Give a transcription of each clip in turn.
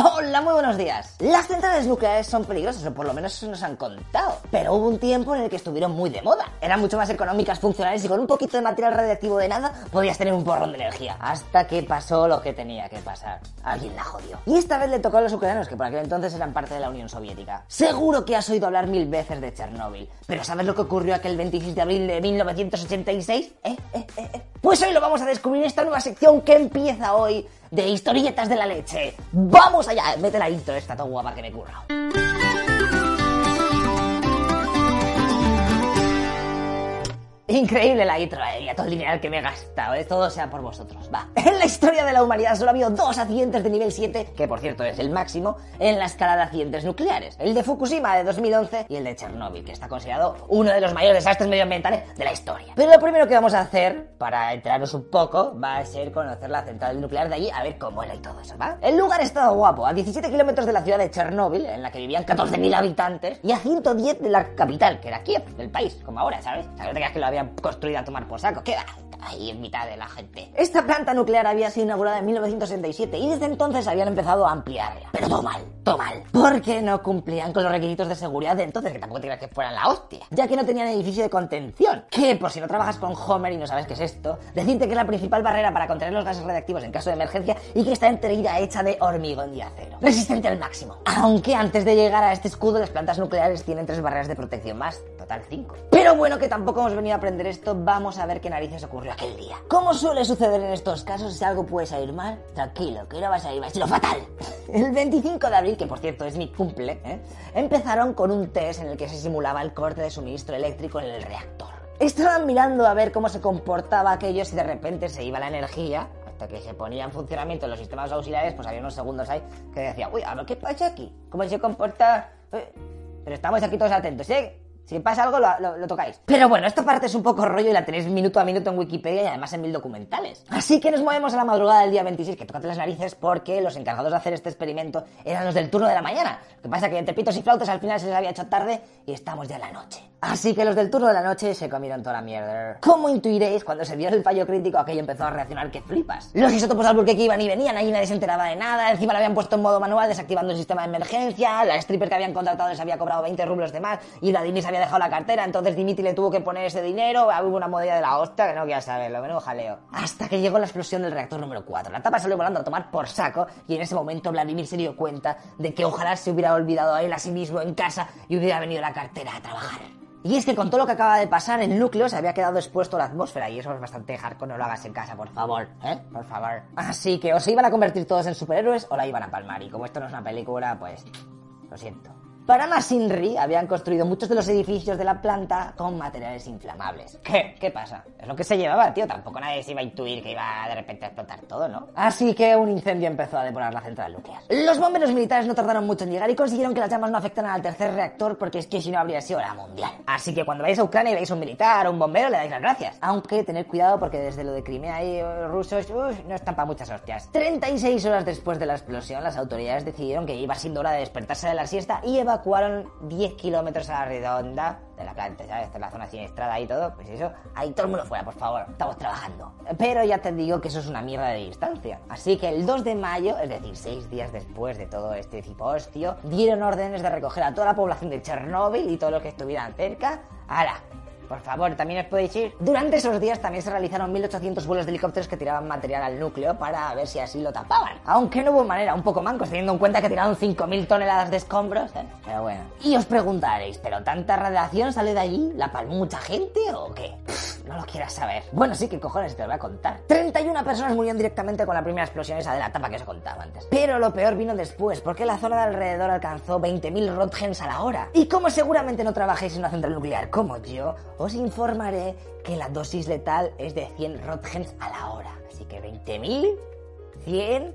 Oh, Hola, muy buenos días. Las centrales nucleares son peligrosas, o por lo menos eso nos han contado. Pero hubo un tiempo en el que estuvieron muy de moda. Eran mucho más económicas, funcionales y con un poquito de material radiactivo de nada podías tener un porrón de energía. Hasta que pasó lo que tenía que pasar. Alguien la jodió. Y esta vez le tocó a los ucranianos, que por aquel entonces eran parte de la Unión Soviética. Seguro que has oído hablar mil veces de Chernóbil. Pero ¿sabes lo que ocurrió aquel 26 de abril de 1986? ¿Eh? ¿Eh? ¿Eh? ¿Eh? Pues hoy lo vamos a descubrir en esta nueva sección que empieza hoy de historietas de la leche. ¡Vamos allá! Mete la intro esta tan guapa que me curra. Increíble la intro, eh, y a todo el dinero que me he gastado, eh, todo sea por vosotros, va. En la historia de la humanidad solo ha habido dos accidentes de nivel 7, que por cierto es el máximo, en la escala de accidentes nucleares. El de Fukushima de 2011 y el de Chernóbil, que está considerado uno de los mayores desastres medioambientales de la historia. Pero lo primero que vamos a hacer, para enterarnos un poco, va a ser conocer la central nuclear de allí, a ver cómo era y todo eso, ¿va? El lugar estaba guapo, a 17 kilómetros de la ciudad de Chernóbil, en la que vivían 14.000 habitantes, y a 110 de la capital, que era Kiev, del país, como ahora, ¿sabes? O sea, te que lo había construida a tomar por saco. ¿Qué va? Ahí en mitad de la gente. Esta planta nuclear había sido inaugurada en 1967 y desde entonces habían empezado a ampliarla. Pero todo mal, todo mal. Porque no cumplían con los requisitos de seguridad de entonces, que tampoco te creas que fueran la hostia. Ya que no tenían edificio de contención. Que, por si no trabajas con Homer y no sabes qué es esto, decirte que es la principal barrera para contener los gases radiactivos en caso de emergencia y que está entera hecha de hormigón y acero. Resistente al máximo. Aunque antes de llegar a este escudo, las plantas nucleares tienen tres barreras de protección más. Pero bueno, que tampoco hemos venido a aprender esto, vamos a ver qué narices ocurrió aquel día. Como suele suceder en estos casos, si algo puede salir mal, tranquilo, que no va a salir mal, sino fatal. El 25 de abril, que por cierto es mi cumple, ¿eh? empezaron con un test en el que se simulaba el corte de suministro eléctrico en el reactor. Estaban mirando a ver cómo se comportaba aquello si de repente se iba la energía hasta que se ponía en funcionamiento los sistemas auxiliares, pues había unos segundos ahí que decía, uy, a ver qué pasa aquí, cómo se comporta. Eh, Pero estamos aquí todos atentos, ¿eh? Si pasa algo, lo, lo, tocáis. Pero bueno, esta parte es un poco rollo y la tenéis minuto a minuto en Wikipedia y además en mil documentales. Así que nos movemos a la madrugada del día 26, que tócate las narices porque los encargados de hacer este experimento eran los del turno de la mañana. Lo que pasa es que entre pitos y flautas al final se les había hecho tarde y estamos ya en la noche. Así que los del turno de la noche se comieron toda la mierda. ¿Cómo intuiréis cuando se vio el fallo crítico aquello empezó a reaccionar que flipas? Los isótopos al que iban y venían, ahí nadie se enteraba de nada, encima lo habían puesto en modo manual desactivando el sistema de emergencia, la stripper que habían contratado les había cobrado 20 rublos de más y Vladimir se había dejado la cartera, entonces Dimitri le tuvo que poner ese dinero, hubo una modilla de la hostia que no quería saberlo, menudo jaleo. Hasta que llegó la explosión del reactor número 4. La tapa salió volando a tomar por saco y en ese momento Vladimir se dio cuenta de que ojalá se hubiera olvidado a él a sí mismo en casa y hubiera venido la cartera a trabajar. Y es que con todo lo que acaba de pasar, el núcleo se había quedado expuesto a la atmósfera y eso es bastante hardcore, no lo hagas en casa, por favor, ¿eh? Por favor. Así que o se iban a convertir todos en superhéroes o la iban a palmar y como esto no es una película, pues lo siento. Para más Inri, habían construido muchos de los edificios de la planta con materiales inflamables. ¿Qué? ¿Qué pasa? Es lo que se llevaba, tío. Tampoco nadie se iba a intuir que iba de repente a explotar todo, ¿no? Así que un incendio empezó a devorar la central nuclear. Los bomberos militares no tardaron mucho en llegar y consiguieron que las llamas no afectaran al tercer reactor porque es que si no habría sido la mundial. Así que cuando vais a Ucrania y veis un militar o un bombero, le dais las gracias. Aunque tened cuidado porque desde lo de Crimea y los rusos, uff, no están para muchas hostias. 36 horas después de la explosión, las autoridades decidieron que iba siendo hora de despertarse de la siesta y evacuaron 10 kilómetros a la redonda de la planta, ¿sabes? Esta es la zona siniestrada y todo, pues eso, ahí todo el mundo fuera, por favor, estamos trabajando. Pero ya te digo que eso es una mierda de distancia. Así que el 2 de mayo, es decir, 6 días después de todo este tipo hostio, dieron órdenes de recoger a toda la población de Chernóbil y todos los que estuvieran cerca, ¡Hala! Por favor, también os podéis ir. Durante esos días también se realizaron 1800 vuelos de helicópteros que tiraban material al núcleo para ver si así lo tapaban. Aunque no hubo manera, un poco mancos, teniendo en cuenta que tiraron 5000 toneladas de escombros. ¿eh? Pero bueno. Y os preguntaréis, ¿pero tanta radiación sale de allí? ¿La palmó mucha gente o qué? No lo quieras saber. Bueno, sí, que cojones te lo voy a contar. 31 personas murieron directamente con la primera explosión esa de la tapa que os contaba antes. Pero lo peor vino después, porque la zona de alrededor alcanzó 20.000 rotgens a la hora. Y como seguramente no trabajéis en una central nuclear como yo, os informaré que la dosis letal es de 100 rotgens a la hora. Así que 20.000, 100...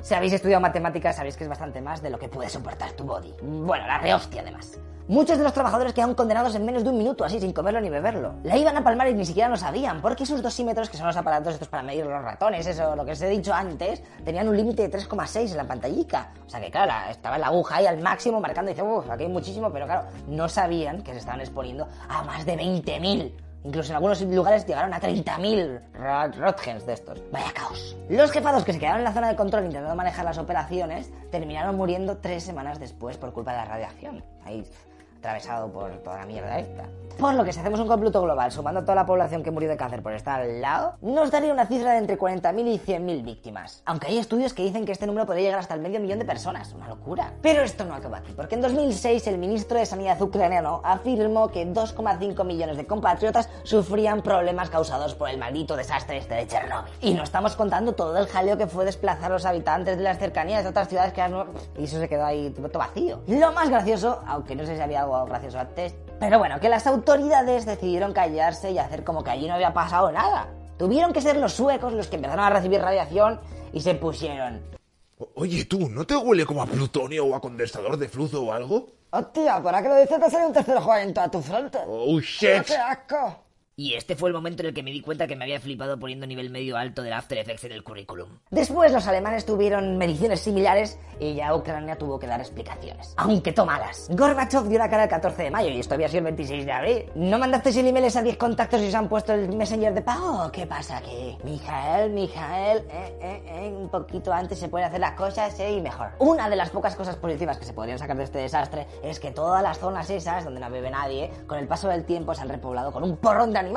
Si habéis estudiado matemáticas sabéis que es bastante más de lo que puede soportar tu body. Bueno, la rehostia además. Muchos de los trabajadores quedaron condenados en menos de un minuto, así sin comerlo ni beberlo. La iban a palmar y ni siquiera lo sabían, porque esos dosímetros, que son los aparatos estos para medir los ratones, eso, lo que os he dicho antes, tenían un límite de 3,6 en la pantallica. O sea que, claro, la, estaba la aguja ahí al máximo marcando y dice, uff, aquí hay muchísimo, pero claro, no sabían que se estaban exponiendo a más de 20.000 Incluso en algunos lugares llegaron a 30.000 Rotgens de estos. Vaya caos. Los jefados que se quedaron en la zona de control intentando manejar las operaciones terminaron muriendo tres semanas después por culpa de la radiación. Ahí atravesado por toda la mierda esta. Por lo que si hacemos un completo global, sumando toda la población que murió de cáncer por estar al lado, nos daría una cifra de entre 40.000 y 100.000 víctimas. Aunque hay estudios que dicen que este número podría llegar hasta el medio millón de personas. Una locura. Pero esto no acaba aquí, porque en 2006 el ministro de Sanidad ucraniano afirmó que 2,5 millones de compatriotas sufrían problemas causados por el maldito desastre este de Chernóbil. Y no estamos contando todo el jaleo que fue desplazar a los habitantes de las cercanías de otras ciudades que no... Y eso se quedó ahí todo vacío. Lo más gracioso, aunque no sé si había algo gracioso antes, pero bueno, que las autoridades decidieron callarse y hacer como que allí no había pasado nada. Tuvieron que ser los suecos los que empezaron a recibir radiación y se pusieron. Oye, tú, ¿no te huele como a plutonio o a condensador de flujo o algo? Hostia, ¿para qué lo dices? Te sale un tercer juego en toda tu frente. Oh, shit. ¡Qué asco! Y este fue el momento en el que me di cuenta que me había flipado poniendo nivel medio alto del After Effects en el currículum. Después los alemanes tuvieron mediciones similares y ya Ucrania tuvo que dar explicaciones. Aunque tomadas. Gorbachev dio la cara el 14 de mayo y esto había sido el 26 de abril. ¿No mandaste el email a 10 contactos y se han puesto el messenger de pago? ¿Qué pasa aquí? Mijael, Mijael, eh, eh, eh, un poquito antes se pueden hacer las cosas eh, y mejor. Una de las pocas cosas positivas que se podrían sacar de este desastre es que todas las zonas esas donde no vive nadie, con el paso del tiempo se han repoblado con un porrón de animales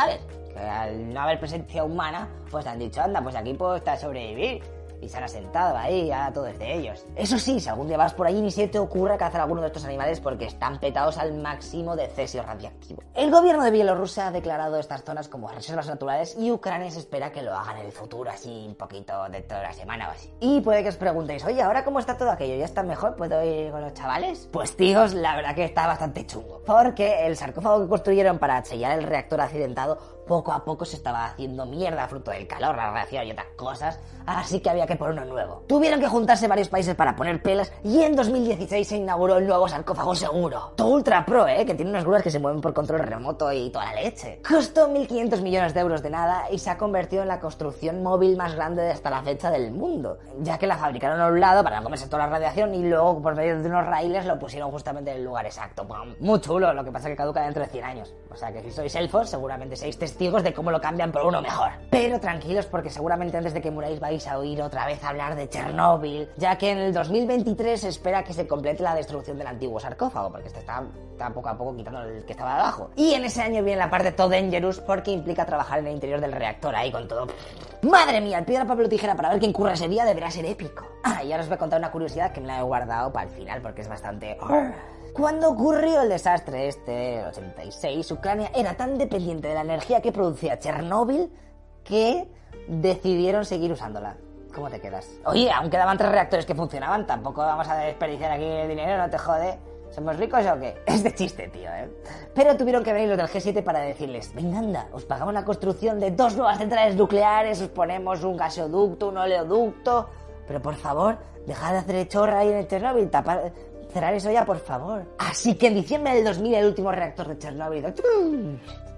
que al no haber presencia humana, pues han dicho, anda, pues aquí puedo estar sobrevivir y se han asentado ahí a todos de ellos. Eso sí, si algún día vas por allí ni se te ocurra cazar alguno de estos animales porque están petados al máximo de cesio radiactivo. El gobierno de Bielorrusia ha declarado estas zonas como reservas naturales y Ucrania se espera que lo hagan en el futuro, así un poquito de toda la semana o así. Y puede que os preguntéis, oye, ¿ahora cómo está todo aquello? ¿Ya está mejor? ¿Puedo ir con los chavales? Pues tíos, la verdad que está bastante chungo. Porque el sarcófago que construyeron para sellar el reactor accidentado poco a poco se estaba haciendo mierda fruto del calor, la radiación y otras cosas, así que había que poner uno nuevo. Tuvieron que juntarse varios países para poner pelas y en 2016 se inauguró el nuevo sarcófago seguro. Todo ultra pro, ¿eh? Que tiene unas grúas que se mueven por control remoto y toda la leche. Costó 1.500 millones de euros de nada y se ha convertido en la construcción móvil más grande de hasta la fecha del mundo, ya que la fabricaron a un lado para no comerse toda la radiación y luego por medio de unos raíles lo pusieron justamente en el lugar exacto. Muy chulo, lo que pasa es que caduca dentro de 100 años. O sea que si sois elfos seguramente seis testigos de cómo lo cambian por uno mejor. Pero tranquilos porque seguramente antes de que muráis vais a oír otra vez hablar de Chernóbil, ya que en el 2023 se espera que se complete la destrucción del antiguo sarcófago, porque este está, está poco a poco quitando el que estaba abajo. Y en ese año viene la parte todo dangerous porque implica trabajar en el interior del reactor ahí con todo. Madre mía, el piedra, papel o tijera para ver quién curra ese día deberá ser épico. Ah, y ahora os voy a contar una curiosidad que me la he guardado para el final porque es bastante... Cuando ocurrió el desastre este, el 86, Ucrania era tan dependiente de la energía que producía Chernóbil que decidieron seguir usándola. ¿Cómo te quedas? Oye, aún quedaban tres reactores que funcionaban, tampoco vamos a desperdiciar aquí el dinero, no te jode. ¿Somos ricos o qué? Es de chiste, tío, ¿eh? Pero tuvieron que venir los del G7 para decirles, venga, anda, os pagamos la construcción de dos nuevas centrales nucleares, os ponemos un gasoducto, un oleoducto, pero por favor, dejad de hacer chorra ahí en el Chernóbil, tapar, cerrar eso ya, por favor. Así que en diciembre del 2000 el último reactor de Chernóbil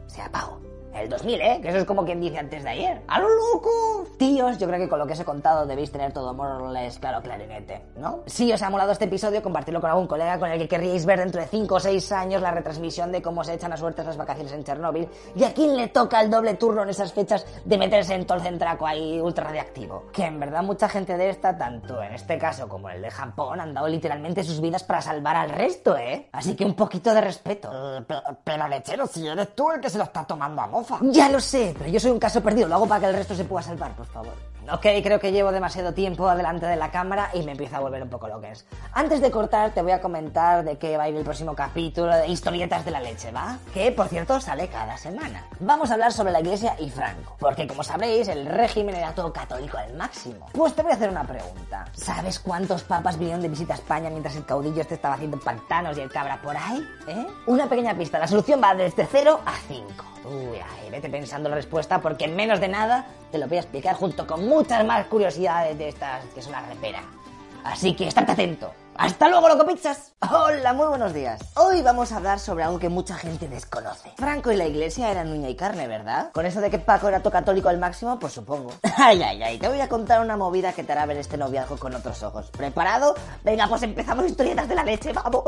se apagó. El 2000, ¿eh? Que eso es como quien dice antes de ayer. ¡A lo loco! Tíos, yo creo que con lo que os he contado debéis tener todo more or less claro clarinete, ¿no? Si os ha molado este episodio, compartirlo con algún colega con el que querríais ver dentro de 5 o 6 años la retransmisión de cómo se echan a suertes las vacaciones en Chernóbil y a quién le toca el doble turno en esas fechas de meterse en todo el centraco ahí ultra radiactivo. Que en verdad mucha gente de esta, tanto en este caso como el de Japón, han dado literalmente sus vidas para salvar al resto, ¿eh? Así que un poquito de respeto. Eh, pe- pero lechero, si eres tú el que se lo está tomando a Ya lo sé, pero yo soy un caso perdido. Lo hago para que el resto se pueda salvar, por favor. Ok, creo que llevo demasiado tiempo delante de la cámara y me empieza a volver un poco lo que es. Antes de cortar, te voy a comentar de qué va a ir el próximo capítulo de Historietas de la Leche, ¿va? Que, por cierto, sale cada semana. Vamos a hablar sobre la Iglesia y Franco, porque como sabréis, el régimen era todo católico al máximo. Pues te voy a hacer una pregunta. ¿Sabes cuántos papas vinieron de visita a España mientras el caudillo este estaba haciendo pantanos y el cabra por ahí? ¿Eh? Una pequeña pista, la solución va desde 0 a 5. Uy, ay, vete pensando la respuesta porque en menos de nada te lo voy a explicar junto con muchas más curiosidades de estas que son la repera. Así que estate atento. ¡Hasta luego, loco pizzas! Hola, muy buenos días. Hoy vamos a hablar sobre algo que mucha gente desconoce. Franco y la iglesia eran uña y carne, ¿verdad? Con eso de que Paco era católico al máximo, pues supongo. Ay, ay, ay, te voy a contar una movida que te hará ver este noviazgo con otros ojos. ¿Preparado? Venga, pues empezamos historietas de la leche, vamos.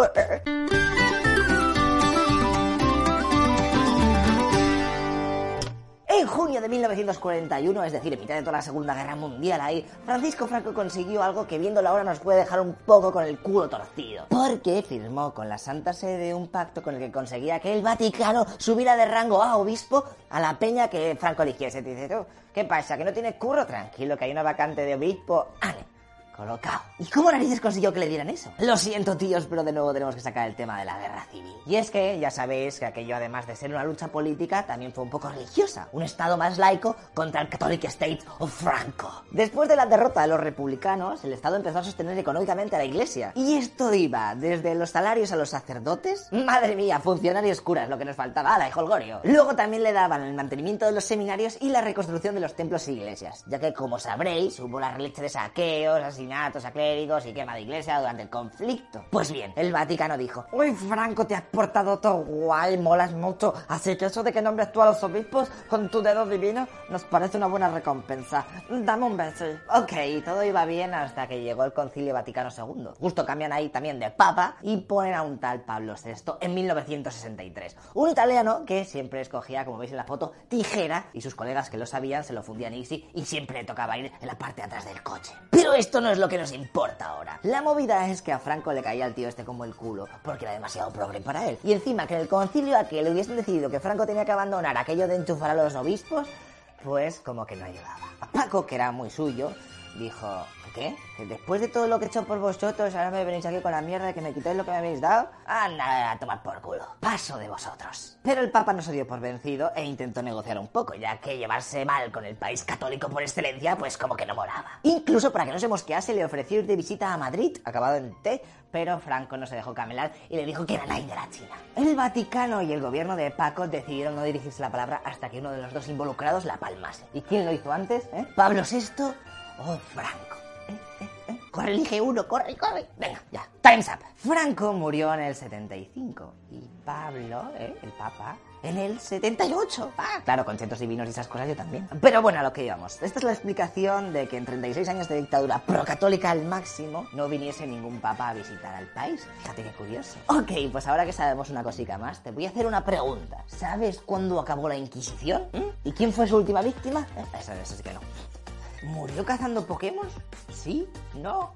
En junio de 1941, es decir, en mitad de toda la Segunda Guerra Mundial ahí, Francisco Franco consiguió algo que viéndolo ahora nos puede dejar un poco con el culo torcido. Porque firmó con la Santa Sede un pacto con el que conseguía que el Vaticano subiera de rango a obispo a la peña que Franco eligiese. Dice, tú, ¿qué pasa? ¿Que no tienes curro? Tranquilo, que hay una vacante de obispo. ¡Ale! Colocado. ¿Y cómo narices consiguió que le dieran eso? Lo siento, tíos, pero de nuevo tenemos que sacar el tema de la guerra civil. Y es que ya sabéis que aquello, además de ser una lucha política, también fue un poco religiosa. Un estado más laico contra el Catholic State of Franco. Después de la derrota de los republicanos, el estado empezó a sostener económicamente a la iglesia. Y esto iba desde los salarios a los sacerdotes. Madre mía, funcionarios curas, lo que nos faltaba. ¡Hala, hijo Gorio! Luego también le daban el mantenimiento de los seminarios y la reconstrucción de los templos e iglesias. Ya que, como sabréis, hubo la leche de saqueos, así asesinatos a clérigos y quema de iglesia durante el conflicto. Pues bien, el Vaticano dijo, Uy, Franco, te has portado todo guay, molas mucho, así que eso de que nombres tú a los obispos con tu dedo divino nos parece una buena recompensa. Dame un beso. Ok, todo iba bien hasta que llegó el Concilio Vaticano II. Justo cambian ahí también de papa y ponen a un tal Pablo VI en 1963. Un italiano que siempre escogía, como veis en la foto, tijera y sus colegas que lo sabían se lo fundían easy y siempre tocaba ir en la parte atrás del coche. Pero esto no es lo que nos importa ahora. La movida es que a Franco le caía al tío este como el culo, porque era demasiado progre para él. Y encima que en el concilio aquel le hubiesen decidido que Franco tenía que abandonar aquello de enchufar a los obispos, pues como que no ayudaba. A Paco, que era muy suyo, dijo, ¿qué? ¿Que después de todo lo que he hecho por vosotros, ahora me venís aquí con la mierda de que me quitéis lo que me habéis dado? Anda a tomar por culo. Paso de vosotros. Pero el Papa no se dio por vencido e intentó negociar un poco, ya que llevarse mal con el país católico por excelencia, pues como que no moraba. Incluso para que no se mosquease, le ofreció ir de visita a Madrid, acabado en T, pero Franco no se dejó camelar y le dijo que era nadie de la China. El Vaticano y el gobierno de Paco decidieron no dirigirse la palabra hasta que uno de los dos involucrados la palmase. ¿Y quién lo hizo antes? Eh? ¿Pablo VI o Franco? ¿Eh? ¿Eh? ¿Eh? Corre, elige uno, corre, corre. Venga, ya. Time's up. Franco murió en el 75 y Pablo, ¿eh? el Papa, en el 78. Ah, claro, con centros divinos y esas cosas yo también. Pero bueno, a lo que íbamos. Esta es la explicación de que en 36 años de dictadura procatólica al máximo no viniese ningún papa a visitar al país. Fíjate qué curioso. Ok, pues ahora que sabemos una cosita más, te voy a hacer una pregunta. ¿Sabes cuándo acabó la Inquisición? ¿Mm? ¿Y quién fue su última víctima? Eh, Eso, eso sí que no. ¿Murió cazando Pokémon? ¿Sí? ¿No?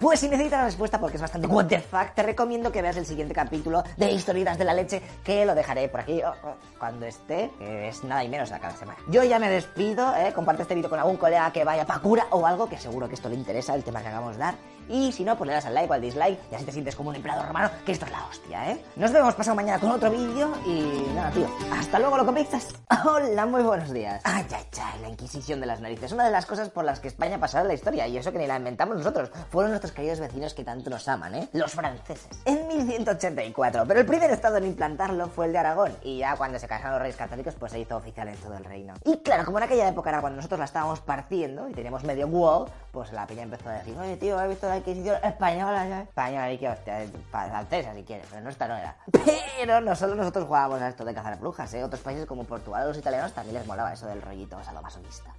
Pues si necesitas la respuesta porque es bastante what the fuck, te recomiendo que veas el siguiente capítulo de Historitas de la Leche, que lo dejaré por aquí oh, oh, cuando esté, que es nada y menos a cada semana. Yo ya me despido, ¿eh? comparte este vídeo con algún colega que vaya pa' cura o algo, que seguro que esto le interesa, el tema que hagamos dar. Y si no, pues le das al like o al dislike y así te sientes como un empleado romano, que esto es la hostia, ¿eh? Nos vemos pasado mañana con otro vídeo y nada, tío. Hasta luego, lo copistas. Hola, muy buenos días. Ay, ay, ay, la Inquisición de las narices. Una de las cosas por las que España pasará en la historia, y eso que ni la inventamos nosotros. Fueron nuestros queridos vecinos que tanto nos aman, ¿eh? Los franceses. En 1184, pero el primer estado en implantarlo fue el de Aragón, y ya cuando se casaron los reyes católicos, pues se hizo oficial en todo el reino. Y claro, como en aquella época era cuando nosotros la estábamos partiendo y teníamos medio wall, pues la peña empezó a decir, oye, tío, he visto la Inquisición española, ya. Española, y que hostia, francesa si quieres, pero nuestra no era. Pero no solo nosotros jugábamos a esto de cazar brujas, ¿eh? Otros países como Portugal o los italianos también les molaba eso del rollito sadomasoquista.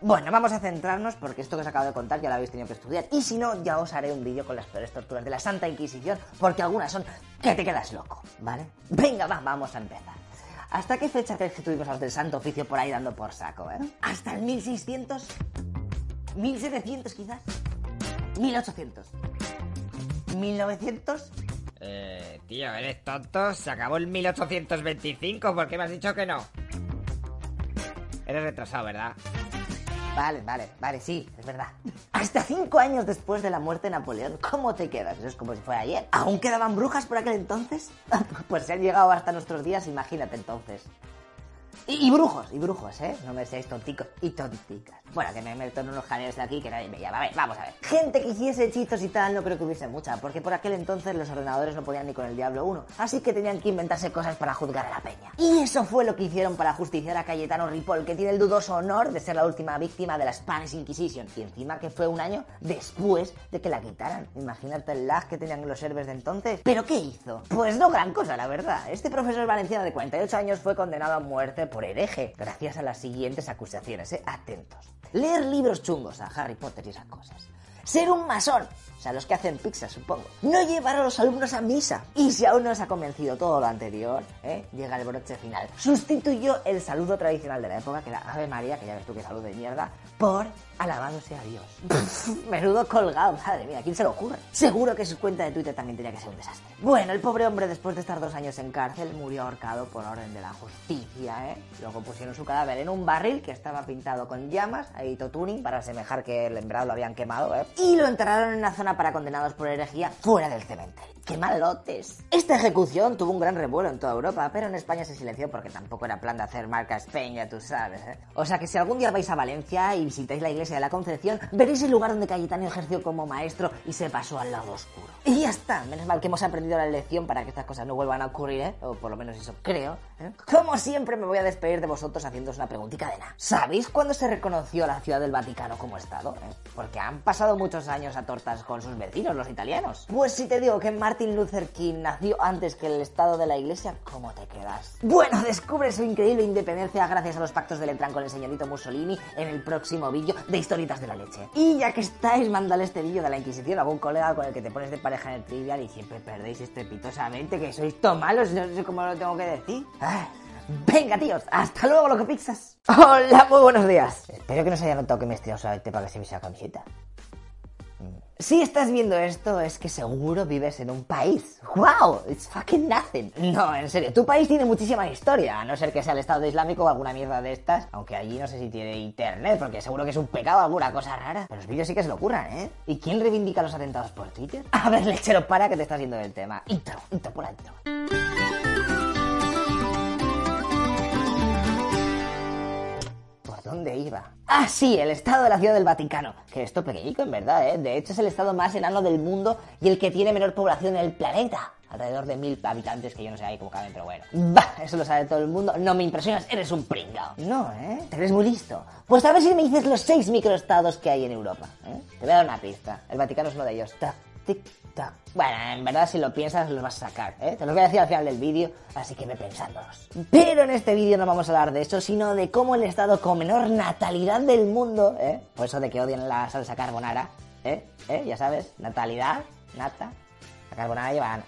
Bueno, vamos a centrarnos porque esto que os acabo de contar ya lo habéis tenido que estudiar. Y si no, ya os haré un vídeo con las peores torturas de la Santa Inquisición, porque algunas son que te quedas loco, ¿vale? Venga, va, vamos a empezar. ¿Hasta qué fecha crees que tuvimos los del Santo Oficio por ahí dando por saco, eh? ¿Hasta el 1600? ¿1700 quizás? ¿1800? ¿1900? Eh, tío, eres tonto. Se acabó el 1825. ¿Por qué me has dicho que no? Eres retrasado, ¿verdad? Vale, vale, vale, sí, es verdad. Hasta cinco años después de la muerte de Napoleón, ¿cómo te quedas? Es como si fuera ayer. ¿Aún quedaban brujas por aquel entonces? Pues se han llegado hasta nuestros días, imagínate entonces. Y, brujos, y brujos, ¿eh? No me seáis tonticos y tonticas. Bueno, que me meto en unos jaleos de aquí que nadie me llama. A ver, vamos a ver. Gente que hiciese hechizos y tal, no creo que hubiese mucha, porque por aquel entonces los ordenadores no podían ni con el Diablo 1. Así que tenían que inventarse cosas para juzgar a la peña. Y eso fue lo que hicieron para justiciar a Cayetano Ripoll, que tiene el dudoso honor de ser la última víctima de la Spanish Inquisition. Y encima que fue un año después de que la quitaran. Imagínate el lag que tenían los servers de entonces. ¿Pero qué hizo? Pues no gran cosa, la verdad. Este profesor valenciano de 48 años fue condenado a muerte hereje, gracias a las siguientes acusaciones, ¿eh? Atentos. Leer libros chungos a Harry Potter y esas cosas. ser un masón. Sea, los que hacen pizza, supongo. No llevar a los alumnos a misa. Y si aún no os ha convencido todo lo anterior, ¿eh? llega el broche final. Sustituyó el saludo tradicional de la época, que era Ave María, que ya ves tú que saludo de mierda, por alabado sea Dios. Menudo colgado, madre mía, ¿quién se lo ocurre? Seguro que su cuenta de Twitter también tenía que ser un desastre. Bueno, el pobre hombre, después de estar dos años en cárcel, murió ahorcado por orden de la justicia, ¿eh? Luego pusieron su cadáver en un barril que estaba pintado con llamas, ahí tuning para asemejar que el embrado lo habían quemado, ¿eh? Y lo enterraron en una zona para condenados por herejía fuera del cementerio. ¡Qué malotes! Esta ejecución tuvo un gran revuelo en toda Europa, pero en España se silenció porque tampoco era plan de hacer marca ya tú sabes, ¿eh? O sea que si algún día vais a Valencia y visitáis la iglesia de la Concepción, veréis el lugar donde Cayetano ejerció como maestro y se pasó al lado oscuro. Y ya está, menos mal que hemos aprendido la lección para que estas cosas no vuelvan a ocurrir, ¿eh? O por lo menos eso creo, ¿eh? Como siempre me voy a despedir de vosotros haciéndoos una preguntita de nada. ¿Sabéis cuándo se reconoció la ciudad del Vaticano como Estado? eh? Porque han pasado muchos años a tortas con sus vecinos, los italianos. Pues si te digo que Martin Luther King nació antes que el Estado de la Iglesia, ¿cómo te quedas? Bueno, descubre su increíble independencia gracias a los pactos de Letrán con el señorito Mussolini en el próximo vídeo de Historitas de la Leche. Y ya que estáis, mándale este vídeo de la Inquisición a algún colega con el que te pones de pareja en el trivial y siempre perdéis estrepitosamente, que sois tan malos, no sé cómo lo tengo que decir. Ah, Venga, tíos, hasta luego, loco pizzas. Hola, muy buenos días. Espero que no se haya notado que me he estirado para que se me la camiseta. Si estás viendo esto, es que seguro vives en un país. ¡Wow! It's fucking nothing. No, en serio, tu país tiene muchísima historia, a no ser que sea el Estado Islámico o alguna mierda de estas, aunque allí no sé si tiene internet, porque seguro que es un pecado alguna cosa rara. Pero los vídeos sí que se lo ocurran, ¿eh? ¿Y quién reivindica los atentados por Twitter? A ver, lechero, para que te estás yendo del tema. Intro, intro por intro. Dónde iba? Ah, sí, el estado de la ciudad del Vaticano. Que esto pequeñico, en verdad, ¿eh? De hecho, es el estado más enano del mundo y el que tiene menor población en el planeta. Alrededor de mil habitantes, que yo no sé ahí cómo caben, pero bueno. Bah, eso lo sabe todo el mundo. No me impresionas, eres un pringao. No, ¿eh? Te crees muy listo. Pues a ver si me dices los seis microestados que hay en Europa. ¿eh? Te voy a dar una pista. El Vaticano es uno de ellos. Bueno, en verdad, si lo piensas, los vas a sacar, ¿eh? Te los voy a decir al final del vídeo, así que ve pensándolos. Pero en este vídeo no vamos a hablar de eso, sino de cómo el estado con menor natalidad del mundo, ¿eh? Por eso de que odian la salsa carbonara, ¿eh? ¿Eh? Ya sabes, natalidad, nata. La carbonara lleva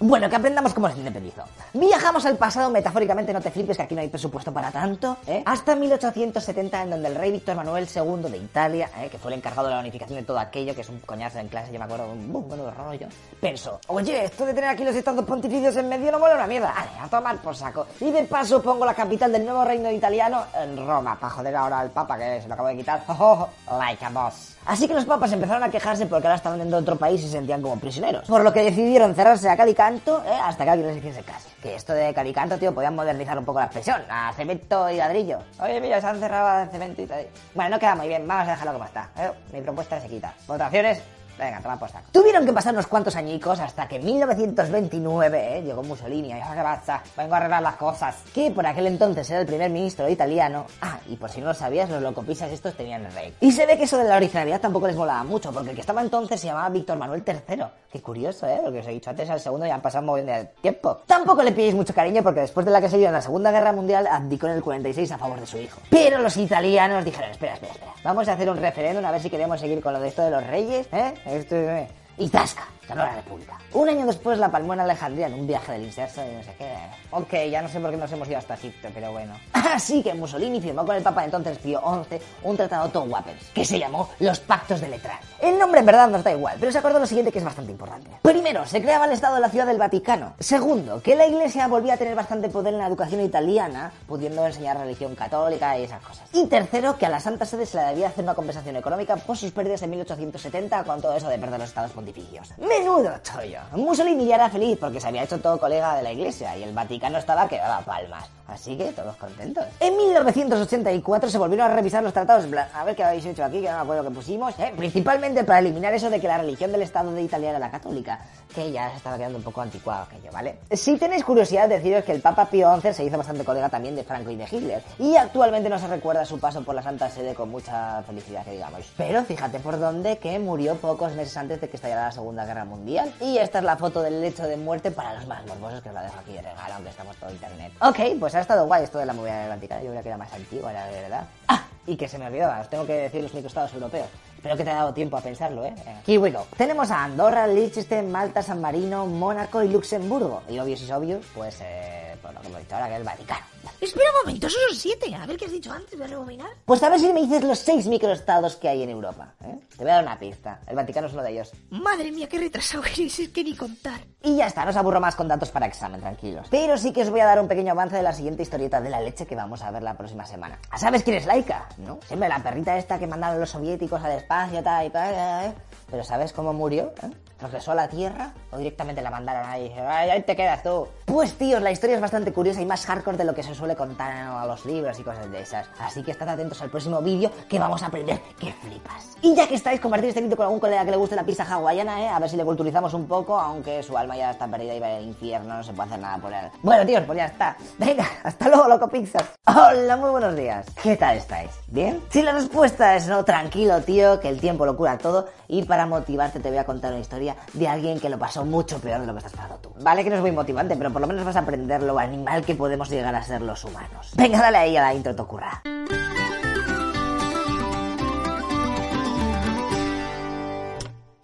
Bueno, que aprendamos cómo se independizó. Viajamos al pasado, metafóricamente, no te flipes que aquí no hay presupuesto para tanto, ¿eh? Hasta 1870, en donde el rey Víctor Manuel II de Italia, ¿eh? que fue el encargado de la unificación de todo aquello, que es un coñazo en clase, yo me acuerdo, un bueno rollo, pensó, oye, esto de tener aquí los estados pontificios en medio no mola una mierda, vale, a tomar por saco. Y de paso pongo la capital del nuevo reino italiano en Roma, para joder ahora al papa, que se lo acabo de quitar. Oh, like a boss. Así que los papas empezaron a quejarse porque ahora estaban dentro de otro país y se sentían como prisioneros. Por lo que decidieron cerrarse a Calicanto ¿eh? hasta que alguien les hiciese caso. Que esto de Calicanto, tío, podían modernizar un poco la expresión. A cemento y ladrillo. Oye, mira, se han cerrado a cemento y ladrillo. Bueno, no queda muy bien. Vamos a dejarlo como está. ¿eh? Mi propuesta se quita. Votaciones. Venga, toma por saco. Tuvieron que pasar unos cuantos añicos hasta que en 1929 ¿eh? llegó Mussolini. Ay, qué pasa, vengo a arreglar las cosas. Que por aquel entonces era el primer ministro italiano. Ah, y por si no lo sabías, los locopisas estos tenían el rey. Y se ve que eso de la originalidad tampoco les molaba mucho, porque el que estaba entonces se llamaba Víctor Manuel III. Qué curioso, ¿eh? Lo que os he dicho antes al segundo ya han pasado un montón de tiempo. Tampoco le pilléis mucho cariño porque después de la que se dio en la Segunda Guerra Mundial abdicó en el 46 a favor de su hijo. Pero los italianos dijeron, espera, espera, espera. Vamos a hacer un referéndum a ver si queremos seguir con lo de esto de los reyes, ¿eh? Esto, eh. Y tasca, la República. Un año después la palmó en Alejandría en un viaje del inserso y no sé qué. Ok, ya no sé por qué nos hemos ido hasta Egipto, pero bueno. Así que Mussolini firmó con el Papa entonces Pío XI un tratado guapens, que se llamó los Pactos de Letrán. El nombre en verdad nos da igual, pero se acordó lo siguiente que es bastante importante. Primero, se creaba el Estado de la Ciudad del Vaticano. Segundo, que la Iglesia volvía a tener bastante poder en la educación italiana, pudiendo enseñar religión católica y esas cosas. Y tercero, que a la Santa Sede se le debía hacer una compensación económica por sus pérdidas en 1870 con todo eso de perder los estados pontificios. ¡Menudo chollo! Mussolini ya era feliz porque se había hecho todo colega de la Iglesia y el Vaticano estaba que daba palmas. Así que todos contentos. En 1984 se volvieron a revisar los tratados. A ver qué habéis hecho aquí, que no me acuerdo que pusimos. ¿eh? Principalmente para eliminar eso de que la religión del Estado de Italia era la católica. Que ya se estaba quedando un poco anticuado aquello, ¿vale? Si tenéis curiosidad, deciros que el Papa Pío XI se hizo bastante colega también de Franco y de Hitler. Y actualmente no se recuerda su paso por la Santa Sede con mucha felicidad, que digamos. Pero fíjate por dónde que murió pocos meses antes de que estallara la Segunda Guerra Mundial. Y esta es la foto del lecho de muerte para los más morbosos que os la dejo aquí de regalo, aunque estamos todo internet. Ok, pues ha estado guay esto de la movida del Vaticano. Yo creo que era más antigua, la verdad. Ah, y que se me olvidaba, os tengo que decir los microestados europeos. Espero que te haya dado tiempo a pensarlo, ¿eh? Here we go. Tenemos a Andorra, Liechtenstein, Malta, San Marino, Mónaco y Luxemburgo. Y obvios y obvios, pues, eh, pues lo que hemos dicho ahora, que es el Vaticano. Espera un momento, esos son siete. A ver qué has dicho antes, voy a rebobinar. Pues a ver si me dices los seis microestados que hay en Europa. ¿eh? Te voy a dar una pista. El Vaticano es uno de ellos. Madre mía, qué retrasado eres, es que ni contar. Y ya está, no os aburro más con datos para examen, tranquilos. Pero sí que os voy a dar un pequeño avance de la siguiente historieta de la leche que vamos a ver la próxima semana. ¿Sabes quién es Laika? ¿No? Siempre la perrita esta que mandaron los soviéticos al espacio, tal y tal. ¿eh? Pero ¿sabes cómo murió? ¿Eh? ¿Regresó a la Tierra? ¿O directamente la mandaron ahí? ¡Ay, ahí te quedas tú! Pues tíos, la historia es bastante curiosa y más hardcore de lo que se suele contar a los libros y cosas de esas. Así que estad atentos al próximo vídeo que vamos a aprender que flipas. Y ya que estáis, compartir este vídeo con algún colega que le guste la pizza hawaiana, ¿eh? A ver si le culturizamos un poco, aunque su alma ya está perdida y va al infierno, no se puede hacer nada por él. Bueno, tíos, pues ya está. Venga, hasta luego, loco pizzas. Hola, muy buenos días. ¿Qué tal estáis? ¿Bien? Si la respuesta es no, tranquilo, tío, que el tiempo lo cura todo. Y para motivarte te voy a contar una historia de alguien que lo pasó mucho peor de lo que estás pasando tú. Vale que no es muy motivante, pero por lo menos vas a aprender lo animal que podemos llegar a ser los humanos. Venga, dale ahí a la intro, Tokura.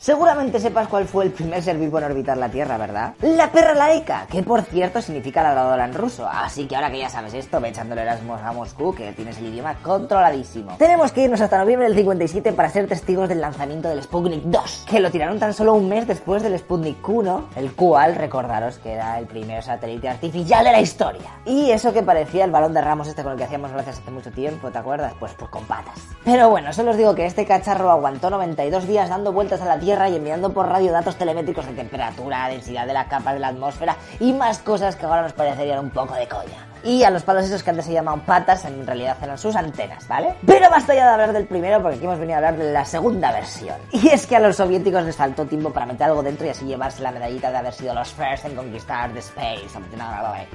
Seguramente sepas cuál fue el primer ser vivo en orbitar la Tierra, ¿verdad? La perra laica, que por cierto significa ladradora en ruso. Así que ahora que ya sabes esto, ve echándole Erasmus a Moscú, que tienes el idioma controladísimo. Tenemos que irnos hasta noviembre del 57 para ser testigos del lanzamiento del Sputnik 2, que lo tiraron tan solo un mes después del Sputnik 1, el cual, recordaros que era el primer satélite artificial de la historia. Y eso que parecía el balón de Ramos este con el que hacíamos gracias hace mucho tiempo, ¿te acuerdas? Pues, pues con patas. Pero bueno, solo os digo que este cacharro aguantó 92 días dando vueltas a la Tierra y enviando por radio datos telemétricos de temperatura, densidad de las capas de la atmósfera y más cosas que ahora nos parecerían un poco de coña. Y a los palos esos que antes se llamaban patas, en realidad eran sus antenas, ¿vale? Pero basta ya de hablar del primero porque aquí hemos venido a hablar de la segunda versión. Y es que a los soviéticos les faltó tiempo para meter algo dentro y así llevarse la medallita de haber sido los first en conquistar the space.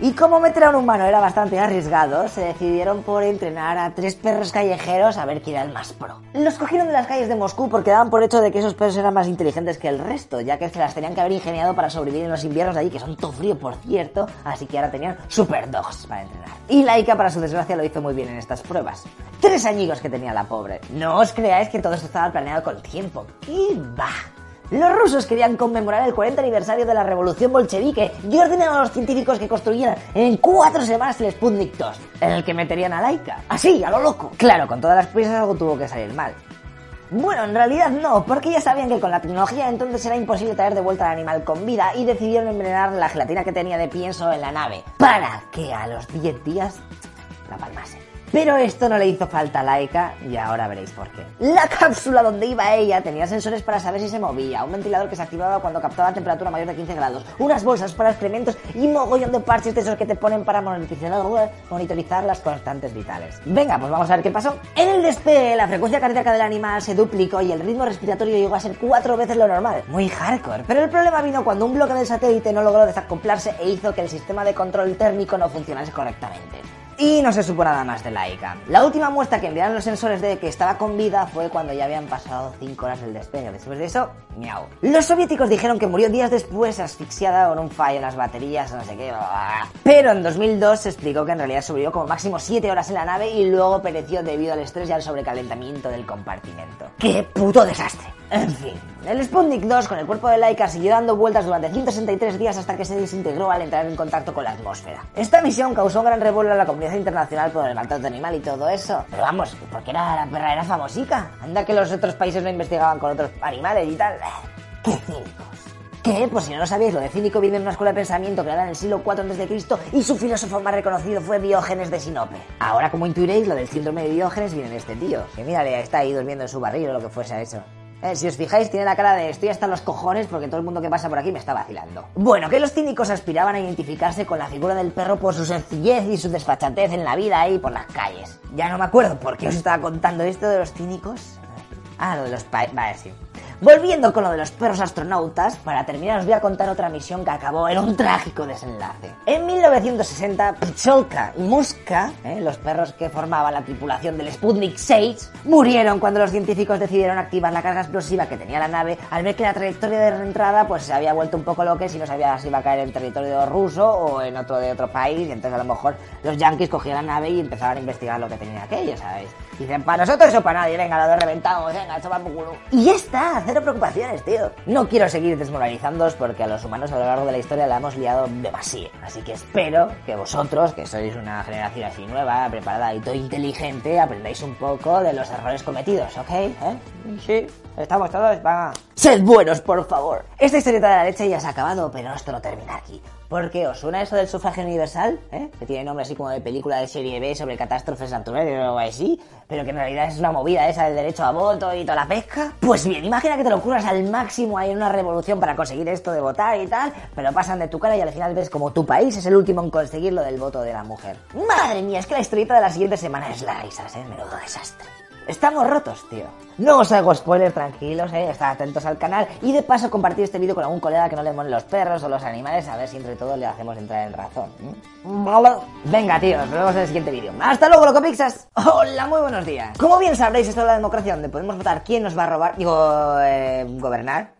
Y como meter a un humano era bastante arriesgado, se decidieron por entrenar a tres perros callejeros a ver quién era el más pro. Los cogieron de las calles de Moscú porque daban por hecho de que esos perros eran más inteligentes que el resto, ya que se las tenían que haber ingeniado para sobrevivir en los inviernos de allí, que son todo frío, por cierto, así que ahora tenían super dogs entrenar. Y Laika, para su desgracia, lo hizo muy bien en estas pruebas. Tres añicos que tenía la pobre. No os creáis que todo esto estaba planeado con tiempo. ¡Qué va! Los rusos querían conmemorar el 40 aniversario de la revolución bolchevique y ordenaron a los científicos que construyeran en cuatro semanas el Sputnik 2, en el que meterían a Laika. Así, a lo loco. Claro, con todas las prisas algo tuvo que salir mal. Bueno, en realidad no, porque ya sabían que con la tecnología entonces era imposible traer de vuelta al animal con vida y decidieron envenenar la gelatina que tenía de pienso en la nave, para que a los 10 días la palmase. Pero esto no le hizo falta a Laika y ahora veréis por qué. La cápsula donde iba ella tenía sensores para saber si se movía, un ventilador que se activaba cuando captaba temperatura mayor de 15 grados, unas bolsas para excrementos y mogollón de parches de esos que te ponen para monitorizar, las constantes vitales. Venga, pues vamos a ver qué pasó. En el despegue, la frecuencia cardíaca del animal se duplicó y el ritmo respiratorio llegó a ser cuatro veces lo normal. Muy hardcore. Pero el problema vino cuando un bloque del satélite no logró desacoplarse e hizo que el sistema de control térmico no funcionase correctamente. Y no se supo nada más de Laika. La última muestra que enviaron los sensores de que estaba con vida fue cuando ya habían pasado 5 horas del despegue. Después de eso, miau. Los soviéticos dijeron que murió días después asfixiada con un fallo en las baterías, no sé qué. Bla, bla, bla. Pero en 2002 se explicó que en realidad sobrevivió como máximo 7 horas en la nave y luego pereció debido al estrés y al sobrecalentamiento del compartimento. ¡Qué puto desastre! En fin, el Sputnik 2 con el cuerpo de Laika siguió dando vueltas durante 163 días hasta que se desintegró al entrar en contacto con la atmósfera. Esta misión causó un gran revuelo en la comunidad internacional por el maltrato animal y todo eso. Pero vamos, porque era la perra era famosica. Anda que los otros países no investigaban con otros animales y tal. ¡Qué cínicos! ¿Qué? Pues si no lo sabíais, lo de cínico viene en una escuela de pensamiento creada en el siglo IV a.C. y su filósofo más reconocido fue Diógenes de Sinope. Ahora, como intuiréis, lo del síndrome de Diógenes viene de este tío. Que mírale, está ahí durmiendo en su barril o lo que fuese eso. Eh, si os fijáis, tiene la cara de estoy hasta los cojones porque todo el mundo que pasa por aquí me está vacilando. Bueno, que los cínicos aspiraban a identificarse con la figura del perro por su sencillez y su desfachatez en la vida ahí por las calles. Ya no me acuerdo por qué os estaba contando esto de los cínicos. Ah, lo de los. Vale, sí. Volviendo con lo de los perros astronautas, para terminar os voy a contar otra misión que acabó en un trágico desenlace. En 1960, Picholka y Muska, ¿eh? los perros que formaban la tripulación del Sputnik 6, murieron cuando los científicos decidieron activar la carga explosiva que tenía la nave al ver que la trayectoria de reentrada pues se había vuelto un poco loca y no sabía si iba a caer en territorio ruso o en otro de otro país y entonces a lo mejor los yankees cogían la nave y empezaban a investigar lo que tenía aquello, ¿sabéis? Dicen, para nosotros eso para nadie, venga, lo reventamos, venga, esto va culo. Y ya está, cero preocupaciones, tío. No quiero seguir desmoralizándoos porque a los humanos a lo largo de la historia la hemos liado demasiado. Así que espero que vosotros, que sois una generación así nueva, preparada y todo inteligente, aprendáis un poco de los errores cometidos, ¿ok? ¿Eh? Sí, estamos todos, va. Sed buenos, por favor. Esta historieta de la leche ya se ha acabado, pero esto no termina aquí. Porque os suena eso del sufragio universal, ¿eh? que tiene nombre así como de película de serie B sobre catástrofes naturales o algo así, pero que en realidad es una movida esa del derecho a voto y toda la pesca. Pues bien, imagina que te lo curas al máximo ahí en una revolución para conseguir esto de votar y tal, pero pasan de tu cara y al final ves como tu país es el último en conseguir lo del voto de la mujer. Madre mía, es que la historieta de la siguiente semana es la risas, ¿eh? Menudo desastre. Estamos rotos, tío. No os hago spoiler, tranquilos, eh. Estad atentos al canal. Y de paso compartir este vídeo con algún colega que no le molen los perros o los animales, a ver si entre todos le hacemos entrar en razón. ¿Vale? Venga, tío, nos vemos en el siguiente vídeo. ¡Hasta luego, locopixas! Hola, muy buenos días. Como bien sabréis, esto de la democracia, donde podemos votar quién nos va a robar, digo, eh, gobernar.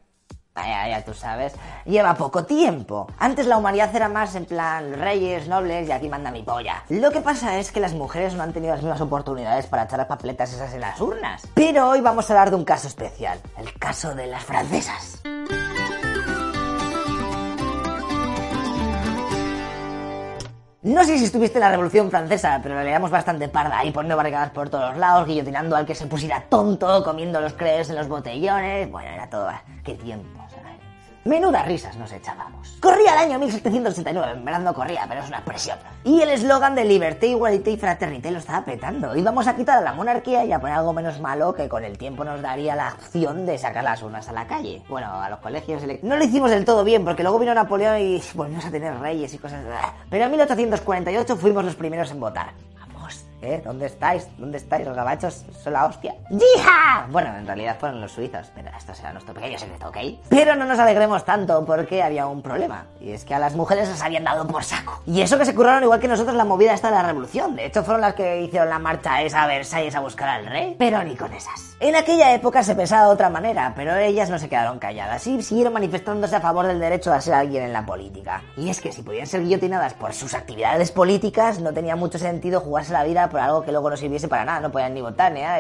Ya, tú sabes, lleva poco tiempo. Antes la humanidad era más en plan reyes, nobles y aquí manda mi polla. Lo que pasa es que las mujeres no han tenido las mismas oportunidades para echar las papeletas esas en las urnas. Pero hoy vamos a hablar de un caso especial, el caso de las francesas. No sé si estuviste en la Revolución Francesa, pero la leíamos bastante parda ahí poniendo barricadas por todos lados, guillotinando al que se pusiera tonto, comiendo los crees en los botellones. Bueno, era todo. ¡Qué tiempo! Menudas risas nos echábamos. Corría el año 1769, en verdad no corría, pero es una expresión. Y el eslogan de liberté, igualité y fraternité lo estaba petando. Íbamos a quitar a la monarquía y a poner algo menos malo que con el tiempo nos daría la opción de sacar las urnas a la calle. Bueno, a los colegios. No lo hicimos del todo bien, porque luego vino Napoleón y volvimos a tener reyes y cosas. Pero en 1848 fuimos los primeros en votar. ¿Eh? ¿Dónde estáis? ¿Dónde estáis? Los gabachos son la hostia. ¡Yija! Bueno, en realidad fueron los suizos, pero esto será nuestro pequeño secreto, ¿ok? Pero no nos alegremos tanto porque había un problema. Y es que a las mujeres les habían dado por saco. Y eso que se curraron igual que nosotros la movida esta de la revolución. De hecho, fueron las que hicieron la marcha esa a Versalles a buscar al rey. Pero ni con esas. En aquella época se pensaba de otra manera, pero ellas no se quedaron calladas y siguieron manifestándose a favor del derecho a ser alguien en la política. Y es que si podían ser guillotinadas por sus actividades políticas, no tenía mucho sentido jugarse la vida por algo que luego no sirviese para nada, no podían ni votar ni nada.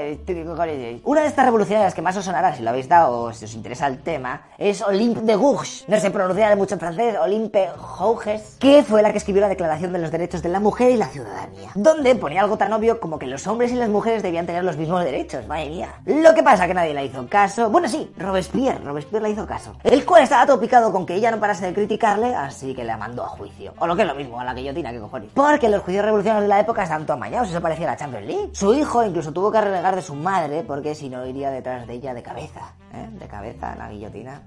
Una de estas revolucionarias que más os sonará si lo habéis dado o si os interesa el tema es Olympe de Gouges. No sé pronunciar mucho en francés, Olympe Gouges, que fue la que escribió la Declaración de los Derechos de la Mujer y la Ciudadanía, donde ponía algo tan obvio como que los hombres y las mujeres debían tener los mismos derechos. Madre mía. Lo que pasa que nadie le hizo caso. Bueno, sí, Robespierre, Robespierre le hizo caso. El cual estaba todo picado con que ella no parase de criticarle, así que la mandó a juicio. O lo que es lo mismo, a la guillotina, que cojones. Porque los juicios revolucionarios de la época estaban todo amañados, parecía la Champions League. Su hijo incluso tuvo que renegar de su madre, porque si no iría detrás de ella de cabeza. ¿eh? De cabeza, la guillotina.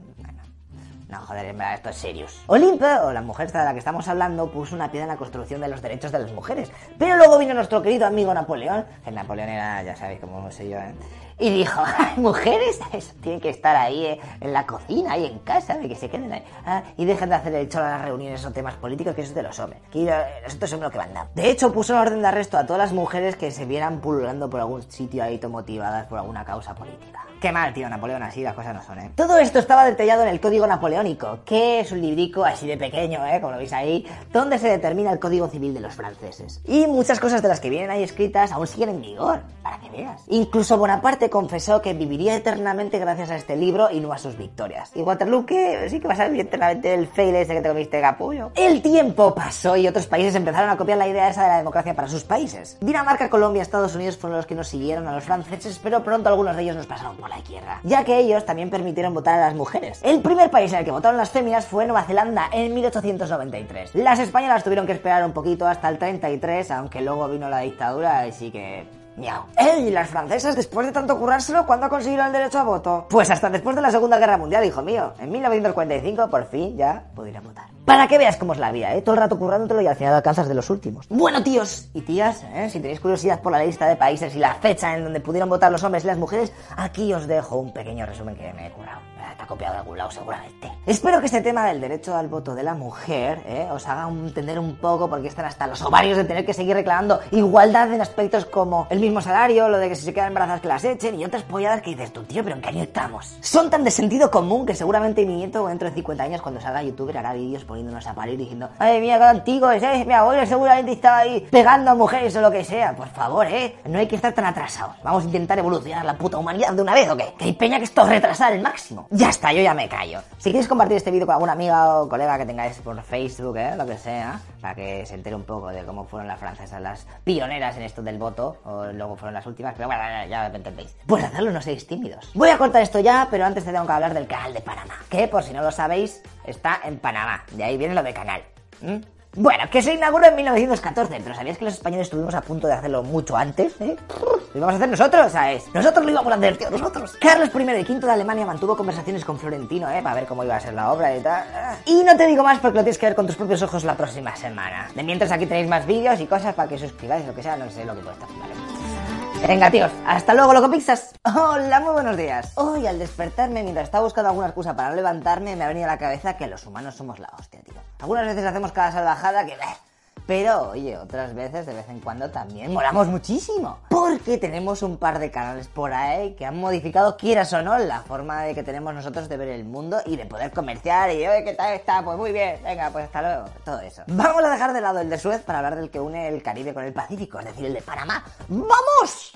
No, joder, esto es serious. Olimpe, o la mujer de la que estamos hablando, puso una piedra en la construcción de los derechos de las mujeres. Pero luego vino nuestro querido amigo Napoleón, que Napoleón era, ya sabéis cómo sé yo, ¿eh? y dijo, "Ay, mujeres, tienen que estar ahí eh, en la cocina, ahí en casa, de que se queden ahí, ah, y dejen de hacer el cholo a las reuniones o temas políticos, que eso es de los hombres, que nosotros somos los que mandamos. De hecho, puso una orden de arresto a todas las mujeres que se vieran pululando por algún sitio ahí, motivadas por alguna causa política. Qué mal, tío, Napoleón, así las cosas no son, ¿eh? Todo esto estaba detallado en el Código Napoleónico, que es un librico así de pequeño, ¿eh? Como lo veis ahí, donde se determina el Código Civil de los franceses. Y muchas cosas de las que vienen ahí escritas aún siguen en vigor, para que veas. Incluso Bonaparte confesó que viviría eternamente gracias a este libro y no a sus victorias. Y Waterloo, que sí que va a ser eternamente el fail ese que te comiste capullo. El tiempo pasó y otros países empezaron a copiar la idea esa de la democracia para sus países. Dinamarca, Colombia, Estados Unidos fueron los que nos siguieron a los franceses, pero pronto algunos de ellos nos pasaron por la izquierda, ya que ellos también permitieron votar a las mujeres. El primer país en el que votaron las féminas fue Nueva Zelanda en 1893. Las españolas tuvieron que esperar un poquito hasta el 33, aunque luego vino la dictadura, así que Miau. ¡Ey! ¿Y las francesas, después de tanto currárselo, cuándo consiguieron el derecho a voto? Pues hasta después de la Segunda Guerra Mundial, hijo mío. En 1945, por fin, ya pudieron votar. Para que veas cómo es la vida, ¿eh? Todo el rato currándotelo y al final alcanzas de los últimos. Bueno, tíos y tías, ¿eh? si tenéis curiosidad por la lista de países y la fecha en donde pudieron votar los hombres y las mujeres, aquí os dejo un pequeño resumen que me he curado. Está copiado de algún lado, seguramente. Espero que este tema del derecho al voto de la mujer ¿eh? os haga entender un poco por qué están hasta los ovarios de tener que seguir reclamando igualdad en aspectos como el mismo salario, lo de que si se quedan embarazadas que las echen y otras polladas que dices tú, tío, pero ¿en qué año estamos? Son tan de sentido común que seguramente mi nieto dentro de 50 años cuando salga youtuber hará vídeos poniéndonos a parir diciendo, ay mía, qué antiguo es, ¿eh? mi abuelo seguramente estaba ahí pegando a mujeres o lo que sea. Por favor, ¿eh? No hay que estar tan atrasados. Vamos a intentar evolucionar la puta humanidad de una vez, ¿o qué? Que hay peña que esto retrasar el máximo. Ya está, yo ya me callo. Si queréis compartir este vídeo con alguna amiga o colega que tengáis por Facebook, ¿eh? lo que sea, para que se entere un poco de cómo fueron las francesas las pioneras en esto del voto, o luego fueron las últimas, pero bueno, ya, me entendéis. Pues hacerlo, no seáis tímidos. Voy a cortar esto ya, pero antes te tengo que hablar del canal de Panamá, que por si no lo sabéis, está en Panamá. De ahí viene lo de canal. Bueno, que se inauguró en 1914, pero ¿sabías que los españoles estuvimos a punto de hacerlo mucho antes? ¿eh? Lo íbamos a hacer nosotros, ¿sabes? Nosotros lo íbamos a hacer, tío, nosotros. Carlos I y V de Alemania mantuvo conversaciones con Florentino, ¿eh? Para ver cómo iba a ser la obra y tal. Y no te digo más porque lo tienes que ver con tus propios ojos la próxima semana. De mientras aquí tenéis más vídeos y cosas para que suscribáis, lo que sea, no sé lo que puede estar. Vale. Venga, tíos, hasta luego, loco pizzas. Hola, muy buenos días. Hoy, al despertarme, mientras estaba buscando alguna excusa para no levantarme, me ha venido a la cabeza que los humanos somos la hostia, tío. Algunas veces hacemos cada salvajada que... Pero, oye, otras veces, de vez en cuando, también molamos muchísimo. Porque tenemos un par de canales por ahí que han modificado, quieras o no, la forma de que tenemos nosotros de ver el mundo y de poder comerciar. Y, oye, ¿qué tal está? Pues muy bien, venga, pues hasta luego. Todo eso. Vamos a dejar de lado el de Suez para hablar del que une el Caribe con el Pacífico, es decir, el de Panamá. ¡Vamos!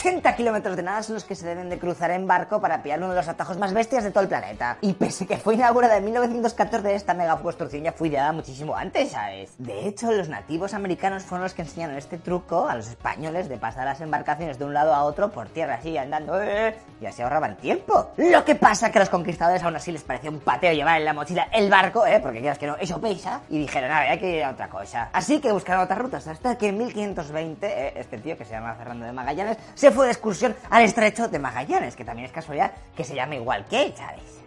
80 kilómetros de nada son los que se deben de cruzar en barco para pillar uno de los atajos más bestias de todo el planeta. Y pese que fue inaugurada en 1914, esta mega construcción ya fue ideada muchísimo antes, ¿sabes? De hecho, los nativos americanos fueron los que enseñaron este truco a los españoles de pasar las embarcaciones de un lado a otro por tierra así, andando, ¡eh! y así ahorraban tiempo. Lo que pasa que a los conquistadores aún así les parecía un pateo llevar en la mochila el barco, ¿eh? Porque quieras que no, eso pesa. Y dijeron, a ver, hay que ir a otra cosa. Así que buscaron otras rutas hasta que en 1520, ¿eh? este tío que se llama Fernando de Magallanes, se fue de excursión al estrecho de Magallanes, que también es casualidad que se llame igual que él, ¿sabes?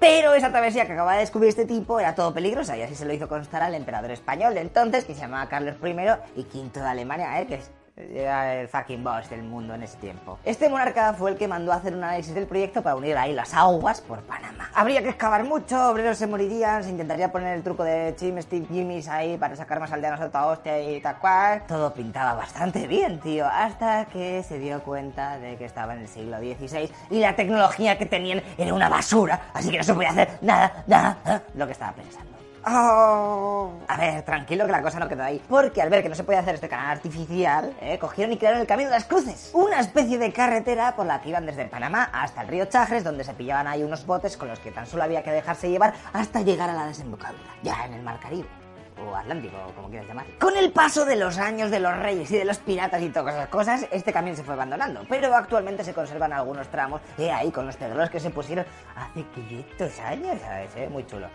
Pero esa travesía que acaba de descubrir este tipo era todo peligrosa y así se lo hizo constar al emperador español de entonces, que se llamaba Carlos I y V de Alemania, ¿eh? es era el fucking boss del mundo en ese tiempo. Este monarca fue el que mandó a hacer un análisis del proyecto para unir ahí las aguas por Panamá. Habría que excavar mucho, obreros se morirían, se intentaría poner el truco de Chim Steve Jimmy's ahí para sacar más aldeanos a toda hostia y tal cual. Todo pintaba bastante bien, tío, hasta que se dio cuenta de que estaba en el siglo XVI y la tecnología que tenían era una basura, así que no se podía hacer nada, nada, nada lo que estaba pensando. Oh. A ver, tranquilo que la cosa no quedó ahí. Porque al ver que no se podía hacer este canal artificial, eh, cogieron y crearon el Camino de las Cruces. Una especie de carretera por la que iban desde Panamá hasta el río Chagres, donde se pillaban ahí unos botes con los que tan solo había que dejarse llevar hasta llegar a la desembocadura, ya en el Mar Caribe o Atlántico, como quieras llamar. Con el paso de los años de los reyes y de los piratas y todas esas cosas, este camino se fue abandonando, pero actualmente se conservan algunos tramos, eh, ahí con los pedros que se pusieron hace 500 años, ¿sabes? Eh? Muy chulo.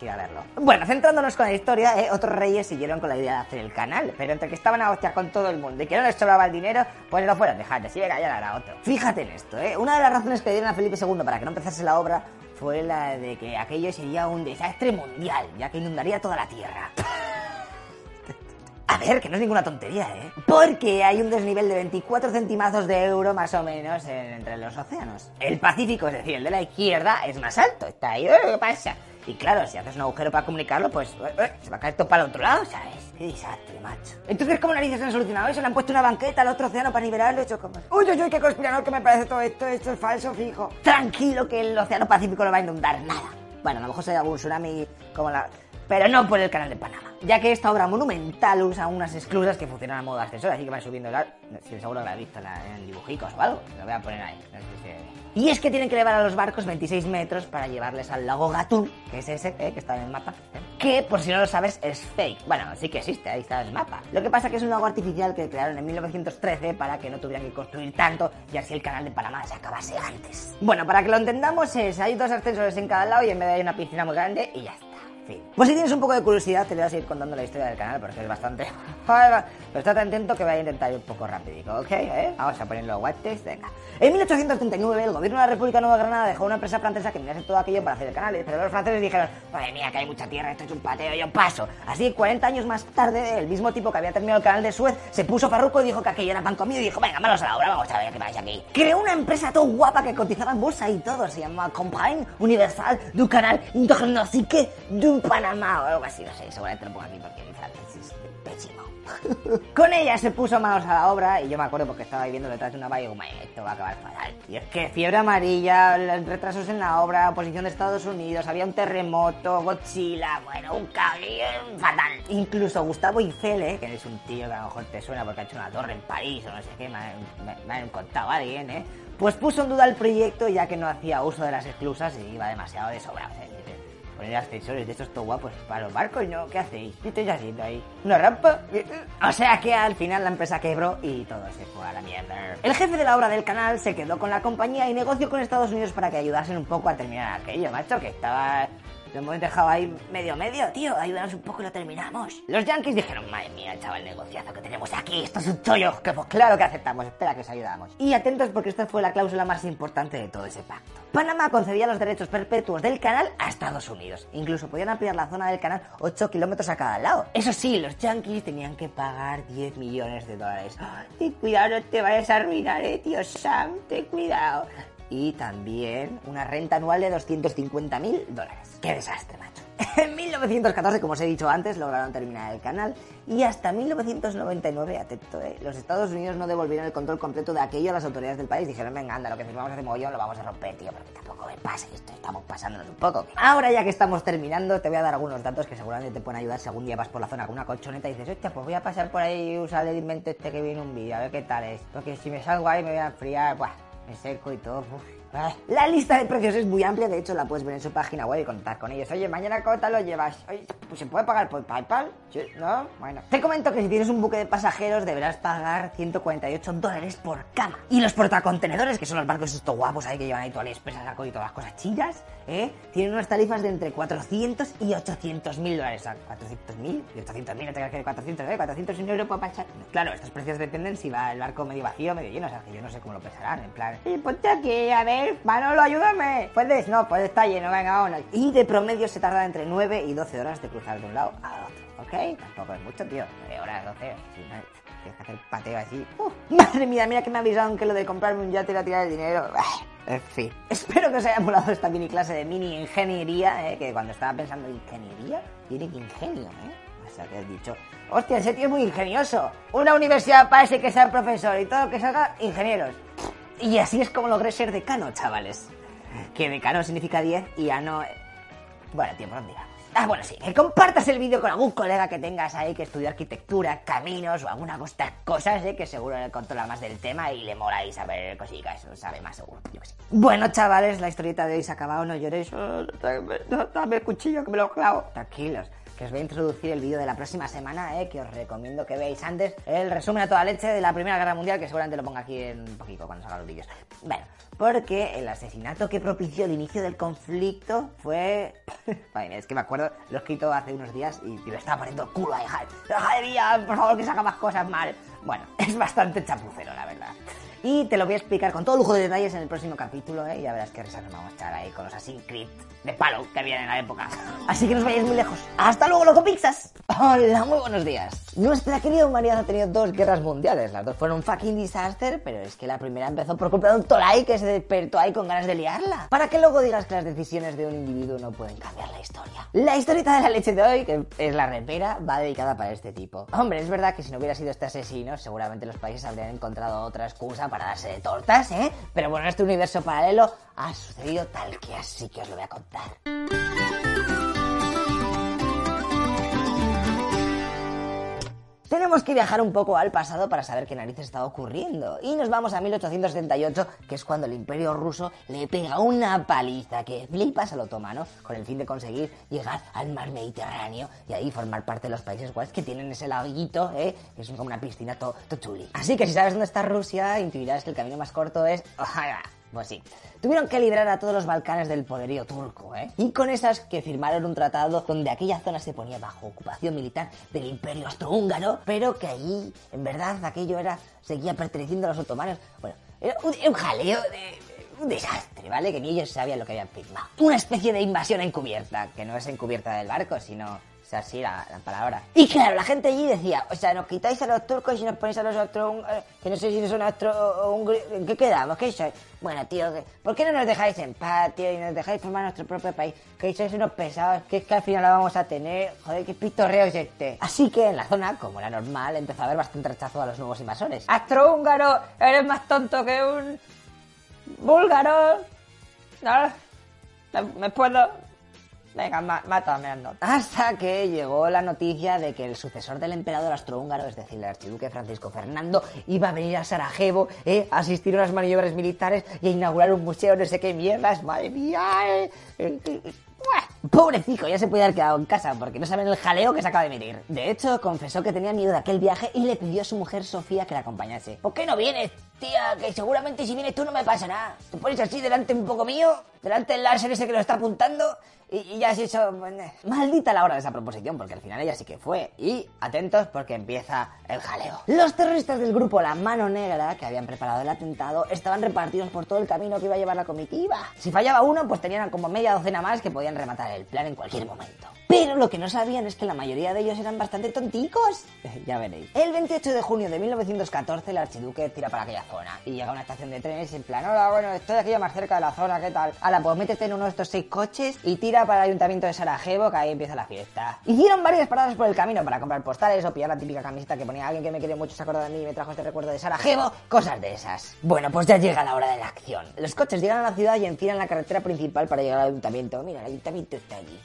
Verlo. Bueno, centrándonos con la historia, eh, otros reyes siguieron con la idea de hacer el canal, pero entre que estaban a hostia con todo el mundo y que no les sobraba el dinero, pues lo fueron dejando. Si venga, ya hará otro. Fíjate en esto, ¿eh? Una de las razones que dieron a Felipe II para que no empezase la obra fue la de que aquello sería un desastre mundial, ya que inundaría toda la tierra. A ver, que no es ninguna tontería, ¿eh? Porque hay un desnivel de 24 centimazos de euro más o menos en- entre los océanos. El Pacífico, es decir, el de la izquierda, es más alto. Está ahí, "Eh, ¿qué pasa? Y claro, si haces un agujero para comunicarlo, pues eh, eh, se va a caer todo para el otro lado, ¿sabes? Qué desastre, macho. Entonces, ¿cómo narices han solucionado eso? ¿Le han puesto una banqueta al otro océano para nivelarlo? Hecho como... Uy, uy, uy, qué conspirador que me parece todo esto. Esto es falso, fijo. Tranquilo que el océano Pacífico no va a inundar nada. Bueno, a lo mejor se algún tsunami como la... Pero no por el canal de Panamá. Ya que esta obra monumental usa unas esclusas que funcionan a modo ascensor, así que van subiendo la... Sí, seguro que visto en, dibujicos o algo. Lo voy a poner ahí. No sé si Y es que tienen que elevar a los barcos 26 metros para llevarles al lago Gatún, que es ese eh, que está en el mapa. eh, Que, por si no lo sabes, es fake. Bueno, sí que existe, ahí está el mapa. Lo que pasa que es un lago artificial que crearon en 1913 para que no tuvieran que construir tanto y así el canal de Panamá se acabase antes. Bueno, para que lo entendamos es, hay dos ascensores en cada lado y en vez de hay una piscina muy grande y ya está. Pues si tienes un poco de curiosidad, te voy a seguir contando la historia del canal porque es bastante... Pero estate atento que voy a intentar ir un poco rápido, ¿ok? ¿Eh? Vamos a poner los guantes, venga. En 1839, el gobierno de la República Nueva Granada dejó una empresa francesa que mirase todo aquello para hacer el canal, pero los franceses dijeron, madre mía, que hay mucha tierra, esto es un pateo, yo paso. Así, 40 años más tarde, el mismo tipo que había terminado el canal de Suez se puso farruco y dijo que aquello era pan comido y dijo, venga, manos a la obra, vamos a ver qué pasa aquí. Creó una empresa todo guapa que cotizaba en bolsa y todo, se llama Compagnie Universal du Canal Internacional du Panamá o algo así, no sé, seguramente lo pongo aquí porque francés es pésimo. Con ella se puso manos a la obra y yo me acuerdo porque estaba viviendo detrás de una valla y digo, "Madre, esto va a acabar fatal. Y es que fiebre amarilla, retrasos en la obra, oposición de Estados Unidos, había un terremoto, Godzilla, bueno, un caguín fatal. Incluso Gustavo Eiffel, ¿eh? que es un tío que a lo mejor te suena porque ha hecho una torre en París o no sé qué, me, me- me han contado alguien, ¿eh? Pues puso en duda el proyecto ya que no hacía uso de las esclusas y iba demasiado de sobra. Poner ascensores de estos todo guapos para los barcos, ¿no? ¿Qué hacéis? ¿Qué estáis haciendo ahí? ¿Una rampa? O sea que al final la empresa quebró y todo se fue a la mierda. El jefe de la obra del canal se quedó con la compañía y negoció con Estados Unidos para que ayudasen un poco a terminar aquello, macho, que estaba... Lo hemos dejado ahí medio medio, tío. Ayúdanos un poco y lo terminamos. Los yankees dijeron, madre mía, chaval, el negociazo que tenemos aquí. Esto es un chollo. Que pues claro que aceptamos. Espera que os ayudamos. Y atentos porque esta fue la cláusula más importante de todo ese pacto. Panamá concedía los derechos perpetuos del canal a Estados Unidos. Incluso podían ampliar la zona del canal 8 kilómetros a cada lado. Eso sí, los yankees tenían que pagar 10 millones de dólares. ¡Ay, ten cuidado, no te vayas a arruinar, eh, tío Sam. Ten cuidado y también una renta anual de 250 mil dólares. ¡Qué desastre, macho! En 1914, como os he dicho antes, lograron terminar el canal y hasta 1999, atento, ¿eh? los Estados Unidos no devolvieron el control completo de aquello a las autoridades del país. Dijeron, venga, anda, lo que firmamos hace mogollón lo vamos a romper, tío, pero que tampoco me pase esto, estamos pasándonos un poco. Ahora ya que estamos terminando, te voy a dar algunos datos que seguramente te pueden ayudar si algún por la zona con una colchoneta y dices, hostia, pues voy a pasar por ahí y usar el invento este que viene un vídeo, a ver qué tal es. Porque si me salgo ahí me voy a enfriar, buah, me seco y todo. Ah, La lista de precios es muy amplia, de hecho la puedes ver en su página web y contar con ellos. Oye, mañana ¿cuánto lo llevas? Oye, pues se puede pagar por PayPal, ¿Sí? ¿no? Bueno. Te comento que si tienes un buque de pasajeros deberás pagar 148 dólares por cama. Y los portacontenedores, que son los barcos estos guapos ahí que llevan ahí todo el express a saco y todas las cosas chillas, ¿eh? Tienen unas tarifas de entre 400 y 800 mil dólares. O sea, 400 mil y 800 mil, no te creas que de 400, ¿eh? 400 un euro para pasar. Claro, estos precios dependen si va el barco medio vacío medio lleno, o sea, que yo no sé cómo lo pensarán, en plan, y ponte aquí, a ver, Manolo, ayúdame. ¿Puedes? No, pues está lleno, venga, vámonos. Y de promedio se tarda entre 9 y 12 horas de cruzar de un lado a otro, ¿ok? Tampoco es mucho, tío. 9 horas, 12, si no, tienes que hacer pateo así. Uf, madre mía, mira que me avisaron que lo de comprarme un yate era tirar el dinero. En fin. Espero que os haya molado esta mini clase de mini ingeniería, ¿eh? que cuando estaba pensando ingeniería, tiene ingenio, ¿eh? O sea, que has dicho, hostia, ese tío es muy ingenioso. Una universidad para ese que sea profesor y todo que salga ingenieros. Y así es como logré ser decano, chavales. Que decano significa 10 y ano... Bueno, tiempo, no digamos. Ah, bueno, sí, que compartas el vídeo con algún colega que tengas ahí que estudia arquitectura, caminos o alguna estas cosas, ¿eh? que seguro le controla más del tema y le mola y saber cositas, sabe más seguro, yo sé. Bueno, chavales, la historieta de hoy se ha acabado, no lloréis, oh, dame, el cuchillo que me lo clavo. Tranquilos, que os voy a introducir el vídeo de la próxima semana, eh, que os recomiendo que veáis antes el resumen a toda leche de la Primera Guerra Mundial, que seguramente lo ponga aquí en un poquito cuando salgan los vídeos. Bueno, porque el asesinato que propició el inicio del conflicto fue... Es que me acuerdo, lo he escrito hace unos días y me estaba poniendo el culo ahí, Javi. ¡Madre por favor, que hagan más cosas mal! Bueno, es bastante chapucero, la verdad. Y te lo voy a explicar con todo lujo de detalles en el próximo capítulo, ¿eh? Ya verás que risas nos vamos a echar ahí con los Assassin's Creed de palo que había en la época. Así que no os vayáis muy lejos. ¡Hasta luego, loco pizzas! Hola, muy buenos días. Nuestra querida humanidad ha tenido dos guerras mundiales. Las dos fueron un fucking disaster, pero es que la primera empezó por culpa de un Tolai que se despertó ahí con ganas de liarla. Para que luego digas que las decisiones de un individuo no pueden cambiar la historia. La historieta de la leche de hoy, que es la repera, va dedicada para este tipo. Hombre, es verdad que si no hubiera sido este asesino, seguramente los países habrían encontrado otra excusa para darse de tortas, ¿eh? Pero bueno, en este universo paralelo ha sucedido tal que así que os lo voy a contar. Tenemos que viajar un poco al pasado para saber qué narices está ocurriendo. Y nos vamos a 1878, que es cuando el imperio ruso le pega una paliza que flipas al otomano, con el fin de conseguir llegar al mar Mediterráneo y ahí formar parte de los países guays que tienen ese laguito, ¿eh? que es como una piscina to, chuli. Así que si sabes dónde está Rusia, intuirás que el camino más corto es... Pues sí. Tuvieron que librar a todos los Balcanes del poderío turco, ¿eh? Y con esas que firmaron un tratado donde aquella zona se ponía bajo ocupación militar del Imperio Austrohúngaro, pero que allí, en verdad, aquello era seguía perteneciendo a los otomanos. Bueno, era un, un jaleo de, un desastre, ¿vale? Que ni ellos sabían lo que habían firmado. Una especie de invasión encubierta, que no es encubierta del barco, sino... O sea, sí, la, la palabra. Y claro, la gente allí decía, o sea, nos quitáis a los turcos y nos ponéis a los otros, que no sé si son otros, ¿en qué quedamos? ¿Qué sois? Bueno, tío, ¿por qué no nos dejáis en paz, tío, y nos dejáis formar nuestro propio país? Que sois unos pesados, que es que al final la vamos a tener, joder, qué pitorreo es este. Así que en la zona, como era normal, empezó a haber bastante rechazo a los nuevos invasores. ¡Astrohúngaro! ¡Eres más tonto que un... búlgaro! No, me puedo... Venga, má- mátame. Hasta que llegó la noticia de que el sucesor del emperador austrohúngaro, es decir, el archiduque Francisco Fernando, iba a venir a Sarajevo eh, a asistir a unas maniobras militares y a inaugurar un museo, no sé qué mierdas. ¡Madre mía! eh, eh, eh. Pobrecito, ya se puede haber quedado en casa porque no saben el jaleo que se acaba de meter. De hecho, confesó que tenía miedo de aquel viaje y le pidió a su mujer Sofía que la acompañase. ¿Por qué no vienes, tía? Que seguramente si vienes tú no me pasa nada. Te pones así delante un poco mío, delante del láser ese que lo está apuntando y, y ya has hecho... pues, eh, Maldita la hora de esa proposición, porque al final ella sí que fue. Y atentos porque empieza el jaleo. Los terroristas del grupo La Mano Negra, que habían preparado el atentado, estaban repartidos por todo el camino que iba a llevar la comitiva. Si fallaba uno, pues tenían como media docena más que podían rematar el plan en cualquier momento. Pero lo que no sabían es que la mayoría de ellos eran bastante tonticos. ya veréis. El 28 de junio de 1914 el archiduque tira para aquella zona y llega a una estación de trenes en plan, hola, bueno, estoy aquí más cerca de la zona, ¿qué tal? Ahora, pues métete en uno de estos seis coches y tira para el ayuntamiento de Sarajevo, que ahí empieza la fiesta. Hicieron varias paradas por el camino para comprar postales o pillar la típica camiseta que ponía alguien que me quiere mucho, se acuerda de mí y me trajo este recuerdo de Sarajevo, cosas de esas. Bueno, pues ya llega la hora de la acción. Los coches llegan a la ciudad y encinan la carretera principal para llegar al ayuntamiento. Mira, el ayuntamiento está allí.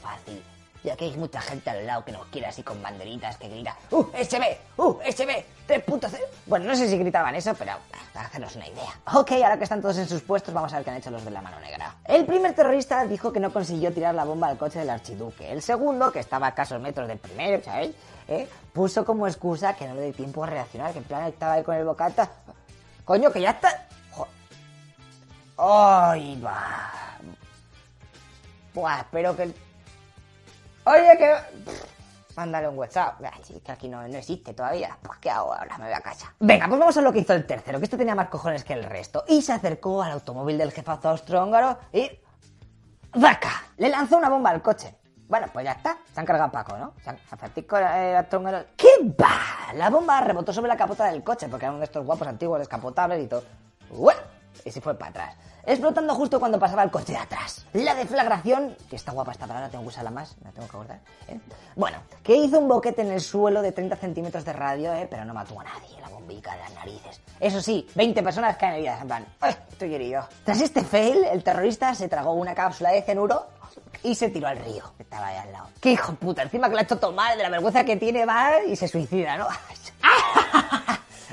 Fácil. Ya que hay mucha gente al lado que nos quiere así con banderitas que grita ¡Uh, SB! ¡Uh, SB! 3.0 Bueno, no sé si gritaban eso, pero para hacernos una idea. Ok, ahora que están todos en sus puestos, vamos a ver qué han hecho los de la mano negra. El primer terrorista dijo que no consiguió tirar la bomba al coche del archiduque. El segundo, que estaba a escasos metros del primero, ¿sabéis? ¿Eh? Puso como excusa que no le dio tiempo a reaccionar, que en plan estaba ahí con el bocata. Coño, que ya está... ¡Ay, va! Buah, espero que... el- Oye, que... Mándale un WhatsApp. Ah, que aquí no, no existe todavía. Pues ¿qué hago ahora? Me voy a casa. Venga, pues vamos a lo que hizo el tercero, que este tenía más cojones que el resto. Y se acercó al automóvil del jefazo austrohúngaro y... ¡Vaca! Le lanzó una bomba al coche. Bueno, pues ya está. Se han cargado Paco, ¿no? Se han a Francisco eh. ¿Qué va? La bomba rebotó sobre la capota del coche, porque era uno de estos guapos antiguos descapotables y todo. ¡Ué! Y se fue para atrás. Explotando justo cuando pasaba el coche de atrás. La deflagración, que está guapa esta palabra, tengo que usarla más, me la tengo que acordar. ¿eh? Bueno, que hizo un boquete en el suelo de 30 centímetros de radio, ¿eh? pero no mató a nadie, la bombica de las narices. Eso sí, 20 personas caen heridas, en plan, ¡ay, estoy herido! Tras este fail, el terrorista se tragó una cápsula de cianuro y se tiró al río, que estaba ahí al lado. ¡Qué hijo puta! Encima que lo ha hecho todo mal, de la vergüenza que tiene, va y se suicida, ¿no?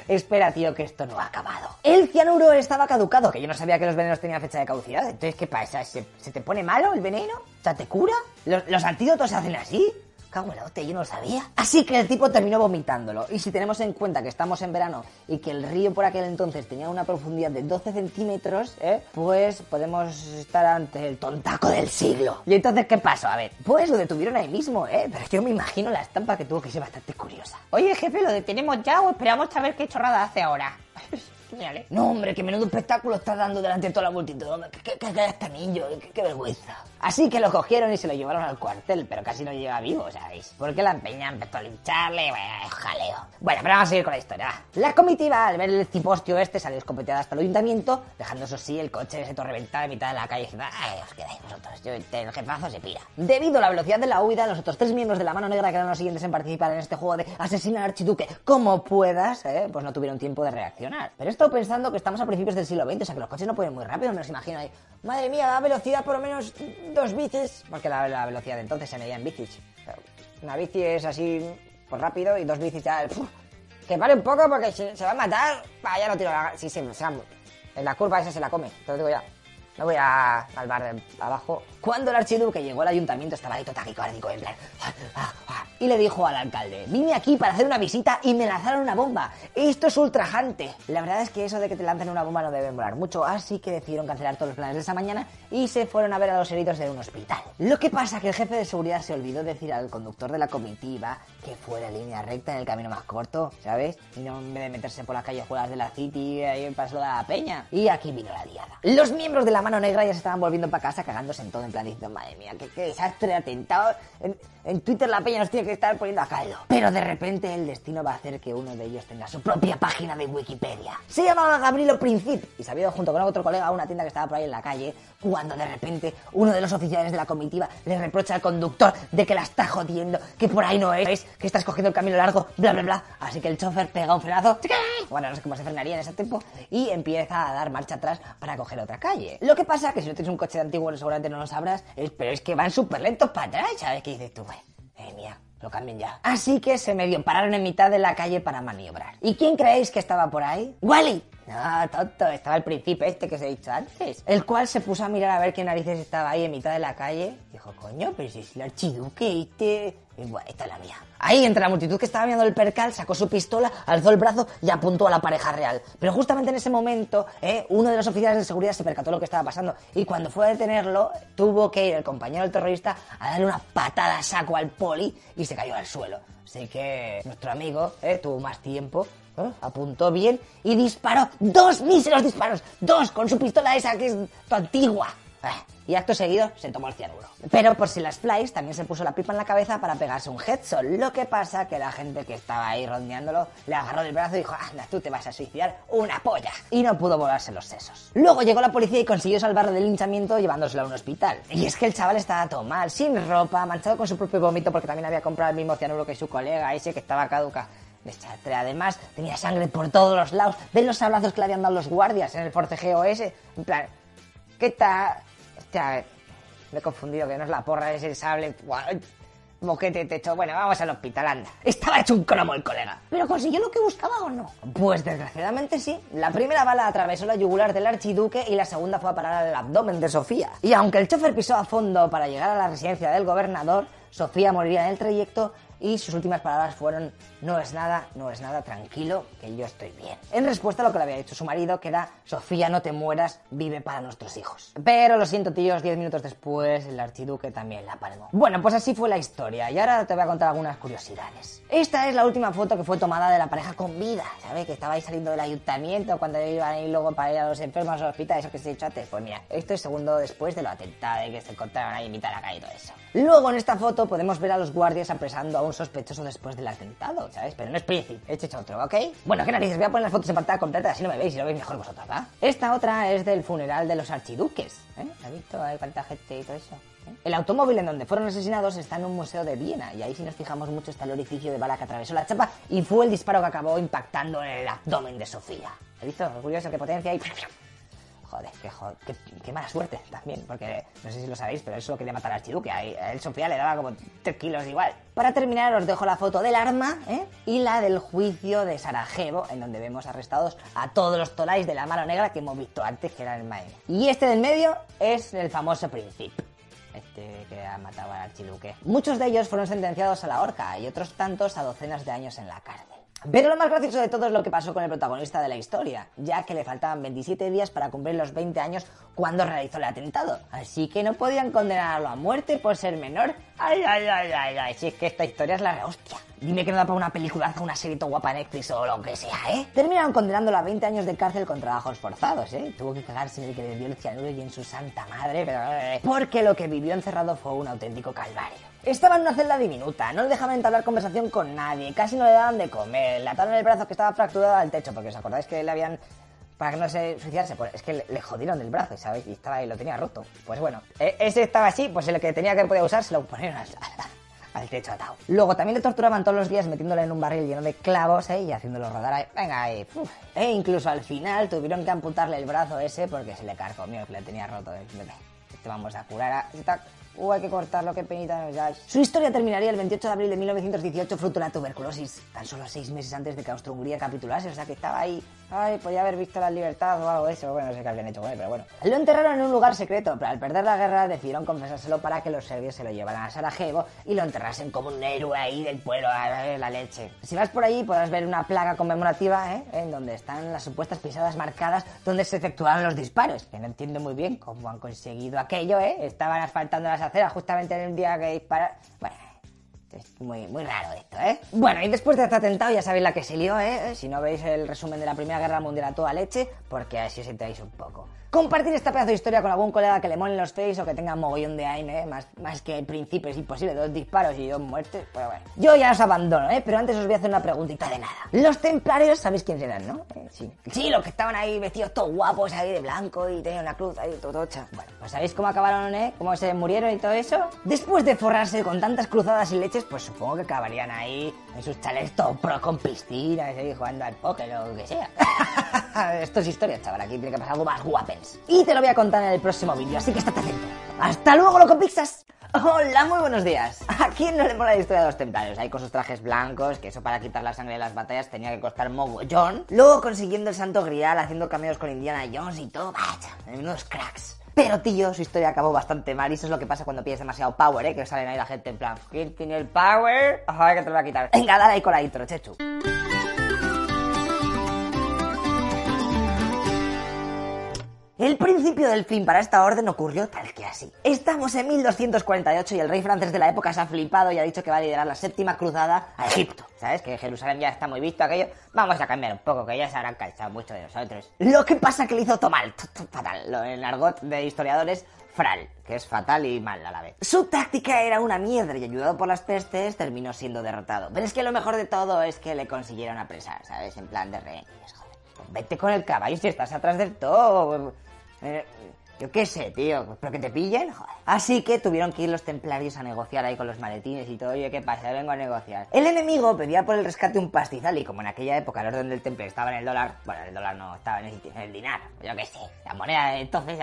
Espera, tío, que esto no ha acabado. El cianuro estaba caducado, que yo no sabía que los venenos tenían fecha de caducidad. Entonces, ¿qué pasa? ¿Se, te pone malo el veneno? O sea, ¿te cura? ¿Los, los antídotos se hacen así? Cago en la hostia, yo no lo sabía. Así que el tipo terminó vomitándolo. Y si tenemos en cuenta que estamos en verano y que el río por aquel entonces tenía una profundidad de 12 centímetros, ¿eh? pues podemos estar ante el tontaco del siglo. ¿Y entonces qué pasó? A ver, pues lo detuvieron ahí mismo, ¿eh? Pero yo me imagino la estampa que tuvo que ser bastante curiosa. Oye, jefe, ¿lo detenemos ya o esperamos a ver qué chorrada hace ahora? No, hombre, qué menudo espectáculo está dando delante de toda la multitud. Qué, qué, qué niño, qué, vergüenza. Así que lo cogieron y se lo llevaron al cuartel, pero casi no llega vivo, ¿sabéis? Porque la peña empezó a lincharle, bueno, jaleo. Bueno, pero vamos a seguir con la historia. La comitiva, al ver el cipostio este, salió escopeteada hasta el ayuntamiento, dejando eso sí el coche ese todo reventado en mitad de la calle. Ay, os quedáis vosotros, yo, el jefazo se pira. Debido a la velocidad de la huida, los otros tres miembros de la mano negra que eran los siguientes en participar en este juego de asesina al archiduque como puedas, ¿eh? pues no tuvieron tiempo de reaccionar. Pero estado pensando que estamos a principios del siglo XX, o sea que los coches no pueden muy rápido, me los imagino ahí. Madre mía, da velocidad por lo menos dos bicis, porque la, la velocidad de entonces se medía en bicis. Una bici es así, pues rápido, y dos bicis ya... ¡puf! que pare un poco porque se, se va a matar. Va, ya no tiro la... Sí, sí, se va- en la curva esa se la come, te lo digo ya. No voy a, al bar de abajo. Cuando el archiduque llegó al ayuntamiento estaba ahí todo taquicárdico, en plan... "Ah, ah, ah". y le dijo al alcalde, vine aquí para hacer una visita y me lanzaron una bomba. Esto es ultrajante. La verdad es que eso de que te lancen una bomba no debe molar mucho, así que decidieron cancelar todos los planes de esa mañana y se fueron a ver a los heridos en un hospital. Lo que pasa que el jefe de seguridad se olvidó decir al conductor de la comitiva que fuera línea recta en el camino más corto, ¿sabes? Y no en vez de meterse por las callejuelas de la City ahí de la Peña. Y aquí vino la liada. Los miembros de la mano negra ya se estaban volviendo para casa cagándose en todo en plan diciendo, madre mía, qué, qué desastre de atentado. En, en Twitter la peña nos tiene que estar poniendo a caldo. Pero de repente el destino va a hacer que uno de ellos tenga su propia página de Wikipedia. Se llamaba Gabrielo Princip y se había ido junto con otro colega a una tienda que estaba por ahí en la calle cuando de repente uno de los oficiales de la comitiva le reprocha al conductor de que la está jodiendo, que por ahí no es, que está escogiendo el camino largo, bla bla bla. Así que el chofer pega un frenazo, bueno, no sé cómo se frenaría en ese tiempo, y empieza a dar marcha atrás para coger otra calle. Lo que pasa que si no tienes un coche de antiguo seguramente no lo pero es que van súper lentos para atrás, ¿sabes? qué dices tú, güey, eh, mía, lo cambien ya. Así que se medio pararon en mitad de la calle para maniobrar. ¿Y quién creéis que estaba por ahí? ¡Wally! No, tonto, estaba el príncipe este que os he dicho antes. El cual se puso a mirar a ver qué narices estaba ahí en mitad de la calle. Dijo, coño, pero si es el archiduque este... Y bueno, esta es la mía. Ahí, entre la multitud que estaba viendo el percal, sacó su pistola, alzó el brazo y apuntó a la pareja real. Pero justamente en ese momento, eh, uno de los oficiales de seguridad se percató de lo que estaba pasando. Y cuando fue a detenerlo, tuvo que ir el compañero del terrorista a darle una patada saco al poli y se cayó al suelo. Así que nuestro amigo eh, tuvo más tiempo, ¿eh? apuntó bien y disparó dos míseros disparos, dos con su pistola esa que es antigua. Ah, Y acto seguido se tomó el cianuro. Pero por si las flies también se puso la pipa en la cabeza para pegarse un headshot. Lo que pasa que la gente que estaba ahí rondeándolo le agarró del brazo y dijo, anda, tú te vas a suicidar una polla. Y no pudo volarse los sesos. Luego llegó la policía y consiguió salvarlo del linchamiento llevándoselo a un hospital. Y es que el chaval estaba todo mal, sin ropa, manchado con su propio vómito porque también había comprado el mismo cianuro que su colega, ese que estaba caduca. Además, tenía sangre por todos los lados. ¿Ven los sablazos que le habían dado los guardias en el forcejeo ese? En plan, ¿qué tal? Me he confundido, que no es la porra, es el sable. Moquete techo. Bueno, vamos al hospital, anda. Estaba hecho un cromo el colega. ¿Pero consiguió lo que buscaba o no? Pues desgraciadamente sí. La primera bala atravesó la yugular del archiduque y la segunda fue a parar al abdomen de Sofía. Y aunque el chofer pisó a fondo para llegar a la residencia del gobernador, Sofía moriría en el trayecto y sus últimas palabras fueron no es nada, no es nada, tranquilo, que yo estoy bien. En respuesta a lo que le había dicho su marido, que era Sofía, no te mueras, vive para nuestros hijos. Pero lo siento, tíos, diez minutos después el archiduque también la palmó. Bueno, pues así fue la historia y ahora te voy a contar algunas curiosidades. Esta es la última foto que fue tomada de la pareja con vida, ¿sabes? Que estabais saliendo del ayuntamiento cuando iban a ir luego para ir a los enfermos al hospital, eso que os he dicho antes. Pues mira, esto es segundo después de lo atentado, de que se encontraron ahí en mitad de la y todo eso. Luego en esta foto podemos ver a los guardias apresando a un sospechoso después del atentado, ¿sabes? Pero no es Príncipe, este es otro, ¿ok? Bueno, qué narices, voy a poner las fotos en pantalla completa, así no me veis y lo veis mejor vosotros, ¿va? Esta otra es del funeral de los archiduques, ¿eh? ¿Has visto ahí cuánta gente y todo eso? ¿eh? El automóvil en donde fueron asesinados está en un museo de Viena y ahí si nos fijamos mucho está el orificio de bala que atravesó la chapa y fue el disparo que acabó impactando en el abdomen de Sofía. ¿Has visto? Curioso, qué potencia y... Joder, qué, jo- qué, mala suerte también, porque no sé si lo sabéis, pero eso lo quería matar al archiduque. A él Sofía le daba como 3 kilos igual. Para terminar, os dejo la foto del arma ¿eh? y la del juicio de Sarajevo, en donde vemos arrestados a todos los tolais de la mano negra que hemos visto antes, que eran el Maine. Y este del medio es el famoso Príncipe. Este que ha matado al archiduque. Muchos de ellos fueron sentenciados a la horca y otros tantos a docenas de años en la cárcel. Pero lo más gracioso de todo es lo que pasó con el protagonista de la historia, ya que le faltaban 27 días para cumplir los 20 años cuando realizó el atentado. Así que no podían condenarlo a muerte por ser menor. Ay, ay, ay, ay, ay, si es que esta historia es la hostia. Dime que no da para una peliculaza, una serie todo guapa Netflix o lo que sea, ¿eh? Terminaron condenándolo a 20 años de cárcel con trabajos forzados, ¿eh? Tuvo que cagarse en el que le dio el cianuro y en su santa madre, pero... eh, Porque lo que vivió encerrado fue un auténtico calvario. Estaba en una celda diminuta, no le dejaban entablar conversación con nadie, casi no le daban de comer, le ataron el brazo que estaba fracturado al techo, porque os acordáis que le habían para que no se suicidase, pues es que le, jodieron el brazo, ¿sabéis? Y estaba ahí, lo tenía roto. Pues bueno, e- ese estaba así, pues el que tenía que poder usar se lo ponieron al, techo atado. Luego también le torturaban todos los días metiéndole en un barril lleno de clavos, ¿eh? Y haciéndolo rodar ahí. Venga ahí. E incluso al final tuvieron que amputarle el brazo ese porque se le carcomió, que le tenía roto. ¿eh? Te vamos a curar a... Uh, hay que cortarlo, qué penita nos dais. Su historia terminaría el 28 de abril de 1918 fruto de la tuberculosis, tan solo seis meses antes de que Austro-Hungría capitulase, o sea que estaba ahí. Ay, podía haber visto la libertad o algo de eso. Bueno, no sé qué habían hecho con pero bueno. Lo enterraron en un lugar secreto, pero al perder la guerra decidieron confesárselo para que los serbios se lo llevaran a Sarajevo y lo enterrasen como un héroe ahí del pueblo, a la leche. Si vas por ahí podrás ver una placa conmemorativa, ¿eh? En donde están las supuestas pisadas marcadas donde se efectuaron los disparos. Que no entiendo muy bien cómo han conseguido aquello, ¿eh? Estaban asfaltando las aceras justamente en el día que dispararon. Bueno. Es muy, muy raro esto, ¿eh? Bueno, y después de este atentado ya sabéis la que se lió, ¿eh? Si no veis el resumen de la Primera Guerra Mundial a toda leche, porque así os enteráis un poco. Compartir esta pedazo de historia con algún colega que le molen los face o que tenga mogollón de aire, ¿eh? más, más que el principio es imposible, dos disparos y dos muertes, pues bueno. Yo ya os abandono, ¿eh? Pero antes os voy a hacer una preguntita de nada. Los templarios, ¿sabéis quiénes eran, no? Eh, sí. Sí, los que estaban ahí vestidos todos guapos ahí de blanco y tenían una cruz ahí totocha. Bueno, pues ¿sabéis cómo acabaron, eh? ¿Cómo se murieron y todo eso? Después de forrarse con tantas cruzadas y leches, pues supongo que acabarían ahí en sus chalets todo pro con piscinas, ahí jugando al póker o lo que sea. Esto es historia, chaval. Aquí tiene que pasar algo más Y te lo voy a contar en el próximo vídeo, así que estate atento. ¡Hasta luego, loco Pixas! Hola, muy buenos días. ¿A quién no le mola la historia de los templarios? Ahí con sus trajes blancos, que eso para quitar la sangre de las batallas tenía que costar mogollón. Luego consiguiendo el santo grial, haciendo cameos con Indiana Jones y todo. Vaya, unos cracks. Pero, tío, su historia acabó bastante mal y eso es lo que pasa cuando pides demasiado power, ¿eh? Que salen ahí la gente en plan, ¿quién tiene el power? Ajá, que te lo voy a quitar. Venga, dale ahí con la intro, chechu. El principio del fin para esta orden ocurrió tal que así. Estamos en 1248 y el rey francés de la época se ha flipado y ha dicho que va a liderar la séptima cruzada a Egipto. ¿Sabes? Que Jerusalén ya está muy visto aquello. Vamos a cambiar un poco, que ya se habrán cansado mucho de nosotros. Lo que pasa que le hizo tomar fatal. Lo en argot de historiadores, fral, que es fatal y mal a la vez. Su táctica era una mierda y ayudado por las pestes terminó siendo derrotado. Pero es que lo mejor de todo es que le consiguieron apresar, ¿sabes? En plan de joder. Pues vete con el caballo si estás atrás del todo. Eh, yo qué sé, tío, pero que te pillen, joder. Así que tuvieron que ir los templarios a negociar ahí con los maletines y todo. Oye, ¿qué pasa? Vengo a negociar. El enemigo pedía por el rescate un pastizal y como en aquella época el orden del temple estaba en el dólar, bueno, el dólar no estaba en el, en dinar, yo qué sé, la moneda de entonces.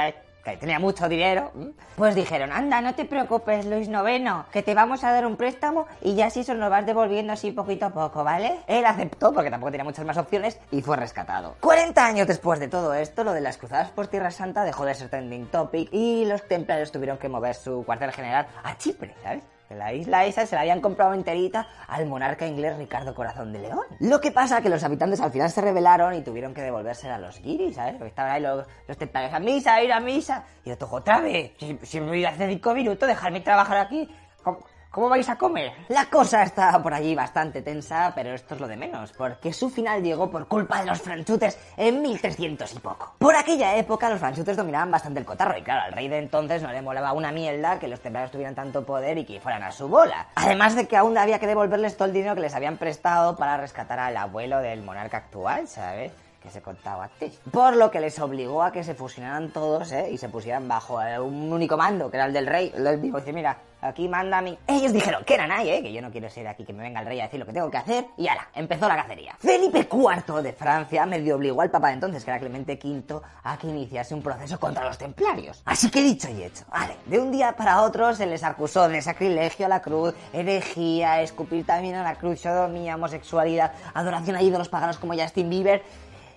Que tenía mucho dinero, pues dijeron, anda, no te preocupes, Luis Noveno, que te vamos a dar un préstamo y ya así eso nos vas devolviendo así poquito a poco, ¿vale? Él aceptó porque tampoco tenía muchas más opciones y fue rescatado. 40 años después de todo esto, lo de las cruzadas por Tierra Santa dejó de ser trending topic y los templarios tuvieron que mover su cuartel general a Chipre, ¿sabes? La isla esa se la habían comprado enterita al monarca inglés Ricardo Corazón de León. Lo que pasa que los habitantes al final se rebelaron y tuvieron que devolvérsela a los guiris, ¿sabes? Porque estaban ahí los, los templarios a misa, ir a misa. Y yo toco otra vez. Si, si me voy hace cinco minutos, dejarme trabajar aquí. ¿Cómo, ¿Cómo vais a comer? La cosa estaba por allí bastante tensa, pero esto es lo de menos, porque su final llegó por culpa de los franchutes en 1300 y poco. Por aquella época los franchutes dominaban bastante el cotarro y claro, al rey de entonces no le molaba una mierda que los templarios tuvieran tanto poder y que fueran a su bola. Además de que aún había que devolverles todo el dinero que les habían prestado para rescatar al abuelo del monarca actual, ¿sabes? Se contaba. Por lo que les obligó a que se fusionaran todos, ¿eh? Y se pusieran bajo eh, un único mando, que era el del rey. Les dijo, dice, mira, aquí manda a mí. Ellos dijeron que eran ahí, ¿eh? Que yo no quiero ser aquí, que me venga el rey a decir lo que tengo que hacer. Y ahora, empezó la cacería. Felipe IV de Francia medio obligó al papa de entonces, que era Clemente V, a que iniciase un proceso contra los templarios. Así que dicho y hecho, vale, de un día para otro se les acusó de sacrilegio a la cruz, herejía, escupir también a la cruz, sodomía, homosexualidad, adoración a ídolos paganos como Justin Bieber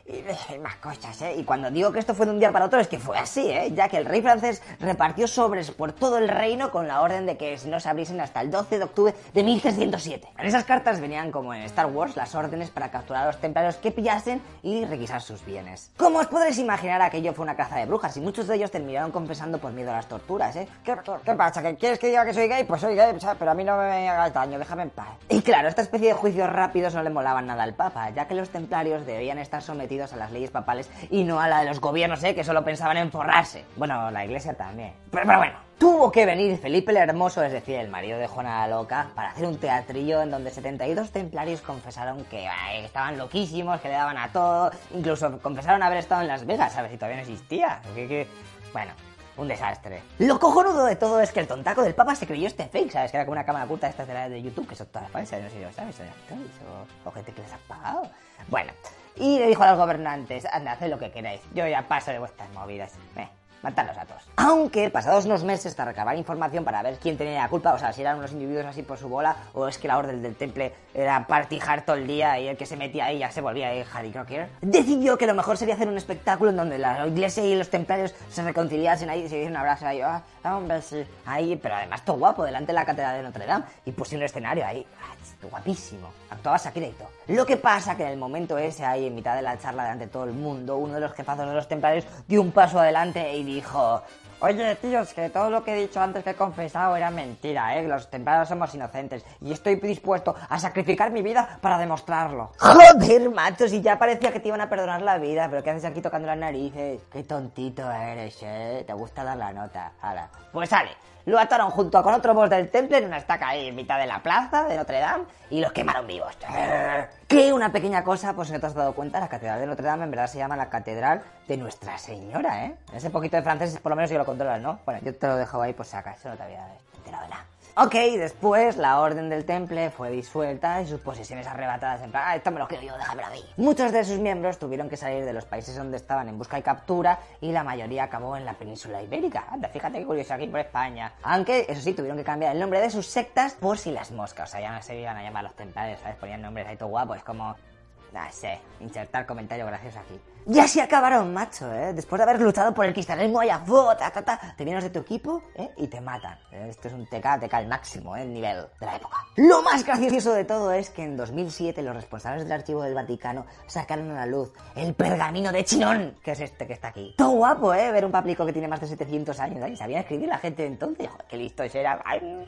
y más cosas, ¿eh? Y cuando digo que esto fue de un día para otro es que fue así, ¿eh? Ya que el rey francés repartió sobres por todo el reino con la orden de que no se abriesen hasta el 12 de octubre de 1307. En esas cartas venían, como en Star Wars, las órdenes para capturar a los templarios que pillasen y requisar sus bienes. Como os podréis imaginar, aquello fue una caza de brujas y muchos de ellos terminaron confesando por miedo a las torturas, ¿eh? ¿Qué, pasa? ¿Que quieres que diga que soy gay? Pues soy gay, pero a mí no me hagas daño, déjame en paz. Y claro, esta especie de juicios rápidos no le molaban nada al papa, ya que los templarios debían estar sometidos a las leyes papales y no a la de los gobiernos, ¿eh? que solo pensaban en forrarse. Bueno, la iglesia también. Pero, bueno, tuvo que venir Felipe el Hermoso, es decir, el marido de Juana la Loca, para hacer un teatrillo en donde 72 templarios confesaron que estaban loquísimos, que le daban a todo, incluso confesaron haber estado en Las Vegas, a ver si todavía no existía. Que. Bueno, un desastre. Lo cojonudo de todo es que el tontaco del Papa se creyó este fake, ¿sabes? Que era como una cámara oculta esta de la de YouTube, que son todas falsas, no sé si lo sabes, son o, o gente que les ha pagado. Bueno, y le dijo a los gobernantes, anda, haced lo que queráis, yo ya paso de vuestras movidas. Eh, matarlos a todos. Aunque pasados unos meses tras recabar información para ver quién tenía la culpa, o sea, si eran unos individuos así por su bola, o es que la orden del temple era partijar todo el día y el que se metía ahí ya se volvía ahí Harry Crocker, decidió que lo mejor sería hacer un espectáculo en donde la iglesia y los templarios se reconciliasen ahí y se diesen un abrazo ahí, ah, ah, hombre, sí, ahí, pero además todo guapo, delante de la catedral de Notre Dame, y puse un escenario ahí, ah, guapísimo, actuaba Shakira. Lo que pasa que en el momento ese, ahí en mitad de la charla delante de todo el mundo, uno de los jefazos de los templarios dio un paso adelante y dijo, Oye, tíos, que todo lo que he dicho antes que he confesado era mentira, ¿eh? Los templarios somos inocentes y estoy dispuesto a sacrificar mi vida para demostrarlo. Joder, macho, si ya parecía que te iban a perdonar la vida, pero ¿qué haces aquí tocando las narices? Qué tontito eres, ¿eh? Te gusta dar la nota. Hala. Pues sale. Lo ataron junto con otro boss del temple en una estaca ahí en mitad de la plaza de Notre Dame y los quemaron vivos. Que una pequeña cosa, pues si no te has dado cuenta, la catedral de Notre Dame en verdad se llama la catedral de Nuestra Señora, ¿eh? Ese poquito de francés por lo menos yo lo controlas, ¿no? Bueno, yo te lo dejo ahí por si acaso, no te había enterado de nada. Ok, después la orden del temple fue disuelta y sus posesiones arrebatadas en plan, ah, esto me lo quiero yo, déjamelo a mí. Muchos de sus miembros tuvieron que salir de los países donde estaban en busca y captura y la mayoría acabó en la península ibérica. Anda, fíjate qué curioso aquí por España. Aunque, eso sí, tuvieron que cambiar el nombre de sus sectas por si las moscas. O sea, ya no se iban a llamar los templarios, ¿sabes? Ponían nombres ahí todo guapos, es como... No sé, insertar comentario gracioso aquí. Ya se acabaron, macho, ¿eh? Después de haber luchado por el cristianismo allá, ta, ta, ta, te vienes de tu equipo, ¿eh? Y te matan. Esto es un TK, TK al máximo, ¿eh? El nivel de la época. Lo más gracioso de todo es que en 2007 los responsables del archivo del Vaticano sacaron a la luz el pergamino de Chinón, que es este que está aquí. Todo guapo, ¿eh? Ver un paplico que tiene más de 700 años, ¿eh? Sabía escribir la gente entonces. Joder, qué listo era.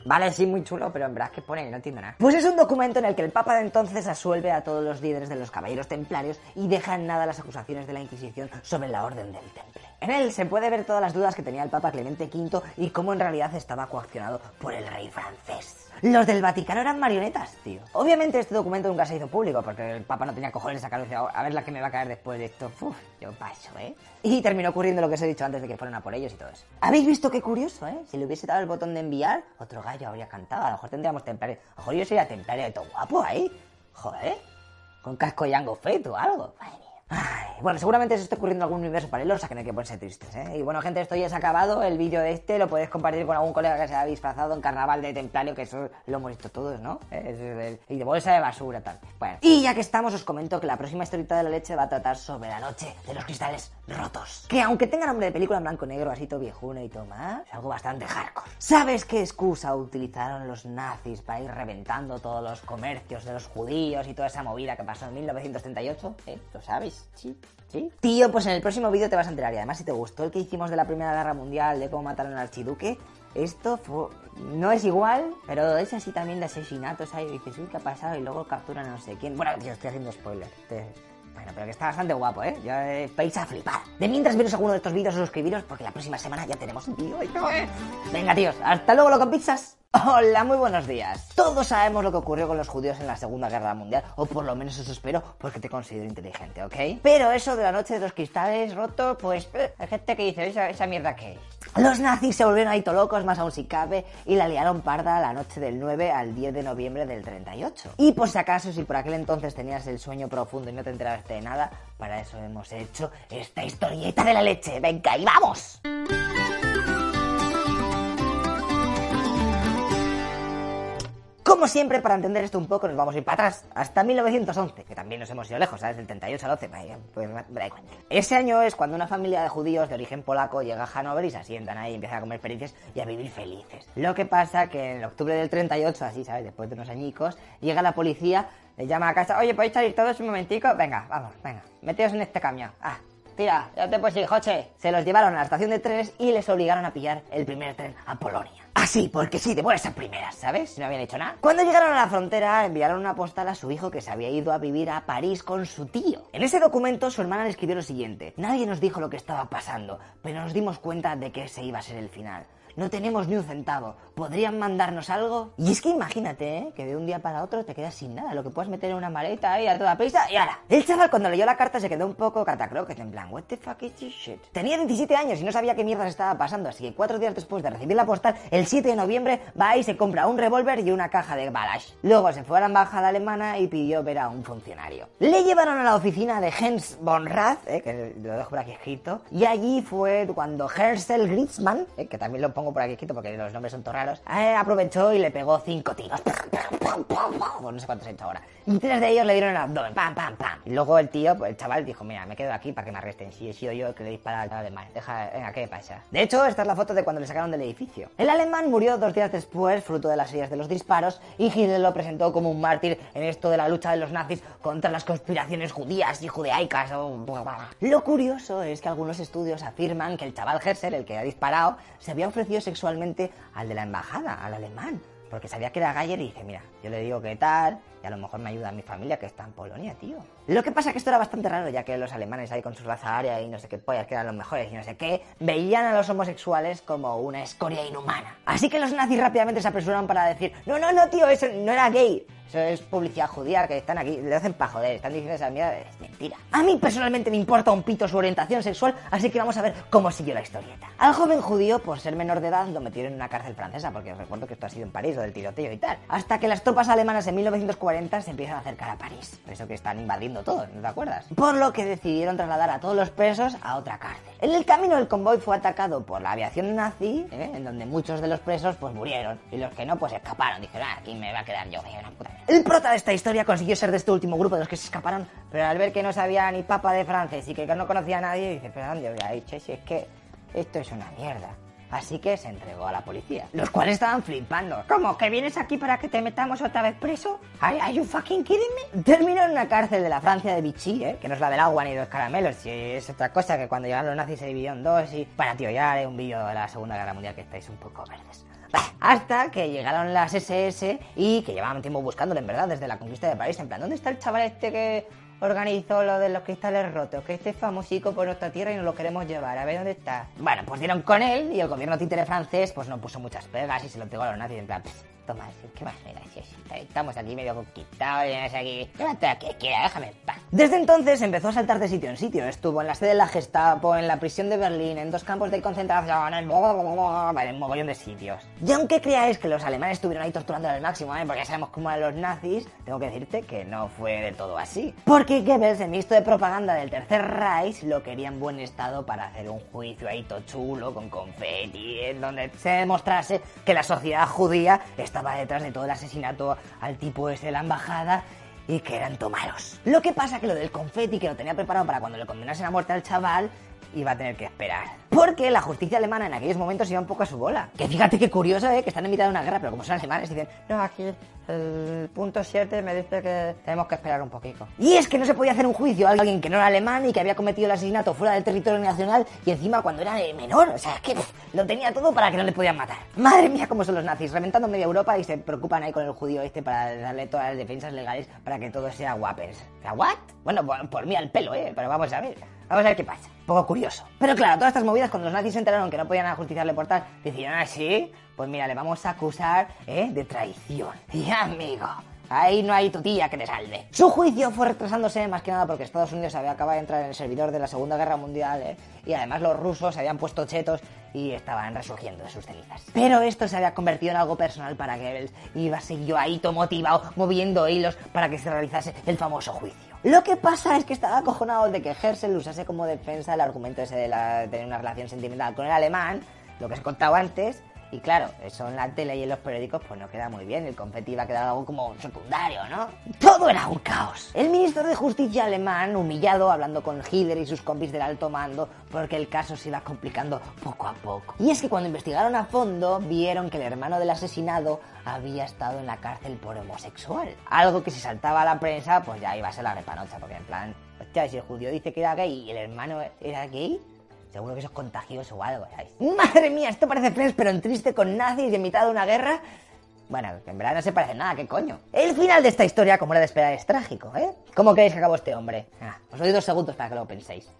Vale, sí, muy chulo, pero en verdad que pone, no entiendo nada. Pues es un documento en el que el Papa de entonces asuelve a todos los líderes de los caballeros templarios y deja en nada las acusaciones de la Inquisición sobre la orden del temple. En él se puede ver todas las dudas que tenía el Papa Clemente V y cómo en realidad estaba coaccionado por el rey francés. Los del Vaticano eran marionetas, tío. Obviamente este documento nunca se hizo público porque el Papa no tenía cojones de sacarlo y decía, a ver la que me va a caer después de esto. Uf, yo paso, ¿eh? Y terminó ocurriendo lo que os he dicho antes de que fueran a por ellos y todo eso. ¿Habéis visto qué curioso, eh? Si le hubiese dado el botón de enviar, otro gallo habría cantado. A lo mejor tendríamos templario. A lo mejor yo sería templario de todo guapo ahí. Joder. Con casco y ango feito o algo. Madre mía. Ay, bueno, seguramente se esté ocurriendo algún universo paralelo, o sea que no hay que ponerse tristes, ¿eh? Y bueno, gente, esto ya se ha acabado. El vídeo de este lo podéis compartir con algún colega que se haya disfrazado en carnaval de templario, que eso lo hemos visto todos, ¿no? Y de bolsa de basura, tal. Bueno, y ya que estamos, os comento que la próxima historieta de la leche va a tratar sobre la noche de los cristales rotos. Que aunque tenga nombre de película en blanco-negro, así todo viejuno y todo más, es algo bastante hardcore. ¿Sabes qué excusa utilizaron los nazis para ir reventando todos los comercios de los judíos y toda esa movida que pasó en 1938? ¿Eh? ¿Lo sabes? Tío, pues en el próximo vídeo te vas a enterar. Y además, si te gustó el que hicimos de la Primera Guerra Mundial, de cómo mataron al archiduque, esto fue- no es igual, pero es así también de asesinatos. Ahí dices, uy, ¿qué ha pasado? Y luego capturan a no sé quién. Bueno, tío, estoy haciendo spoiler. Bueno, pero que está bastante guapo, ¿eh? Ya eh, vais a flipar. De mientras veros alguno de estos vídeos o suscribiros, porque la próxima semana ya tenemos un vídeo. ¡Ay, no, eh! Venga, tíos, hasta luego, loco pizzas. Hola, muy buenos días. Todos sabemos lo que ocurrió con los judíos en la Segunda Guerra Mundial, o por lo menos eso espero, porque te considero inteligente, ¿ok? Pero eso de la noche de los cristales rotos, pues eh, hay gente que dice, ¿esa, mierda qué es? Los nazis se volvieron ahí locos, más aún si cabe, y la liaron parda la noche del 9 al 10 de noviembre del 38. Y por si acaso, si por aquel entonces tenías el sueño profundo y no te enteraste de nada, para eso hemos hecho esta historieta de la leche. ¡Venga, y vamos! Como siempre, para entender esto un poco, nos vamos a ir para atrás, hasta 1911, que también nos hemos ido lejos, ¿sabes? Del 38 al 11, vaya, pues me da igual. Ese año es cuando una familia de judíos de origen polaco llega a Hannover y se asientan ahí, y empiezan a comer pericias y a vivir felices. Lo que pasa que en octubre del 38, así, ¿sabes? Después de unos añicos, llega la policía, le llama a casa, oye, ¿podéis salir todos un momentico? Venga, vamos, venga, meteos en este camión. Ah, tira, ya te puedes ir, Joche. Se los llevaron a la estación de trenes y les obligaron a pillar el primer tren a Polonia. Así, porque sí, de buenas a primeras, ¿sabes? No habían hecho nada. Cuando llegaron a la frontera, enviaron una postal a su hijo que se había ido a vivir a París con su tío. En ese documento, su hermana le escribió lo siguiente. Nadie nos dijo lo que estaba pasando, pero nos dimos cuenta de que ese iba a ser el final. No tenemos ni un centavo. ¿Podrían mandarnos algo? Y es que imagínate, ¿eh? Que de un día para otro te quedas sin nada. Lo que puedes meter en una maleta ahí a toda prisa y ahora. El chaval cuando leyó la carta se quedó un poco catacroque, en plan, what the fuck is this shit? Tenía 17 años y no sabía qué mierda estaba pasando, así que cuatro días después de recibir la postal, el 7 de noviembre, va y se compra un revólver y una caja de balas. Luego se fue a la embajada alemana y pidió ver a un funcionario. Le llevaron a la oficina de Hens von Rath, ¿eh? que lo dejo por aquí escrito, y allí fue cuando Hersel Gritzmann, ¿eh? que también lo pongo por aquí escrito porque los nombres son todos raros, eh, aprovechó y le pegó cinco tiros. Pues no sé cuántos he hecho ahora. Y tres de ellos le dieron el abdomen, pam, pam, pam. Y luego el tío, pues el chaval dijo, mira, me quedo aquí para que me arresten. Si he sido yo el que le dispara al alemán. Deja, venga, ¿qué pasa? De hecho, esta es la foto de cuando le sacaron del edificio. El alemán murió dos días después, fruto de las heridas de los disparos, y Hitler lo presentó como un mártir en esto de la lucha de los nazis contra las conspiraciones judías y judeaicas. o- Lo curioso es que algunos estudios afirman que el chaval Herser, el que ha disparado, se había ofrecido sexualmente al de la embajada, al alemán. Porque sabía que era Galler y dice, mira, yo le digo qué tal, y a lo mejor me ayuda a mi familia que está en Polonia, tío. Lo que pasa es que esto era bastante raro, ya que los alemanes ahí con su raza aria y no sé qué pollas, que eran los mejores y no sé qué, veían a los homosexuales como una escoria inhumana. Así que los nazis rápidamente se apresuraron para decir, no, no, no, tío, eso no era gay. Eso es publicidad judía que están aquí, le hacen pa' joder, están diciendo esa mierda, es mentira. A mí personalmente me importa un pito su orientación sexual, así que vamos a ver cómo siguió la historieta. Al joven judío, por ser menor de edad, lo metieron en una cárcel francesa, porque os recuerdo que esto ha sido en París, lo del tiroteo y tal. Hasta que las tropas alemanas en 1940 se empiezan a acercar a París. Por eso que están invadiendo todo, ¿no te acuerdas? Por lo que decidieron trasladar a todos los presos a otra cárcel. En el camino el convoy fue atacado por la aviación nazi, ¿eh? en donde muchos de los presos pues murieron y los que no pues escaparon. Dijeron, ah, aquí me va a quedar yo, una puta mierda". El prota de esta historia consiguió ser de este último grupo de los que se escaparon, pero al ver que no sabía ni papa de francés y que no conocía a nadie, dice, pero ¿dónde voy a ir? Si es que esto es una mierda. Así que se entregó a la policía, los cuales estaban flipando. ¿Cómo? ¿Que vienes aquí para que te metamos otra vez preso? ¿Are, you fucking kidding me? Terminó en una cárcel de la Francia de Vichy, ¿eh? que no es la del agua ni los caramelos, si es otra cosa que cuando llegaron los nazis se dividió en dos y... Para tío, ya haré un vídeo de la Segunda Guerra Mundial que estáis un poco verdes. Hasta que llegaron las SS y que llevaban tiempo buscándolo, en verdad, desde la conquista de París. En plan, ¿dónde está el chaval este que organizó lo de los cristales rotos? Que este es famosico por nuestra tierra y nos lo queremos llevar. A ver dónde está. Bueno, pues dieron con él y el gobierno títere francés pues no puso muchas pegas y se lo entregó a los nazis. En plan, "Pff, toma, ¿qué me das? Estamos aquí medio conquistados sé aquí. Llévate a que quiera, déjame en paz. Desde entonces empezó a saltar de sitio en sitio. Estuvo en la sede de la Gestapo, en la prisión de Berlín, en dos campos de concentración, en, en mogollón de sitios. Y aunque creáis que los alemanes estuvieron ahí torturándolo al máximo, ¿eh? porque ya sabemos cómo eran los nazis, tengo que decirte que no fue del todo así. Porque Goebbels, el ministro de propaganda del Tercer Reich, lo quería en buen estado para hacer un juicio ahí todo chulo, con confeti, en donde se demostrase que la sociedad judía estaba detrás de todo el asesinato al tipo ese de la embajada y que eran tomaros. Lo que pasa que lo del confeti que lo tenía preparado para cuando le condenasen a muerte al chaval iba a tener que esperar. Porque la justicia alemana en aquellos momentos iba un poco a su bola. Que fíjate qué curioso, ¿eh? Que están en mitad de una guerra, pero como son alemanes dicen, no, aquí el punto 7 me dice que tenemos que esperar un poquito. Y es que no se podía hacer un juicio a alguien que no era alemán y que había cometido el asesinato fuera del territorio nacional y encima cuando era menor. O sea, es que lo tenía todo para que no le podían matar. Madre mía, cómo son los nazis, reventando media Europa y se preocupan ahí con el judío este para darle todas las defensas legales para que todo sea guapes. ¿Sea what? Bueno, por, por mí al pelo, ¿eh? Pero vamos a ver. Vamos a ver qué pasa. Poco curioso. Pero claro, todas estas movidas, cuando los nazis se enteraron que no podían ajusticiarle por tal, decidieron así, pues mira, le vamos a acusar ¿eh? de traición. Y amigo, ahí no hay tu tía que te salve. Su juicio fue retrasándose más que nada porque Estados Unidos había acabado de entrar en el servidor de la Segunda Guerra Mundial, ¿eh? y además los rusos se habían puesto chetos y estaban resurgiendo de sus cenizas. Pero esto se había convertido en algo personal para Goebbels iba a seguir ahí motivado, moviendo hilos para que se realizase el famoso juicio. Lo que pasa es que estaba acojonado de que Hersel usase como defensa el argumento ese de, la- de tener una relación sentimental con el alemán, lo que os he contado antes, y claro, eso en la tele y en los periódicos pues no queda muy bien, el confeti iba a quedar algo como secundario, ¿no? Todo era un caos. El ministro de Justicia alemán, humillado, hablando con Hitler y sus compis del alto mando, porque el caso se iba complicando poco a poco. Y es que cuando investigaron a fondo, vieron que el hermano del asesinado había estado en la cárcel por homosexual. Algo que si saltaba a la prensa, pues ya iba a ser la repanocha, porque en plan, hostia, si el judío dice que era gay y el hermano era gay, Seguro que eso es contagioso o algo, ¿sabes? Madre mía, esto parece Friends, pero en triste con nazis y en mitad de una guerra. Bueno, en verdad no se parece nada, ¿qué coño? El final de esta historia, como era de esperar, es trágico, ¿eh? ¿Cómo queréis que acabó este hombre? Ah, os doy dos segundos para que lo penséis.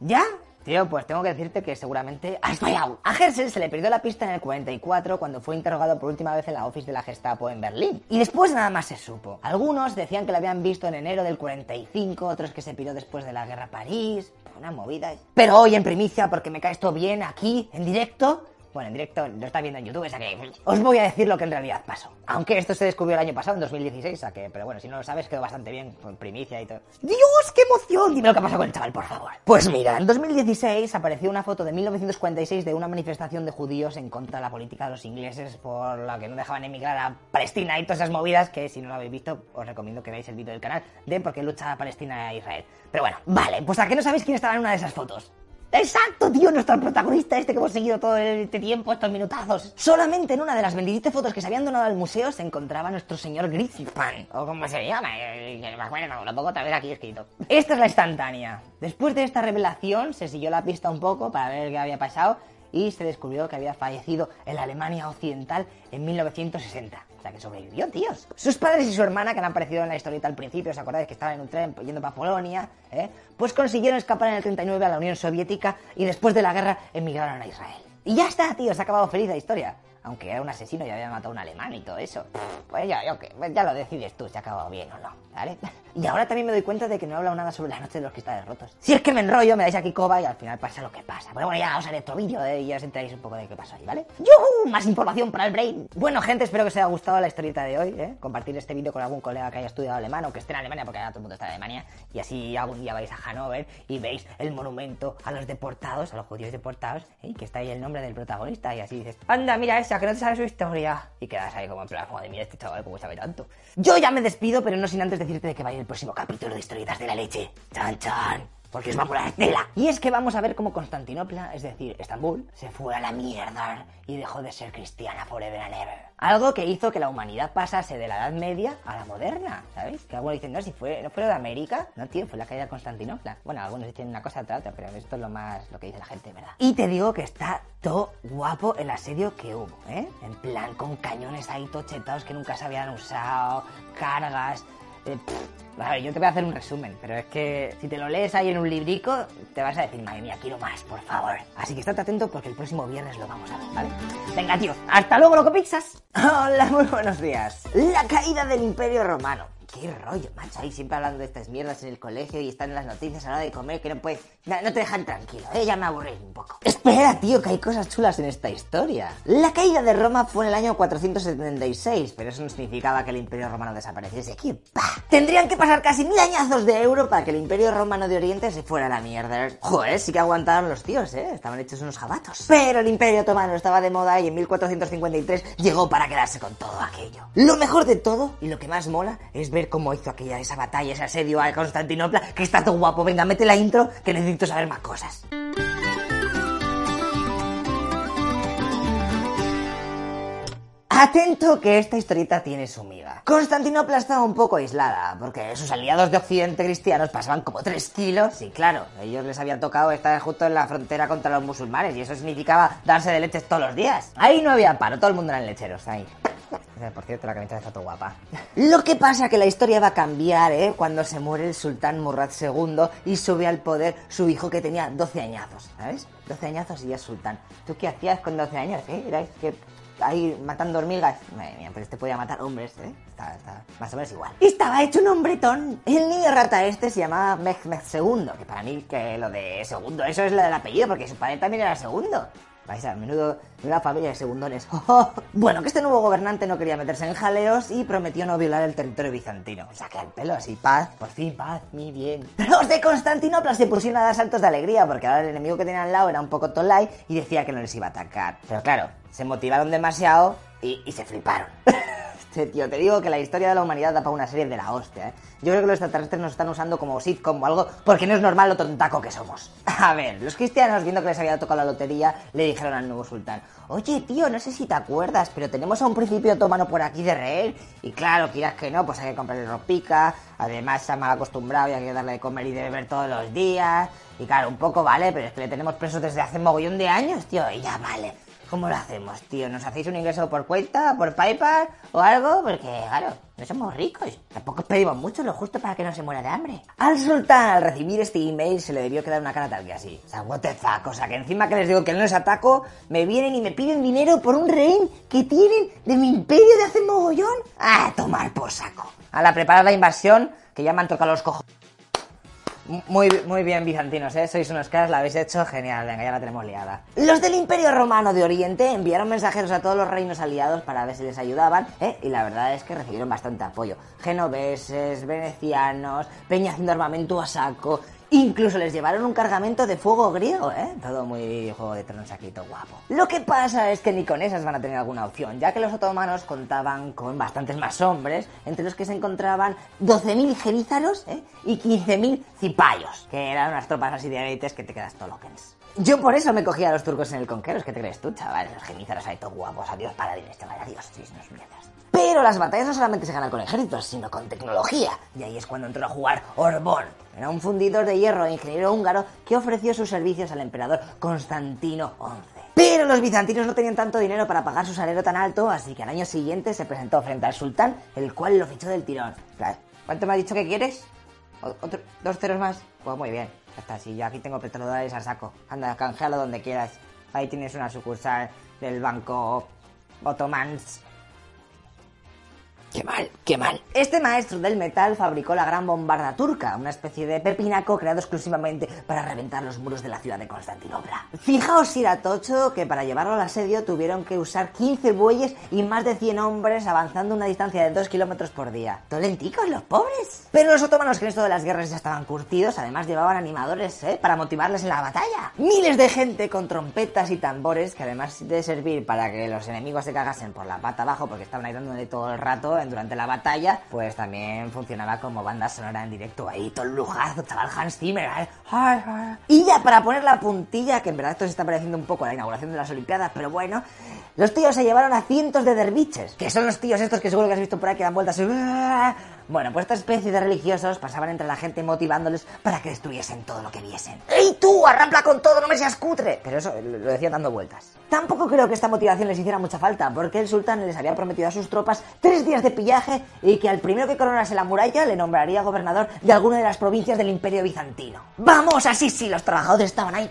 ¿Ya? Tío, pues tengo que decirte que seguramente has fallado. A Hersel se le perdió la pista en el 44 cuando fue interrogado por última vez en la office de la Gestapo en Berlín. Y después nada más se supo. Algunos decían que lo habían visto en enero del 45, otros que se piró después de la guerra París. Una movida. Pero hoy en primicia, porque me cae esto bien aquí, en directo, bueno, en directo lo está viendo en YouTube, o sea que os voy a decir lo que en realidad pasó. Aunque esto se descubrió el año pasado, en 2016, o sea que, pero bueno, si no lo sabes, quedó bastante bien, con primicia y todo. ¡Dios, qué emoción! Dime lo que pasó con el chaval, por favor. Pues mira, en 2016 apareció una foto de 1946 de una manifestación de judíos en contra de la política de los ingleses por la que no dejaban emigrar a Palestina y todas esas movidas que si no lo habéis visto, os recomiendo que veáis el vídeo del canal de por qué lucha Palestina e Israel. Pero bueno, vale, pues a que no sabéis quién estaba en una de esas fotos. Exacto, tío, nuestro protagonista este que hemos seguido todo este tiempo, estos minutazos. Solamente en una de las 27 fotos que se habían donado al museo se encontraba nuestro señor Grizzpan, o como se llama, eh, no me acuerdo, lo pongo vez aquí escrito. Esta es la instantánea. Después de esta revelación se siguió la pista un poco para ver qué había pasado y se descubrió que había fallecido en la Alemania Occidental en 1960. O sea, que sobrevivió, tíos. Sus padres y su hermana, que han aparecido en la historieta al principio, ¿os acordáis que estaban en un tren yendo para Polonia? ¿eh? Pues consiguieron escapar en el 39 a la Unión Soviética y después de la guerra emigraron a Israel. Y ya está, tío, se ha acabado feliz la historia. Aunque era un asesino y había matado a un alemán y todo eso. Pues ya, yo, que- ya lo decides tú si ha acabado bien o no, ¿vale? Y ahora también me doy cuenta de que no he hablado nada sobre la noche de los cristales rotos. Si es que me enrollo, me dais aquí coba y al final pasa lo que pasa. Pero bueno, ya os haré otro vídeo ¿eh? y ya os enteráis un poco de qué pasó ahí, ¿vale? ¡Yuhu! Más información para el brain. Bueno, gente, espero que os haya gustado la historieta de hoy, ¿eh? Compartir este vídeo con algún colega que haya estudiado alemán o que esté en Alemania, porque ahora todo el mundo está en Alemania. Y así algún día vais a Hannover y veis el monumento a los deportados, a los judíos deportados, ¿eh? que está ahí el nombre del protagonista. Y así dices, anda, mira esa, que no te sabes su historia. Y quedas ahí como en plan, joder, mira este chaval, cómo sabe tanto. Yo ya me despido, pero no sin antes decirte de que vaya el próximo capítulo de historietas de la leche. Chan, chan. Porque os va a tela. Y es que vamos a ver cómo Constantinopla, es decir, Estambul, se fue a la mierda y dejó de ser cristiana forever and ever. Algo que hizo que la humanidad pasase de la Edad Media a la moderna, ¿sabéis? Que algunos dicen, no, si fue, no fue de América. No, tío, fue la caída de Constantinopla. Bueno, algunos dicen una cosa otra otra, pero esto es lo más, lo que dice la gente, ¿verdad? Y te digo que está todo guapo el asedio que hubo, ¿eh? En plan, con cañones ahí tochetados que nunca se habían usado, cargas... a yo te voy a hacer un resumen, pero es que si te lo lees ahí en un librico, te vas a decir, madre mía, quiero más, por favor. Así que estate atento porque el próximo viernes lo vamos a ver, ¿vale? Venga, tíos, hasta luego, loco pizzas. Hola, muy buenos días. La caída del Imperio Romano. Qué rollo, macho, ahí siempre hablando de estas mierdas en el colegio y están en las noticias a la hora de comer que no puedes... No, te dejan tranquilo, ¿eh? Ya me aburrís un poco. Espera, tío, que hay cosas chulas en esta historia. La caída de Roma fue en el año 476, pero eso no significaba que el Imperio Romano desapareciese. ¿Qué pa? Tendrían que pasar casi mil añazos de euro para que el Imperio Romano de Oriente se fuera a la mierda. Joder, sí que aguantaron los tíos, ¿eh? Estaban hechos unos jabatos. Pero el Imperio Otomano estaba de moda y en 1453 llegó para quedarse con todo aquello. Lo mejor de todo y lo que más mola es ver cómo hizo aquella esa batalla, ese asedio a Constantinopla, que está todo guapo. Venga, mete la intro que necesito saber más cosas. Atento que esta historieta tiene su miga. Constantinopla estaba un poco aislada, porque sus aliados de Occidente cristianos pasaban como 3 kilos, y claro, ellos les había tocado estar justo en la frontera contra los musulmanes, y eso significaba darse de leches todos los días. Ahí no había paro, todo el mundo eran lecheros, ahí. Por cierto, la camiseta está todo guapa. Lo que pasa que la historia va a cambiar, ¿eh? Cuando se muere el sultán Murad II y sube al poder su hijo que tenía 12 añazos, ¿sabes? 12 añazos y ya es sultán. ¿Tú qué hacías con 12 años, eh? Que ahí matando hormigas. Madre mía, pues este podía matar hombres, ¿eh? Está, está más o menos igual. Estaba hecho un hombretón. El niño rata este se llamaba Mehmed II, que para mí que lo de segundo, eso es lo del apellido, porque su padre también era segundo. Vais a menudo, menuda familia de segundones. bueno, que este nuevo gobernante no quería meterse en jaleos y prometió no violar el territorio bizantino. O sea, que al pelo así, paz, por fin paz, mi bien. Los de Constantinopla se pusieron a dar saltos de alegría porque ahora el enemigo que tenían al lado era un poco Tolai y decía que no les iba a atacar. Pero claro, se motivaron demasiado y se fliparon. Tío, te digo que la historia de la humanidad da para una serie de la hostia, ¿eh? Yo creo que los extraterrestres nos están usando como sitcom o algo porque no es normal lo tontaco que somos. A ver, los cristianos, viendo que les había tocado la lotería, le dijeron al nuevo sultán, oye tío, no sé si te acuerdas, pero tenemos a un principio otomano por aquí de rehén. Y claro, quieras que no, pues hay que comprarle ropica, además se ha mal acostumbrado y hay que darle de comer y de beber todos los días. Y claro, un poco vale, pero es que le tenemos preso desde hace mogollón de años, tío, y ya vale. ¿Cómo lo hacemos, tío? ¿Nos hacéis un ingreso por cuenta, por PayPal o algo? Porque, claro, no somos ricos. Tampoco pedimos mucho, lo justo para que no se muera de hambre. Al sultán, al recibir este email, se le debió quedar una cara tal que así. O sea, what the fuck. O sea, que encima que les digo que no les ataco, me vienen y me piden dinero por un rehén que tienen de mi imperio de hace mogollón. Ah, tomar por saco. A la preparar la invasión, que ya me han tocado los cojos. Muy, muy bien, bizantinos, ¿eh? Sois unos caras, la habéis hecho genial. Venga, ya la tenemos liada. Los del Imperio Romano de Oriente enviaron mensajeros a todos los reinos aliados para ver si les ayudaban, ¿eh? Y la verdad es que recibieron bastante apoyo. Genoveses, venecianos, peña haciendo armamento a saco. Incluso les llevaron un cargamento de fuego griego, ¿eh? Todo muy juego de tronos aquí, todo guapo. Lo que pasa es que ni con esas van a tener alguna opción, ya que los otomanos contaban con bastantes más hombres, entre los que se encontraban 12.000 genízaros ¿eh? y 15.000 cipayos, que eran unas tropas así de élites que te quedas todo. Yo por eso me cogía a los turcos en el conqueros, ¿qué te crees tú, chaval? Los genízaros ahí todos guapos, adiós paladines, chaval, adiós, sí, no es mierdas. Pero las batallas no solamente se ganan con ejércitos, sino con tecnología. Y ahí es cuando entró a jugar Orbón. Era un fundidor de hierro e ingeniero húngaro que ofreció sus servicios al emperador Constantino XI. Pero los bizantinos no tenían tanto dinero para pagar su salario tan alto, así que al año siguiente se presentó frente al sultán, el cual lo fichó del tirón. ¿Cuánto me has dicho que quieres? ¿O- otro- ¿Dos ceros más? Pues muy bien, ya está, si yo aquí tengo petrodólares a saco. Anda, canjealo donde quieras. Ahí tienes una sucursal del banco Otomans. Qué mal, qué mal. Este maestro del metal fabricó la gran bombarda turca, una especie de pepinaco creado exclusivamente para reventar los muros de la ciudad de Constantinopla. Fijaos si era tocho que para llevarlo al asedio tuvieron que usar 15 bueyes y más de 100 hombres avanzando una distancia de 2 kilómetros por día. Tolenticos los pobres. Pero los otomanos que en esto de las guerras ya estaban curtidos, además llevaban animadores, ¿eh? Para motivarles en la batalla. Miles de gente con trompetas y tambores que además de servir para que los enemigos se cagasen por la pata abajo porque estaban ahí dándole todo el rato durante la batalla, pues también funcionaba como banda sonora en directo ahí, todo el lujazo, chaval Hans Zimmer. ¿eh? Y ya para poner la puntilla, que en verdad esto se está pareciendo un poco a la inauguración de las Olimpiadas, pero bueno, los tíos se llevaron a cientos de derviches, que son los tíos estos que seguro que has visto por ahí que dan vueltas. y- Bueno, pues esta especie de religiosos pasaban entre la gente motivándoles para que destruyesen todo lo que viesen. ¡Ey tú, arrampla con todo, no me seas cutre! Pero eso lo decían dando vueltas. Tampoco creo que esta motivación les hiciera mucha falta, porque el sultán les había prometido a sus tropas tres días de pillaje y que al primero que coronase la muralla le nombraría gobernador de alguna de las provincias del imperio bizantino. ¡Vamos! Así sí, los trabajadores estaban ahí.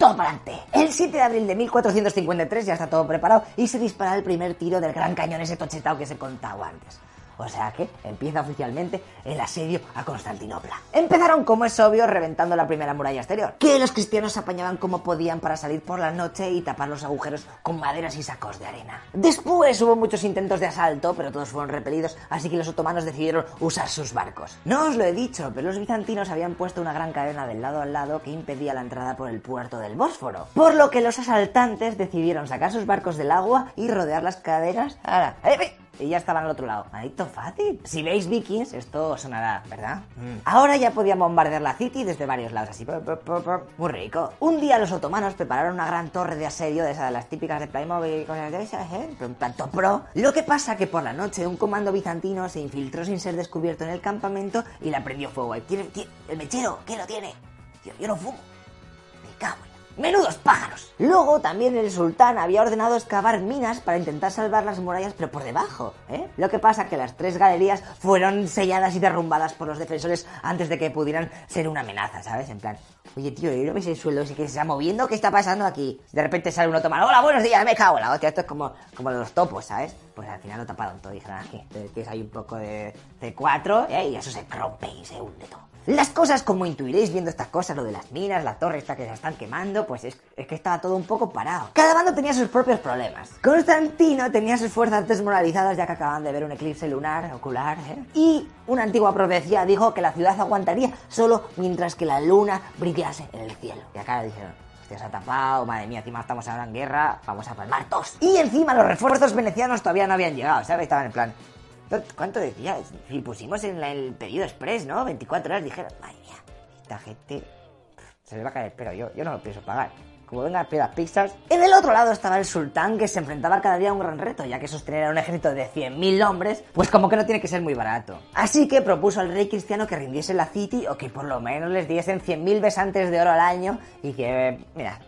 Todo para adelante. El 7 de abril de 1453 ya está todo preparado y se dispara el primer tiro del gran cañón ese tochetao que se contaba antes. O sea que empieza oficialmente el asedio a Constantinopla. Empezaron, como es obvio, reventando la primera muralla exterior, que los cristianos apañaban como podían para salir por la noche y tapar los agujeros con maderas y sacos de arena. Después hubo muchos intentos de asalto, pero todos fueron repelidos, así que los otomanos decidieron usar sus barcos. No os lo he dicho, pero los bizantinos habían puesto una gran cadena del lado al lado que impedía la entrada por el puerto del Bósforo. Por lo que los asaltantes decidieron sacar sus barcos del agua y rodear las cadenas. Ahora, ¡eh, eh! Y ya estaban al otro lado. Maldito fácil. Si veis Vikings, esto sonará, ¿verdad? Mm. Ahora ya podían bombardear la City desde varios lados, así. pop, pop, pop, pop. Muy rico. Un día los otomanos prepararon una gran torre de asedio, de esas de las típicas de Playmobil y cosas de esas, ¿eh? Un tanto pro. Lo que pasa que por la noche un comando bizantino se infiltró sin ser descubierto en el campamento y la prendió fuego. ahí. ¿Tiene, tiene- el mechero? ¿Quién lo tiene? Yo, yo no fumo. Me cago ¡Menudos pájaros! Luego también el sultán había ordenado excavar minas para intentar salvar las murallas, pero por debajo, ¿eh? Lo que pasa que las tres galerías fueron selladas y derrumbadas por los defensores antes de que pudieran ser una amenaza, ¿sabes? En plan, oye tío, ¿y no ves el suelo ese que se está moviendo? ¿Qué está pasando aquí? De repente sale un otomano, hola, buenos días, me cago en la hostia, esto es como, como los topos, ¿sabes? Pues al final lo taparon todo, dijeron aquí, tienes ahí un poco de C4, ¿eh? y eso se rompe y se hunde todo. Las cosas, como intuiréis viendo estas cosas, lo de las minas, la torre esta que se están quemando, pues es, es que estaba todo un poco parado. Cada bando tenía sus propios problemas. Constantino tenía sus fuerzas desmoralizadas ya que acababan de ver un eclipse lunar, ocular, ¿eh? Y una antigua profecía dijo que la ciudad aguantaría solo mientras que la luna brillase en el cielo. Y acá dijeron, se ha tapado, madre mía, encima estamos ahora en guerra, vamos a palmar todos. Y encima los refuerzos venecianos todavía no habían llegado, ¿sabes? Estaban en plan, ¿Cuánto decía? Si pusimos en el pedido express, ¿no? 24 horas, dijeron, madre mía, esta gente se le va a caer el yo, yo no lo pienso pagar. Como vengan las pizzas. En el otro lado estaba el sultán que se enfrentaba cada día a un gran reto, ya que sostener a un ejército de 100.000 hombres, pues como que no tiene que ser muy barato. Así que propuso al rey cristiano que rindiese la City o que por lo menos les diesen 100.000 besantes de oro al año y que, mira,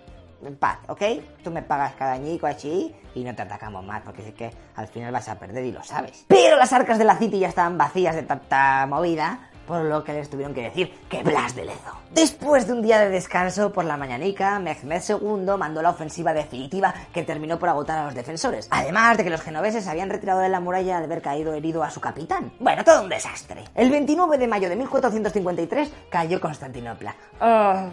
en paz, ¿ok? Tú me pagas cada añico así y no te atacamos más, porque es que al final vas a perder y lo sabes. Pero las arcas de la City ya estaban vacías de tanta movida, por lo que les tuvieron que decir que Blas de Lezo. Después de un día de descanso por la mañanica, Mehmed II mandó la ofensiva definitiva que terminó por agotar a los defensores. Además de que los genoveses se habían retirado de la muralla al haber caído herido a su capitán. Bueno, todo un desastre. El 29 de mayo de 1453 cayó Constantinopla. Ah.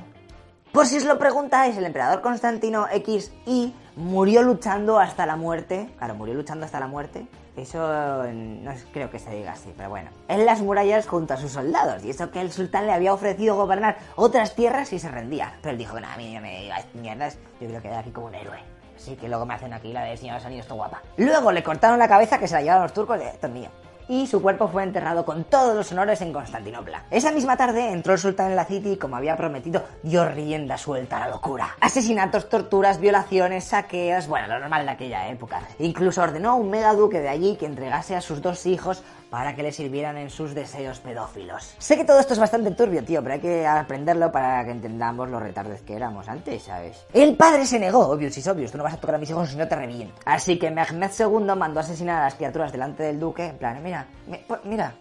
Por si os lo preguntáis, el emperador Constantino XI murió luchando hasta la muerte. Claro, murió luchando hasta la muerte. Eso eh, no creo que se diga así, pero bueno. En las murallas junto a sus soldados. Y eso que el sultán le había ofrecido gobernar otras tierras y se rendía. Pero él dijo nada, a mí no me digáis mierdas. Yo quiero quedar aquí como un héroe. Así que luego me hacen aquí la de Señor de los Anillos, guapa. Luego le cortaron la cabeza que se la llevaron los turcos de esto es mío y su cuerpo fue enterrado con todos los honores en Constantinopla. Esa misma tarde entró el sultán en la City y como había prometido, dio rienda suelta a la locura. Asesinatos, torturas, violaciones, saqueos, bueno, lo normal de aquella época. Incluso ordenó a un megaduque de allí que entregase a sus dos hijos para que le sirvieran en sus deseos pedófilos. Sé que todo esto es bastante turbio, tío, pero hay que aprenderlo para que entendamos los retardes que éramos antes, ¿sabes? El padre se negó, obvio, si es obvio, tú no vas a tocar a mis hijos si no te reviento. Así que Mehmed II mandó a asesinar a las criaturas delante del duque, en plan, mira, pues, mira.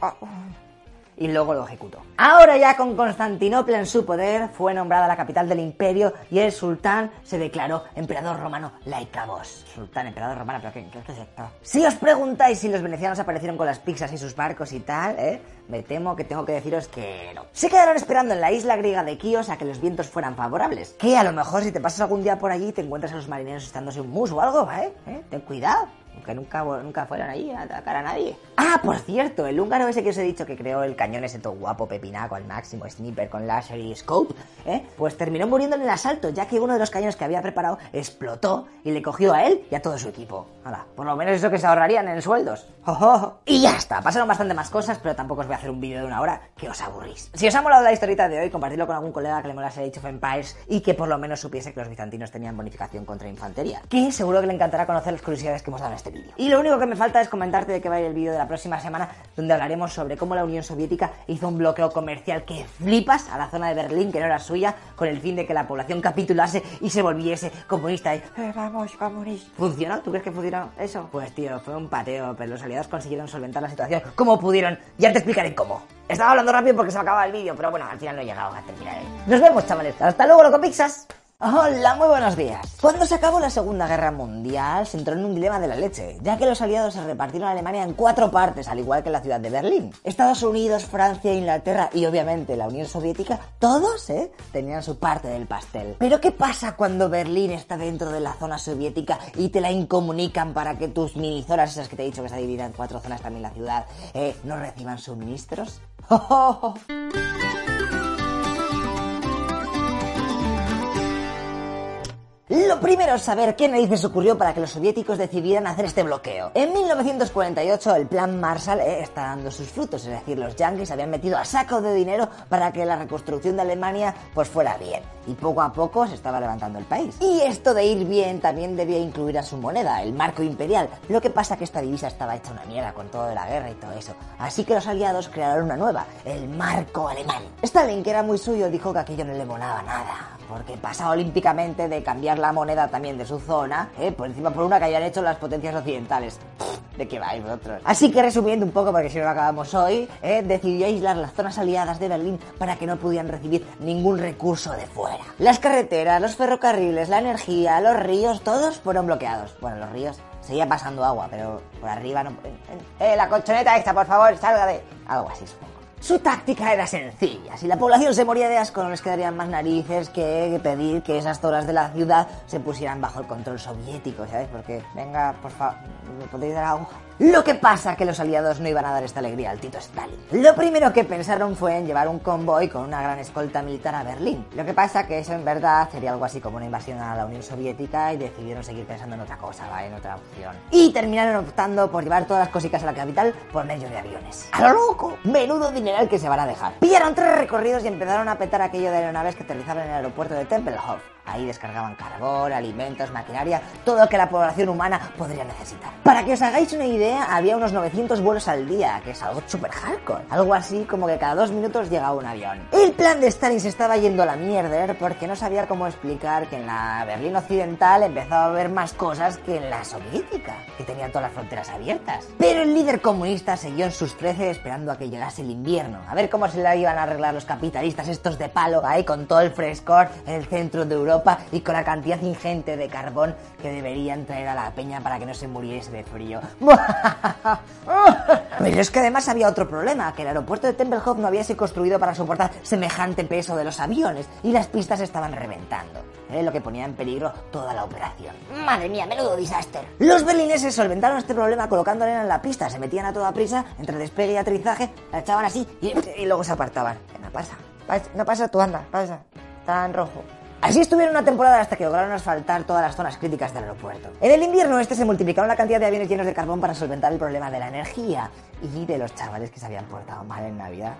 Ah, oh y luego lo ejecutó. Ahora ya con Constantinopla en su poder, fue nombrada la capital del imperio y el sultán se declaró emperador romano laicabos. Sultán, emperador romano, pero ¿qué, qué, es esto? Si os preguntáis si los venecianos aparecieron con las pizzas y sus barcos y tal, ¿eh? me temo que tengo que deciros que no. Se quedaron esperando en la isla griega de Kios a que los vientos fueran favorables. Que a lo mejor si te pasas algún día por allí te encuentras a los marineros estándose un mus o algo, ¿eh? ¿Eh? Ten cuidado que nunca, nunca fueron allí a atacar a nadie. Ah, por cierto, el húngaro ese que os he dicho que creó el cañón ese todo guapo, pepinaco, al máximo, sniper con láser y scope, ¿eh? pues terminó muriendo en el asalto, ya que uno de los cañones que había preparado explotó y le cogió a él y a todo su equipo. Hala, por lo menos eso que se ahorrarían en sueldos. Y ya está, pasaron bastante más cosas, pero tampoco os voy a hacer un vídeo de una hora que os aburrís. Si os ha molado la historieta de hoy, compartidlo con algún colega que le molase Age of Empires y que por lo menos supiese que los bizantinos tenían bonificación contra infantería. Que seguro que le encantará conocer las curiosidades que hemos dado este vídeo. Y lo único que me falta es comentarte de qué va a ir el vídeo de la próxima semana, donde hablaremos sobre cómo la Unión Soviética hizo un bloqueo comercial que flipas a la zona de Berlín, que no era suya, con el fin de que la población capitulase y se volviese comunista. Y, eh, vamos, comunista. ¿Funcionó? ¿Tú crees que funcionó eso? Pues tío, fue un pateo, pero los aliados consiguieron solventar la situación como pudieron. Ya te explicaré cómo. Estaba hablando rápido porque se me acababa el vídeo, pero bueno, al final no he llegado a terminar. Nos vemos, chavales. Hasta luego, loco pizzas. Hola, muy buenos días. Cuando se acabó la Segunda Guerra Mundial, se entró en un dilema de la leche, ya que los aliados se repartieron a Alemania en cuatro partes, al igual que la ciudad de Berlín. Estados Unidos, Francia, Inglaterra y obviamente la Unión Soviética, todos, ¿eh? Tenían su parte del pastel. Pero ¿qué pasa cuando Berlín está dentro de la zona soviética y te la incomunican para que tus mini zonas, esas que te he dicho que está dividida en cuatro zonas también la ciudad, eh, no reciban suministros? ¡Oh, Lo primero es saber qué narices ocurrió para que los soviéticos decidieran hacer este bloqueo. En 1948 el plan Marshall eh, está dando sus frutos, es decir, los yankees habían metido a saco de dinero para que la reconstrucción de Alemania pues fuera bien. Y poco a poco se estaba levantando el país. Y esto de ir bien también debía incluir a su moneda, el marco imperial. Lo que pasa que esta divisa estaba hecha una mierda con todo de la guerra y todo eso. Así que los aliados crearon una nueva, el marco alemán. Stalin, que era muy suyo, dijo que aquello no le molaba nada porque pasa olímpicamente de cambiar la moneda también de su zona, ¿eh? por encima por una que hayan hecho las potencias occidentales. ¿De qué vais vosotros? Así que resumiendo un poco, porque si no lo acabamos hoy, ¿eh? decidió aislar las zonas aliadas de Berlín para que no pudieran recibir ningún recurso de fuera. Las carreteras, los ferrocarriles, la energía, los ríos, todos fueron bloqueados. Bueno, los ríos seguía pasando agua, pero por arriba no... ¡Eh, la colchoneta esta, por favor, salga de... Algo así. Su táctica era sencilla. Si la población se moría de asco, no les quedarían más narices que pedir que esas zonas de la ciudad se pusieran bajo el control soviético, ¿sabes? Porque, venga, por favor, ¿me podéis dar algo? Lo que pasa que los aliados no iban a dar esta alegría al Tito Stalin. Lo primero que pensaron fue en llevar un convoy con una gran escolta militar a Berlín. Lo que pasa que eso en verdad sería algo así como una invasión a la Unión Soviética y decidieron seguir pensando en otra cosa. En otra opción. Y terminaron optando por llevar todas las cositas a la capital por medio de aviones. ¡A lo loco! Menudo dineral que se van a dejar. Pillaron tres recorridos y empezaron a petar aquello de aeronaves que aterrizaron en el aeropuerto de Tempelhof. Ahí descargaban carbón, alimentos, maquinaria, todo lo que la población humana podría necesitar. Para que os hagáis una idea, había unos 900 vuelos al día, que es algo súper hardcore. Algo así como que cada dos minutos llegaba un avión. El plan de Stalin se estaba yendo a la mierda porque no sabía cómo explicar que en la Berlín Occidental empezaba a haber más cosas que en la soviética, que tenía todas las fronteras abiertas. Pero el líder comunista siguió en sus 13 esperando a que llegase el invierno, a ver cómo se la iban a arreglar los capitalistas estos de palo, ahí con todo el frescor en el centro de Europa y con la cantidad ingente de carbón que deberían traer a la peña para que no se muriese de frío. Pero es que además había otro problema, que el aeropuerto de Tempelhof no había sido construido para soportar semejante peso de los aviones y las pistas estaban reventando, ¿eh? lo que ponía en peligro toda la operación. Madre mía, menudo desastre. Los berlineses solventaron este problema colocando arena en la pista, se metían a toda prisa, entre despegue y aterrizaje, la echaban así y, y luego se apartaban. ¿Qué no pasa? Pasa- No pasa, tú anda, pasa. En rojo. Así estuvieron una temporada hasta que lograron asfaltar todas las zonas críticas del aeropuerto. En el invierno este se multiplicaron la cantidad de aviones llenos de carbón para solventar el problema de la energía y de los chavales que se habían portado mal en Navidad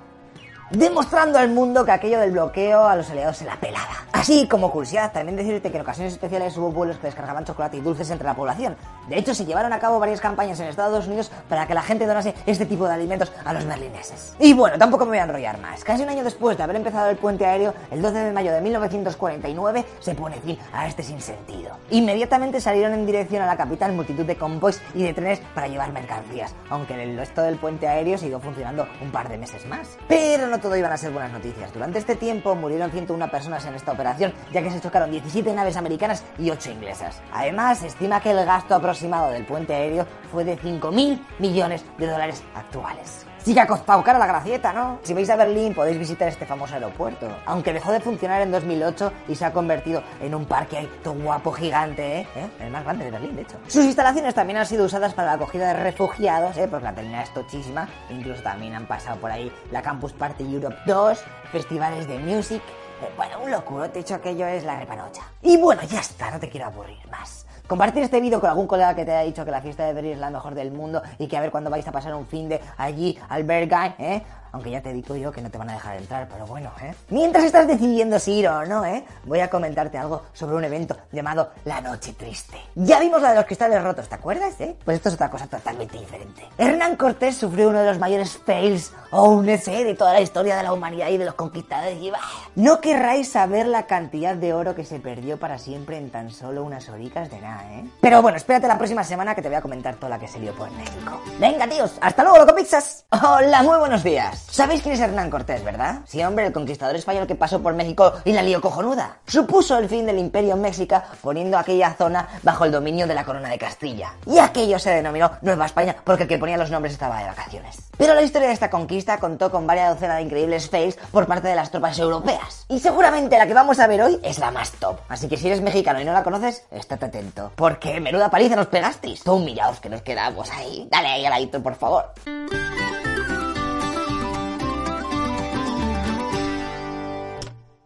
demostrando al mundo que aquello del bloqueo a los aliados se la pelaba. Así como curiosidad, también decirte que en ocasiones especiales hubo vuelos que descargaban chocolate y dulces entre la población. De hecho, se llevaron a cabo varias campañas en Estados Unidos para que la gente donase este tipo de alimentos a los berlineses. Y bueno, tampoco me voy a enrollar más. Casi un año después de haber empezado el puente aéreo, el 12 de mayo de 1949, se pone fin a este sinsentido. Inmediatamente salieron en dirección a la capital multitud de convoys y de trenes para llevar mercancías, aunque el resto del puente aéreo siguió funcionando un par de meses más. Pero no todo iban a ser buenas noticias. Durante este tiempo murieron 101 personas en esta operación, ya que se chocaron 17 naves americanas y 8 inglesas. Además, se estima que el gasto aproximado del puente aéreo fue de 5.000 millones de dólares actuales. Sí que ha costado cara la gracieta, ¿no? Si vais a Berlín podéis visitar este famoso aeropuerto. Aunque dejó de funcionar en 2008 y se ha convertido en un parque ahí todo guapo, gigante, ¿eh? ¿Eh? El más grande de Berlín, de hecho. Sus instalaciones también han sido usadas para la acogida de refugiados, ¿eh? Porque la terminal es tochísima. Incluso también han pasado por ahí la Campus Party Europe 2, festivales de music. Eh, Bueno, un locuro, te he aquello es la repanocha. Y bueno, ya está, no te quiero aburrir más. Compartir este vídeo con algún colega que te haya dicho que la fiesta de Berlín es la mejor del mundo y que a ver cuándo vais a pasar un fin de allí al Berghain, ¿eh? Aunque ya te digo yo que no te van a dejar entrar, pero bueno, ¿eh? Mientras estás decidiendo si ir o no, ¿eh? Voy a comentarte algo sobre un evento llamado La Noche Triste. Ya vimos la de los cristales rotos, ¿te acuerdas, eh? Pues esto es otra cosa totalmente diferente. Hernán Cortés sufrió uno de los mayores fails o un ese de toda la historia de la humanidad y de los conquistadores y bah, No querráis saber la cantidad de oro que se perdió para siempre en tan solo unas horicas de nada, ¿eh? Pero bueno, espérate la próxima semana que te voy a comentar toda la que se lió por México. Venga, tíos, hasta luego, loco pizzas. Hola, muy buenos días. ¿Sabéis quién es Hernán Cortés, verdad? Sí, hombre, el conquistador español que pasó por México y la lió cojonuda. Supuso el fin del imperio México poniendo aquella zona bajo el dominio de la corona de Castilla. Y aquello se denominó Nueva España porque el que ponía los nombres estaba de vacaciones. Pero la historia de esta conquista contó con varias docenas de increíbles fails por parte de las tropas europeas. Y seguramente la que vamos a ver hoy es la más top. Así que si eres mexicano y no la conoces, estate atento. Porque menuda paliza nos pegasteis. Todo humillados que nos quedamos ahí. Dale ahí al ladito, por favor.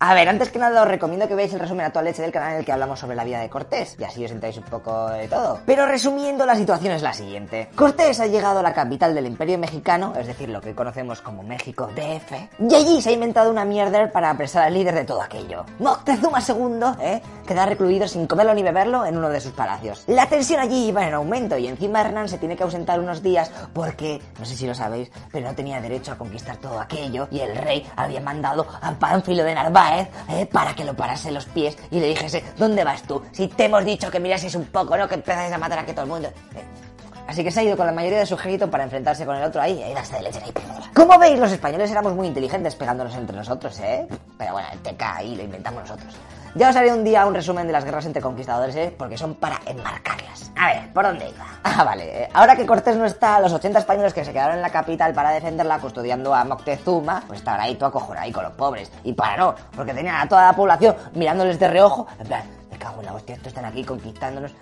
A ver, antes que nada os recomiendo que veáis el resumen a toda leche del canal en el que hablamos sobre la vida de Cortés, y así os enteráis un poco de todo. Pero resumiendo, la situación es la siguiente. Cortés ha llegado a la capital del Imperio Mexicano, es decir, lo que conocemos como México DF, y allí se ha inventado una mierda para apresar al líder de todo aquello. Moctezuma II, ¿eh? Queda recluido sin comerlo ni beberlo en uno de sus palacios. La tensión allí iba en aumento y encima Hernán se tiene que ausentar unos días porque, no sé si lo sabéis, pero no tenía derecho a conquistar todo aquello y el rey había mandado a Pánfilo de Narváez ¿eh? para que lo parase los pies y le dijese, ¿dónde vas tú? Si te hemos dicho que mirases un poco, ¿no? Que empezáis a matar a todo el mundo... Eh, Así que se ha ido con la mayoría de su ejército para enfrentarse con el otro ahí darse de leche ahí. Como veis, los españoles éramos muy inteligentes pegándonos entre nosotros, ¿eh? Pero bueno, el TK ahí lo inventamos nosotros. Ya os haré un día un resumen de las guerras entre conquistadores, ¿eh? Porque son para enmarcarlas. A ver, ¿por dónde iba? Ah, vale. Ahora que Cortés no está, los 80 españoles que se quedaron en la capital para defenderla custodiando a Moctezuma, pues estaban ahí todo acojonado ahí con los pobres. Y para no, porque tenían a toda la población mirándoles de reojo, en plan, cago en la hostia, estos están aquí conquistándonos.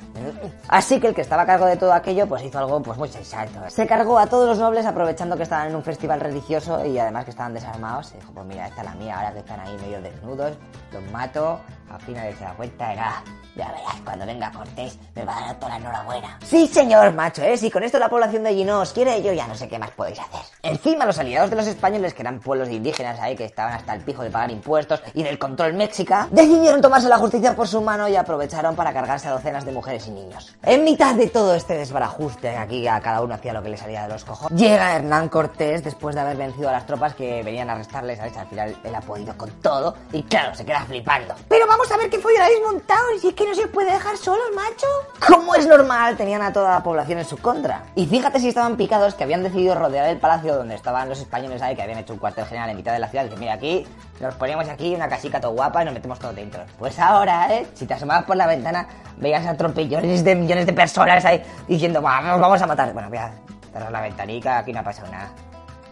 Así que el que estaba a cargo de todo aquello, pues hizo algo pues muy sensato. Se cargó a todos los nobles aprovechando que estaban en un festival religioso y además que estaban desarmados. Y dijo, pues mira, esta es la mía, ahora que están ahí medio desnudos, los mato. Al final se da cuenta, era, ya verás, cuando venga Cortés me va a dar toda la enhorabuena. Sí, señor, macho, ¿eh? Si con esto la población de allí no os quiere, yo ya no sé qué más podéis hacer. Encima, los aliados de los españoles, que eran pueblos indígenas ahí, que estaban hasta el pijo de pagar impuestos y del control méxico, decidieron tomarse la justicia por su mano y aprovecharon para cargarse a docenas de mujeres y niños. En mitad de todo este desbarajuste, aquí a cada uno hacía lo que le salía de los cojones, llega Hernán Cortés después de haber vencido a las tropas que venían a arrestarles. Al final él ha podido con todo y claro, se queda flipando. Pero vamos a ver qué follo habéis montado. Si es que no se puede dejar solos, macho. Como es normal, tenían a toda la población en su contra. Y fíjate si estaban picados que habían decidido rodear el palacio donde estaban los españoles ahí, que habían hecho un cuartel general en mitad de la ciudad. Dice, mira, aquí nos ponemos aquí una casica todo guapa y nos metemos todo dentro. Pues ahora, ¿eh? Si te asomabas por la ventana, veías a tropellones de millones de personas ahí diciendo, vamos, vamos a matar. Bueno, voy a cerrar la ventanica, aquí no ha pasado nada.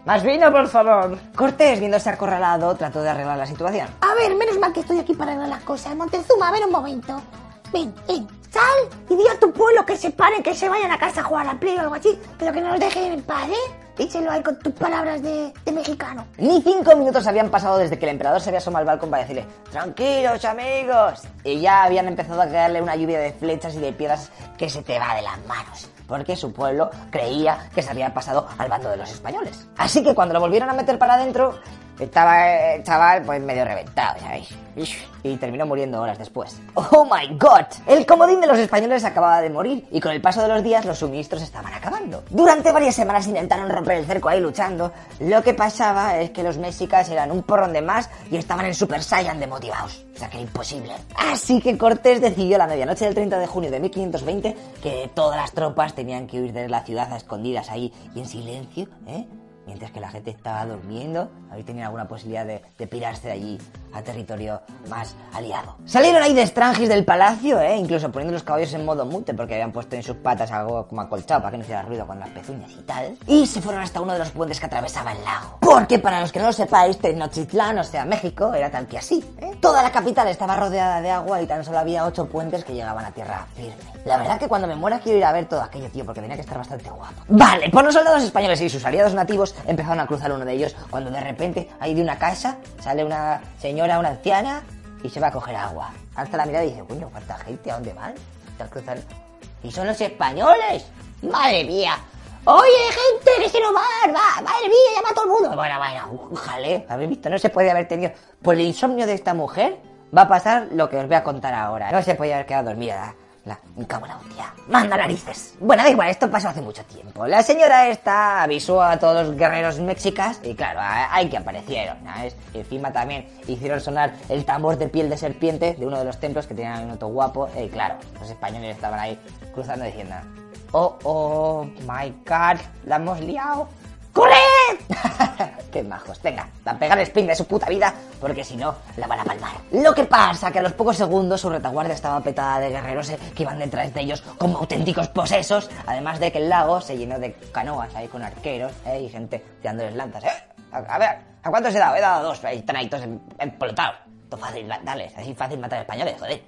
Más vino, por favor. Cortés, viéndose acorralado, trató de arreglar la situación. A ver, menos mal que estoy aquí para arreglar las cosas. Montezuma, a ver un momento. Ven, ven, sal y di a tu pueblo que se paren, que se vayan a casa a jugar a play o algo así, pero que no nos dejen en paz, ¿eh? Díselo ahí con tus palabras de, mexicano. Ni cinco minutos habían pasado desde que el emperador se había asomado al balcón para decirle Tranquilos amigos Y ya habían empezado a caerle una lluvia de flechas y de piedras que se te va de las manos Porque su pueblo creía que se había pasado al bando de los españoles Así que cuando lo volvieron a meter para adentro Estaba el chaval pues medio reventado, ¿sabéis? Y terminó muriendo horas después. ¡Oh my god! El comodín de los españoles acababa de morir y con el paso de los días los suministros estaban acabando. Durante varias semanas intentaron romper el cerco ahí luchando. Lo que pasaba es que los mexicas eran un porrón de más y estaban en Super Saiyan de motivados. O sea que era imposible. Así que Cortés decidió la medianoche del 30 de junio de 1520 que todas las tropas tenían que huir de la ciudad a escondidas ahí y en silencio, ¿eh? Mientras que la gente estaba durmiendo, ahí tenían alguna posibilidad de, de, pirarse de allí a territorio más aliado. Salieron ahí de estrangis del palacio, ¿eh? incluso poniendo los caballos en modo mute porque habían puesto en sus patas algo como acolchado para que no hiciera ruido con las pezuñas y tal. Y se fueron hasta uno de los puentes que atravesaba el lago. Porque para los que no lo sepáis, Tenochtitlán, o sea, México, era tal que así. ¿eh? Toda la capital estaba rodeada de agua y tan solo había ocho puentes que llegaban a tierra firme. La verdad que cuando me muera quiero ir a ver todo aquello, tío, porque tenía que estar bastante guapo. Vale, por los soldados españoles y sus aliados nativos empezaron a cruzar uno de ellos cuando de repente ahí de una casa sale una señora, una anciana y se va a coger agua. Alza la mirada y dice, coño, ¿cuánta gente? ¿A dónde van? Cruzando. Y son los españoles. Madre mía. Oye, gente, que se nos va, va, madre mía, llama a todo el mundo. Bueno, bueno, un jaleo. Habéis visto, no se puede haber tenido. Por el insomnio de esta mujer va a pasar lo que os voy a contar ahora. No se podía haber quedado dormida. La, me cago en la hostia. Manda narices. Bueno, da igual, esto pasó hace mucho tiempo. La señora esta avisó a todos los guerreros mexicas y claro, hay que aparecieron, ¿sabes? Encima también hicieron sonar el tambor de piel de serpiente de uno de los templos que tenían un auto guapo. Y claro, los españoles estaban ahí cruzando diciendo, oh, oh, my god, la hemos liado. ¡Corre! ¡Qué majos! Venga, a pegar el spin de su puta vida, porque si no, la van a palmar. Lo que pasa que a los pocos segundos su retaguardia estaba petada de guerreros eh, que iban detrás de ellos como auténticos posesos, además de que el lago se llenó de canoas ahí con arqueros eh, y gente tirándoles lanzas. Eh. A, ver, ¿a cuántos he dado? He dado dos, ahí están ahí. Todo fácil darles, así fácil matar españoles, joder. Eh,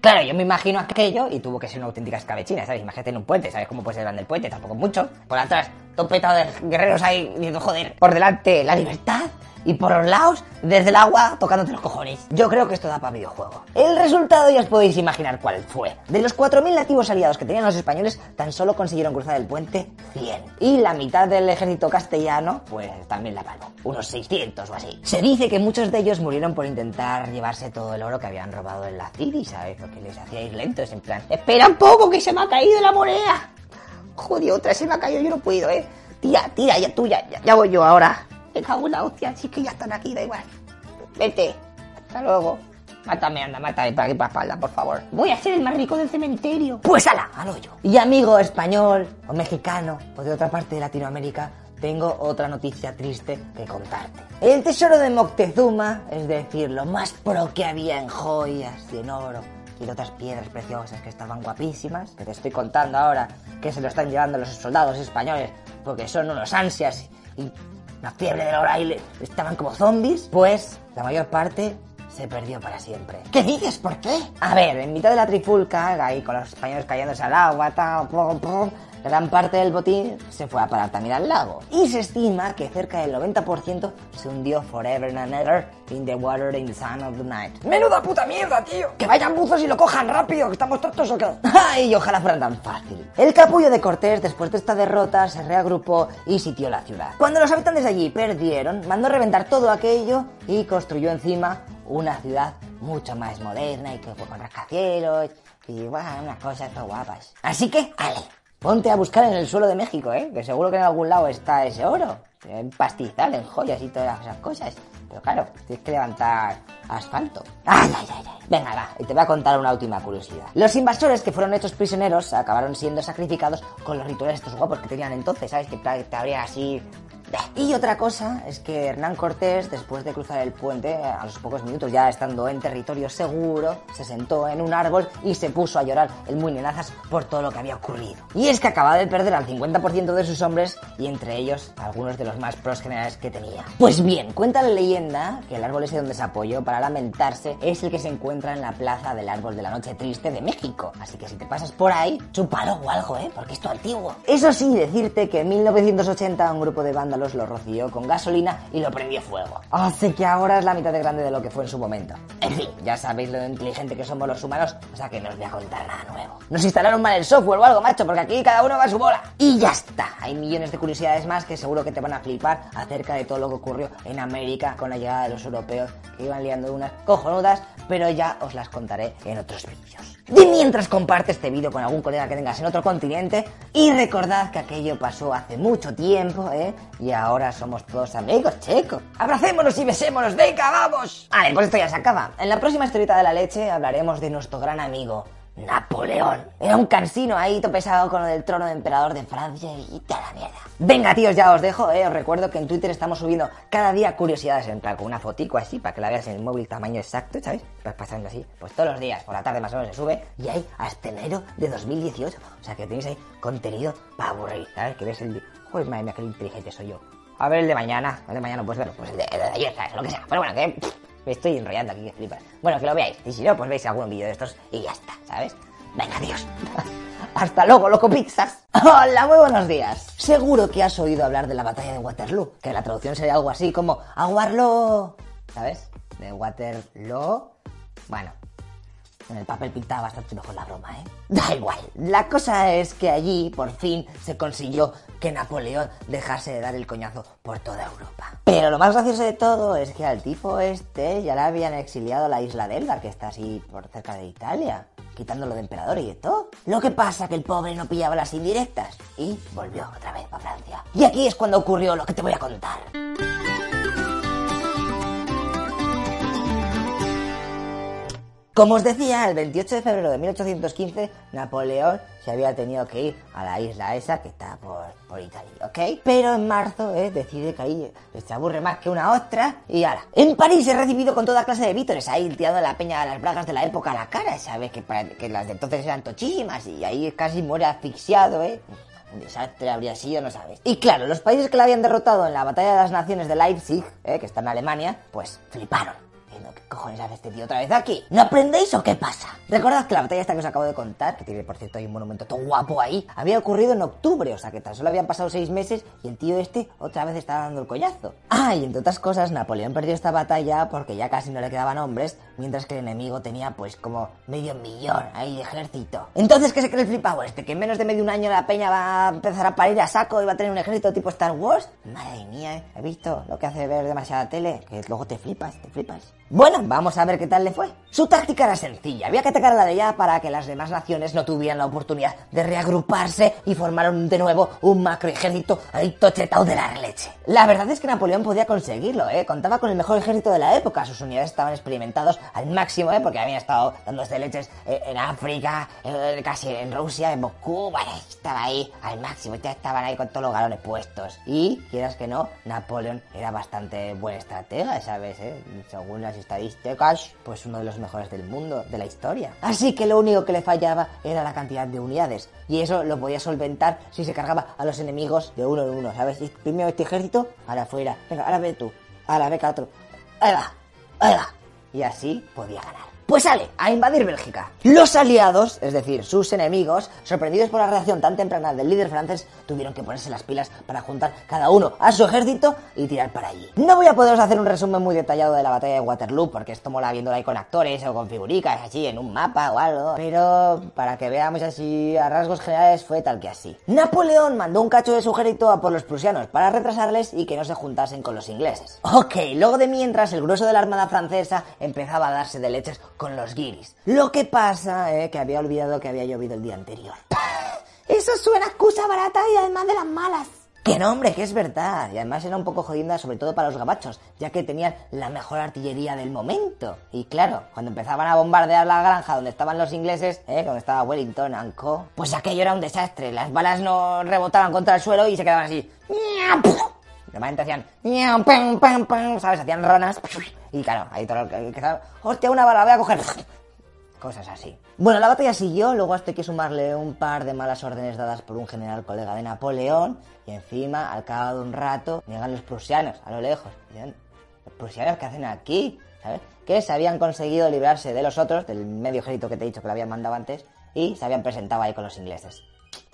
claro, yo me imagino aquello y tuvo que ser una auténtica escabechina, ¿sabes? Imagínate en un puente, ¿sabes cómo puede ser grande el puente? Tampoco mucho. Por atrás, todo petado de guerreros ahí diciendo, joder, por delante la libertad y por los lados, desde el agua, tocándote los cojones. Yo creo que esto da para videojuego. El resultado ya os podéis imaginar cuál fue. De los 4.000 nativos aliados que tenían los españoles, tan solo consiguieron cruzar el puente 100. Y la mitad del ejército castellano, pues también la palmó. Unos 600 o así. Se dice que muchos de ellos murieron por intentar llevarse todo el oro que habían robado en la City, ¿sabes? Porque les hacía ir lentos, en plan, espera un poco que se me ha caído la moneda. Joder, otra se me ha caído, yo no puedo, ¿eh? Tira, tira, ya tú, ya, ya voy yo ahora. Me cago en la hostia, sí que ya están aquí, da igual. Vete, hasta luego. Mátame, anda, mátame para aquí para espalda, por favor. Voy a ser el más rico del cementerio. Pues ala, al hoyo. Y amigo español o mexicano o de otra parte de Latinoamérica, tengo otra noticia triste que contarte. El tesoro de Moctezuma, es decir, lo más pro que había en joyas y en oro y de otras piedras preciosas que estaban guapísimas, que te estoy contando ahora que se lo están llevando los soldados españoles porque son unos ansias y la fiebre del ahí estaban como zombies, pues la mayor parte se perdió para siempre. ¿Qué dices? ¿Por qué? A ver, en mitad de la trifulca, ahí con los españoles cayéndose al agua, tal, pum, pum, gran parte del botín se fue a parar también al lago. Y se estima que cerca del 90% se hundió forever and ever in the water in the sun of the night. ¡Menuda puta mierda, tío! ¡Que vayan buzos y lo cojan rápido, que estamos tontos o qué! ¡Ay, ojalá fuera tan fácil! El capullo de Cortés, después de esta derrota, se reagrupó y sitió la ciudad. Cuando los habitantes de allí perdieron, mandó reventar todo aquello y construyó encima una ciudad mucho más moderna y que con rascacielos y bueno, unas cosas todo guapas. Así que, ale, ponte a buscar en el suelo de México, ¿eh? Que seguro que en algún lado está ese oro. En pastizal, en joyas y todas esas cosas. Pero claro, tienes que levantar asfalto. ¡Ay, ay, ay! Venga, va, y te voy a contar una última curiosidad. Los invasores que fueron hechos prisioneros acabaron siendo sacrificados con los rituales estos guapos que tenían entonces, ¿sabes? Que te, habría así... Y otra cosa es que Hernán Cortés, después de cruzar el puente, a los pocos minutos ya estando en territorio seguro, se sentó en un árbol y se puso a llorar el muy nenazas por todo lo que había ocurrido. Y es que acababa de perder al 50% de sus hombres y entre ellos algunos de los más pros generales que tenía. Pues bien, cuenta la leyenda que el árbol ese donde se apoyó para lamentarse es el que se encuentra en la plaza del árbol de la noche triste de México. Así que si te pasas por ahí, chúpalo o algo, ¿eh? Porque esto antiguo. Eso sí, decirte que en 1980 un grupo de vándalos lo roció con gasolina y lo prendió fuego. Así que ahora es la mitad de grande de lo que fue en su momento. En fin, ya sabéis lo inteligente que somos los humanos, o sea que no os voy a contar nada nuevo. Nos instalaron mal el software o algo, macho, porque aquí cada uno va a su bola. Y ya está. Hay millones de curiosidades más que seguro que te van a flipar acerca de todo lo que ocurrió en América con la llegada de los europeos que iban liando unas cojonudas, pero ya os las contaré en otros vídeos. Y mientras comparte este vídeo con algún colega que tengas en otro continente, y recordad que aquello pasó hace mucho tiempo, ¿eh? Y ahora somos todos amigos, chicos. Abracémonos y besémonos, venga, vamos. Vale, pues esto ya se acaba. En la próxima historieta de la leche hablaremos de nuestro gran amigo, Napoleón. Era un cansino ahí, todo pesado con lo del trono de emperador de Francia y toda la mierda. Venga, tíos, ya os dejo, eh. Os recuerdo que en Twitter estamos subiendo cada día curiosidades en plan con una fotico así para que la veas en el móvil tamaño exacto, ¿sabes? Vas pasando así. Pues todos los días, por la tarde más o menos se sube y hay hasta enero de 2018. O sea que tenéis ahí contenido para aburrir, ¿sabes? Que ves el... Joder, madre mía, qué inteligente soy yo. A ver el de mañana. El de mañana no puedes verlo. Pues el de, el de ayer, ¿sabes? Lo que sea. Pero bueno, que... me estoy enrollando aquí, que flipas. Bueno, que lo veáis. Y si no, pues veis algún vídeo de estos y ya está, ¿sabes? Venga, adiós. Hasta luego, loco pizzas. Hola, muy buenos días. Seguro que has oído hablar de la batalla de Waterloo, que la traducción sería algo así como aguarlo, ¿sabes? De Waterloo. Bueno, en el papel pintaba bastante mejor la broma, ¿eh? Da igual. La cosa es que allí, por fin, se consiguió que Napoleón dejase de dar el coñazo por toda Europa. Pero lo más gracioso de todo es que al tipo este ya le habían exiliado a la isla de Elbar, que está así por cerca de Italia, quitándolo de emperador y de todo. Lo que pasa que el pobre no pillaba las indirectas y volvió otra vez a Francia. Y aquí es cuando ocurrió lo que te voy a contar. Como os decía, el 28 de febrero de 1815, Napoleón se había tenido que ir a la isla esa que está por, Italia, ¿ok? Pero en marzo eh, decide que ahí se aburre más que una ostra y ala. En París he recibido con toda clase de vítores, ahí tirando la peña de las bragas de la época a la cara, ¿sabes? Que, que las de entonces eran tochísimas y ahí casi muere asfixiado, ¿eh? Un desastre habría sido, no sabes. Y claro, los países que la habían derrotado en la batalla de las naciones de Leipzig, eh, que está en Alemania, pues fliparon. Diciendo, ¿qué cojones hace este tío otra vez aquí? ¿No aprendéis o qué pasa? Recordad que la batalla esta que os acabo de contar, que tiene por cierto ahí un monumento todo guapo ahí, había ocurrido en octubre, o sea que tan solo habían pasado seis meses y el tío este otra vez estaba dando el collazo. Ah, y entre otras cosas, Napoleón perdió esta batalla porque ya casi no le quedaban hombres, mientras que el enemigo tenía pues como medio millón ahí de ejército. Entonces, ¿qué se cree el flipado este? ¿Que en menos de medio un año la peña va a empezar a parir a saco y va a tener un ejército tipo Star Wars? Madre mía, ¿eh? ¿he visto lo que hace ver demasiada tele? Que luego te flipas, te flipas. Bueno, vamos a ver qué tal le fue. Su táctica era sencilla, había que atacar la de ella para que las demás naciones no tuvieran la oportunidad de reagruparse y formaron de nuevo un macro ejército ahí tochetao de la leche. La verdad es que Napoleón podía conseguirlo, ¿eh? Contaba con el mejor ejército de la época, sus unidades estaban experimentados al máximo, ¿eh? Porque habían estado dándose leches eh, en África, eh, casi en Rusia, en Moscú, estaba ahí al máximo, ya estaban ahí con todos los galones puestos. Y, quieras que no, Napoleón era bastante buen estratega, ¿sabes? Eh? Según las estadísticas, pues uno de los mejores del mundo, de la historia. Así que lo único que le fallaba era la cantidad de unidades. Y eso lo podía solventar si se cargaba a los enemigos de uno en uno, ¿sabes? Primero este ejército, ahora fuera. Venga, ahora ve tú. Ahora ve que otro. Ahí va. y así podía ganar. Pues sale a invadir Bélgica. Los aliados, es decir, sus enemigos, sorprendidos por la reacción tan temprana del líder francés, tuvieron que ponerse las pilas para juntar cada uno a su ejército y tirar para allí. No voy a poderos hacer un resumen muy detallado de la batalla de Waterloo, porque esto mola viéndola ahí con actores o con figuricas, así en un mapa o algo, pero para que veamos así a rasgos generales fue tal que así. Napoleón mandó un cacho de su ejército a por los prusianos para retrasarles y que no se juntasen con los ingleses. Ok, luego de mientras el grueso de la armada francesa empezaba a darse de leches con los guiris. Lo que pasa es que había olvidado que había llovido el día anterior. Eso suena a excusa barata y además de las malas. Que no, hombre, que es verdad. Y además era un poco jodida, sobre todo para los gabachos, ya que tenían la mejor artillería del momento. Y claro, cuando empezaban a bombardear la granja donde estaban los ingleses, ¿eh? donde estaba Wellington and Co., pues aquello era un desastre. Las balas no rebotaban contra el suelo y se quedaban así. Normalmente hacían, pam, ¿sabes? Hacían ronas. Y claro, ahí todo lo que que- hostia, una bala, voy a coger. Cosas así. Bueno, la batalla siguió, luego hasta hay que sumarle un par de malas órdenes dadas por un general colega de Napoleón, y encima, al cabo de un rato, llegan los prusianos, a lo lejos. ¿los prusianos qué hacen aquí? ¿Sabes? Que se habían conseguido librarse de los otros, del medio ejército que te he dicho que lo habían mandado antes, y se habían presentado ahí con los ingleses.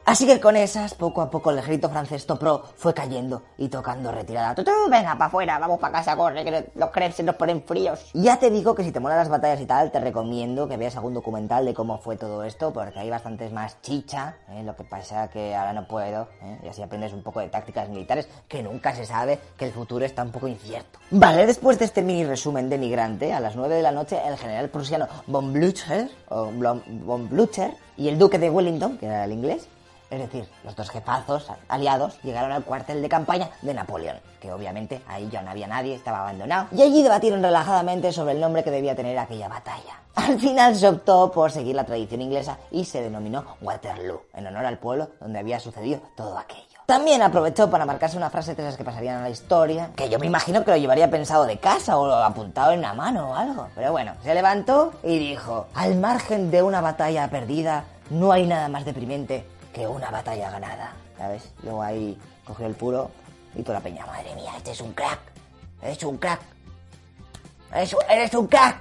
Así que con esas, poco a poco el ejército francés Topro fue cayendo y tocando retirada. Tutú, venga, para afuera, vamos para casa, corre, que los crepes nos ponen fríos. Ya te digo que si te molan las batallas y tal, te recomiendo que veas algún documental de cómo fue todo esto, porque hay bastantes más chicha, ¿eh? lo que pasa que ahora no puedo, ¿eh? y así aprendes un poco de tácticas militares, que nunca se sabe, que el futuro está un poco incierto. Vale, después de este mini resumen de migrante, a las 9 de la noche el general prusiano von Blücher, o von Blücher, y el duque de Wellington, que era el inglés, es decir, los dos jefazos aliados llegaron al cuartel de campaña de Napoleón, que obviamente ahí ya no había nadie, estaba abandonado, y allí debatieron relajadamente sobre el nombre que debía tener aquella batalla. Al final se optó por seguir la tradición inglesa y se denominó Waterloo, en honor al pueblo donde había sucedido todo aquello. También aprovechó para marcarse una frase de esas que pasarían a la historia, que yo me imagino que lo llevaría pensado de casa o apuntado en una mano o algo. Pero bueno, se levantó y dijo, al margen de una batalla perdida, no hay nada más deprimente que una batalla ganada. ¿Sabes? Luego ahí cogió el puro y toda la peña, madre mía, este es un crack, eres un crack, eres un crack,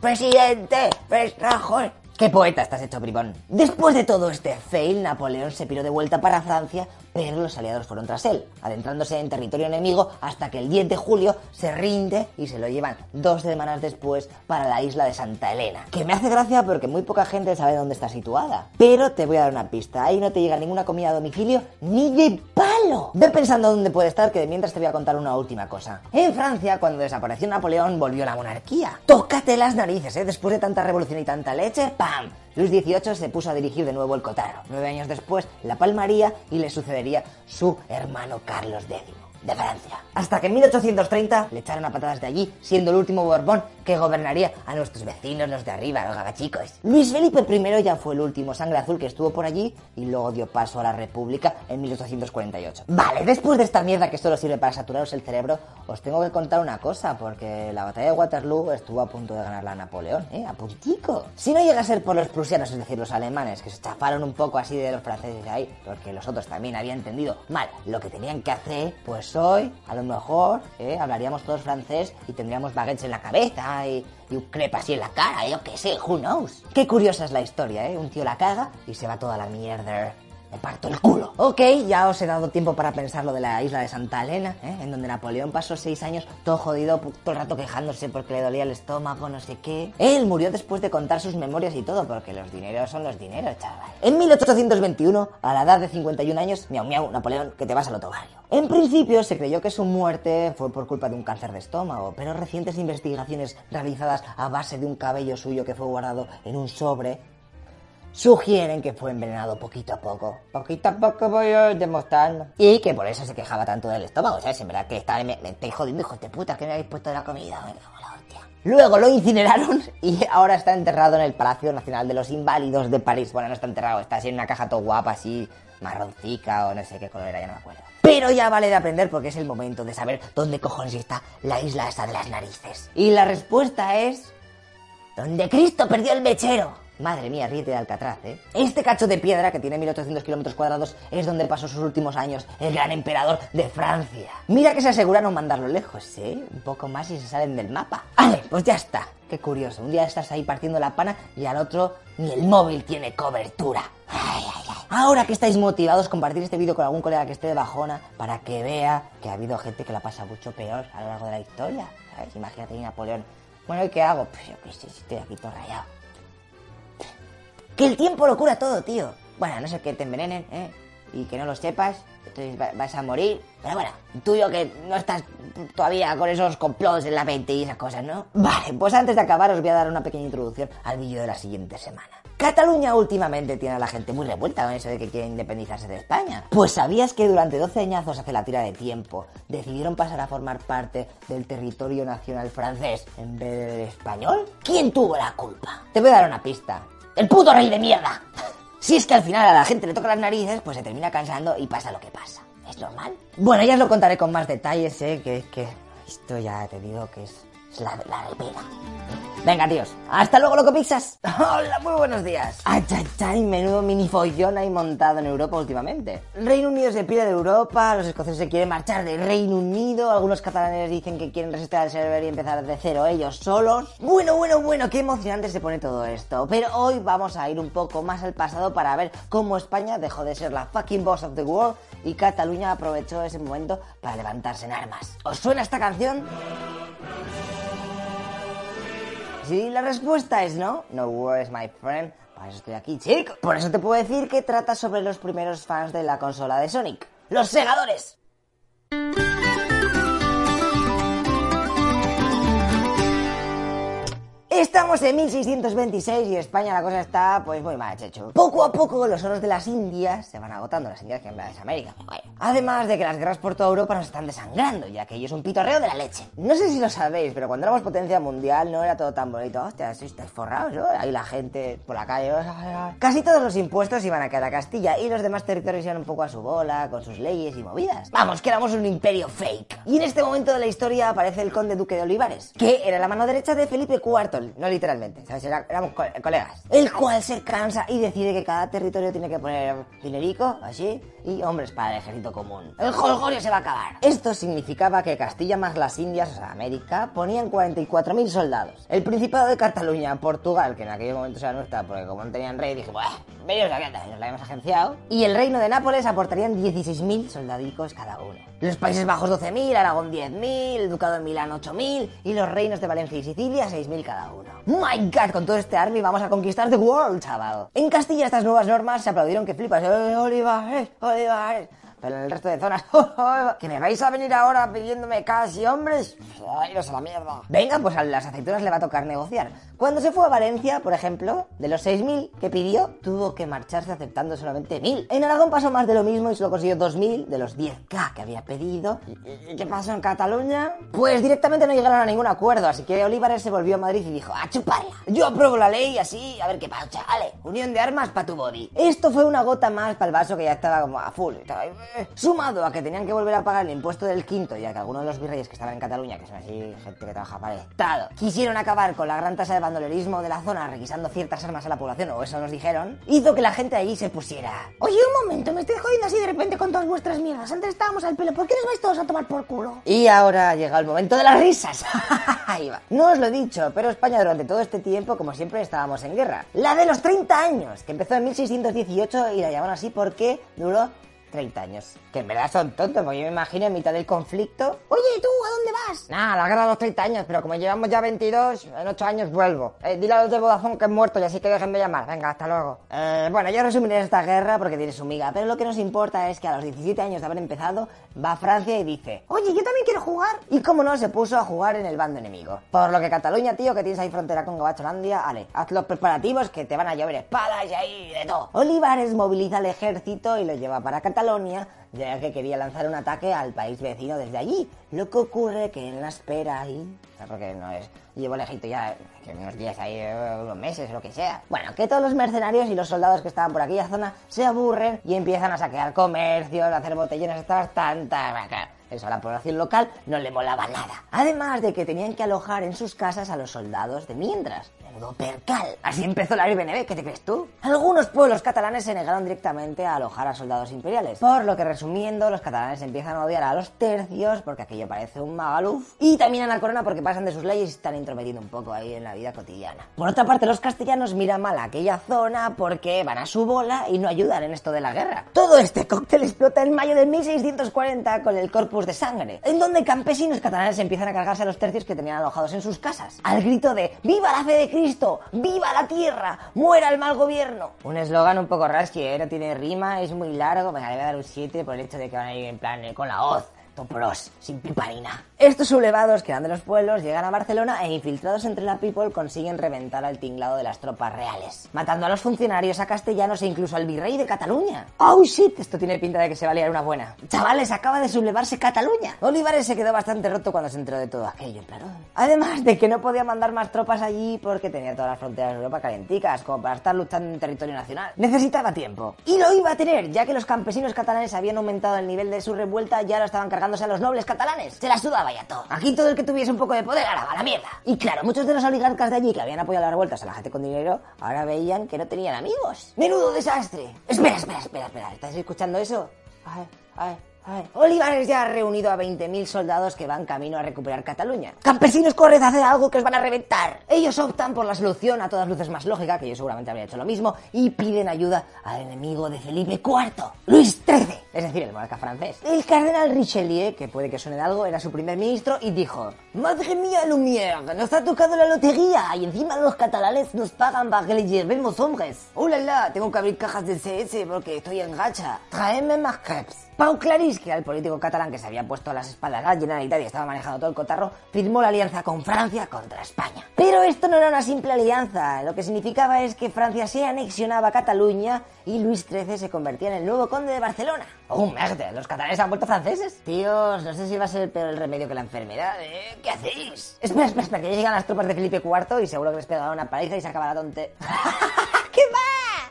presidente, pres- Rajoy. Qué poeta estás hecho, bribón. Después de todo este fail, Napoleón se piró de vuelta para Francia, pero los aliados fueron tras él, adentrándose en territorio enemigo hasta que el 10 de julio se rinde y se lo llevan dos semanas después para la isla de Santa Elena. Que me hace gracia porque muy poca gente sabe dónde está situada. Pero te voy a dar una pista, ahí no te llega ninguna comida a domicilio ni de palo. Ve pensando dónde puede estar, que de mientras te voy a contar una última cosa. En Francia, cuando desapareció Napoleón, volvió la monarquía. Tócate las narices, ¿eh? Después de tanta revolución y tanta leche, ¡pam! Luis XVIII se puso a dirigir de nuevo el Cotarro. Nueve años después, la palmaría y le sucedería su hermano Carlos X de Francia. Hasta que en 1830 le echaron a patadas de allí, siendo el último Borbón que gobernaría a nuestros vecinos, los de arriba, los gagachicos. Luis Felipe I ya fue el último sangre azul que estuvo por allí y luego dio paso a la República en 1848. Vale, después de esta mierda que solo sirve para saturaros el cerebro, os tengo que contar una cosa, porque la batalla de Waterloo estuvo a punto de ganarla a Napoleón, ¿eh? A puntico. Si no llega a ser por los prusianos, es decir, los alemanes, que se chafaron un poco así de los franceses ahí, porque los otros también habían entendido mal lo que tenían que hacer, pues hoy, a lo mejor, ¿eh? hablaríamos todos francés y tendríamos baguettes en la cabeza y, y un crepe así en la cara, yo qué sé, who knows. Qué curiosa es la historia, ¿eh? Un tío la caga y se va toda la mierda. Me parto el culo. Ok, ya os he dado tiempo para pensar lo de la isla de Santa Elena, ¿eh? en donde Napoleón pasó seis años todo jodido, todo el rato quejándose porque le dolía el estómago, no sé qué. Él murió después de contar sus memorias y todo, porque los dineros son los dineros, chaval. En 1821, a la edad de 51 años, miau miau, Napoleón, que te vas al otobario. En principio se creyó que su muerte fue por culpa de un cáncer de estómago, pero recientes investigaciones realizadas a base de un cabello suyo que fue guardado en un sobre sugieren que fue envenenado poquito a poco. Poquito a poco voy a demostrarlo. Y que por eso se quejaba tanto del estómago, ¿sabes? En verdad que estaba, me, me estáis jodiendo, hijos de puta, que me habéis puesto de la comida. Me cago hostia. Luego lo incineraron y ahora está enterrado en el Palacio Nacional de los Inválidos de París. Bueno, no está enterrado, está así en una caja todo guapa, así marroncica o no sé qué color era, ya no me acuerdo. Pero ya vale de aprender porque es el momento de saber dónde cojones está la isla esa de las narices. Y la respuesta es... Donde Cristo perdió el mechero. Madre mía, ríete de Alcatraz, ¿eh? Este cacho de piedra, que tiene 1800 kilómetros cuadrados, es donde pasó sus últimos años el gran emperador de Francia. Mira que se asegura no mandarlo lejos, ¿eh? Un poco más y se salen del mapa. Vale, pues ya está. Qué curioso. Un día estás ahí partiendo la pana y al otro ni el móvil tiene cobertura. Ay, ay, ay. Ahora que estáis motivados, compartir este vídeo con algún colega que esté de bajona para que vea que ha habido gente que la pasa mucho peor a lo largo de la historia. ¿Sabes? Imagínate Napoleón. Bueno, ¿y qué hago? Pues yo qué sé, estoy aquí todo rayado. Que el tiempo lo cura todo, tío. Bueno, a no ser que te envenenen, ¿eh? Y que no lo sepas, entonces va- vas a morir. Pero bueno, tú y yo que no estás todavía con esos complots en la mente y esas cosas, ¿no? Vale, pues antes de acabar os voy a dar una pequeña introducción al vídeo de la siguiente semana. Cataluña últimamente tiene a la gente muy revuelta con eso de que quiere independizarse de España. Pues sabías que durante 12 añazos hace la tira de tiempo decidieron pasar a formar parte del territorio nacional francés en vez del español? ¿Quién tuvo la culpa? Te voy a dar una pista. ¡El puto rey de mierda! Si es que al final a la gente le toca las narices, pues se termina cansando y pasa lo que pasa. ¿Es normal? Bueno, ya os lo contaré con más detalles, ¿eh? Que es que esto ya te digo que es, es la, la repera. Venga, tíos. Hasta luego, loco pizzas. Hola, muy buenos días. Ay, ay, ay, menudo mini follón hay montado en Europa últimamente. Reino Unido se pide de Europa, los escoceses se quieren marchar del Reino Unido, algunos catalanes dicen que quieren resistir al server y empezar de cero ellos solos. Bueno, bueno, bueno, qué emocionante se pone todo esto. Pero hoy vamos a ir un poco más al pasado para ver cómo España dejó de ser la fucking boss of the world y Cataluña aprovechó ese momento para levantarse en armas. ¿Os suena esta canción? Si la respuesta es no, no worries my friend, para eso estoy aquí, chico. Por eso te puedo decir que trata sobre los primeros fans de la consola de Sonic, los segadores. Estamos en 1626 y España la cosa está pues muy mal, checho. Poco a poco los oros de las Indias se van agotando, las Indias que en verdad es América. Vaya. Además de que las guerras por toda Europa nos están desangrando, ya que ello es un pitorreo de la leche. No sé si lo sabéis, pero cuando éramos potencia mundial no era todo tan bonito. Hostia, estáis forrados, ¿no? Ahí la gente por la calle. Casi todos los impuestos iban a quedar a Castilla y los demás territorios iban un poco a su bola, con sus leyes y movidas. Vamos, que éramos un imperio fake. Y en este momento de la historia aparece el conde duque de Olivares, que era la mano derecha de Felipe IV, no literalmente, ¿sabes? Éramos co- colegas. El cual se cansa y decide que cada territorio tiene que poner dinerico, así, y hombres para el ejército común. El jolgorio se va a acabar. Esto significaba que Castilla más las Indias, o sea, América, ponían 44.000 soldados. El Principado de Cataluña, Portugal, que en aquel momento era nuestra, porque como no tenían rey, dije, bueno, venimos aquí, anda", y nos la habíamos agenciado. Y el Reino de Nápoles aportarían 16.000 soldadicos cada uno. Los Países Bajos 12.000, Aragón 10.000, el Ducado de Milán 8.000 y los reinos de Valencia y Sicilia 6.000 cada uno. My God, con todo este army vamos a conquistar the world, chaval. En Castilla estas nuevas normas se aplaudieron que flipas. ¡Eh, Olivares, Olivares! Pero en el resto de zonas, que me vais a venir ahora pidiéndome casi hombres. Ay, a la mierda. Venga, pues a las aceitunas le va a tocar negociar. Cuando se fue a Valencia, por ejemplo, de los 6.000 que pidió, tuvo que marcharse aceptando solamente 1.000. En Aragón pasó más de lo mismo y solo consiguió 2.000 de los 10k que había pedido. ¿Y qué pasó en Cataluña? Pues directamente no llegaron a ningún acuerdo, así que Olivares se volvió a Madrid y dijo, a chuparla. Yo apruebo la ley así, a ver qué pasa, chavales. Unión de armas para tu body. Esto fue una gota más para el vaso que ya estaba como a full. Estaba. Sumado a que tenían que volver a pagar el impuesto del quinto y a que algunos de los virreyes que estaban en Cataluña, que son así gente que trabaja para el Estado, quisieron acabar con la gran tasa de bandolerismo de la zona requisando ciertas armas a la población, o eso nos dijeron, hizo que la gente allí se pusiera. Oye, un momento, me estoy jodiendo así de repente con todas vuestras mierdas. Antes estábamos al pelo, ¿por qué nos vais todos a tomar por culo? Y ahora ha llegado el momento de las risas. No os lo he dicho, pero España durante todo este tiempo, como siempre, estábamos en guerra. La de los 30 años, que empezó en 1618 y la llamaron así porque duró 30 años. Que en verdad son tontos, porque yo me imagino en mitad del conflicto. Oye, ¿tú a dónde vas? Nah, la guerra de los 30 años, pero como llevamos ya 22, en 8 años vuelvo. Eh, dile a los de Vodafone que es muerto y así que dejen de llamar. Venga, hasta luego. Eh, bueno, yo resumiré esta guerra porque tiene su miga, pero lo que nos importa es que a los 17 años de haber empezado, va a Francia y dice... Oye, yo también quiero jugar. Y como no, se puso a jugar en el bando enemigo. Por lo que Cataluña, tío, que tienes ahí frontera con Gabacholandia, ale, haz los preparativos que te van a llover espadas y ahí de todo. Olivares moviliza al ejército y lo lleva para Cataluña, ya que quería lanzar un ataque al país vecino desde allí. Lo que ocurre que en la espera sea, porque no es, llevo ya que unos días ahí, eh, unos meses, lo que sea. Bueno, que todos los mercenarios y los soldados que estaban por aquella zona se aburren y empiezan a saquear comercios, a hacer botellones hasta las tantas. Eso a la población local no le molaba nada. Además de que tenían que alojar en sus casas a los soldados de mientras. Menudo percal. Así empezó la IBNB, ¿qué te crees tú? Algunos pueblos catalanes se negaron directamente a alojar a soldados imperiales. Por lo que, resumiendo, los catalanes empiezan a odiar a los tercios porque aquello parece un magaluf. Y también a la corona porque pasan de sus leyes y están intrometiendo un poco ahí en la vida cotidiana. Por otra parte, los castellanos miran mal a aquella zona porque van a su bola y no ayudan en esto de la guerra. Todo este cóctel explota en mayo de 1640 con el Corpus de Sangre, en donde campesinos catalanes empiezan a cargarse a los tercios que tenían alojados en sus casas. Al grito de ¡Viva la fe de Cristo! ¡Viva la tierra! ¡Muera el mal gobierno! Un eslogan un poco. No tiene rima, es muy largo. Venga, le voy a dar un 7 por el hecho de que van a ir en plan eh, con la hoz. Topros, sin piparina. Estos sublevados que eran de los pueblos llegan a Barcelona e infiltrados entre la people consiguen reventar al tinglado de las tropas reales, matando a los funcionarios, a castellanos e incluso al virrey de Cataluña. ¡Oh shit! Esto tiene pinta de que se va a liar una buena. Chavales, acaba de sublevarse Cataluña. Olivares se quedó bastante roto cuando se enteró de todo aquello, claro. Además de que no podía mandar más tropas allí porque tenía todas las fronteras de Europa calenticas, como para estar luchando en territorio nacional. Necesitaba tiempo. Y lo iba a tener, ya que los campesinos catalanes habían aumentado el nivel de su revuelta, ya lo estaban a los nobles catalanes. Se la sudaba ya todo. Aquí todo el que tuviese un poco de poder ganaba la mierda. Y claro, muchos de los oligarcas de allí que habían apoyado las revueltas a la gente con dinero, ahora veían que no tenían amigos. ¡Menudo desastre! Espera, espera, espera, espera. ¿Estás escuchando eso? Ay, ay. Ay. Olivares ya ha reunido a 20.000 soldados que van camino a recuperar Cataluña. Campesinos, corred a hacer algo que os van a reventar. Ellos optan por la solución a todas luces más lógica, que yo seguramente habría hecho lo mismo, y piden ayuda al enemigo de Felipe IV, Luis XIII, es decir, el monarca francés. El cardenal Richelieu, que puede que suene de algo, era su primer ministro y dijo, Madre mía, Lumière, nos ha tocado la lotería y encima los catalanes nos pagan para que le llevemos hombres. ¡Oh, la, la! Tengo que abrir cajas de CS porque estoy en gacha. Tráeme más crepes. Pau Clarís, que era el político catalán que se había puesto las espaldas a la Generalitat y estaba manejando todo el cotarro, firmó la alianza con Francia contra España. Pero esto no era una simple alianza, lo que significaba es que Francia se anexionaba a Cataluña y Luis XIII se convertía en el nuevo conde de Barcelona. ¡Oh, merde! ¿Los catalanes han vuelto franceses? Tíos, no sé si va a ser peor el remedio que la enfermedad, ¿eh? ¿Qué hacéis? Espera, espera, espera, que llegan las tropas de Felipe IV y seguro que les pegará una paliza y se acaba la tonte... ¿Qué va?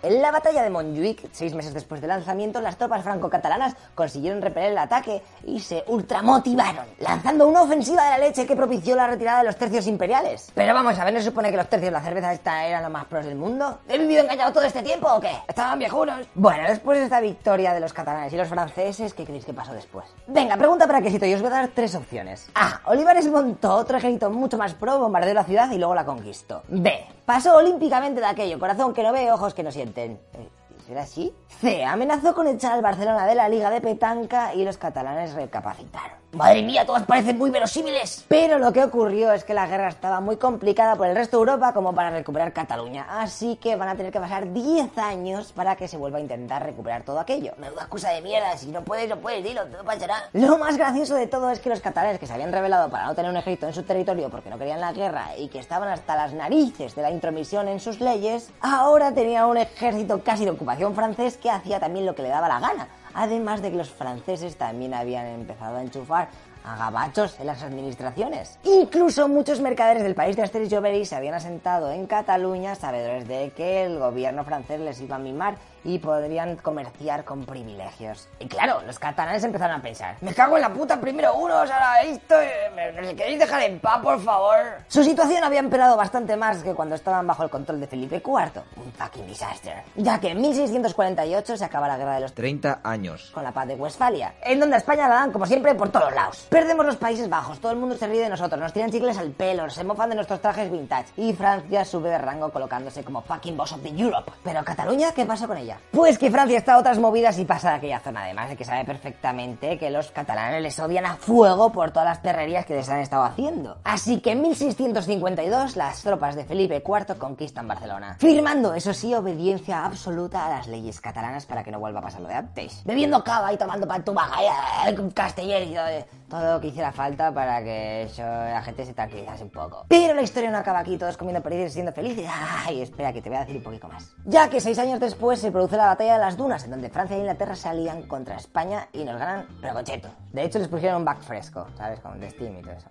En la batalla de Montjuic, seis meses después del lanzamiento, las tropas franco-catalanas consiguieron repeler el ataque y se ultramotivaron, lanzando una ofensiva de la leche que propició la retirada de los tercios imperiales. Pero vamos a ver, ¿no se supone que los tercios de la cerveza esta eran los más pros del mundo? ¿He vivido engañado todo este tiempo o qué? ¿Estaban viejunos? Bueno, después de esta victoria de los catalanes y los franceses, ¿qué creéis que pasó después? Venga, pregunta para quesito, y os voy a dar tres opciones. A. Olivares montó otro ejército mucho más pro, bombardeó la ciudad y luego la conquistó. B. Pasó olímpicamente de aquello, corazón que no ve, ojos que no sienten. Eh, ¿Será así? C. Amenazó con echar al Barcelona de la Liga de Petanca y los catalanes recapacitaron. Madre mía, todas parecen muy verosímiles. Pero lo que ocurrió es que la guerra estaba muy complicada por el resto de Europa como para recuperar Cataluña. Así que van a tener que pasar 10 años para que se vuelva a intentar recuperar todo aquello. Menuda excusa de mierda, si no puedes, no puedes, dilo, no pasará. Lo más gracioso de todo es que los catalanes que se habían rebelado para no tener un ejército en su territorio porque no querían la guerra y que estaban hasta las narices de la intromisión en sus leyes, ahora tenían un ejército casi de ocupación francés que hacía también lo que le daba la gana además de que los franceses también habían empezado a enchufar a gabachos en las administraciones. Incluso muchos mercaderes del país de Asterix y Obelix se habían asentado en Cataluña, sabedores de que el gobierno francés les iba a mimar y podrían comerciar con privilegios. Y claro, los catalanes empezaron a pensar, me cago en la puta, primero unos, ahora esto, ¿me, me queréis dejar en paz, por favor? Su situación había empeorado bastante más que cuando estaban bajo el control de Felipe IV. Un fucking disaster. Ya que en 1648 se acaba la guerra de los 30 años. con la paz de Westfalia, en donde a España la dan como siempre por todos lados. Perdemos los Países Bajos, todo el mundo se ríe de nosotros, nos tiran chicles al pelo, se mofan de nuestros trajes vintage y Francia sube de rango colocándose como fucking boss of the Europe. Pero Cataluña, ¿qué pasó con ella? Pues que Francia está a otras movidas y pasa de aquella zona, además de que sabe perfectamente que los catalanes les odian a fuego por todas las perrerías que les han estado haciendo. Así que en 1652 las tropas de Felipe IV conquistan Barcelona, firmando, eso sí, obediencia absoluta a las leyes catalanas para que no vuelva a pasar lo de antes. Bebiendo cava y tomando pantumaja y castellers y todo, todo lo que hiciera falta para que eso, la gente se tranquilizase un poco. Pero la historia no acaba aquí, todos comiendo perdices y siendo felices. Ay, espera, que te voy a decir un poquito más. Ya que seis años después se produce la batalla de las dunas, en donde Francia e Inglaterra se alían contra España y nos ganan, pero. De hecho, les pusieron un back fresco, ¿sabes? Con Steam y todo eso.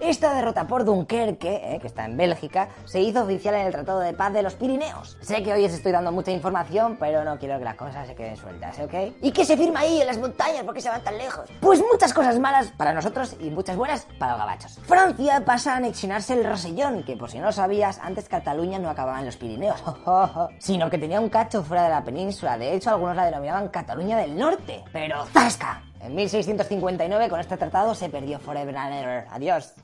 Esta derrota por Dunkerque, eh, que está en Bélgica, se hizo oficial en el Tratado de Paz de los Pirineos. Sé que hoy os estoy dando mucha información, pero no quiero que las cosas se queden sueltas, ¿eh? ¿ok? ¿Y qué se firma ahí en las montañas? ¿Por qué se van tan lejos? Pues muchas cosas malas para nosotros y muchas buenas para los gabachos. Francia pasa a anexionarse el Rosellón, que por si no lo sabías, antes Cataluña no acababa en los Pirineos, sino que tenía un cacho fuera de la península. De hecho, algunos la denominaban Cataluña del Norte. Pero ¡zasca! En 1659, con este tratado, se perdió forever and ever. Adiós.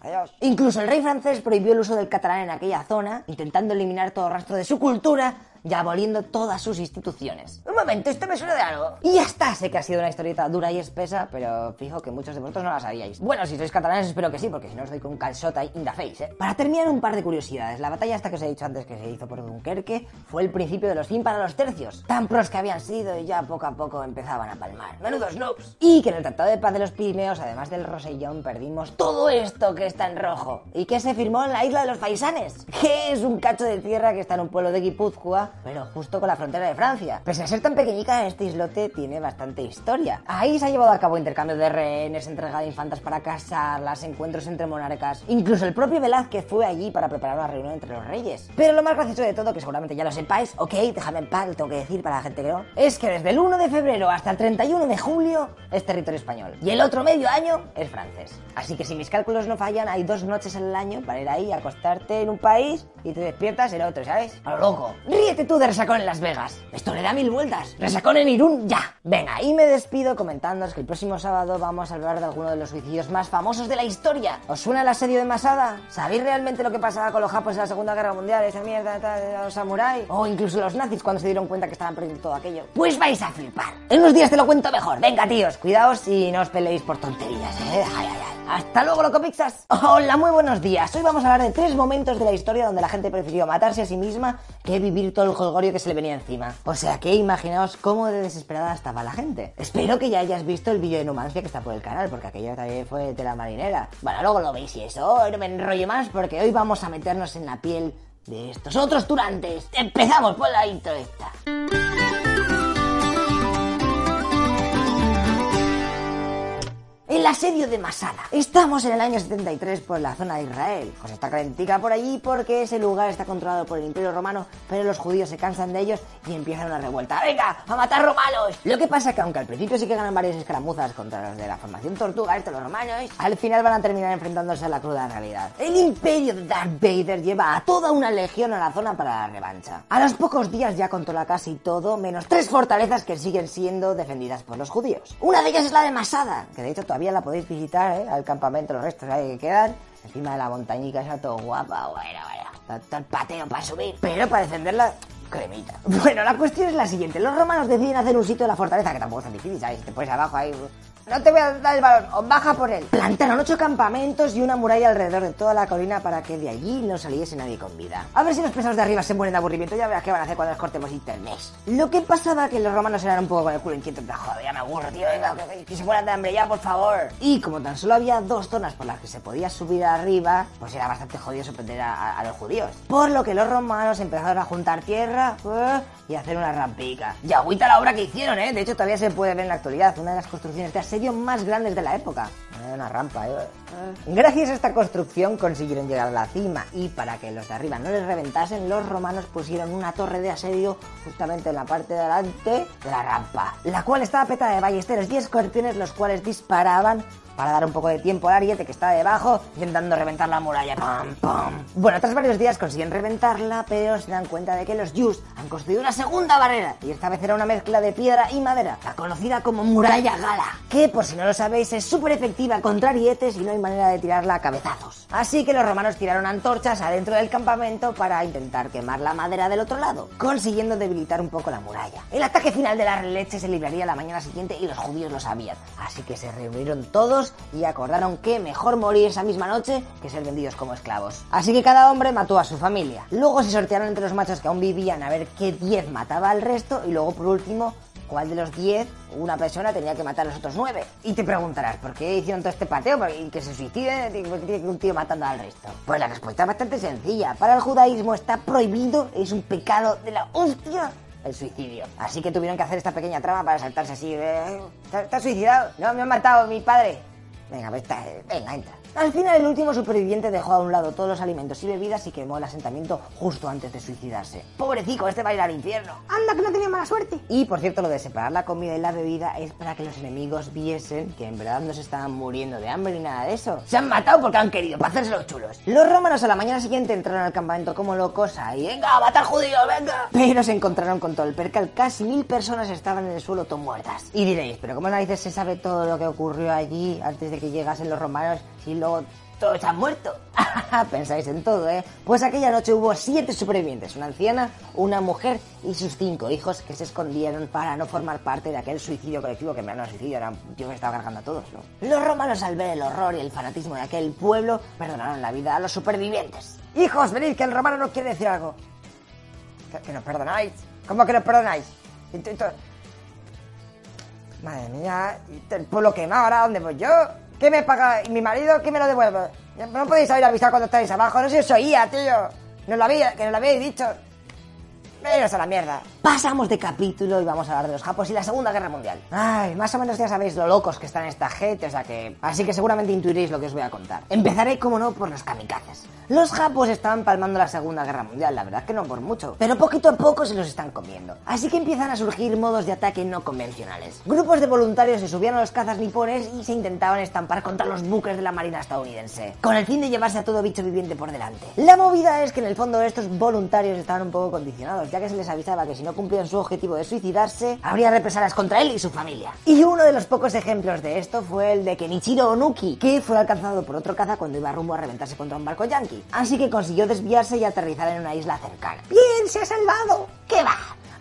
Adiós. Incluso el rey francés prohibió el uso del catalán en aquella zona, intentando eliminar todo rastro de su cultura y aboliendo todas sus instituciones. Un momento, esto me suena de algo. Y ya está, sé que ha sido una historieta dura y espesa, pero fijo que muchos de vosotros no la sabíais. Bueno, si sois catalanes espero que sí, porque si no os doy con calzota in the ¿eh? Para terminar, un par de curiosidades. La batalla esta que os he dicho antes que se hizo por Dunkerque fue el principio de los fin para los tercios. Tan pros que habían sido y ya poco a poco empezaban a palmar. Menudos noobs. Y que en el Tratado de Paz de los Pirineos, además del Rosellón, perdimos todo esto que está en rojo. Y que se firmó en la isla de los Faisanes, que es un cacho de tierra que está en un pueblo de Guipúzcoa, pero justo con la frontera de Francia. Pese a ser tan pequeñica, este islote tiene bastante historia. Ahí se ha llevado a cabo intercambio de rehenes, entrega de infantas para casarlas, encuentros entre monarcas. Incluso el propio Velázquez fue allí para preparar una reunión entre los reyes. Pero lo más gracioso de todo, que seguramente ya lo sepáis, ok, déjame en paz, tengo que decir para la gente que no, es que desde el 1 de febrero hasta el 31 de julio es territorio español. Y el otro medio año es francés. Así que si mis cálculos no fallan, hay dos noches en el año para ir ahí, acostarte en un país y te despiertas en otro, ¿sabes? A lo loco. Ríete tú de resacón en Las Vegas. Esto le da mil vueltas. Resacón en Irún, ya. Venga, y me despido comentándoos que el próximo sábado vamos a hablar de alguno de los suicidios más famosos de la historia. ¿Os suena el asedio de Masada? ¿Sabéis realmente lo que pasaba con los japos en la Segunda Guerra Mundial? Esa mierda de los samuráis. O incluso los nazis cuando se dieron cuenta que estaban perdiendo todo aquello. Pues vais a flipar. En unos días te lo cuento mejor. Venga, tíos, cuidaos y no os peleéis por tonterías, ¿eh? Ay, ay, ay. Hasta luego, locomixas. Hola, muy buenos días. Hoy vamos a hablar de tres momentos de la historia donde la gente prefirió matarse a sí misma que vivir todo el jolgorio que se le venía encima. O sea que imaginaos cómo de desesperada estaba la gente. Espero que ya hayas visto el vídeo de Numancia que está por el canal, porque aquello también fue de la marinera. Bueno, luego lo veis y eso. No me enrollo más porque hoy vamos a meternos en la piel de estos otros turantes. Empezamos por la intro esta. El asedio de Masada. Estamos en el año 73 por la zona de Israel. Pues está calentica por allí porque ese lugar está controlado por el Imperio Romano, pero los judíos se cansan de ellos y empiezan una revuelta. ¡Venga, a matar romanos! Lo que pasa es que aunque al principio sí que ganan varias escaramuzas contra los de la formación tortuga, estos los romanos, al final van a terminar enfrentándose a la cruda realidad. El Imperio de Darth Vader lleva a toda una legión a la zona para la revancha. A los pocos días ya controla casi todo, menos tres fortalezas que siguen siendo defendidas por los judíos. Una de ellas es la de Masada, que de hecho todavía la podéis visitar, ¿eh? Al campamento, los restos ahí que quedan. Encima de la montañica esa todo guapa, bueno, bueno. Está el pateo para subir. Pero para defenderla, cremita. Bueno, la cuestión es la siguiente. Los romanos deciden hacer un sitio de la fortaleza, que tampoco es tan difícil, ¿sabes? Te pones abajo ahí... No te voy a dar el balón, baja por él. Plantaron ocho campamentos y una muralla alrededor de toda la colina para que de allí no saliese nadie con vida. A ver si los pesados de arriba se mueren de aburrimiento, ya verás qué van a hacer cuando les cortemos internet. Lo que pasaba que los romanos eran un poco con el culo inquieto, de joder, ya me aburro, tío, que, se mueran de hambre ya, por favor. Y como tan solo había dos zonas por las que se podía subir arriba, pues era bastante jodido sorprender a, los judíos. Por lo que los romanos empezaron a juntar tierra uh, y hacer una rampica. Y agüita la obra que hicieron, ¿eh? De hecho, todavía se puede ver en la actualidad, una de las construcciones de más grandes de la época. Una rampa, ¿eh? Gracias a esta construcción consiguieron llegar a la cima y para que los de arriba no les reventasen, los romanos pusieron una torre de asedio justamente en la parte de delante de la rampa, la cual estaba petada de ballesteros y escorpiones los cuales disparaban para dar un poco de tiempo al ariete que estaba debajo, intentando reventar la muralla. ¡Pam, pam! Bueno, tras varios días consiguen reventarla, pero se dan cuenta de que los Jus han construido una segunda barrera, y esta vez era una mezcla de piedra y madera, la conocida como muralla gala, que por si no lo sabéis es súper efectiva contra arietes y no hay manera de tirarla a cabezazos. Así que los romanos tiraron antorchas adentro del campamento para intentar quemar la madera del otro lado, consiguiendo debilitar un poco la muralla. El ataque final de la leche se libraría la mañana siguiente y los judíos lo sabían, así que se reunieron todos y acordaron que mejor morir esa misma noche que ser vendidos como esclavos. Así que cada hombre mató a su familia. Luego se sortearon entre los machos que aún vivían a ver qué 10 mataba al resto y luego por último cuál de los 10 una persona tenía que matar a los otros 9. Y te preguntarás, ¿por qué hicieron todo este pateo? ¿Por qué- ¿Y que se suicide? ¿Por qué tiene que un tío matando al resto? Pues la respuesta es bastante sencilla. Para el judaísmo está prohibido, es un pecado de la hostia el suicidio. Así que tuvieron que hacer esta pequeña trama para saltarse así. eh, ¿Te te has suicidado? No, me han matado mi padre. Venga, pues, está- venga, entra. Al final, el último superviviente dejó a un lado todos los alimentos y bebidas y quemó el asentamiento justo antes de suicidarse. Pobrecico, este va a ir al infierno. Anda, que no tenía mala suerte. Y por cierto, lo de separar la comida y la bebida es para que los enemigos viesen que en verdad no se estaban muriendo de hambre ni nada de eso. Se han matado porque han querido, para hacerse los chulos. Los romanos a la mañana siguiente entraron al campamento como locos ahí, venga, a matar judíos, venga. Pero se encontraron con todo el percal, casi mil personas estaban en el suelo todo muertas. Y diréis, pero ¿cómo narices se sabe todo lo que ocurrió allí antes de que llegasen los romanos si luego todos han muerto. Pensáis en todo, ¿eh? Pues aquella noche hubo siete supervivientes, una anciana, una mujer y sus cinco hijos que se escondieron para no formar parte de aquel suicidio colectivo que me no era suicidio, era tío que estaba cargando a todos, ¿no? Los romanos al ver el horror y el fanatismo de aquel pueblo perdonaron la vida a los supervivientes. Hijos, venid, que el romano nos quiere decir algo. ¿Que, nos perdonáis? ¿Cómo que nos perdonáis? Madre mía, ¿y el pueblo quemado ahora dónde voy yo? ¿Qué me paga? ¿Y mi marido qué me lo devuelve? No podéis haber avisado cuando estáis abajo, no sé si os oía, tío. No lo había, que no lo habíais dicho. Venos a la mierda. Pasamos de capítulo y vamos a hablar de los japos y la Segunda Guerra Mundial. Ay, más o menos ya sabéis lo locos que están esta gente, o sea que... Así que seguramente intuiréis lo que os voy a contar. Empezaré, como no, por los kamikazes. Los japos estaban palmando la Segunda Guerra Mundial, la verdad que no por mucho. Pero poquito a poco se los están comiendo. Así que empiezan a surgir modos de ataque no convencionales. Grupos de voluntarios se subían a los cazas nipones y se intentaban estampar contra los buques de la Marina estadounidense, con el fin de llevarse a todo bicho viviente por delante. La movida es que en el fondo estos voluntarios estaban un poco condicionados, ya que se les avisaba que si no cumplían su objetivo de suicidarse, habría represalias contra él y su familia. Y uno de los pocos ejemplos de esto fue el de Kenichiro Onuki, que fue alcanzado por otro caza cuando iba rumbo a reventarse contra un barco yankee. Así que consiguió desviarse y aterrizar en una isla cercana. Bien, se ha salvado. ¿Qué va?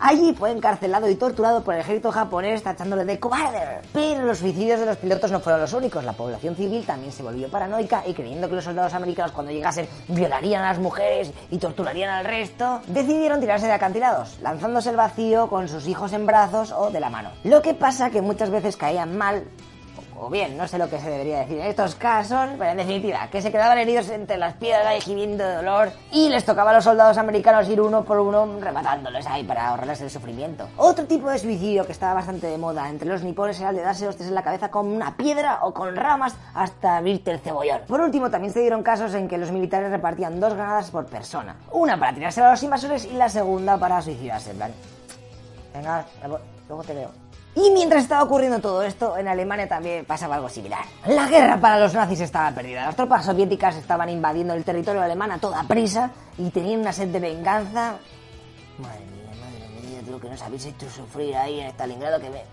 Allí fue encarcelado y torturado por el ejército japonés tachándole de cobarde. Pero los suicidios de los pilotos no fueron los únicos. La población civil también se volvió paranoica y creyendo que los soldados americanos cuando llegasen violarían a las mujeres y torturarían al resto, decidieron tirarse de acantilados, lanzándose al vacío con sus hijos en brazos o de la mano. Lo que pasa que muchas veces caían mal o bien, no sé lo que se debería decir en estos casos, pero en definitiva, que se quedaban heridos entre las piedras y gimiendo de dolor y les tocaba a los soldados americanos ir uno por uno rematándolos ahí para ahorrarles el sufrimiento. Otro tipo de suicidio que estaba bastante de moda entre los nipones era el de darse hostias en la cabeza con una piedra o con ramas hasta abrirte el cebollón. Por último, también se dieron casos en que los militares repartían dos granadas por persona. Una para tirarse a los invasores y la segunda para suicidarse. En plan, venga, luego te veo. Y mientras estaba ocurriendo todo esto, en Alemania también pasaba algo similar. La guerra para los nazis estaba perdida. Las tropas soviéticas estaban invadiendo el territorio alemán a toda prisa y tenían una sed de venganza. Madre mía, lo que nos habéis hecho sufrir ahí en Stalingrado, que, me,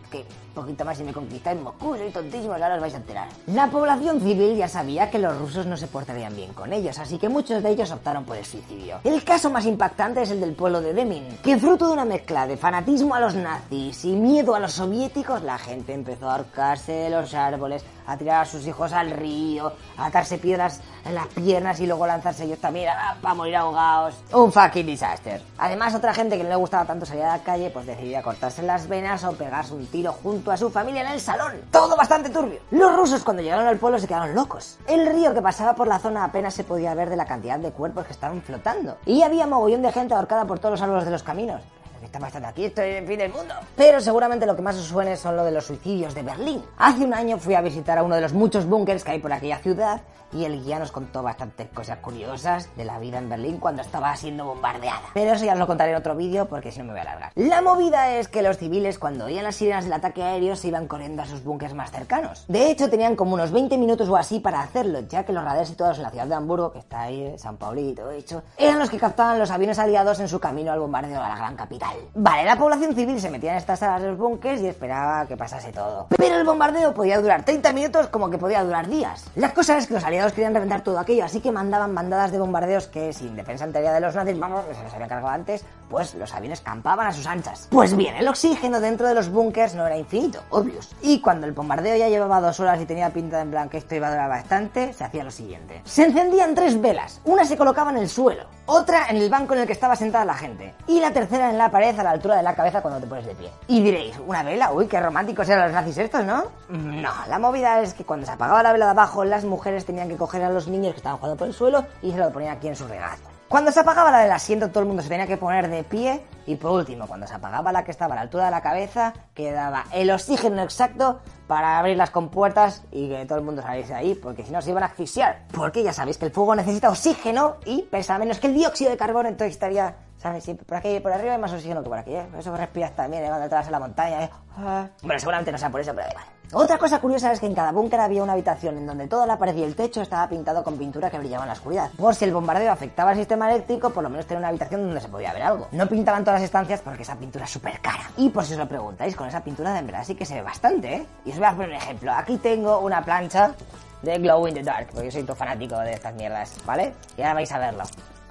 poquito más y me conquistáis Moscú, soy tontísimos, ahora os vais a enterar. La población civil ya sabía que los rusos no se portarían bien con ellos, así que muchos de ellos optaron por el suicidio. El caso más impactante es el del pueblo de Demmin, que fruto de una mezcla de fanatismo a los nazis y miedo a los soviéticos, la gente empezó a ahorcarse de los árboles, a tirar a sus hijos al río, a atarse piedras en las piernas y luego lanzarse ellos también a- para morir ahogados. Un fucking disaster. Además, otra gente que no le gustaba tanto salir a la calle, pues decidía cortarse las venas o pegarse un tiro junto a su familia en el salón. Todo bastante turbio. Los rusos cuando llegaron al pueblo se quedaron locos. El río que pasaba por la zona apenas se podía ver de la cantidad de cuerpos que estaban flotando. Y había mogollón de gente ahorcada por todos los árboles de los caminos. ¿Qué está pasando aquí? Estoy en fin del mundo. Pero seguramente lo que más os suene son lo de los suicidios de Berlín. Hace un año fui a visitar a uno de los muchos búnkers que hay por aquella ciudad y el guía nos contó bastantes cosas curiosas de la vida en Berlín cuando estaba siendo bombardeada. Pero eso ya os lo contaré en otro vídeo porque si no me voy a alargar. La movida es que los civiles cuando oían las sirenas del ataque aéreo se iban corriendo a sus búnkers más cercanos. De hecho tenían como unos 20 minutos o así para hacerlo, ya que los radares situados en la ciudad de Hamburgo, que está ahí, eh, San Paulito, hecho, eran los que captaban los aviones aliados en su camino al bombardeo a la gran capital. Vale, la población civil se metía en estas salas de los búnkers y esperaba que pasase todo. Pero el bombardeo podía durar 30 minutos como que podía durar días. La cosa es que los aliados querían reventar todo aquello, así que mandaban bandadas de bombardeos que, sin defensa en teoría de los nazis, vamos, se les habían cargado antes, pues los aviones campaban a sus anchas. Pues bien, el oxígeno dentro de los búnkers no era infinito, obvios. Y cuando el bombardeo ya llevaba dos horas y tenía pinta de en plan que esto iba a durar bastante, se hacía lo siguiente. Se encendían tres velas, una se colocaba en el suelo, otra en el banco en el que estaba sentada la gente, y la tercera en la pared a la altura de la cabeza cuando te pones de pie. Y diréis, ¿una vela? Uy, qué románticos eran los nazis estos, ¿no? No, la movida es que cuando se apagaba la vela de abajo, las mujeres tenían que coger a los niños que estaban jugando por el suelo y se lo ponían aquí en su regazo. Cuando se apagaba la del asiento, todo el mundo se tenía que poner de pie. Y por último, cuando se apagaba la que estaba a la altura de la cabeza, quedaba el oxígeno exacto para abrir las compuertas y que todo el mundo saliese ahí, porque si no se iban a asfixiar. Porque ya sabéis que el fuego necesita oxígeno y pesa menos que el dióxido de carbono, entonces estaría, ¿sabes? Siempre por aquí, por arriba hay más oxígeno que por aquí, ¿eh? Por eso respiras también, ¿eh? Cuando te vas la montaña, ¿eh? Ah. Bueno, seguramente no sea por eso, pero igual. Otra cosa curiosa es que en cada búnker había una habitación en donde toda la pared y el techo estaba pintado con pintura que brillaba en la oscuridad. Por si el bombardeo afectaba al sistema eléctrico, por lo menos tenía una habitación donde se podía ver algo. No pintaban todas las estancias porque esa pintura es súper cara. Y por si os lo preguntáis, con esa pintura de verdad sí que se ve bastante, ¿eh? Y os voy a poner un ejemplo. Aquí tengo una plancha de Glow in the Dark, porque yo soy todo fanático de estas mierdas, ¿vale? Y ahora vais a verlo.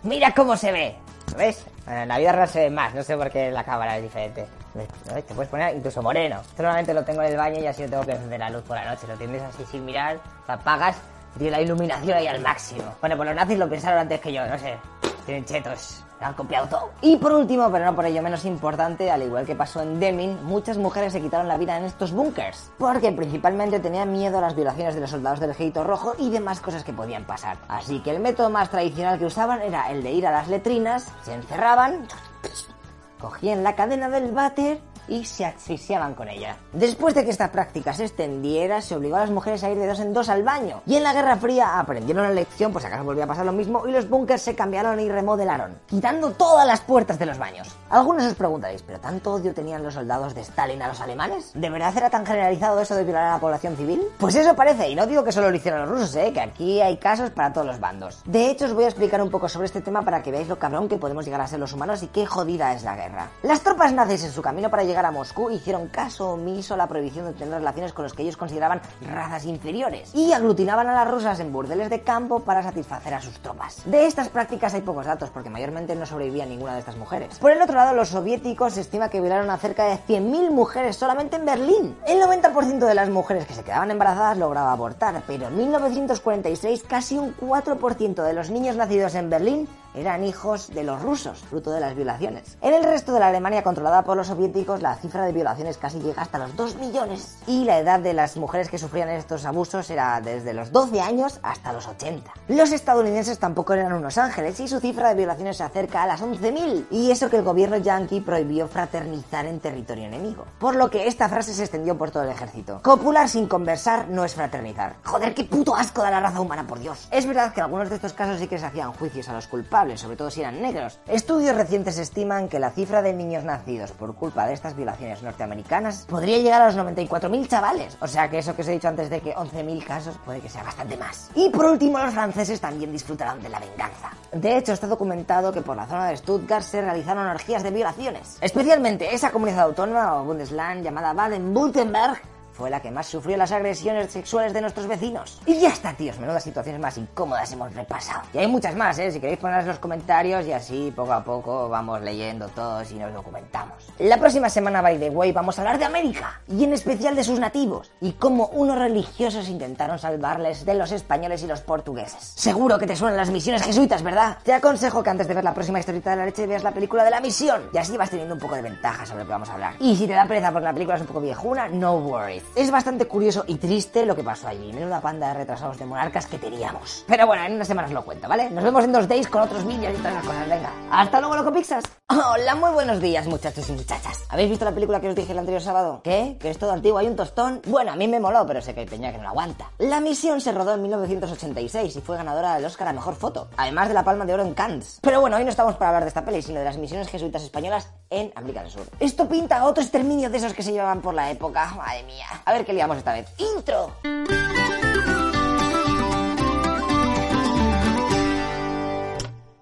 ¡Mira cómo se ve! ¿Ves? Bueno, en la vida real se ve más, no sé por qué la cámara es diferente. Te puedes poner incluso moreno. Esto normalmente lo tengo en el baño y así no tengo que encender la luz por la noche. Lo tienes así sin mirar, lo apagas tiene la iluminación ahí al máximo. Bueno, pues los nazis lo pensaron antes que yo, no sé. Tienen chetos. Lo han copiado todo. Y por último, pero no por ello menos importante, al igual que pasó en Deming, muchas mujeres se quitaron la vida en estos búnkers. Porque principalmente tenían miedo a las violaciones de los soldados del ejército rojo y demás cosas que podían pasar. Así que el método más tradicional que usaban era el de ir a las letrinas, se encerraban, cogían la cadena del váter y se asfixiaban con ella. Después de que esta práctica se extendiera, se obligó a las mujeres a ir de dos en dos al baño. Y en la Guerra Fría aprendieron la lección, si acaso volvía a pasar lo mismo, y los búnkers se cambiaron y remodelaron, quitando todas las puertas de los baños. Algunos os preguntaréis, ¿pero tanto odio tenían los soldados de Stalin a los alemanes? ¿De verdad era tan generalizado eso de violar a la población civil? Pues eso parece, y no digo que solo lo hicieron los rusos, ¿eh? que aquí hay casos para todos los bandos. De hecho, os voy a explicar un poco sobre este tema para que veáis lo cabrón que podemos llegar a ser los humanos y qué jodida es la guerra. Las tropas nazis en su camino para llegar a Moscú hicieron caso omiso a la prohibición de tener relaciones con los que ellos consideraban razas inferiores y aglutinaban a las rusas en burdeles de campo para satisfacer a sus tropas. De estas prácticas hay pocos datos porque mayormente no sobrevivía ninguna de estas mujeres. Por el otro lado, los soviéticos se estima que violaron a cerca de 100.000 mujeres solamente en Berlín. El 90% de las mujeres que se quedaban embarazadas lograba abortar, pero en 1946 casi un 4% de los niños nacidos en Berlín eran hijos de los rusos, fruto de las violaciones. En el resto de la Alemania controlada por los soviéticos, la cifra de violaciones casi llega hasta los 2 millones. Y la edad de las mujeres que sufrían estos abusos era desde los 12 años hasta los 80. Los estadounidenses tampoco eran unos ángeles y su cifra de violaciones se acerca a las 11.000. Y eso que el gobierno yanqui prohibió fraternizar en territorio enemigo. Por lo que esta frase se extendió por todo el ejército. Copular sin conversar no es fraternizar. Joder, qué puto asco da la raza humana, por Dios. Es verdad que algunos de estos casos sí que se hacían juicios a los culpables sobre todo si eran negros. Estudios recientes estiman que la cifra de niños nacidos por culpa de estas violaciones norteamericanas podría llegar a los 94.000 chavales. O sea que eso que os he dicho antes de que 11.000 casos puede que sea bastante más. Y por último, los franceses también disfrutarán de la venganza. De hecho, está documentado que por la zona de Stuttgart se realizaron orgías de violaciones. Especialmente esa comunidad autónoma o Bundesland llamada Baden-Württemberg fue la que más sufrió las agresiones sexuales de nuestros vecinos. Y ya está, tíos, menudas situaciones más incómodas hemos repasado. Y hay muchas más, ¿eh? Si queréis ponerlas en los comentarios y así poco a poco vamos leyendo todos y nos documentamos. La próxima semana, by the way, vamos a hablar de América y en especial de sus nativos y cómo unos religiosos intentaron salvarles de los españoles y los portugueses. Seguro que te suenan las misiones jesuitas, ¿verdad? Te aconsejo que antes de ver la próxima historieta de la leche veas la película de la misión y así vas teniendo un poco de ventaja sobre lo que vamos a hablar. Y si te da pereza porque la película es un poco viejuna, no worries. Es bastante curioso y triste lo que pasó allí. Menuda panda de retrasados de monarcas que teníamos. Pero bueno, en unas semanas lo cuento, ¿vale? Nos vemos en dos days con otros vídeos y todas cosas. Venga, hasta luego, loco Pixas. Hola, muy buenos días, muchachos y muchachas. ¿Habéis visto la película que os dije el anterior sábado? ¿Qué? ¿Que es todo antiguo? ¿Hay un tostón? Bueno, a mí me moló, pero sé que hay peña que no lo aguanta. La misión se rodó en 1986 y fue ganadora del Oscar a Mejor Foto, además de la Palma de Oro en Cannes. Pero bueno, hoy no estamos para hablar de esta peli, sino de las misiones jesuitas españolas en América del Sur. Esto pinta a otro exterminio de esos que se llevaban por la época. Madre mía. A ver qué liamos esta vez. ¡Intro!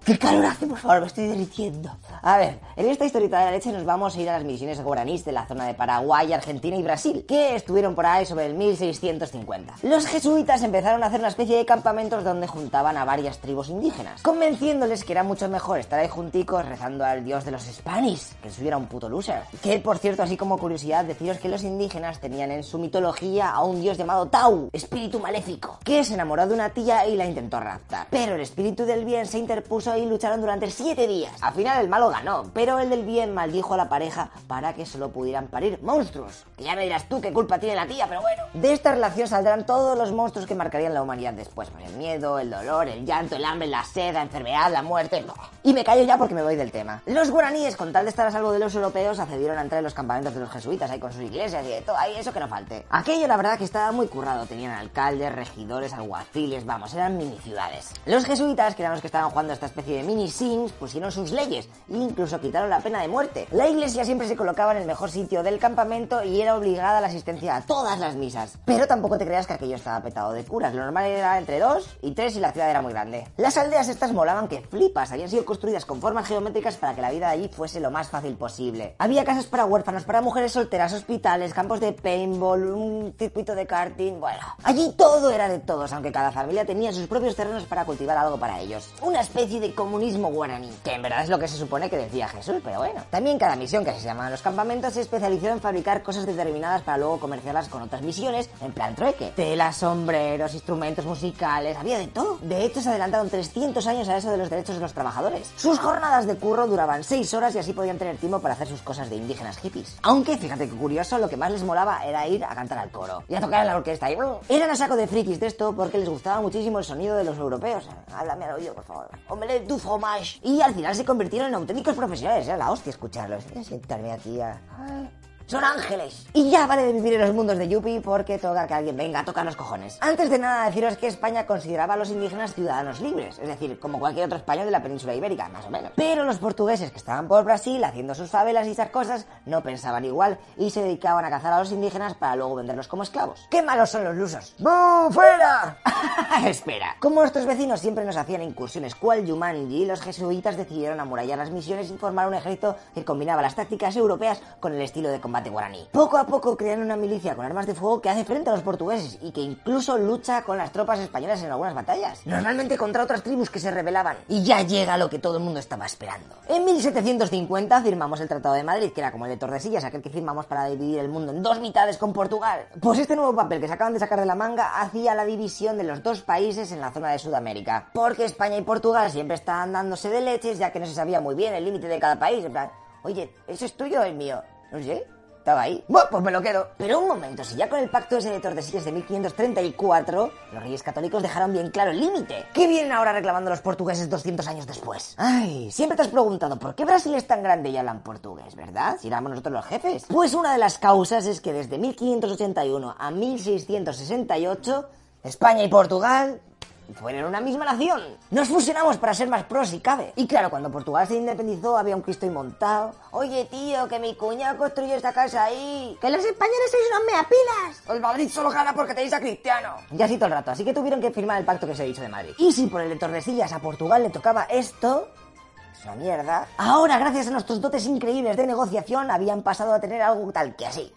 ¡Qué calor hace, por favor! Me estoy derritiendo. A ver, en esta historieta de la leche nos vamos a ir a las misiones guaraníes de la zona de Paraguay, Argentina y Brasil, que estuvieron por ahí sobre el 1650. Los jesuitas empezaron a hacer una especie de campamentos donde juntaban a varias tribus indígenas, convenciéndoles que era mucho mejor estar ahí junticos rezando al dios de los Spanish, que el suyo era un puto loser. Que, por cierto, así como curiosidad, deciros que los indígenas tenían en su mitología a un dios llamado Tau, espíritu maléfico, que se enamoró de una tía y la intentó raptar. Pero el espíritu del bien se interpuso y lucharon durante siete días. Al final el malo ganó, pero el del bien maldijo a la pareja para que solo pudieran parir monstruos. Que ya me dirás tú qué culpa tiene la tía, pero bueno. De esta relación saldrán todos los monstruos que marcarían la humanidad después. Pues el miedo, el dolor, el llanto, el hambre, la sed, la enfermedad, la muerte... Y me callo ya porque me voy del tema. Los guaraníes, con tal de estar a salvo de los europeos, accedieron a entrar en los campamentos de los jesuitas ahí con sus iglesias y de todo, ahí eso que no falte. Aquello la verdad que estaba muy currado, tenían alcaldes, regidores, alguaciles, vamos, eran mini ciudades. Los jesuitas, que eran los que estaban jugando esta especie de mini sims, pusieron sus leyes e incluso quitaron la pena de muerte. La iglesia siempre se colocaba en el mejor sitio del campamento y era obligada a la asistencia a todas las misas. Pero tampoco te creas que aquello estaba petado de curas, lo normal era entre dos y tres y la ciudad era muy grande. Las aldeas estas molaban que flipas, habían sido construidas con formas geométricas para que la vida allí fuese lo más fácil posible. Había casas para huérfanos, para mujeres solteras, hospitales, campos de paintball, un circuito de karting, bueno. Allí todo era de todos, aunque cada familia tenía sus propios terrenos para cultivar algo para ellos. Una especie de comunismo guaraní, que en verdad es lo que se supone que decía Jesús, pero bueno. También cada misión que se llamaban los campamentos se especializó en fabricar cosas determinadas para luego comerciarlas con otras misiones, en plan trueque. Telas, sombreros, instrumentos musicales, había de todo. De hecho, se adelantaron 300 años a eso de los derechos de los trabajadores. Sus jornadas de curro duraban 6 horas y así podían tener tiempo para hacer sus cosas de indígenas hippies. Aunque, fíjate que curioso, lo que más les molaba era ir a cantar al coro y a tocar en la orquesta. Y eran a saco de frikis de esto porque les gustaba muchísimo el sonido de los europeos. Háblame al oído, por favor. Du fromage. Y al final se convirtieron en auténticos profesionales. Era la hostia escucharlos. Voy a sentarme aquí a... Ay. Son ángeles. Y ya vale de vivir en los mundos de Yuppie porque toca que alguien venga a tocar los cojones. Antes de nada deciros que España consideraba a los indígenas ciudadanos libres, es decir, como cualquier otro español de la península ibérica, más o menos. Pero los portugueses que estaban por Brasil haciendo sus favelas y esas cosas no pensaban igual y se dedicaban a cazar a los indígenas para luego venderlos como esclavos. ¡Qué malos son los lusos! ¡Bum! ¡Fuera! Espera. Como nuestros vecinos siempre nos hacían incursiones cual Yumanji, los jesuitas decidieron amurallar las misiones y formar un ejército que combinaba las tácticas europeas con el estilo de combate guaraní. Poco a poco crean una milicia con armas de fuego que hace frente a los portugueses y que incluso lucha con las tropas españolas en algunas batallas. Normalmente contra otras tribus que se rebelaban. Y ya llega lo que todo el mundo estaba esperando. En 1750 firmamos el Tratado de Madrid, que era como el de Tordesillas, aquel que firmamos para dividir el mundo en dos mitades con Portugal. Pues este nuevo papel que se acaban de sacar de la manga hacía la división de los dos países en la zona de Sudamérica. Porque España y Portugal siempre estaban dándose de leches ya que no se sabía muy bien el límite de cada país. En plan, oye, ¿eso es tuyo o es mío? No sé. Ahí. Bueno, pues me lo quedo. Pero un momento, si ya con el pacto ese de Tordesillas de 1534, los reyes católicos dejaron bien claro el límite. ¿Qué vienen ahora reclamando los portugueses 200 años después? Ay, siempre te has preguntado por qué Brasil es tan grande y hablan portugués, ¿verdad? Si éramos nosotros los jefes. Pues una de las causas es que desde 1581 a 1668, España y Portugal fueron una misma nación. Nos fusionamos para ser más pros si cabe. Y claro, cuando Portugal se independizó había un Cristo montado. Oye, tío, que mi cuñado construyó esta casa ahí. Que los españoles sois unos meapilas. El Madrid solo gana porque tenéis a Cristiano. Y así todo el rato, así que tuvieron que firmar el pacto que os he dicho de Madrid. Y si por el de Tordesillas a Portugal le tocaba esto... Es una mierda. Ahora, gracias a nuestros dotes increíbles de negociación, habían pasado a tener algo tal que así.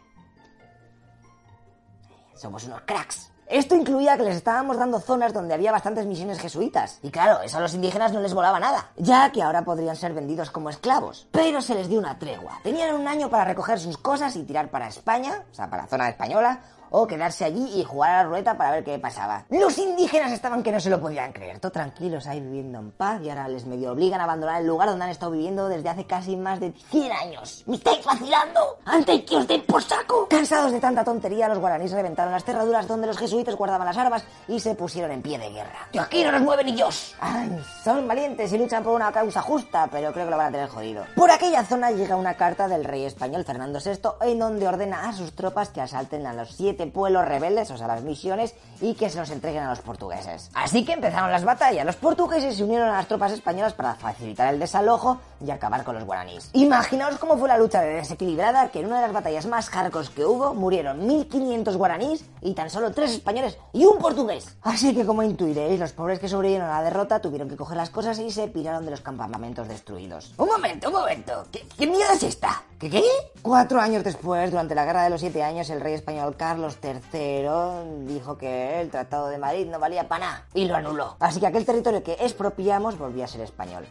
Somos unos cracks. Esto incluía que les estábamos dando zonas donde había bastantes misiones jesuitas. Y claro, eso a los indígenas no les volaba nada, ya que ahora podrían ser vendidos como esclavos. Pero se les dio una tregua. Tenían un año para recoger sus cosas y tirar para España, o sea, para la zona española, o quedarse allí y jugar a la ruleta para ver qué pasaba. Los indígenas estaban que no se lo podían creer, todo tranquilos ahí viviendo en paz y ahora les medio obligan a abandonar el lugar donde han estado viviendo desde hace casi más de 100 años. ¿Me estáis vacilando? ¡Antes que os den por saco! Cansados de tanta tontería, los guaraníes reventaron las cerraduras donde los jesuitas guardaban las armas y se pusieron en pie de guerra. ¡De aquí no nos mueven ni Dios! Ay, son valientes y luchan por una causa justa, pero creo que lo van a tener jodido. Por aquella zona llega una carta del rey español Fernando VI en donde ordena a sus tropas que asalten a los siete pueblos rebeldes, o sea, las misiones, y que se los entreguen a los portugueses. Así que empezaron las batallas. Los portugueses se unieron a las tropas españolas para facilitar el desalojo y acabar con los guaraníes. Imaginaos cómo fue la lucha de desequilibrada, que en una de las batallas más hardcore que hubo murieron 1500 guaraníes y tan solo tres españoles y un portugués. Así que como intuiréis, los pobres que sobrevivieron a la derrota tuvieron que coger las cosas y se piraron de los campamentos destruidos. Un momento, un momento. ¿Qué, qué mierda es esta? ¿Qué qué? Cuatro años después, durante la Guerra de los Siete Años, el rey español Carlos III dijo que el Tratado de Madrid no valía para nada y lo anuló. Así que aquel territorio que expropiamos volvía a ser español.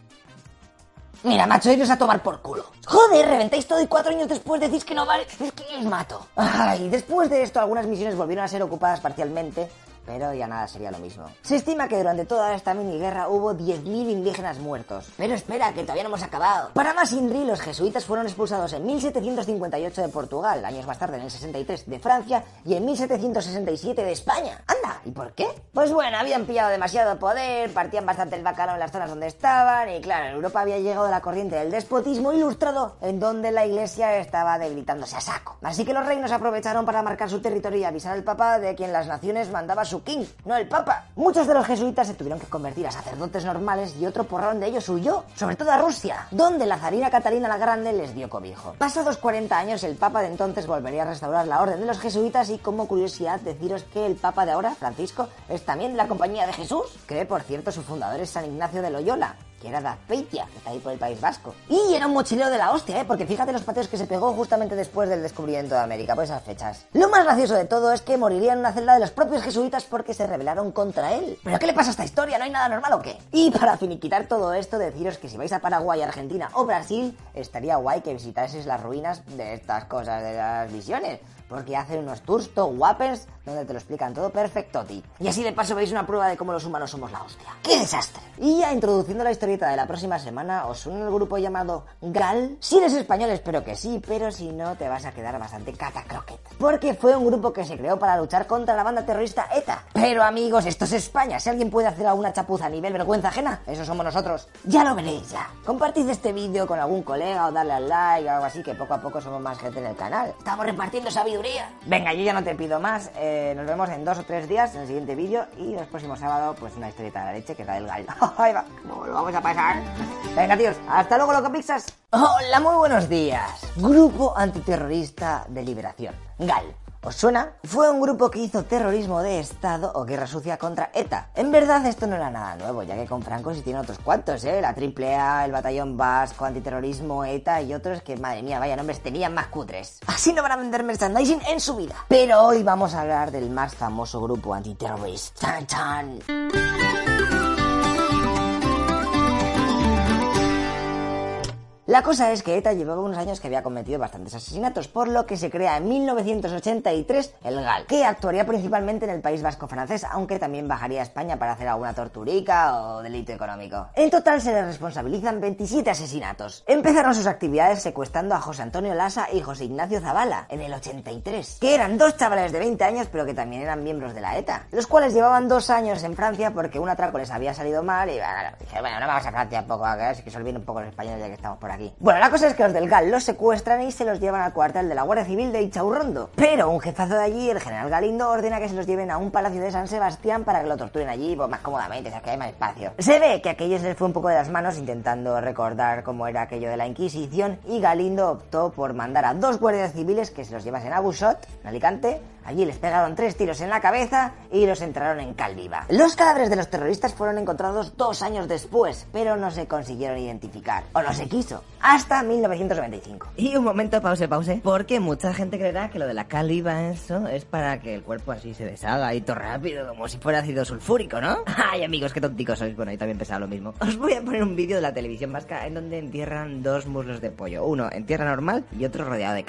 Mira, macho, iros a tomar por culo. Joder, reventáis todo y cuatro años después decís que no vale. Es que os mato. Ay, después de esto, algunas misiones volvieron a ser ocupadas parcialmente, pero ya nada sería lo mismo. Se estima que durante toda esta mini guerra hubo 10.000 indígenas muertos. Pero espera, que todavía no hemos acabado. Para más Inri, los jesuitas fueron expulsados en 1758 de Portugal, años más tarde en el 63 de Francia y en 1767 de España. ¡Anda! ¿Y por qué? Pues bueno, habían pillado demasiado poder, partían bastante el bacalao en las zonas donde estaban y claro, en Europa había llegado la corriente del despotismo ilustrado en donde la iglesia estaba debilitándose a saco. Así que los reinos aprovecharon para marcar su territorio y avisar al papa de quien las naciones mandaba king, no el papa. Muchos de los jesuitas se tuvieron que convertir a sacerdotes normales y otro porrón de ellos huyó, sobre todo a Rusia, donde la zarina Catalina la Grande les dio cobijo. Pasados 40 años, el papa de entonces volvería a restaurar la orden de los jesuitas y como curiosidad deciros que el papa de ahora, Francisco, es también de la compañía de Jesús, que por cierto su fundador es San Ignacio de Loyola, que era de que está ahí por el País Vasco. Y era un mochilero de la hostia, ¿eh? Porque fíjate los pateos que se pegó justamente después del descubrimiento de América, por esas fechas. Lo más gracioso de todo es que moriría en una celda de los propios jesuitas porque se rebelaron contra él. ¿Pero qué le pasa a esta historia? ¿No hay nada normal o qué? Y para finiquitar todo esto, deciros que si vais a Paraguay, Argentina o Brasil, estaría guay que visitaseis las ruinas de estas cosas, de las visiones porque hacen unos tours todo guapers donde te lo explican todo perfectoti. Y así de paso veis una prueba de cómo los humanos somos la hostia. ¡Qué desastre! Y ya introduciendo la historieta de la próxima semana, os suena el grupo llamado GAL. Si eres español espero que sí, pero si no te vas a quedar bastante catacroquet. Porque fue un grupo que se creó para luchar contra la banda terrorista ETA. Pero amigos, esto es España. Si alguien puede hacer alguna chapuza a nivel vergüenza ajena, eso somos nosotros. Ya lo veréis ya. Compartid este vídeo con algún colega o darle al like o algo así, que poco a poco somos más gente en el canal. Estamos repartiendo sabiduría. Venga, yo ya no te pido más. eh, nos vemos en dos o tres días en el siguiente vídeo y el próximo sábado, pues una historieta de la leche que es la del gal. Ahí va, ¿cómo lo vamos a pasar? Venga, tíos, hasta luego, loco pixas. Hola, muy buenos días. Grupo Antiterrorista de Liberación, GAL. ¿Os suena? Fue un grupo que hizo terrorismo de Estado o guerra sucia contra ETA. En verdad esto no era nada nuevo, ya que con Franco sí tiene otros cuantos, ¿eh? La AAA, el Batallón Vasco, Antiterrorismo, ETA y otros que, madre mía, vaya nombres, tenían más cutres. Así no van a vender merchandising en su vida. Pero hoy vamos a hablar del más famoso grupo antiterrorista. La cosa es que ETA llevaba unos años que había cometido bastantes asesinatos, por lo que se crea en 1983 el GAL, que actuaría principalmente en el País Vasco francés, aunque también bajaría a España para hacer alguna torturica o delito económico. En total se le responsabilizan 27 asesinatos. Empezaron sus actividades secuestrando a José Antonio Lasa y José Ignacio Zavala en el 83, que eran dos chavales de 20 años pero que también eran miembros de la ETA, los cuales llevaban dos años en Francia porque un atraco les había salido mal y bueno, dije, bueno, no vamos a Francia poco, a que se olviden un poco los españoles ya que estamos por Bueno, la cosa es que los del GAL los secuestran y se los llevan al cuartel de la Guardia Civil de Ichaurrondo. Pero un jefazo de allí, el general Galindo, ordena que se los lleven a un palacio de San Sebastián para que lo torturen allí pues, más cómodamente, o sea que hay más espacio. Se ve que aquello se les fue un poco de las manos intentando recordar cómo era aquello de la Inquisición y Galindo optó por mandar a dos guardias civiles que se los llevasen a Bushot, en Alicante, Allí les pegaron tres tiros en la cabeza y los entraron en calviva. Los cadáveres de los terroristas fueron encontrados dos años después, pero no se consiguieron identificar, o no se quiso, hasta 1995. Y un momento, pause, pause. Porque mucha gente creerá que lo de la caliva, eso, es para que el cuerpo así se deshaga y todo rápido, como si fuera ácido sulfúrico, ¿no? Ay, amigos, qué tonticos sois. Bueno, yo también pensaba lo mismo. Os voy a poner un vídeo de la televisión vasca en donde entierran dos muslos de pollo. Uno en tierra normal y otro rodeado de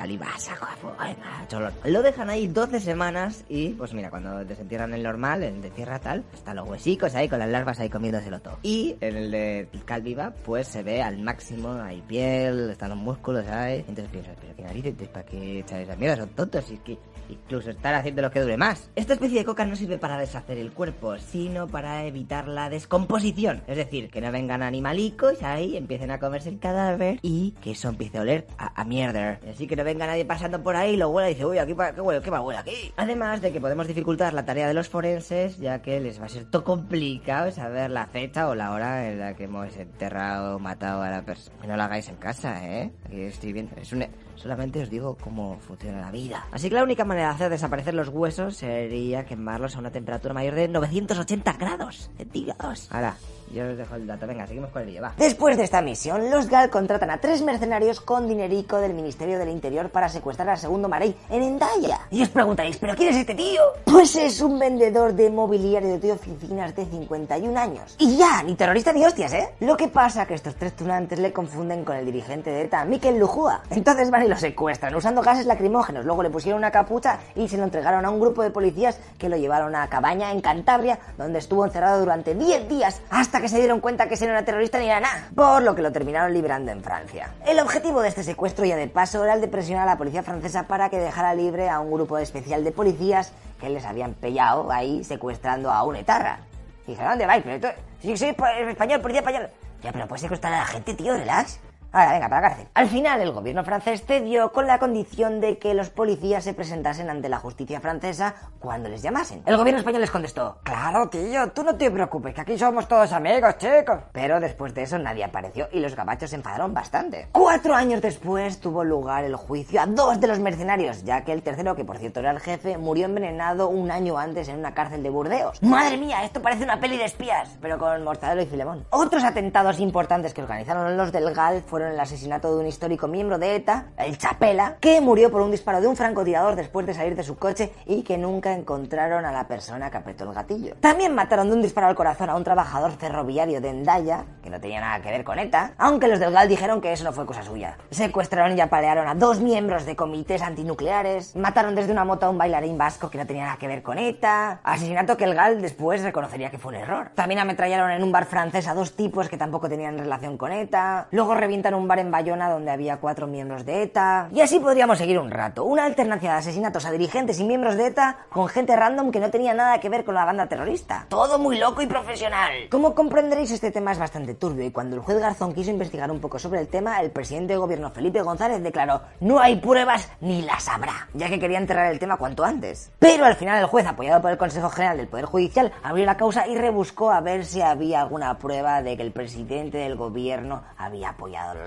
cholón. Lo dejan ahí 12 semanas y, pues mira, cuando desentierran el normal, el de tierra tal, están los huesicos ahí con las larvas ahí comiéndoselo todo. Y en el de calviva, pues se ve al máximo, hay piel, están los músculos, ¿sabes? Entonces piensas, pero qué narices, ¿para qué echáis esa mierda? Son tontos y que incluso estar haciendo lo que dure más. Esta especie de coca no sirve para deshacer el cuerpo, sino para evitar la descomposición. Es decir, que no vengan animalicos ahí, empiecen a comerse el cadáver y que eso empiece a oler a, a mierda. Así que no venga nadie pasando por ahí y lo huela y dice, uy, aquí qué huele, qué mal huele aquí. Además de que podemos dificultar la tarea de los forenses, ya que les va a ser todo complicado saber la fecha o la hora en la que hemos enterrado o matado a la persona. No lo hagáis en casa, ¿eh? Aquí estoy viendo. Es un... Solamente os digo cómo funciona la vida. Así que la única manera de hacer desaparecer los huesos sería quemarlos a una temperatura mayor de 980 grados centígrados. Ahora, Yo os dejo el dato. Venga, seguimos con el vídeo, va. Después de esta misión, los GAL contratan a tres mercenarios con dinerico del Ministerio del Interior para secuestrar al segundo Marey en Endaya. Y os preguntaréis, ¿pero quién es este tío? Pues es un vendedor de mobiliario de oficinas de 51 años. Y ya, ni terrorista ni hostias, ¿eh? Lo que pasa que estos tres tunantes le confunden con el dirigente de ETA, Mikel Lujúa. Entonces van y lo secuestran usando gases lacrimógenos. Luego le pusieron una capucha y se lo entregaron a un grupo de policías que lo llevaron a Cabaña en Cantabria, donde estuvo encerrado durante 10 días hasta que se dieron cuenta que ese no era terrorista ni era nada, por lo que lo terminaron liberando en Francia. El objetivo de este secuestro ya de paso era el de presionar a la policía francesa para que dejara libre a un grupo especial de policías que les habían pillado ahí secuestrando a un etarra. Y dije, ¿dónde vais? Pero esto- sí, soy pa- español, policía español. Ya, pero puedes secuestrar a la gente, tío, relax. Ahora, venga, para la cárcel. Al final, el gobierno francés cedió con la condición de que los policías se presentasen ante la justicia francesa cuando les llamasen. El gobierno español les contestó, Claro, tío, tú no te preocupes, que aquí somos todos amigos, chicos. pero después de eso nadie apareció y los gabachos se enfadaron bastante. Cuatro años después tuvo lugar el juicio a dos de los mercenarios, ya que el tercero, que por cierto era el jefe, murió envenenado un año antes en una cárcel de Burdeos. ¡Madre mía! Esto parece una peli de espías, pero con Mortadelo y Filemón. Otros atentados importantes que organizaron los del GAL fueron el asesinato de un histórico miembro de ETA, el Chapela, que murió por un disparo de un francotirador después de salir de su coche y que nunca encontraron a la persona que apretó el gatillo. También mataron de un disparo al corazón a un trabajador ferroviario de Endaya, que no tenía nada que ver con ETA, aunque los del GAL dijeron que eso no fue cosa suya. Secuestraron y apalearon a dos miembros de comités antinucleares, mataron desde una moto a un bailarín vasco que no tenía nada que ver con ETA, asesinato que el GAL después reconocería que fue un error. También ametrallaron en un bar francés a dos tipos que tampoco tenían relación con ETA, luego revientan un bar en Bayona donde había cuatro miembros de ETA, y así podríamos seguir un rato. Una alternancia de asesinatos a dirigentes y miembros de ETA con gente random que no tenía nada que ver con la banda terrorista. Todo muy loco y profesional. Como comprenderéis, este tema es bastante turbio y cuando el juez Garzón quiso investigar un poco sobre el tema, el presidente de gobierno Felipe González declaró no hay pruebas ni las habrá, ya que quería enterrar el tema cuanto antes. Pero al final el juez, apoyado por el Consejo General del Poder Judicial, abrió la causa y rebuscó a ver si había alguna prueba de que el presidente del gobierno había apoyado al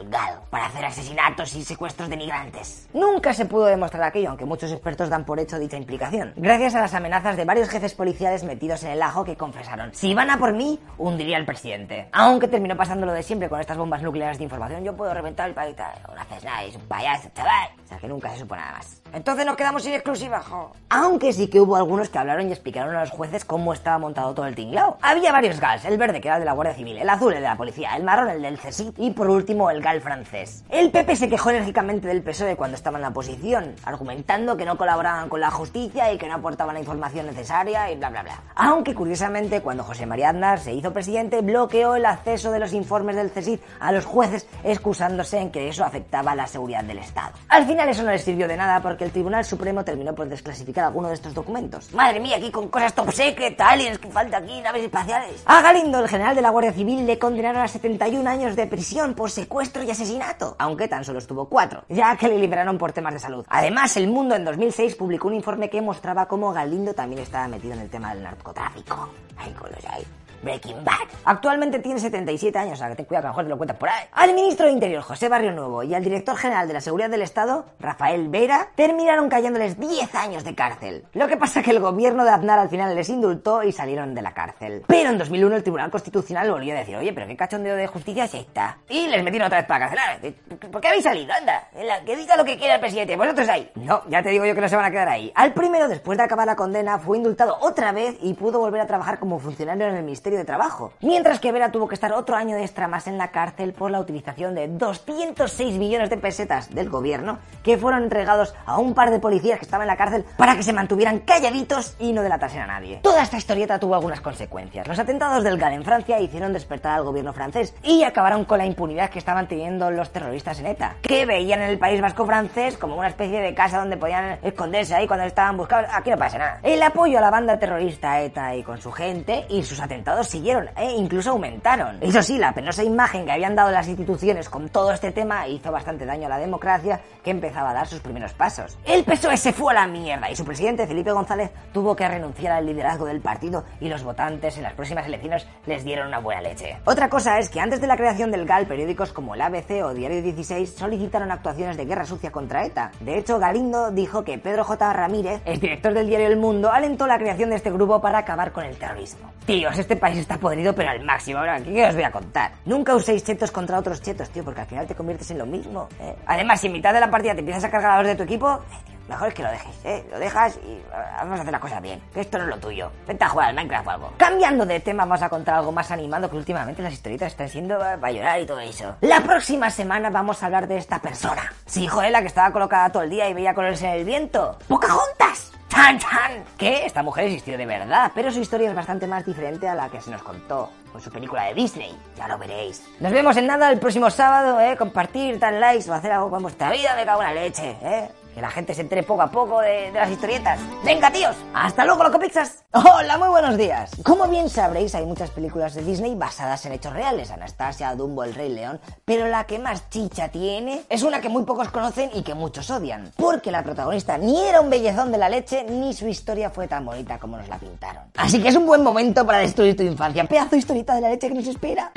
Para hacer asesinatos y secuestros de migrantes. Nunca se pudo demostrar aquello, aunque muchos expertos dan por hecho dicha implicación, gracias a las amenazas de varios jefes policiales metidos en el ajo que confesaron, si van a por mí, hundiría al presidente. Aunque terminó pasando lo de siempre con estas bombas nucleares de información, yo puedo reventar el país, no haces nada, es un payaso, chaval. O sea que nunca se supo nada más. Entonces nos quedamos sin exclusiva. Aunque sí que hubo algunos que hablaron y explicaron a los jueces cómo estaba montado todo el tinglao. Había varios GALs, el verde que era el de la Guardia Civil, el azul el de la policía, el marrón el del CSIC y por último el GAL francés. El PP se quejó enérgicamente del PSOE cuando estaba en la oposición, argumentando que no colaboraban con la justicia y que no aportaban la información necesaria y bla bla bla. Aunque curiosamente cuando José María Aznar se hizo presidente bloqueó el acceso de los informes del CSIC a los jueces excusándose en que eso afectaba la seguridad del Estado. Al final eso no les sirvió de nada porque el Tribunal Supremo terminó por desclasificar alguno de estos documentos. Madre mía, aquí con cosas top secret, aliens, que falta aquí, naves espaciales. A Galindo, el general de la Guardia Civil, le condenaron a 71 años de prisión por secuestro y asesinato, aunque tan solo estuvo 4, ya que le liberaron por temas de salud. Además, El Mundo en 2006 publicó un informe que mostraba cómo Galindo también estaba metido en el tema del narcotráfico. Ay, con los ahí. Breaking Bad. Actualmente tiene 77 años, o sea que ten cuidado que a lo mejor te lo cuentas por ahí. Al ministro de Interior, José Barrio Nuevo, y al director general de la Seguridad del Estado, Rafael Vera, terminaron cayéndoles 10 años de cárcel. Lo que pasa que el gobierno de Aznar al final les indultó y salieron de la cárcel. Pero en 2001 el Tribunal Constitucional volvió a decir, oye, pero qué cachondeo de justicia es esta. Y les metieron otra vez para la cárcel. Ah, ¿Por qué habéis salido? Anda, que diga lo que quiera el presidente. Vosotros ahí. No, ya te digo yo que no se van a quedar ahí. Al primero, después de acabar la condena, fue indultado otra vez y pudo volver a trabajar como funcionario en el Ministerio de Trabajo. Mientras que Vera tuvo que estar otro año extra más en la cárcel por la utilización de 206 millones de pesetas del gobierno que fueron entregados a un par de policías que estaban en la cárcel para que se mantuvieran calladitos y no delatasen a nadie. Toda esta historieta tuvo algunas consecuencias. Los atentados del GAL en Francia hicieron despertar al gobierno francés y acabaron con la impunidad que estaban teniendo los terroristas en ETA, que veían en el País Vasco francés como una especie de casa donde podían esconderse ahí cuando estaban buscados. Aquí no pasa nada. El apoyo a la banda terrorista ETA y con su gente y sus atentados siguieron e incluso aumentaron. Eso sí, la penosa imagen que habían dado las instituciones con todo este tema hizo bastante daño a la democracia que empezaba a dar sus primeros pasos. El PSOE se fue a la mierda y su presidente Felipe González tuvo que renunciar al liderazgo del partido y los votantes en las próximas elecciones les dieron una buena leche. Otra cosa es que antes de la creación del GAL, periódicos como el ABC o Diario 16 solicitaron actuaciones de guerra sucia contra ETA. De hecho, Galindo dijo que Pedro J. Ramírez, el director del diario El Mundo, alentó la creación de este grupo para acabar con el terrorismo. Tíos, este país país está podrido, pero al máximo. Ahora, ¿qué os voy a contar? Nunca uséis chetos contra otros chetos, tío, porque al final te conviertes en lo mismo. ¿eh? Además, si en mitad de la partida te empiezas a cargar a los de tu equipo, eh, mejor es que lo dejes, ¿eh? Lo dejas y eh, vamos a hacer las cosas bien. Que esto no es lo tuyo. Vente a jugar al Minecraft o algo. Cambiando de tema, vamos a contar algo más animado que últimamente las historietas están siendo eh, para llorar y todo eso. La próxima semana vamos a hablar de esta persona. Sí, joder, la que estaba colocada todo el día y veía colores en el viento. ¡Pocahontas! ¡Chan, chan! Que esta mujer existió de verdad, pero su historia es bastante más diferente a la que se nos contó con su película de Disney. Ya lo veréis. Nos vemos en nada el próximo sábado, ¿eh? Compartir, dar likes o hacer algo con vuestra vida, me cago en la leche, ¿eh? Que la gente se entere poco a poco de, las historietas. ¡Venga, tíos! ¡Hasta luego, Locopixas! ¡Hola, muy buenos días! Como bien sabréis, hay muchas películas de Disney basadas en hechos reales. Anastasia, Dumbo, El Rey León. Pero la que más chicha tiene es una que muy pocos conocen y que muchos odian. Porque la protagonista ni era un bellezón de la leche, ni su historia fue tan bonita como nos la pintaron. Así que es un buen momento para destruir tu infancia. Pedazo historieta de la leche que nos espera.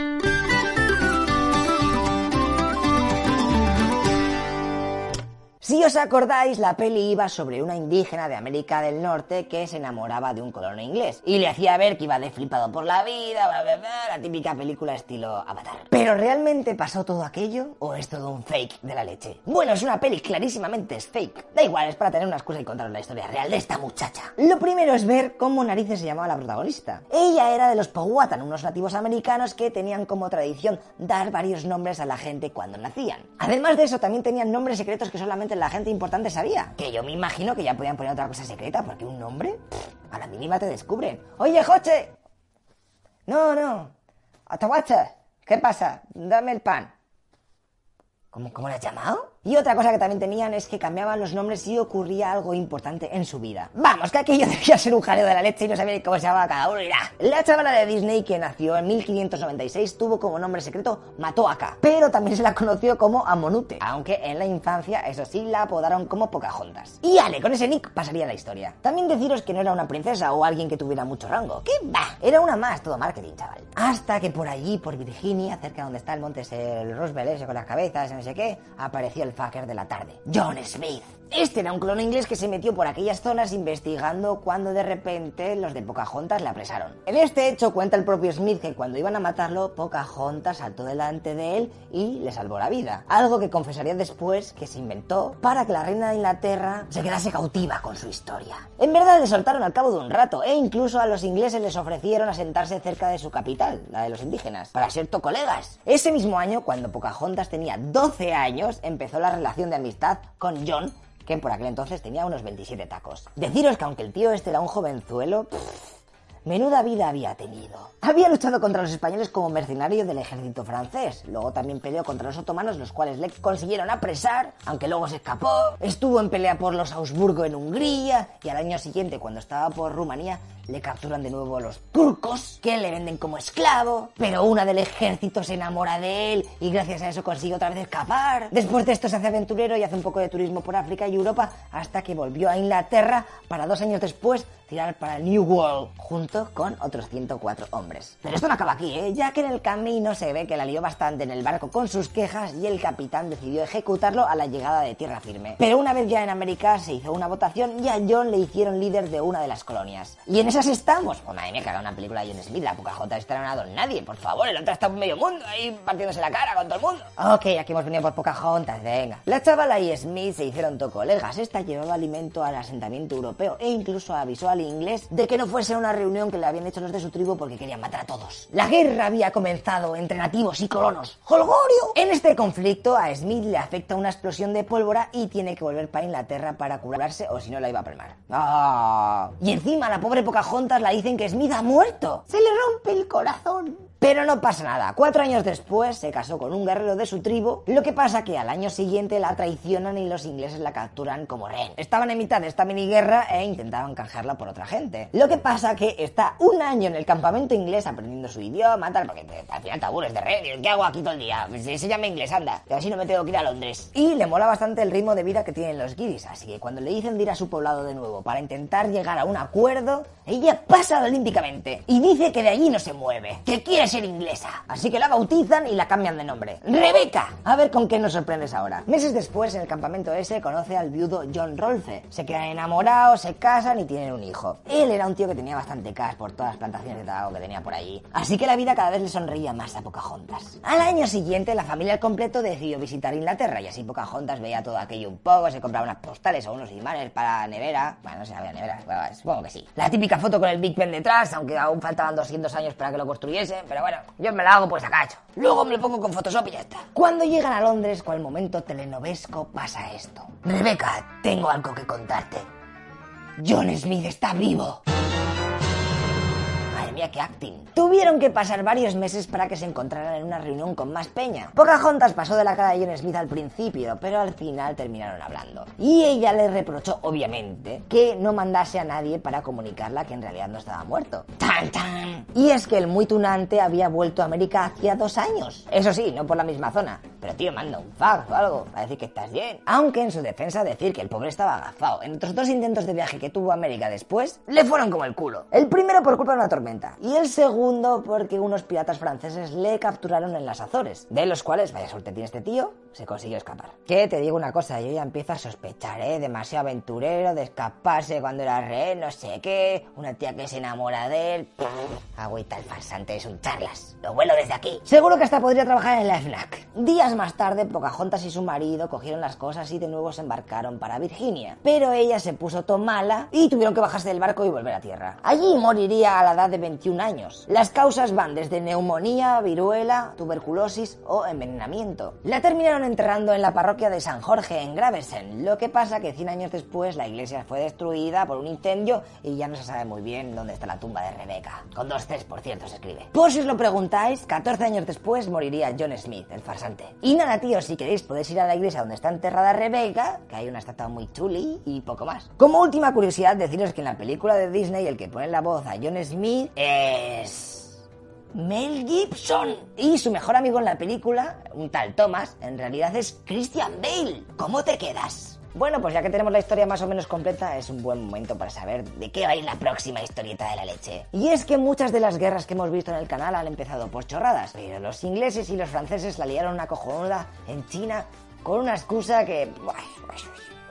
Si os acordáis, la peli iba sobre una indígena de América del Norte que se enamoraba de un colono inglés y le hacía ver que iba de flipado por la vida, bla, bla, bla, la típica película estilo Avatar. ¿Pero realmente pasó todo aquello o es todo un fake de la leche? Bueno, es una peli, clarísimamente fake. Da igual, es para tener una excusa y contaros la historia real de esta muchacha. Lo primero es ver cómo narices se llamaba la protagonista. Ella era de los Powhatan, unos nativos americanos que tenían como tradición dar varios nombres a la gente cuando nacían. Además de eso, también tenían nombres secretos que solamente la gente importante sabía. Que yo me imagino que ya podían poner otra cosa secreta, porque un nombre, a la mínima te descubren. Oye, Joche. No, no. Atahuacha. ¿Qué pasa? Dame el pan. ¿Cómo, ¿Cómo le has llamado? Y otra cosa que también tenían es que cambiaban los nombres si ocurría algo importante en su vida. Vamos, que aquello debía ser un jaleo de la leche y no sabía cómo se llamaba cada uno. Irá. La chavala de Disney que nació en 1596 tuvo como nombre secreto Matoaka, pero también se la conoció como Amonute, aunque en la infancia, eso sí, la apodaron como Pocahontas. Y ale, con ese nick pasaría la historia. También deciros que no era una princesa o alguien que tuviera mucho rango. ¿Qué va? Era una más, todo marketing, chaval. Hasta que por allí, por Virginia, cerca donde está el monte el Roosevelt ese con las cabezas, no sé qué, apareció el fucker de la tarde, John Smith. Este era un clon inglés que se metió por aquellas zonas investigando cuando de repente los de Pocahontas le apresaron. En este hecho cuenta el propio Smith que cuando iban a matarlo, Pocahontas saltó delante de él y le salvó la vida. Algo que confesaría después que se inventó para que la reina de Inglaterra se quedase cautiva con su historia. En verdad le soltaron al cabo de un rato e incluso a los ingleses les ofrecieron asentarse cerca de su capital, la de los indígenas, para ser colegas. Ese mismo año, cuando Pocahontas tenía 12 años, empezó la relación de amistad con John que por aquel entonces tenía unos 27 tacos. Deciros que aunque el tío este era un jovenzuelo, pff, menuda vida había tenido. Había luchado contra los españoles como mercenario del ejército francés. Luego también peleó contra los otomanos, los cuales le consiguieron apresar, aunque luego se escapó. Estuvo en pelea por los Augsburgo en Hungría y al año siguiente, cuando estaba por Rumanía, le capturan de nuevo los turcos, que le venden como esclavo, pero una del ejército se enamora de él y gracias a eso consigue otra vez escapar. Después de esto se hace aventurero y hace un poco de turismo por África y Europa hasta que volvió a Inglaterra para dos años después tirar para el New World junto con otros 104 hombres. Pero esto no acaba aquí, ¿eh? ya que en el camino se ve que la lió bastante en el barco con sus quejas y el capitán decidió ejecutarlo a la llegada de tierra firme. Pero una vez ya en América se hizo una votación y a John le hicieron líder de una de las colonias. Y en estamos. Pues madre mía, que haga una película de John Smith, la Pocahontas dado nadie, por favor, el otro está en medio mundo ahí partiéndose la cara con todo el mundo. Ok, aquí hemos venido por Pocahontas, venga. La chavala y Smith se hicieron tocolegas. Esta llevaba alimento al asentamiento europeo e incluso avisó al inglés de que no fuese una reunión que le habían hecho los de su tribu porque querían matar a todos. La guerra había comenzado entre nativos y colonos. ¡Holgorio! En este conflicto a Smith le afecta una explosión de pólvora y tiene que volver para Inglaterra para curarse o si no la iba a palmar. ¡Ah! Y encima la pobre Pocahontas la dicen que Smith ha muerto. Se le rompe el corazón. Pero no pasa nada. Cuatro años después se casó con un guerrero de su tribu. Lo que pasa que al año siguiente la traicionan y los ingleses la capturan como rehén. Estaban en mitad de esta mini guerra e intentaban canjearla por otra gente. Lo que pasa que está un año en el campamento inglés aprendiendo su idioma, tal, porque al final te aburres de rehén. ¿Qué hago aquí todo el día? Pues se llama inglés, anda. Y así no me tengo que ir a Londres. Y le mola bastante el ritmo de vida que tienen los guiris. Así que cuando le dicen de ir a su poblado de nuevo para intentar llegar a un acuerdo, ella pasa olímpicamente y dice que de allí no se mueve. Que quiere ser inglesa. Así que la bautizan y la cambian de nombre. Rebeca. A ver con qué nos sorprendes ahora. Meses después, en el campamento ese, conoce al viudo John Rolfe. Se quedan enamorados, se casan y tienen un hijo. Él era un tío que tenía bastante cash por todas las plantaciones de tabaco que tenía por allí. Así que la vida cada vez le sonreía más a Pocahontas. Al año siguiente, la familia al completo decidió visitar Inglaterra y así Pocahontas veía todo aquello un poco, se compraba unas postales o unos imanes para nevera. Bueno, no sé si había nevera, bueno, supongo que sí. La típica foto con el Big Ben detrás, aunque aún faltaban 200 años para que lo construyesen, pero bueno, yo me la hago pues a cacho. Luego me lo pongo con Photoshop y ya está. Cuando llegan a Londres, el momento telenovesco, pasa esto. Rebeca, tengo algo que contarte. John Smith está vivo. Qué acting. Tuvieron que pasar varios meses para que se encontraran en una reunión con más peña. Pocahontas pasó de la cara de John Smith al principio, pero al final terminaron hablando. Y ella le reprochó, obviamente, que no mandase a nadie para comunicarla que en realidad no estaba muerto. ¡Tan, tan! Y es que el muy tunante había vuelto a América hacía dos años. Eso sí, no por la misma zona. Pero tío, manda un fax o algo para decir que estás bien. Aunque en su defensa decir que el pobre estaba agafado. En otros dos intentos de viaje que tuvo a América después, le fueron como el culo. El primero por culpa de una tormenta. Y el segundo porque unos piratas franceses le capturaron en las Azores. De los cuales, vaya suerte tiene este tío, se consiguió escapar. Que te digo una cosa, yo ya empiezo a sospechar, ¿eh? Demasiado aventurero, de escaparse cuando era rehén, no sé qué. Una tía que se enamora de él. Agüita, el farsante es un charlas. Lo vuelo desde aquí. Seguro que hasta podría trabajar en la FNAC. Días más tarde, Pocahontas y su marido cogieron las cosas y de nuevo se embarcaron para Virginia. Pero ella se puso tomala y tuvieron que bajarse del barco y volver a tierra. Allí moriría a la edad de 21 años. Las causas van desde neumonía, viruela, tuberculosis o envenenamiento. La terminaron enterrando en la parroquia de San Jorge en Gravesen. Lo que pasa que 100 años después la iglesia fue destruida por un incendio y ya no se sabe muy bien dónde está la tumba de Rebeca. Con dos Cs, por cierto, se escribe. Por si os lo preguntáis, 14 años después moriría John Smith, el farsante. Y nada, tío, si queréis podéis ir a la iglesia donde está enterrada Rebeca, que hay una estatua muy chuli y poco más. Como última curiosidad, deciros que en la película de Disney el que pone la voz a John Smith es... Mel Gibson. Y su mejor amigo en la película, un tal Thomas, en realidad es Christian Bale. ¿Cómo te quedas? Bueno, pues ya que tenemos la historia más o menos completa, es un buen momento para saber de qué va a ir la próxima historieta de la leche. Y es que muchas de las guerras que hemos visto en el canal han empezado por chorradas, pero los ingleses y los franceses la liaron una cojonuda en China con una excusa que...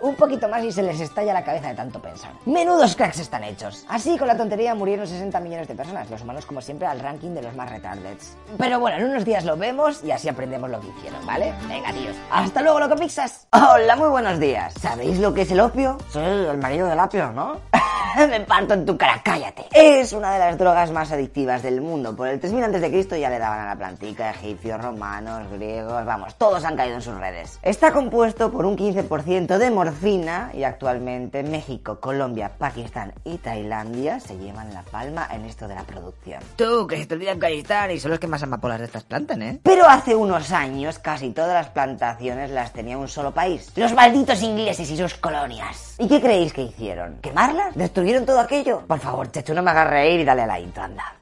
Un poquito más y se les estalla la cabeza de tanto pensar. Menudos cracks están hechos. Así, con la tontería murieron 60 millones de personas, los humanos como siempre al ranking de los más retardeds. Pero bueno, en unos días lo vemos y así aprendemos lo que hicieron, ¿vale? Venga, tíos. Hasta luego, loco pixas. Hola, muy buenos días. ¿Sabéis lo que es el opio? Sí, el marido del apio, ¿no? Me parto en tu cara, cállate. Es una de las drogas más adictivas del mundo. Por el 3000 antes de Cristo ya le daban a la plantica, egipcios, romanos, griegos, vamos, todos han caído en sus redes. Está compuesto por un 15% de morfina y actualmente México, Colombia, Pakistán y Tailandia se llevan la palma en esto de la producción. Tú, que se te olvida Afganistán y son los que más amapolas de estas plantan, ¿eh? Pero hace unos años casi todas las plantaciones las tenía un solo país. Los malditos ingleses y sus colonias. ¿Y qué creéis que hicieron? ¿Quemarlas? ¿Destruyeron todo aquello? Por favor, Chechu, no me hagas reír y dale a la intro, anda.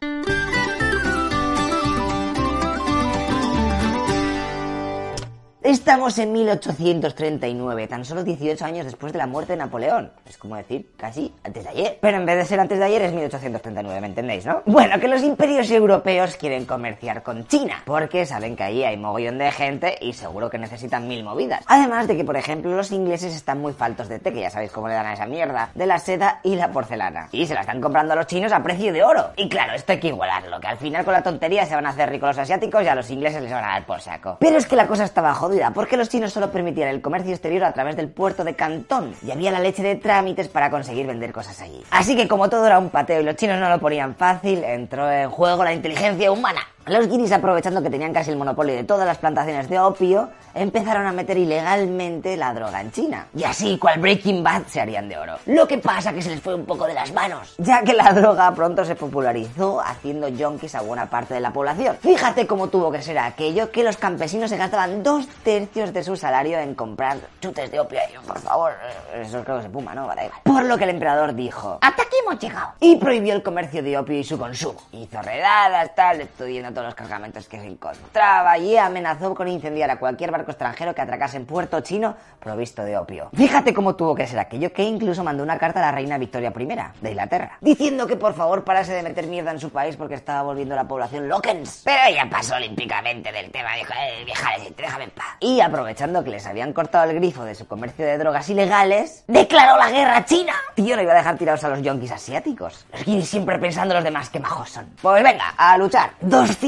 Estamos en 1839, tan solo 18 años después de la muerte de Napoleón. Es como decir, casi antes de ayer. Pero en vez de ser antes de ayer es 1839, ¿me entendéis, no? Bueno, que los imperios europeos quieren comerciar con China, porque saben que ahí hay mogollón de gente y seguro que necesitan mil movidas. Además de que, por ejemplo, los ingleses están muy faltos de té, que ya sabéis cómo le dan a esa mierda, de la seda y la porcelana. Y se la están comprando a los chinos a precio de oro. Y claro, esto hay que igualarlo, que al final con la tontería se van a hacer ricos los asiáticos y a los ingleses les van a dar por saco. Pero es que la cosa estaba porque los chinos solo permitían el comercio exterior a través del puerto de Cantón y había la leche de trámites para conseguir vender cosas allí. Así que como todo era un pateo y los chinos no lo ponían fácil, entró en juego la inteligencia humana. Los guiris, aprovechando que tenían casi el monopolio de todas las plantaciones de opio, empezaron a meter ilegalmente la droga en China. Y así, cual Breaking Bad, se harían de oro. Lo que pasa que se les fue un poco de las manos, ya que la droga pronto se popularizó haciendo yonkis a buena parte de la población. Fíjate cómo tuvo que ser aquello que los campesinos se gastaban dos tercios de su salario en comprar chutes de opio. Por favor, eso creo que se puma, ¿no? Vale. Por lo que el emperador dijo, Hasta aquí hemos llegado. y prohibió el comercio de opio y su consumo. Hizo redadas, tal, destruyendo todos los cargamentos que se encontraba y amenazó con incendiar a cualquier barco extranjero que atracase en puerto chino provisto de opio. Fíjate cómo tuvo que ser aquello que incluso mandó una carta a la reina Victoria I de Inglaterra, diciendo que por favor parase de meter mierda en su país porque estaba volviendo la población loquens. Pero ella pasó olímpicamente del tema, dijo, eh, vieja, déjame en paz. Y aprovechando que les habían cortado el grifo de su comercio de drogas ilegales, declaró la guerra a China. Tío, no iba a dejar tirados a los yonkis asiáticos. Y siempre pensando los demás que majos son. Pues venga, a luchar.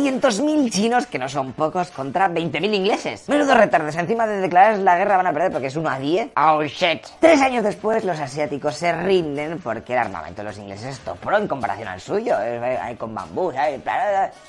200.000 chinos, que no son pocos, contra 20.000 ingleses. Menudo retardes. Encima de declarar la guerra van a perder porque es 1 a 10. Oh shit. Tres años después, los asiáticos se rinden porque el armamento de los ingleses es top pro en comparación al suyo. Eh, Hay con bambú, ¿sabes?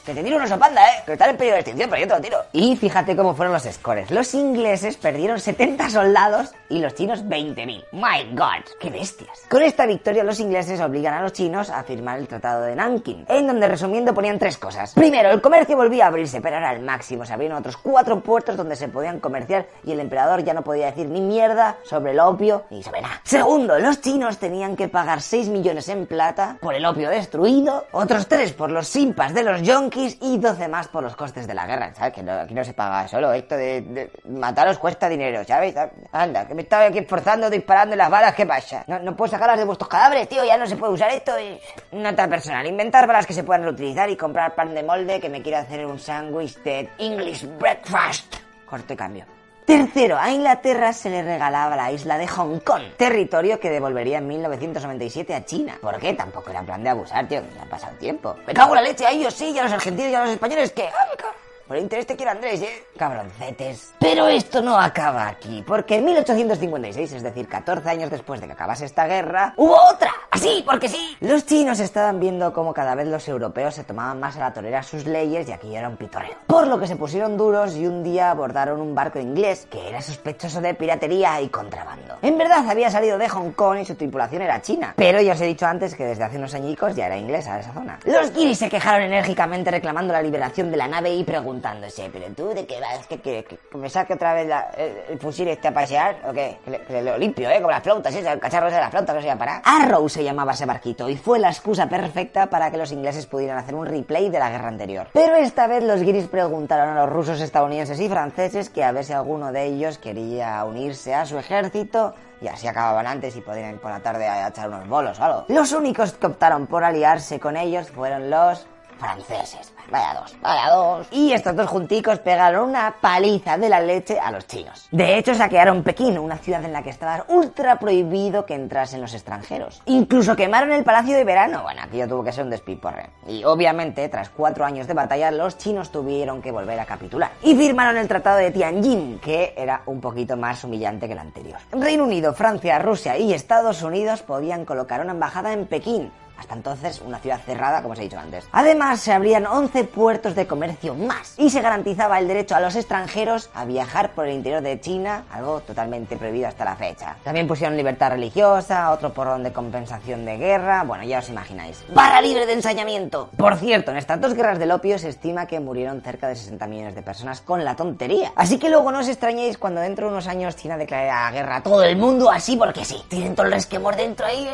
Que te tiro un oso panda, ¿eh? Que están en peligro de extinción, pero yo te lo tiro. Y fíjate cómo fueron los scores. Los ingleses perdieron 70 soldados y los chinos 20.000. My God, qué bestias. Con esta victoria los ingleses obligan a los chinos a firmar el Tratado de Nanking, en donde resumiendo ponían tres cosas. Primero, el comercio volvía a abrirse, pero era al máximo. Se abrieron otros cuatro puertos donde se podían comerciar y el emperador ya no podía decir ni mierda sobre el opio ni sobre nada. Segundo, los chinos tenían que pagar 6 millones en plata por el opio destruido, otros 3 por los simpas de los yonkis y 12 más por los costes de la guerra. ¿Sabes? Que no, aquí no se paga solo. Esto de, de mataros cuesta dinero, ¿sabes? Anda, que me estaba aquí esforzando disparando las balas, ¿qué pasa? No, no puedo sacarlas de vuestros cadáveres, tío, ya no se puede usar esto. Y... Nota personal, inventar balas que se puedan reutilizar y comprar pan de molde que me quiera hacer un sándwich de English breakfast. Corte cambio. Tercero, a Inglaterra se le regalaba la isla de Hong Kong, territorio que devolvería en 1997 a China. ¿Por qué? Tampoco era plan de abusar, tío, que ya ha pasado tiempo. Me cago en la leche a ellos sí, y a los argentinos y a los españoles que... ¡Ah! Por el interés te quiere Andrés, ¿eh? Cabroncetes. Pero esto no acaba aquí, porque en 1856, es decir, 14 años después de que acabase esta guerra, hubo otra. Así, porque sí. Los chinos estaban viendo cómo cada vez los europeos se tomaban más a la torera sus leyes y aquí era un pitorreo. Por lo que se pusieron duros y un día abordaron un barco inglés que era sospechoso de piratería y contrabando. En verdad había salido de Hong Kong y su tripulación era china, pero ya os he dicho antes que desde hace unos añicos ya era inglesa esa zona. Los guiris se quejaron enérgicamente reclamando la liberación de la nave y preguntaron preguntándose, pero tú de qué vas, que, que, que me saque otra vez el, el, fusil este a pasear, o qué, que, lo limpio, eh, como las flautas, ¿eh? el cacharro de la flauta que se llama para. Arrow se llamaba ese barquito y fue la excusa perfecta para que los ingleses pudieran hacer un replay de la guerra anterior. Pero esta vez los guiris preguntaron a los rusos, estadounidenses y franceses que a ver si alguno de ellos quería unirse a su ejército y así acababan antes y podían ir por la tarde a echar unos bolos o algo. Los únicos que optaron por aliarse con ellos fueron los franceses. Vaya dos, vaya dos. Y estos dos junticos pegaron una paliza de la leche a los chinos. De hecho, saquearon Pekín, una ciudad en la que estaba ultra prohibido que entrasen los extranjeros. Incluso quemaron el Palacio de Verano. Bueno, aquello tuvo que ser un despiporre. Y obviamente, tras cuatro años de batalla, los chinos tuvieron que volver a capitular. Y firmaron el Tratado de Tianjin, que era un poquito más humillante que el anterior. Reino Unido, Francia, Rusia y Estados Unidos podían colocar una embajada en Pekín, hasta entonces una ciudad cerrada, como os he dicho antes. Además, se abrían 11 puertos de comercio más y se garantizaba el derecho a los extranjeros a viajar por el interior de China, algo totalmente prohibido hasta la fecha. También pusieron libertad religiosa, otro porrón de compensación de guerra, bueno, ya os imagináis. Barra libre de ensañamiento. Por cierto, en estas dos guerras del opio se estima que murieron cerca de 60 millones de personas con la tontería. Así que luego no os extrañéis cuando dentro de unos años China declare la guerra a todo el mundo así porque sí. Tienen todo el resquemor dentro ahí,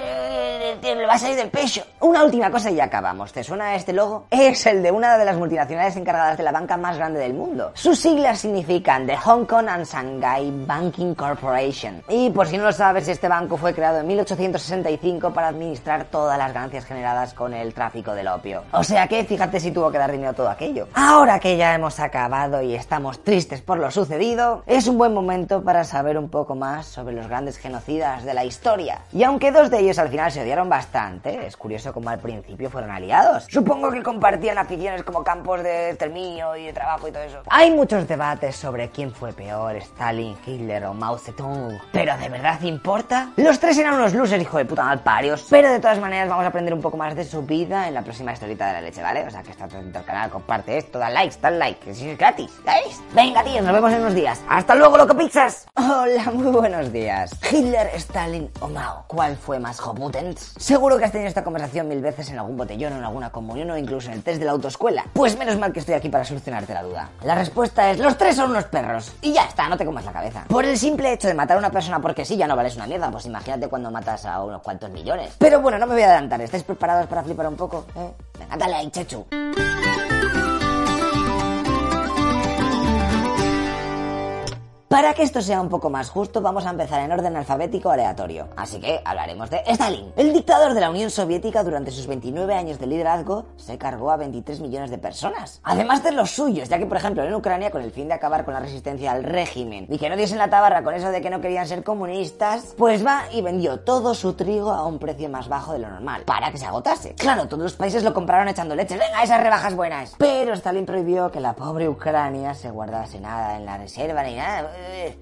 le va a salir del pecho. Una última cosa y acabamos. ¿Te suena este logo? Es el de una de las multinacionales encargadas de la banca más grande del mundo. Sus siglas significan The Hong Kong and Shanghai Banking Corporation. Y por si no lo sabes, este banco fue creado en 1865 para administrar todas las ganancias generadas con el tráfico del opio. O sea que fíjate si tuvo que dar dinero a todo aquello. Ahora que ya hemos acabado y estamos tristes por lo sucedido, es un buen momento para saber un poco más sobre los grandes genocidas de la historia. Y aunque dos de ellos al final se odiaron bastante, es curioso como al principio fueron aliados. Supongo que compartían aficiones como campos de exterminio y de trabajo y todo eso. Hay muchos debates sobre quién fue peor, Stalin, Hitler o Mao Zedong. Pero ¿de verdad importa? Los tres eran unos losers, hijo de puta malparios. Pero de todas maneras vamos a aprender un poco más de su vida en la próxima historita de la leche, ¿vale? O sea que está atento al canal, comparte esto, da likes, da like, es gratis, ¿sabéis? Venga, tíos, nos vemos en unos días. ¡Hasta luego, loco pizzas! Hola, muy buenos días. Hitler, Stalin o Mao, ¿cuál fue más Hoputens? Seguro que has tenido esta conversación mil veces en algún botellón o en alguna comunión o incluso en el test de la autoescuela. Pues menos mal que estoy aquí para solucionarte la duda. La respuesta es, los tres son unos perros. Y ya está, no te comas la cabeza. Por el simple hecho de matar a una persona porque sí, ya no vales una mierda. Pues imagínate cuando matas a unos cuantos millones. Pero bueno, no me voy a adelantar. ¿Estáis preparados para flipar un poco? ¿Eh? Venga, dale ahí, chechu. Para que esto sea un poco más justo, vamos a empezar en orden alfabético aleatorio. Así que hablaremos de Stalin. El dictador de la Unión Soviética durante sus 29 años de liderazgo se cargó a 23 millones de personas. Además de los suyos, ya que por ejemplo en Ucrania, con el fin de acabar con la resistencia al régimen y que no diesen la tabarra con eso de que no querían ser comunistas, pues va y vendió todo su trigo a un precio más bajo de lo normal, para que se agotase. Claro, todos los países lo compraron echando leches, venga, esas rebajas buenas. Pero Stalin prohibió que la pobre Ucrania se guardase nada en la reserva ni nada.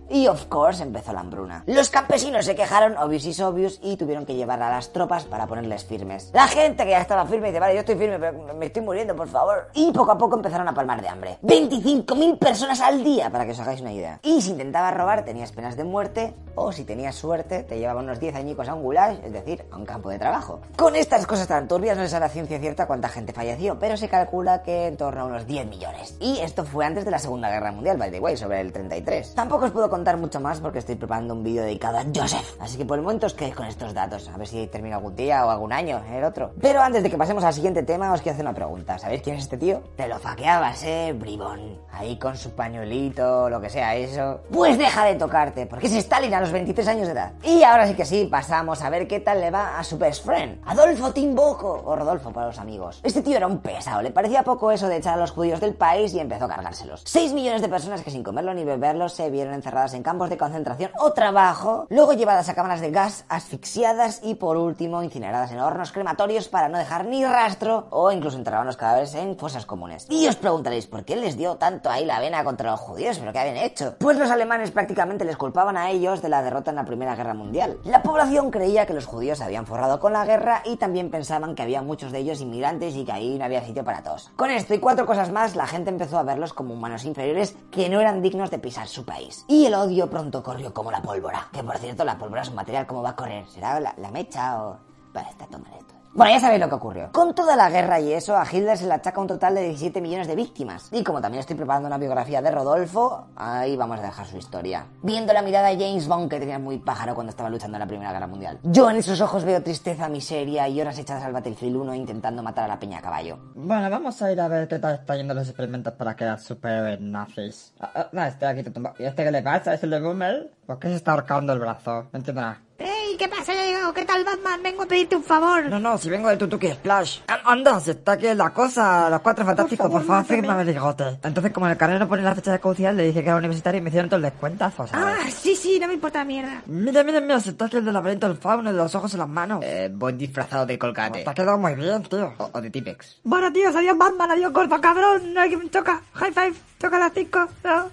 Y of course empezó la hambruna. Los campesinos se quejaron, obvious is obvious, y tuvieron que llevar a las tropas para ponerles firmes. La gente que ya estaba firme dice, vale, yo estoy firme, pero me estoy muriendo, por favor. Y poco a poco empezaron a palmar de hambre. 25.000 personas al día, para que os hagáis una idea. Y si intentabas robar, tenías penas de muerte, o si tenías suerte, te llevaban unos 10 añicos a un gulag, es decir, a un campo de trabajo. Con estas cosas tan turbias no se sabe la ciencia cierta cuánta gente falleció, pero se calcula que en torno a unos 10 millones. Y esto fue antes de la Segunda Guerra Mundial, by the way, sobre el 33. Tampoco os puedo contar mucho más porque estoy preparando un vídeo dedicado a Joseph. Así que por el momento os quedéis con estos datos. A ver si termino algún día o algún año el otro. Pero antes de que pasemos al siguiente tema, os quiero hacer una pregunta. ¿Sabéis quién es este tío? Te lo faqueabas, eh, bribón. Ahí con su pañuelito, lo que sea eso. Pues deja de tocarte, porque es Stalin a los 23 años de edad. Y ahora sí que sí, pasamos a ver qué tal le va a su best friend, Adolfo Timboco, o Rodolfo para los amigos. Este tío era un pesado, le parecía poco eso de echar a los judíos del país y empezó a cargárselos. 6 millones de personas que sin comerlo ni beberlo se vieron encerradas en campos de concentración o trabajo, luego llevadas a cámaras de gas, asfixiadas y por último incineradas en hornos crematorios para no dejar ni rastro o incluso enterraban los cadáveres en fosas comunes. Y os preguntaréis, ¿por qué les dio tanto ahí la vena contra los judíos? ¿Pero qué habían hecho? Pues los alemanes prácticamente les culpaban a ellos de la derrota en la Primera Guerra Mundial. La población creía que los judíos se habían forrado con la guerra y también pensaban que había muchos de ellos inmigrantes y que ahí no había sitio para todos. Con esto y cuatro cosas más, la gente empezó a verlos como humanos inferiores que no eran dignos de pisar su país. Y el odio pronto corrió como la pólvora. Que por cierto, la pólvora es un material, ¿cómo va a correr? ¿Será la, mecha o...? Vale, está tomando esto. Bueno, ya sabéis lo que ocurrió. Con toda la guerra y eso, a Hitler se le achaca un total de 17 millones de víctimas. Y como también estoy preparando una biografía de Rodolfo, ahí vamos a dejar su historia. Viendo la mirada de James Bond que tenía muy pájaro cuando estaba luchando en la Primera Guerra Mundial. Yo en esos ojos veo tristeza, miseria y horas echadas al Battlefield 1 intentando matar a la peña a caballo. Bueno, vamos a ir a ver qué tal están yendo los experimentos para crear super nazis. Ah, ah, no, este aquí te tumba. ¿Y este qué le pasa? ¿Es el de Boomer? ¿Por qué se está ahorcando el brazo? No entiendo nada. ¡Ey! ¿Qué pasa? ¿Qué tal, Batman? Vengo a pedirte un favor. No, no, si vengo del Tutuki Splash. Ah, Anda, si está aquí la cosa, los cuatro fantásticos, por favor, fírmame el bigote. Entonces, como en el carnet no pone la fecha de caducidad, le dije que era universitario y me hicieron todo el descuentazo, ¿sabes? Ah, sí, sí, no me importa la mierda. Mira, mira, mira, si está aquí el del laberinto del fauno, de los ojos en las manos. Eh, voy disfrazado de colgate. Te ha quedado muy bien, tío. O, o de Tipex. Bueno, tíos, adiós, Batman, adiós, gordo, cabrón. Alguien me toca. High five. Toca las cinco. No.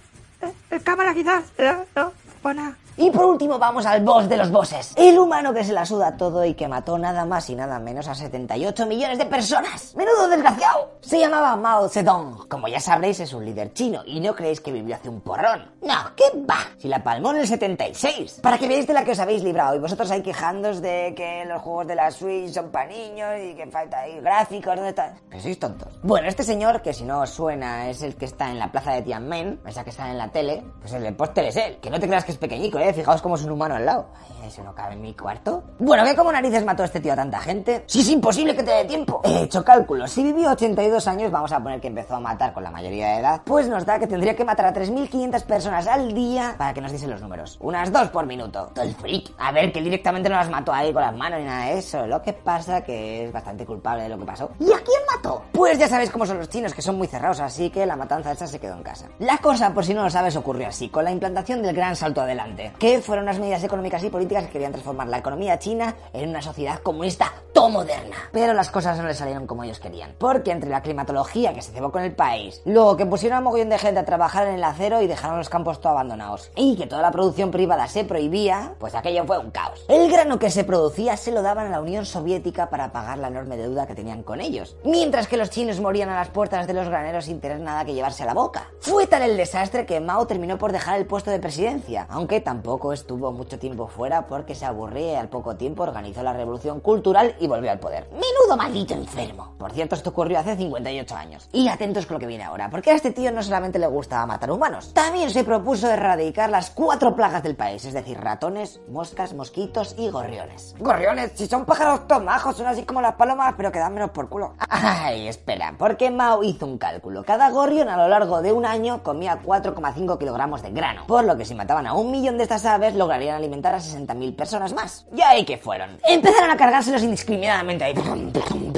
Eh, eh, cámara, quizás. No, no. Pues nada. Y por último vamos al boss de los bosses. El humano que se la suda todo y que mató nada más y nada menos a 78 millones de personas. ¡Menudo desgraciado! Se llamaba Mao Zedong. Como ya sabréis es un líder chino y no creéis que vivió hace un porrón. No, ¿qué va? Si la palmó en el 76. Para que veáis de la que os habéis librado y vosotros ahí quejándos de que los juegos de la Switch son para niños y que falta ahí gráficos, ¿dónde? Que sois tontos. Bueno, este señor, que si no os suena es el que está en la plaza de Tiananmen, esa que está en la tele, pues el póster es él. Que no te creas que es pequeñico, eh. Fijaos cómo es un humano al lado. Ay, eso no cabe en mi cuarto. Bueno, ¿qué como narices mató este tío a tanta gente? Si es imposible que te dé tiempo. He hecho cálculos. Si vivió 82 años, vamos a poner que empezó a matar con la mayoría de edad, pues nos da que tendría que matar a 3.500 personas al día para que nos diesen los números. Unas dos por minuto. Todo el freak. A ver, que directamente no las mató ahí con las manos ni nada de eso. Lo que pasa que es bastante culpable de lo que pasó. ¿Y a quién mató? Pues ya sabéis cómo son los chinos, que son muy cerrados, así que la matanza esa se quedó en casa. La cosa, por si no lo sabes, ocurrió así, con la implantación del gran salto adelante, que fueron unas medidas económicas y políticas que querían transformar la economía china en una sociedad comunista moderna. Pero las cosas no le salieron como ellos querían, porque entre la climatología que se cebó con el país, luego que pusieron a mogollón de gente a trabajar en el acero y dejaron los campos todo abandonados, y que toda la producción privada se prohibía, pues aquello fue un caos. El grano que se producía se lo daban a la Unión Soviética para pagar la enorme deuda que tenían con ellos, mientras que los chinos morían a las puertas de los graneros sin tener nada que llevarse a la boca. Fue tal el desastre que Mao terminó por dejar el puesto de presidencia, aunque tampoco tampoco estuvo mucho tiempo fuera porque se aburría y al poco tiempo organizó la revolución cultural y volvió al poder. Menudo maldito enfermo. Por cierto, esto ocurrió hace 58 años. Y atentos con lo que viene ahora, porque a este tío no solamente le gustaba matar humanos, también se propuso erradicar las cuatro plagas del país, es decir, ratones, moscas, mosquitos y gorriones. Gorriones, si son pájaros tomajos, son así como las palomas, pero que dan menos por culo. Ay, espera, porque Mao hizo un cálculo. Cada gorrión a lo largo de un año comía 4,5 kilogramos de grano, por lo que si mataban a un millón de estas aves lograrían alimentar a 60.000 personas más. Y ahí que fueron. Empezaron a cargárselos indiscriminadamente ahí.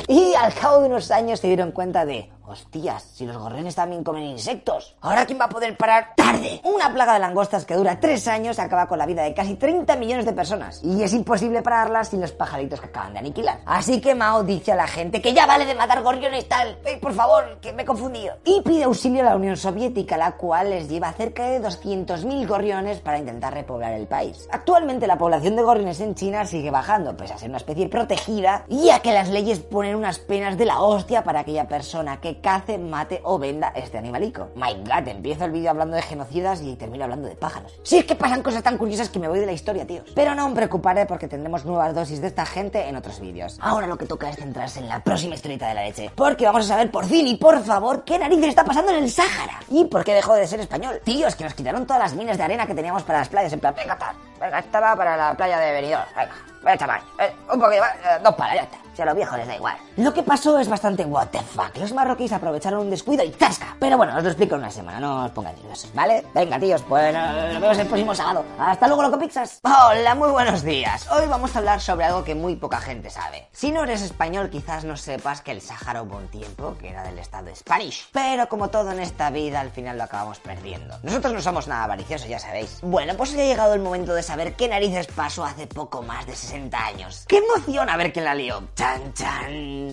Y al cabo de unos años se dieron cuenta de, hostias, si los gorriones también comen insectos, ¿ahora quién va a poder parar? ¡Tarde! Una plaga de langostas que dura tres años acaba con la vida de casi 30 millones de personas. Y es imposible pararlas sin los pajaritos que acaban de aniquilar. Así que Mao dice a la gente que ya vale de matar gorriones tal. Eh, por favor, que me he confundido. Y pide auxilio a la Unión Soviética, la cual les lleva cerca de 200.000 gorriones para intentar repoblar el país. Actualmente la población de gorriones en China sigue bajando, pese a ser una especie protegida, ya que las leyes ponen unas penas de la hostia para aquella persona que cace, mate o venda este animalico. My god, empiezo el vídeo hablando de genocidas y termino hablando de pájaros. Si es que pasan cosas tan curiosas que me voy de la historia, tíos. Pero no me preocuparé porque tendremos nuevas dosis de esta gente en otros vídeos. Ahora lo que toca es centrarse en la próxima historieta de la leche. Porque vamos a saber por fin y por favor qué narices está pasando en el Sáhara. Y por qué dejó de ser español. Tíos, que nos quitaron todas las minas de arena que teníamos para las playas. En plan, venga, tal. Venga, esta va para la playa de Benidorm. Venga, venga, chaval. Eh, un poquito, eh, dos palas, ya está. Si a los viejos les da igual. Lo que pasó es bastante what the fuck. Los marroquíes aprovecharon un descuido y ¡tasca! Pero bueno, os lo explico en una semana, no os pongáis nerviosos, ¿vale? Venga, tíos, pues nos vemos el próximo sábado. Hasta luego, loco pizzas. Hola, muy buenos días. Hoy vamos a hablar sobre algo que muy poca gente sabe. Si no eres español, quizás no sepas que el Sáhara hubo un tiempo que era del estado Spanish. Pero como todo en esta vida, al final lo acabamos perdiendo. Nosotros no somos nada avariciosos, ya sabéis. Bueno, pues ya ha llegado el momento de saber qué narices pasó hace poco más de 60 años. ¡Qué emoción a ver quién la lió! ¡Chan, chan!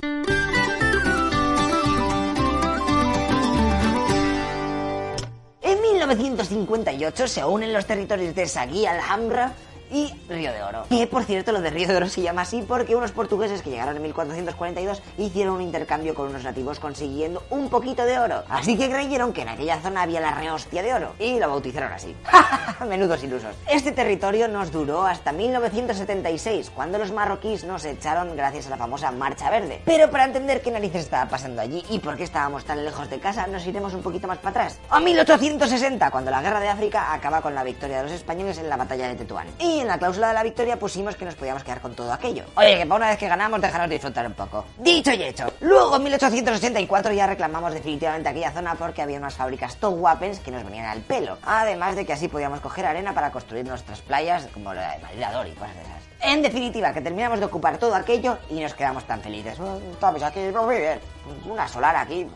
En 1958 se unen los territorios de Sagui, Alhambra y Río de Oro. Que por cierto, lo de Río de Oro se llama así porque unos portugueses que llegaron en 1442 hicieron un intercambio con unos nativos consiguiendo un poquito de oro. Así que creyeron que en aquella zona había la rehostia de oro y lo bautizaron así. Menudos ilusos. Este territorio nos duró hasta 1976, cuando los marroquíes nos echaron gracias a la famosa Marcha Verde. Pero para entender qué narices estaba pasando allí y por qué estábamos tan lejos de casa, nos iremos un poquito más para atrás. A 1860, cuando la guerra de África acaba con la victoria de los españoles en la batalla de Tetuán. Y en la cláusula de la victoria pusimos que nos podíamos quedar con todo aquello. Oye, que para una vez que ganamos, dejaros disfrutar un poco. Dicho y hecho. Luego, en 1884 ya reclamamos definitivamente aquella zona porque había unas fábricas top weapons que nos venían al pelo. Además de que así podíamos coger arena para construir nuestras playas, como la de Maridador y cosas de esas. En definitiva, que terminamos de ocupar todo aquello y nos quedamos tan felices. Estamos aquí, muy bien. Una solar aquí.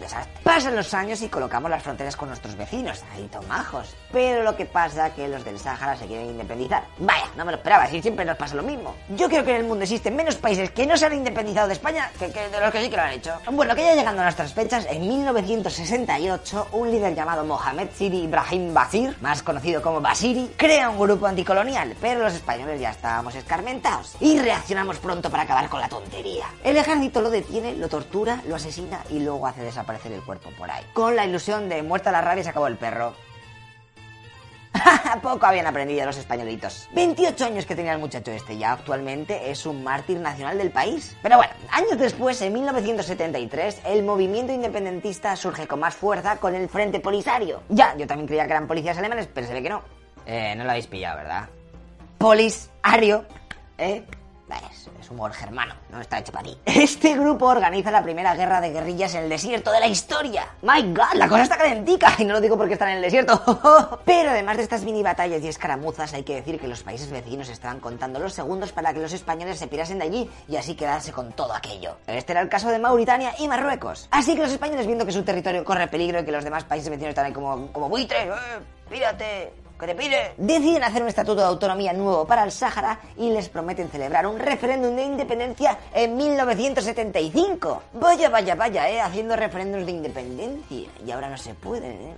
Desastre. Pasan los años y colocamos las fronteras con nuestros vecinos, ahí tomajos. Pero lo que pasa es que los del Sáhara se quieren independizar. Vaya, no me lo esperaba, si siempre nos pasa lo mismo. Yo creo que en el mundo existen menos países que no se han independizado de España que, que de los que sí que lo han hecho. Bueno, que ya llegando a nuestras fechas, en 1968, un líder llamado Mohamed Siri Ibrahim Basir, más conocido como Basiri, crea un grupo anticolonial, pero los españoles ya estábamos escarmentados y reaccionamos pronto para acabar con la tontería. El ejército lo detiene, lo tortura, lo asesina y luego hace desaparecer el cuerpo por ahí. Con la ilusión de muerta la rabia se acabó el perro. Poco habían aprendido los españolitos. 28 años que tenía el muchacho este, ya actualmente es un mártir nacional del país. Pero bueno, años después, en 1973, el movimiento independentista surge con más fuerza con el Frente Polisario. Ya, yo también creía que eran policías alemanes, pero se ve que no. Eh, no lo habéis pillado, ¿verdad? Polisario, ¿eh? Es, es, humor germano, no está hecho para ti. Este grupo organiza la primera guerra de guerrillas en el desierto de la historia. My God, la cosa está calentica. Y no lo digo porque están en el desierto. Pero además de estas mini batallas y escaramuzas, hay que decir que los países vecinos estaban contando los segundos para que los españoles se pirasen de allí y así quedarse con todo aquello. Este era el caso de Mauritania y Marruecos. Así que los españoles, viendo que su territorio corre peligro y que los demás países vecinos están ahí como, como buitres, eh, pírate, que te pide. Deciden hacer un estatuto de autonomía nuevo para el Sáhara y les prometen celebrar un referéndum de independencia en 1975. Vaya, vaya, vaya, eh, haciendo referéndums de independencia. Y ahora no se puede, eh.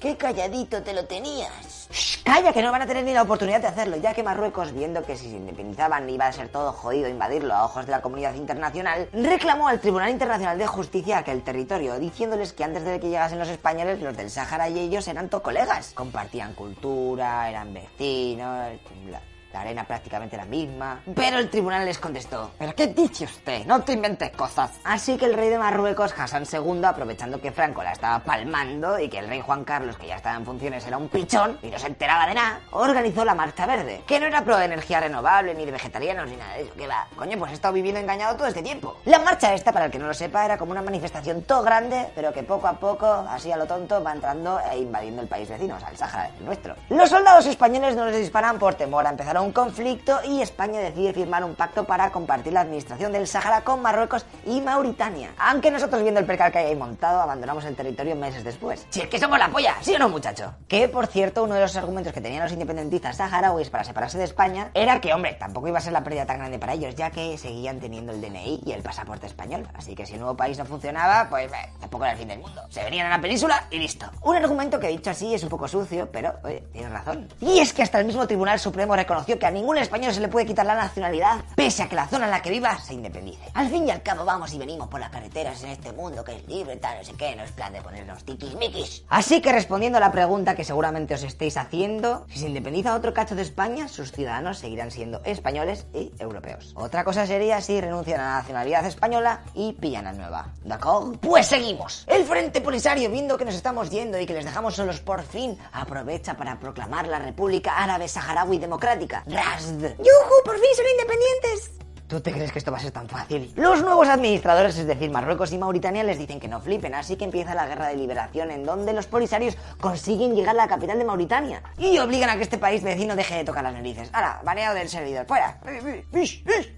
Qué calladito te lo tenías. Shh, calla, que no van a tener ni la oportunidad de hacerlo, ya que Marruecos, viendo que si se independizaban iba a ser todo jodido invadirlo a ojos de la comunidad internacional, reclamó al Tribunal Internacional de Justicia aquel territorio, diciéndoles que antes de que llegasen los españoles, los del Sáhara y ellos eran to colegas. Compartían cultura, eran vecinos, la, la arena prácticamente la misma. Pero el tribunal les contestó, ¿Pero qué dice usted? No te inventes cosas. Así que el rey de Marruecos, Hassan II, aprovechando que Franco la estaba palmando y que el rey Juan Carlos, que ya estaba en funciones, era un pichón y no se enteraba de nada, organizó la Marcha Verde, que no era pro de energía renovable, ni de vegetarianos, ni nada de eso, que va. Coño, pues he estado viviendo engañado todo este tiempo. La marcha esta, para el que no lo sepa, era como una manifestación todo grande, pero que poco a poco, así a lo tonto, va entrando e invadiendo el país vecino, o sea, el Sáhara, el nuestro. Los soldados españoles no les disparan por temor a empezar un conflicto y España decide firmar un pacto para compartir la administración del Sáhara con Marruecos y Mauritania. Aunque nosotros viendo el percal que hay montado, abandonamos el territorio meses después. Si es que somos la polla, ¿sí o no, muchacho? Que, por cierto, uno de los argumentos que tenían los independentistas saharauis para separarse de España era que, hombre, tampoco iba a ser la pérdida tan grande para ellos, ya que seguían teniendo el DNI y el pasaporte español. Así que si el nuevo país no funcionaba, pues eh, tampoco era el fin del mundo. Se venían a la península y listo. Un argumento que dicho así es un poco sucio, pero, oye, tienes razón. Y es que hasta el mismo Tribunal Supremo reconoció que a ningún español se le puede quitar la nacionalidad, pese a que la zona en la que viva se independice. Al fin y al cabo vamos y venimos por las carreteras en este mundo que es libre, tal, no sé qué, no es plan de ponernos tiquismiquis. Así que respondiendo a la pregunta que seguramente os estéis haciendo, si se independiza otro cacho de España, sus ciudadanos seguirán siendo españoles y europeos. Otra cosa sería si renuncian a la nacionalidad española y pillan la nueva. ¿De? Pues seguimos. El Frente Polisario, viendo que nos estamos yendo y que les dejamos solos por fin, aprovecha para proclamar la República Árabe Saharaui Democrática, RASD. ¡Yujú! ¡Por fin son independientes! ¿Tú te crees que esto va a ser tan fácil? Los nuevos administradores, es decir, Marruecos y Mauritania, les dicen que no flipen, así que empieza la guerra de liberación en donde los polisarios consiguen llegar a la capital de Mauritania y obligan a que este país vecino deje de tocar las narices. Ahora, baneado del servidor, fuera.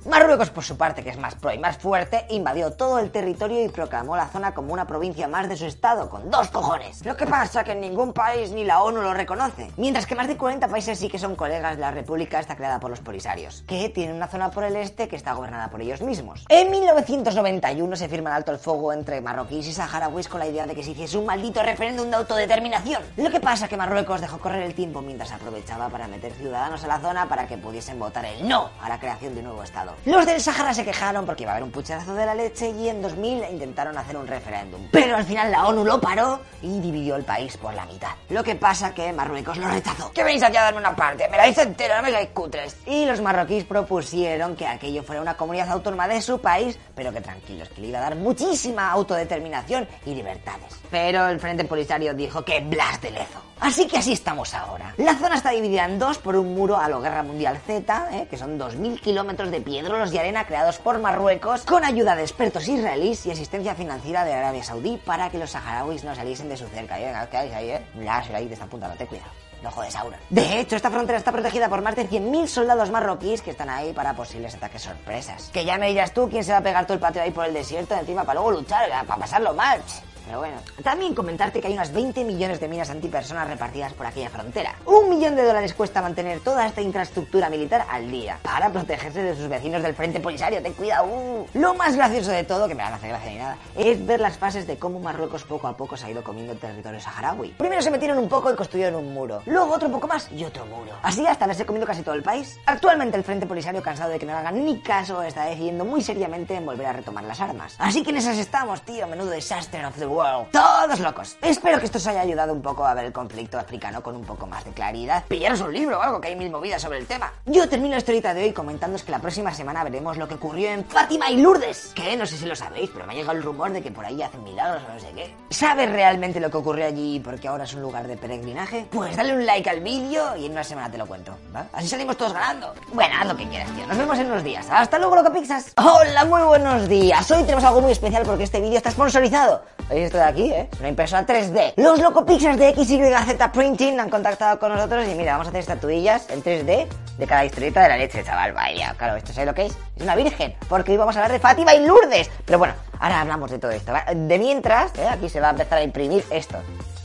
Marruecos, por su parte, que es más pro y más fuerte, invadió todo el territorio y proclamó la zona como una provincia más de su estado, con dos cojones. Lo que pasa que ningún país ni la ONU lo reconoce, mientras que más de 40 países sí que son colegas de la república esta creada por los polisarios, que tiene una zona por el este que está gobernada por ellos mismos. En 1991 se firma el alto el fuego entre marroquíes y saharauis con la idea de que se hiciese un maldito referéndum de autodeterminación. Lo que pasa que Marruecos dejó correr el tiempo mientras aprovechaba para meter ciudadanos a la zona para que pudiesen votar el no a la creación de un nuevo estado. Los del Sahara se quejaron porque iba a haber un pucherazo de la leche y en 2000 intentaron hacer un referéndum. Pero al final la ONU lo paró y dividió el país por la mitad. Lo que pasa que Marruecos lo rechazó. ¿Qué venís aquí a darme una parte? Me la hice entera, no me la cutres. Y los marroquíes propusieron que aquello fuera una comunidad autónoma de su país, pero que tranquilos, que le iba a dar muchísima autodeterminación y libertades. Pero el Frente Polisario dijo que blas de lezo. Así que así estamos ahora. La zona está dividida en dos por un muro a lo Guerra Mundial Z, ¿eh? que son 2.000 kilómetros de piedrolos y arena creados por Marruecos, con ayuda de expertos israelíes y asistencia financiera de Arabia Saudí para que los saharauis no saliesen de su cerca. Venga, ¿qué hay ahí, eh? Láser ahí de punta, te cuidado. Ojo de Sauron. De hecho, esta frontera está protegida por más de 100.000 soldados marroquíes que están ahí para posibles ataques sorpresas. Que ya me dirás tú quién se va a pegar todo el patio ahí por el desierto encima para luego luchar, para pasarlo mal. Pero bueno, también comentarte que hay unas 20 millones de minas antipersonas repartidas por aquella frontera. Un millón de dólares cuesta mantener toda esta infraestructura militar al día para protegerse de sus vecinos del frente polisario. Ten cuidado. Uh. Lo más gracioso de todo, que me van a hacer gracia ni nada, es ver las fases de cómo Marruecos poco a poco se ha ido comiendo el territorio saharaui. Primero se metieron un poco y construyeron un muro. Luego otro poco más y otro muro. Así hasta haberse comido casi todo el país. Actualmente el frente polisario, cansado de que no le hagan ni caso, está decidiendo muy seriamente en volver a retomar las armas. Así que en esas estamos, tío. Menudo disaster of world. Todos locos. Espero que esto os haya ayudado un poco a ver el conflicto africano con un poco más de claridad. Pillaros un libro o algo que hay mil movidas sobre el tema. Yo termino la historieta de hoy comentándoos que la próxima semana veremos lo que ocurrió en Fátima y Lourdes. Que no sé si lo sabéis, pero me ha llegado el rumor de que por ahí hacen milagros o no sé qué. ¿Sabes realmente lo que ocurrió allí y por qué ahora es un lugar de peregrinaje? Pues dale un like al vídeo y en una semana te lo cuento. ¿va? Así salimos todos ganando. Bueno, haz lo que quieras, tío. Nos vemos en unos días. Hasta luego, Locopixas. Hola, muy buenos días. Hoy tenemos algo muy especial porque este vídeo está sponsorizado. ¿Veis esto de aquí, eh? Es una impresora 3D. Los Locopixas de XYZ Printing han contactado con nosotros y mira, vamos a hacer estatuillas en 3D de cada historieta de la leche, chaval. Vaya, claro, ¿esto sabes lo que es? Es una virgen. Porque hoy vamos a hablar de Fátima y Lourdes. Pero bueno, ahora hablamos de todo esto. De mientras, ¿eh? aquí se va a empezar a imprimir esto.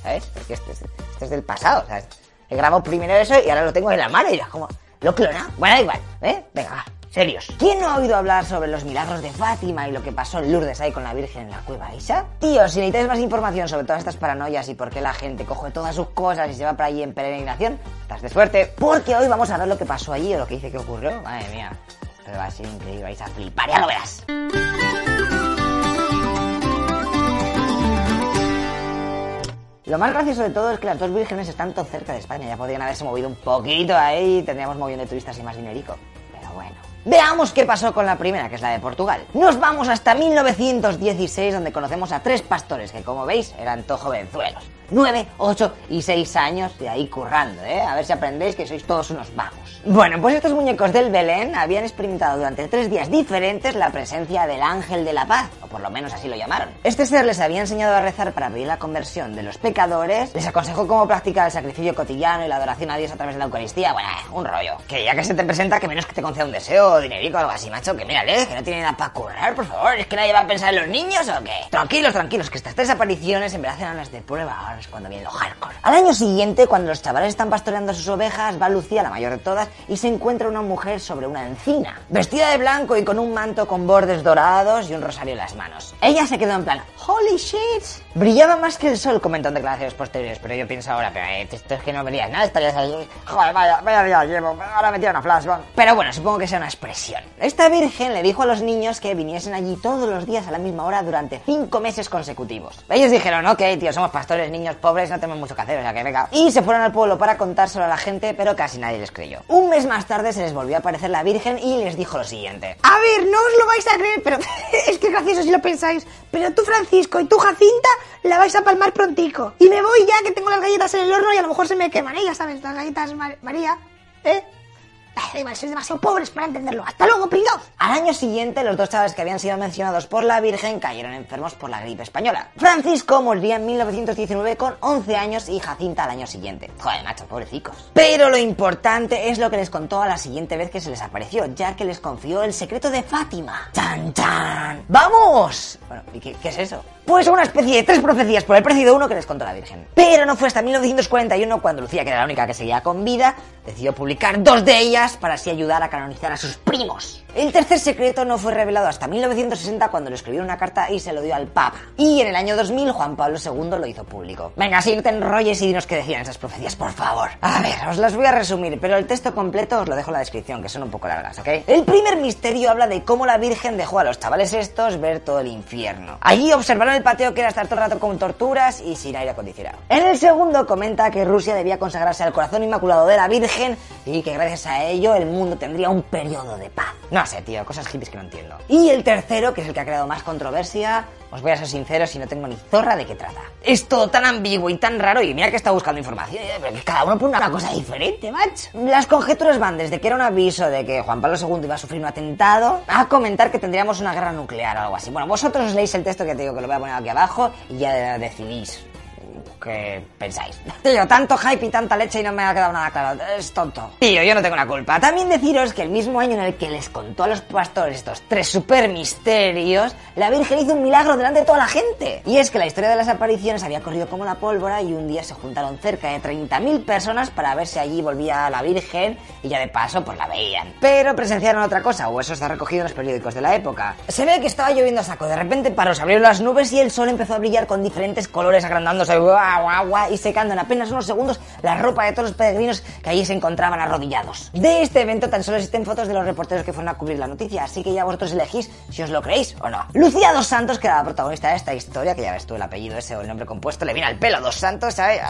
¿Sabes? Porque este es, este es del pasado, ¿sabes? He grabado primero eso y ahora lo tengo en la mano y ya como... Lo clona. Bueno, da igual, ¿eh? Venga, va. Serios. ¿Quién no ha oído hablar sobre los milagros de Fátima y lo que pasó en Lourdes ahí con la Virgen en la cueva Isa? Tío, si necesitáis más información sobre todas estas paranoias y por qué la gente coge todas sus cosas y se va para allí en peregrinación, estás de suerte, porque hoy vamos a ver lo que pasó allí o lo que dice que ocurrió. Madre mía, pero va a ser increíble, vais a flipar, ya lo verás. Lo más gracioso de todo es que las dos vírgenes están tan cerca de España. Ya podrían haberse movido un poquito ahí y tendríamos moviendo de turistas y más dinerico. Pero bueno. Veamos qué pasó con la primera, que es la de Portugal. Nos vamos hasta 1916, donde conocemos a tres pastores que, como veis, eran todos jovenzuelos. 9, 8 y 6 años de ahí currando, ¿eh? A ver si aprendéis que sois todos unos vagos. Bueno, pues estos muñecos del Belén habían experimentado durante tres días diferentes la presencia del ángel de la paz, o por lo menos así lo llamaron. Este ser les había enseñado a rezar para pedir la conversión de los pecadores, les aconsejó cómo practicar el sacrificio cotidiano y la adoración a Dios a través de la Eucaristía. Bueno, un rollo. Que ya que se te presenta, que menos que te conceda un deseo, dinerico o algo así, macho, que mírale, que no tiene nada para currar, por favor. ¿Es que nadie va a pensar en los niños o qué? Tranquilos, tranquilos, que estas tres apariciones en verdad eran las de prueba, ahora cuando viene lo hardcore. Al año siguiente, cuando los chavales están pastoreando sus ovejas, va Lucía, la mayor de todas, y se encuentra una mujer sobre una encina, vestida de blanco y con un manto con bordes dorados y un rosario en las manos. Ella se quedó en plan, holy shit. Brillaba más que el sol, comentó en declaraciones posteriores, pero yo pienso ahora, pero eh, esto es que no verías nada, estarías ahí, joder, vaya, vaya día llevo, ahora me tira una flashbang. Pero bueno, supongo que sea una expresión. Esta virgen le dijo a los niños que viniesen allí todos los días a la misma hora durante cinco meses consecutivos. Ellos dijeron, ok, tío, somos pastores, niños pobres, no tenemos mucho que hacer, o sea que venga. Y se fueron al pueblo para contárselo a la gente, pero casi nadie les creyó. Un mes más tarde se les volvió a aparecer la Virgen y les dijo lo siguiente. A ver, no os lo vais a creer, pero es que es gracioso si lo pensáis. Pero tú, Francisco, y tú, Jacinta, la vais a palmar prontico. Y me voy ya que tengo las galletas en el horno y a lo mejor se me queman, ¿eh? Ya sabes, las galletas Mar- María, ¿eh? Da igual, sois demasiado pobres para entenderlo. Hasta luego, pringaos. Al año siguiente, los dos chavales que habían sido mencionados por la Virgen cayeron enfermos por la gripe española. Francisco moriría en 1919 con 11 años y Jacinta al año siguiente. Joder, macho, pobrecicos. Pero lo importante es lo que les contó a la siguiente vez que se les apareció, ya que les confió el secreto de Fátima. ¡Chan, chan! ¡Vamos! Bueno, ¿y qué es eso? Pues una especie de tres profecías por el precio de uno que les contó la Virgen. Pero no fue hasta 1941 cuando Lucía, que era la única que seguía con vida, decidió publicar dos de ellas para así ayudar a canonizar a sus primos. El tercer secreto no fue revelado hasta 1960 cuando le escribió una carta y se lo dio al Papa. Y en el año 2000 Juan Pablo II lo hizo público. Venga, si no te enrolles y dinos qué decían esas profecías, por favor. A ver, os las voy a resumir, pero el texto completo os lo dejo en la descripción, que son un poco largas, ¿ok? El primer misterio habla de cómo la Virgen dejó a los chavales estos ver todo el infierno. Allí observaron el pateo que era estar todo el rato con torturas y sin aire acondicionado. En el segundo comenta que Rusia debía consagrarse al corazón inmaculado de la Virgen y que gracias a ello el mundo tendría un periodo de paz. No sé, tío, cosas hippies que no entiendo. Y el tercero, que es el que ha creado más controversia, os voy a ser sincero si no tengo ni zorra de qué trata. Es todo tan ambiguo y tan raro y mira que está buscando información, eh, pero cada uno pone una cosa diferente, macho. Las conjeturas van desde que era un aviso de que Juan Pablo II iba a sufrir un atentado a comentar que tendríamos una guerra nuclear o algo así. Bueno, vosotros leéis el texto que te digo que lo voy a poner aquí abajo y ya decidís qué pensáis. Tío, tanto hype y tanta leche y no me ha quedado nada claro. Es tonto. Tío, yo no tengo la culpa. También deciros que el mismo año en el que les contó a los pastores estos tres super misterios, la Virgen hizo un milagro delante de toda la gente. Y es que la historia de las apariciones había corrido como la pólvora y un día se juntaron cerca de 30.000 personas para ver si allí volvía la Virgen y ya de paso pues la veían. Pero presenciaron otra cosa, o eso está recogido en los periódicos de la época. Se ve que estaba lloviendo a saco, de repente paró, se abrieron las nubes y el sol empezó a brillar con diferentes colores agrandándose y secando en apenas unos segundos la ropa de todos los peregrinos que allí se encontraban arrodillados. De este evento tan solo existen fotos de los reporteros que fueron a cubrir la noticia, así que ya vosotros elegís si os lo creéis o no. Lucía Dos Santos, que era la protagonista de esta historia, que ya ves tú el apellido ese o el nombre compuesto, le viene al pelo Dos Santos, ¿sabes?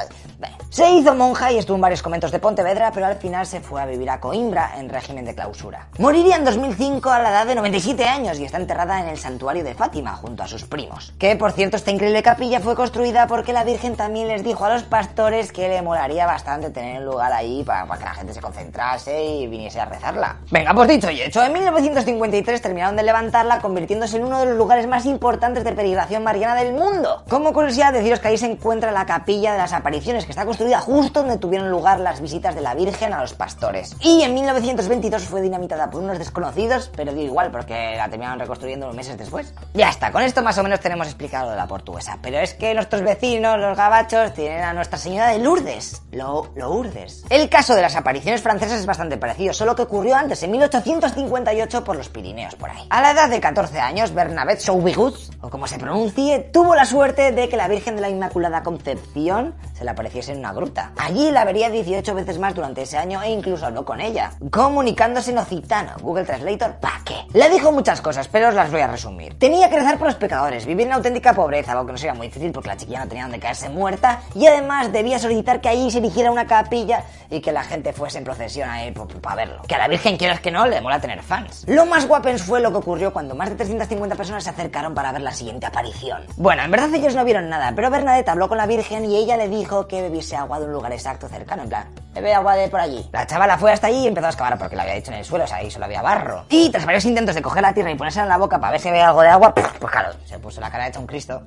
Se hizo monja y estuvo en varios conventos de Pontevedra, pero al final se fue a vivir a Coimbra en régimen de clausura. Moriría en 2005 a la edad de 97 años y está enterrada en el santuario de Fátima junto a sus primos. Que por cierto, esta increíble capilla fue construida porque la Virgen también les dijo a los pastores que le molaría bastante tener un lugar ahí para, que la gente se concentrase y viniese a rezarla. Venga, pues dicho y hecho, en 1953 terminaron de levantarla convirtiéndose en uno de los lugares más importantes de peregrinación mariana del mundo. Como curiosidad, deciros que ahí se encuentra la capilla de las apariciones, que está construida justo donde tuvieron lugar las visitas de la Virgen a los pastores. Y en 1922 fue dinamitada por unos desconocidos, pero dio igual porque la terminaron reconstruyendo unos meses después. Ya está, con esto más o menos tenemos explicado lo de la portuguesa. Pero es que nuestros vecinos, los tienen a Nuestra Señora de Lourdes. Lo, Lourdes. El caso de las apariciones francesas es bastante parecido, solo que ocurrió antes, en 1858, por los Pirineos, por ahí. A la edad de 14 años, Bernabé Chauvigus, o como se pronuncie, tuvo la suerte de que la Virgen de la Inmaculada Concepción se le apareciese en una gruta. Allí la vería 18 veces más durante ese año e incluso habló con ella, comunicándose en occitano. Google Translator, ¿pa' qué? Le dijo muchas cosas, pero os las voy a resumir. Tenía que rezar por los pecadores, vivir en auténtica pobreza, algo que no sería muy difícil porque la chiquilla no tenía donde caerse muerta, y además debía solicitar que allí se erigiera una capilla y que la gente fuese en procesión ahí para verlo. Que a la Virgen, quieras que no, le mola tener fans. Lo más guapens fue lo que ocurrió cuando más de 350 personas se acercaron para ver la siguiente aparición. Bueno, en verdad ellos no vieron nada, pero Bernadette habló con la Virgen y ella le dijo que bebiese agua de un lugar exacto cercano, en plan, bebe agua de por allí. La chavala fue hasta allí y empezó a excavar porque la había dicho en el suelo, o sea, ahí solo había barro. Y tras varios intentos de coger la tierra y ponerse en la boca para ver si había algo de agua, pues claro, se puso la cara hecha un Cristo.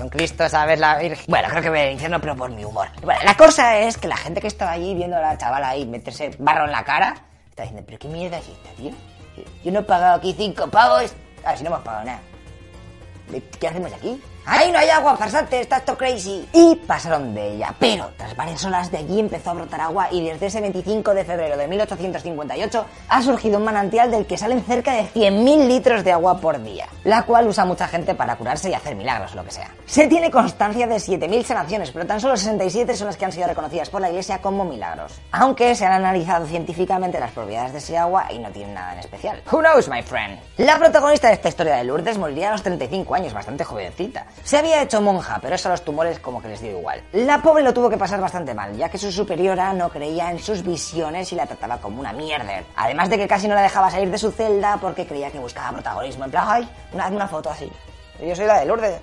Un Cristo, ¿sabes? La Virgen. Bueno, creo que me al infierno, pero por mi humor. La cosa es que la gente que estaba allí viendo a la chavala ahí meterse barro en la cara, está diciendo, pero qué mierda es esta, tío. Yo no he pagado aquí cinco pavos. A ver, si no hemos pagado nada. ¿Qué hacemos aquí? ¡Ay, no hay agua, farsante! ¡Está esto crazy! Y pasaron de ella. Pero tras varias horas de allí empezó a brotar agua y desde ese 25 de febrero de 1858 ha surgido un manantial del que salen cerca de 100.000 litros de agua por día, la cual usa mucha gente para curarse y hacer milagros, lo que sea. Se tiene constancia de 7.000 sanaciones, pero tan solo 67 son las que han sido reconocidas por la iglesia como milagros. Aunque se han analizado científicamente las propiedades de ese agua y no tienen nada en especial. Who knows, my friend? La protagonista de esta historia de Lourdes moriría a los 35 años, bastante jovencita. Se había hecho monja, pero eso a los tumores como que les dio igual. La pobre lo tuvo que pasar bastante mal, ya que su superiora no creía en sus visiones y la trataba como una mierda. Además de que casi no la dejaba salir de su celda porque creía que buscaba protagonismo. En plan, ay, una, una foto así. Yo soy la de Lourdes.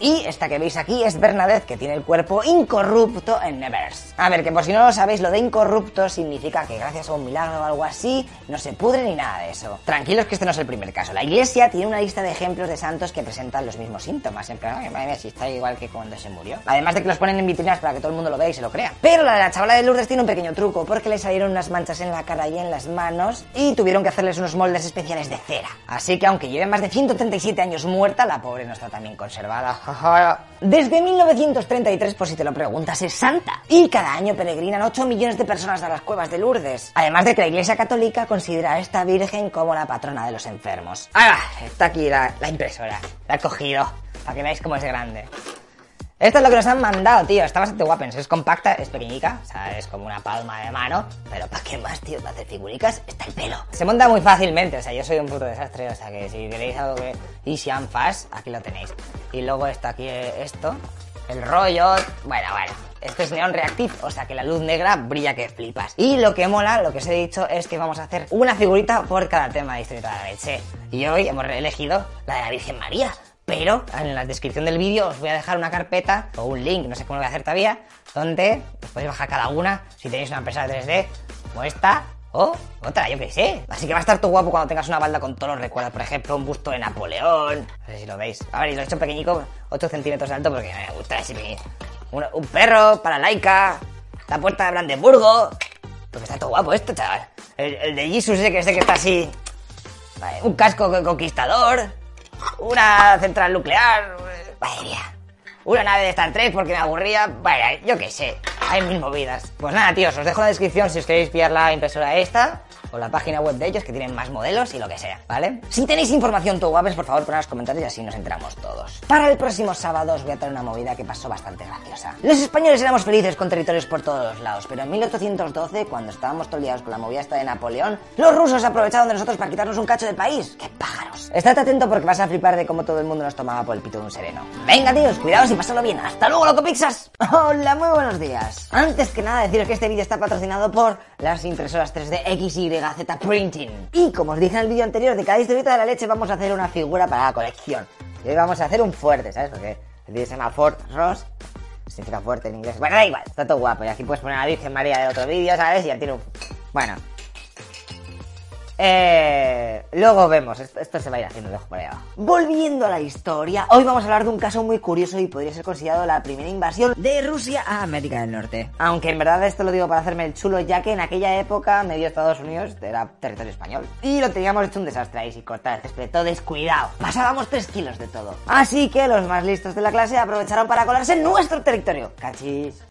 Y esta que veis aquí es Bernadette, que tiene el cuerpo incorrupto en Nevers. A ver, que por si no lo sabéis, lo de incorrupto significa que gracias a un milagro o algo así, no se pudre ni nada de eso. Tranquilos que este no es el primer caso. La iglesia tiene una lista de ejemplos de santos que presentan los mismos síntomas. En plan, madre mía, si está igual que cuando se murió. Además de que los ponen en vitrinas para que todo el mundo lo vea y se lo crea. Pero la de la chavala de Lourdes tiene un pequeño truco, porque le salieron unas manchas en la cara y en las manos y tuvieron que hacerles unos moldes especiales de cera. Así que aunque lleve más de 137 años muerta, la pobre no está tan bien conservada. Desde 1933, por si te lo preguntas, es santa. Y cada año peregrinan 8 millones de personas a las cuevas de Lourdes. Además de que la Iglesia Católica considera a esta Virgen como la patrona de los enfermos. ¡Ah! Está aquí la, la impresora. La he cogido. Para que veáis cómo es grande. Esto es lo que nos han mandado, tío. Está bastante guapens. Es compacta, es pequeñica. O sea, es como una palma de mano. Pero ¿para qué más, tío? Para hacer figuricas está el pelo. Se monta muy fácilmente. O sea, yo soy un puto desastre. O sea, que si queréis algo que... Easy and fast, aquí lo tenéis. Y luego está aquí eh, esto. El rollo. Bueno, bueno. Esto es neón reactive, o sea que la luz negra brilla que flipas. Y lo que mola, lo que os he dicho, es que vamos a hacer una figurita por cada tema de Historia de la Leche. Y hoy hemos elegido la de la Virgen María. Pero en la descripción del vídeo os voy a dejar una carpeta o un link, no sé cómo lo voy a hacer todavía, donde podéis bajar cada una si tenéis una impresora 3D como esta o otra, yo qué sé. Así que va a estar todo guapo cuando tengas una balda con todos los recuerdos. Por ejemplo, un busto de Napoleón. No sé si lo veis. A ver, y lo he hecho pequeñico, 8 centímetros de alto porque me gusta ese. Un, perro para Laika. La puerta de Brandenburgo. Porque está todo guapo esto, chaval. El, de Jesus ese que sé que está así. Vale, un casco conquistador una central nuclear. Vaya. Una nave de Star Trek porque me aburría. Vaya, yo qué sé. Hay mil movidas. Pues nada, tíos, os dejo en la descripción si os queréis pillar la impresora esta o la página web de ellos que tienen más modelos y lo que sea, ¿vale? Si tenéis información todo guapes, por favor, poned en los comentarios y así nos enteramos todos. Para el próximo sábado os voy a traer una movida que pasó bastante graciosa. Los españoles éramos felices con territorios por todos los lados, pero en 1812, cuando estábamos toleados con la movida esta de Napoleón, los rusos aprovecharon de nosotros para quitarnos un cacho del país. ¡Qué pájaros! Estate atento porque vas a flipar de cómo todo el mundo nos tomaba por el pito de un sereno. Venga, tíos, cuidaos y pasadlo bien. ¡Hasta luego, loco Pixas! Hola, muy buenos días. Antes que nada, deciros que este vídeo está patrocinado por las impresoras 3D XYZ Printing. Y como os dije en el vídeo anterior, de cada historieta de la leche vamos a hacer una figura para la colección. Y hoy vamos a hacer un fuerte, ¿sabes? Porque el vídeo se llama Fort Ross. Significa fuerte en inglés. Bueno, da igual, está todo guapo. Y aquí puedes poner a la Virgen María de otro vídeo, ¿sabes? Y ya tiene un... Bueno. Eh, luego vemos, esto, se va a ir haciendo, dejo por abajo. Volviendo a la historia, hoy vamos a hablar de un caso muy curioso y podría ser considerado la primera invasión De Rusia a América del Norte. aunque en verdad esto lo digo para hacerme el chulo, ya que en aquella época medio Estados Unidos era territorio español. Y lo teníamos hecho un desastre ahí, sin cortar el césped, todo descuidado. Pasábamos 3 kilos de todo. Así que los más listos de la clase aprovecharon para colarse en nuestro territorio. Cachis.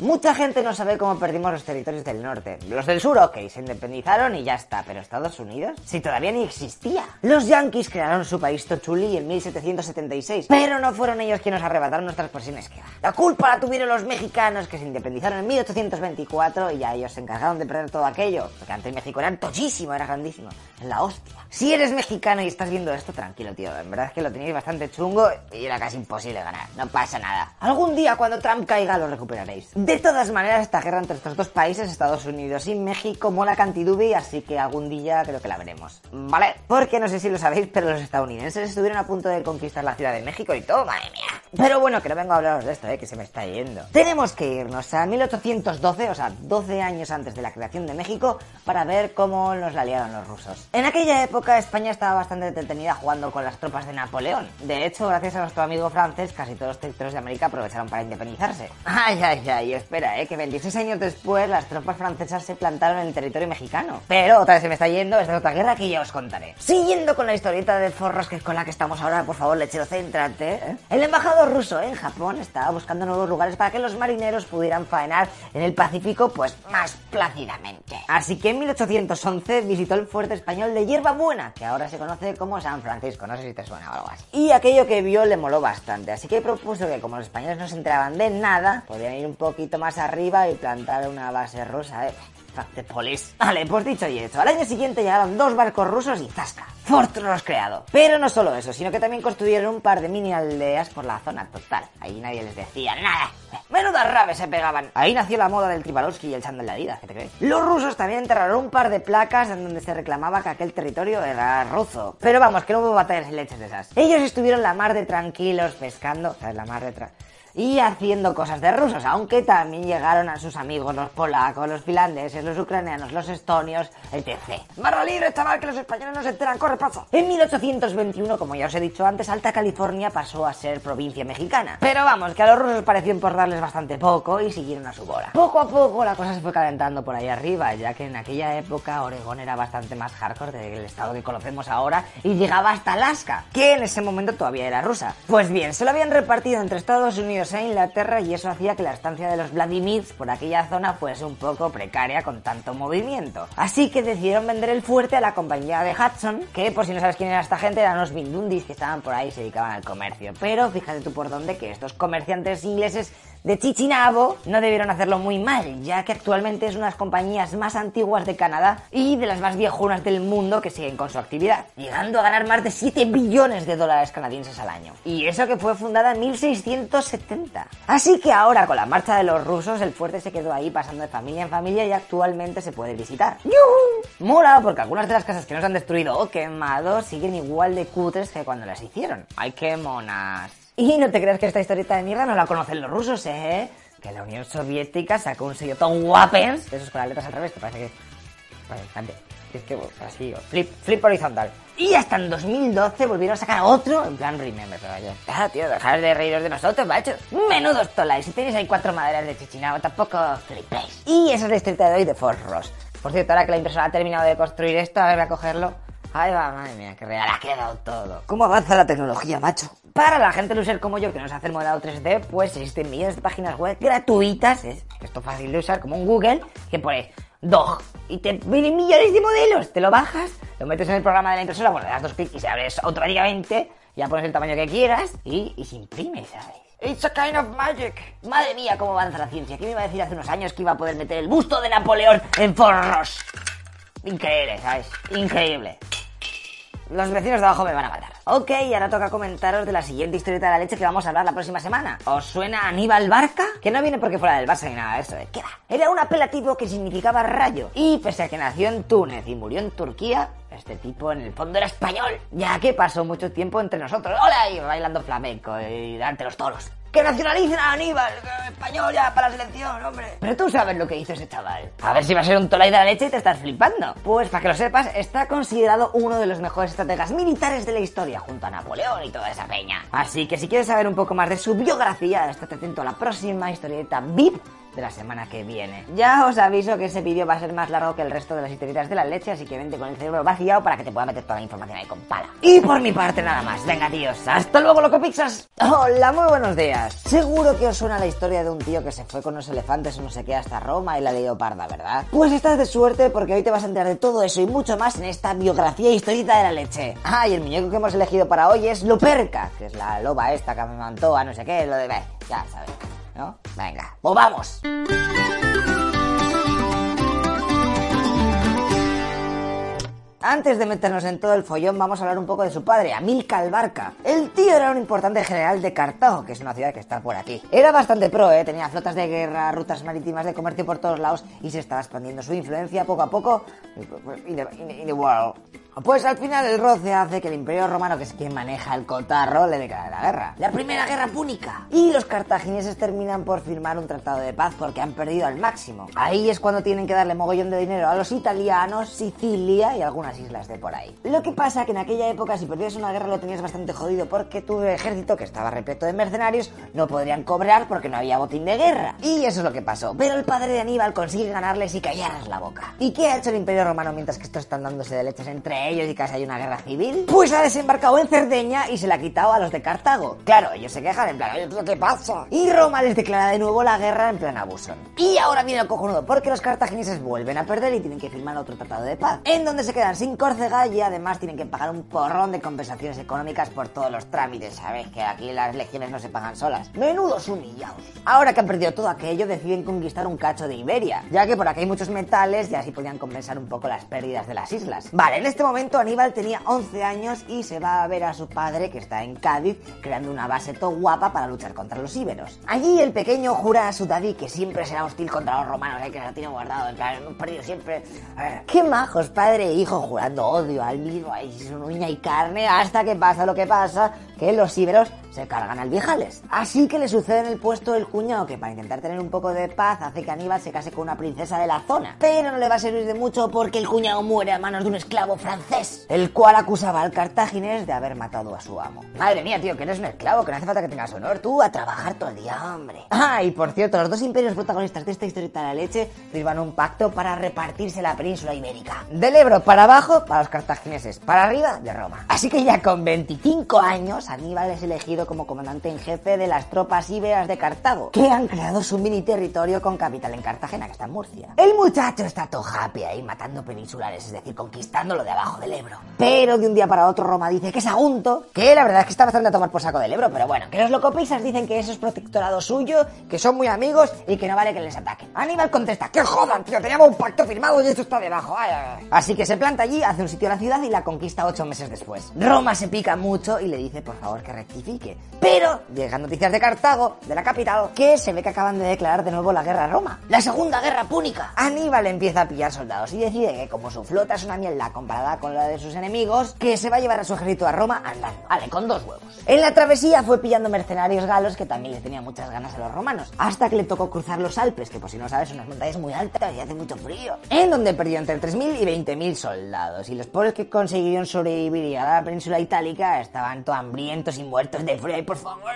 Mucha gente no sabe cómo perdimos los territorios del norte. Los del sur, ok, se independizaron y ya está, pero Estados Unidos, si todavía ni existía. Los yanquis crearon su país Tochuli en 1776, pero no fueron ellos quienes arrebataron nuestras posesiones. que. La culpa la tuvieron los mexicanos que se independizaron en 1824 y ya ellos se encargaron de perder todo aquello, porque antes México era tochísimo, era grandísimo, la hostia. Si eres mexicano y estás viendo esto, tranquilo, tío, en verdad es que lo tenéis bastante chungo y era casi imposible ganar, no pasa nada. Algún día cuando Trump caiga lo recuperaréis. De todas maneras, esta guerra entre estos dos países, Estados Unidos y México, mola cantidubi, así que algún día creo que la veremos. ¿Vale? Porque no sé si lo sabéis, pero los estadounidenses estuvieron a punto de conquistar la Ciudad de México y todo, madre mía. Pero bueno, que no vengo a hablaros de esto, eh, que se me está yendo. Tenemos que irnos a 1812, o sea, 12 años antes de la creación de México, para ver cómo nos la liaron los rusos. En aquella época, España estaba bastante entretenida jugando con las tropas de Napoleón. De hecho, gracias a nuestro amigo francés, casi todos los territorios de América aprovecharon para independizarse. Ay, ay, ay, espera, eh, que 26 años después las tropas francesas se plantaron en el territorio mexicano. Pero otra vez se me está yendo, esta es otra guerra que ya os contaré. Siguiendo con la historieta de forros que es con la que estamos ahora, por favor, lechero, céntrate. ¿eh? El embajador ruso en Japón estaba buscando nuevos lugares para que los marineros pudieran faenar en el Pacífico, pues más plácidamente. Así que en 1811 visitó el fuerte español de Hierba Buena, que ahora se conoce como San Francisco, no sé si te suena o algo así. Y aquello que vio le moló bastante, así que propuso que como los españoles no se enteraban de nada, podían ir un poquito más arriba y plantar una base rusa, eh. Police. Vale, pues dicho y hecho. Al año siguiente llegaron dos barcos rusos y ¡zasca! Fortros creado. Pero no solo eso, sino que también construyeron un par de mini aldeas por la zona total. Ahí nadie les decía nada. Menudas rabes se pegaban. Ahí nació la moda del Tribalowski y el chándal de Adidas, ¿qué te crees? Los rusos también enterraron un par de placas en donde se reclamaba que aquel territorio era ruso. Pero vamos, que no hubo batallas y leches de esas. Ellos estuvieron la mar de tranquilos pescando, ¿sabes? La mar de tra- y haciendo cosas de rusos, aunque también llegaron a sus amigos los polacos, los finlandeses, los ucranianos, los estonios, etc. Barra libre, chaval, que los españoles no se enteran, corre, pasa. En 1821, como ya os he dicho antes, Alta California pasó a ser provincia mexicana. Pero vamos, que a los rusos pareció importarles bastante poco y siguieron a su bola. Poco a poco la cosa se fue calentando por ahí arriba, ya que en aquella época Oregón era bastante más hardcore del estado que conocemos ahora y llegaba hasta Alaska, que en ese momento todavía era rusa. Pues bien, se lo habían repartido entre Estados Unidos e Inglaterra y eso hacía que la estancia de los Vladimirs por aquella zona fuese un poco precaria con tanto movimiento. Así que decidieron vender el fuerte a la compañía de Hudson, que por si no sabes quién era esta gente, eran los Bindundis que estaban por ahí y se dedicaban al comercio. Pero fíjate tú por dónde que estos comerciantes ingleses de Chichinabo no debieron hacerlo muy mal, ya que actualmente es una de las compañías más antiguas de Canadá y de las más viejunas del mundo que siguen con su actividad, llegando a ganar más de 7 billones de dólares canadienses al año. Y eso que fue fundada en 1670. Así que ahora, con la marcha de los rusos, el fuerte se quedó ahí pasando de familia en familia y actualmente se puede visitar. ¡Yuhu! Mola, porque algunas de las casas que nos han destruido o quemado siguen igual de cutres que cuando las hicieron. ¡Ay, qué monas! Y no te creas que esta historieta de mierda no la conocen los rusos, ¿eh? Que la Unión Soviética sacó un sello Tom Weapons, de esos con las letras al revés, que parece que... Vale, fíjate. Es que bueno, así, flip, flip horizontal. Y hasta en 2012 volvieron a sacar otro, en plan remember, pero ya. Ah, tío, dejar de reíros de nosotros, macho. Menudos tolais. Si tenéis ahí cuatro maderas de chichinabo, tampoco flipéis. Y esa es la historieta de hoy de Forros. Por cierto, ahora que la impresora ha terminado de construir esto, a ver, a cogerlo. Ahí va, madre mía, que real ha quedado todo. ¿Cómo avanza la tecnología, macho? Para la gente loser como yo que no se hace el modelado 3D, pues existen millones de páginas web gratuitas, es esto fácil de usar, como un Google, que pones DOG y te vienen millones de modelos. Te lo bajas, lo metes en el programa de la impresora, bueno, le das dos clics y se abre automáticamente, ya pones el tamaño que quieras y, y se imprime, ¿sabes? It's a kind of magic. Madre mía, cómo avanza la ciencia. ¿Quién me iba a decir hace unos años que iba a poder meter el busto de Napoleón en forros? Increíble, ¿sabes? Increíble. Los vecinos de abajo me van a matar. Ok, y ahora toca comentaros de la siguiente historieta de la leche que vamos a hablar la próxima semana. ¿Os suena Aníbal Barca? Que no viene porque fuera del Barça ni nada de eso. ¿Qué va? Era un apelativo que significaba rayo. Y pese a que nació en Túnez y murió en Turquía, este tipo en el fondo era español, ya que pasó mucho tiempo entre nosotros. ¡Hola! Y bailando flamenco y ante los toros. Que nacionalicen a Aníbal, español ya para la selección, hombre. Pero tú sabes lo que hizo ese chaval. A ver si va a ser un tolai de la leche y te estás flipando. Pues para que lo sepas, está considerado uno de los mejores estrategas militares de la historia, junto a Napoleón y toda esa peña. Así que si quieres saber un poco más de su biografía, estate atento a la próxima historieta VIP de la semana que viene. Ya os aviso que ese vídeo va a ser más largo que el resto de las historietas de la leche, así que vente con el cerebro vaciado para que te pueda meter toda la información ahí con pala. Y por mi parte nada más. Venga, tíos. Hasta luego, loco Pixas. Hola, muy buenos días. Seguro que os suena la historia de un tío que se fue con unos elefantes o no sé qué hasta Roma y la leoparda, ¿verdad? Pues estás de suerte porque hoy te vas a enterar de todo eso y mucho más en esta biografía historita de la leche. Ah, y el muñeco que hemos elegido para hoy es Luperca, que es la loba esta que me mantó a no sé qué, lo de... Ya sabes. ¿No? Venga, pues vamos. Antes de meternos en todo el follón, vamos a hablar un poco de su padre, Amílcar Barca. El tío era un importante general de Cartago, que es una ciudad que está por aquí. Era bastante pro, ¿eh? tenía flotas de guerra, rutas marítimas de comercio por todos lados y se estaba expandiendo su influencia poco a poco in the, in the world. Pues al final el roce hace que el Imperio Romano, que es quien maneja el cotarro, le declare la guerra. La primera guerra púnica. Y los cartagineses terminan por firmar un tratado de paz porque han perdido al máximo. Ahí es cuando tienen que darle mogollón de dinero a los italianos, Sicilia y algunas islas de por ahí. Lo que pasa que en aquella época si perdías una guerra lo tenías bastante jodido porque tu ejército, que estaba repleto de mercenarios, no podrían cobrar porque no había botín de guerra. Y eso es lo que pasó. Pero el padre de Aníbal consigue ganarles y callarles la boca. ¿Y qué ha hecho el Imperio Romano mientras que estos están dándose de leches entre ellos y casi hay una guerra civil? Pues ha desembarcado en Cerdeña y se la ha quitado a los de Cartago. Claro, ellos se quejan en plan, "Oye, ¿qué pasa? Y Roma les declara de nuevo la guerra en plan abusón. Y ahora viene el cojonudo, porque los cartagineses vuelven a perder y tienen que firmar otro tratado de paz, en donde se quedan sin Córcega y además tienen que pagar un porrón de compensaciones económicas por todos los trámites, ¿sabes? Que aquí las legiones no se pagan solas. Menudos humillados. Ahora que han perdido todo aquello, deciden conquistar un cacho de Iberia, ya que por aquí hay muchos metales y así podían compensar un poco las pérdidas de las islas. Vale, en este momento Aníbal tenía 11 años y se va a ver a su padre, que está en Cádiz, creando una base todo guapa para luchar contra los íberos. Allí el pequeño jura a su daddy que siempre será hostil contra los romanos, ¿eh? que se tiene guardado, en plan, hemos perdido siempre. Qué majos, padre e hijo, jurando odio al mismo, ahí uña y carne, hasta que pasa lo que pasa, que los íberos se cargan al viejales. Así que le sucede en el puesto el cuñado que para intentar tener un poco de paz hace que Aníbal se case con una princesa de la zona. Pero no le va a servir de mucho porque el cuñado muere a manos de un esclavo francés, el cual acusaba al cartaginés de haber matado a su amo. Madre mía, tío, que eres un esclavo, que no hace falta que tengas honor, tú a trabajar todo el día, hombre. Ah, y por cierto, los dos imperios protagonistas de esta historieta de la leche firman un pacto para repartirse la península ibérica. Del Ebro para abajo, para los cartagineses, para arriba, de Roma. Así que ya con 25 años, Aníbal es elegido como comandante en jefe de las tropas íberas de Cartago, que han creado su mini territorio con capital en Cartagena, que está en Murcia. El muchacho está todo happy ahí matando peninsulares, es decir, conquistándolo de abajo del Ebro. Pero de un día para otro Roma dice que es Agunto, que la verdad es que está bastante a tomar por saco del Ebro, pero bueno, que los locopisas dicen que eso es protectorado suyo, que son muy amigos y que no vale que les ataquen. Aníbal contesta, que jodan, tío, teníamos un pacto firmado y esto está debajo. Ay, ay, ay". Así que se planta allí, hace un sitio a la ciudad y la conquista ocho meses después. Roma se pica mucho y le dice, por favor, que rectifique. Pero llegan noticias de Cartago, de la capital, que se ve que acaban de declarar de nuevo la guerra a Roma. La segunda guerra púnica. Aníbal empieza a pillar soldados y decide que como su flota es una mierda comparada con la de sus enemigos, que se va a llevar a su ejército a Roma andando. Vale, con dos huevos. En la travesía fue pillando mercenarios galos que también le tenían muchas ganas a los romanos, hasta que le tocó cruzar los Alpes, que por si no sabes son unas montañas muy altas y hace mucho frío, en donde perdió entre 3.000 y 20.000 soldados. Y los pobres que consiguieron sobrevivir y a la península itálica estaban todo hambrientos y muertos de frío y por favor,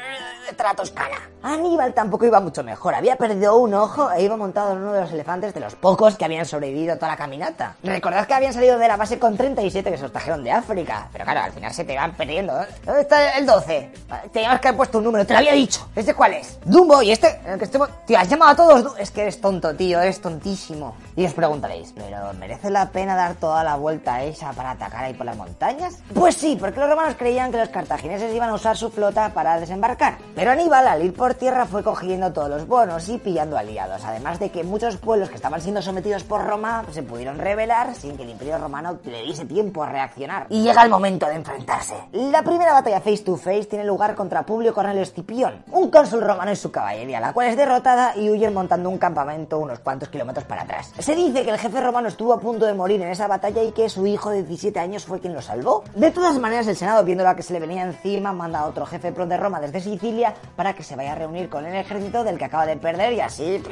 de la Toscana. Aníbal tampoco iba mucho mejor, había perdido un ojo e iba montado en uno de los elefantes de los pocos que habían sobrevivido a toda la caminata. Recordad que habían salido de la base con 37 que se los trajeron de África, pero claro, al final se te van perdiendo. ¿eh? ¿Dónde está el 12? Teníamos que haber puesto un número, te lo había dicho. ¿Este cuál es? Dumbo, y este, el que estemos... Tío, has llamado a todos... Es que eres tonto, tío, eres tontísimo. Y os preguntaréis, ¿pero merece la pena dar toda la vuelta esa para atacar ahí por las montañas? Pues sí, porque los romanos creían que los cartagineses iban a usar su flota para desembarcar. Pero Aníbal, al ir por tierra, fue cogiendo todos los bonos y pillando aliados. Además de que muchos pueblos que estaban siendo sometidos por Roma se pudieron rebelar sin que el imperio romano le diese tiempo a reaccionar. Y llega el momento de enfrentarse. La primera batalla face to face tiene lugar contra Publio Cornelio Escipión, un cónsul romano y su caballería, la cual es derrotada y huyen montando un campamento unos cuantos kilómetros para atrás. Se dice que el jefe romano estuvo a punto de morir en esa batalla y que su hijo de 17 años fue quien lo salvó. De todas maneras, el Senado, viendo la que se le venía encima, encima manda a otro jefe pro de Roma desde Sicilia para que se vaya a reunir con el ejército del que acaba de perder y así...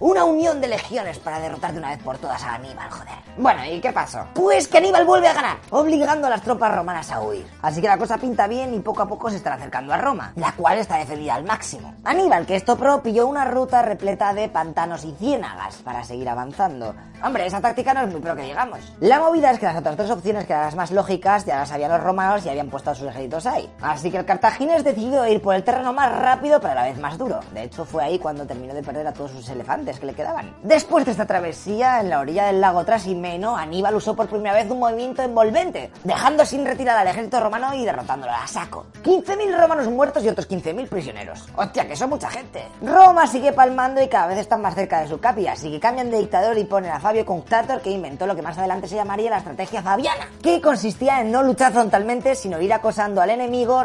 Una unión de legiones para derrotar de una vez por todas a Aníbal, joder. Bueno, ¿y qué pasó? Pues que Aníbal vuelve a ganar, obligando a las tropas romanas a huir. Así que la cosa pinta bien y poco a poco se están acercando a Roma, la cual está defendida al máximo. Aníbal, que esto pro, pilló una ruta repleta de pantanos y ciénagas para seguir avanzando. Hombre, esa táctica no es muy pro que digamos. La movida es que las otras tres opciones, que eran las más lógicas, ya las sabían los romanos y habían puesto a sus ejércitos ahí. Así que el cartaginés decidió ir por el terreno más rápido, pero a la vez más duro. De hecho, fue ahí cuando terminó de perder a todos sus elefantes que le quedaban. Después de esta travesía, en la orilla del lago Trasimeno, Aníbal usó por primera vez un movimiento envolvente, dejando sin retirar al ejército romano y derrotándolo a saco. 15.000 romanos muertos y otros 15.000 prisioneros. Hostia, que son mucha gente. Roma sigue palmando y cada vez están más cerca de su capi, así que cambian de dictador y ponen a Fabio Cunctator, que inventó lo que más adelante se llamaría la estrategia fabiana, que consistía en no luchar frontalmente, sino ir acosando al enemigo,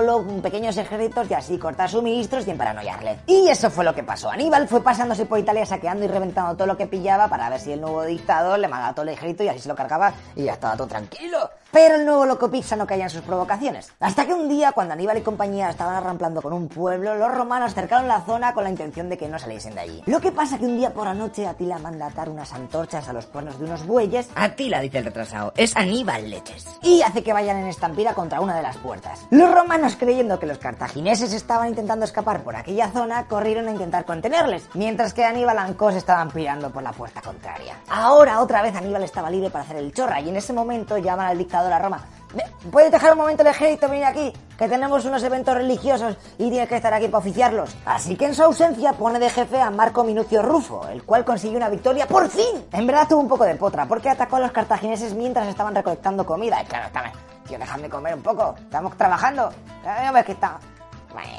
rodeándolo con pequeños ejércitos y así cortar suministros y emparanoiarle. Y eso fue lo que pasó. Aníbal fue pasándose por Italia saqueando y reventando todo lo que pillaba para ver si el nuevo dictador le mandaba todo el ejército y así se lo cargaba y ya estaba todo tranquilo. Pero el nuevo loco Pizza no caía en sus provocaciones. Hasta que un día, cuando Aníbal y compañía estaban arramplando con un pueblo, los romanos cercaron la zona con la intención de que no saliesen de allí. Lo que pasa que un día por la noche Atila manda atar unas antorchas a los cuernos de unos bueyes Atila, dice el retrasado. Es Aníbal Leches. y hace que vayan en estampida contra una de las puertas. Los romanos, creyendo que los cartagineses estaban intentando escapar por aquella zona, corrieron a intentar contenerles, mientras que Aníbal Ancos estaban pirando por la puerta contraria. Ahora, otra vez, Aníbal estaba libre para hacer el chorra, y en ese momento llaman al dictador a Roma. "Ve, ¿Puedes dejar un momento el ejército venir aquí? Que tenemos unos eventos religiosos y tienes que estar aquí para oficiarlos. Así que en su ausencia pone de jefe a Marco Minucio Rufo, el cual consiguió una victoria por fin. En verdad tuvo un poco de potra, porque atacó a los cartagineses mientras estaban recolectando comida. Y claro, está- tío, déjame comer un poco. Estamos trabajando. Ya ves que está.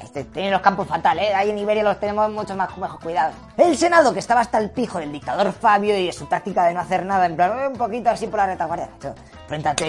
Este tiene los campos fatales, ¿eh? ahí en Iberia los tenemos mucho más mejor cuidados. El Senado, que estaba hasta el pijo del dictador Fabio y de su táctica de no hacer nada, en plan, eh, un poquito así por la retaguardia, macho,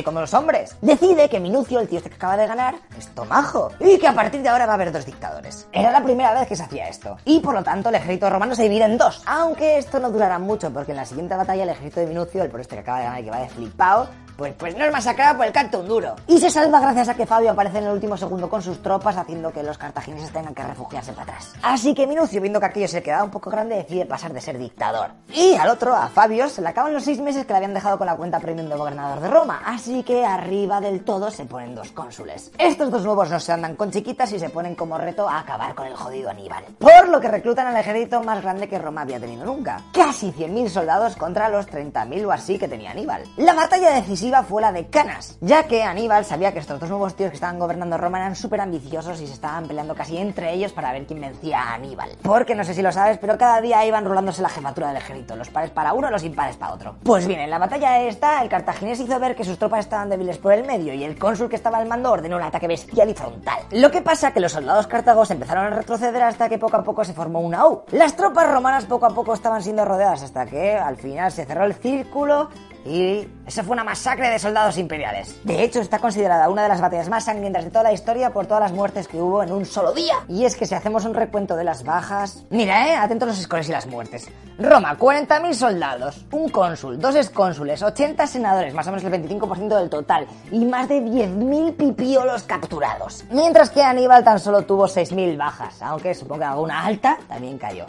como los hombres. Decide que Minucio, el tío este que acaba de ganar, es tomajo. Y que a partir de ahora va a haber dos dictadores. Era la primera vez que se hacía esto. Y por lo tanto el ejército romano se divide en dos. Aunque esto no durará mucho, porque en la siguiente batalla el ejército de Minucio, el por este que acaba de ganar y que va de flipado, pues, pues no es masacrado por el canto un duro. Y se salva gracias a que Fabio aparece en el último segundo con sus tropas, haciendo que los cartagineses tengan que refugiarse para atrás. Así que Minucio, viendo que aquello se quedaba un poco grande, decide pasar de ser dictador. Y al otro, a Fabio, se le acaban los seis meses que le habían dejado con la cuenta premium de gobernador de Roma. Así que arriba del todo se ponen dos cónsules. Estos dos nuevos no se andan con chiquitas y se ponen como reto a acabar con el jodido Aníbal. Por lo que reclutan al ejército más grande que Roma había tenido nunca. Casi 100.000 soldados contra los 30.000 o así que tenía Aníbal. La batalla decisiva fue la de Canas, ya que Aníbal sabía que estos dos nuevos tíos que estaban gobernando Roma eran súper ambiciosos y se estaban peleando casi entre ellos para ver quién vencía a Aníbal. Porque no sé si lo sabes, pero cada día iban rolándose la jefatura del ejército, los pares para uno, los impares para otro. Pues bien, en la batalla esta, el cartaginés hizo ver que sus tropas estaban débiles por el medio y el cónsul que estaba al mando ordenó un ataque bestial y frontal. Lo que pasa que los soldados cartagos empezaron a retroceder hasta que poco a poco se formó una U. Las tropas romanas poco a poco estaban siendo rodeadas hasta que al final se cerró el círculo y esa fue una masacre de soldados imperiales. De hecho, está considerada una de las batallas más sangrientas de toda la historia por todas las muertes que hubo en un solo día. Y es que si hacemos un recuento de las bajas... Mira, eh, atentos los escores y las muertes. Roma, 40.000 soldados, un cónsul, dos excónsules, 80 senadores, más o menos el 25% del total, y más de 10.000 pipiolos capturados. Mientras que Aníbal tan solo tuvo 6.000 bajas, aunque supongo que alguna alta también cayó.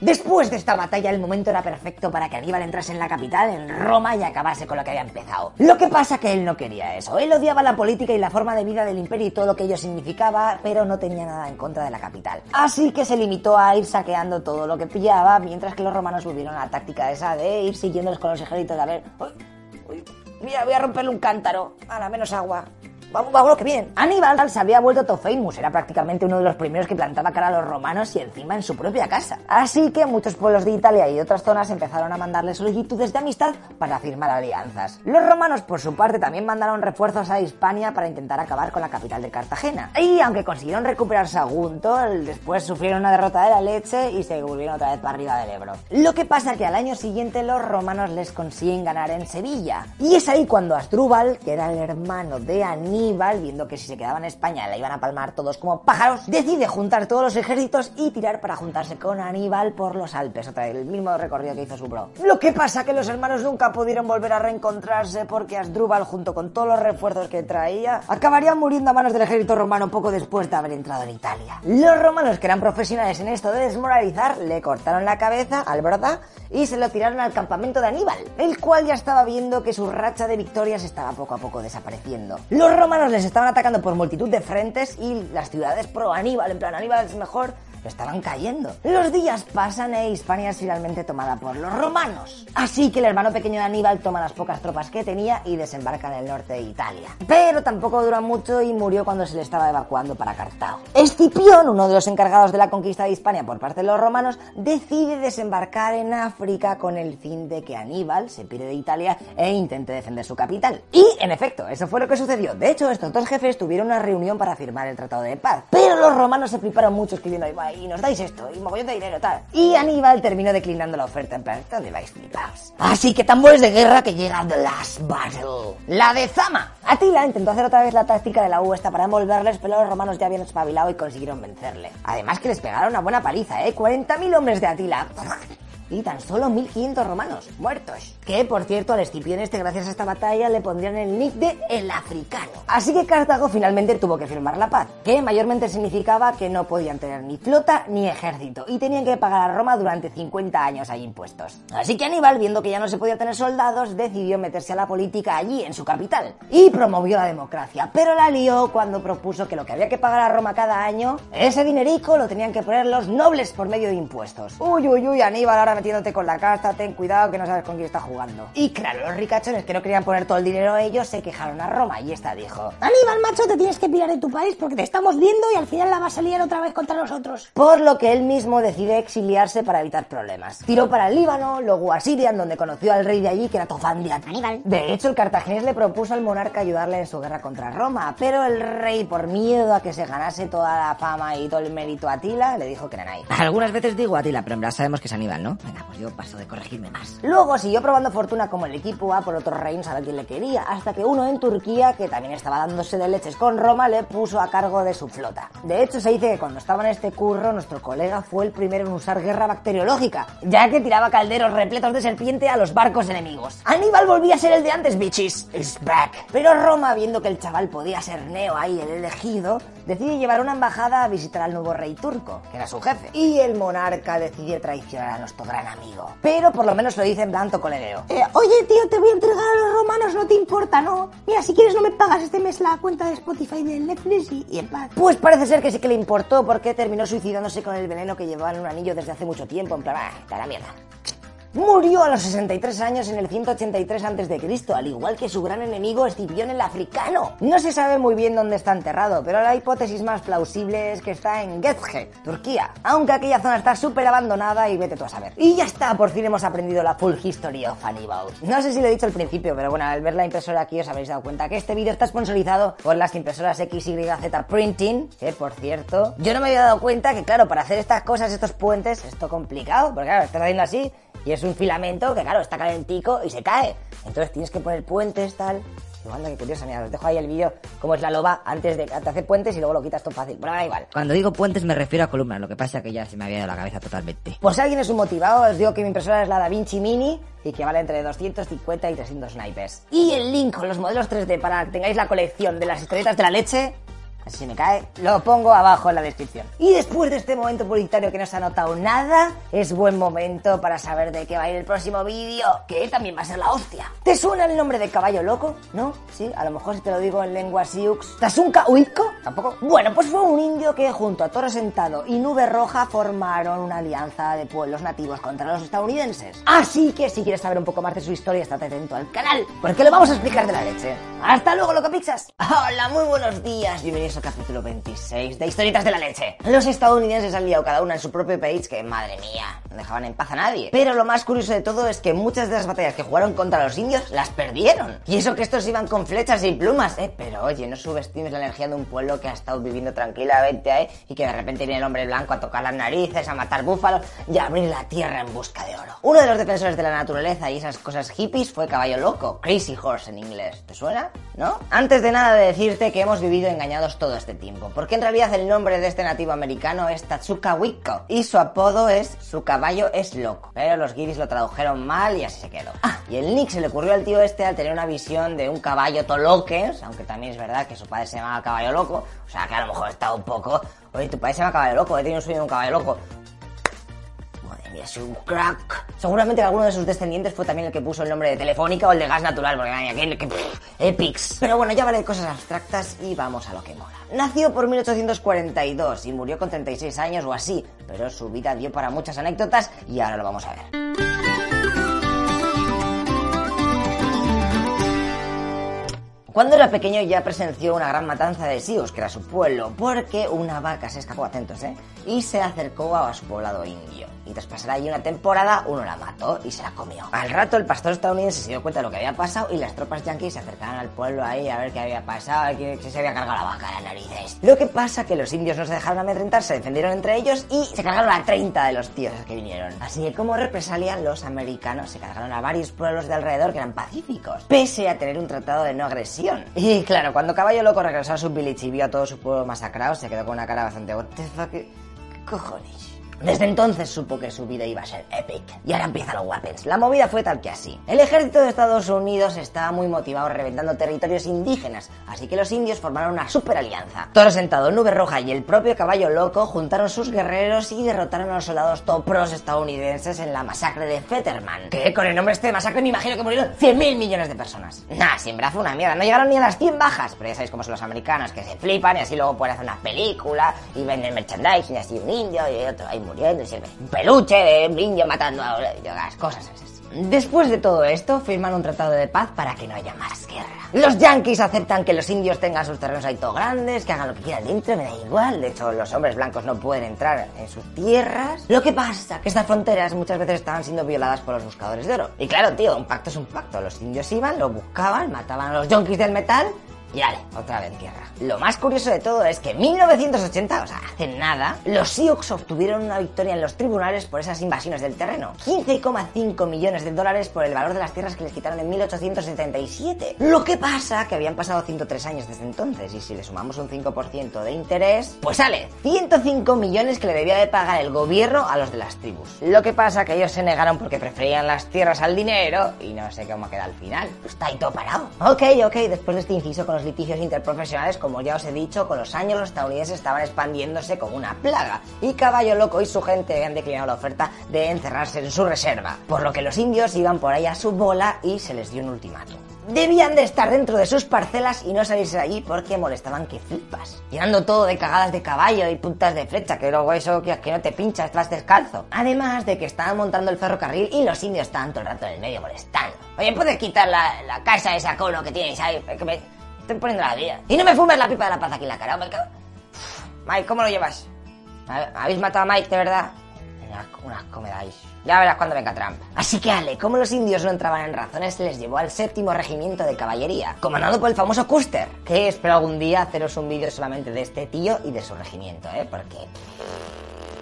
Después de esta batalla, el momento era perfecto para que Aníbal entrase en la capital, en Roma, y acabase con lo que había empezado. Lo que pasa que él no quería eso. Él odiaba la política y la forma de vida del imperio y todo lo que ello significaba, pero no tenía nada en contra de la capital. Así que se limitó a ir saqueando todo lo que pillaba, mientras que los romanos volvieron a la táctica esa de ir siguiéndolos con los ejércitos a ver... Uy, uy, mira, voy a romperle un cántaro. A la menos agua. Vamos, vamos, que bien. Aníbal se había vuelto todo famous, era prácticamente uno de los primeros que plantaba cara a los romanos y encima en su propia casa. Así que muchos pueblos de Italia y otras zonas empezaron a mandarle solicitudes de amistad para firmar alianzas. Los romanos, por su parte, también mandaron refuerzos a Hispania para intentar acabar con la capital de Cartagena. Y aunque consiguieron recuperar Sagunto, después sufrieron una derrota de la leche y se volvieron otra vez para arriba del Ebro. Lo que pasa que al año siguiente los romanos les consiguen ganar en Sevilla. Y es ahí cuando Asdrúbal, que era el hermano de Aníbal, Aníbal, viendo que si se quedaba en España la iban a palmar todos como pájaros, decide juntar todos los ejércitos y tirar para juntarse con Aníbal por los Alpes, otra vez el mismo recorrido que hizo su bro. Lo que pasa que los hermanos nunca pudieron volver a reencontrarse porque Asdrúbal, junto con todos los refuerzos que traía, acabarían muriendo a manos del ejército romano poco después de haber entrado en Italia. Los romanos, que eran profesionales en esto de desmoralizar, le cortaron la cabeza al broda y se lo tiraron al campamento de Aníbal, el cual ya estaba viendo que su racha de victorias estaba poco a poco desapareciendo. Los les estaban atacando por multitud de frentes y las ciudades pro Aníbal, en plan Aníbal es mejor, estaban cayendo. Los días pasan e Hispania es finalmente tomada por los romanos. Así que el hermano pequeño de Aníbal toma las pocas tropas que tenía y desembarca en el norte de Italia. Pero tampoco dura mucho y murió cuando se le estaba evacuando para Cartago. Escipión, uno de los encargados de la conquista de Hispania por parte de los romanos, decide desembarcar en África con el fin de que Aníbal se pire de Italia e intente defender su capital. Y, en efecto, eso fue lo que sucedió. De hecho, estos dos jefes tuvieron una reunión para firmar el tratado de paz. Pero los romanos se fliparon mucho escribiendo ahí, y nos dais esto, y mogollón de dinero, tal. Y Aníbal terminó declinando la oferta, en plan, ¿dónde vais flipaos? Así que tambores de guerra que llega The Last Battle. La de Zama. Atila intentó hacer otra vez la táctica de la U esta para envolverles, pero los romanos ya habían espabilado y consiguieron vencerle. Además que les pegaron una buena paliza, ¿eh? 40.000 hombres de Atila y tan solo 1500 romanos muertos. Que, por cierto, al Escipión este, gracias a esta batalla, le pondrían el nick de El Africano. Así que Cartago finalmente tuvo que firmar la paz, que mayormente significaba que no podían tener ni flota ni ejército y tenían que pagar a Roma durante 50 años ahí impuestos. Así que Aníbal, viendo que ya no se podía tener soldados, decidió meterse a la política allí, en su capital, y promovió la democracia, pero la lió cuando propuso que lo que había que pagar a Roma cada año, ese dinerico lo tenían que poner los nobles por medio de impuestos. Uy, uy, uy, Aníbal ahora metiéndote con la casta, ten cuidado que no sabes con quién está jugando. Y claro, los ricachones que no querían poner todo el dinero a ellos se quejaron a Roma y esta dijo, Aníbal, macho, te tienes que pirar de tu país porque te estamos viendo y al final la vas a liar otra vez contra nosotros. por lo que él mismo decide exiliarse para evitar problemas. Tiró para el Líbano, luego a Siria, en donde conoció al rey de allí, que era Tofandia. Aníbal. De hecho, el cartaginés le propuso al monarca ayudarle en su guerra contra Roma, pero el rey, por miedo a que se ganase toda la fama y todo el mérito a Atila, le dijo que no hay. Algunas veces digo Atila, pero en verdad sabemos que es Aníbal, ¿no? Venga, pues yo paso de corregirme más. Luego siguió probando fortuna como el equipo A por otros reinos a ver quién le quería, hasta que uno en Turquía, que también estaba dándose de leches con Roma, le puso a cargo de su flota. De hecho, se dice que cuando estaba en este curro, nuestro colega fue el primero en usar guerra bacteriológica, ya que tiraba calderos repletos de serpiente a los barcos enemigos. Aníbal volvía a ser el de antes, bitches. It's back. Pero Roma, viendo que el chaval podía ser Neo ahí, el elegido, decide llevar una embajada a visitar al nuevo rey turco, que era su jefe. Y el monarca decidió traicionar a nuestro gran amigo. Pero por lo menos lo dice en blanco colegueo. Eh, oye, tío, te voy a entregar a los romanos, no te importa, ¿no? Mira, si quieres no me pagas este mes la cuenta de Spotify de Netflix y, y en paz. Pues parece ser que sí que le importó porque terminó suicidándose con el veneno que llevaba en un anillo desde hace mucho tiempo. En plan, ah, está la mierda. Murió a los 63 años en el 183 a.C., al igual que su gran enemigo Escipión el Africano. No se sabe muy bien dónde está enterrado, pero la hipótesis más plausible es que está en Gezge, Turquía, aunque aquella zona está súper abandonada y vete tú a saber. Y ya está, por fin hemos aprendido la full history of Hannibal. No sé si lo he dicho al principio, pero bueno, al ver la impresora aquí os habréis dado cuenta que este vídeo está sponsorizado por las impresoras XYZ Printing, que por cierto, yo no me había dado cuenta que claro, para hacer estas cosas, estos puentes, esto complicado, porque claro, estás haciendo así y es un filamento que, claro, está calentico y se cae. Entonces tienes que poner puentes, tal. Y anda, qué curioso, mira, os dejo ahí el vídeo, cómo es la loba antes de te hacer puentes y luego lo quitas todo fácil. Pero da igual. Cuando digo puentes me refiero a columnas, lo que pasa que ya se me había ido la cabeza totalmente. Por si alguien es un motivado, os digo que mi impresora es la DaVinci Mini y que vale entre 250 y 300 naipes. Y el link con los modelos 3D para que tengáis la colección de las historietas de la leche Se me cae, lo pongo abajo en la descripción. Y después de este momento publicitario que no se ha notado nada, es buen momento para saber de qué va a ir el próximo vídeo, que también va a ser la hostia. ¿Te suena el nombre de caballo loco? ¿No? Sí, a lo mejor si te lo digo en lengua sioux. ¿Tasunka Uitko? ¿Tampoco? Bueno, pues fue un indio que junto a Toro Sentado y Nube Roja formaron una alianza de pueblos nativos contra los estadounidenses. Así que si quieres saber un poco más de su historia, estate atento al canal, porque lo vamos a explicar de la leche. ¡Hasta luego, loco pixas! Hola, muy buenos días, bienvenidos eso capítulo 26 de Historietas de la Leche. Los estadounidenses han liado cada una en su propio país que, madre mía, no dejaban en paz a nadie. Pero lo más curioso de todo es que muchas de las batallas que jugaron contra los indios las perdieron. Y eso que estos iban con flechas y plumas, ¿eh? Pero oye, no subestimes la energía de un pueblo que ha estado viviendo tranquilamente, ¿eh? Y que de repente viene el hombre blanco a tocar las narices, a matar búfalos y a abrir la tierra en busca de oro. Uno de los defensores de la naturaleza y esas cosas hippies fue Caballo Loco, Crazy Horse en inglés. ¿Te suena? ¿No? Antes de nada de decirte que hemos vivido engañados todo este tiempo, porque en realidad el nombre de este nativo americano es Tatsuka Wicco y su apodo es Su caballo es loco. Pero los guiris lo tradujeron mal y así se quedó. Ah, y el nick se le ocurrió al tío este al tener una visión de un caballo toloques, aunque también es verdad que su padre se llamaba Caballo Loco, o sea que a lo mejor está un poco... Oye, tu padre se llama Caballo Loco, he tenido un sueño de un caballo loco. Es un crack. Seguramente alguno de sus descendientes fue también el que puso el nombre de Telefónica o el de gas natural, porque vaya, que, que pff, Epics. Pero bueno, ya vale cosas abstractas y vamos a lo que mola. Nació por 1842 y murió con 36 años o así, pero su vida dio para muchas anécdotas y ahora lo vamos a ver. Cuando era pequeño ya presenció una gran matanza de Sioux, que era su pueblo, porque una vaca se escapó, atentos, ¿eh? Y se acercó a su poblado indio. Y tras pasar allí una temporada, uno la mató y se la comió. Al rato el pastor estadounidense se dio cuenta de lo que había pasado y las tropas yanquis se acercaron al pueblo ahí a ver qué había pasado, quién se había cargado la vaca de las narices. Lo que pasa que los indios no se dejaron amedrentar, se defendieron entre ellos y se cargaron a 30 de los tíos que vinieron. Así que como represalia, los americanos se cargaron a varios pueblos de alrededor que eran pacíficos, pese a tener un tratado de no agresión. Y claro, cuando Caballo Loco regresó a su village y vio a todo su pueblo masacrado, se quedó con una cara bastante... What? ¿Qué cojones? Desde entonces supo que su vida iba a ser epic. Y ahora empiezan los weapons. La movida fue tal que así. El ejército de Estados Unidos estaba muy motivado reventando territorios indígenas, así que los indios formaron una super alianza. Toro Sentado, Nube Roja y el propio Caballo Loco juntaron sus guerreros y derrotaron a los soldados topros estadounidenses en la masacre de Fetterman. Que con el nombre este de masacre me imagino que murieron 100.000 millones de personas. Nah, siempre fue una mierda. No llegaron ni a las 100 bajas, pero ya sabéis cómo son los americanos, que se flipan y así luego pueden hacer una película y venden merchandising y así un indio y otro ahí un peluche de un matando a las cosas esas. Después de todo esto, firman un tratado de paz para que no haya más guerra. Los yankees aceptan que los indios tengan sus terrenos ahí todo grandes, que hagan lo que quieran dentro, me da igual. De hecho, los hombres blancos no pueden entrar en sus tierras. Lo que pasa que estas fronteras muchas veces estaban siendo violadas por los buscadores de oro. Y claro, tío, un pacto es un pacto. Los indios iban, lo buscaban, mataban a los yankees del metal y vale, otra vez tierra. Lo más curioso de todo es que en 1980, o sea, hace nada, los Sioux obtuvieron una victoria en los tribunales por esas invasiones del terreno. 15,5 millones de dólares por el valor de las tierras que les quitaron en 1877. Lo que pasa que habían pasado 103 años desde entonces y si le sumamos un 5% de interés, pues sale 105 millones que le debía de pagar el gobierno a los de las tribus. Lo que pasa que ellos se negaron porque preferían las tierras al dinero y no sé cómo queda al final. Pues está ahí todo parado. Ok, ok, después de este inciso con litigios interprofesionales, como ya os he dicho, con los años los estadounidenses estaban expandiéndose como una plaga y Caballo Loco y su gente habían declinado la oferta de encerrarse en su reserva, por lo que los indios iban por ahí a su bola y se les dio un ultimátum. Debían de estar dentro de sus parcelas y no salirse de allí porque molestaban que flipas. Llenando todo de cagadas de caballo y puntas de flecha, que luego eso que, no te pincha, estás descalzo. Además de que estaban montando el ferrocarril y los indios estaban todo el rato en el medio molestando. Oye, ¿puedes quitar la, la casa de esa cono que tienes ahí? Que me estoy poniendo la vida. Y no me fumes la pipa de la paz aquí en la cara, hombre. Mike, ¿cómo lo llevas? ¿Habéis matado a Mike, de verdad? Unas comedáis. Ya verás cuando venga Trump. Así que, Ale, como los indios no entraban en razones, les llevó al séptimo regimiento de caballería, comandado por el famoso Custer, que espero algún día haceros un vídeo solamente de este tío y de su regimiento, ¿eh? Porque...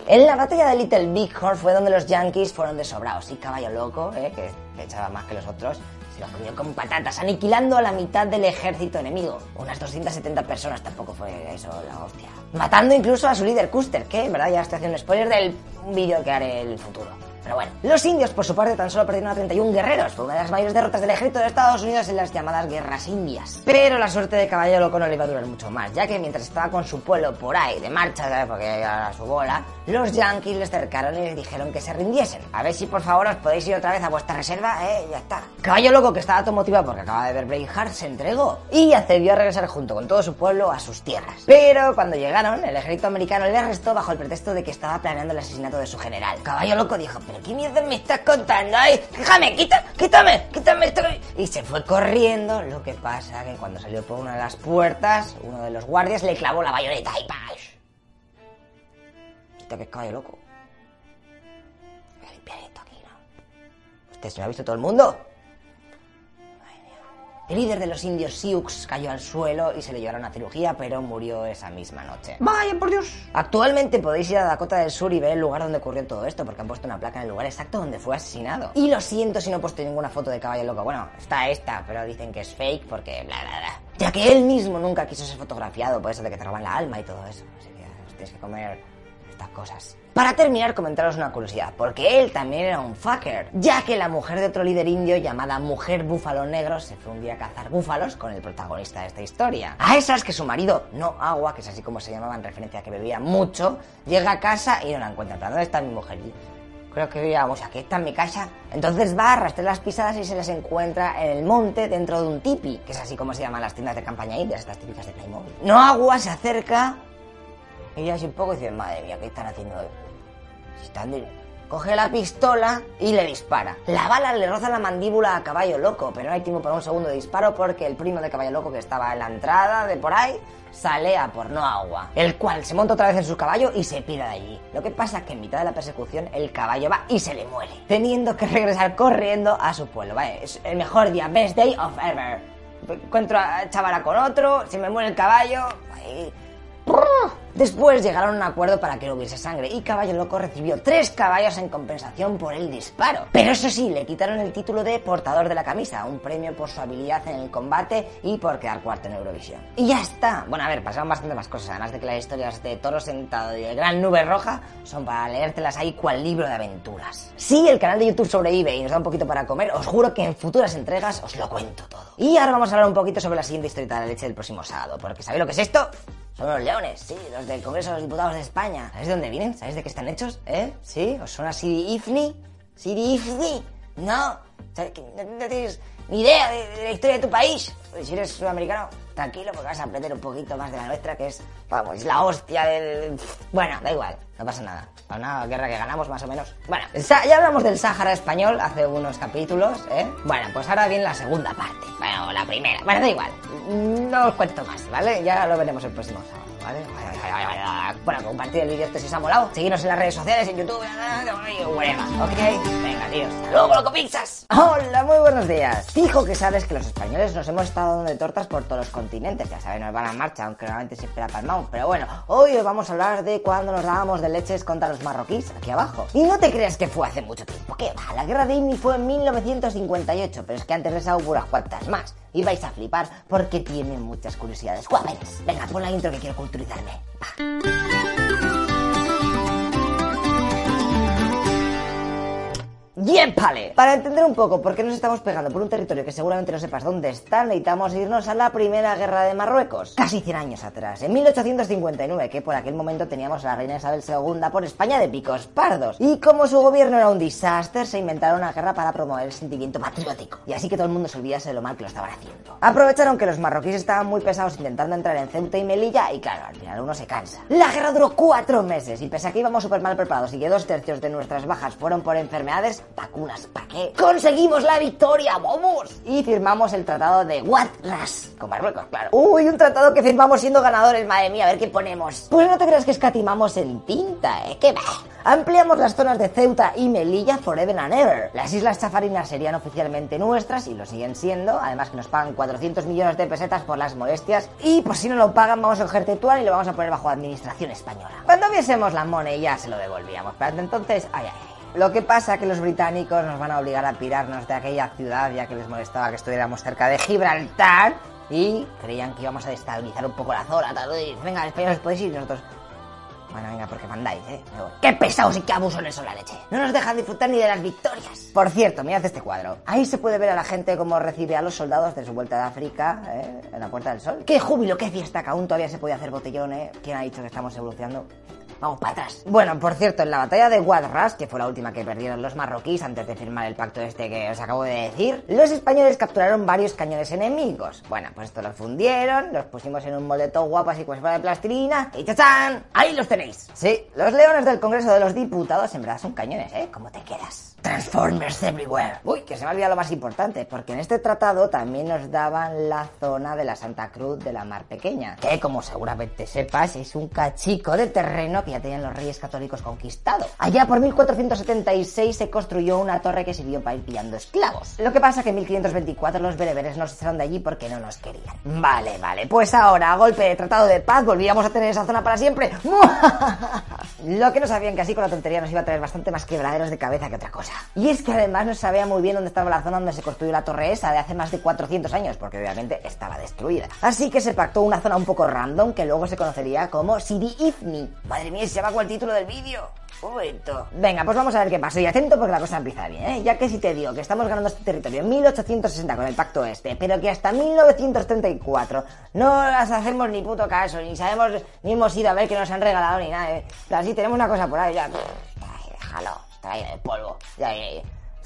En la batalla de Little Bighorn fue donde los yankees fueron desobrados y Caballo Loco, ¿eh? que, que echaba más que los otros, los comió con patatas, aniquilando a la mitad del ejército enemigo. Unas 270 personas, tampoco fue eso la hostia. Matando incluso a su líder Custer, que en verdad ya estoy haciendo un spoiler del vídeo que haré en el futuro. Pero bueno, los indios por su parte tan solo perdieron a 31 guerreros. Fue una de las mayores derrotas del ejército de Estados Unidos en las llamadas guerras indias. Pero la suerte de Caballo Loco no le iba a durar mucho más, ya que mientras estaba con su pueblo por ahí de marcha, ¿sabes? porque era su bola, los yankees les cercaron y les dijeron que se rindiesen. A ver si por favor os podéis ir otra vez a vuestra reserva, eh, ya está. Caballo Loco, que estaba todo motivado porque acaba de ver Braveheart, se entregó y accedió a regresar junto con todo su pueblo a sus tierras. Pero cuando llegaron, el ejército americano le arrestó bajo el pretexto de que estaba planeando el asesinato de su general. Caballo Loco dijo, pero ¿Qué mierda me estás contando? ¡Ay, déjame, quita, quítame, quítame esto! Y se fue corriendo. Lo que pasa que cuando salió por una de las puertas, uno de los guardias le clavó la bayoneta y ¡pash! Esto que es caballo loco. Voy a limpiar esto aquí, ¿no? ¿Usted se lo ha visto todo el mundo? El líder de los indios Sioux cayó al suelo y se le llevaron a cirugía, pero murió esa misma noche. Vaya, por Dios. Actualmente podéis ir a Dakota del Sur y ver el lugar donde ocurrió todo esto, porque han puesto una placa en el lugar exacto donde fue asesinado. Y lo siento si no he puesto ninguna foto de caballo loco. Bueno, está esta, pero dicen que es fake porque bla bla bla. Ya que él mismo nunca quiso ser fotografiado, por eso de que te roban la alma y todo eso. Así que tienes que comer estas cosas. Para terminar, comentaros una curiosidad, porque él también era un fucker, ya que la mujer de otro líder indio llamada Mujer Búfalo Negro se fue un día a cazar búfalos con el protagonista de esta historia. A esas que su marido, no agua, que es así como se llamaba en referencia a que bebía mucho, llega a casa y no la encuentra. ¿Dónde está mi mujer? Y Creo que vivíamos aquí, está en mi casa. Entonces va, arrastra las pisadas y se las encuentra en el monte dentro de un tipi, que es así como se llaman las tiendas de campaña indias, estas típicas de Playmobil. No agua se acerca y ya así un poco dice, madre mía, ¿qué están haciendo? Coge la pistola y le dispara. La bala le roza la mandíbula a Caballo Loco, pero no hay tiempo para un segundo de disparo porque el primo de Caballo Loco que estaba en la entrada de por ahí sale a por no agua, el cual se monta otra vez en su caballo y se pira de allí. Lo que pasa es que en mitad de la persecución el caballo va y se le muere, teniendo que regresar corriendo a su pueblo. Vale, es el mejor día, best day of ever. Encuentro a chavala con otro, se me muere el caballo. ay, Después llegaron a un acuerdo para que no hubiese sangre y Caballo Loco recibió tres caballos en compensación por el disparo. Pero eso sí, le quitaron el título de portador de la camisa, un premio por su habilidad en el combate y por quedar cuarto en Eurovisión. Y ya está. Bueno, a ver, pasaron bastante más cosas, además de que las historias de Toro Sentado y de Gran Nube Roja son para leértelas ahí cual libro de aventuras. Si el canal de YouTube sobrevive y nos da un poquito para comer, os juro que en futuras entregas os lo cuento todo. Y ahora vamos a hablar un poquito sobre la siguiente historieta de la leche del próximo sábado, porque ¿sabéis lo que es esto? Son los leones, sí, los del Congreso de los Diputados de España. ¿Sabéis de dónde vienen? ¿Sabéis de qué están hechos? ¿Eh? ¿Sí? ¿Os suena Siri Ifni? ¿Siri Ifni? No. ¿Sabes que no, no tienes ni idea de, de la historia de tu país? Pues si eres sudamericano, tranquilo, porque vas a aprender un poquito más de la nuestra, que es, vamos, es la hostia del... Bueno, da igual, no pasa nada. Para una guerra que ganamos, más o menos. Bueno, ya hablamos del Sáhara español hace unos capítulos, ¿eh? Bueno, pues ahora viene la segunda parte. Bueno, la primera. Bueno, da igual. No os cuento más, ¿vale? Ya lo veremos el próximo sábado, ¿vale? Bueno, compartid el vídeo este si os ha molado. Seguidnos en las redes sociales, en YouTube, whatever, ¿ok? Venga, tíos. ¡Hasta luego, loco pizzas! Hola, muy buenos días. Fijo que sabes que los españoles nos hemos estado dando de tortas por todos los continentes. Ya sabes, nos van a marcha, aunque normalmente se espera palmao. Pero bueno, hoy os vamos a hablar de cuando nos dábamos de leches contra los marroquíes, aquí abajo. Y no te creas que fue hace mucho tiempo. ¿Qué va? La guerra de IMI fue en 1958, pero es que antes de esa hubo unas cuantas más. Y vais a flipar porque tienen muchas curiosidades. Guaperas. Venga, pon la intro que quiero culturizarme. Va. ¡Yépale! Para entender un poco por qué nos estamos pegando por un territorio que seguramente no sepas dónde está, necesitamos irnos a la primera guerra de Marruecos, casi 100 años atrás, en 1859, que por aquel momento teníamos a la reina Isabel II por España de picos pardos. Y como su gobierno era un desastre, se inventaron una guerra para promover el sentimiento patriótico. Y así que todo el mundo se olvidase de lo mal que lo estaban haciendo. Aprovecharon que los marroquíes estaban muy pesados intentando entrar en Ceuta y Melilla, y claro, al final uno se cansa. La guerra duró cuatro meses, y pese a que íbamos súper mal preparados y que dos tercios de nuestras bajas fueron por enfermedades, vacunas, ¿para qué? ¡Conseguimos la victoria! ¡Vamos! Y firmamos el tratado de Watras con Marruecos, claro. ¡Uy, un tratado que firmamos siendo ganadores! Madre mía, a ver qué ponemos. Pues no te creas que escatimamos en tinta, ¿eh? ¡Qué va! Ampliamos las zonas de Ceuta y Melilla forever and ever. Las islas chafarinas serían oficialmente nuestras y lo siguen siendo. Además que nos pagan 400 millones de pesetas por las molestias. Y pues si no lo pagan vamos a coger Tetuán y lo vamos a poner bajo administración española. Cuando viésemos la money ya se lo devolvíamos. Pero entonces, ay, ay, ay. Lo que pasa es que los británicos nos van a obligar a pirarnos de aquella ciudad ya que les molestaba que estuviéramos cerca de Gibraltar y creían que íbamos a destabilizar un poco la zona. Tal, y, venga, españoles podéis ir nosotros... Bueno, venga, porque mandáis, ¿eh? Me voy. ¡Qué pesados y qué abusones son la leche! No nos dejan disfrutar ni de las victorias. Por cierto, mirad este cuadro. Ahí se puede ver a la gente cómo recibe a los soldados de su vuelta de África, ¿eh? En la Puerta del Sol. ¡Qué júbilo, qué fiesta! Que aún todavía se puede hacer botellón, ¿eh? ¿Quién ha dicho que estamos evolucionando? Vamos para atrás. Bueno, por cierto, en la batalla de Guadras, que fue la última que perdieron los marroquíes antes de firmar el pacto este que os acabo de decir, los españoles capturaron varios cañones enemigos. Bueno, pues estos los fundieron, los pusimos en un molde todo guapo así como de plastilina y ¡chachán! Ahí los tenéis. Sí, los leones del Congreso de los Diputados en verdad son cañones, ¿eh? ¿Cómo te quedas? Transformers everywhere. Uy, que se me ha olvidado lo más importante, porque en este tratado también nos daban la zona de la Santa Cruz de la Mar Pequeña, que como seguramente sepas es un cachico de terreno que ya tenían los reyes católicos conquistado. Allá por 1476 se construyó una torre que sirvió para ir pillando esclavos. Lo que pasa que en 1524 los bereberes nos echaron de allí porque no nos querían. Vale, vale, pues ahora a golpe de tratado de paz volvíamos a tener esa zona para siempre. Lo que no sabían que así con la tontería nos iba a traer bastante más quebraderos de cabeza que otra cosa. Y es que además no sabía muy bien dónde estaba la zona donde se construyó la torre esa de hace más de 400 años, porque obviamente estaba destruida. Así que se pactó una zona un poco random que luego se conocería como Sidi Ifni. Madre mía, se llama el título del vídeo. Venga, pues vamos a ver qué pasa. Y atento porque la cosa empieza bien, ¿eh? Ya que si te digo que estamos ganando este territorio en 1860 con el pacto este, pero que hasta 1934 no las hacemos ni puto caso, ni sabemos, ni hemos ido a ver que nos han regalado ni nada, ¿eh? Pero así tenemos una cosa por ahí, ya. Déjalo, trae el polvo.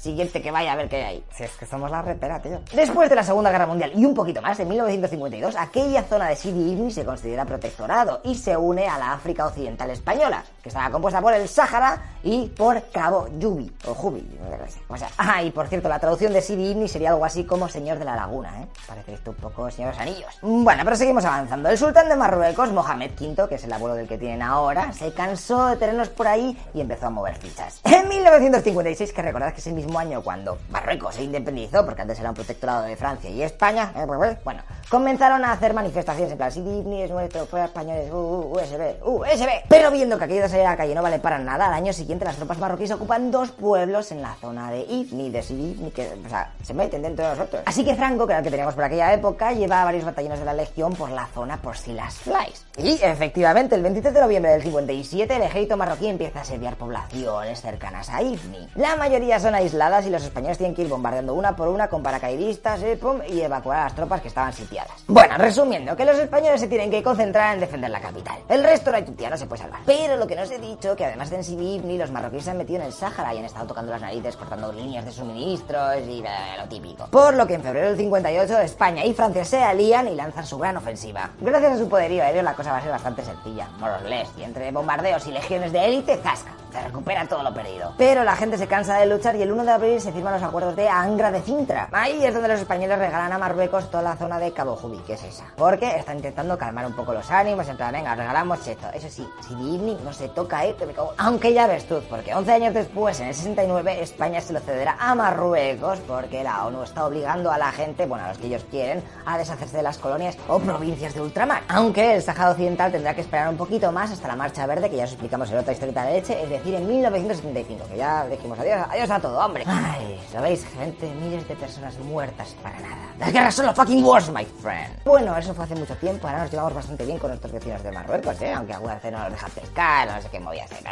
Siguiente que vaya a ver qué hay ahí. Si es que somos la repera, tío. Después de la Segunda Guerra Mundial y un poquito más, en 1952, aquella zona de Sidi se considera protectorado y se une a la África Occidental Española, que estaba compuesta por el Sáhara y por Cabo Yubi, o Jubi, no sé. O sea, ah, y por cierto, la traducción de Sidi Ifni sería algo así como Señor de la Laguna, ¿eh? Parece esto un poco Señor de los Anillos. Bueno, pero seguimos avanzando. El sultán de Marruecos, Mohamed V, que es el abuelo del que tienen ahora, se cansó de tenernos por ahí y empezó a mover fichas. En 1956, que recordad que es el mismo año cuando Marruecos se independizó, porque antes era un protectorado de Francia y España, eh, bueno, comenzaron a hacer manifestaciones en plan, si Disney es nuestro, fuera españoles, uh, uh, USB, USB. Pero viendo que aquello de salir a la calle no vale para nada, al año siguiente las tropas marroquíes ocupan dos pueblos en la zona de Ifni, de Sidi, que, o sea, se meten dentro de nosotros. Así que Franco, que era el que teníamos por aquella época, lleva varios batallones de la Legión por la zona por si las flies. Y efectivamente, el 23 de noviembre del 57, el ejército marroquí empieza a asediar poblaciones cercanas a Ifni. La mayoría son aisladas y los españoles tienen que ir bombardeando una por una con paracaidistas eh, y evacuar a las tropas que estaban sitiadas. Bueno, resumiendo, que los españoles se tienen que concentrar en defender la capital. El resto de la tutía no se puede salvar. Pero lo que no os he dicho, que además de en ni los marroquíes se han metido en el Sáhara y han estado tocando las narices, cortando líneas de suministros y lo típico. Por lo que en febrero del 58 España y Francia se alían y lanzan su gran ofensiva. Gracias a su poderío aéreo la cosa va a ser bastante sencilla, more or less, y entre bombardeos y legiones de élite, zasca se recupera todo lo perdido. Pero la gente se cansa de luchar y el 1 de abril se firman los acuerdos de Angra de Cintra. Ahí es donde los españoles regalan a Marruecos toda la zona de Cabo Jubi, que es esa. Porque están intentando calmar un poco los ánimos, en plan, venga, regalamos esto. Eso sí, si Divni no se toca, eh, que me cago. Aunque ya ves tú, porque 11 años después, en el 69, España se lo cederá a Marruecos porque la ONU está obligando a la gente, bueno, a los que ellos quieren, a deshacerse de las colonias o provincias de ultramar. Aunque el Sáhara Occidental tendrá que esperar un poquito más hasta la Marcha Verde, que ya os explicamos en otra historieta de leche, es decir, en 1975, que ya dijimos adiós, adiós a todo, hombre. Ay, ¿sabéis, gente? Miles de personas muertas para nada. Las guerras son los fucking wars, my friend. Bueno, eso fue hace mucho tiempo, ahora nos llevamos bastante bien con nuestros vecinos de Marruecos, ¿eh? Aunque alguna vez no nos dejan pescar, no sé qué movías. ¿eh?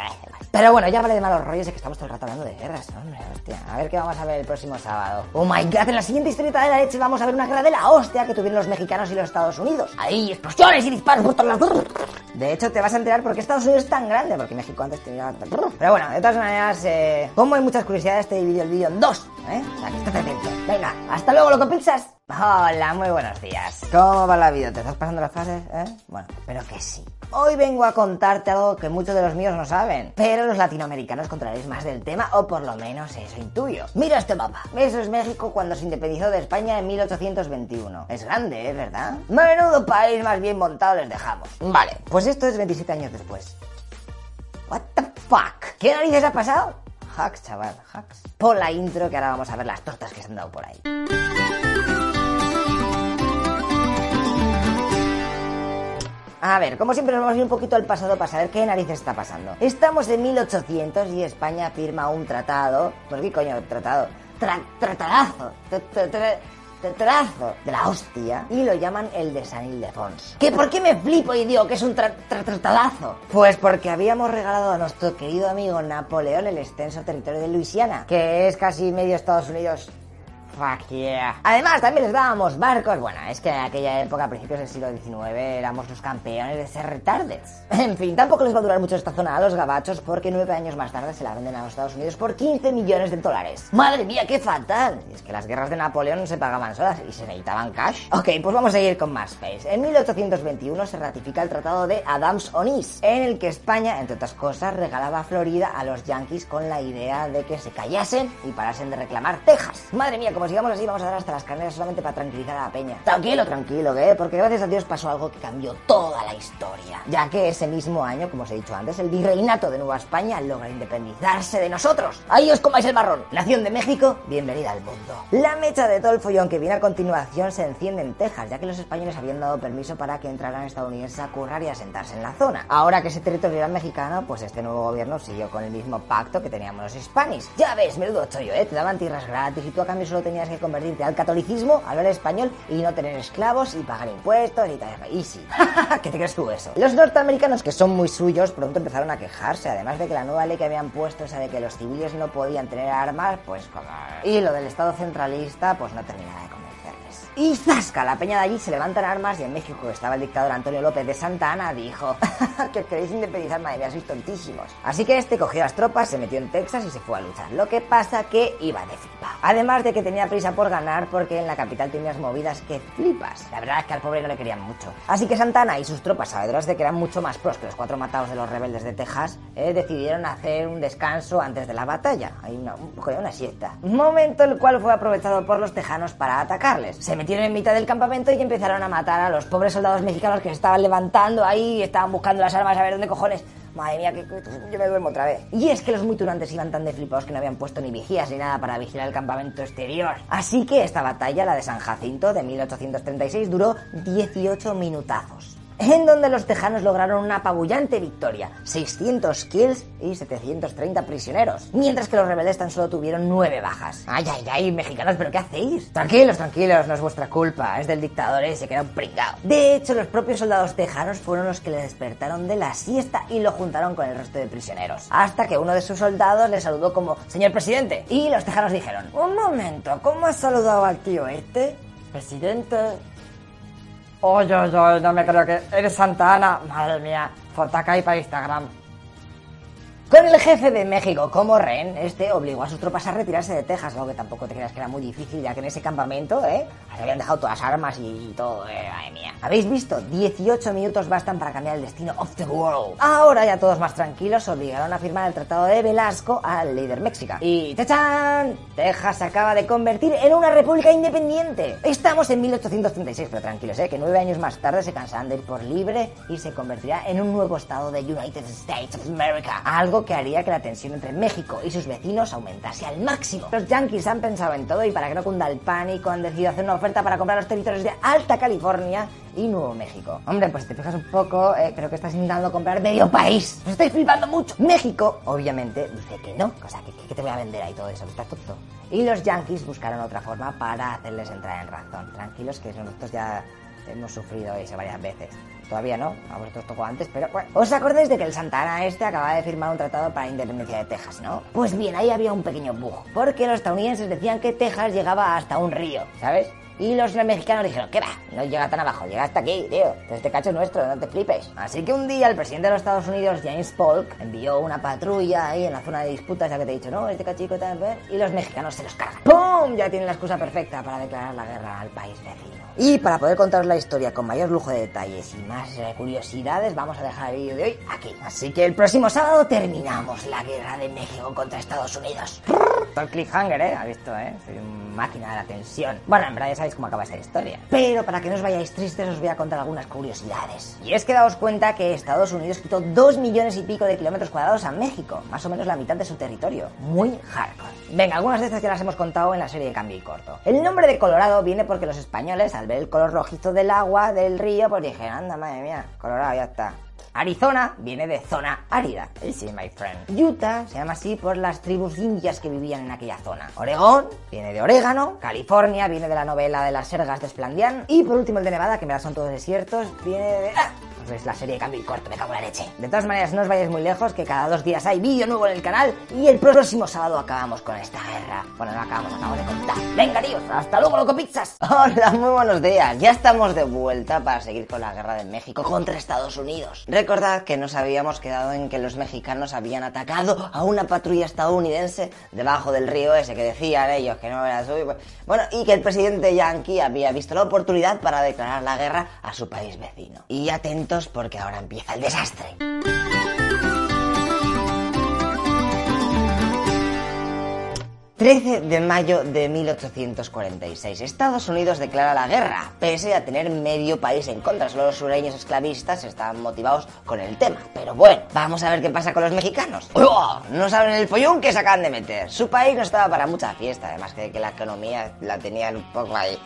Pero bueno, ya vale de malos rollos de que estamos todo el rato hablando de guerras, hombre, hostia. A ver qué vamos a ver el próximo sábado. Oh my god, en la siguiente historieta de la leche vamos a ver una guerra de la hostia que tuvieron los mexicanos y los Estados Unidos. Ahí, explosiones y disparos por todas las... De hecho, te vas a enterar por qué Estados Unidos es tan grande, porque México antes tenía... Pero bueno, de todas maneras, eh, como hay muchas curiosidades, te el vídeo en dos, ¿eh? O sea, que estés atento. Venga, hasta luego, lo que piensas. Hola, muy buenos días. ¿Cómo va la vida? ¿Te estás pasando las fases, eh? Bueno, pero que sí. Hoy vengo a contarte algo que muchos de los míos no saben, pero los latinoamericanos controláis más del tema, o por lo menos eso intuyo. Mira este mapa. Eso es México cuando se independizó de España en 1821. Es grande, ¿eh? ¿Verdad? Menudo país más bien montado les dejamos. Vale, pues esto es 27 años después. What the fuck? ¿Qué narices ha pasado? Hacks, chaval, hacks. Pon la intro que ahora vamos a ver las tortas que se han dado por ahí. A ver, como siempre nos vamos a ir un poquito al pasado para saber qué narices está pasando. Estamos en 1800 y España firma un tratado. ¿Por qué coño tratado? Tra tratadazo. Tratadazo de la hostia y lo llaman el de San Ildefonso. ¿Qué por qué me flipo y digo que es un tra tra tratadazo? Pues porque habíamos regalado a nuestro querido amigo Napoleón el extenso territorio de Luisiana, que es casi medio Estados Unidos Fuck yeah. Además, también les dábamos barcos. Bueno, es que en aquella época, a principios del siglo XIX, éramos los campeones de ser retardes. En fin, tampoco les va a durar mucho esta zona a los gabachos porque nueve años más tarde se la venden a los Estados Unidos por 15 millones de dólares. ¡Madre mía, qué fatal! Y es que las guerras de Napoleón no se pagaban solas y se necesitaban cash. Ok, pues vamos a ir con más face. En 1821 se ratifica el Tratado de Adams-Onís, en el que España, entre otras cosas, regalaba Florida a los yankees con la idea de que se callasen y parasen de reclamar Texas. Madre mía, como sigamos así, vamos a dar hasta las carneras solamente para tranquilizar a la peña. Tranquilo, tranquilo, ¿eh? Porque gracias a Dios pasó algo que cambió toda la historia. Ya que ese mismo año, como os he dicho antes, el virreinato de Nueva España logra independizarse de nosotros. Ahí os comáis el marrón. Nación de México, bienvenida al mundo. La mecha de todo el follón que viene a continuación se enciende en Texas, ya que los españoles habían dado permiso para que entraran estadounidenses a currar y a sentarse en la zona. Ahora que ese territorio era mexicano, pues este nuevo gobierno siguió con el mismo pacto que teníamos los hispanis. Ya ves, menudo chollo, ¿eh? Te daban tierras gratis y tú a cambio solo tenías que convertirte al catolicismo, hablar español y no tener esclavos y pagar impuestos y tal. Easy. ¿Qué te crees tú eso? Los norteamericanos, que son muy suyos, pronto empezaron a quejarse, además de que la nueva ley que habían puesto, esa de que los civiles no podían tener armas, pues como... Y lo del Estado centralista, pues no terminaba de convencerles. Y zasca, la peña de allí se levantan armas y en México estaba el dictador Antonio López de Santa Ana, dijo que os queréis independizar, madre mía, sois tontísimos. Así que este cogió las tropas, se metió en Texas y se fue a luchar. Lo que pasa que iba de flipa. Además de que tenía prisa por ganar porque en la capital tenías movidas que flipas. La verdad es que al pobre no le querían mucho. Así que Santana y sus tropas, sabedoras de que eran mucho más pros que los cuatro matados de los rebeldes de Texas, eh, decidieron hacer un descanso antes de la batalla. Hay una, una siesta. Momento el cual fue aprovechado por los tejanos para atacarles. Se metieron en mitad del campamento y empezaron a matar a los pobres soldados mexicanos que se estaban levantando ahí y estaban buscando las armas a ver dónde cojones. Madre mía, que, yo me duermo otra vez. Y es que los muy turantes iban tan de flipados que no habían puesto ni vigías ni nada para vigilar el campamento exterior. Así que esta batalla, la de San Jacinto de 1836, duró 18 minutazos. En donde los tejanos lograron una apabullante victoria, 600 kills y 730 prisioneros, mientras que los rebeldes tan solo tuvieron 9 bajas. Ay, ay, ay, mexicanos, ¿pero qué hacéis? Tranquilos, tranquilos, no es vuestra culpa, es del dictador ese que era un pringao. De hecho, los propios soldados tejanos fueron los que le despertaron de la siesta y lo juntaron con el resto de prisioneros. Hasta que uno de sus soldados le saludó como, señor presidente, y los tejanos dijeron, Un momento, ¿cómo has saludado al tío este? Presidente. Oye, oye, no me creo que eres Santa Ana. Madre mía, fotaca ahí para Instagram. Con el jefe de México como rehén, este obligó a sus tropas a retirarse de Texas, algo que tampoco te creas que era muy difícil, ya que en ese campamento, ¿eh? Habían dejado todas las armas y todo, eh, madre mía. ¿Habéis visto? 18 minutos bastan para cambiar el destino of the world. Ahora ya todos más tranquilos, obligaron a firmar el Tratado de Velasco al líder México. Y ¡tachán! Texas se acaba de convertir en una república independiente. Estamos en 1836, pero tranquilos, ¿eh? Que nueve años más tarde se cansarán de ir por libre y se convertirá en un nuevo estado de United States of America. Algo que haría que la tensión entre México y sus vecinos aumentase al máximo. Los yankees han pensado en todo y para que no cunda el pánico han decidido hacer una oferta para comprar los territorios de Alta California y Nuevo México. Hombre, pues si te fijas un poco, eh, creo que estás intentando comprar medio país. Os estáis flipando mucho. México, obviamente, dice que no. O sea, que, te voy a vender ahí todo eso, que estás tonto. Y los yankees buscaron otra forma para hacerles entrar en razón. Tranquilos, que nosotros ya hemos sufrido eso varias veces. Todavía no, a vosotros tocó antes, pero bueno. ¿Os acordáis de que el Santana este acaba de firmar un tratado para la independencia de Texas, no? Pues bien, ahí había un pequeño bug, porque los estadounidenses decían que Texas llegaba hasta un río, ¿sabes? Y los mexicanos dijeron, ¿qué va? No llega tan abajo, llega hasta aquí, tío. Este cacho es nuestro, no te flipes. Así que un día el presidente de los Estados Unidos, James Polk, envió una patrulla ahí en la zona de disputas, ya que te he dicho, no, este cachico tal, ver, y los mexicanos se los cargan. ¡Pum! Ya tienen la excusa perfecta para declarar la guerra al país vecino. Y para poder contaros la historia con mayor lujo de detalles y más eh, curiosidades, vamos a dejar el vídeo de hoy aquí. Así que el próximo sábado terminamos la guerra de México contra Estados Unidos. Todo el cliffhanger, ¿eh? ¿Ha visto, eh? Soy una máquina de la tensión. Bueno, en verdad ya sabéis cómo acaba esta historia. Pero para que no os vayáis tristes, os voy a contar algunas curiosidades. Y es que daos cuenta que Estados Unidos quitó dos millones y pico de kilómetros cuadrados a México. Más o menos la mitad de su territorio. Muy hardcore. Venga, algunas de estas ya las hemos contado en la serie de Cambio y Corto. El nombre de Colorado viene porque los españoles, al ver el color rojizo del agua del río, pues dijeron, anda, madre mía, Colorado, ya está. Arizona viene de zona árida. Sí, my friend. Utah se llama así por las tribus indias que vivían en aquella zona. Oregón viene de orégano. California viene de la novela de las sergas de Splandian. Y por último el de Nevada, que me son todos desiertos, viene de... ¡Ah! Es la serie de cambio y corto, me cago en la leche. De todas maneras, no os vayáis muy lejos, que cada dos días hay vídeo nuevo en el canal y el próximo sábado acabamos con esta guerra. Bueno, no acabamos, acabo de contar. Venga, tíos, hasta luego, loco pizzas. Hola, muy buenos días. Ya estamos de vuelta para seguir con la guerra de México contra Estados Unidos. Recordad que nos habíamos quedado en que los mexicanos habían atacado a una patrulla estadounidense debajo del río ese que decían ellos que no era suyo. Bueno, y que el presidente Yankee había visto la oportunidad para declarar la guerra a su país vecino. Y porque ahora empieza el desastre. 13 de mayo de 1846. Estados Unidos declara la guerra, pese a tener medio país en contra. Solo los sureños esclavistas estaban motivados con el tema. Pero bueno, vamos a ver qué pasa con los mexicanos. ¡Oh! No saben el follón que se acaban de meter. Su país no estaba para mucha fiesta, además que la economía la tenían un poco ahí.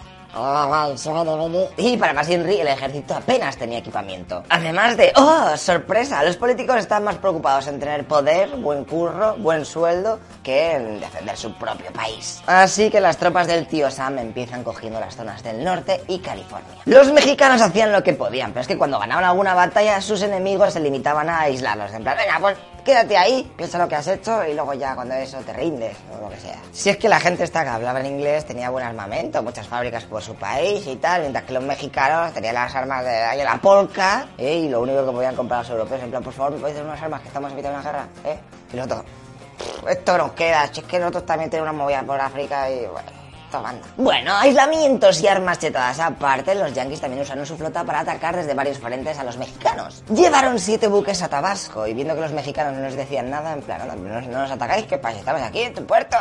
Y para más el ejército apenas tenía equipamiento. Además de, ¡oh, sorpresa! Los políticos están más preocupados en tener poder, buen curro, buen sueldo, que en defender su propio país. Así que las tropas del tío Sam empiezan cogiendo las zonas del norte y California. Los mexicanos hacían lo que podían, pero es que cuando ganaban alguna batalla, sus enemigos se limitaban a aislarlos. En plan, venga, pues quédate ahí, piensa lo que has hecho y luego ya cuando eso te rindes o lo que sea. Si es que la gente esta que hablaba en inglés tenía buen armamento, muchas fábricas su país y tal, mientras que los mexicanos tenían las armas de en la polca ¿eh? y lo único que podían comprar los europeos, en plan, por favor, ¿me podéis dar unas armas que estamos evitando una guerra? ¿Eh? Y los otros, "Pff, esto nos queda, es que nosotros también tenemos una movida por África y bueno. manda. Bueno, aislamientos y armas chetadas aparte, los yanquis también usaron su flota para atacar desde varios frentes a los mexicanos. Llevaron siete buques a Tabasco y viendo que los mexicanos no nos decían nada, en plan, "Anda, no, no nos atacáis, ¿qué pasa? Estamos aquí en tu puerto.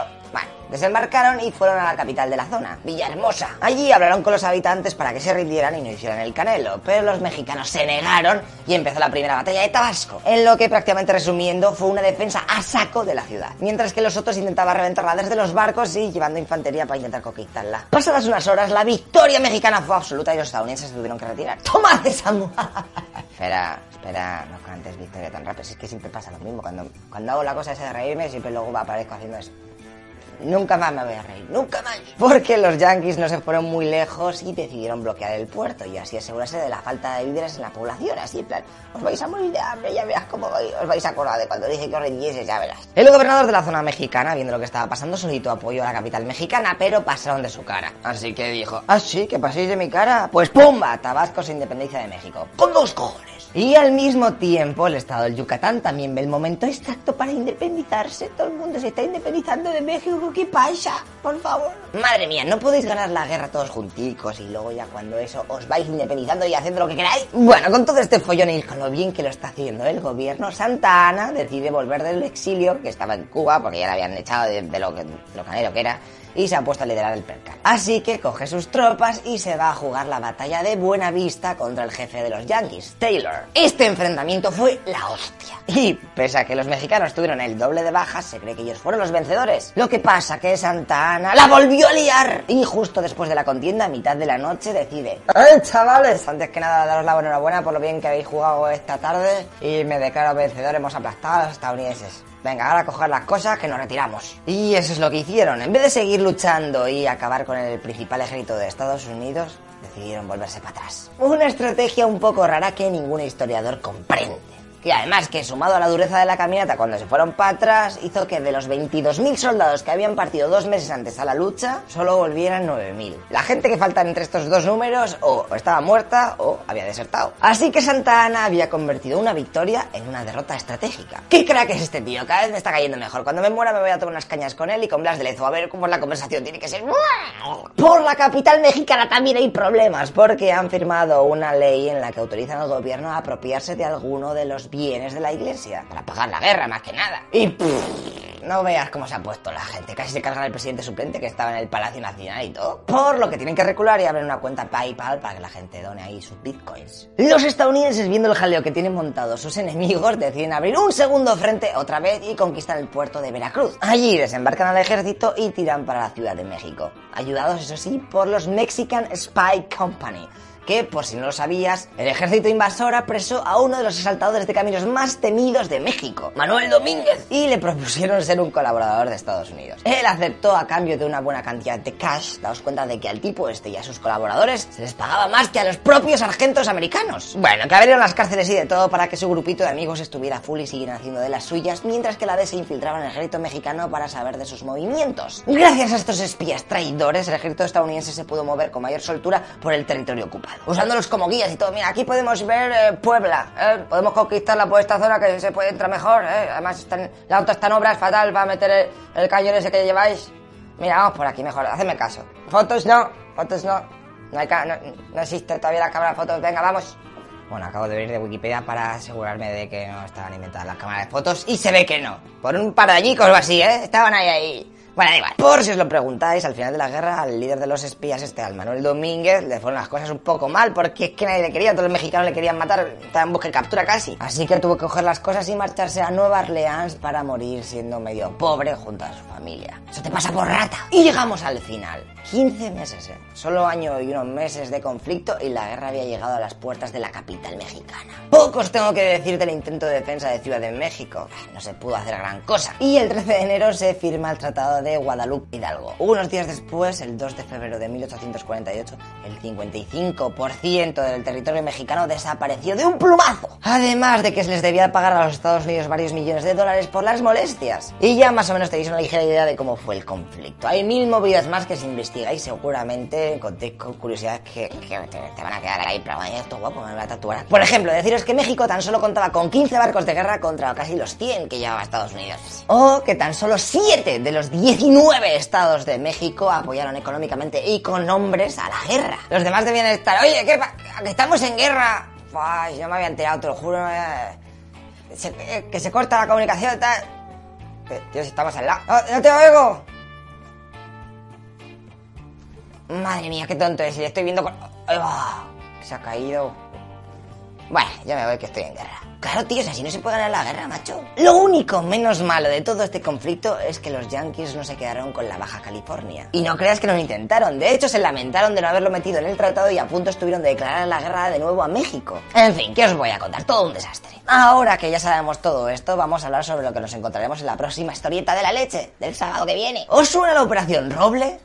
Desembarcaron y fueron a la capital de la zona, Villahermosa. Allí hablaron con los habitantes para que se rindieran y no hicieran el canelo, pero los mexicanos se negaron y empezó la primera batalla de Tabasco, en lo que prácticamente resumiendo fue una defensa a saco de la ciudad, mientras que los otros intentaban reventarla desde los barcos y llevando infantería para intentar conquistarla. Pasadas unas horas, la victoria mexicana fue absoluta y los estadounidenses se tuvieron que retirar. ¡Toma esa Espera, espera, no cantes victoria tan rápido, es que siempre pasa lo mismo, cuando, cuando hago la cosa esa de reírme, siempre luego aparezco haciendo eso. Nunca más me voy a reír, nunca más. Porque los yankees no se fueron muy lejos y decidieron bloquear el puerto y así asegurarse de la falta de víveres en la población. Así, en plan, os vais a morir de hambre, ya verás cómo os vais a acordar de cuando dije que os rindieses, ya verás. El gobernador de la zona mexicana, viendo lo que estaba pasando, solicitó apoyo a la capital mexicana, pero pasaron de su cara. Así que dijo, ¿ah, sí? ¿Que paséis de mi cara? Pues ¡pumba! Tabasco se independiza de México. ¡Con dos cojones! Y al mismo tiempo, el estado del Yucatán también ve el momento exacto para independizarse. Todo el mundo se está independizando de México. ¿Qué pasa? Por favor. Madre mía, no podéis ganar la guerra todos junticos y luego ya cuando eso os vais independizando y haciendo lo que queráis. Bueno, con todo este follón y con lo bien que lo está haciendo el gobierno, Santa Ana decide volver del exilio, que estaba en Cuba, porque ya la habían echado de, de lo, que, lo canero que era y se ha puesto a liderar el percal. Así que coge sus tropas y se va a jugar la batalla de Buena Vista contra el jefe de los Yankees, Taylor. Este enfrentamiento fue la hostia. Y pese a que los mexicanos tuvieron el doble de bajas, se cree que ellos fueron los vencedores. Lo que pasa que Santa Ana la volvió a liar. Y justo después de la contienda, a mitad de la noche, decide... ¡Eh, chavales! Antes que nada, daros la enhorabuena por lo bien que habéis jugado esta tarde y me declaro vencedor. Hemos aplastado a los estadounidenses. Venga, ahora coger las cosas que nos retiramos. Y eso es lo que hicieron. En vez de seguir luchando y acabar con el principal ejército de Estados Unidos, decidieron volverse para atrás. Una estrategia un poco rara que ningún historiador comprende. Y además que sumado a la dureza de la caminata cuando se fueron para atrás, hizo que de los 22.000 soldados que habían partido dos meses antes a la lucha, solo volvieran 9.000. La gente que falta entre estos dos números o estaba muerta o había desertado. Así que Santa Ana había convertido una victoria en una derrota estratégica. ¿Qué crack es este tío? Cada vez me está cayendo mejor. Cuando me muera me voy a tomar unas cañas con él y con Blas de Lezo. A ver cómo es la conversación. Tiene que ser... Por la capital mexicana también hay problemas, porque han firmado una ley en la que autorizan al gobierno a apropiarse de alguno de los bienes de la iglesia, para pagar la guerra más que nada. Y pff, no veas cómo se ha puesto la gente, casi se cargan al presidente suplente que estaba en el Palacio Nacional y todo. Por lo que tienen que recular y abrir una cuenta PayPal para que la gente done ahí sus bitcoins. Los estadounidenses, viendo el jaleo que tienen montado sus enemigos, deciden abrir un segundo frente otra vez y conquistan el puerto de Veracruz. Allí desembarcan al ejército y tiran para la Ciudad de México, ayudados eso sí por los Mexican Spy Company que, por si no lo sabías, el ejército invasor apresó a uno de los asaltadores de caminos más temidos de México, Manuel Domínguez, y le propusieron ser un colaborador de Estados Unidos. Él aceptó a cambio de una buena cantidad de cash, daos cuenta de que al tipo este y a sus colaboradores se les pagaba más que a los propios sargentos americanos. Bueno, que abrieron las cárceles y de todo para que su grupito de amigos estuviera full y siguieran haciendo de las suyas, mientras que la D se infiltraba en el ejército mexicano para saber de sus movimientos. Gracias a estos espías traidores, el ejército estadounidense se pudo mover con mayor soltura por el territorio ocupado, usándolos como guías y todo. Mira, aquí podemos ver eh, Puebla, ¿eh? podemos conquistarla por esta zona que se puede entrar mejor, ¿eh? además están, la auto está en obra, es fatal para meter el, el cañón ese que lleváis. Mira, vamos por aquí mejor, hacedme caso. Fotos no, fotos no, no, hay no, no existe todavía la cámara de fotos, venga, vamos. Bueno, acabo de venir de Wikipedia para asegurarme de que no estaban inventadas las cámaras de fotos y se ve que no. Por un par de añicos o así, ¿eh? Estaban ahí, ahí. Bueno, da igual. Por si os lo preguntáis, al final de la guerra, al líder de los espías, este, al Manuel Domínguez, le fueron las cosas un poco mal porque es que nadie le quería, todos los mexicanos le querían matar, estaban en busca y captura casi. Así que tuvo que coger las cosas y marcharse a Nueva Orleans para morir siendo medio pobre junto a su familia. Eso te pasa por rata. Y llegamos al final. 15 meses, ¿eh? Solo año y unos meses de conflicto y la guerra había llegado a las puertas de la capital mexicana. Pocos tengo que decir del intento de defensa de Ciudad de México. No se pudo hacer gran cosa. Y el 13 de enero se firma el Tratado de Guadalupe Hidalgo. Unos días después, el 2 de febrero de 1848, el 55% del territorio mexicano desapareció de un plumazo. Además de que se les debía pagar a los Estados Unidos varios millones de dólares por las molestias. Y ya más o menos tenéis una ligera idea de cómo fue el conflicto. Hay mil movidas más que si investigáis seguramente encontréis con curiosidades que, que te, te van a quedar ahí, pero vaya, esto guapo, me voy a tatuar. Por ejemplo, deciros que México tan solo contaba con 15 barcos de guerra contra casi los 100 que llevaba Estados Unidos. O que tan solo 7 de los 19 estados de México apoyaron económicamente y con hombres a la guerra. Los demás debían estar, oye, ¿qué que estamos en guerra. Ay, no me había enterado, te lo juro. eh, eh, que se corta la comunicación, tal. Si estamos al lado. ¡No, no te oigo! Madre mía, qué tonto es. Le estoy viendo con... Se ha caído. Bueno, ya me voy que estoy en guerra. Claro, tío, si así no se puede ganar la guerra, macho. Lo único menos malo de todo este conflicto es que los yankees no se quedaron con la Baja California. Y no creas que no lo intentaron. De hecho, se lamentaron de no haberlo metido en el tratado y a punto estuvieron de declarar la guerra de nuevo a México. En fin, ¿qué os voy a contar? Todo un desastre. Ahora que ya sabemos todo esto, vamos a hablar sobre lo que nos encontraremos en la próxima historieta de la leche, del sábado que viene. ¿Os suena la Operación Roble?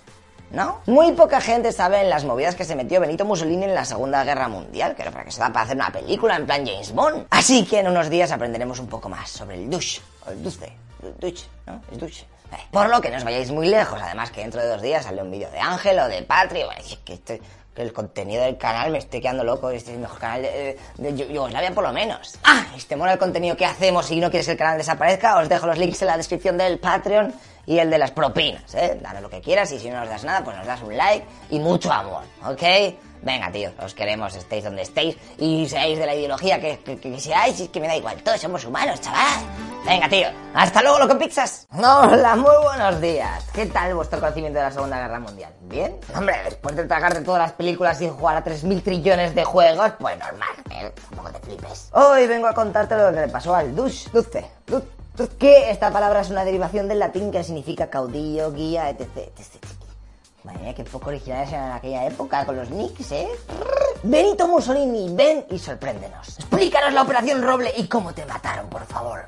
¿No? Muy poca gente sabe en las movidas que se metió Benito Mussolini en la Segunda Guerra Mundial, que era para que se da para hacer una película en plan James Bond. Así que en unos días aprenderemos un poco más sobre el douche, o el dulce, douche, ¿no? El douche. Por lo que no os vayáis muy lejos, además que dentro de dos días sale un vídeo de Ángel o de Patri, bueno, es que, el contenido del canal me estoy quedando loco, este es el mejor canal de, de, de Yugoslavia por lo menos. Ah, y si te mola el contenido que hacemos y no quieres que el canal desaparezca, os dejo los links en la descripción del Patreon y el de las propinas, ¿eh? Danos lo que quieras y si no nos das nada, pues nos das un like y mucho amor, ¿ok? Venga, tío, os queremos, estéis donde estéis y seáis de la ideología que, que, que seáis, es que me da igual, todos somos humanos, chaval. Venga, tío, hasta luego, loco pizzas. Hola, muy buenos días. ¿Qué tal vuestro conocimiento de la Segunda Guerra Mundial? ¿Bien? Hombre, después de tragarte todas las películas y jugar a 3.000 trillones de juegos, pues normal, ¿eh? Tampoco te flipes. Hoy vengo a contarte lo que le pasó al Dush, Dulce, Duz, Duz, que esta palabra es una derivación del latín que significa caudillo, guía, etc, etc. Madre qué poco originales eran en aquella época con los nicks, ¿eh? Benito Mussolini, ven y sorpréndenos. Explícanos la operación Roble y cómo te mataron, por favor.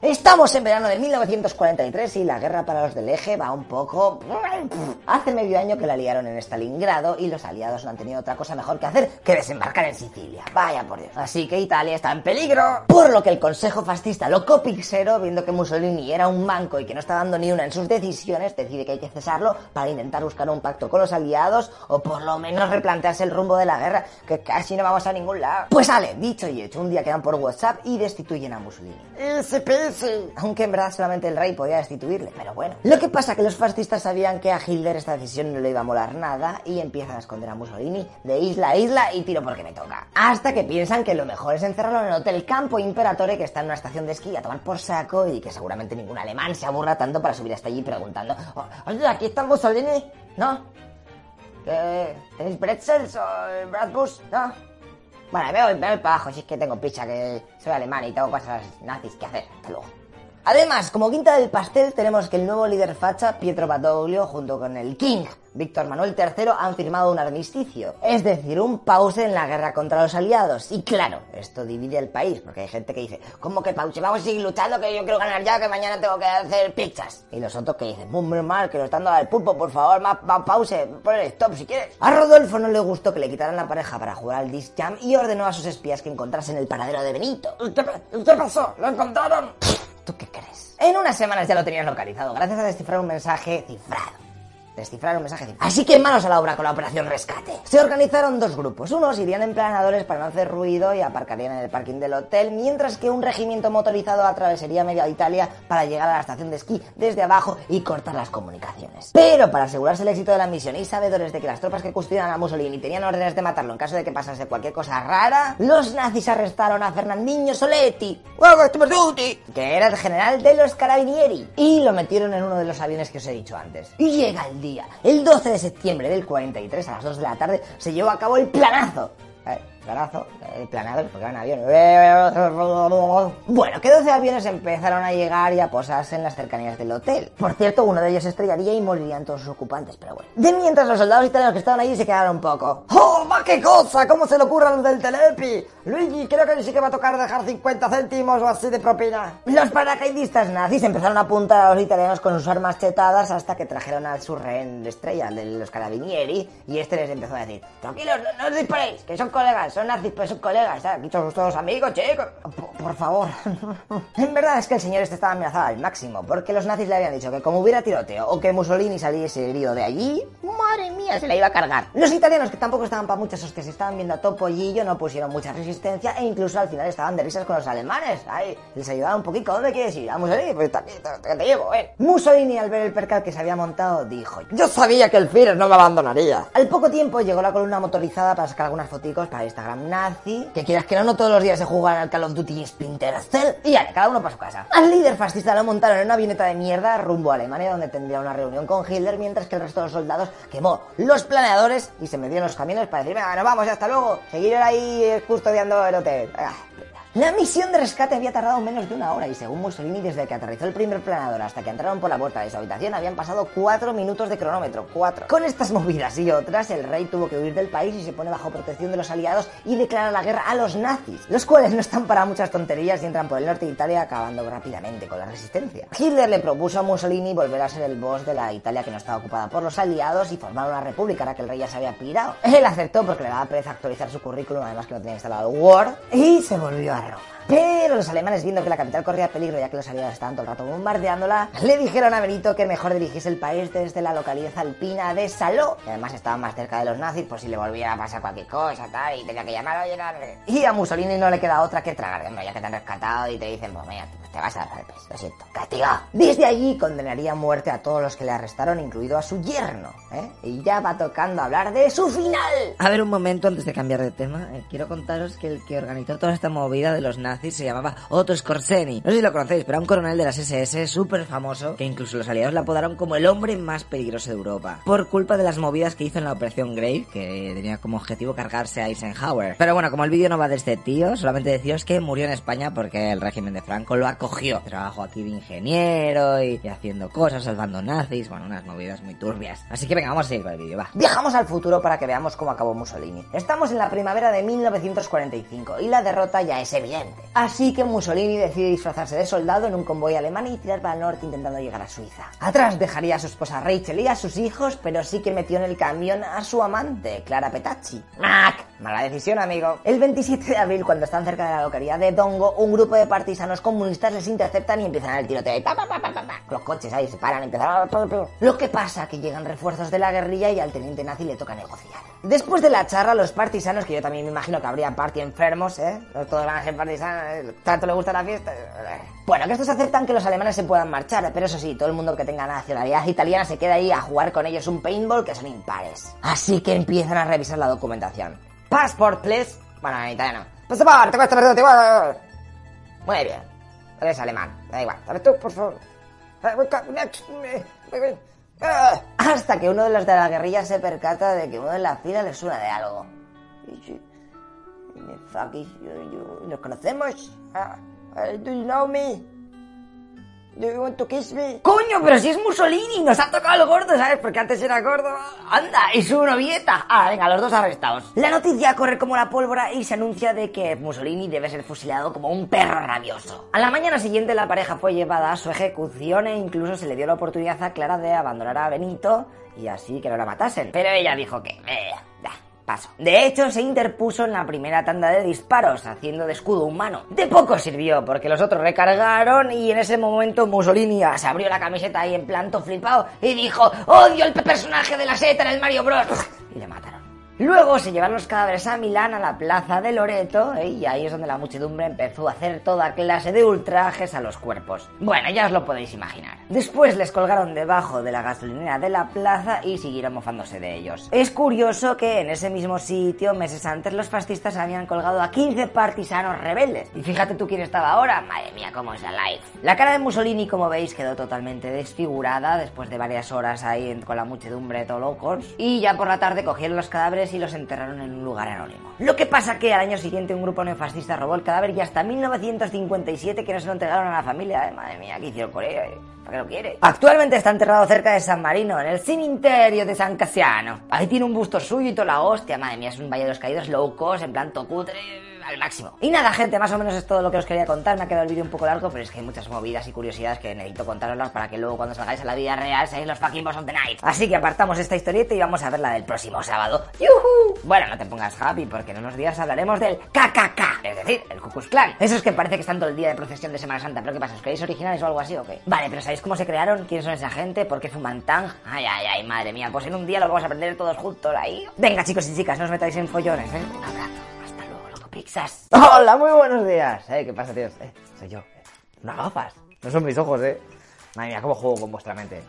Estamos en verano de 1943 y la guerra para los del eje va un poco... Hace medio año que la liaron en Stalingrado y los aliados no han tenido otra cosa mejor que hacer que desembarcar en Sicilia. Vaya por Dios. Así que Italia está en peligro. Por lo que el Consejo Fascista Loco Pixero, viendo que Mussolini era un manco y que no está dando ni una en sus decisiones, decide que hay que cesarlo para intentar buscar un pacto con los aliados o por lo menos replantearse el rumbo de la guerra, que casi no vamos a ningún lado. Pues sale, dicho y hecho, un día quedan por WhatsApp y destituyen a Mussolini. Pese. Aunque en verdad solamente el rey podía destituirle, pero bueno. Lo que pasa que los fascistas sabían que a Hitler esta decisión no le iba a molar nada y empiezan a esconder a Mussolini de isla a isla y tiro porque me toca. Hasta que piensan que lo mejor es encerrarlo en el Hotel Campo Imperatore que está en una estación de esquí a tomar por saco y que seguramente ningún alemán se aburra tanto para subir hasta allí preguntando "Oh, Oye, aquí está Mussolini, ¿no? ¿Tenéis pretzels o bratwurst? ¿No? Bueno, me voy, me para abajo si es que tengo picha que soy alemán y tengo cosas nazis que hacer. Hasta luego. Además, como quinta del pastel, tenemos que el nuevo líder facha, Pietro Badoglio, junto con el King, Víctor Manuel III, han firmado un armisticio. Es decir, un pause en la guerra contra los aliados. Y claro, esto divide el país, porque hay gente que dice, ¿cómo que pause? Vamos a seguir luchando, que yo quiero ganar ya, que mañana tengo que hacer pizzas. Y los otros que dicen, muy mal, que lo están dando al pulpo, por favor, más, más pause, ponle stop si quieres. A Rodolfo no le gustó que le quitaran la pareja para jugar al Disc Jam y ordenó a sus espías que encontrasen el paradero de Benito. ¿Qué, qué pasó? ¿Lo encontraron? ¿Tú qué crees? En unas semanas ya lo tenían localizado, gracias a descifrar un mensaje cifrado. Descifrar un mensaje. Así que manos a la obra con la operación rescate. Se organizaron dos grupos. Unos irían en planadores para no hacer ruido y aparcarían en el parking del hotel, mientras que un regimiento motorizado atravesaría media Italia para llegar a la estación de esquí desde abajo y cortar las comunicaciones. Pero para asegurarse el éxito de la misión y sabedores de que las tropas que custodian a Mussolini tenían órdenes de matarlo en caso de que pasase cualquier cosa rara, los nazis arrestaron a Fernandinho Soletti, que era el general de los carabinieri, y lo metieron en uno de los aviones que os he dicho antes. Y llega el día, el 12 de septiembre del 43 a las 2 de la tarde, se llevó a cabo el planazo. ¿Eh? Planazo, el planador, porque. Bueno, que 12 aviones empezaron a llegar y a posarse en las cercanías del hotel. Por cierto, uno de ellos estrellaría y morirían todos sus ocupantes, pero bueno. De mientras los soldados italianos que estaban allí se quedaron un poco. ¡Oh, ma qué cosa! ¿Cómo se le ocurre a los del Telepi? Luigi, creo que sí que va a tocar dejar 50 céntimos o así de propina. Los paracaidistas nazis empezaron a apuntar a los italianos con sus armas chetadas hasta que trajeron al su rehén estrella, el de los carabinieri, y este les empezó a decir, tranquilos, no, no os disparéis, que son colegas, son nazis, pero son colegas, ¿eh? aquí somos todos amigos, chicos. Por, por favor. En verdad es que el señor este estaba amenazado al máximo, porque los nazis le habían dicho que como hubiera tiroteo o que Mussolini saliese herido de allí, madre mía, se la iba a cargar. Los italianos, que tampoco estaban para muchas hostias, se estaban viendo a topollillo, no pusieron mucha resistencia e incluso al final estaban de risas con los alemanes. Ay, les ayudaba un poquito. ¿Dónde quieres ir? ¿A Mussolini? Pues te, te llevo, eh. Mussolini, al ver el percal que se había montado, dijo... Yo sabía que el Führer no me abandonaría. Al poco tiempo llegó la columna motorizada para sacar algunas foticos para Instagram nazi, que quieras que no, no todos los días se juegan al Call of Duty y Splinter Cell, y ya, cada uno para su casa. Al líder fascista lo montaron en una avioneta de mierda rumbo a Alemania, donde tendría una reunión con Hitler, mientras que el resto de los soldados quemó los planeadores y se metió en los camiones para decir, venga, nos vamos, hasta luego, seguir ahí eh, custodiando el hotel. Ah, la misión de rescate había tardado menos de una hora y según Mussolini, desde que aterrizó el primer planador hasta que entraron por la puerta de su habitación, habían pasado cuatro minutos de cronómetro. Cuatro. Con estas movidas y otras, el rey tuvo que huir del país y se pone bajo protección de los aliados y declara la guerra a los nazis, los cuales no están para muchas tonterías y entran por el norte de Italia acabando rápidamente con la resistencia. Hitler le propuso a Mussolini volver a ser el boss de la Italia que no estaba ocupada por los aliados y formar una república, ahora que el rey ya se había pirado. Él aceptó porque le daba pereza actualizar su currículum, además que no tenía instalado Word, y se volvió a Roma. Pero los alemanes, viendo que la capital corría peligro ya que los aliados estaban todo el rato bombardeándola, le dijeron a Benito que mejor dirigiese el país desde la localidad alpina de Saló, que además estaba más cerca de los nazis por si le volviera a pasar cualquier cosa, y tenía que llamar, no, no". Y a Mussolini no le queda otra que tragar, hombre, ya que te han rescatado y te dicen, pues mira, pues te vas a dar lo siento, castigado. Desde allí condenaría a muerte a todos los que le arrestaron, incluido a su yerno, ¿eh? Y ya va tocando hablar de su final. A ver, un momento antes de cambiar de tema. eh, quiero contaros que el que organizó toda esta movida de los nazis se llamaba Otto Skorzeny. No sé si lo conocéis, pero era un coronel de las SS súper famoso que incluso los aliados le apodaron como el hombre más peligroso de Europa. Por culpa de las movidas que hizo en la Operación Grave, que tenía como objetivo cargarse a Eisenhower. Pero bueno, como el vídeo no va de este tío, solamente deciros que murió en España porque el régimen de Franco lo acogió. Trabajó aquí de ingeniero y, y haciendo cosas, salvando nazis, bueno, unas movidas muy turbias. Así que venga, vamos a seguir con el vídeo, va. Viajamos al futuro para que veamos cómo acabó Mussolini. Estamos en la primavera de 1945 y la derrota ya es evidente. Así que Mussolini decide disfrazarse de soldado en un convoy alemán y tirar para el norte intentando llegar a Suiza. Atrás dejaría a su esposa Rachel y a sus hijos, pero sí que metió en el camión a su amante, Clara Petacci. ¡Mac! Mala decisión, amigo. El 27 de abril, cuando están cerca de la localidad de Dongo, un grupo de partisanos comunistas les interceptan y empiezan el tiroteo. Y pa, pa, pa. Los coches ahí se paran, empiezan. Lo que pasa que llegan refuerzos de la guerrilla y al teniente nazi le toca negociar. Después de la charla, los partisanos, que yo también me imagino que habría party enfermos, ¿eh? Todos van a ser partisanos. Tanto le gusta la fiesta. Bueno, que estos aceptan que los alemanes se puedan marchar, pero eso sí, todo el mundo que tenga nacionalidad italiana se queda ahí a jugar con ellos un paintball que son impares. Así que empiezan a revisar la documentación. Passport, please. Bueno, en italiano. Pasaporte, cuesta perdón, igual. Muy bien. Eres alemán, da igual. ¿Sabes tú, por favor? Hasta que uno de los de la guerrilla se percata de que uno de la fila le suena de algo. Me you, ¿Nos conocemos? Uh, do you know me? Do you want to kiss me? Coño, pero si es Mussolini, nos ha tocado el gordo, ¿sabes? Porque antes era gordo. Anda, y su novieta. Ah, venga, los dos arrestados. La noticia corre como la pólvora y se anuncia de que Mussolini debe ser fusilado como un perro rabioso. A la mañana siguiente la pareja fue llevada a su ejecución e incluso se le dio la oportunidad a Clara de abandonar a Benito y así que no la matasen. Pero ella dijo que... Eh, Paso. De hecho, se interpuso en la primera tanda de disparos, haciendo de escudo humano. De poco sirvió, porque los otros recargaron y en ese momento Mussolini se abrió la camiseta ahí en planto flipado y dijo ¡Odio el personaje de la seta en el Mario Bros! Y le mataron. Luego se llevaron los cadáveres a Milán, a la plaza de Loreto, ¿eh? y ahí es donde la muchedumbre empezó a hacer toda clase de ultrajes a los cuerpos. Bueno, ya os lo podéis imaginar. Después les colgaron debajo de la gasolinera de la plaza y siguieron mofándose de ellos. Es curioso que en ese mismo sitio, meses antes, los fascistas habían colgado a 15 partisanos rebeldes. Y fíjate tú quién estaba ahora, madre mía, cómo es la life. La cara de Mussolini, como veis, quedó totalmente desfigurada después de varias horas ahí con la muchedumbre todo locos. Y ya por la tarde cogieron los cadáveres y los enterraron en un lugar anónimo. Lo que pasa que al año siguiente un grupo neofascista robó el cadáver y hasta 1957 que no se lo entregaron a la familia. ¿eh? Madre mía, ¿qué hicieron con ello? eh? ¿Para qué lo quiere? Actualmente está enterrado cerca de San Marino, en el cementerio de San Casiano. Ahí tiene un busto suyo y toda la hostia. Madre mía, es un Valle de los Caídos low cost, en plan tocutre al máximo. Y nada, gente, más o menos es todo lo que os quería contar. Me ha quedado el vídeo un poco largo, pero es que hay muchas movidas y curiosidades que necesito contaroslas para que luego cuando salgáis a la vida real seáis los fucking boss of the night. Así que apartamos esta historieta y vamos a ver la del próximo sábado. ¡Yuhu! Bueno, no te pongas happy porque en unos días hablaremos del KKK, es decir, el Ku Klux Klan. Esos que parece que están todo el día de procesión de Semana Santa, pero ¿qué pasa? ¿Os creéis originales o algo así o qué? Vale, pero ¿sabéis cómo se crearon? ¿Quiénes son esa gente? ¿Por qué fuman tang? Ay, ay, ay, madre mía, pues en un día lo vamos a aprender todos juntos ahí. Venga, chicos y chicas, no os metáis en follones, ¿eh? Un abrazo. Pizzas. Hola, muy buenos días. ¿Eh? ¿Qué pasa, tíos? Eh, soy yo. eh. Unas gafas. No son mis ojos, ¿eh? Madre mía, cómo juego con vuestra mente.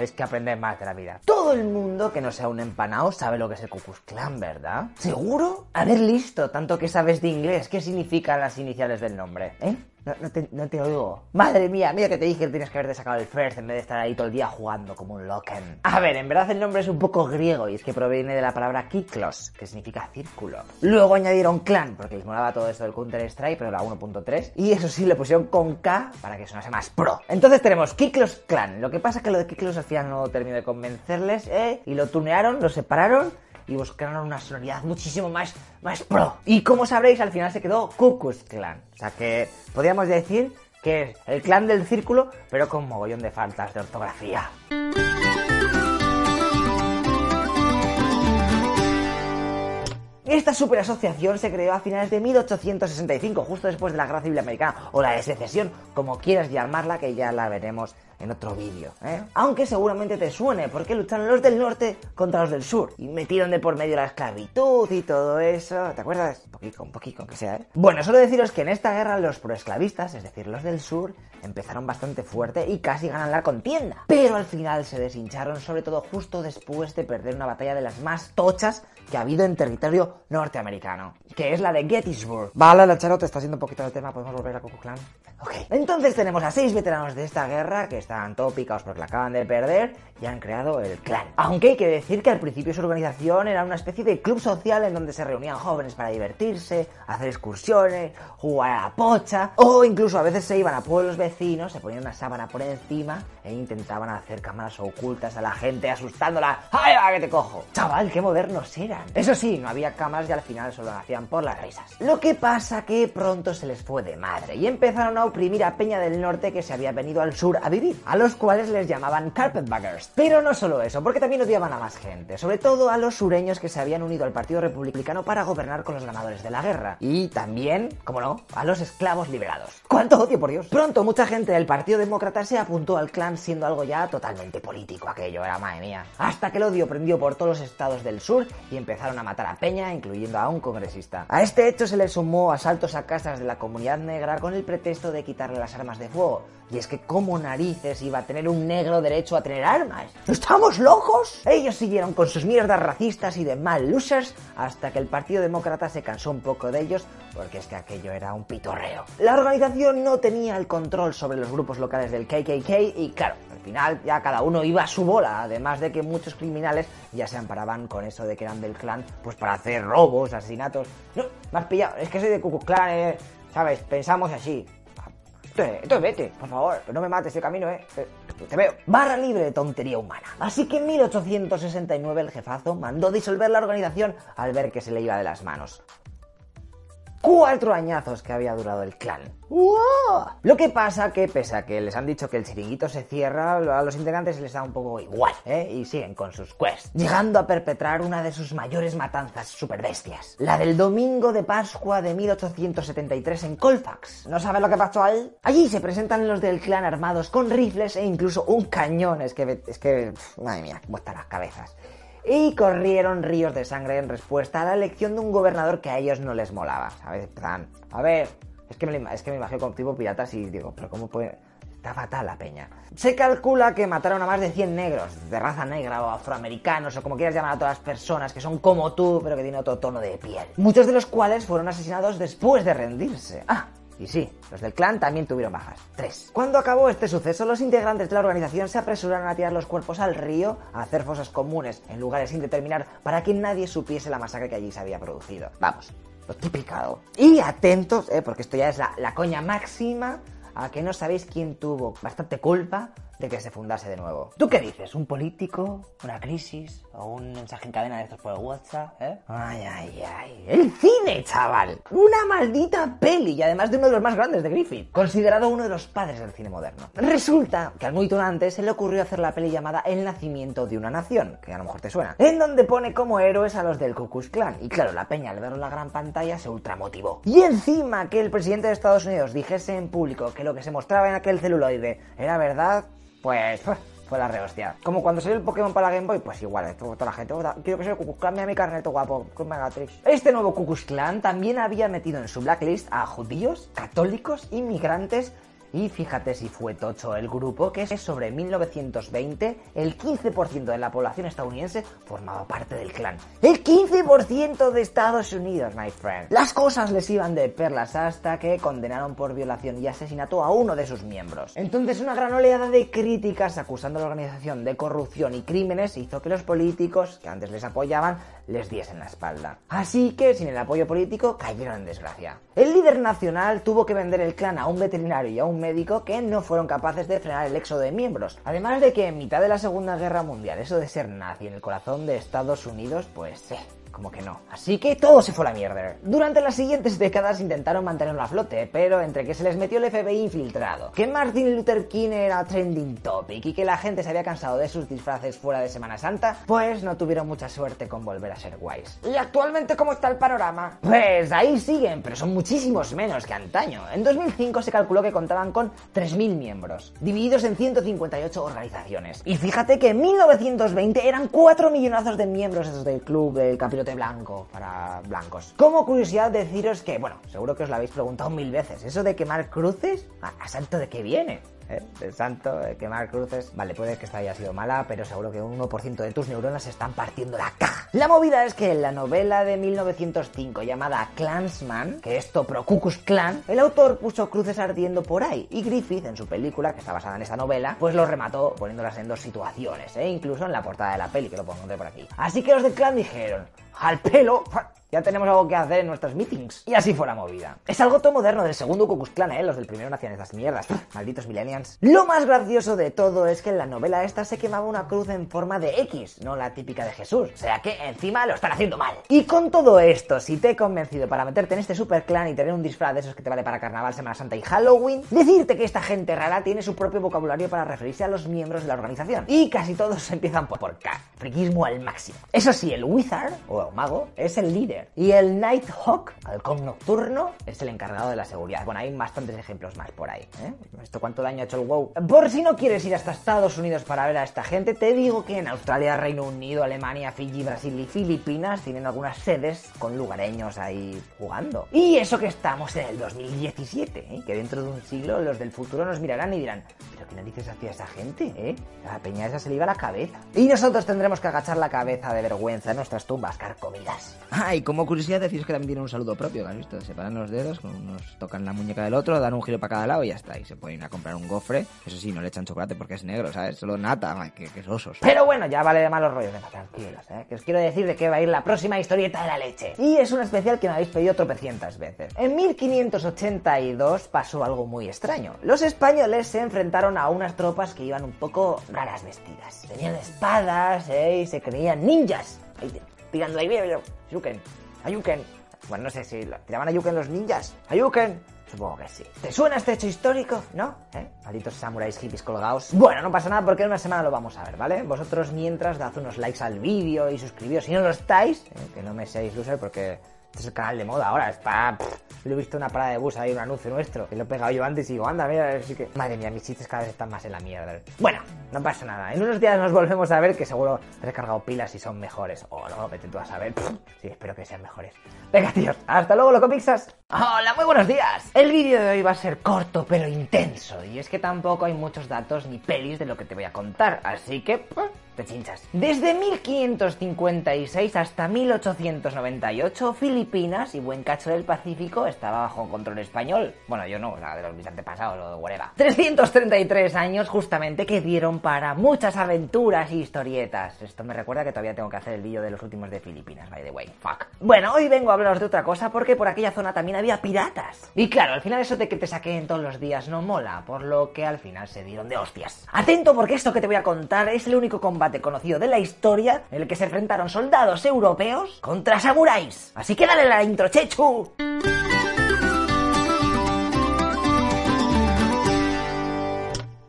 Es que aprender más de la vida. Todo el mundo que no sea un empanado sabe lo que es el Ku Klux Klan, ¿verdad? ¿Seguro? A ver, listo, tanto que sabes de inglés, ¿qué significan las iniciales del nombre? ¿Eh? No, te, oigo. Madre mía, mira que te dije que tienes que haberte sacado el first en vez de estar ahí todo el día jugando como un loken. A ver, en verdad el nombre es un poco griego y es que proviene de la palabra kiklos, que significa círculo. Luego añadieron clan, porque les molaba todo esto del Counter-Strike, pero la 1.3. Y eso sí, le pusieron con K para que sonase más pro. Entonces tenemos Kiklos Clan. Lo que pasa es que lo de Kiklos al final no terminó de convencerles, ¿eh? Y lo tunearon, lo separaron y buscaron una sonoridad muchísimo más, más pro. Y como sabréis, al final se quedó Ku Klux Klan. O sea que podríamos decir que es el clan del círculo, pero con mogollón de faltas de ortografía. Esta superasociación se creó a finales de 1865, justo después de la Guerra Civil Americana, o la de secesión, como quieras llamarla, que ya la veremos en otro vídeo. ¿eh? Aunque seguramente te suene, porque lucharon los del norte contra los del sur, y metieron de por medio la esclavitud y todo eso. ¿Te acuerdas? Un poquito, un poquito, aunque sea, ¿eh? Bueno, solo deciros que en esta guerra los proesclavistas, es decir, los del sur, empezaron bastante fuerte y casi ganan la contienda. Pero al final se deshincharon, sobre todo justo después de perder una batalla de las más tochas que ha habido en territorio norteamericano, que es la de Gettysburg. Vale, la Charo te está haciendo un poquito del tema, ¿podemos volver a Ku Klux Klan? Ok. Entonces tenemos a seis veteranos de esta guerra que están todo picados porque la acaban de perder y han creado el clan. Aunque hay que decir que al principio su organización era una especie de club social en donde se reunían jóvenes para divertirse, hacer excursiones, jugar a la pocha, o incluso a veces se iban a pueblos vecinos, se ponían una sábana por encima e intentaban hacer cámaras ocultas a la gente asustándola. ¡Ay, va, que te cojo! Chaval, qué modernos eran. Eso sí, no había cámaras y al final solo lo hacían por las risas. Lo que pasa que pronto se les fue de madre y empezaron a oprimir a Peña del Norte que se había venido al sur a vivir, a los cuales les llamaban carpetbaggers. Pero no solo eso, porque también odiaban a más gente, sobre todo a los sureños que se habían unido al Partido Republicano para gobernar con los ganadores de la guerra. Y también, como no, a los esclavos liberados. ¡Cuánto odio, por Dios! Pronto mucha gente del Partido Demócrata se apuntó al clan siendo algo ya totalmente político aquello, era madre mía. Hasta que el odio prendió por todos los estados del sur y empezaron a matar a Peña, incluyendo a un congresista. A este hecho se le sumó asaltos a casas de la comunidad negra con el pretexto de quitarle las armas de fuego. Y es que como narices iba a tener un negro derecho a tener armas. ¿Estamos locos? Ellos siguieron con sus mierdas racistas y de mal losers hasta que el Partido Demócrata se cansó un poco de ellos porque es que aquello era un pitorreo. La organización no tenía el control sobre los grupos locales del KKK y claro, al final ya cada uno iba a su bola, además de que muchos criminales ya se amparaban con eso de que eran del clan pues para hacer robos, asesinatos. No, has pillado, es que soy de Ku Klux eh, ¿sabes? Pensamos así. Entonces, vete, por favor, no me mates de camino, eh. Eh, Te veo. Barra libre de tontería humana. Así que en 1869 el jefazo mandó disolver la organización al ver que se le iba de las manos. Cuatro añazos que había durado el clan. Lo que pasa que, pese a que les han dicho que el chiringuito se cierra, a los integrantes les da un poco igual, ¿eh? Y siguen con sus quests, llegando a perpetrar una de sus mayores matanzas superbestias. La del domingo de Pascua de 1873 en Colfax. ¿No sabes lo que pasó ahí? Allí se presentan los del clan armados con rifles e incluso un cañón. Es que, es que, madre mía, están las cabezas y corrieron ríos de sangre en respuesta a la elección de un gobernador que a ellos no les molaba, ¿sabes? Plan, a ver, es que me, lo ima- es que me imagino con tipo piratas y digo, pero ¿cómo puede...? Está fatal la peña. Se calcula que mataron a más de 100 negros, de raza negra o afroamericanos, o como quieras llamar a todas las personas que son como tú, pero que tienen otro tono de piel. Muchos de los cuales fueron asesinados después de rendirse. Ah, y sí, los del clan también tuvieron bajas. Tres. Cuando acabó este suceso, los integrantes de la organización se apresuraron a tirar los cuerpos al río, a hacer fosas comunes en lugares sin determinar para que nadie supiese la masacre que allí se había producido. Vamos, lo típico. Y atentos, eh, porque esto ya es la, la coña máxima, a que no sabéis quién tuvo bastante culpa de que se fundase de nuevo. ¿Tú qué dices? ¿Un político? ¿Una crisis? ¿O un mensaje en cadena de estos por WhatsApp? ¿Eh? Ay, ay, ay. ¡El cine, chaval! Una maldita peli y además de uno de los más grandes de Griffith, considerado uno de los padres del cine moderno. Resulta que al muy tunante se le ocurrió hacer la peli llamada El nacimiento de una nación, que a lo mejor te suena, en donde pone como héroes a los del Ku Klux Klan. Y claro, la peña al verlo en la gran pantalla se ultramotivó. Y encima que el presidente de Estados Unidos dijese en público que lo que se mostraba en aquel celuloide era verdad, pues fue la rehostia. Como cuando salió el Pokémon para la Game Boy, pues igual, esto, toda la gente, "Oh, da- quiero que sea el Ku Klux Klan, mira mi carnet guapo, con Megatrix. Este nuevo Ku Klux Klan también había metido en su blacklist a judíos, católicos, inmigrantes y fíjate si fue tocho el grupo, que es sobre 1920, el 15% de la población estadounidense formaba parte del clan. El 15% de Estados Unidos, my friend. Las cosas les iban de perlas hasta que condenaron por violación y asesinato a uno de sus miembros. Entonces una gran oleada de críticas acusando a la organización de corrupción y crímenes hizo que los políticos, que antes les apoyaban, les diesen la espalda. Así que, sin el apoyo político, cayeron en desgracia. El líder nacional tuvo que vender el clan a un veterinario y a un médico que no fueron capaces de frenar el éxodo de miembros. Además de que en mitad de la Segunda Guerra Mundial, eso de ser nazi en el corazón de Estados Unidos, pues eh, como que no. Así que todo se fue a la mierda. Durante las siguientes décadas intentaron mantenerlo a flote, pero entre que se les metió el FBI infiltrado, que Martin Luther King era trending topic y que la gente se había cansado de sus disfraces fuera de Semana Santa, pues no tuvieron mucha suerte con volver a ser guays. ¿Y actualmente cómo está el panorama? Pues ahí siguen, pero son muchísimos menos que antaño. En 2005 se calculó que contaban con 3.000 miembros, divididos en 158 organizaciones. Y fíjate que en 1920 eran 4 millonazos de miembros esos del club del blanco para blancos. Como curiosidad deciros que, bueno, seguro que os lo habéis preguntado mil veces, eso de quemar cruces, ¿a, a santo de qué viene? del santo, eh, quemar cruces. Vale, puede que esta haya sido mala, pero seguro que un 1% de tus neuronas están partiendo la caja. La movida es que en la novela de 1905 llamada Clansman, que es Pro Ku Klux Klan, el autor puso cruces ardiendo por ahí y Griffith, en su película, que está basada en esta novela, pues lo remató poniéndolas en dos situaciones, ¿eh? incluso en la portada de la peli, que lo pongo por aquí. Así que los del clan dijeron, al pelo, ya tenemos algo que hacer en nuestros meetings. Y así fue la movida. Es algo todo moderno del segundo Ku ¿eh? Los del primero no hacían estas mierdas. Malditos millennials. Lo más gracioso de todo es que en la novela esta se quemaba una cruz en forma de X, no la típica de Jesús. O sea que encima lo están haciendo mal. Y con todo esto, si te he convencido para meterte en este super clan y tener un disfraz de esos que te vale para Carnaval, Semana Santa y Halloween, decirte que esta gente rara tiene su propio vocabulario para referirse a los miembros de la organización. Y casi todos empiezan por K. Friquismo al máximo. Eso sí, el Wizard, o mago, es el líder. Y el Nighthawk, halcón nocturno, es el encargado de la seguridad. Bueno, hay bastantes ejemplos más por ahí. ¿eh? ¿Esto cuánto daño ha hecho el WoW? Por si no quieres ir hasta Estados Unidos para ver a esta gente, te digo que en Australia, Reino Unido, Alemania, Fiji, Brasil y Filipinas tienen algunas sedes con lugareños ahí jugando. Y eso que estamos en el 2017, ¿eh? que dentro de un siglo los del futuro nos mirarán y dirán, ¿pero qué narices hacía esa gente? ¿eh? La peña esa se le iba la cabeza. Y nosotros tendremos que agachar la cabeza de vergüenza en nuestras tumbas carcomidas. Ay, como curiosidad deciros que también tienen un saludo propio, ¿has visto? Separan los dedos, unos tocan la muñeca del otro, dan un giro para cada lado y ya está. Y se pueden ir a comprar un gofre. Eso sí, no le echan chocolate porque es negro, ¿sabes? Solo nata, que, que osos. Pero bueno, ya vale de malos rollos, venga, tranquilos, ¿eh? Que os quiero decir de qué va a ir la próxima historieta de la leche. Y es una especial que me habéis pedido tropecientas veces. En 1582 pasó algo muy extraño. Los españoles se enfrentaron a unas tropas que iban un poco raras vestidas. Tenían espadas, ¿eh? Y se creían ninjas. Ahí, tirando ahí, Yuken, Ayuken. Bueno, no sé si lo- tiraban Ayuken los ninjas. Ayuken. Supongo que sí. ¿Te suena este hecho histórico? ¿No? ¿Eh? Malditos samuráis hippies colgados. Bueno, no pasa nada porque en una semana lo vamos a ver, ¿vale? Vosotros mientras dad unos likes al vídeo y suscribíos si no lo estáis, ¿eh? que no me seáis loser porque este es el canal de moda ahora, es para... pff, lo he visto en una parada de bus ahí, un anuncio nuestro, que lo he pegado yo antes y digo, anda, mira, así que... Madre mía, mis chistes cada vez están más en la mierda. Bueno, no pasa nada. En unos días nos volvemos a ver que seguro he recargado pilas y son mejores. O no, vete tú a saber. Sí, espero que sean mejores. Venga, tíos, hasta luego, locomixas. Hola, muy buenos días. El vídeo de hoy va a ser corto pero intenso. Y es que tampoco hay muchos datos ni pelis de lo que te voy a contar. Así que, te chinchas. Desde 1556 hasta 1898, Filipinas y buen cacho del Pacífico estaba bajo control español. Bueno, yo no, la de los mis antepasados o whatever. 333 años justamente que dieron para muchas aventuras y historietas. Esto me recuerda que todavía tengo que hacer el vídeo de los últimos de Filipinas, by the way. Fuck. Bueno, hoy vengo a hablaros de otra cosa porque por aquella zona también había piratas. Y claro, al final eso de que te saquen todos los días no mola, por lo que al final se dieron de hostias. Atento porque esto que te voy a contar es el único combate conocido de la historia en el que se enfrentaron soldados europeos contra samuráis. Así que dale la intro, Chechu.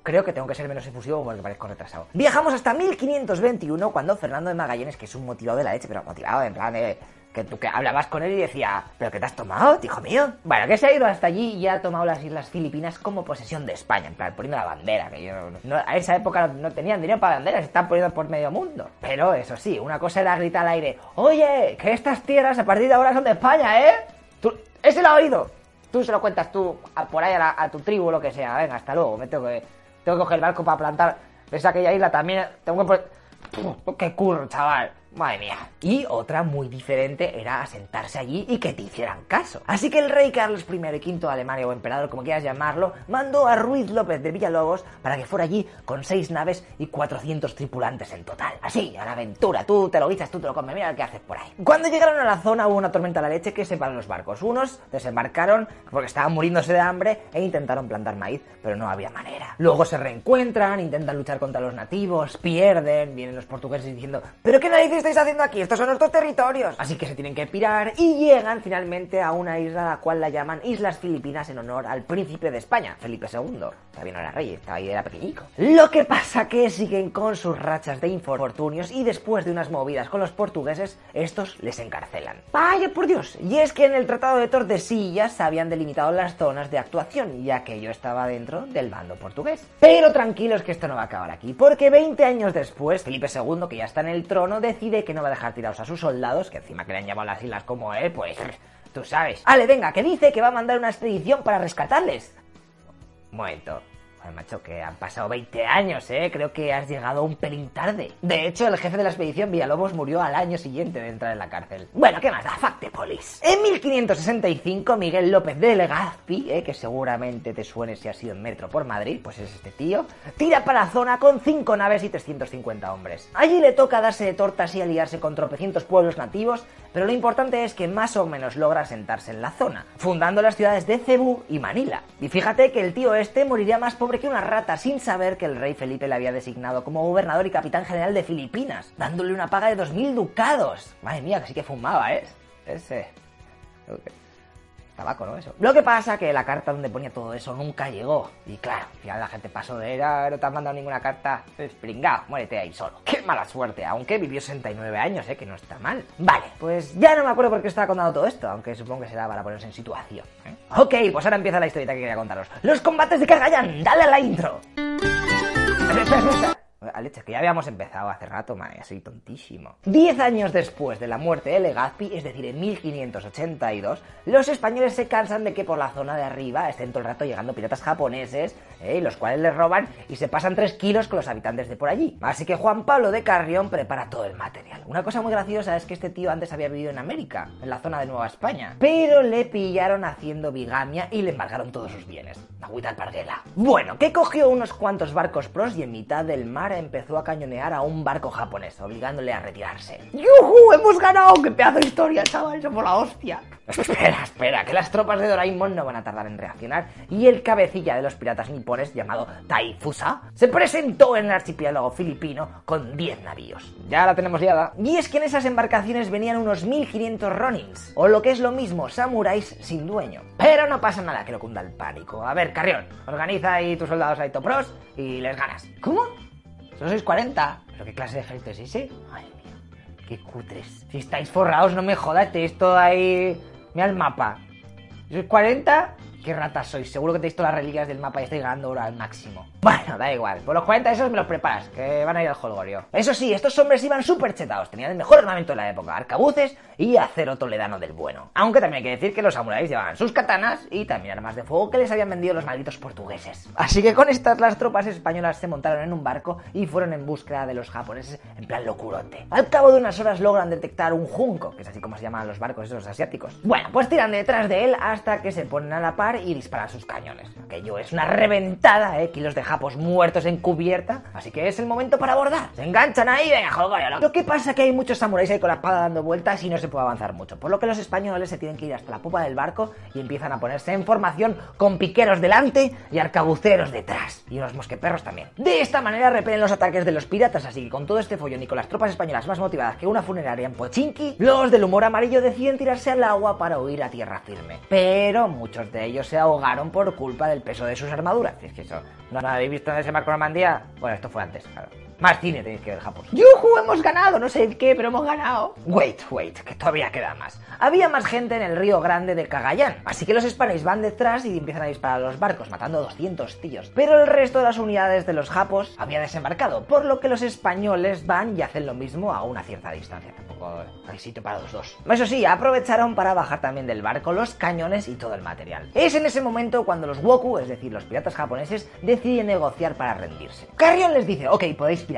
Creo que tengo que ser menos efusivo porque parezco retrasado. Viajamos hasta 1521 cuando Fernando de Magallanes, que es un motivado de la leche, pero motivado en plan de que tú que hablabas con él y decía, ¿pero qué te has tomado, hijo mío? Bueno, que se ha ido hasta allí y ya ha tomado las Islas Filipinas como posesión de España, en plan poniendo la bandera, que yo no- a esa época no tenían dinero para banderas, están poniendo por medio mundo. Pero eso sí, una cosa era gritar al aire, oye, que estas tierras a partir de ahora son de España, ¿eh? Tú, ese lo ha oído. Tú se lo cuentas tú por ahí a, tu tribu o lo que sea. Venga, hasta luego. Me tengo que, tengo que coger el barco para plantar. ¿Ves aquella isla también? Tengo que poner... ¡Qué curro, chaval! Madre mía. Y otra muy diferente era asentarse allí y que te hicieran caso. Así que el rey Carlos I y V de Alemania o emperador, como quieras llamarlo, mandó a Ruiz López de Villalobos para que fuera allí con seis naves y 400 tripulantes en total. Así, a la aventura. Tú te lo guisas, tú te lo comes. Mira qué haces por ahí. Cuando llegaron a la zona hubo una tormenta a la leche que separó los barcos. Unos desembarcaron porque estaban muriéndose de hambre e intentaron plantar maíz, pero no había manera. Luego se reencuentran, intentan luchar contra los nativos, pierden, vienen los portugueses diciendo, ¿pero qué narices estáis haciendo aquí? Estos son nuestros territorios. Así que se tienen que pirar y llegan finalmente a una isla a la cual la llaman Islas Filipinas en honor al príncipe de España, Felipe II. Todavía no era rey, estaba ahí, era pequeñico. Lo que pasa que siguen con sus rachas de infortunios y después de unas movidas con los portugueses, estos les encarcelan. Vaya por Dios. Y es que en el Tratado de Tordesillas se habían delimitado las zonas de actuación, ya que yo estaba dentro del bando portugués. Pero tranquilos que esto no va a acabar aquí, porque 20 años después, Felipe II, que ya está en el trono, decide que no va a dejar tirados a sus soldados, que encima que le han llamado las islas como él, pues tú sabes. Ale, venga, que dice que va a mandar una expedición para rescatarles. Un momento. Macho, que han pasado 20 años, ¿eh? Creo que has llegado un pelín tarde. De hecho, el jefe de la expedición, Villalobos, murió al año siguiente de entrar en la cárcel. Bueno, ¿qué más da? Fact the police. En 1565, Miguel López de Legazpi, ¿eh? que seguramente te suene si has sido en metro por Madrid, pues es este tío, tira para la zona con 5 naves y 350 hombres. Allí le toca darse de tortas y aliarse con tropecientos pueblos nativos, pero lo importante es que más o menos logra sentarse en la zona, fundando las ciudades de Cebú y Manila. Y fíjate que el tío este moriría más pobre que una rata sin saber que el rey Felipe le había designado como gobernador y capitán general de Filipinas, dándole una paga de 2.000 ducados. Madre mía, que sí que fumaba, ¿eh? Ese... Lo que pasa que la carta donde ponía todo eso nunca llegó. Y claro, al final la gente pasó de era, no te han mandado ninguna carta. Springao, muérete ahí solo. Qué mala suerte, aunque vivió 69 años, ¿eh? Que no está mal. Vale, pues ya no me acuerdo por qué estaba contando todo esto, aunque supongo que será para ponerse en situación. ¿eh? Ok, pues ahora empieza la historieta que quería contaros. Los combates de Cagayan, dale a la intro. Espera, espera, espera. A leche, que ya habíamos empezado hace rato, ya soy tontísimo. Diez años después de la muerte de Legazpi, es decir, en 1582, los españoles se cansan de que por la zona de arriba estén todo el rato llegando piratas japoneses, ¿eh? los cuales les roban y se pasan tres kilos con los habitantes de por allí. Así que Juan Pablo de Carrión prepara todo el material. Una cosa muy graciosa es que este tío antes había vivido en América, en la zona de Nueva España, pero le pillaron haciendo bigamia y le embargaron todos sus bienes. Agüita al parguela. Bueno, que cogió unos cuantos barcos pros y en mitad del mar empezó a cañonear a un barco japonés, obligándole a retirarse. ¡Yujú! ¡Hemos ganado! ¡Qué pedazo de historia, chaval! ¡Somos la hostia! Espera, espera, que las tropas de Doraemon no van a tardar en reaccionar y el cabecilla de los piratas nipones llamado Taifusa se presentó en el archipiélago filipino con 10 navíos. Ya la tenemos liada. Y es que en esas embarcaciones venían unos 1500 ronins, o lo que es lo mismo, samuráis sin dueño. Pero no pasa nada que lo cunda el pánico. A ver, Carrión, organiza ahí tus soldados ahí topros y les ganas. ¿Cómo? ¿Solo sois 40? ¿Pero qué clase de ejército es ese? Ay, mía, qué cutres. Si estáis forrados, no me jodas, todo ahí... Mira el mapa. ¿Sois 40? ¿Qué ratas sois? Seguro que tenéis todas las reliquias del mapa y estáis ganando oro al máximo. Bueno, da igual. Por los 40 esos me los preparas, que van a ir al holgorio. Eso sí, estos hombres iban súper chetados. Tenían el mejor armamento de la época. Arcabuces y acero toledano del bueno. Aunque también hay que decir que los samuráis llevaban sus katanas y también armas de fuego que les habían vendido los malditos portugueses. Así que con estas las tropas españolas se montaron en un barco y fueron en búsqueda de los japoneses en plan locurote. Al cabo de unas horas logran detectar un junco, que es así como se llaman los barcos esos asiáticos. Bueno, pues tiran detrás de él hasta que se ponen a la par y disparan sus cañones. Aquello es una reventada, eh, kilos de japos muertos en cubierta, así que es el momento para abordar. Se enganchan ahí, venga, joder, Lo que pasa que hay muchos samuráis ahí con la espada dando vueltas y no se puede avanzar mucho, por lo que los españoles se tienen que ir hasta la popa del barco y empiezan a ponerse en formación con piqueros delante y arcabuceros detrás, y unos mosqueperros también. De esta manera repelen los ataques de los piratas, así que con todo este follón y con las tropas españolas más motivadas que una funeraria en Pochinki, los del humor amarillo deciden tirarse al agua para huir a tierra firme. Pero muchos de ellos se ahogaron por culpa del peso de sus armaduras. Es que eso, ¿no habéis visto en ese marco Normandía? Bueno, esto fue antes, claro. Más cine tenéis que ver, Japón. ¡Yujú! Hemos ganado, no sé qué, pero hemos ganado. Wait, wait, que todavía queda más. Había más gente en el río grande de Cagayán, así que los españoles van detrás y empiezan a disparar a los barcos, matando 200 tíos. Pero el resto de las unidades de los japos había desembarcado, por lo que los españoles van y hacen lo mismo a una cierta distancia. Tampoco hay sitio para los dos. Eso sí, aprovecharon para bajar también del barco los cañones y todo el material. Es en ese momento cuando los Woku, es decir, los piratas japoneses, deciden negociar para rendirse. Carrion les dice, ok, podéis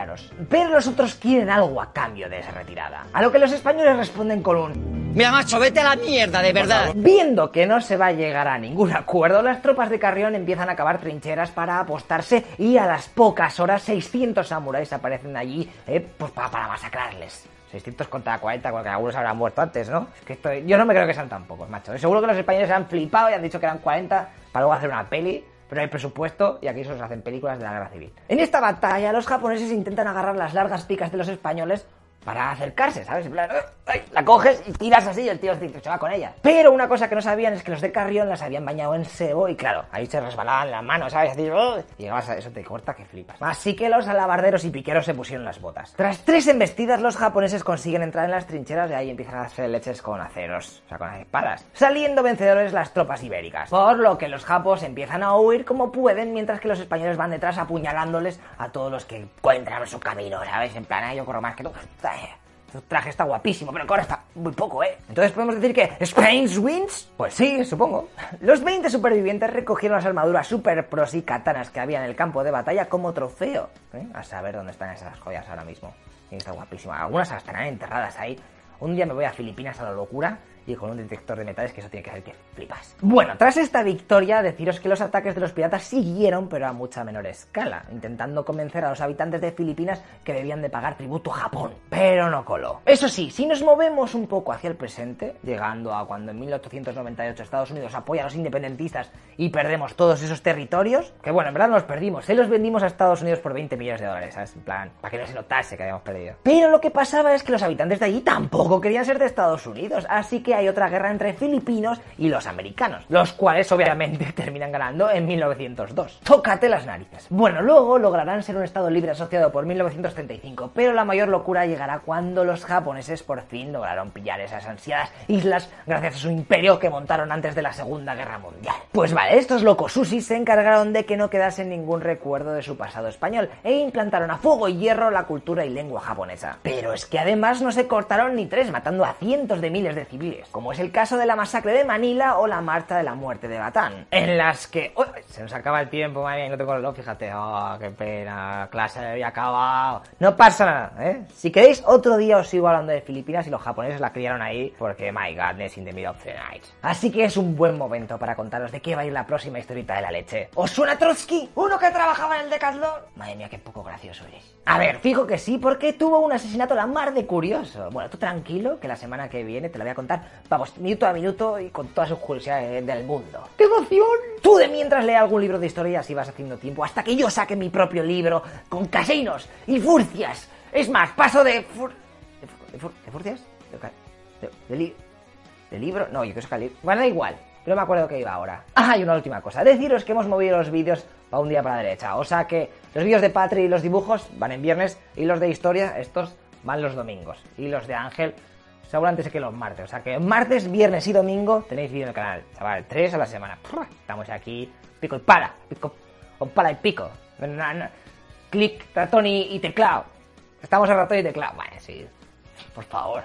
pero los otros quieren algo a cambio de esa retirada. A lo que los españoles responden con un... Mira, macho, vete a la mierda, de verdad. Viendo que no se va a llegar a ningún acuerdo, las tropas de Carrión empiezan a cavar trincheras para apostarse y a las pocas horas 600 samuráis aparecen allí eh, pues para, para masacrarles. 600 contra 40, porque algunos habrán muerto antes, ¿no? Es que esto, yo no me creo que sean tan pocos, macho. Seguro que los españoles se han flipado y han dicho que eran 40 para luego hacer una peli, pero hay presupuesto y aquí solo se hacen películas de la guerra civil. En esta batalla, los japoneses intentan agarrar las largas picas de los españoles para acercarse, ¿sabes? En plan, ¡ay! la coges y tiras así y el tío se va con ella. Pero una cosa que no sabían es que los de Carrión las habían bañado en sebo y claro, ahí se resbalaban las manos, ¿sabes? Así, ¡oh! y llegabas a eso te corta que flipas. Así que los alabarderos y piqueros se pusieron las botas. Tras tres embestidas, los japoneses consiguen entrar en las trincheras y ahí empiezan a hacer leches con aceros, o sea, con las espadas, saliendo vencedores las tropas ibéricas. Por lo que los japos empiezan a huir como pueden, mientras que los españoles van detrás apuñalándoles a todos los que encuentran su camino, ¿sabes? En plan, "Ah, yo corro más que tú. Tu traje está guapísimo, pero ahora está muy poco, ¿eh? Entonces podemos decir que Spain wins. Pues sí, supongo. Los 20 supervivientes recogieron las armaduras super pros y katanas que había en el campo de batalla como trofeo. ¿eh? A saber dónde están esas joyas ahora mismo. Está guapísima. Algunas estarán enterradas ahí. Un día me voy a Filipinas a la locura y con un detector de metales que eso tiene que ser que flipas. Bueno, tras esta victoria, deciros que los ataques de los piratas siguieron, pero a mucha menor escala, intentando convencer a los habitantes de Filipinas que debían de pagar tributo a Japón, pero no coló. Eso sí, si nos movemos un poco hacia el presente, llegando a cuando en 1898 Estados Unidos apoya a los independentistas y perdemos todos esos territorios, que bueno, en verdad no los perdimos, se los vendimos a Estados Unidos por 20 millones de dólares, ¿sabes? En plan, para que no se notase que habíamos perdido. Pero lo que pasaba es que los habitantes de allí tampoco querían ser de Estados Unidos, así que hay otra guerra entre filipinos y los americanos, los cuales obviamente terminan ganando en 1902. Tócate las narices. Bueno, luego lograrán ser un Estado libre asociado por 1935, pero la mayor locura llegará cuando los japoneses por fin lograron pillar esas ansiadas islas gracias a su imperio que montaron antes de la Segunda Guerra Mundial. Pues vale, estos locos sushi se encargaron de que no quedase ningún recuerdo de su pasado español e implantaron a fuego y hierro la cultura y lengua japonesa. Pero es que además no se cortaron ni tres, matando a cientos de miles de civiles, como es el caso de la masacre de Manila o la marcha de la muerte de Batán, en las que... ¡Uy! se nos acaba el tiempo, madre mía, no tengo reloj, fíjate, oh, qué pena, clase había acabado. No pasa nada, ¿eh? Si queréis, otro día os sigo hablando de Filipinas y los japoneses la criaron ahí porque, my godness, in the middle of the night. Así que es un buen momento para contaros de qué va a ir la próxima historieta de la leche. ¿Os suena Trotsky? ¿Uno que trabajaba en el Decathlon? Madre mía, qué poco gracioso eres. A ver, fijo que sí, porque tuvo un asesinato la mar de curioso. Bueno, tú tranquilo, que la semana que viene te la voy a contar, vamos, minuto a minuto y con todas sus curiosidades del mundo. ¡Qué emoción! Tú de mientras lee algún libro de historia así vas haciendo tiempo hasta que yo saque mi propio libro con casinos y furcias. Es más, paso de... fur- ¿De, fu- de fur- de furcias? De, ca- de- de li- ¿De libro? No, yo que es libro. Bueno, da igual. No me acuerdo qué iba ahora. Ah, y una última cosa. Deciros que hemos movido los vídeos para un día para la derecha. O sea que los vídeos de Patri y los dibujos van en viernes y los de historia, estos van los domingos. Y los de Ángel, seguramente sé que los martes. O sea que martes, viernes y domingo tenéis vídeo en el canal. Chaval, tres a la semana. Estamos aquí, pico y para. Pico, o para y pico. Clic, ratón y, y teclado. Estamos a ratón y teclado. Vale, sí. Por favor.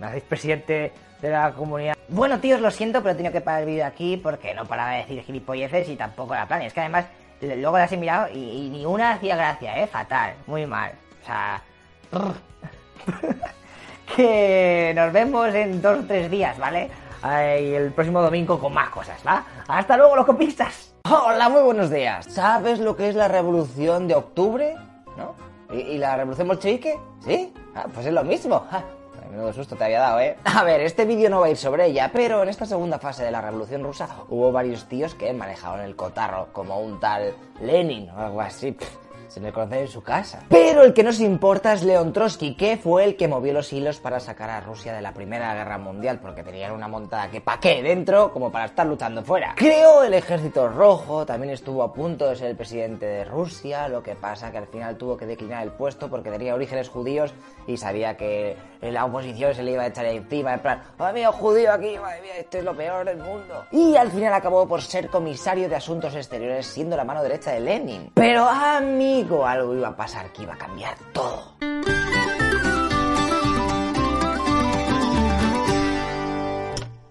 Me hacéis presidente de la comunidad. Bueno, tíos, lo siento, pero he tenido que parar el vídeo aquí porque no paraba de decir gilipolleces y tampoco la plan. Es que además, luego las he mirado y, y ni una hacía gracia, ¿eh? Fatal, muy mal. O sea... que nos vemos en dos o tres días, ¿vale? El próximo domingo con más cosas, ¿va? Hasta luego, los copistas. Hola, muy buenos días. ¿Sabes lo que es la revolución de octubre? ¿No? ¿Y, la revolución bolchevique? ¿Sí? Ah, pues es lo mismo. Ja, Menudo susto te había dado, ¿eh? A ver, este vídeo no va a ir sobre ella, pero en esta segunda fase de la Revolución Rusa hubo varios tíos que manejaban el cotarro, como un tal Lenin o algo así. Se me conoce en su casa. Pero el que nos importa es Leon Trotsky, que fue el que movió los hilos para sacar a Rusia de la Primera Guerra Mundial, porque tenían una montada que pa' qué dentro, como para estar luchando fuera. Creó el Ejército Rojo, también estuvo a punto de ser el presidente de Rusia, lo que pasa que al final tuvo que declinar el puesto porque tenía orígenes judíos y sabía que la oposición se le iba a echar encima, en plan, madre mía, judío aquí, madre mía, esto es lo peor del mundo. Y al final acabó por ser comisario de Asuntos Exteriores, siendo la mano derecha de Lenin. Pero amigo, algo iba a pasar que iba a cambiar todo.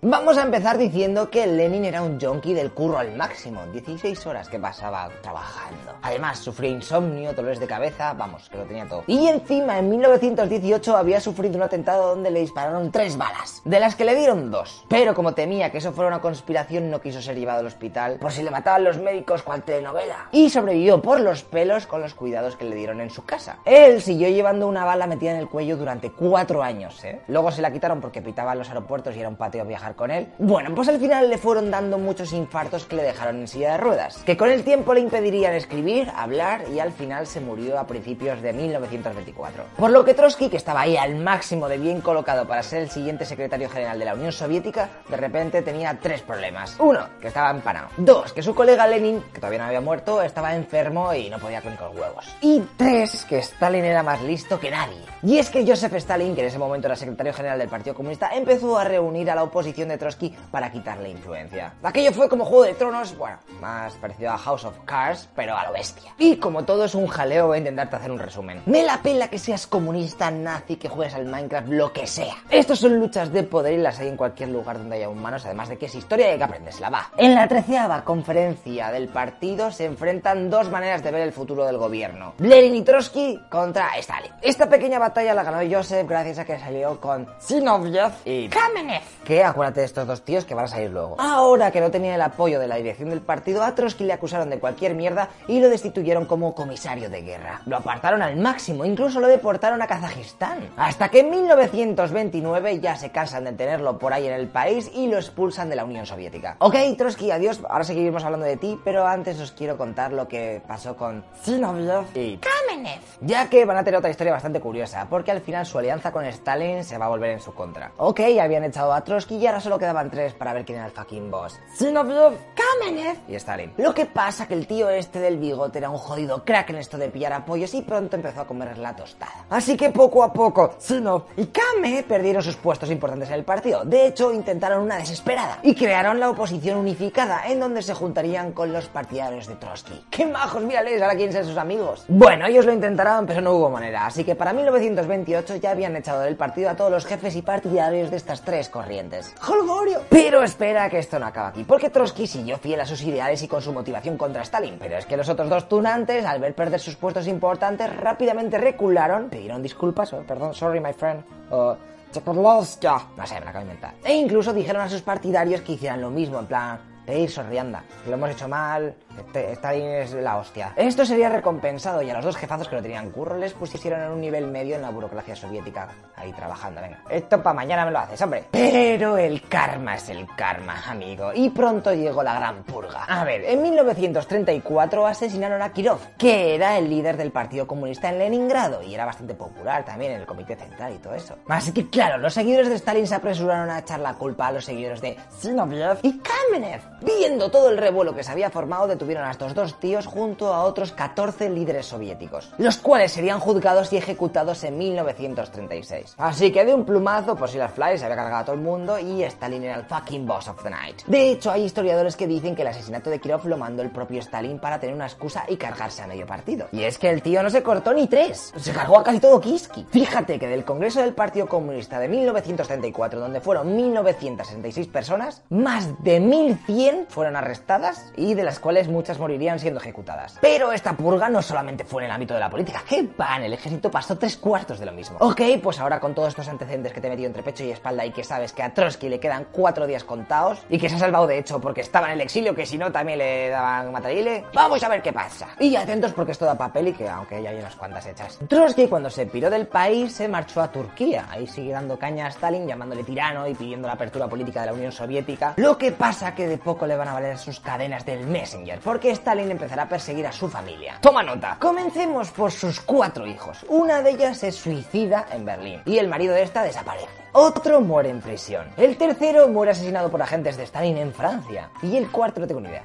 Vamos a empezar diciendo que Lenin era un junkie del curro al máximo, 16 horas que pasaba trabajando. Además, sufría insomnio, dolores de cabeza, vamos, que lo tenía todo. Y encima, en 1918 había sufrido un atentado donde le dispararon tres balas, de las que le dieron dos. Pero como temía que eso fuera una conspiración, no quiso ser llevado al hospital por si le mataban los médicos cual telenovela. Y sobrevivió por los pelos con los cuidados que le dieron en su casa. Él siguió llevando una bala metida en el cuello durante cuatro años, ¿eh? Luego se la quitaron porque pitaba en los aeropuertos y era un pateo viajar con él. Bueno, pues al final le fueron dando muchos infartos que le dejaron en silla de ruedas, que con el tiempo le impedirían escribir, hablar y al final se murió a principios de 1924. Por lo que Trotsky, que estaba ahí al máximo de bien colocado para ser el siguiente secretario general de la Unión Soviética, de repente tenía tres problemas. Uno, que estaba empanado. Dos, que su colega Lenin, que todavía no había muerto, estaba enfermo y no podía con los huevos. Y tres, que Stalin era más listo que nadie. Y es que Joseph Stalin, que en ese momento era secretario general del Partido Comunista, empezó a reunir a la oposición de Trotsky para quitarle influencia. Aquello fue como Juego de Tronos, bueno, más parecido a House of Cards, pero a lo bestia. Y como todo es un jaleo, voy a intentarte hacer un resumen. Me la pela que seas comunista, nazi, que juegues al Minecraft, lo que sea. Estos son luchas de poder y las hay en cualquier lugar donde haya humanos, además de que es historia y hay que aprendérsela, va. En la treceava conferencia del partido se enfrentan dos maneras de ver el futuro del gobierno. Lenin y Trotsky contra Stalin. Esta pequeña batalla la ganó Joseph gracias a que salió con Zinoviev y Kamenev. Que acuérdate de estos dos tíos que van a salir luego. Ahora que no tenía el apoyo de la dirección del partido, a Trotsky le acusaron de cualquier mierda y lo destituyeron como comisario de guerra. Lo apartaron al máximo, incluso lo deportaron a Kazajistán. Hasta que en 1929 ya se cansan de tenerlo por ahí en el país y lo expulsan de la Unión Soviética. Ok, Trotsky, adiós, ahora seguiremos hablando de ti, pero antes os quiero contar lo que pasó con Zinoviev y Kamenev. Ya que van a tener otra historia bastante curiosa, porque al final su alianza con Stalin se va a volver en su contra. Ok, habían echado a Trotsky y ahora solo quedaban tres para ver quién era el fucking boss. Zinoviev, Kamenev. y Stalin. Lo que pasa que el tío este del bigote era un jodido crack en esto de pillar apoyos y pronto empezó a comer la tostada. Así que poco a poco, Zinov y Kame perdieron sus puestos importantes en el partido. De hecho, intentaron una desesperada y crearon la oposición unificada, en donde se juntarían con los partidarios de Trotsky. ¡Qué majos! Mírales, ahora quieren ser sus amigos. Bueno, ellos lo intentaron, pero no hubo manera. Así que para 1928 ya habían echado del partido a todos los jefes y partidarios de estas tres corrientes. ¡Holgorio! Pero espera que esto no acaba aquí, porque Trotsky siguió fiel a sus ideales y con su motivación contra Stalin. Pero es que los otros dos tunantes, al ver perder sus puestos importantes, rápidamente recularon, pidieron disculpas, oh, perdón, sorry my friend, o Chekhovlovskia, no sé, me la acabo de inventar. E incluso dijeron a sus partidarios que hicieran lo mismo, en plan, pedir sorrianda, que lo hemos hecho mal, este, Stalin es la hostia. Esto sería recompensado y a los dos jefazos que lo tenían curro les pusieron en un nivel medio en la burocracia soviética, ahí trabajando, venga. Esto para mañana me lo haces, hombre. Pero el karma es el karma, amigo, y pronto llegó la gran purga. A ver, en 1934 asesinaron a Kirov, que era el líder del Partido Comunista en Leningrado y era bastante popular también en el Comité Central y todo eso. Así que claro, los seguidores de Stalin se apresuraron a echar la culpa a los seguidores de Zinoviev y Kamenev. Viendo todo el revuelo que se había formado, a estos dos tíos junto a otros 14 líderes soviéticos, los cuales serían juzgados y ejecutados en 1936. Así que de un plumazo, pues si las Fly se había cargado a todo el mundo y Stalin era el fucking boss of the night. De hecho, hay historiadores que dicen que el asesinato de Kirov lo mandó el propio Stalin para tener una excusa y cargarse a medio partido. Y es que el tío no se cortó ni tres, se cargó a casi todo Kiski. Fíjate que del Congreso del Partido Comunista de 1934, donde fueron 1966 personas, más de 1100 fueron arrestadas y de las cuales muchas morirían siendo ejecutadas. Pero esta purga no solamente fue en el ámbito de la política, que van, el ejército pasó tres cuartos de lo mismo. Ok, pues ahora con todos estos antecedentes que te he metido entre pecho y espalda y que sabes que a Trotsky le quedan cuatro días contados y que se ha salvado de hecho porque estaba en el exilio, que si no también le daban matarile, vamos a ver qué pasa. Y atentos porque esto da papel y que aunque ya hay unas cuantas hechas. Trotsky cuando se piró del país se marchó a Turquía, ahí sigue dando caña a Stalin llamándole tirano y pidiendo la apertura política de la Unión Soviética, lo que pasa que de poco le van a valer sus cadenas del Messenger, porque Stalin empezará a perseguir a su familia. Toma nota. Comencemos por sus cuatro hijos. Una de ellas se suicida en Berlín y el marido de esta desaparece. Otro muere en prisión. El tercero muere asesinado por agentes de Stalin en Francia. Y el cuarto no tengo ni idea.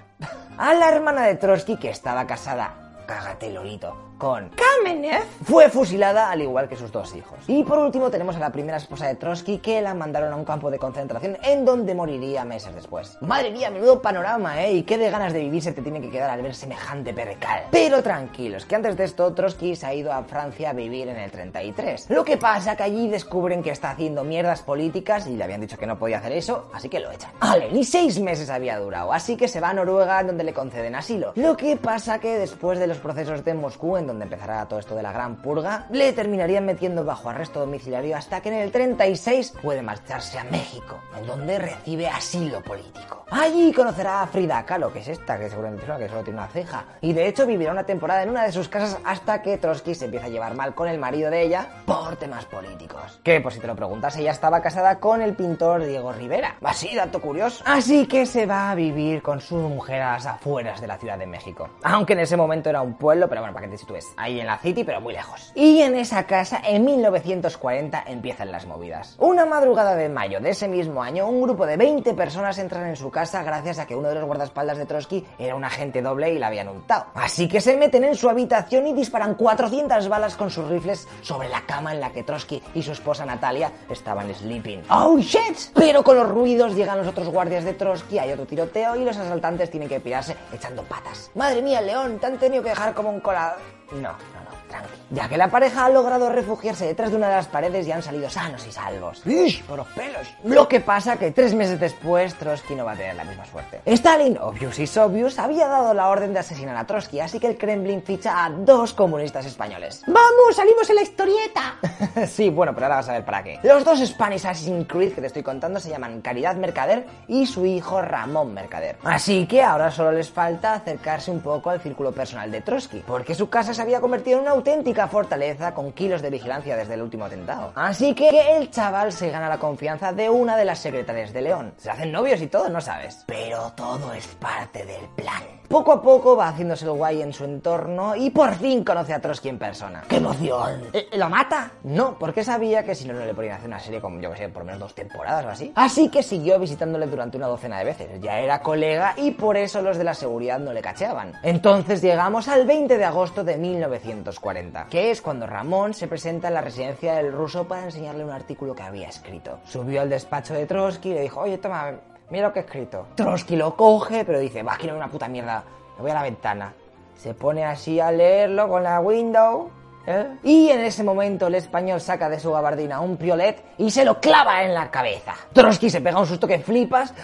A la hermana de Trotsky, que estaba casada, cágate lorito, con Kamenev. fue fusilada al igual que sus dos hijos. Y por último tenemos a la primera esposa de Trotsky que la mandaron a un campo de concentración en donde moriría meses después. Madre mía, menudo panorama, ¿eh? Y qué de ganas de vivir se te tiene que quedar al ver semejante percal. Pero tranquilos, que antes de esto Trotsky se ha ido a Francia a vivir en el 33. Lo que pasa que allí descubren que está haciendo mierdas políticas y le habían dicho que no podía hacer eso, así que lo echan. Vale, ni seis meses había durado, así que se va a Noruega donde le conceden asilo. Lo que pasa que después de los procesos de Moscú en donde empezará todo esto de la gran purga, le terminarían metiendo bajo arresto domiciliario hasta que en el 36 puede marcharse a México, en donde recibe asilo político. Allí conocerá a Frida Kahlo, que es esta, que seguramente es una que solo tiene una ceja, y de hecho vivirá una temporada en una de sus casas hasta que Trotsky se empieza a llevar mal con el marido de ella por temas políticos. Que, por si te lo preguntas, ella estaba casada con el pintor Diego Rivera. Así, dato curioso. Así que se va a vivir con su mujer a las afueras de la Ciudad de México. Aunque en ese momento era un pueblo, pero bueno, para que te sitúes. Ahí en la City, pero muy lejos. Y en esa casa, en 1940, empiezan las movidas. Una madrugada de mayo de ese mismo año, un grupo de 20 personas entran en su casa gracias a que uno de los guardaespaldas de Trotsky era un agente doble y la habían untado. Así que se meten en su habitación y disparan 400 balas con sus rifles sobre la cama en la que Trotsky y su esposa Natalia estaban sleeping. ¡Oh, shit! Pero con los ruidos llegan los otros guardias de Trotsky, hay otro tiroteo y los asaltantes tienen que pirarse echando patas. Madre mía, León, te han tenido que dejar como un colado. No, no, no, tranqui. Ya que la pareja ha logrado refugiarse detrás de una de las paredes y han salido sanos y salvos. ¡Ish! ¡Por los pelos! Lo que pasa que tres meses después Trotsky no va a tener la misma suerte. Stalin, obvious is obvious, había dado la orden de asesinar a Trotsky, así que el Kremlin ficha a dos comunistas españoles. Vamos, salimos en la historieta. sí, bueno, pero ahora vas a ver para qué. Los dos Spanish Assassin's Creed que te estoy contando se llaman Caridad Mercader y su hijo Ramón Mercader. Así que ahora solo les falta acercarse un poco al círculo personal de Trotsky, porque su casa se había convertido en un auténtica fortaleza con kilos de vigilancia desde el último atentado. Así que el chaval se gana la confianza de una de las secretarias de León. Se hacen novios y todo, no sabes. Pero todo es parte del plan. Poco a poco va haciéndose el guay en su entorno y por fin conoce a Trotsky en persona. ¡Qué emoción! ¿Eh, ¿Lo mata? No, porque sabía que si no, no le podían hacer una serie con, yo que sé, por menos dos temporadas o así. Así que siguió visitándole durante una docena de veces. Ya era colega y por eso los de la seguridad no le cacheaban. Entonces llegamos al 20 de agosto de 1940, que es cuando Ramón se presenta en la residencia del ruso para enseñarle un artículo que había escrito. Subió al despacho de Trotsky y le dijo, oye, toma, mira lo que he escrito. Trotsky lo coge, pero dice, va, quiero una puta mierda, me voy a la ventana. Se pone así a leerlo con la window. ¿Eh? Y en ese momento el español saca de su gabardina un piolet y se lo clava en la cabeza. Trotsky se pega un susto que flipas,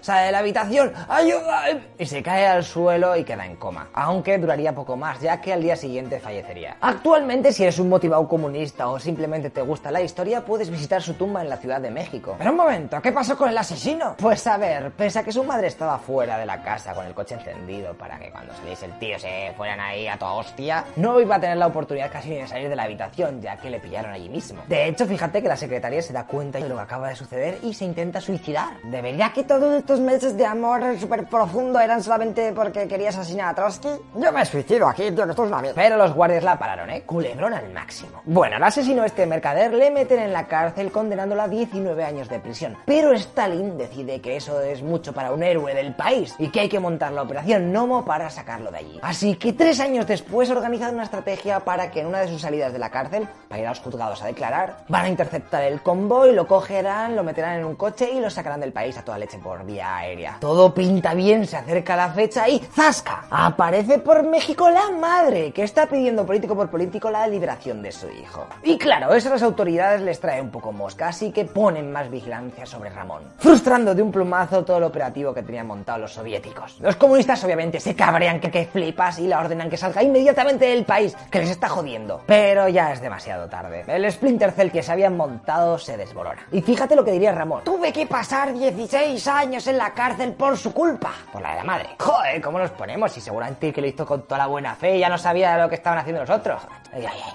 sale de la habitación, ¡ayuda! Y se cae al suelo y queda en coma. Aunque duraría poco más, ya que al día siguiente fallecería. Actualmente, si eres un motivado comunista o simplemente te gusta la historia, puedes visitar su tumba en la Ciudad de México. Pero un momento, ¿qué pasó con el asesino? Pues a ver, pese a que su madre estaba fuera de la casa con el coche encendido para que cuando saliese el tío se fueran ahí a toda hostia, no iba a tener la oportunidad casi de salir de la habitación, ya que le pillaron allí mismo. De hecho, fíjate que la secretaria se da cuenta de lo que acaba de suceder y se intenta suicidar. ¿De verdad que todos estos meses de amor súper profundo eran solamente porque querías asesinar a Trotsky? Yo me suicido aquí, tío, que esto es una mierda. Pero los guardias la pararon, ¿eh? Culebrón al máximo. Bueno, al asesino este mercader le meten en la cárcel condenándola a 19 años de prisión. Pero Stalin decide que eso es mucho para un héroe del país y que hay que montar la operación Nomo para sacarlo de allí. Así que tres años después organizan una estrategia para que en una de sus salidas de la cárcel, para ir a los juzgados a declarar, van a interceptar el convoy, lo cogerán, lo meterán en un coche y lo sacarán del país a toda leche por vía aérea. Todo pinta bien, se acerca la fecha y ¡zasca! Aparece por México la madre, que está pidiendo político por político la liberación de su hijo. Y claro, eso a las autoridades les trae un poco mosca, así que ponen más vigilancia sobre Ramón, frustrando de un plumazo todo el operativo que tenían montado los soviéticos. Los comunistas obviamente se cabrean que, que flipas y la ordenan que salga inmediatamente del país, que les está jodiendo. Pero ya es demasiado tarde. El Splinter Cell que se habían montado se desborona. Y fíjate lo que diría Ramón. Tuve que pasar 16 años en la cárcel por su culpa. Por la de la madre. Joder, ¿cómo nos ponemos? Y seguramente que lo hizo con toda la buena fe y ya no sabía lo que estaban haciendo los otros.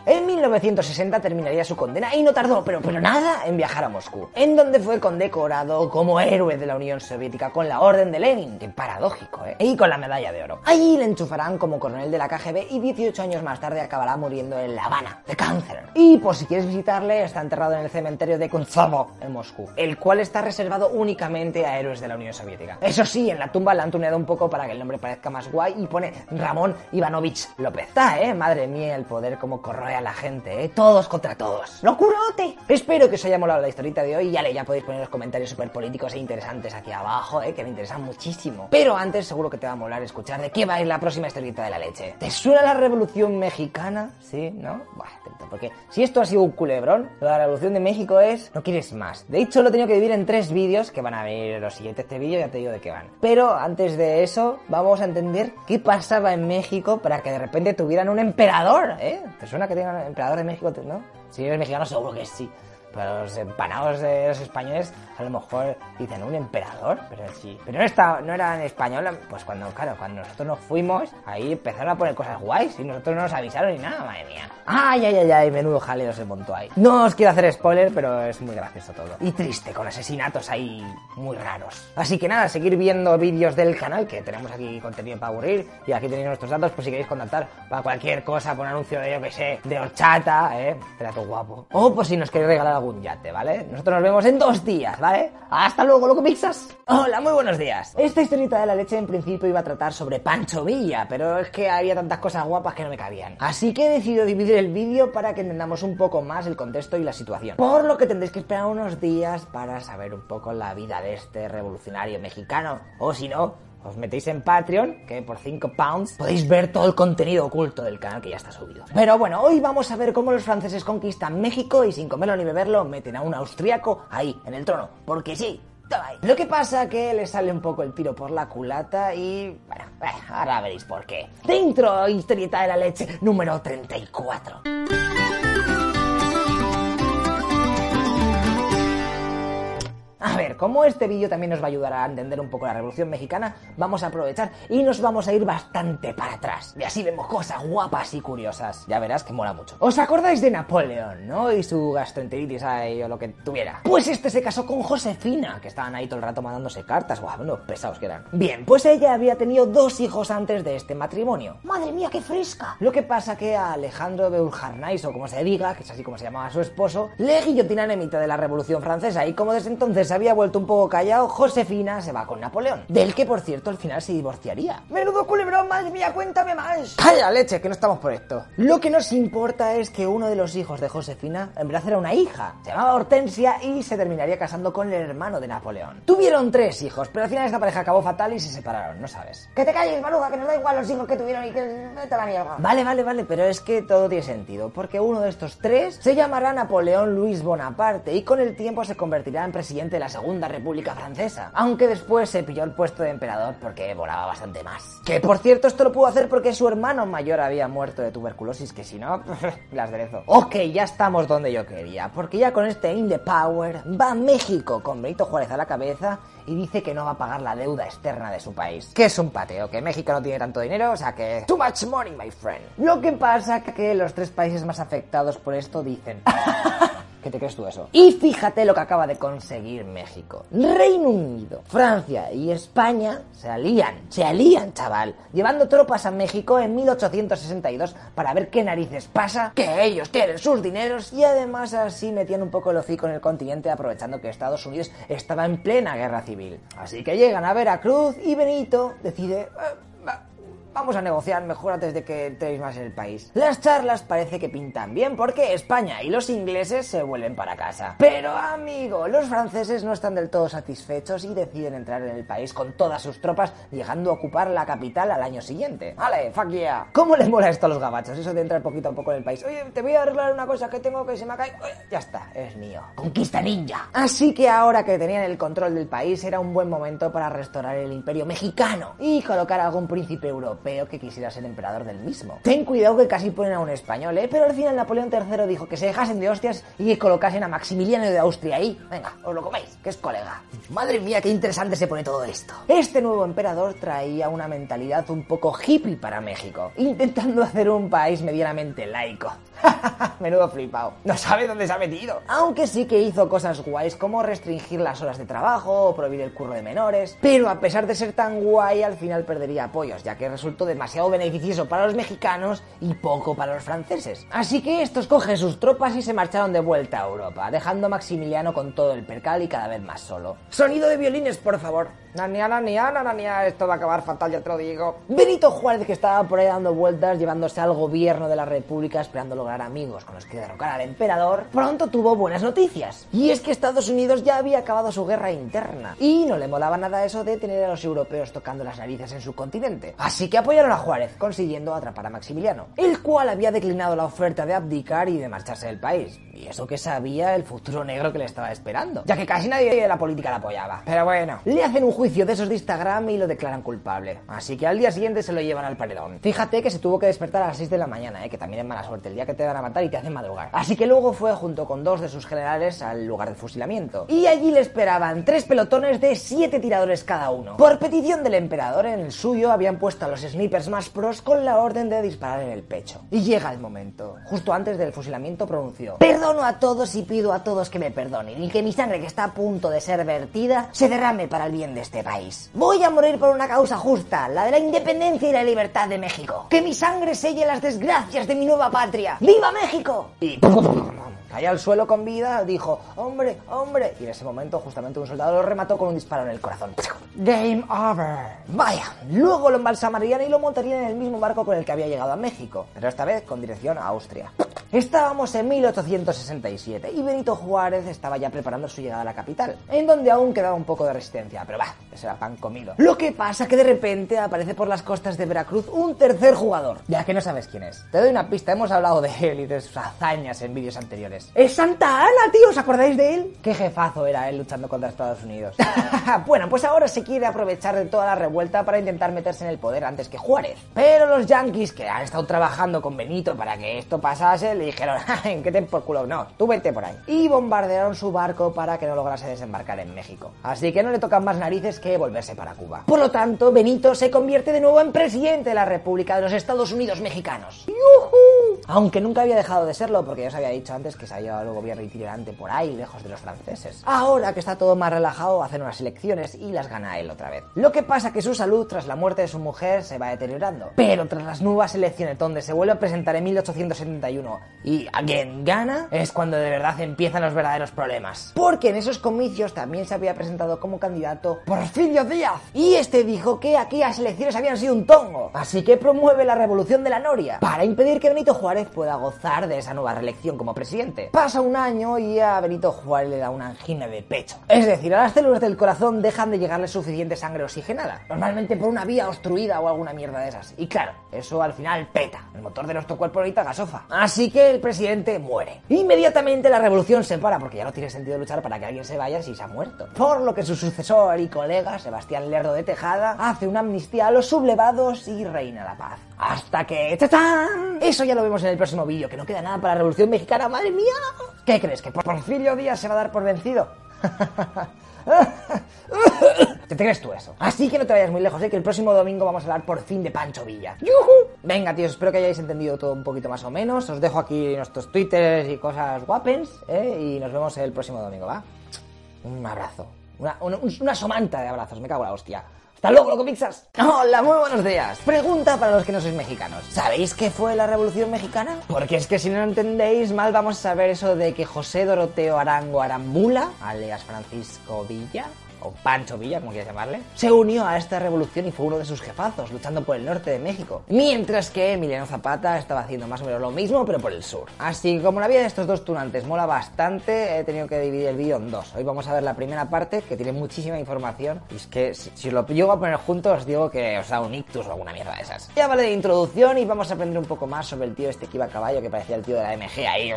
En 1960 terminaría su condena y no tardó, pero, pero nada, en viajar a Moscú, en donde fue condecorado como héroe de la Unión Soviética con la Orden de Lenin, que paradójico, ¿eh? Y con la medalla de oro. Allí le enchufarán como coronel de la KGB y 18 años más tarde acabará muriendo en La Habana, de cáncer. Y por si quieres visitarle, está enterrado en el cementerio de Kuntsovo, en Moscú, el cual está reservado únicamente a héroes de la Unión Soviética. Eso sí, en la tumba le han tuneado un poco para que el nombre parezca más guay y pone Ramón Ivanovich López. Está, ¿eh? Madre mía, el poder como corroe a la gente, ¿eh? Todos contra todos. ¡Locurote! Espero que os haya molado la historieta de hoy ya, le- ya podéis poner los comentarios súper políticos e interesantes aquí abajo, ¿eh? Que me interesan muchísimo. Pero antes seguro que te va a molar escuchar de qué va a ir la próxima historieta de la leche. ¿Te suena la Revolución Mexicana? ¿Sí? ¿No? Buah, porque si esto ha sido un culebrón, la Revolución de México es... No quieres más. De hecho, lo he tenido que dividir en tres vídeos que van a venir los siguientes este vídeo, ya te digo de qué van. Pero antes de eso, vamos a entender qué pasaba en México para que de repente tuvieran un emperador, ¿eh? ¿Te suena que tengan un emperador de México, no? Si eres mexicano, seguro que sí. Pero los empanados de los españoles a lo mejor dicen un emperador, pero sí. Pero no, está, no eran españoles, pues cuando, claro, cuando nosotros nos fuimos, ahí empezaron a poner cosas guays y nosotros no nos avisaron ni nada, madre mía. Ay, ay, ay, ay, menudo jaleo se montó ahí. No os quiero hacer spoiler, pero es muy gracioso todo. Y triste, con asesinatos ahí muy raros. Así que nada, seguir viendo vídeos del canal, que tenemos aquí contenido para aburrir, y aquí tenéis nuestros datos por si queréis contactar para cualquier cosa, por un anuncio de, yo que sé, de horchata, eh, trato guapo. O por si nos queréis regalar algún yate, ¿vale? Nosotros nos vemos en dos días, ¿vale? Hasta luego, loco pizzas. Hola, muy buenos días. Esta historieta de la leche en principio iba a tratar sobre Pancho Villa, pero es que había tantas cosas guapas que no me cabían. Así que he decidido dividir el vídeo para que entendamos un poco más el contexto y la situación. Por lo que tendréis que esperar unos días para saber un poco la vida de este revolucionario mexicano. O si no, os metéis en Patreon, que por 5 pounds podéis ver todo el contenido oculto del canal que ya está subido. Pero bueno, hoy vamos a ver cómo los franceses conquistan México y sin comerlo ni beberlo meten a un austriaco ahí, en el trono. Porque sí, Lo que pasa que le sale un poco el tiro por la culata y... Bueno, eh, ahora veréis por qué. Dentro, historieta de la leche número 34. A ver, como este vídeo también nos va a ayudar a entender un poco la Revolución Mexicana, vamos a aprovechar y nos vamos a ir bastante para atrás. Y así vemos cosas guapas y curiosas. Ya verás que mola mucho. ¿Os acordáis de Napoleón, no? Y su gastroenteritis ahí o lo que tuviera. Pues este se casó con Josefina, que estaban ahí todo el rato mandándose cartas. Guau, unos pesados que eran. Bien, pues ella había tenido dos hijos antes de este matrimonio. Madre mía, qué fresca. Lo que pasa que a Alejandro de Urjarnais, o como se diga, que es así como se llamaba su esposo, le guillotinan en mitad de la Revolución Francesa y como desde entonces se había vuelto un poco callado, Josefina se va con Napoleón, del que por cierto al final se divorciaría. Menudo culebrón, madre mía, cuéntame más. ¡Calla leche, que no estamos por esto! Lo que nos importa es que uno de los hijos de Josefina en verdad era una hija, se llamaba Hortensia y se terminaría casando con el hermano de Napoleón. Tuvieron tres hijos, pero al final esta pareja acabó fatal y se separaron, no sabes. Que te calles, maluja, que nos da igual los hijos que tuvieron y que vete a la mierda. Vale, vale, vale, pero es que todo tiene sentido, porque uno de estos tres se llamará Napoleón Luis Bonaparte y con el tiempo se convertirá en presidente de la Segunda República Francesa, aunque después se pilló el puesto de emperador porque volaba bastante más. Que por cierto esto lo pudo hacer porque su hermano mayor había muerto de tuberculosis, que si no, las derezo. Ok, ya estamos donde yo quería, porque ya con este In the Power va a México con Benito Juárez a la cabeza y dice que no va a pagar la deuda externa de su país. Que es un pateo, que México no tiene tanto dinero, o sea que... Too much money, my friend. Lo que pasa que los tres países más afectados por esto dicen... ¿Qué te crees tú eso? Y fíjate lo que acaba de conseguir México. Reino Unido, Francia y España se alían, se alían, chaval, llevando tropas a México en 1862 para ver qué narices pasa, que ellos tienen sus dineros y además así metían un poco el hocico en el continente aprovechando que Estados Unidos estaba en plena guerra civil. Así que llegan a Veracruz y Benito decide... "Eh, Vamos a negociar mejor antes de que entréis más en el país. Las charlas parece que pintan bien porque España y los ingleses se vuelven para casa. Pero amigo, los franceses no están del todo satisfechos y deciden entrar en el país con todas sus tropas, llegando a ocupar la capital al año siguiente. ¡Vale, fuck yeah! ¿Cómo les mola esto a los gabachos? Eso de entrar poquito a poco en el país. Oye, te voy a arreglar una cosa que tengo que se me ha ya está, es mío. Conquista ninja. Así que ahora que tenían el control del país era un buen momento para restaurar el imperio mexicano y colocar algún príncipe europeo que quisiera ser emperador del mismo. Ten cuidado que casi ponen a un español, ¿eh? Pero al final Napoleón III dijo que se dejasen de hostias y que colocasen a Maximiliano de Austria ahí. Venga, os lo coméis, que es colega. Madre mía, qué interesante se pone todo esto. Este nuevo emperador traía una mentalidad un poco hippie para México, intentando hacer un país medianamente laico. Menudo flipado. No sabe dónde se ha metido. Aunque sí que hizo cosas guays como restringir las horas de trabajo o prohibir el curro de menores. Pero a pesar de ser tan guay, al final perdería apoyos, ya que demasiado beneficioso para los mexicanos y poco para los franceses. Así que estos cogen sus tropas y se marcharon de vuelta a Europa, dejando a Maximiliano con todo el percal y cada vez más solo. Sonido de violines, por favor. Nania, nania, nania, esto va a acabar fatal, ya te lo digo. Benito Juárez, que estaba por ahí dando vueltas, llevándose al gobierno de la República, esperando lograr amigos con los que derrocar al emperador, pronto tuvo buenas noticias. Y es que Estados Unidos ya había acabado su guerra interna. Y no le molaba nada eso de tener a los europeos tocando las narices en su continente. Así que apoyaron a Juárez, consiguiendo atrapar a Maximiliano, el cual había declinado la oferta de abdicar y de marcharse del país. Y eso que sabía el futuro negro que le estaba esperando, ya que casi nadie de la política la apoyaba. Pero bueno, le hacen un juicio de esos de Instagram y lo declaran culpable. Así que al día siguiente se lo llevan al paredón. Fíjate que se tuvo que despertar a las 6 de la mañana, ¿eh? que también es mala suerte, el día que te van a matar y te hacen madrugar. Así que luego fue junto con dos de sus generales al lugar del fusilamiento. Y allí le esperaban tres pelotones de siete tiradores cada uno. Por petición del emperador, en el suyo habían puesto a los snipers más pros con la orden de disparar en el pecho. Y llega el momento. Justo antes del fusilamiento pronunció: Perdono a todos y pido a todos que me perdonen y que mi sangre que está a punto de ser vertida se derrame para el bien de este país. Voy a morir por una causa justa, la de la independencia y la libertad de México. Que mi sangre selle las desgracias de mi nueva patria. ¡Viva México! Y Cayó al suelo con vida, dijo, hombre, hombre. Y en ese momento justamente un soldado lo remató con un disparo en el corazón. Game over. Vaya, luego lo embalsamarían y lo montarían en el mismo barco con el que había llegado a México, pero esta vez con dirección a Austria. Estábamos en 1867 y Benito Juárez estaba ya preparando su llegada a la capital, en donde aún quedaba un poco de resistencia, pero va, eso era pan comido. Lo que pasa que de repente aparece por las costas de Veracruz un tercer jugador, ya que no sabes quién es. Te doy una pista, hemos hablado de él y de sus hazañas en vídeos anteriores. ¡Es Santa Ana, tío! ¿Os acordáis de él? ¡Qué jefazo era él luchando contra Estados Unidos! bueno, pues ahora se quiere aprovechar de toda la revuelta para intentar meterse en el poder antes que Juárez. Pero los yanquis, que han estado trabajando con Benito para que esto pasase, le dijeron, ¿qué te por culo? No, tú vete por ahí. Y bombardearon su barco para que no lograse desembarcar en México. Así que no le tocan más narices que volverse para Cuba. Por lo tanto, Benito se convierte de nuevo en presidente de la República de los Estados Unidos mexicanos. ¡Yujú! Aunque nunca había dejado de serlo, porque ya os había dicho antes que se había llevado el gobierno itinerante por ahí, lejos de los franceses. Ahora que está todo más relajado, hacen unas elecciones y las gana él otra vez. Lo que pasa que su salud, tras la muerte de su mujer, se va deteriorando. Pero tras las nuevas elecciones, donde se vuelve a presentar en 1871 y a gana, es cuando de verdad empiezan los verdaderos problemas. Porque en esos comicios también se había presentado como candidato Porfirio Díaz. Y este dijo que aquellas elecciones habían sido un tongo. Así que promueve la revolución de la Noria para impedir que Benito Juárez pueda gozar de esa nueva reelección como presidente. Pasa un año y a Benito Juárez le da una angina de pecho. Es decir, a las células del corazón dejan de llegarle suficiente sangre oxigenada. Normalmente por una vía obstruida o alguna mierda de esas. Y claro, eso al final peta. El motor de nuestro cuerpo ahorita gasofa. Así que el presidente muere. Inmediatamente la revolución se para porque ya no tiene sentido luchar para que alguien se vaya si se ha muerto. Por lo que su sucesor y colega, Sebastián Lerdo de Tejada, hace una amnistía a los sublevados y reina la paz. Hasta que... ¡Tachán! Eso ya lo vemos en el próximo vídeo, que no queda nada para la revolución mexicana, madre mía. ¿Qué crees? ¿Que por Porfirio Díaz se va a dar por vencido? ¿Qué te crees tú eso? Así que no te vayas muy lejos, ¿eh? que el próximo domingo vamos a hablar por fin de Pancho Villa. ¡Yujú! Venga, tíos, espero que hayáis entendido todo un poquito más o menos. Os dejo aquí nuestros twitters y cosas guapens, ¿eh? y nos vemos el próximo domingo, ¿va? Un abrazo. Una, una, una somanta de abrazos, me cago en la hostia. ¡Hasta luego, loco pizzas! Hola, muy buenos días. Pregunta para los que no sois mexicanos. ¿Sabéis qué fue la Revolución Mexicana? Porque es que si no lo entendéis mal, vamos a saber eso de que José Doroteo Arango Arambula, alias Francisco Villa, o Pancho Villa, como quieras llamarle, se unió a esta revolución y fue uno de sus jefazos, luchando por el norte de México. Mientras que Emiliano Zapata estaba haciendo más o menos lo mismo, pero por el sur. Así que como la vida de estos dos tunantes mola bastante, he tenido que dividir el vídeo en dos. Hoy vamos a ver la primera parte, que tiene muchísima información, y es que si, si lo llego a poner juntos, os digo que os da un ictus o alguna mierda de esas. Ya vale de introducción y vamos a aprender un poco más sobre el tío este que iba a caballo, que parecía el tío de la MG ahí.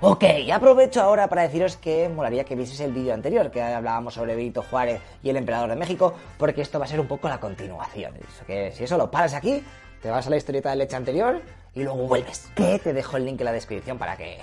Ok, aprovecho ahora para deciros que molaría que vieseis el vídeo anterior, que hablábamos sobre Benito Juárez y el emperador de México, porque esto va a ser un poco la continuación. Eso que si eso lo paras aquí, te vas a la historieta de leche anterior y luego vuelves. Que te dejo el link en la descripción para que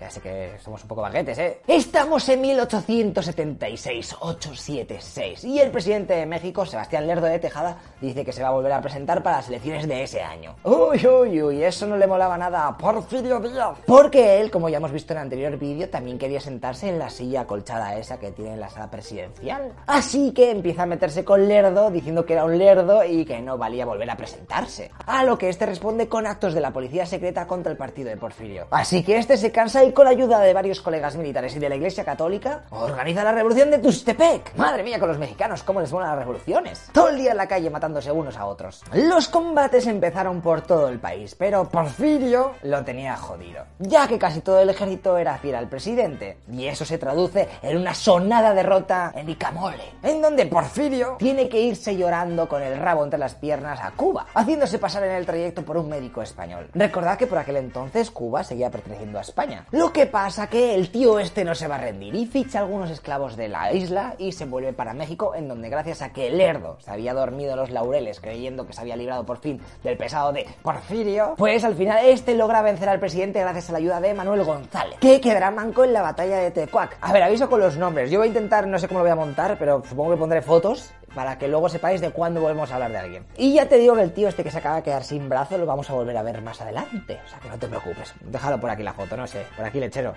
ya sé que somos un poco baguetes, ¿eh? Estamos en 1876, 876, y el presidente de México, Sebastián Lerdo de Tejada, dice que se va a volver a presentar para las elecciones de ese año. Uy, uy, uy, eso no le molaba nada a Porfirio Díaz. Porque él, como ya hemos visto en el anterior vídeo, también quería sentarse en la silla acolchada esa que tiene en la sala presidencial. Así que empieza a meterse con Lerdo, diciendo que era un lerdo y que no valía volver a presentarse. A lo que este responde con actos de la policía secreta contra el partido de Porfirio. Así que este se cansa y con la ayuda de varios colegas militares y de la Iglesia Católica, organiza la revolución de Tustepec. Madre mía, con los mexicanos, cómo les molan las revoluciones. Todo el día en la calle matándose unos a otros. Los combates empezaron por todo el país, pero Porfirio lo tenía jodido, ya que casi todo el ejército era fiel al presidente. Y eso se traduce en una sonada derrota en Icamole, en donde Porfirio tiene que irse llorando con el rabo entre las piernas a Cuba, haciéndose pasar en el trayecto por un médico español. Recordad que por aquel entonces Cuba seguía perteneciendo a España. Lo que pasa que el tío este no se va a rendir y ficha algunos esclavos de la isla y se vuelve para México, en donde gracias a que Lerdo se había dormido en los laureles creyendo que se había librado por fin del pesado de Porfirio, pues al final este logra vencer al presidente gracias a la ayuda de Manuel González, que quedará manco en la batalla de Tecuac. A ver, aviso con los nombres. Yo voy a intentar, no sé cómo lo voy a montar, pero supongo que pondré fotos para que luego sepáis de cuándo volvemos a hablar de alguien. Y ya te digo que el tío este que se acaba de quedar sin brazo lo vamos a volver a ver más adelante. O sea que no te preocupes. Déjalo por aquí la foto, no sé. Por aquí lechero.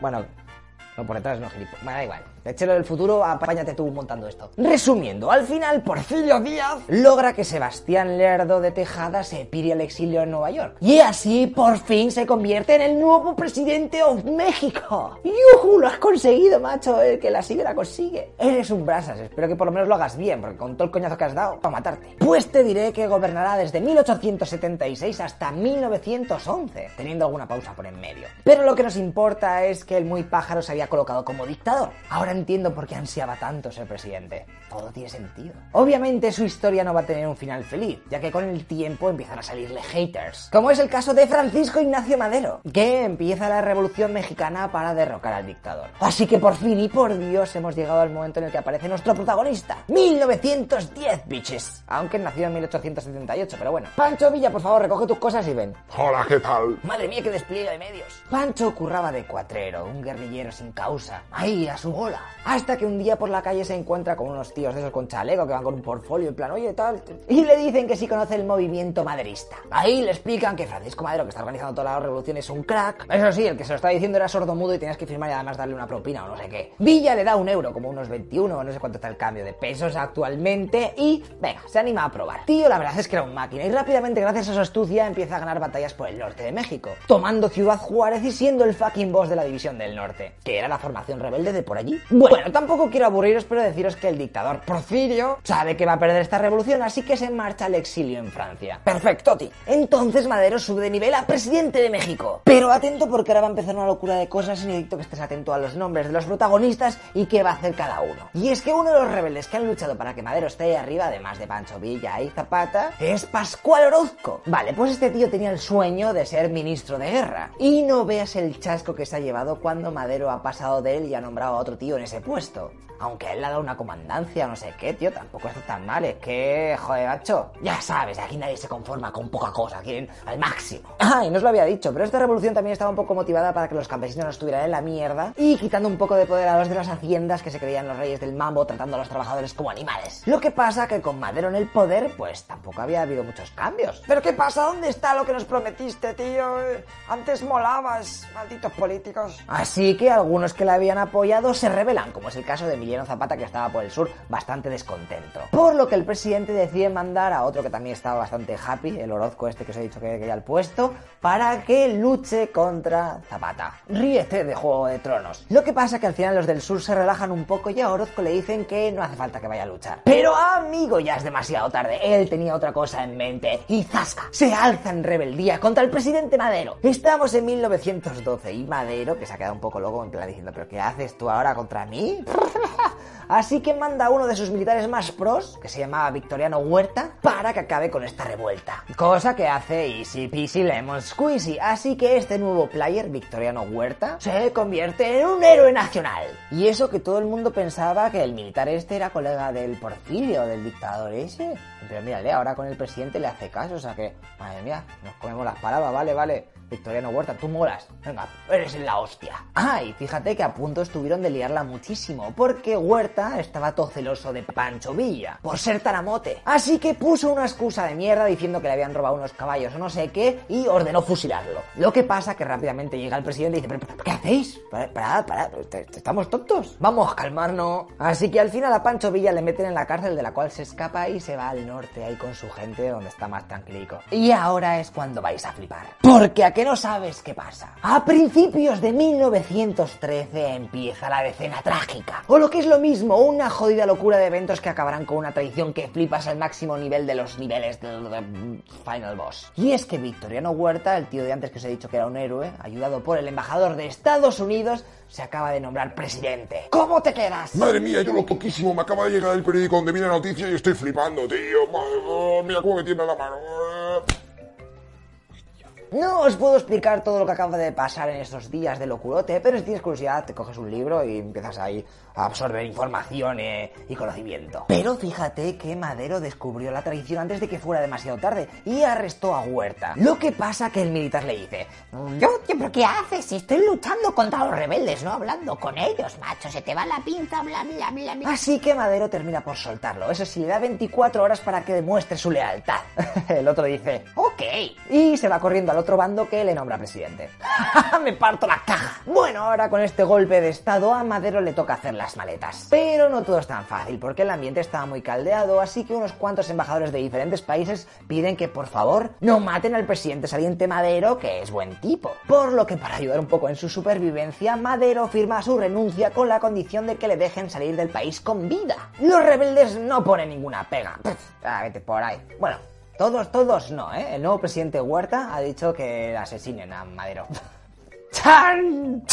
Bueno, no por detrás, no, gilipollas. Me da igual. Lechero del futuro, apáñate tú montando esto. Resumiendo, al final, Porfirio Díaz logra que Sebastián Lerdo de Tejada se pire al exilio en Nueva York. Y así, por fin, se convierte en el nuevo presidente de México. ¡Yujú! Lo has conseguido, macho. El que la sigue la consigue. Eres un brasas. Espero que por lo menos lo hagas bien, porque con todo el coñazo que has dado, para matarte. Pues te diré que gobernará desde 1876 hasta 1911, teniendo alguna pausa por en medio. Pero lo que nos importa es que el muy pájaro se había había colocado como dictador. Ahora entiendo por qué ansiaba tanto ser presidente. Todo tiene sentido. Obviamente su historia no va a tener un final feliz, ya que con el tiempo empiezan a salirle haters. Como es el caso de Francisco Ignacio Madero, que empieza la revolución mexicana para derrocar al dictador. Así que por fin y por Dios hemos llegado al momento en el que aparece nuestro protagonista. 1910, bitches. Aunque nació en 1878, pero bueno. Pancho Villa, por favor, recoge tus cosas y ven. Hola, ¿qué tal? Madre mía, qué despliegue de medios. Pancho curraba de cuatrero, un guerrillero sin causa. Ahí, a su bola. Hasta que un día por la calle se encuentra con unos tíos de esos con chaleco que van con un portfolio en plan, oye, tal. Y le dicen que sí conoce el movimiento maderista. Ahí le explican que Francisco Madero, que está organizando toda la revolución, es un crack. Eso sí, el que se lo está diciendo era sordomudo y tenías que firmar y además darle una propina o no sé qué. Villa le da un euro, como unos 21 o no sé cuánto está el cambio de pesos actualmente. Y, venga, se anima a probar. Tío, la verdad es que era un máquina. Y rápidamente, gracias a su astucia, empieza a ganar batallas por el norte de México. Tomando Ciudad Juárez y siendo el fucking boss de la División del Norte. Que era la formación rebelde de por allí. Bueno, tampoco quiero aburriros, pero deciros que el dictador Porfirio sabe que va a perder esta revolución, así que se marcha al exilio en Francia. Perfecto, ti. Entonces Madero sube de nivel a presidente de México. Pero atento porque ahora va a empezar una locura de cosas y necesito que estés atento a los nombres de los protagonistas y qué va a hacer cada uno. Y es que uno de los rebeldes que han luchado para que Madero esté ahí arriba, además de Pancho Villa y Zapata, es Pascual Orozco. Vale, pues este tío tenía el sueño de ser ministro de guerra. Y no veas el chasco que se ha llevado cuando Madero ha pasado de él y ha nombrado a otro tío en ese puesto. Aunque él le ha dado una comandancia no sé qué, tío, tampoco está tan mal. Es que, joder, macho, ya sabes, aquí nadie se conforma con poca cosa, quieren al máximo. Ah, y no os lo había dicho, pero esta revolución también estaba un poco motivada para que los campesinos no estuvieran en la mierda y quitando un poco de poder a los de las haciendas que se creían los reyes del mambo tratando a los trabajadores como animales. Lo que pasa que con Madero en el poder, pues tampoco había habido muchos cambios. ¿Pero qué pasa? ¿Dónde está lo que nos prometiste, tío? Antes molabas, malditos políticos. Así que algunos que la habían apoyado se rebelan, como es el caso de Emiliano Zapata que estaba por el sur bastante descontento. Por lo que el presidente decide mandar a otro que también estaba bastante happy, el Orozco este que os he dicho que quería el puesto, para que luche contra Zapata. Ríete de Juego de Tronos. Lo que pasa que al final los del sur se relajan un poco y a Orozco le dicen que no hace falta que vaya a luchar. Pero amigo, ya es demasiado tarde. Él tenía otra cosa en mente. Y Zasca se alza en rebeldía contra el presidente Madero. Estamos en 1912 y Madero, que se ha quedado un poco loco en plan diciendo, ¿pero qué haces tú ahora contra mí? Así que manda a uno de sus militares más pros, que se llamaba Victoriano Huerta, para que acabe con esta revuelta. Cosa que hace easy peasy lemon squeezy. Así que este nuevo player, Victoriano Huerta, se convierte en un héroe nacional. Y eso que todo el mundo pensaba que el militar este era colega del Porfirio, del dictador ese. Pero mírale, ahora con el presidente le hace caso, o sea que, madre mía, nos comemos las palabras, vale, vale. Victoriano Huerta, tú molas. Venga, eres la hostia. Ah, y fíjate que a punto estuvieron de liarla muchísimo, porque Huerta estaba todo celoso de Pancho Villa, por ser taramote. Así que puso una excusa de mierda diciendo que le habían robado unos caballos o no sé qué, y ordenó fusilarlo. Lo que pasa que rápidamente llega el presidente y dice, ¿pero, qué hacéis? Parad, parad, parad, ¿te- te- ¿estamos tontos? Vamos a calmarnos. Así que al final a Pancho Villa le meten en la cárcel de la cual se escapa y se va al norte ahí con su gente donde está más tranquilico. Y ahora es cuando vais a flipar. Porque a que no sabes qué pasa. A principios de 1913 empieza la decena trágica. O lo que es lo mismo, una jodida locura de eventos que acabarán con una traición que flipas al máximo nivel de los niveles del Final Boss. Y es que Victoriano Huerta, el tío de antes que os he dicho que era un héroe, ayudado por el embajador de Estados Unidos, se acaba de nombrar presidente. ¿Cómo te quedas? Madre mía, yo lo poquísimo. Me acaba de llegar el periódico donde viene la noticia y estoy flipando, tío. Madre, oh, mira cómo me tiembla la mano. No os puedo explicar todo lo que acaba de pasar en estos días de locurote, pero si tienes curiosidad te coges un libro y empiezas ahí a absorber información eh, y conocimiento. Pero fíjate que Madero descubrió la traición antes de que fuera demasiado tarde y arrestó a Huerta. Lo que pasa que el militar le dice, Yo, tío, ¿pero qué haces? Estoy luchando contra los rebeldes, no hablando con ellos, macho. Se te va la pinza, bla, bla, bla, bla. Así que Madero termina por soltarlo. Eso sí, le da 24 horas para que demuestre su lealtad. El otro dice, ok. Y se va corriendo al otro bando que le nombra presidente. Me parto la caja. Bueno, ahora con este golpe de estado a Madero le toca hacer las maletas. Pero no todo es tan fácil porque el ambiente estaba muy caldeado, así que unos cuantos embajadores de diferentes países piden que por favor no maten al presidente saliente Madero, que es buen tipo. Por lo que para ayudar un poco en su supervivencia, Madero firma su renuncia con la condición de que le dejen salir del país con vida. Los rebeldes no ponen ninguna pega. Pff, ah, vete por ahí. Bueno, todos, todos no, ¿eh? El nuevo presidente Huerta ha dicho que asesinen a Madero. ¡Chan!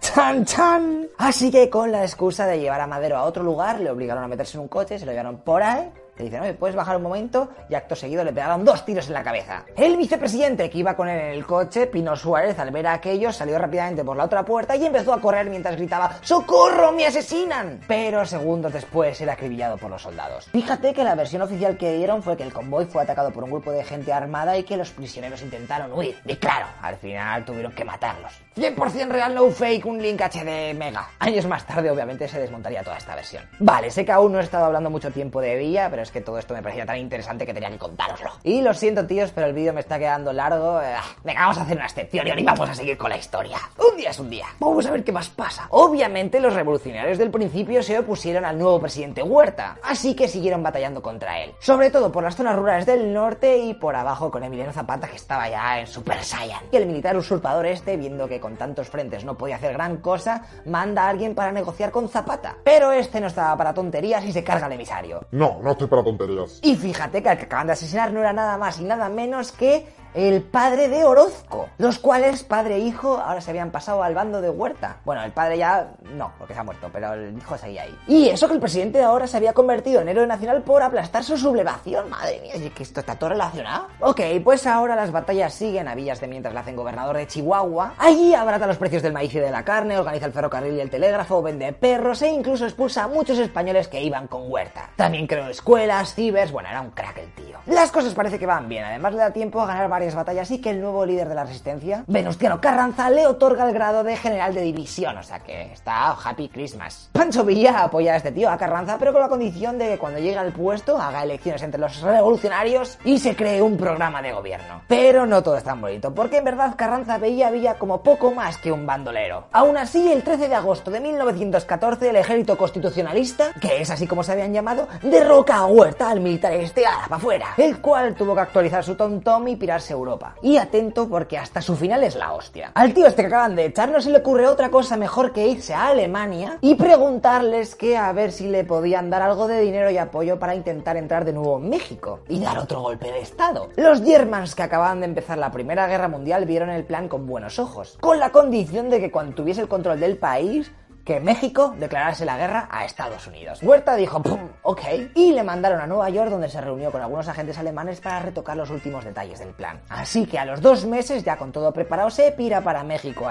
¡Chan, chan! Así que con la excusa de llevar a Madero a otro lugar, le obligaron a meterse en un coche, se lo llevaron por ahí. Le dicen, oye, ¿puedes bajar un momento? Y acto seguido le pegaron dos tiros en la cabeza. El vicepresidente que iba con él en el coche, Pino Suárez, al ver aquello, salió rápidamente por la otra puerta y empezó a correr mientras gritaba, ¡Socorro, me asesinan! Pero segundos después era acribillado por los soldados. Fíjate que la versión oficial que dieron fue que el convoy fue atacado por un grupo de gente armada y que los prisioneros intentaron huir. Y claro, al final tuvieron que matarlos. 100% real, no fake, un link HD mega. Años más tarde, obviamente, se desmontaría toda esta versión. Vale, sé que aún no he estado hablando mucho tiempo de Villa, pero es que todo esto me parecía tan interesante que tenía que contároslo. Y lo siento, tíos, pero el vídeo me está quedando largo. Eh, venga, vamos a hacer una excepción y ahora vamos a seguir con la historia. Un día es un día. Vamos a ver qué más pasa. Obviamente, los revolucionarios del principio se opusieron al nuevo presidente Huerta, así que siguieron batallando contra él. Sobre todo por las zonas rurales del norte y por abajo con Emiliano Zapata, que estaba ya en Super Saiyan. Y el militar usurpador este, viendo que con tantos frentes no podía hacer gran cosa, manda a alguien para negociar con Zapata. Pero este no estaba para tonterías y se carga al emisario. No, no estoy para tonterías. Y fíjate que al que acaban de asesinar no era nada más y nada menos que el padre de Orozco, los cuales padre e hijo ahora se habían pasado al bando de Huerta. Bueno, el padre ya no, porque se ha muerto, pero el hijo seguía ahí. Y eso que el presidente de ahora se había convertido en héroe nacional por aplastar su sublevación. Madre mía, ¿y que esto está todo relacionado? Ok, pues ahora las batallas siguen a Villas de mientras la hacen gobernador de Chihuahua. Allí abarata los precios del maíz y de la carne, organiza el ferrocarril y el telégrafo, vende perros e incluso expulsa a muchos españoles que iban con Huerta. También creó escuelas, cibers, bueno, era un crack el tío. Las cosas parece que van bien, además le da tiempo a ganar varias batallas y que el nuevo líder de la resistencia, Venustiano Carranza, le otorga el grado de general de división, o sea que está Happy Christmas. Pancho Villa apoya a este tío, a Carranza, pero con la condición de que cuando llegue al puesto haga elecciones entre los revolucionarios y se cree un programa de gobierno. Pero no todo es tan bonito, porque en verdad Carranza veía a Villa como poco más que un bandolero. Aún así, el 13 de agosto de 1914, el ejército constitucionalista, que es así como se habían llamado, derroca a Huerta, al militar este, para afuera, el cual tuvo que actualizar su tom-tom y pirarse Europa. Y atento porque hasta su final es la hostia. Al tío este que acaban de echar no se le ocurre otra cosa mejor que irse a Alemania y preguntarles que a ver si le podían dar algo de dinero y apoyo para intentar entrar de nuevo en México y dar otro golpe de estado. Los Germans que acababan de empezar la Primera Guerra Mundial vieron el plan con buenos ojos, con la condición de que cuando tuviese el control del país que México declarase la guerra a Estados Unidos. Huerta dijo, ¡pum! Ok. Y le mandaron a Nueva York donde se reunió con algunos agentes alemanes para retocar los últimos detalles del plan. Así que a los dos meses, ya con todo preparado, se pira para México.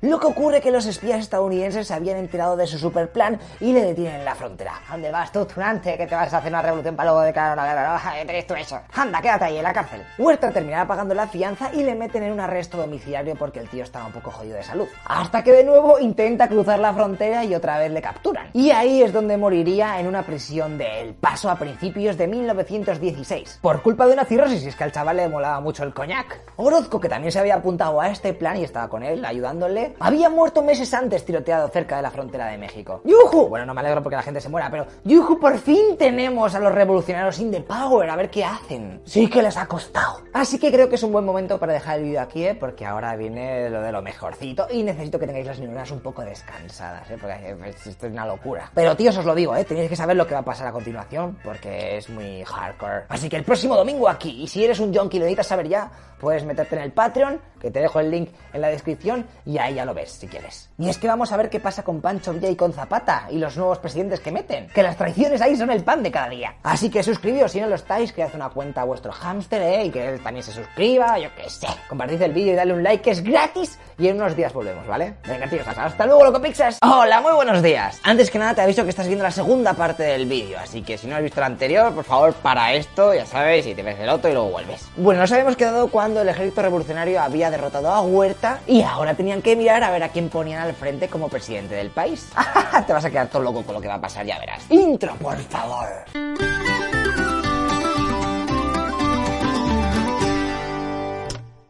Lo que ocurre es que los espías estadounidenses se habían enterado de su super plan y le detienen en la frontera. ¿A ¿Dónde vas tú, tunante? Que te vas a hacer una revolución para luego declarar una guerra. ¿no? ¿Qué tú eso? Anda, quédate ahí en la cárcel. Huerta terminará pagando la fianza y le meten en un arresto domiciliario porque el tío estaba un poco jodido de salud. Hasta que de nuevo intenta cruzar la frontera y otra vez le capturan. Y ahí es donde moriría en una prisión de El Paso a principios de 1916. Por culpa de una cirrosis, y es que al chaval le molaba mucho el coñac. Orozco, que también se había apuntado a este plan y estaba con él, ayudándole, había muerto meses antes tiroteado cerca de la frontera de México. ¡Yuju! Bueno, no me alegro porque la gente se muera, pero ¡Yuju! Por fin tenemos a los revolucionarios in the power, a ver qué hacen. Sí que les ha costado. Así que creo que es un buen momento para dejar el vídeo aquí, ¿eh? porque ahora viene lo de lo mejorcito y necesito que tengáis las neuronas un poco descansadas, ¿eh? porque eh, esto es una locura. Pero tíos, os lo digo, ¿eh? tenéis que saber lo que va a pasar a continuación porque es muy hardcore. Así que el próximo domingo aquí, y si eres un junkie y lo necesitas saber ya, puedes meterte en el Patreon, que te dejo el link en la descripción y ahí ya lo ves si quieres. Y es que vamos a ver qué pasa con Pancho Villa y con Zapata y los nuevos presidentes que meten, que las traiciones ahí son el pan de cada día. Así que suscribíos si no lo estáis, cread una cuenta a vuestro hámster, ¿eh? Y que él también se suscriba, yo qué sé. Compartid el vídeo y dale un like que es gratis y en unos días volvemos, ¿vale? Venga, tíos, hasta luego, loco Hola, muy buenos días. Antes que nada te aviso que estás viendo la segunda parte del vídeo, así que si no has visto la anterior, por favor, para esto, ya sabes, y te ves el otro y luego vuelves. Bueno, nos habíamos quedado cuando el ejército revolucionario había derrotado a Huerta y ahora tenían que mirar a ver a quién ponían al frente como presidente del país. te vas a quedar todo loco con lo que va a pasar, ya verás. Intro, por favor.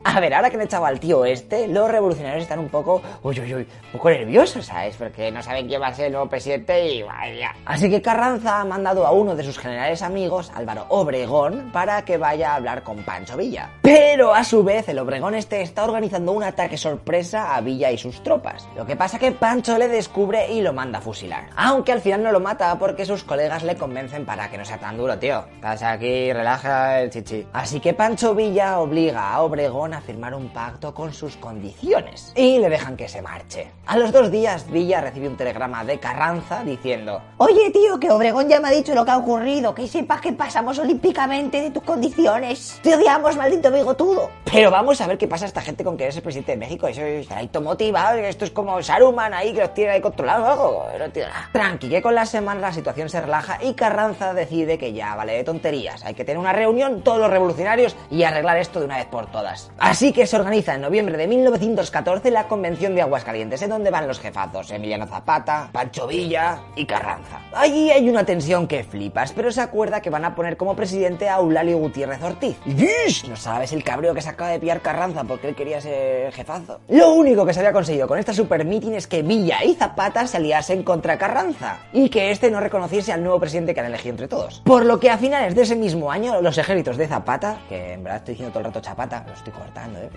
A ver, ahora que han echado al tío este, los revolucionarios están un poco, uy, uy, uy, un poco nerviosos, ¿sabes? Porque no saben quién va a ser el nuevo presidente y vaya. Así que Carranza ha mandado a uno de sus generales amigos, Álvaro Obregón, para que vaya a hablar con Pancho Villa. Pero a su vez, el Obregón este está organizando un ataque sorpresa a Villa y sus tropas. Lo que pasa que Pancho le descubre y lo manda a fusilar. Aunque al final no lo mata porque sus colegas le convencen para que no sea tan duro, tío. Pasa aquí, relaja el chichi. Así que Pancho Villa obliga a Obregón a firmar un pacto con sus condiciones y le dejan que se marche. A los dos días, Villa recibe un telegrama de Carranza diciendo: Oye, tío, que Obregón ya me ha dicho lo que ha ocurrido. Que sepas que pasamos olímpicamente de tus condiciones. Te odiamos, maldito bigotudo. Pero vamos a ver qué pasa a esta gente con que eres el presidente de México. Eso es ahí motivado. Esto es como Saruman ahí que los tiene ahí controlados o algo. No entiendo nada. Tranqui, que con las semanas la situación se relaja y Carranza decide que ya vale de tonterías. Hay que tener una reunión todos los revolucionarios y arreglar esto de una vez por todas. Así que se organiza en noviembre de 1914 la Convención de Aguascalientes, en donde van los jefazos Emiliano Zapata, Pancho Villa y Carranza. Allí hay una tensión que flipas, pero se acuerda que van a poner como presidente a Eulalio Gutiérrez Ortiz. Y ¡ish! No sabes el cabreo que se acaba de pillar Carranza porque él quería ser jefazo. Lo único que se había conseguido con esta super meeting es que Villa y Zapata se aliasen contra Carranza y que este no reconociese al nuevo presidente que han elegido entre todos. Por lo que a finales de ese mismo año, los ejércitos de Zapata, que en verdad estoy diciendo todo el rato Chapata, lo estoy ¿eh?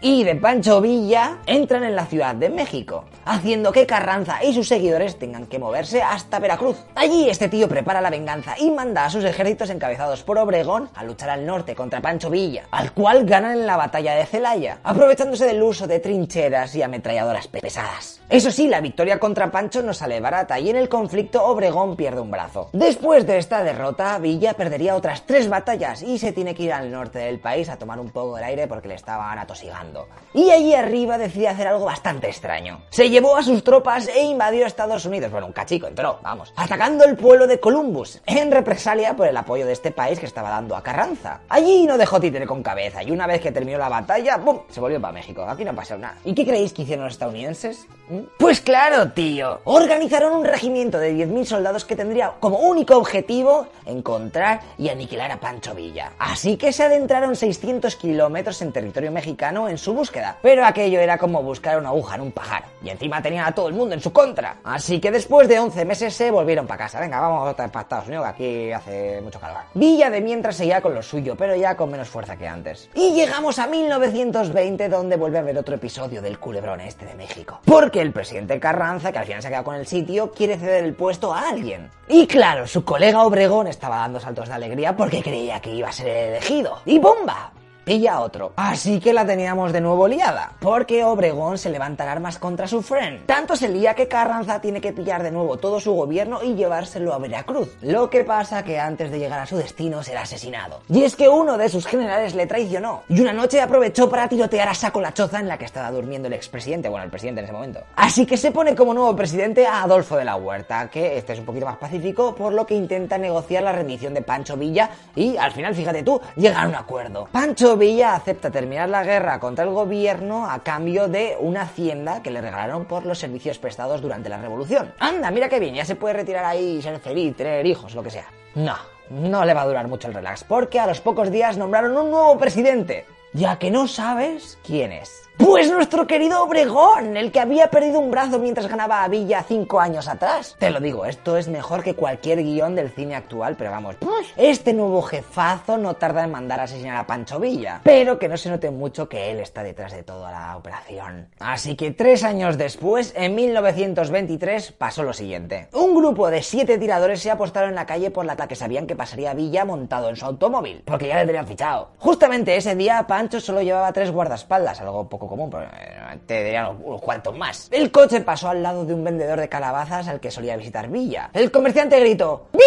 y de Pancho Villa entran en la Ciudad de México, haciendo que Carranza y sus seguidores tengan que moverse hasta Veracruz. Allí este tío prepara la venganza y manda a sus ejércitos encabezados por Obregón a luchar al norte contra Pancho Villa, al cual ganan en la batalla de Celaya, aprovechándose del uso de trincheras y ametralladoras pesadas. Eso sí, la victoria contra Pancho no sale barata y en el conflicto Obregón pierde un brazo. Después de esta derrota, Villa perdería otras tres batallas y se tiene que ir al norte del país a tomar un poco del aire porque le estaban atosigando. Y allí arriba decide hacer algo bastante extraño. Se llevó a sus tropas e invadió Estados Unidos. Bueno, un cachico entró, vamos. Atacando el pueblo de Columbus, en represalia por el apoyo de este país que estaba dando a Carranza. Allí no dejó títere con cabeza y una vez que terminó la batalla, ¡bum! Se volvió para México. Aquí no pasó nada. ¿Y qué creéis que hicieron los estadounidenses? ¿Mm? Pues claro, tío. Organizaron un regimiento de 10.000 soldados que tendría como único objetivo encontrar y aniquilar a Pancho Villa. Así que se adentraron 600 kilómetros en territorio mexicano en su búsqueda. Pero aquello era como buscar una aguja en un pajar. Y encima tenían a todo el mundo en su contra. Así que después de 11 meses se volvieron para casa. Venga, vamos para Estados Unidos, que aquí hace mucho calor. Villa de mientras seguía con lo suyo, pero ya con menos fuerza que antes. Y llegamos a 1920, donde vuelve a haber otro episodio del culebrón este de México. Porque el presidente Carranza, que al final se ha quedado con el sitio, quiere ceder el puesto a alguien. Y claro, su colega Obregón estaba dando saltos de alegría porque creía que iba a ser el elegido. ¡Y bomba! Pilla otro. Así que la teníamos de nuevo liada, porque Obregón se levanta en armas contra su friend. Tanto se lía que Carranza tiene que pillar de nuevo todo su gobierno y llevárselo a Veracruz. Lo que pasa que antes de llegar a su destino será asesinado. Y es que uno de sus generales le traicionó, y una noche aprovechó para tirotear a saco la choza en la que estaba durmiendo el expresidente, bueno, el presidente en ese momento. Así que se pone como nuevo presidente a Adolfo de la Huerta, que este es un poquito más pacífico, por lo que intenta negociar la rendición de Pancho Villa y al final, fíjate tú, llega a un acuerdo. Pancho Villa acepta terminar la guerra contra el gobierno a cambio de una hacienda que le regalaron por los servicios prestados durante la revolución. Anda, mira qué bien, ya se puede retirar ahí, ser feliz, tener hijos, lo que sea. No, no le va a durar mucho el relax, porque a los pocos días nombraron un nuevo presidente. Ya que no sabes quién es. Pues nuestro querido Obregón, el que había perdido un brazo mientras ganaba a Villa cinco años atrás. Te lo digo, esto es mejor que cualquier guion del cine actual, pero vamos, este nuevo jefazo no tarda en mandar a asesinar a Pancho Villa, pero que no se note mucho que él está detrás de toda la operación. Así que tres años después, en 1923, pasó lo siguiente. Un grupo de siete tiradores se apostaron en la calle por la que sabían que pasaría Villa montado en su automóvil, porque ya le tenían fichado. Justamente ese día, Pancho solo llevaba tres guardaespaldas, algo poco común, pero eh, te dirían unos cuantos más. El coche pasó al lado de un vendedor de calabazas al que solía visitar Villa. El comerciante gritó ¡Viva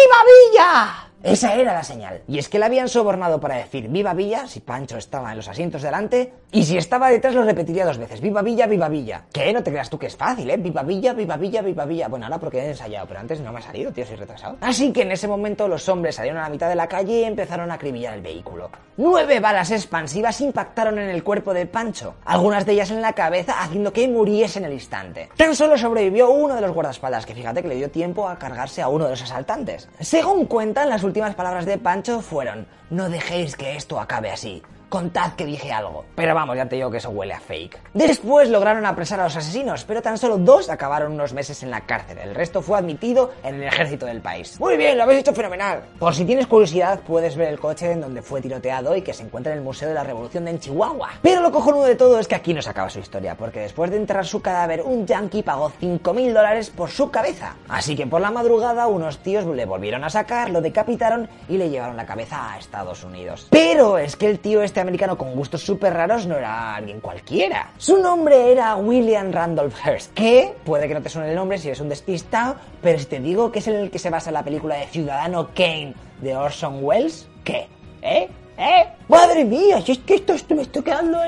Villa! Esa era la señal. Y es que la habían sobornado para decir viva Villa si Pancho estaba en los asientos delante y si estaba detrás lo repetiría dos veces. Viva Villa, viva Villa. Que no te creas tú que es fácil, ¿eh? Viva Villa, viva Villa, viva Villa. Bueno, ahora porque he ensayado, pero antes no me ha salido, tío, soy retrasado. Así que en ese momento los hombres salieron a la mitad de la calle y empezaron a acribillar el vehículo. Nueve balas expansivas impactaron en el cuerpo de Pancho, algunas de ellas en la cabeza haciendo que muriese en el instante. Tan solo sobrevivió uno de los guardaespaldas, que fíjate que le dio tiempo a cargarse a uno de los asaltantes. Según cuentan, las últimas palabras de Pancho fueron, no dejéis que esto acabe así. Contad que dije algo. Pero vamos, ya te digo que eso huele a fake. Después lograron apresar a los asesinos, pero tan solo dos acabaron unos meses en la cárcel. El resto fue admitido en el ejército del país. Muy bien, lo habéis hecho fenomenal. Por si tienes curiosidad, puedes ver el coche en donde fue tiroteado y que se encuentra en el Museo de la Revolución de en Chihuahua. Pero lo cojonudo de todo es que aquí no se acaba su historia, porque después de enterrar su cadáver, un yankee pagó 5.000 dólares por su cabeza. Así que por la madrugada, unos tíos le volvieron a sacar, lo decapitaron y le llevaron la cabeza a Estados Unidos. Pero es que el tío este americano con gustos súper raros no era alguien cualquiera. Su nombre era William Randolph Hearst, que puede que no te suene el nombre si eres un despistado, pero si te digo que es en el que se basa la película de Ciudadano Kane de Orson Welles, ¿qué? ¿Eh? ¿Eh? Madre mía, si es que esto, me estoy quedando...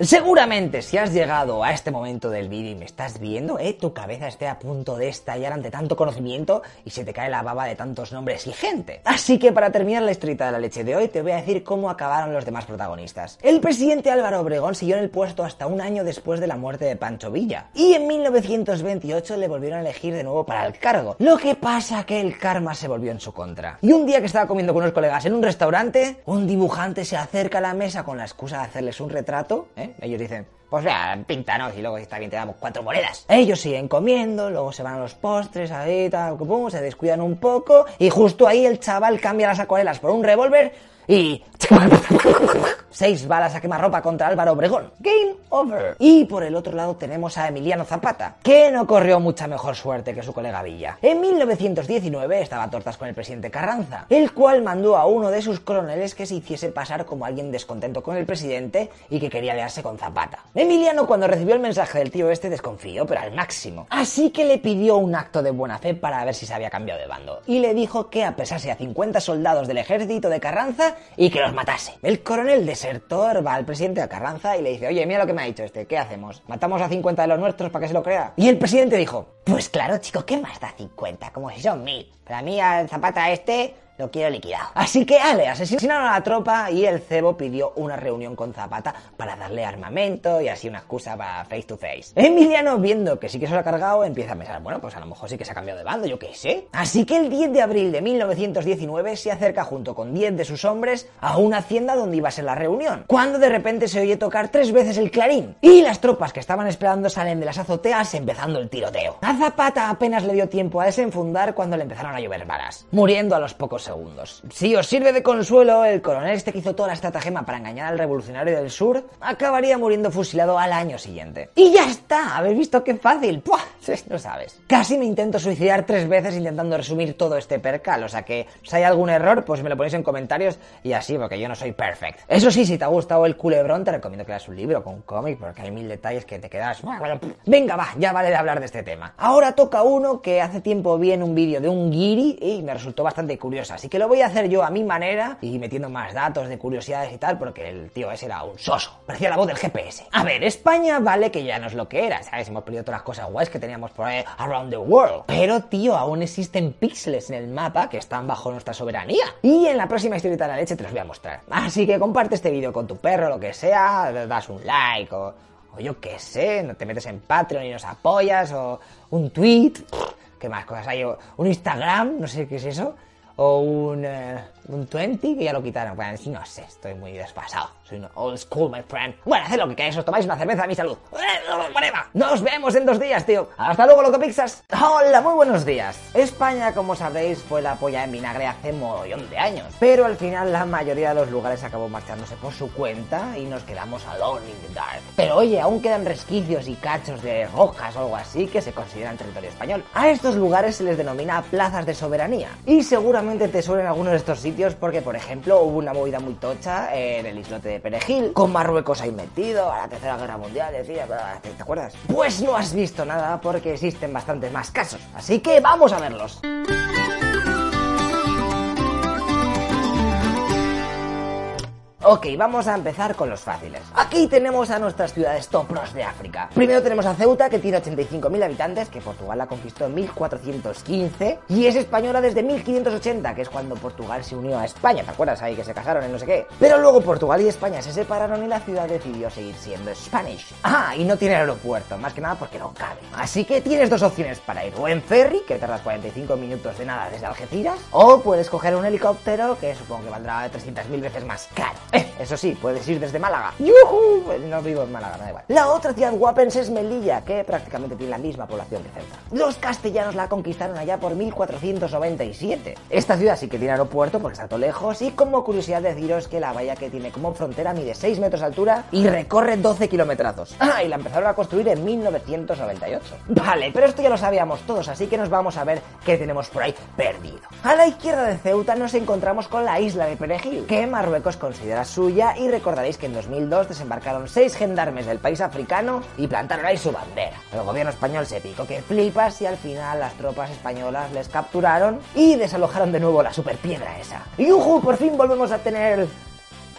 Seguramente, si has llegado a este momento del vídeo y me estás viendo, ¿eh? tu cabeza esté a punto de estallar ante tanto conocimiento y se te cae la baba de tantos nombres y gente. Así que para terminar la historieta de la leche de hoy, te voy a decir cómo acabaron los demás protagonistas. El presidente Álvaro Obregón siguió en el puesto hasta un año después de la muerte de Pancho Villa. Y en 1928 le volvieron a elegir de nuevo para el cargo. Lo que pasa que el karma se volvió en su contra. Y un día que estaba comiendo con unos colegas en un restaurante, un dibujante se acerca a la mesa con la excusa de hacerles un retrato. ¿eh? Ellos dicen, pues vea, píntanos y luego está bien te damos cuatro monedas. Ellos siguen comiendo, luego se van a los postres, ahí, tal, pum, se descuidan un poco y justo ahí el chaval cambia las acuarelas por un revólver y... Seis balas a quemarropa contra Álvaro Obregón. Game over. Y por el otro lado tenemos a Emiliano Zapata, que no corrió mucha mejor suerte que su colega Villa. En 1919 estaba a tortas con el presidente Carranza, el cual mandó a uno de sus coroneles que se hiciese pasar como alguien descontento con el presidente y que quería liarse con Zapata. Emiliano cuando recibió el mensaje del tío este desconfió, pero al máximo. Así que le pidió un acto de buena fe para ver si se había cambiado de bando. Y le dijo que apresase a 50 soldados del ejército de Carranza y que los matase. El coronel desertor va al presidente de Carranza y le dice, oye, mira lo que me ha dicho este, ¿qué hacemos? ¿Matamos a 50 de los nuestros para que se lo crea? Y el presidente dijo, pues claro, chico, ¿qué más da 50? Como si son mil. Para mí al Zapata este lo quiero liquidado. Así que, ale, asesinaron a la tropa y el cebo pidió una reunión con Zapata para darle armamento y así una excusa para face to face. Emiliano, viendo que sí que se lo ha cargado, empieza a pensar, bueno, pues a lo mejor sí que se ha cambiado de bando, yo qué sé. Así que el 10 de abril de 1919 se acerca junto con 10 de sus hombres a una hacienda donde iba a ser la reunión, cuando de repente se oye tocar tres veces el clarín y las tropas que estaban esperando salen de las azoteas empezando el tiroteo. A Zapata apenas le dio tiempo a desenfundar cuando le empezaron a llover balas, muriendo a los pocos segundos. Si os sirve de consuelo, el coronel este que hizo toda la estratagema para engañar al revolucionario del sur acabaría muriendo fusilado al año siguiente. Y ya está, ¿habéis visto qué fácil? ¡Puah! No sabes. Casi me intento suicidar tres veces intentando resumir todo este percal, o sea que si hay algún error, pues me lo ponéis en comentarios y así, porque yo no soy perfect. Eso sí, si te ha gustado el culebrón, te recomiendo que leas un libro con cómic, porque hay mil detalles que te quedas... Venga, va, ya vale de hablar de este tema. Ahora toca uno que hace tiempo vi en un vídeo de un guiri y me resultó bastante curioso, así que lo voy a hacer yo a mi manera y metiendo más datos de curiosidades y tal, porque el tío ese era un soso. Parecía la voz del GPS. A ver, España vale que ya no es lo que era, ¿sabes? Hemos perdido todas las cosas guays que teníamos por ahí around the world. Pero, tío, aún existen píxeles en el mapa que están bajo nuestra soberanía. Y en la próxima historieta de la leche te los voy a mostrar. Así que comparte este vídeo con tu perro, lo que sea, das un like o, o yo qué sé, no te metes en Patreon y nos apoyas o un tweet. ¿Qué más cosas hay? Un Instagram, no sé qué es eso. O un, eh, un 20, que ya lo quitaron. Bueno, no sé, estoy muy desfasado. Soy un old school, my friend. Bueno, haced lo que queráis, os tomáis una cerveza a mi salud. Whatever. Nos vemos en dos días, tío. Hasta luego, loco Pixas. Hola, muy buenos días. España, como sabréis, fue la polla en vinagre hace mogollón de años. Pero al final la mayoría de los lugares acabó marchándose por su cuenta y nos quedamos alone in the dark. Pero oye, aún quedan resquicios y cachos de rojas o algo así que se consideran territorio español. A estos lugares se les denomina plazas de soberanía. Y seguramente te suelen algunos de estos sitios porque, por ejemplo, hubo una movida muy tocha en el islote de Perejil, con Marruecos ahí metido, a la Tercera Guerra Mundial, decía, ¿te, te acuerdas? Pues no has visto nada porque existen bastantes más casos. Así que vamos a verlos. Ok, vamos a empezar con los fáciles. Aquí tenemos a nuestras ciudades top pros de África. Primero tenemos a Ceuta, que tiene 85.000 habitantes, que Portugal la conquistó en 1415, y es española desde 1580, que es cuando Portugal se unió a España. ¿Te acuerdas ahí que se casaron en no sé qué? Pero luego Portugal y España se separaron y la ciudad decidió seguir siendo Spanish. Ah, y no tiene aeropuerto, más que nada porque no cabe. Así que tienes dos opciones para ir, o en ferry, que tardas 45 minutos de nada desde Algeciras, o puedes coger un helicóptero, que supongo que valdrá 300.000 veces más caro. Eh, eso sí, puedes ir desde Málaga. ¡Yujú! Pues No vivo en Málaga, da igual. La otra ciudad guapense es Melilla, que prácticamente tiene la misma población que Ceuta. Los castellanos la conquistaron allá por 1497. Esta ciudad sí que tiene aeropuerto porque está todo lejos y como curiosidad deciros que la valla que tiene como frontera mide 6 metros de altura y recorre 12 kilometrazos. Ah, y la empezaron a construir en 1998. Vale, pero esto ya lo sabíamos todos, así que nos vamos a ver qué tenemos por ahí perdido. A la izquierda de Ceuta nos encontramos con la isla de Perejil, que Marruecos considera suya y recordaréis que en 2002 desembarcaron seis gendarmes del país africano y plantaron ahí su bandera. El gobierno español se picó que flipas y al final las tropas españolas les capturaron y desalojaron de nuevo la superpiedra esa. Y ¡ujú! Por fin volvemos a tener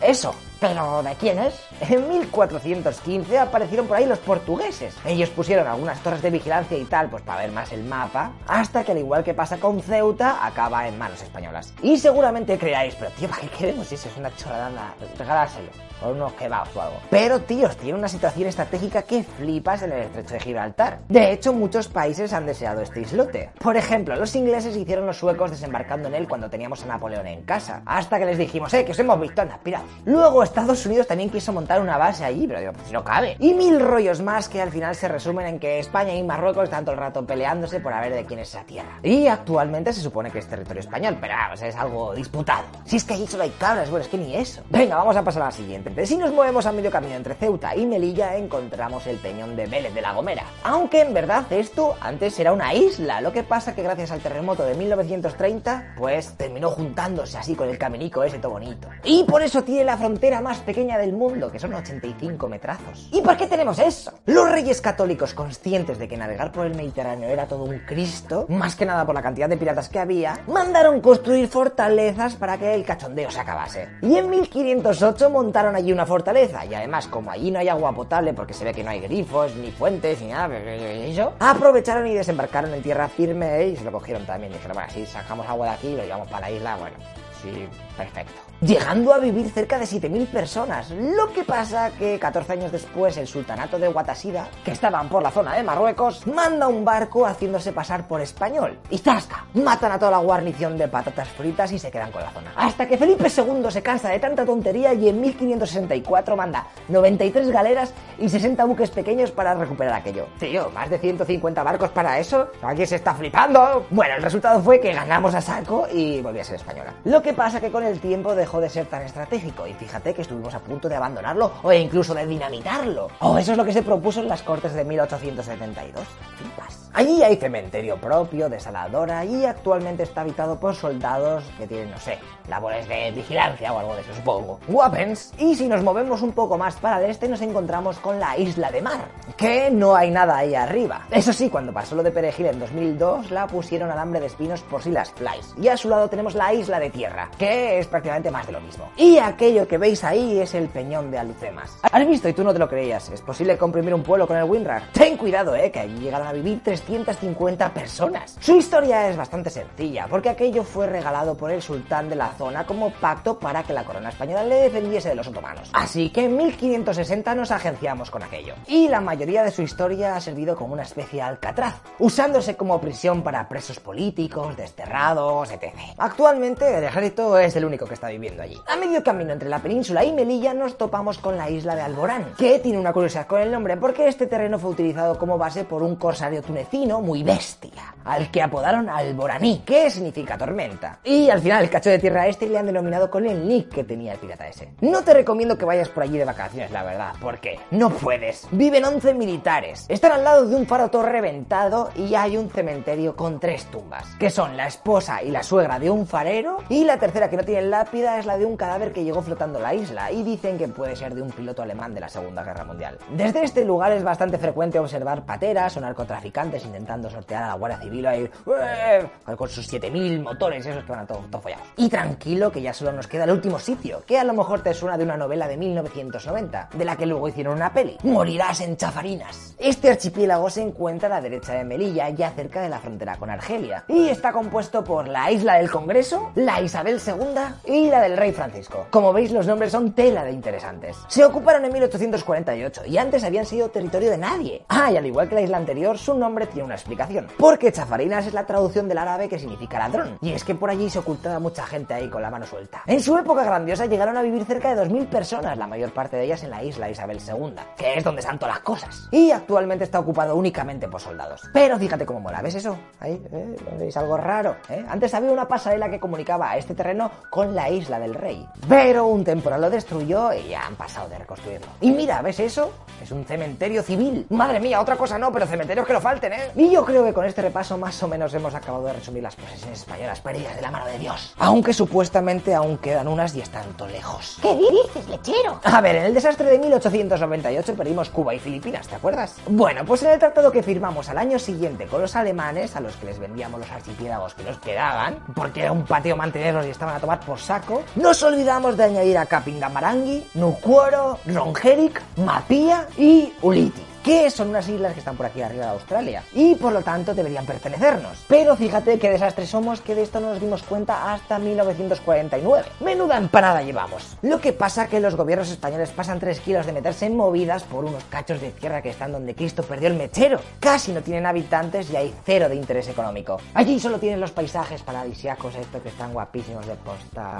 eso. ¿Pero de quién es? En 1415 aparecieron por ahí los portugueses. Ellos pusieron algunas torres de vigilancia y tal, pues para ver más el mapa, hasta que al igual que pasa con Ceuta, acaba en manos españolas. Y seguramente creáis, pero tío, ¿para qué queremos eso? Es una chorrada, regalárselo. O unos kebabs o algo. Pero, tíos, tiene una situación estratégica que flipas en el estrecho de Gibraltar. De hecho, muchos países han deseado este islote. Por ejemplo, los ingleses hicieron los suecos desembarcando en él cuando teníamos a Napoleón en casa. Hasta que les dijimos, eh, que os hemos visto, anda, pirados. Luego Estados Unidos también quiso montar una base allí, pero digo, pues no cabe. Y mil rollos más que al final se resumen en que España y Marruecos están todo el rato peleándose por a ver de quién es esa tierra. Y actualmente se supone que es territorio español, pero es algo disputado. Si es que allí solo hay cabras, bueno, es que ni eso. Venga, vamos a pasar a la siguiente. Si nos movemos a medio camino entre Ceuta y Melilla, encontramos el peñón de Vélez de la Gomera. Aunque en verdad esto antes era una isla, lo que pasa que gracias al terremoto de 1930, pues terminó juntándose así con el caminico ese todo bonito. Y por eso tiene la frontera más pequeña del mundo, que son 85 metrazos. ¿Y por qué tenemos eso? Los reyes católicos, conscientes de que navegar por el Mediterráneo era todo un Cristo, más que nada por la cantidad de piratas que había, mandaron construir fortalezas para que el cachondeo se acabase. Y en 1508 montaron allí una fortaleza, y además, como allí no hay agua potable porque se ve que no hay grifos, ni fuentes, ni nada, eso, aprovecharon y desembarcaron en tierra firme y se lo cogieron también. Dijeron, bueno, si sacamos agua de aquí y lo llevamos para la isla, bueno, sí, perfecto. Llegando a vivir cerca de 7.000 personas. Lo que pasa que 14 años después el sultanato de Guatasida, que estaban por la zona de Marruecos, manda un barco haciéndose pasar por español. Y ¡zasca! Matan a toda la guarnición de patatas fritas y se quedan con la zona. Hasta que Felipe II se cansa de tanta tontería y en 1564 manda 93 galeras y 60 buques pequeños para recuperar aquello. Tío, más de 150 barcos para eso. Aquí se está flipando. Bueno, el resultado fue que ganamos a saco y volví a ser española. Lo que pasa que con el tiempo dejó de ser tan estratégico y fíjate que estuvimos a punto de abandonarlo o incluso de dinamitarlo. Oh, eso es lo que se propuso en las Cortes de 1872. Flipas. Allí hay cementerio propio, desaladora y actualmente está habitado por soldados que tienen, no sé, labores de vigilancia o algo de eso, supongo. Weapons. Y si nos movemos un poco más para el este nos encontramos con la isla de mar, que no hay nada ahí arriba. Eso sí, cuando pasó lo de Perejil en 2002 la pusieron alambre de espinos por si las flies. Y a su lado tenemos la isla de tierra, que es prácticamente más de lo mismo. Y aquello que veis ahí es el peñón de Alucemas. ¿Has visto y tú no te lo creías? ¿Es posible comprimir un pueblo con el Winrar? Ten cuidado, eh, que allí llegaron a vivir 350 personas. Su historia es bastante sencilla, porque aquello fue regalado por el sultán de la zona como pacto para que la corona española le defendiese de los otomanos. Así que en 1560 nos agenciamos con aquello. Y la mayoría de su historia ha servido como una especie de alcatraz, usándose como prisión para presos políticos, desterrados, etc. Actualmente el ejército es el único que está viviendo A medio camino entre la península y Melilla nos topamos con la isla de Alborán, que tiene una curiosidad con el nombre porque este terreno fue utilizado como base por un corsario tunecino muy bestia, al que apodaron Alboraní, que significa tormenta. Y al final el cacho de tierra este le han denominado con el nick que tenía el pirata ese. No te recomiendo que vayas por allí de vacaciones, la verdad, porque no puedes. Viven 11 militares, están al lado de un faro todo reventado y hay un cementerio con tres tumbas, que son la esposa y la suegra de un farero y la tercera que no tiene lápida es la de un cadáver que llegó flotando la isla y dicen que puede ser de un piloto alemán de la Segunda Guerra Mundial. Desde este lugar es bastante frecuente observar pateras o narcotraficantes intentando sortear a la Guardia Civil ahí ¡eh! con sus 7000 motores, esos que van a todo, todo follados. Y tranquilo que ya solo nos queda el último sitio, que a lo mejor te suena de una novela de 1990, de la que luego hicieron una peli. Morirás en Chafarinas. Este archipiélago se encuentra a la derecha de Melilla, ya cerca de la frontera con Argelia, y está compuesto por la isla del Congreso, la Isabel II y la del Rey Francisco. Como veis, los nombres son tela de interesantes. Se ocuparon en 1848 y antes habían sido territorio de nadie. Ah, y al igual que la isla anterior, su nombre tiene una explicación. Porque Chafarinas es la traducción del árabe que significa ladrón. Y es que por allí se ocultaba mucha gente ahí con la mano suelta. En su época grandiosa llegaron a vivir cerca de 2.000 personas, la mayor parte de ellas en la isla Isabel II, que es donde están todas las cosas. Y actualmente está ocupado únicamente por soldados. Pero fíjate cómo mola, ¿ves eso? Ahí, ¿eh? ¿Veis algo raro? ¿eh? Antes había una pasarela que comunicaba a este terreno con la isla del rey. Pero un temporal lo destruyó y ya han pasado de reconstruirlo. Y mira, ¿ves eso? Es un cementerio civil. Madre mía, otra cosa no, pero cementerios que no falten, ¿eh? Y yo creo que con este repaso más o menos hemos acabado de resumir las posesiones españolas perdidas de la mano de Dios. Aunque supuestamente aún quedan unas y están tan lejos. ¿Qué dices, lechero? A ver, en el desastre de 1898 perdimos Cuba y Filipinas, ¿te acuerdas? Bueno, pues en el tratado que firmamos al año siguiente con los alemanes, a los que les vendíamos los archipiélagos que nos quedaban, porque era un patio mantenerlos y estaban a tomar por saco, nos olvidamos de añadir a Capindamarangui, Nukuoro, Rongerik, Mapia y Uliti que son unas islas que están por aquí arriba de Australia y por lo tanto deberían pertenecernos. Pero fíjate qué desastre somos que de esto no nos dimos cuenta hasta 1949. Menuda empanada llevamos. Lo que pasa que los gobiernos españoles pasan 3 kilos de meterse en movidas por unos cachos de tierra que están donde Cristo perdió el mechero. Casi no tienen habitantes y hay cero de interés económico. Allí solo tienen los paisajes paradisiacos estos que están guapísimos de posta.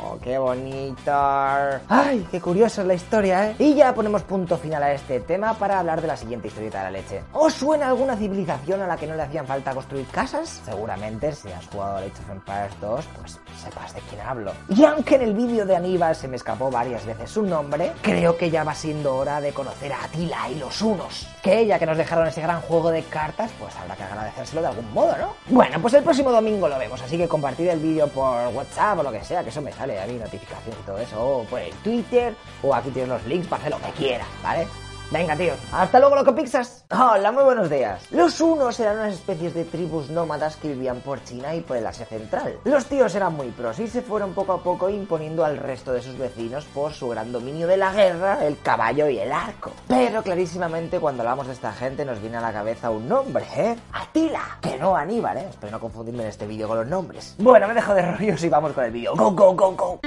Oh, qué bonito. Ay, qué curiosa es la historia, ¿eh? Y ya ponemos punto final a este tema para hablar de la siguiente historieta de la leche. ¿Os suena alguna civilización a la que no le hacían falta construir casas? Seguramente si has jugado Age of Empires 2, pues sepas de quién hablo. Y aunque en el vídeo de Aníbal se me escapó varias veces su nombre, creo que ya va siendo hora de conocer a Atila y los Unos. Que ya que nos dejaron ese gran juego de cartas, pues habrá que agradecérselo de algún modo, ¿no? Bueno, pues el próximo domingo lo vemos, así que compartid el vídeo por WhatsApp o lo que sea, que eso me sale a mí notificación y todo eso, o por el Twitter, o aquí tienes los links para hacer lo que quieras, ¿vale? Venga, tío. Hasta luego, loco Pixas. Hola, muy buenos días. Los unos eran unas especies de tribus nómadas que vivían por China y por el Asia Central. Los tíos eran muy pros y se fueron poco a poco imponiendo al resto de sus vecinos por su gran dominio de la guerra, el caballo y el arco. Pero clarísimamente cuando hablamos de esta gente nos viene a la cabeza un nombre, ¿eh? Atila. Que no Aníbal, ¿eh? Espero no confundirme en este vídeo con los nombres. Bueno, me dejo de rollos y vamos con el vídeo. Go, go, go, go.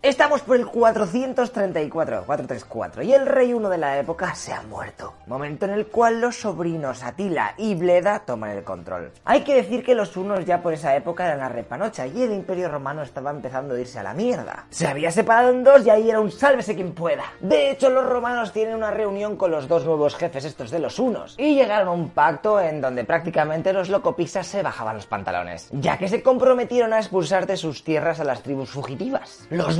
Estamos por el 434, 434, y el rey uno de la época se ha muerto. Momento en el cual los sobrinos Atila y Bleda toman el control. Hay que decir que los unos ya por esa época eran la repanocha y el imperio romano estaba empezando a irse a la mierda. Se había separado en dos y ahí era un sálvese quien pueda. De hecho, los romanos tienen una reunión con los dos nuevos jefes estos de los unos y llegaron a un pacto en donde prácticamente los locopisas se bajaban los pantalones, ya que se comprometieron a expulsar de sus tierras a las tribus fugitivas. Los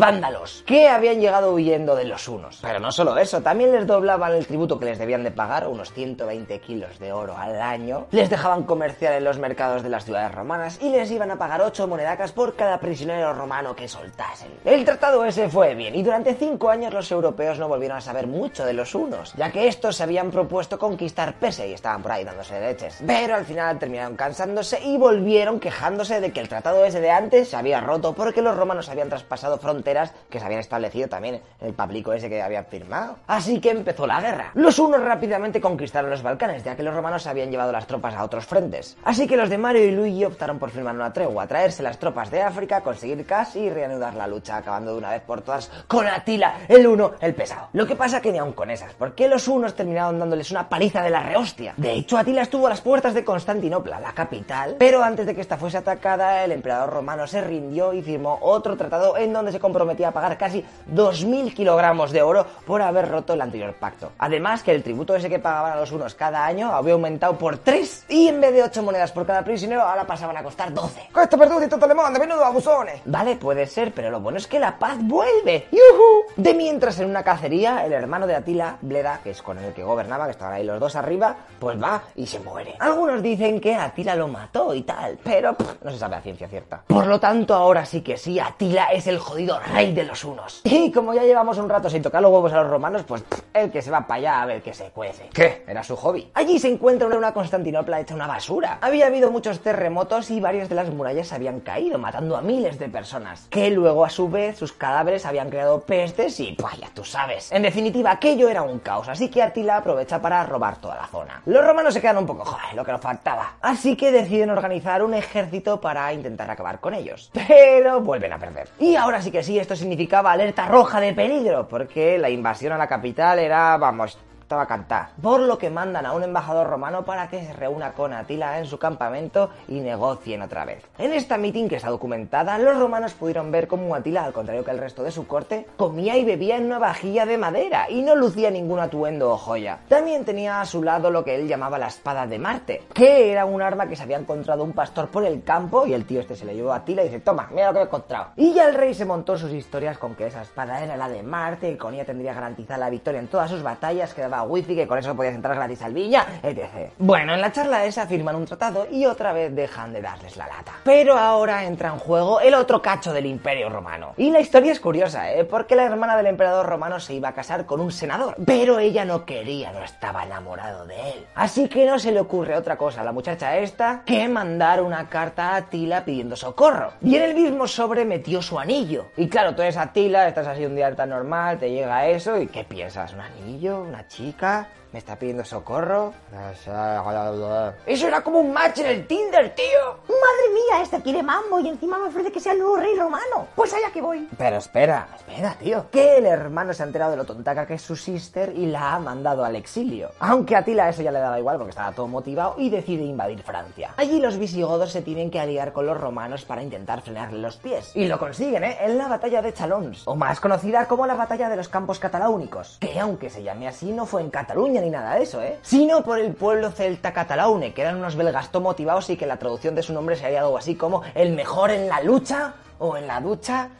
que habían llegado huyendo de los unos. Pero no solo eso, también les doblaban el tributo que les debían de pagar, unos 120 kilos de oro al año, les dejaban comerciar en los mercados de las ciudades romanas y les iban a pagar 8 monedacas por cada prisionero romano que soltasen. El tratado ese fue bien y durante 5 años los europeos no volvieron a saber mucho de los unos, ya que estos se habían propuesto conquistar Persia y estaban por ahí dándose de leches. Pero al final terminaron cansándose y volvieron quejándose de que el tratado ese de antes se había roto porque los romanos habían traspasado fronteras que se habían establecido también en el pablico ese que habían firmado. Así que empezó la guerra. Los unos rápidamente conquistaron los Balcanes, ya que los romanos habían llevado las tropas a otros frentes. Así que los de Mario y Luigi optaron por firmar una tregua, traerse las tropas de África, conseguir casi y reanudar la lucha, acabando de una vez por todas con Atila, el uno, el pesado. Lo que pasa que ni aun con esas, porque los unos terminaron dándoles una paliza de la rehostia. De hecho, Atila estuvo a las puertas de Constantinopla, la capital, pero antes de que esta fuese atacada, el emperador romano se rindió y firmó otro tratado en donde se comprometía a pagar casi 2.000 kilogramos de oro por haber roto el anterior pacto. Además que el tributo ese que pagaban a los unos cada año había aumentado por 3 y en vez de 8 monedas por cada prisionero ahora pasaban a costar 12. Costa perduto y todo le manda, menudo abusones. Vale, puede ser, pero lo bueno es que la paz vuelve. ¡Yujú! De mientras en una cacería, el hermano de Atila, Bleda, que es con el que gobernaba, que estaban ahí los dos arriba, pues va y se muere. Algunos dicen que Atila lo mató y tal, pero pff, no se sabe a ciencia cierta. Por lo tanto, ahora sí que sí, Atila es el jodido rey de los unos. Y como ya llevamos un rato sin tocar los huevos a los romanos, pues pff, el que se va para allá a ver qué se cuece. ¿Qué? Era su hobby. Allí se encuentra una Constantinopla hecha una basura. Había habido muchos terremotos y varias de las murallas habían caído, matando a miles de personas. Que luego, a su vez, sus cadáveres habían creado pestes y, pues ya tú sabes. En definitiva, aquello era un caos, así que Atila aprovecha para robar toda la zona. Los romanos se quedan un poco, joder, lo que nos faltaba. Así que deciden organizar un ejército para intentar acabar con ellos. Pero vuelven a perder. Y ahora sí que sí, esto significaba alerta roja de peligro, porque la invasión a la capital era, vamos, estaba cantar. Por lo que mandan a un embajador romano para que se reúna con Atila en su campamento y negocien otra vez. En esta meeting que está documentada, los romanos pudieron ver cómo Atila, al contrario que el resto de su corte, comía y bebía en una vajilla de madera y no lucía ningún atuendo o joya. También tenía a su lado lo que él llamaba la espada de Marte, que era un arma que se había encontrado un pastor por el campo y el tío este se le llevó a Atila y dice, toma, mira lo que he encontrado. Y ya el rey se montó sus historias con que esa espada era la de Marte y con ella tendría garantizada la victoria en todas sus batallas, que daba wifi, que con eso podías entrar gratis al viña, etc. Bueno, en la charla esa firman un tratado y otra vez dejan de darles la lata. Pero ahora entra en juego el otro cacho del imperio romano. Y la historia es curiosa, ¿eh? Porque la hermana del emperador romano se iba a casar con un senador, pero ella no quería, no estaba enamorado de él. Así que no se le ocurre otra cosa a la muchacha esta que mandar una carta a Atila pidiendo socorro. Y en el mismo sobre metió su anillo. Y claro, tú eres Atila, estás así un día tan normal, te llega eso y ¿qué piensas? ¿Un anillo? ¿Una chica? Ika ¿Me está pidiendo socorro? Eso era como un match en el Tinder, tío. Madre mía, esta quiere mambo y encima me ofrece que sea el nuevo rey romano. Pues allá que voy. Pero espera, espera, tío. Que el hermano se ha enterado de lo tontaca que es su sister y la ha mandado al exilio. Aunque a Atila eso ya le daba igual porque estaba todo motivado y decide invadir Francia. Allí los visigodos se tienen que aliar con los romanos para intentar frenarle los pies. Y lo consiguen, ¿eh? En la batalla de Chalons, o más conocida como la batalla de los campos cataláunicos. Que aunque se llame así, no fue en Cataluña ni nada de eso, ¿eh? Sino por el pueblo celta catalaune, que eran unos belgastó motivados y que la traducción de su nombre sería algo así como el mejor en la lucha o en la ducha.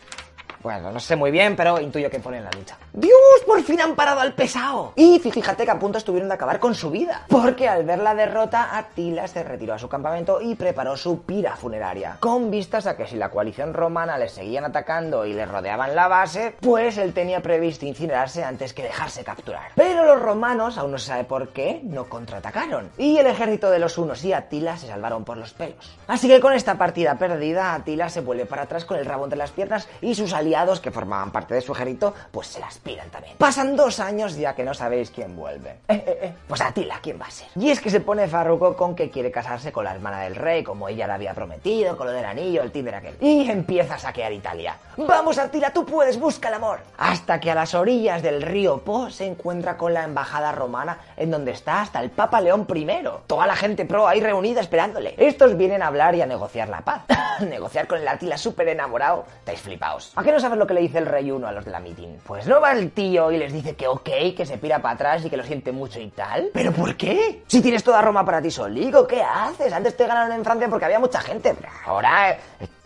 Bueno, no sé muy bien, pero intuyo que pone en la lucha. ¡Dios! ¡Por fin han parado al pesado! Y fíjate que a punto estuvieron de acabar con su vida. Porque al ver la derrota, Atila se retiró a su campamento y preparó su pira funeraria. Con vistas a que si la coalición romana les seguían atacando y les rodeaban la base, pues él tenía previsto incinerarse antes que dejarse capturar. Pero los romanos, aún no se sabe por qué, no contraatacaron. Y el ejército de los unos y Atila se salvaron por los pelos. Así que con esta partida perdida, Atila se vuelve para atrás con el rabo entre las piernas y sus aliados que formaban parte de su ejército, pues se las piran también. Pasan dos años ya que no sabéis quién vuelve. Eh, eh, eh. Pues Atila, ¿quién va a ser? Y es que se pone farruco con que quiere casarse con la hermana del rey, como ella le había prometido, con lo del anillo, el tinder aquel. Y empieza a saquear Italia. Vamos Atila, tú puedes, busca el amor. Hasta que a las orillas del río Po se encuentra con la embajada romana, en donde está hasta el Papa León I. Toda la gente pro ahí reunida esperándole. Estos vienen a hablar y a negociar la paz. negociar con el Atila súper enamorado. Estáis flipaos. ¿A qué no sabes lo que le dice el rey uno a los de la meeting? Pues no va el tío y les dice que ok, que se pira para atrás y que lo siente mucho y tal. ¿Pero por qué? Si tienes toda Roma para ti solico, ¿qué haces? Antes te ganaron en Francia porque había mucha gente. pero Ahora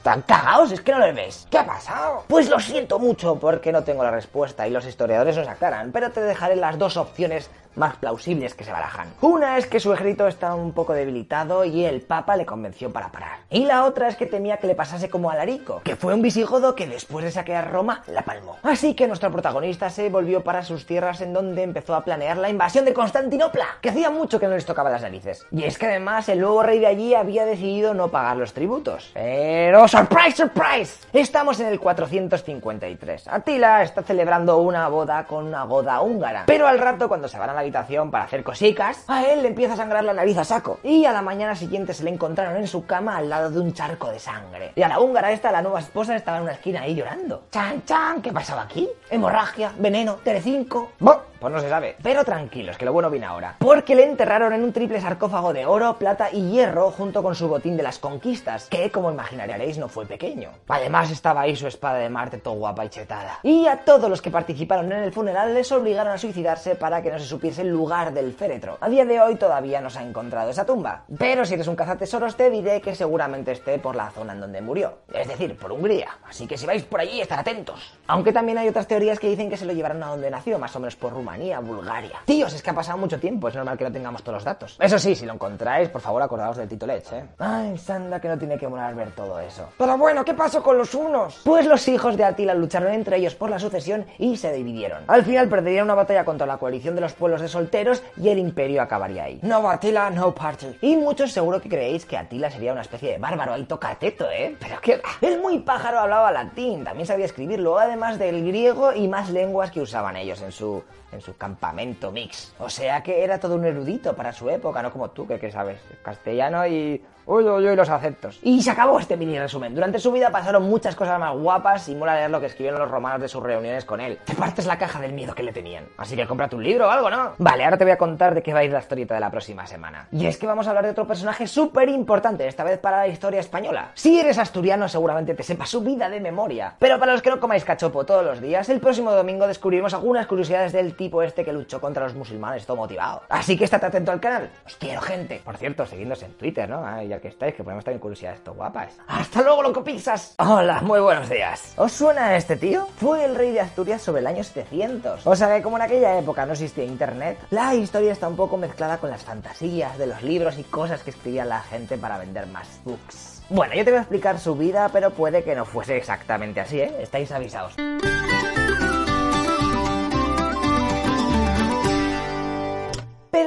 están cagados, es que no les ves. ¿Qué ha pasado? Pues lo siento mucho porque no tengo la respuesta y los historiadores nos aclaran, pero te dejaré las dos opciones más plausibles que se barajan. Una es que su ejército está un poco debilitado y el Papa le convenció para parar. Y la otra es que temía que le pasase como a Larico, que fue un visigodo que después de saquear Roma la palmó. Así que nuestro protagonista se volvió para sus tierras en donde empezó a planear la invasión de Constantinopla, que hacía mucho que no les tocaba las narices. Y es que además el nuevo rey de allí había decidido no pagar los tributos. Pero surprise, surprise, estamos en el 453. Atila está celebrando una boda con una goda húngara. Pero al rato cuando se van a la habitación para hacer cosicas, a él le empieza a sangrar la nariz a saco. Y a la mañana siguiente se le encontraron en su cama al lado de un charco de sangre. Y a la húngara esta, la nueva esposa, estaba en una esquina ahí llorando. Chan, chan, ¿qué pasaba aquí? Hemorragia, veneno, Telecinco. Bo, Pues no se sabe. Pero tranquilos, que lo bueno viene ahora. Porque le enterraron en un triple sarcófago de oro, plata y hierro junto con su botín de las conquistas, que como imaginaréis no fue pequeño. Además estaba ahí su espada de Marte todo guapa y chetada. Y a todos los que participaron en el funeral les obligaron a suicidarse para que no se supiese el lugar del féretro. A día de hoy todavía no se ha encontrado esa tumba. Pero si eres un cazatesoros te diré que seguramente esté por la zona en donde murió. Es decir, por Hungría. Así que si vais por allí, estar atentos. Aunque también hay otras teorías que dicen que se lo llevaron a donde nació, más o menos por Rumanía, Bulgaria. Tíos, es que ha pasado mucho tiempo, es normal que no tengamos todos los datos. Eso sí, si lo encontráis, por favor acordaos del Tito Lech, ¿eh? Ay, Sanda, que no tiene que molar ver todo eso. Pero bueno, ¿qué pasó con los unos? Pues los hijos de Atila lucharon entre ellos por la sucesión y se dividieron. Al final perderían una batalla contra la coalición de los pueblos de solteros y el imperio acabaría ahí. No Atila, no party. Y muchos seguro que creéis que Atila sería una especie de bárbaro ahí tocateto, ¿eh? Pero que el muy pájaro hablaba latín, también sabía escribirlo, además del griego y más lenguas que usaban ellos en su, en su campamento mix. O sea que era todo un erudito para su época, no como tú, que, que sabes castellano y Uy, uy, uy, los acentos. Y se acabó este mini resumen. Durante su vida pasaron muchas cosas más guapas y mola leer lo que escribieron los romanos de sus reuniones con él. Te partes la caja del miedo que le tenían. Así que cómprate un libro o algo, ¿no? Vale, ahora te voy a contar de qué va a ir la historieta de la próxima semana. Y es que vamos a hablar de otro personaje súper importante, esta vez para la historia española. Si eres asturiano, seguramente te sepa su vida de memoria. Pero para los que no comáis cachopo todos los días, el próximo domingo descubriremos algunas curiosidades del tipo este que luchó contra los musulmanes, todo motivado. Así que estate atento al canal. Os quiero, gente. Por cierto, seguidnos en Twitter, ¿no? Ah, ya que estáis, que ponemos también curiosidades esto guapas. ¡Hasta luego, loco pizzas! Hola, muy buenos días. ¿Os suena este tío? Fue el rey de Asturias sobre el año 700. O sea que como en aquella época no existía internet, la historia está un poco mezclada con las fantasías de los libros y cosas que escribía la gente para vender más books. Bueno, yo te voy a explicar su vida, pero puede que no fuese exactamente así, ¿eh? Estáis avisados.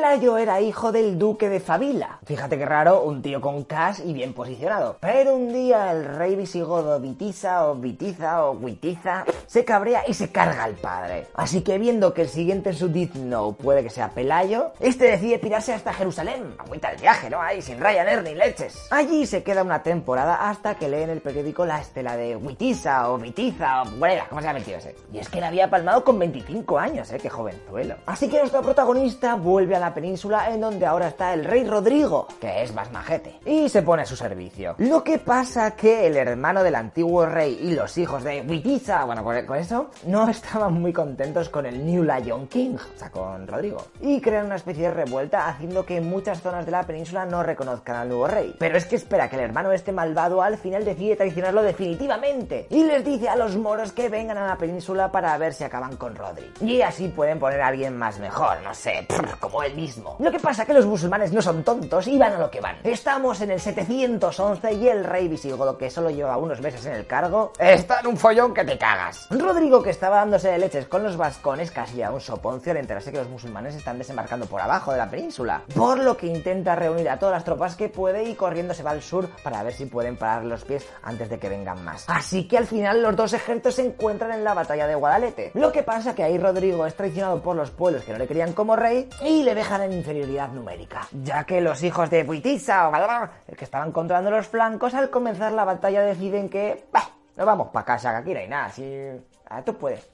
Pelayo era hijo del duque de Favila. Fíjate qué raro, un tío con cash y bien posicionado. Pero un día el rey visigodo Vitiza o Vitiza o Witiza se cabrea y se carga al padre. Así que viendo que el siguiente en su no puede que sea Pelayo, este decide pirarse hasta Jerusalén. Agüita el viaje, ¿no? Ahí sin Ryanair ni leches. Allí se queda una temporada hasta que lee en el periódico la estela de Witiza o Vitiza o... Bueno, ¿cómo se ha metido ese? Y es que la había palmado con 25 años, ¿eh? Qué jovenzuelo. Así que nuestro protagonista vuelve a la península en donde ahora está el rey Rodrigo, que es más majete, y se pone a su servicio. Lo que pasa que el hermano del antiguo rey y los hijos de Witiza, bueno, con eso, no estaban muy contentos con el New Lion King, o sea, con Rodrigo, y crean una especie de revuelta haciendo que muchas zonas de la península no reconozcan al nuevo rey. Pero es que espera que el hermano este malvado al final decide traicionarlo definitivamente y les dice a los moros que vengan a la península para ver si acaban con Rodri. Y así pueden poner a alguien más mejor, no sé, como él mismo. Lo que pasa es que los musulmanes no son tontos y van a lo que van. Estamos en el 711 y el rey visigodo, que solo lleva unos meses en el cargo, está en un follón que te cagas. Rodrigo, que estaba dándose de leches con los vascones, casi a un soponcio al enterarse que los musulmanes están desembarcando por abajo de la península. Por lo que intenta reunir a todas las tropas que puede y corriendo se va al sur para ver si pueden parar los pies antes de que vengan más. Así que al final los dos ejércitos se encuentran en la batalla de Guadalete. Lo que pasa que ahí Rodrigo es traicionado por los pueblos que no le querían como rey y le dejan en inferioridad numérica, ya que los hijos de Buitiza o el que estaban controlando los flancos, al comenzar la batalla deciden que, bah, no vamos para casa, que aquí no hay nada, si... Ah, tú puedes,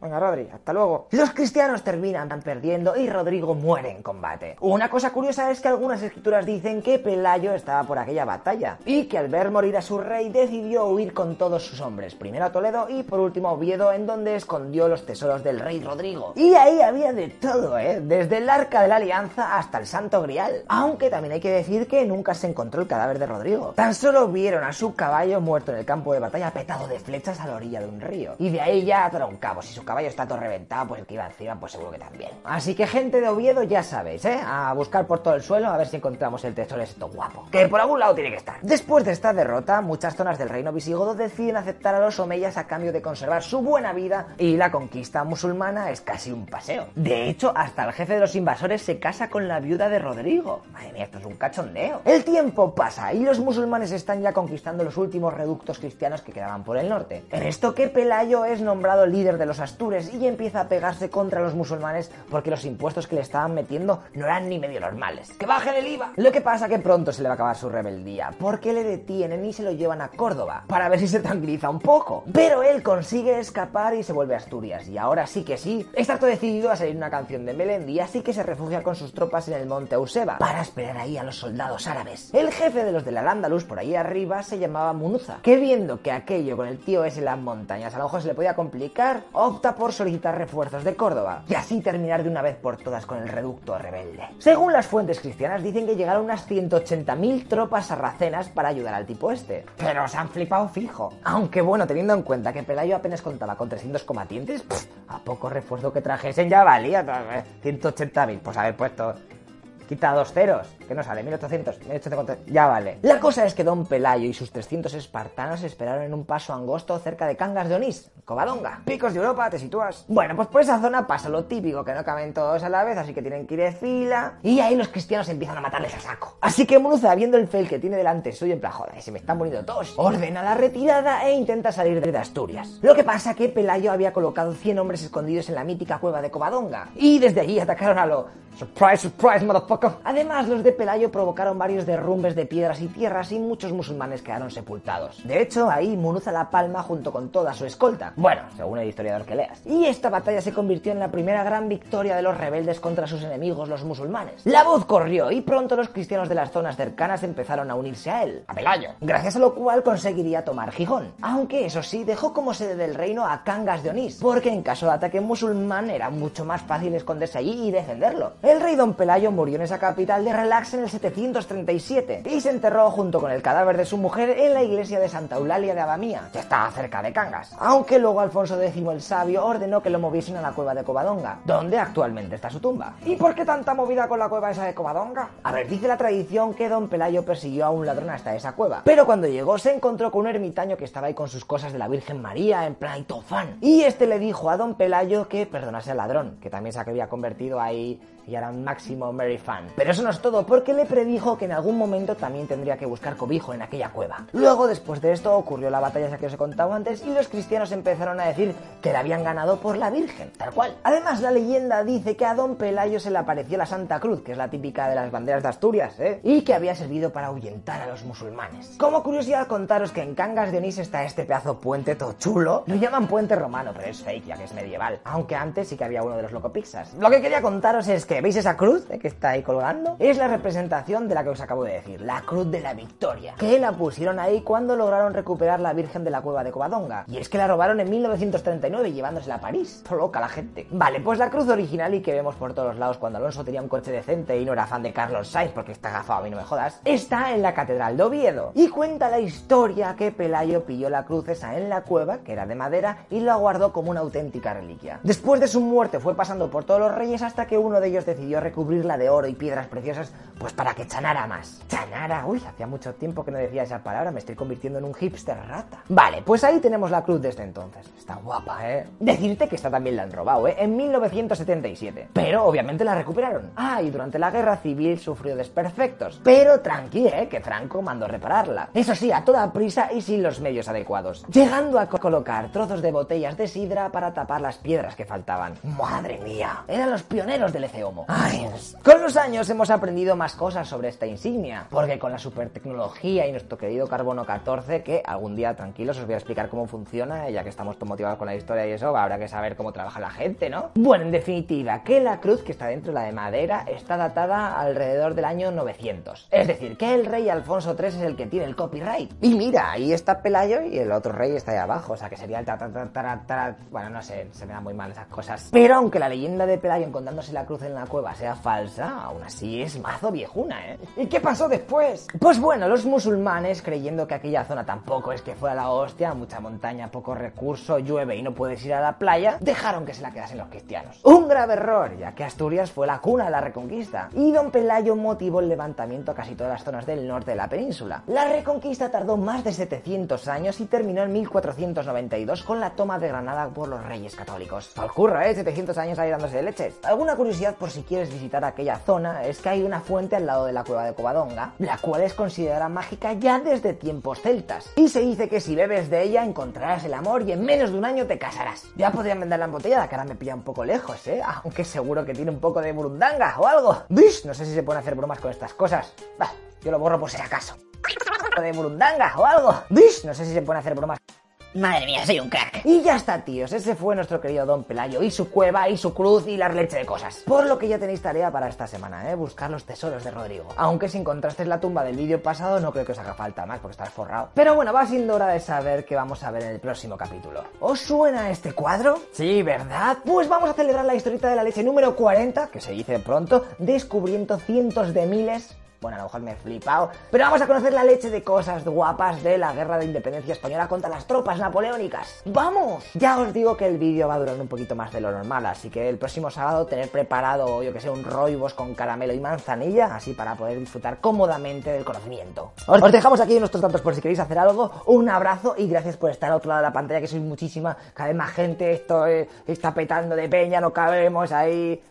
Venga, Rodri, hasta luego. Los cristianos terminan perdiendo y Rodrigo muere en combate. Una cosa curiosa es que algunas escrituras dicen que Pelayo estaba por aquella batalla y que al ver morir a su rey decidió huir con todos sus hombres, primero a Toledo y por último a Oviedo, en donde escondió los tesoros del rey Rodrigo. Y ahí había de todo, ¿eh? Desde el arca de la alianza hasta el santo grial. Aunque también hay que decir que nunca se encontró el cadáver de Rodrigo. Tan solo vieron a su caballo muerto en el campo de batalla petado de flechas a la orilla de un río. Y de ahí ya un cabo. Si su caballo está todo reventado, pues el que iba encima, pues seguro que también. Así que gente de Oviedo, ya sabéis, ¿eh? A buscar por todo el suelo a ver si encontramos el tesoro esto guapo. Que por algún lado tiene que estar. Después de esta derrota, muchas zonas del reino visigodo deciden aceptar a los omeyas a cambio de conservar su buena vida y la conquista musulmana es casi un paseo. De hecho, hasta el jefe de los invasores se casa con la viuda de Rodrigo. Madre mía, esto es un cachondeo. El tiempo pasa y los musulmanes están ya conquistando los últimos reductos cristianos que quedaban por el norte. En esto que Pelayo es nombrado líder de los Y empieza a pegarse contra los musulmanes porque los impuestos que le estaban metiendo no eran ni medio normales. ¡Que bajen el IVA! Lo que pasa que pronto se le va a acabar su rebeldía, porque le detienen y se lo llevan a Córdoba, para ver si se tranquiliza un poco. Pero él consigue escapar y se vuelve a Asturias, y ahora sí que sí, está todo decidido a salir una canción de Melendi, así que se refugia con sus tropas en el monte Euseba, para esperar ahí a los soldados árabes. El jefe de los de la Andalus por ahí arriba se llamaba Munuza, que viendo que aquello con el tío ese en las montañas a lo mejor se le podía complicar, opta por solicitar refuerzos de Córdoba y así terminar de una vez por todas con el reducto rebelde. Según las fuentes cristianas dicen que llegaron unas 180.000 tropas sarracenas para ayudar al tipo este. Pero se han flipado fijo. Aunque bueno, teniendo en cuenta que Pelayo apenas contaba con 300 combatientes, a poco refuerzo que trajesen ya valía 180.000. Pues haber puesto Quita dos ceros, que no sale, 1800, 1850, ya vale. La cosa es que Don Pelayo y sus 300 espartanos esperaron en un paso angosto cerca de Cangas de Onís, Covadonga. Picos de Europa, te sitúas. Bueno, pues por esa zona pasa lo típico, que no caben todos a la vez, así que tienen que ir de fila. Y ahí los cristianos empiezan a matarles a saco. Así que Munuza, viendo el fail que tiene delante suyo, en plan, joder, se me están poniendo todos, ordena la retirada e intenta salir de Asturias. Lo que pasa que Pelayo había colocado 100 hombres escondidos en la mítica cueva de Covadonga. Y desde allí atacaron a lo... Surprise, surprise, motherfucker. Además, los de Pelayo provocaron varios derrumbes de piedras y tierras y muchos musulmanes quedaron sepultados. De hecho, ahí Munuza la palma junto con toda su escolta. Bueno, según el historiador que leas. Y esta batalla se convirtió en la primera gran victoria de los rebeldes contra sus enemigos, los musulmanes. La voz corrió y pronto los cristianos de las zonas cercanas empezaron a unirse a él, a Pelayo. Gracias a lo cual conseguiría tomar Gijón. Aunque, eso sí, dejó como sede del reino a Cangas de Onís, porque en caso de ataque musulmán era mucho más fácil esconderse allí y defenderlo. El rey Don Pelayo murió en esa capital de relax en el 737 y se enterró junto con el cadáver de su mujer en la iglesia de Santa Eulalia de Abamía, que está cerca de Cangas. Aunque luego Alfonso X el Sabio ordenó que lo moviesen a la cueva de Covadonga, donde actualmente está su tumba. ¿Y por qué tanta movida con la cueva esa de Covadonga? A ver, dice la tradición que Don Pelayo persiguió a un ladrón hasta esa cueva, pero cuando llegó se encontró con un ermitaño que estaba ahí con sus cosas de la Virgen María en plan y este le dijo a Don Pelayo que perdonase al ladrón, que también se había convertido ahí y era un máximo Mary fan. Pero eso no es todo, porque le predijo que en algún momento también tendría que buscar cobijo en aquella cueva. Luego, después de esto, ocurrió la batalla esa que os he contado antes y los cristianos empezaron a decir que la habían ganado por la Virgen, tal cual. Además, la leyenda dice que a Don Pelayo se le apareció la Santa Cruz, que es la típica de las banderas de Asturias, ¿eh? Y que había servido para ahuyentar a los musulmanes. Como curiosidad, contaros que en Cangas de Onís está este pedazo puente todo chulo. Lo llaman puente romano, pero es fake, ya que es medieval. Aunque antes sí que había uno de los locopixas. Lo que quería contaros es que, ¿veis esa cruz eh, que está ahí colgando? Es la representación de la que os acabo de decir, la cruz de la victoria. Que la pusieron ahí cuando lograron recuperar la Virgen de la Cueva de Covadonga. Y es que la robaron en 1939 llevándosela a París. Loca la gente. Vale, pues la cruz original y que vemos por todos lados cuando Alonso tenía un coche decente y no era fan de Carlos Sainz porque está gafado y no me jodas, está en la Catedral de Oviedo. Y cuenta la historia que Pelayo pilló la cruz esa en la cueva, que era de madera, y la guardó como una auténtica reliquia. Después de su muerte fue pasando por todos los reyes hasta que uno de ellos decidió recubrirla de oro y piedras preciosas, pues para que chanara más. Chanara, uy, hacía mucho tiempo que no decía esa palabra, me estoy convirtiendo en un hipster rata. Vale, pues ahí tenemos la cruz desde entonces. Está guapa, ¿eh? Decirte que esta también la han robado, ¿eh? En 1977. Pero obviamente la recuperaron. Ah, y durante la guerra civil sufrió desperfectos. Pero tranqui, ¿eh? Que Franco mandó repararla. Eso sí, a toda prisa y sin los medios adecuados. Llegando a co- colocar trozos de botellas de sidra para tapar las piedras que faltaban. ¡Madre mía! Eran los pioneros del Ay, con los años hemos aprendido más cosas sobre esta insignia. Porque con la super tecnología y nuestro querido carbono 14, que algún día tranquilos os voy a explicar cómo funciona, ya que estamos todos motivados con la historia y eso, habrá que saber cómo trabaja la gente, ¿no? Bueno, en definitiva, que la cruz que está dentro, la de madera, está datada alrededor del año 900. Es decir, que el rey Alfonso III es el que tiene el copyright. Y mira, ahí está Pelayo y el otro rey está ahí abajo, o sea que sería el ta, ta, ta, ta, ta- bueno, no sé, se me dan muy mal esas cosas. Pero aunque la leyenda de Pelayo encontrándose la cruz en la cueva sea falsa, aún así es mazo viejuna, ¿eh? ¿Y qué pasó después? Pues bueno, los musulmanes, creyendo que aquella zona tampoco es que fuera la hostia, mucha montaña, poco recurso, llueve y no puedes ir a la playa, dejaron que se la quedasen los cristianos. Un grave error, ya que Asturias fue la cuna de la reconquista, y don Pelayo motivó el levantamiento a casi todas las zonas del norte de la península. La reconquista tardó más de 700 años y terminó en 1492 con la toma de Granada por los reyes católicos. Al curro, ¿eh? 700 años ahí dándose de leches. Alguna curiosidad si quieres visitar aquella zona es que hay una fuente al lado de la cueva de Covadonga, la cual es considerada mágica ya desde tiempos celtas. Y se dice que si bebes de ella encontrarás el amor y en menos de un año te casarás. Ya podrían venderla en botella, que ahora me pilla un poco lejos, ¿eh? Aunque seguro que tiene un poco de burundanga o algo. ¿Vis? No sé si se pueden hacer bromas con estas cosas. Bah, yo lo borro por si acaso. De burundanga o algo. ¿Vis? No sé si se pueden hacer bromas. Madre mía, soy un crack. Y ya está, tíos. Ese fue nuestro querido Don Pelayo y su cueva y su cruz y la leche de cosas. Por lo que ya tenéis tarea para esta semana, ¿eh? Buscar los tesoros de Rodrigo. Aunque si encontrasteis la tumba del vídeo pasado, no creo que os haga falta más porque estáis forrado. Pero bueno, va siendo hora de saber qué vamos a ver en el próximo capítulo. ¿Os suena este cuadro? Sí, ¿verdad? Pues vamos a celebrar la historieta de la leche número 40, que se dice pronto, descubriendo cientos de miles Bueno, a lo mejor me he flipado. Pero vamos a conocer la leche de cosas guapas de la guerra de independencia española contra las tropas napoleónicas. ¡Vamos! Ya os digo que el vídeo va a durar un poquito más de lo normal, así que el próximo sábado tener preparado, yo que sé, un roibos con caramelo y manzanilla, así para poder disfrutar cómodamente del conocimiento. Os, os dejamos aquí nuestros datos por si queréis hacer algo. Un abrazo y gracias por estar al otro lado de la pantalla, que sois muchísima, cada vez más gente, esto eh, está petando de peña, no cabemos ahí.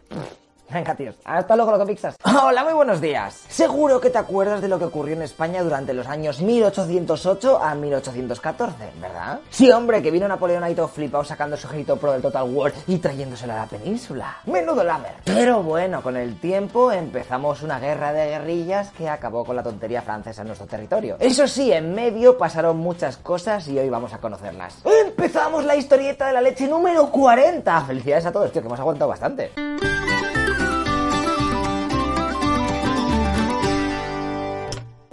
Venga, tíos. Hasta luego, loco Pixas. Hola, muy buenos días. Seguro que te acuerdas de lo que ocurrió en España durante los años 1808 a 1814, ¿verdad? Sí, hombre, que vino Napoleón ahí todo flipado sacando su ejército pro del Total War y trayéndoselo a la península. Menudo lamer. Pero bueno, con el tiempo empezamos una guerra de guerrillas que acabó con la tontería francesa en nuestro territorio. Eso sí, en medio pasaron muchas cosas y hoy vamos a conocerlas. Empezamos la historieta de la leche número 40. Felicidades a todos, tío, que hemos aguantado bastante.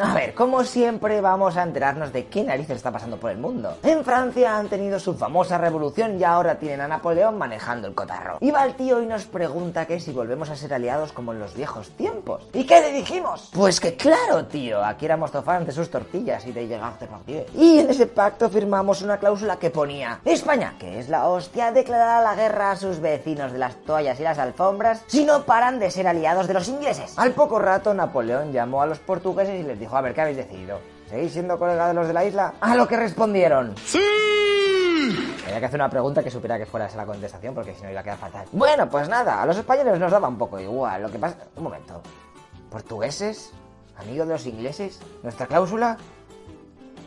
A ver, como siempre vamos a enterarnos de qué narices está pasando por el mundo. En Francia han tenido su famosa revolución y ahora tienen a Napoleón manejando el cotarro. Y va el tío y nos pregunta que si volvemos a ser aliados como en los viejos tiempos. ¿Y qué le dijimos? Pues que claro, tío, aquí éramos fans de sus tortillas y de llegar a partir. Y en ese pacto firmamos una cláusula que ponía España, que es la hostia, declarará la guerra a sus vecinos de las toallas y las alfombras si no paran de ser aliados de los ingleses. Al poco rato Napoleón llamó a los portugueses y les dijo, a ver, ¿qué habéis decidido? ¿Seguís siendo colega de los de la isla? A lo que respondieron. ¡Sí! Había que hacer una pregunta que supiera que fuera esa la contestación, porque si no iba a quedar fatal. Bueno, pues nada, a los españoles nos daba un poco igual. Lo que pasa... Un momento. ¿Portugueses? ¿Amigos de los ingleses? ¿Nuestra cláusula?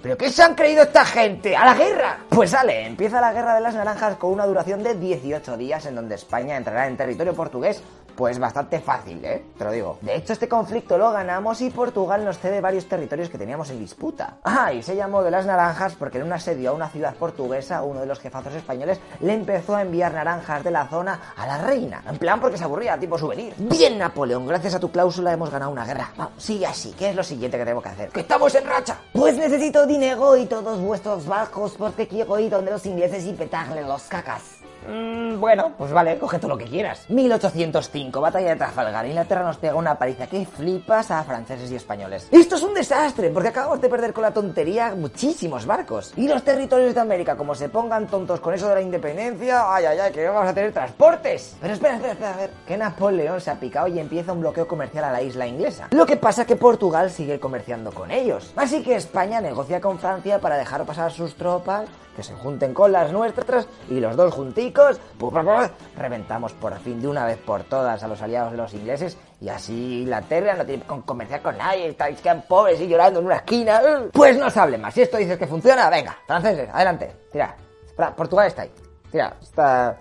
¿Pero qué se han creído esta gente? ¡A la guerra! Pues sale, empieza la guerra de las naranjas con una duración de 18 días en donde España entrará en territorio portugués pues bastante fácil, ¿eh? Te lo digo. De hecho, este conflicto lo ganamos y Portugal nos cede varios territorios que teníamos en disputa. Ah, y se llamó de las naranjas porque en un asedio a una ciudad portuguesa, uno de los jefazos españoles le empezó a enviar naranjas de la zona a la reina. En plan porque se aburría, tipo souvenir. Bien, Napoleón, gracias a tu cláusula hemos ganado una guerra. Vamos, sigue así. ¿Qué es lo siguiente que tenemos que hacer? ¡Que estamos en racha! Pues necesito dinero y todos vuestros barcos porque quiero ir donde los ingleses y petarle los cacas. Mm, bueno, pues vale, coge todo lo que quieras. 1805, batalla de Trafalgar. Inglaterra nos pega una paliza que flipas a franceses y españoles. Esto es un desastre, porque acabamos de perder con la tontería muchísimos barcos. Y los territorios de América, como se pongan tontos con eso de la independencia, ay, ay, ay, que vamos a tener transportes. Pero espera, espera, espera, a ver, que Napoleón se ha picado y empieza un bloqueo comercial a la isla inglesa. Lo que pasa es que Portugal sigue comerciando con ellos. Así que España negocia con Francia para dejar pasar sus tropas que se junten con las nuestras y los dos junticos, reventamos por fin de una vez por todas a los aliados de los ingleses y así Inglaterra no tiene que comerciar con nadie, estáis quedan pobres y llorando en una esquina. Pues no se hable más, si esto dices que funciona, venga, franceses, adelante, tira, Portugal está ahí, tira, está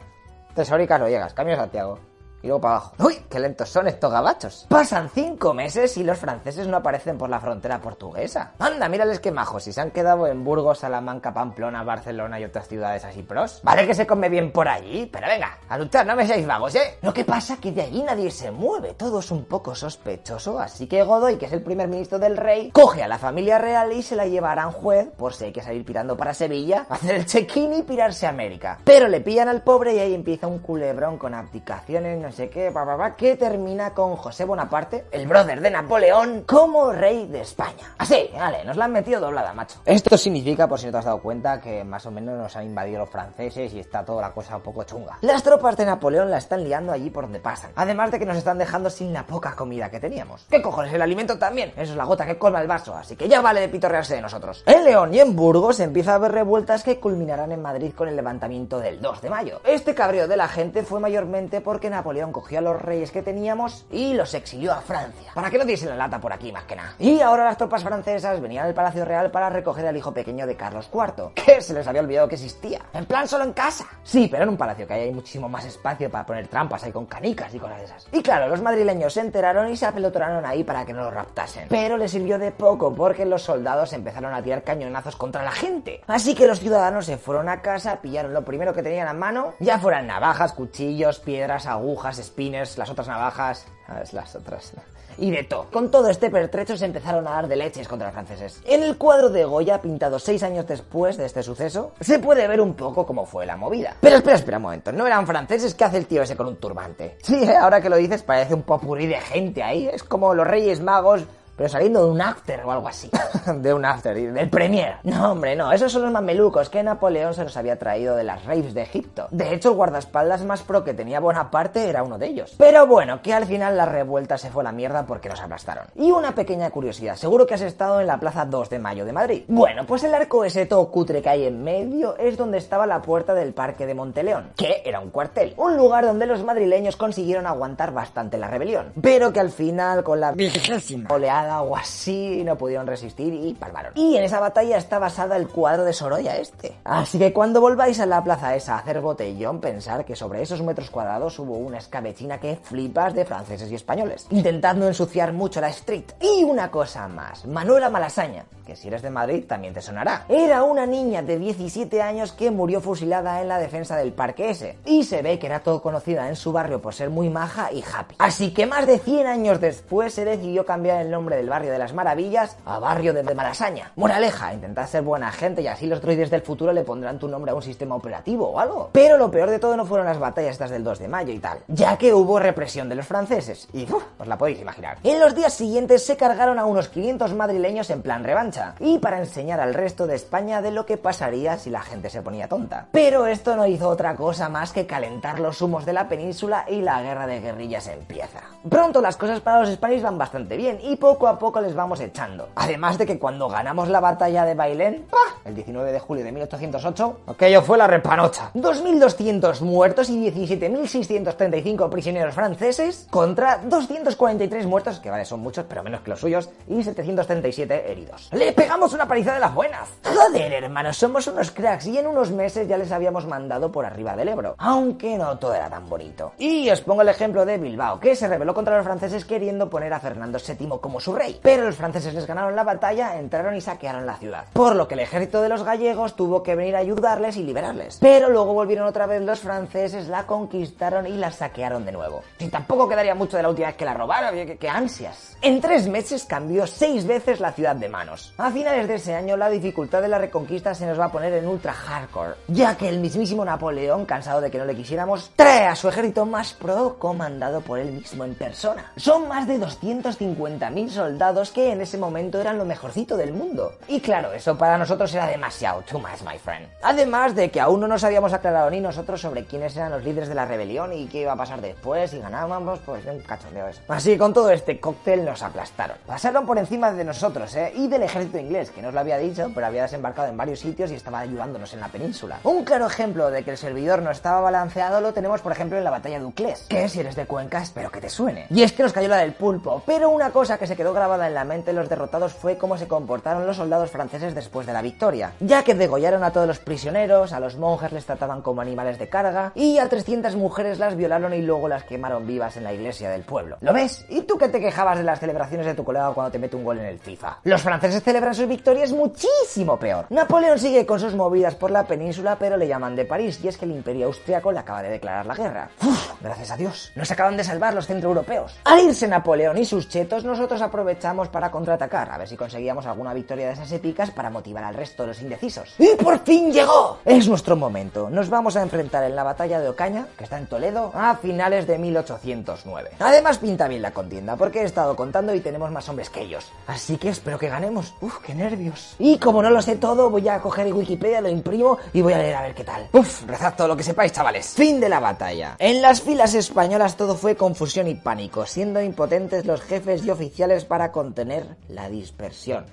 tesóricas lo llegas, cambio Santiago. Y luego para abajo. ¡Uy! ¡Qué lentos son estos gabachos! Pasan cinco meses y los franceses no aparecen por la frontera portuguesa. Anda, mírales qué majos. Si se han quedado en Burgos, Salamanca, Pamplona, Barcelona y otras ciudades así pros. Vale que se come bien por allí, pero venga, a luchar, no me seáis vagos, ¿eh? Lo que pasa que de allí nadie se mueve. Todo es un poco sospechoso. Así que Godoy, que es el primer ministro del rey, coge a la familia real y se la lleva a Aranjuez por si hay que salir pirando para Sevilla, hacer el check-in y pirarse a América. Pero le pillan al pobre y ahí empieza un culebrón con abdicaciones, sé qué, pa, pa, pa, que termina con José Bonaparte, el brother de Napoleón, como rey de España. Así, vale, nos la han metido doblada, macho. Esto significa, por si no te has dado cuenta, que más o menos nos han invadido los franceses y está toda la cosa un poco chunga. Las tropas de Napoleón la están liando allí por donde pasan. Además de que nos están dejando sin la poca comida que teníamos. ¿Qué cojones? El alimento también. Eso es la gota que colma el vaso, así que ya vale de pitorrearse de nosotros. En León y en Burgos empieza a haber revueltas que culminarán en Madrid con el levantamiento del 2 de mayo. Este cabreo de la gente fue mayormente porque Napoleón cogió a los reyes que teníamos y los exilió a Francia. Para que no diesen la lata por aquí, más que nada. Y ahora las tropas francesas venían al Palacio Real para recoger al hijo pequeño de Carlos IV, que se les había olvidado que existía. En plan, solo en casa. Sí, pero en un palacio que ahí hay muchísimo más espacio para poner trampas ahí con canicas y cosas de esas. Y claro, los madrileños se enteraron y se apelotonaron ahí para que no lo raptasen. Pero les sirvió de poco porque los soldados empezaron a tirar cañonazos contra la gente. Así que los ciudadanos se fueron a casa, pillaron lo primero que tenían a mano, ya fueran navajas, cuchillos, piedras, agujas, spinners, las otras navajas, las otras, y de todo. Con todo este pertrecho se empezaron a dar de leches contra los franceses. En el cuadro de Goya, pintado seis años después de este suceso, se puede ver un poco cómo fue la movida. Pero espera, espera un momento, ¿no eran franceses? ¿Qué hace el tío ese con un turbante? Sí, ¿eh? ahora que lo dices parece un popurrí de gente ahí, es como los reyes magos pero saliendo de un after o algo así. de un after, del premier. No, hombre, no, esos son los mamelucos que Napoleón se los había traído de las raves de Egipto. De hecho, el guardaespaldas más pro que tenía Bonaparte era uno de ellos. Pero bueno, que al final la revuelta se fue a la mierda porque los aplastaron. Y una pequeña curiosidad, seguro que has estado en la Plaza 2 de Mayo de Madrid. Bueno, pues el arco ese todo cutre que hay en medio es donde estaba la puerta del Parque de Monteleón, que era un cuartel, un lugar donde los madrileños consiguieron aguantar bastante la rebelión, pero que al final con la Vigésima. oleada o así no pudieron resistir y palmaron. Y en esa batalla está basada el cuadro de Sorolla este. Así que cuando volváis a la plaza esa a hacer botellón, pensar que sobre esos metros cuadrados hubo una escabechina que flipas de franceses y españoles, intentando ensuciar mucho la street. Y una cosa más, Manuela Malasaña, que si eres de Madrid también te sonará. Era una niña de 17 años que murió fusilada en la defensa del parque ese. Y se ve que era todo conocida en su barrio por ser muy maja y happy. Así que más de 100 años después se decidió cambiar el nombre del barrio de las maravillas a barrio de Malasaña. Moraleja, intentad ser buena gente y así los droides del futuro le pondrán tu nombre a un sistema operativo o algo. Pero lo peor de todo no fueron las batallas estas del 2 de mayo y tal, ya que hubo represión de los franceses. Y uf, os la podéis imaginar. En los días siguientes se cargaron a unos 500 madrileños en plan revancha y para enseñar al resto de España de lo que pasaría si la gente se ponía tonta. Pero esto no hizo otra cosa más que calentar los humos de la península y la guerra de guerrillas empieza. Pronto las cosas para los españoles van bastante bien y poco a poco les vamos echando. Además de que cuando ganamos la batalla de Bailén, ¡pah! el 19 de julio de 1808, aquello fue la repanocha. 2.200 muertos y 17.635 prisioneros franceses contra 243 muertos, que vale, son muchos, pero menos que los suyos, y 737 heridos. ¡Le pegamos una paliza de las buenas! Joder, hermanos, somos unos cracks y en unos meses ya les habíamos mandado por arriba del Ebro, aunque no todo era tan bonito. Y os pongo el ejemplo de Bilbao, que se rebeló contra los franceses queriendo poner a Fernando VII como su rey. Pero los franceses les ganaron la batalla, entraron y saquearon la ciudad. Por lo que el ejército de los gallegos tuvo que venir a ayudarles y liberarles. Pero luego volvieron otra vez los franceses, la conquistaron y la saquearon de nuevo. Y tampoco quedaría mucho de la última vez que la robaron, qué, qué ansias. En tres meses cambió seis veces la ciudad de manos. A finales de ese año la dificultad de la reconquista se nos va a poner en ultra hardcore, ya que el mismísimo Napoleón, cansado de que no le quisiéramos, trae a su ejército más pro comandado por él mismo en persona. Son más de 250.000 soldados que en ese momento eran lo mejorcito del mundo. Y claro, eso para nosotros era demasiado, too much, my friend. Además de que aún no nos habíamos aclarado ni nosotros sobre quiénes eran los líderes de la rebelión y qué iba a pasar después, si ganábamos, pues un cachondeo eso. Así que con todo este cóctel nos aplastaron. Pasaron por encima de nosotros, ¿eh? Y del ejército inglés, que no os lo había dicho, pero había desembarcado en varios sitios y estaba ayudándonos en la península. Un claro ejemplo de que el servidor no estaba balanceado lo tenemos, por ejemplo, en la batalla de Uclés, que si eres de Cuenca espero que te suene. Y es que nos cayó la del pulpo, pero una cosa que se quedó grabada en la mente de los derrotados fue cómo se comportaron los soldados franceses después de la victoria, ya que degollaron a todos los prisioneros, a los monjes les trataban como animales de carga y a 300 mujeres las violaron y luego las quemaron vivas en la iglesia del pueblo. ¿Lo ves? ¿Y tú que te quejabas de las celebraciones de tu colega cuando te mete un gol en el FIFA? Los franceses celebran sus victorias muchísimo peor. Napoleón sigue con sus movidas por la península, pero le llaman de París y es que el imperio austriaco le acaba de declarar la guerra. Uf, gracias a Dios. Nos acaban de salvar los centroeuropeos. Al irse Napoleón y sus chetos, nosotros aprovechamos para contraatacar, a ver si conseguíamos alguna victoria de esas épicas para motivar al resto de los indecisos. ¡Y por fin llegó! Es nuestro momento. Nos vamos a enfrentar en la batalla de Ocaña, que está en Toledo, a finales de 1809. Además pinta bien la contienda, porque he estado contando y tenemos más hombres que ellos. Así que espero que ganemos. Uf, qué nervios. Y como no lo sé todo, voy a coger Wikipedia, lo imprimo y voy a leer a ver qué tal. Uf, rezad todo lo que sepáis, chavales. Fin de la batalla. En las filas españolas todo fue confusión y pánico, siendo impotentes los jefes y oficiales para contener la dispersión.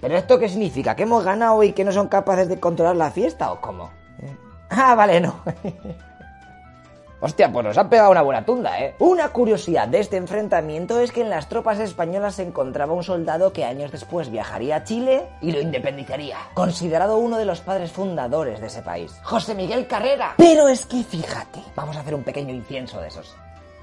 ¿Pero esto qué significa? ¿Que hemos ganado y que no son capaces de controlar la fiesta o cómo? ¿Eh? Ah, vale, no. Hostia, pues nos han pegado una buena tunda, ¿eh? Una curiosidad de este enfrentamiento es que en las tropas españolas se encontraba un soldado que años después viajaría a Chile y lo independizaría, considerado uno de los padres fundadores de ese país, José Miguel Carrera. Pero es que fíjate, vamos a hacer un pequeño incienso de esos.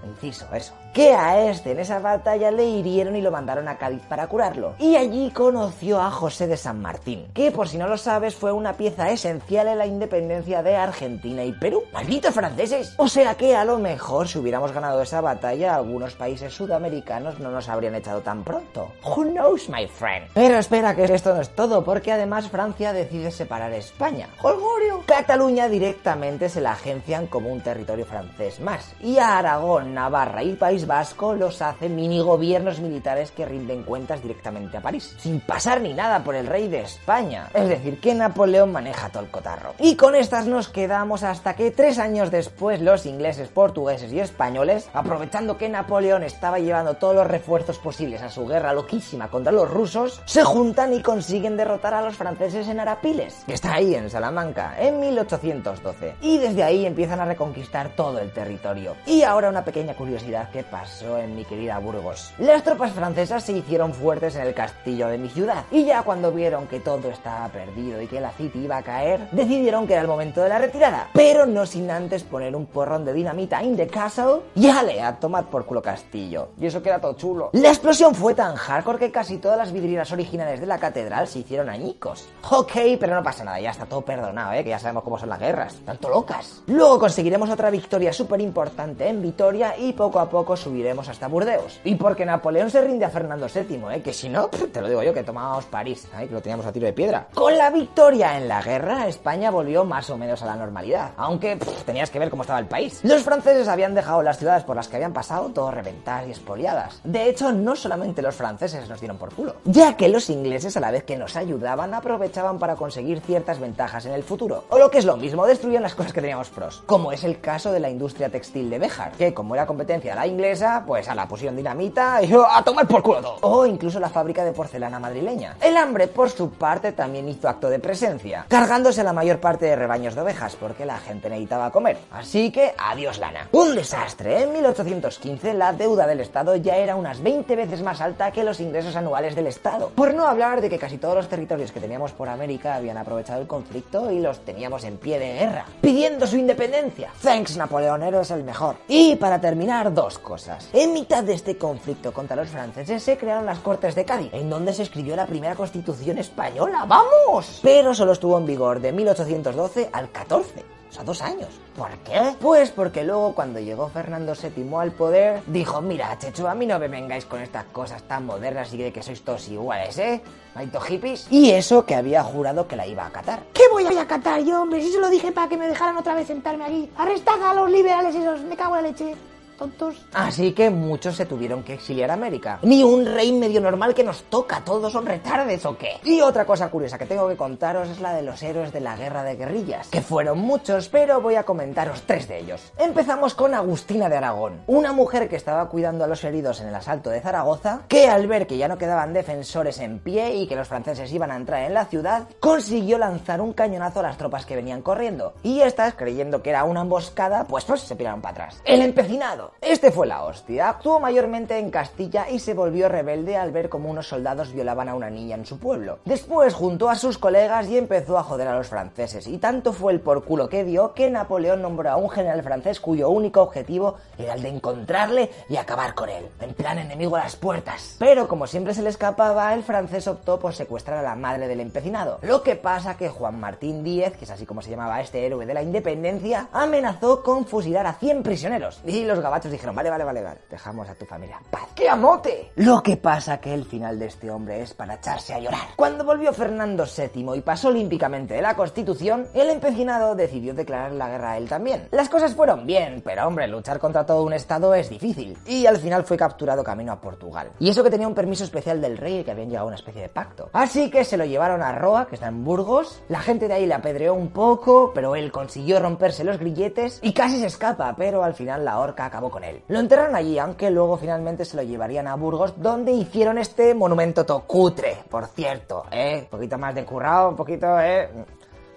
Inciso, eso. Que a este en esa batalla le hirieron y lo mandaron a Cádiz para curarlo. Y allí conoció a José de San Martín, que por si no lo sabes fue una pieza esencial en la independencia de Argentina y Perú. ¡Malditos franceses! O sea que a lo mejor si hubiéramos ganado esa batalla, algunos países sudamericanos no nos habrían echado tan pronto. Who knows, my friend? Pero espera que esto no es todo, porque además Francia decide separar España. ¡Holgorio! Cataluña directamente se la agencian como un territorio francés más. Y a Aragón Navarra y País Vasco los hace mini gobiernos militares que rinden cuentas directamente a París, sin pasar ni nada por el rey de España. Es decir, que Napoleón maneja todo el cotarro. Y con estas nos quedamos hasta que tres años después los ingleses, portugueses y españoles, aprovechando que Napoleón estaba llevando todos los refuerzos posibles a su guerra loquísima contra los rusos, se juntan y consiguen derrotar a los franceses en Arapiles, que está ahí en Salamanca, en 1812. Y desde ahí empiezan a reconquistar todo el territorio. Y ahora una pequeña curiosidad que pasó en mi querida Burgos. Las tropas francesas se hicieron fuertes en el castillo de mi ciudad, y ya cuando vieron que todo estaba perdido y que la City iba a caer, decidieron que era el momento de la retirada, pero no sin antes poner un porrón de dinamita in the castle y ale a tomar por culo castillo. Y eso queda todo chulo. La explosión fue tan hardcore que casi todas las vidrieras originales de la catedral se hicieron añicos. Ok, pero no pasa nada, ya está todo perdonado, ¿eh? que ya sabemos cómo son las guerras. Tanto locas. Luego conseguiremos otra victoria súper importante en Vitoria y poco a poco subiremos hasta Burdeos. Y porque Napoleón se rinde a Fernando VII, ¿eh? que si no, te lo digo yo, que tomábamos París, ¿eh? que lo teníamos a tiro de piedra. Con la victoria en la guerra, España volvió más o menos a la normalidad, aunque tenías que ver cómo estaba el país. Los franceses habían dejado las ciudades por las que habían pasado todo reventadas y expoliadas. De hecho, no solamente los franceses nos dieron por culo, ya que los ingleses a la vez que nos ayudaban aprovechaban para conseguir ciertas ventajas en el futuro. O lo que es lo mismo, destruían las cosas que teníamos pros, como es el caso de la industria textil de Béjar, que como era competencia de la inglesa, pues a la pusieron dinamita y a tomar por culo todo. O incluso la fábrica de porcelana madrileña. El hambre, por su parte, también hizo acto de presencia, cargándose la mayor parte de rebaños de ovejas, porque la gente necesitaba comer. Así que, adiós lana. Un desastre. En 1815 la deuda del Estado ya era unas 20 veces más alta que los ingresos anuales del Estado. Por no hablar de que casi todos los territorios que teníamos por América habían aprovechado el conflicto y los teníamos en pie de guerra, pidiendo su independencia. Thanks, Napoleón, eres el mejor. Y para terminar, dos cosas. En mitad de este conflicto contra los franceses se crearon las Cortes de Cádiz, en donde se escribió la primera constitución española. ¡Vamos! Pero solo estuvo en vigor de 1812 al 14. O sea, dos años. ¿Por qué? Pues porque luego cuando llegó Fernando VII al poder, dijo, mira, Checho, a mí no me vengáis con estas cosas tan modernas y de que sois todos iguales, ¿eh? Maito hippies. Y eso que había jurado que la iba a acatar. ¿Qué voy a acatar yo, hombre? Si se lo dije para que me dejaran otra vez sentarme aquí. Arrestad a los liberales esos, me cago en la leche. Tontos. Así que muchos se tuvieron que exiliar a América. Ni un rey medio normal que nos toca, todos son retardes o qué. Y otra cosa curiosa que tengo que contaros es la de los héroes de la guerra de guerrillas, que fueron muchos, pero voy a comentaros tres de ellos. Empezamos con Agustina de Aragón, una mujer que estaba cuidando a los heridos en el asalto de Zaragoza, que al ver que ya no quedaban defensores en pie y que los franceses iban a entrar en la ciudad, consiguió lanzar un cañonazo a las tropas que venían corriendo. Y estas, creyendo que era una emboscada, pues pues se tiraron para atrás. El empecinado este fue la hostia. Actuó mayormente en Castilla y se volvió rebelde al ver cómo unos soldados violaban a una niña en su pueblo. Después juntó a sus colegas y empezó a joder a los franceses. Y tanto fue el por culo que dio que Napoleón nombró a un general francés cuyo único objetivo era el de encontrarle y acabar con él. En plan enemigo a las puertas. Pero como siempre se le escapaba, el francés optó por secuestrar a la madre del empecinado. Lo que pasa que Juan Martín Díez, que es así como se llamaba este héroe de la independencia, amenazó con fusilar a 100 prisioneros. Y los dijeron, vale, vale, vale, vale, dejamos a tu familia en paz. ¡Qué amote! Lo que pasa que el final de este hombre es para echarse a llorar. Cuando volvió Fernando VII y pasó olímpicamente de la Constitución, el empecinado decidió declarar la guerra a él también. Las cosas fueron bien, pero hombre, luchar contra todo un estado es difícil. Y al final fue capturado camino a Portugal. Y eso que tenía un permiso especial del rey y que habían llegado a una especie de pacto. Así que se lo llevaron a Roa, que está en Burgos. La gente de ahí le apedreó un poco, pero él consiguió romperse los grilletes y casi se escapa, pero al final la horca acabó con él. Lo enterraron allí, aunque luego finalmente se lo llevarían a Burgos, donde hicieron este monumento tocutre, por cierto, ¿eh? Un poquito más de currado, un poquito, ¿eh?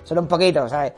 Solo un poquito, ¿sabes?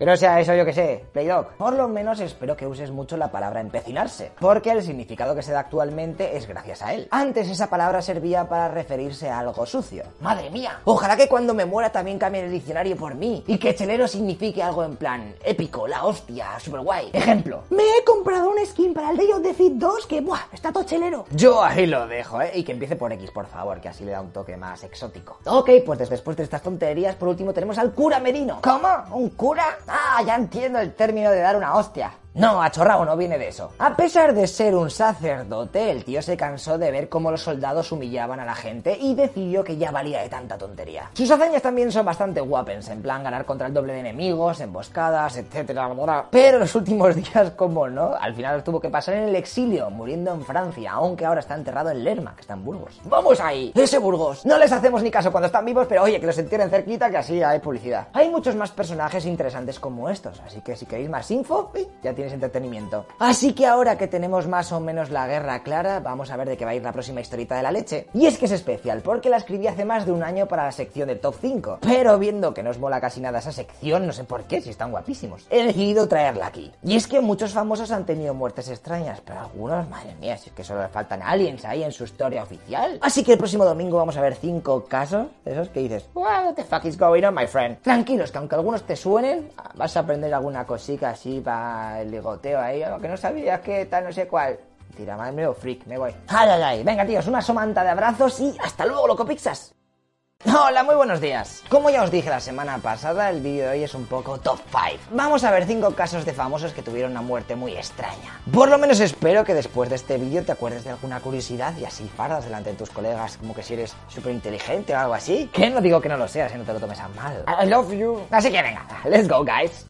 Que no sea eso, yo que sé, Playdog. Por lo menos espero que uses mucho la palabra empecinarse, porque el significado que se da actualmente es gracias a él. Antes esa palabra servía para referirse a algo sucio. ¡Madre mía! Ojalá que cuando me muera también cambie el diccionario por mí y que chelero signifique algo en plan épico, la hostia, super guay. Ejemplo. Me he comprado un skin para el Day of the Fit 2 que, buah, está todo chelero. Yo ahí lo dejo, ¿eh? Y que empiece por X, por favor, que así le da un toque más exótico. Ok, pues después de estas tonterías, por último tenemos al cura Merino. ¿Cómo? ¿Un cura? Ah, ya entiendo el término de dar una hostia. No, achorrao, no viene de eso. A pesar de ser un sacerdote, el tío se cansó de ver cómo los soldados humillaban a la gente y decidió que ya valía de tanta tontería. Sus hazañas también son bastante guapens, en plan ganar contra el doble de enemigos, emboscadas, etcétera, Pero los últimos días, como no, al final tuvo que pasar en el exilio, muriendo en Francia, aunque ahora está enterrado en Lerma, que está en Burgos. ¡Vamos ahí! ¡Ese Burgos! No les hacemos ni caso cuando están vivos, pero oye, que los entierren cerquita, que así hay publicidad. Hay muchos más personajes interesantes como estos, así que si queréis más info, ya tienes entretenimiento. Así que ahora que tenemos más o menos la guerra clara, vamos a ver de qué va a ir la próxima historita de la leche. Y es que es especial, porque la escribí hace más de un año para la sección de Top 5. Pero viendo que no os mola casi nada esa sección, no sé por qué, si están guapísimos, he decidido traerla aquí. Y es que muchos famosos han tenido muertes extrañas, pero algunos, madre mía, si es que solo les faltan aliens ahí en su historia oficial. Así que el próximo domingo vamos a ver 5 casos de esos que dices, What the fuck is going on, my friend? Tranquilos, que aunque algunos te suenen, vas a aprender alguna cosita así para el ligoteo ahí, o que no sabías que tal, no sé cuál. Tira, madre mía, freak, me voy. Ay, ay, ay. Venga, tíos, una somanta de abrazos y hasta luego, loco pixas. Hola, muy buenos días. Como ya os dije la semana pasada, el vídeo de hoy es un poco top 5. Vamos a ver 5 casos de famosos que tuvieron una muerte muy extraña. Por lo menos espero que después de este vídeo te acuerdes de alguna curiosidad y así fardas delante de tus colegas como que si eres súper inteligente o algo así. Que no digo que no lo seas y no te lo tomes a mal. I love you. Así que venga, let's go, guys.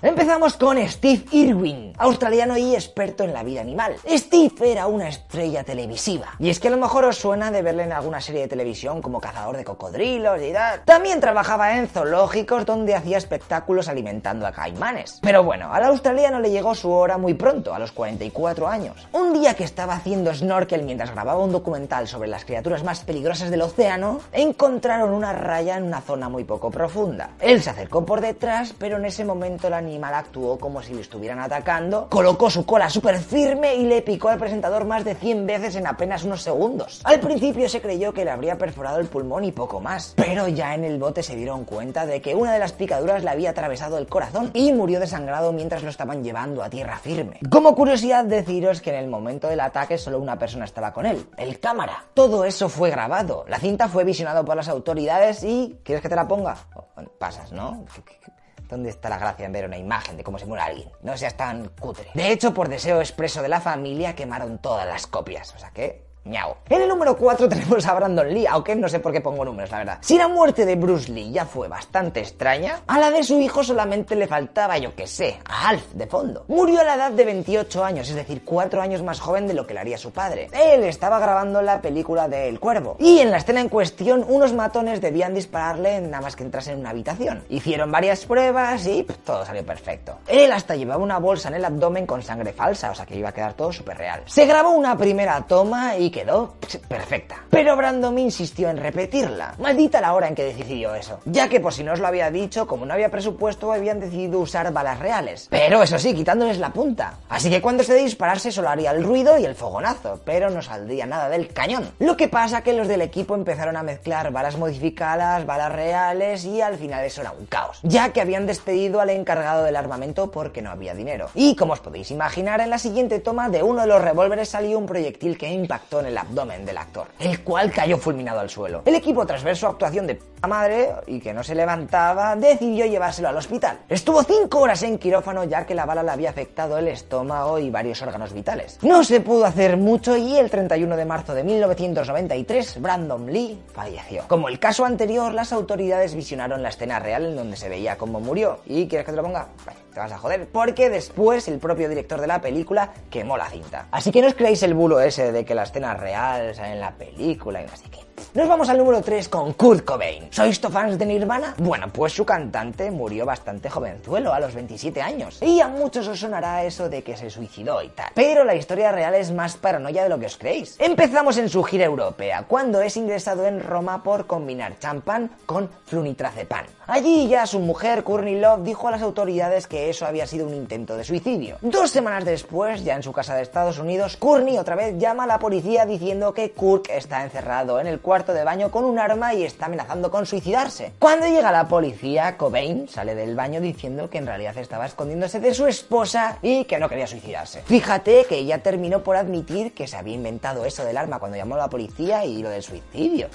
Empezamos con Steve Irwin, australiano y experto en la vida animal. Steve era una estrella televisiva. Y es que a lo mejor os suena de verle en alguna serie de televisión como cazador de cocodrilos y tal. También trabajaba en zoológicos donde hacía espectáculos alimentando a caimanes. Pero bueno, al australiano le llegó su hora muy pronto, a los 44 años. Un día que estaba haciendo snorkel mientras grababa un documental sobre las criaturas más peligrosas del océano, encontraron una raya en una zona muy poco profunda. Él se acercó por detrás, pero en ese momento la animal actuó como si le estuvieran atacando, colocó su cola súper firme y le picó al presentador más de 100 veces en apenas unos segundos. Al principio se creyó que le habría perforado el pulmón y poco más, pero ya en el bote se dieron cuenta de que una de las picaduras le había atravesado el corazón y murió desangrado mientras lo estaban llevando a tierra firme. Como curiosidad deciros que en el momento del ataque solo una persona estaba con él, el cámara. Todo eso fue grabado, la cinta fue visionado por las autoridades y... ¿Quieres que te la ponga? Pasas, ¿no? ¿Dónde está la gracia en ver una imagen de cómo se muere alguien? No seas tan cutre. De hecho, por deseo expreso de la familia, quemaron todas las copias. O sea que en el número 4 tenemos a Brandon Lee, aunque no sé por qué pongo números, la verdad. Si la muerte de Bruce Lee ya fue bastante extraña, a la de su hijo solamente le faltaba, yo que sé, a Alf de fondo. Murió a la edad de 28 años, es decir, 4 años más joven de lo que le haría su padre. Él estaba grabando la película de El Cuervo. Y en la escena en cuestión, unos matones debían dispararle nada más que entrase en una habitación. Hicieron varias pruebas y todo salió perfecto. Él hasta llevaba una bolsa en el abdomen con sangre falsa, o sea que iba a quedar todo súper real. Se grabó una primera toma y quedó perfecta. Pero Brandon me insistió en repetirla. Maldita la hora en que decidió eso. Ya que por si no os lo había dicho, como no había presupuesto, habían decidido usar balas reales. Pero eso sí, quitándoles la punta. Así que cuando se de dispararse solo haría el ruido y el fogonazo, pero no saldría nada del cañón. Lo que pasa que los del equipo empezaron a mezclar balas modificadas, balas reales y al final eso era un caos. Ya que habían despedido al encargado del armamento porque no había dinero. Y como os podéis imaginar, en la siguiente toma de uno de los revólveres salió un proyectil que impactó en el abdomen del actor, el cual cayó fulminado al suelo. El equipo, tras ver su actuación de p madre y que no se levantaba, decidió llevárselo al hospital. Estuvo 5 horas en quirófano ya que la bala le había afectado el estómago y varios órganos vitales. No se pudo hacer mucho y el 31 de marzo de 1993, Brandon Lee falleció. Como el caso anterior, las autoridades visionaron la escena real en donde se veía cómo murió. ¿Y quieres que te lo ponga? Vas a joder, porque después el propio director de la película quemó la cinta. Así que no os creéis el bulo ese de que la escena real sale en la película y no sé qué. Nos vamos al número 3 con Kurt Cobain. ¿Sois fans de Nirvana? Bueno, pues su cantante murió bastante jovenzuelo, a los 27 años. Y a muchos os sonará eso de que se suicidó y tal. Pero la historia real es más paranoia de lo que os creéis. Empezamos en su gira europea, cuando es ingresado en Roma por combinar champán con flunitrazepam. Allí ya su mujer, Courtney Love, dijo a las autoridades que eso había sido un intento de suicidio. Dos semanas después, ya en su casa de Estados Unidos, Courtney otra vez llama a la policía diciendo que Kurt está encerrado en el cuarto de baño con un arma y está amenazando con suicidarse. Cuando llega la policía, Cobain sale del baño diciendo que en realidad estaba escondiéndose de su esposa y que no quería suicidarse. Fíjate que ella terminó por admitir que se había inventado eso del arma cuando llamó a la policía y lo del suicidio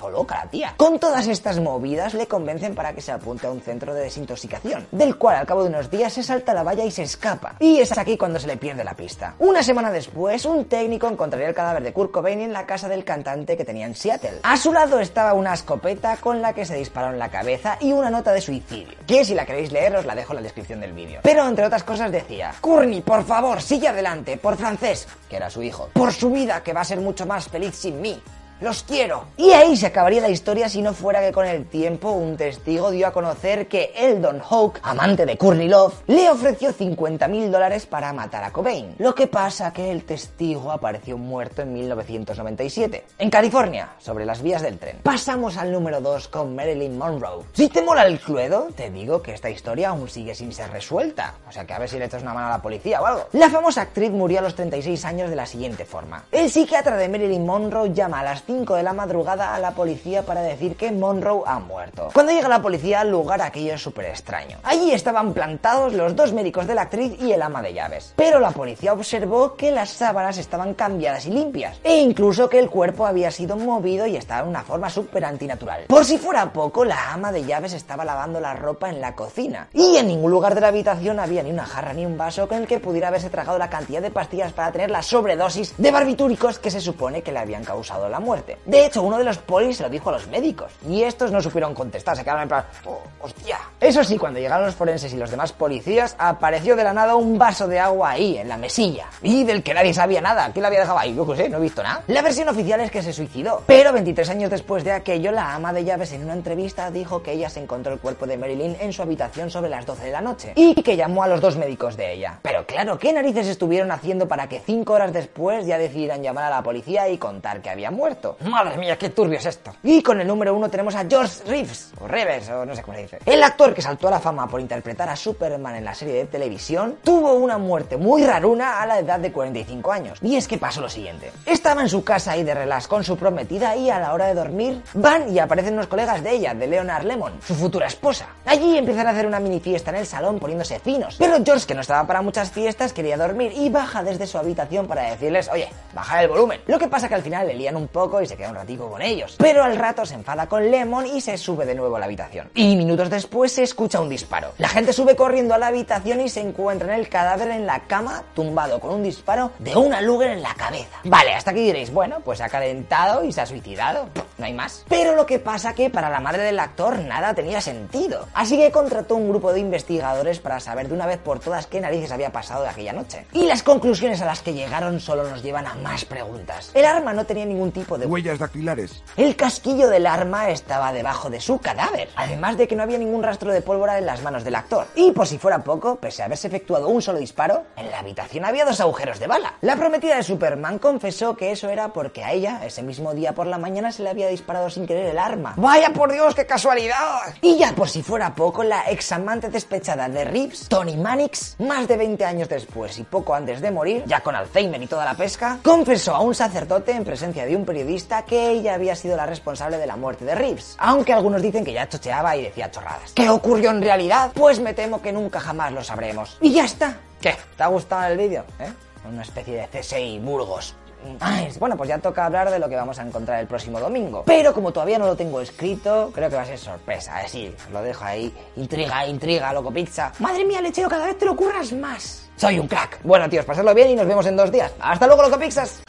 vuelto loca la tía. Con todas estas movidas le convencen para que se apunte a un centro de desintoxicación, del cual al cabo de unos días se salta la valla y se escapa. Y es aquí cuando se le pierde la pista. Una semana después, un técnico encontraría el cadáver de Kurt Cobain en la casa del cantante que tenía en Seattle. A su lado estaba una escopeta con la que se disparó en la cabeza y una nota de suicidio, que si la queréis leer os la dejo en la descripción del vídeo. Pero entre otras cosas decía, Courtney, por favor, sigue adelante, por francés, que era su hijo, por su vida, que va a ser mucho más feliz sin mí. Los quiero. Y ahí se acabaría la historia si no fuera que con el tiempo un testigo dio a conocer que Eldon Hawke, amante de Courtney Love, le ofreció 50 mil dólares para matar a Cobain. Lo que pasa que el testigo apareció muerto en 1997, en California, sobre las vías del tren. Pasamos al número 2 con Marilyn Monroe. Si te mola el cluedo, te digo que esta historia aún sigue sin ser resuelta. O sea que a ver si le echas una mano a la policía o algo. La famosa actriz murió a los 36 años de la siguiente forma. El psiquiatra de Marilyn Monroe llama a las 5 de la madrugada a la policía para decir que Monroe ha muerto. Cuando llega la policía al lugar aquello es súper extraño. Allí estaban plantados los dos médicos de la actriz y el ama de llaves. Pero la policía observó que las sábanas estaban cambiadas y limpias. E incluso que el cuerpo había sido movido y estaba en una forma súper antinatural. Por si fuera poco, la ama de llaves estaba lavando la ropa en la cocina. Y en ningún lugar de la habitación había ni una jarra ni un vaso con el que pudiera haberse tragado la cantidad de pastillas para tener la sobredosis de barbitúricos que se supone que le habían causado la muerte. De hecho, uno de los polis se lo dijo a los médicos. Y estos no supieron contestar, se quedaron en plan, "Oh, hostia. Eso sí, cuando llegaron los forenses y los demás policías, apareció de la nada un vaso de agua ahí, en la mesilla. Y del que nadie sabía nada. ¿Quién la había dejado ahí? Yo qué sé, no he visto nada. La versión oficial es que se suicidó. Pero 23 años después de aquello, la ama de llaves en una entrevista dijo que ella se encontró el cuerpo de Marilyn en su habitación sobre las 12 de la noche. Y que llamó a los dos médicos de ella. Pero claro, ¿qué narices estuvieron haciendo para que 5 horas después ya decidieran llamar a la policía y contar que había muerto? Madre mía, qué turbio es esto. Y con el número uno tenemos a George Reeves, o Reeves, o no sé cómo se dice. El actor que saltó a la fama por interpretar a Superman en la serie de televisión tuvo una muerte muy raruna a la edad de 45 años. Y es que pasó lo siguiente. Estaba en su casa ahí de relax con su prometida y a la hora de dormir van y aparecen unos colegas de ella, de Leonard Lemon, su futura esposa. Allí empiezan a hacer una mini fiesta en el salón poniéndose finos. Pero George, que no estaba para muchas fiestas, quería dormir y baja desde su habitación para decirles, oye, baja el volumen. Lo que pasa que al final le lían un poco y se queda un ratico con ellos. Pero al rato se enfada con Lemon y se sube de nuevo a la habitación. Y minutos después se escucha un disparo. La gente sube corriendo a la habitación y se encuentra en el cadáver en la cama, tumbado con un disparo de una Luger en la cabeza. Vale, hasta aquí diréis, bueno, pues se ha calentado y se ha suicidado. No hay más. Pero lo que pasa que para la madre del actor nada tenía sentido. Así que contrató un grupo de investigadores para saber de una vez por todas qué narices había pasado de aquella noche. Y las conclusiones a las que llegaron solo nos llevan a más preguntas. El arma no tenía ningún tipo de Huellas dactilares. el casquillo del arma estaba debajo de su cadáver, además de que no había ningún rastro de pólvora en las manos del actor. Y por si fuera poco, pese a haberse efectuado un solo disparo, en la habitación había dos agujeros de bala. La prometida de Superman confesó que eso era porque a ella, ese mismo día por la mañana, se le había disparado sin querer el arma. ¡Vaya por Dios, qué casualidad! Y ya por si fuera poco, la ex amante despechada de Reeves, Tony Mannix, más de 20 años después y poco antes de morir, ya con Alzheimer y toda la pesca, confesó a un sacerdote en presencia de un periodista que ella había sido la responsable de la muerte de Reeves. Aunque algunos dicen que ya chocheaba y decía chorradas. ¿Qué ocurrió en realidad? Pues me temo que nunca jamás lo sabremos. Y ya está. ¿Qué? ¿Te ha gustado el vídeo? ¿Eh? Una especie de CSI Burgos. Ay, bueno, pues ya toca hablar de lo que vamos a encontrar el próximo domingo. Pero como todavía no lo tengo escrito, creo que va a ser sorpresa. Así, lo dejo ahí. Intriga, intriga, loco pizza. Madre mía, lechero, cada vez te lo curras más. Soy un crack. Bueno, tíos, pasadlo bien y nos vemos en dos días. Hasta luego, loco pizzas.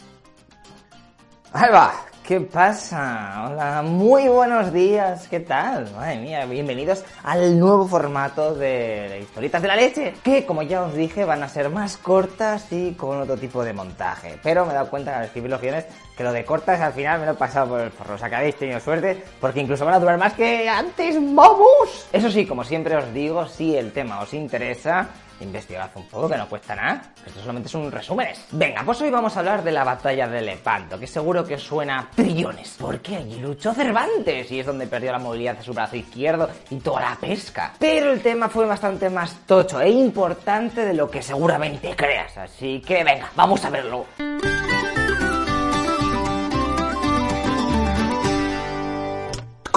Va. ¿Qué pasa? Hola, muy buenos días, ¿qué tal? Madre mía, bienvenidos al nuevo formato de Historitas de la Leche, que como ya os dije van a ser más cortas y con otro tipo de montaje. Pero me he dado cuenta al escribir los guiones que lo de cortas al final me lo he pasado por el forro, o sea que habéis tenido suerte, porque incluso van a durar más que antes, ¡vamos! Eso sí, como siempre os digo, si el tema os interesa, investigad un poco, que no cuesta nada. Esto solamente son resúmenes. Venga, pues hoy vamos a hablar de la batalla de Lepanto, que seguro que os suena trillones. Porque allí luchó Cervantes y es donde perdió la movilidad de su brazo izquierdo y toda la pesca. Pero el tema fue bastante más tocho e importante de lo que seguramente creas. Así que venga, vamos a verlo.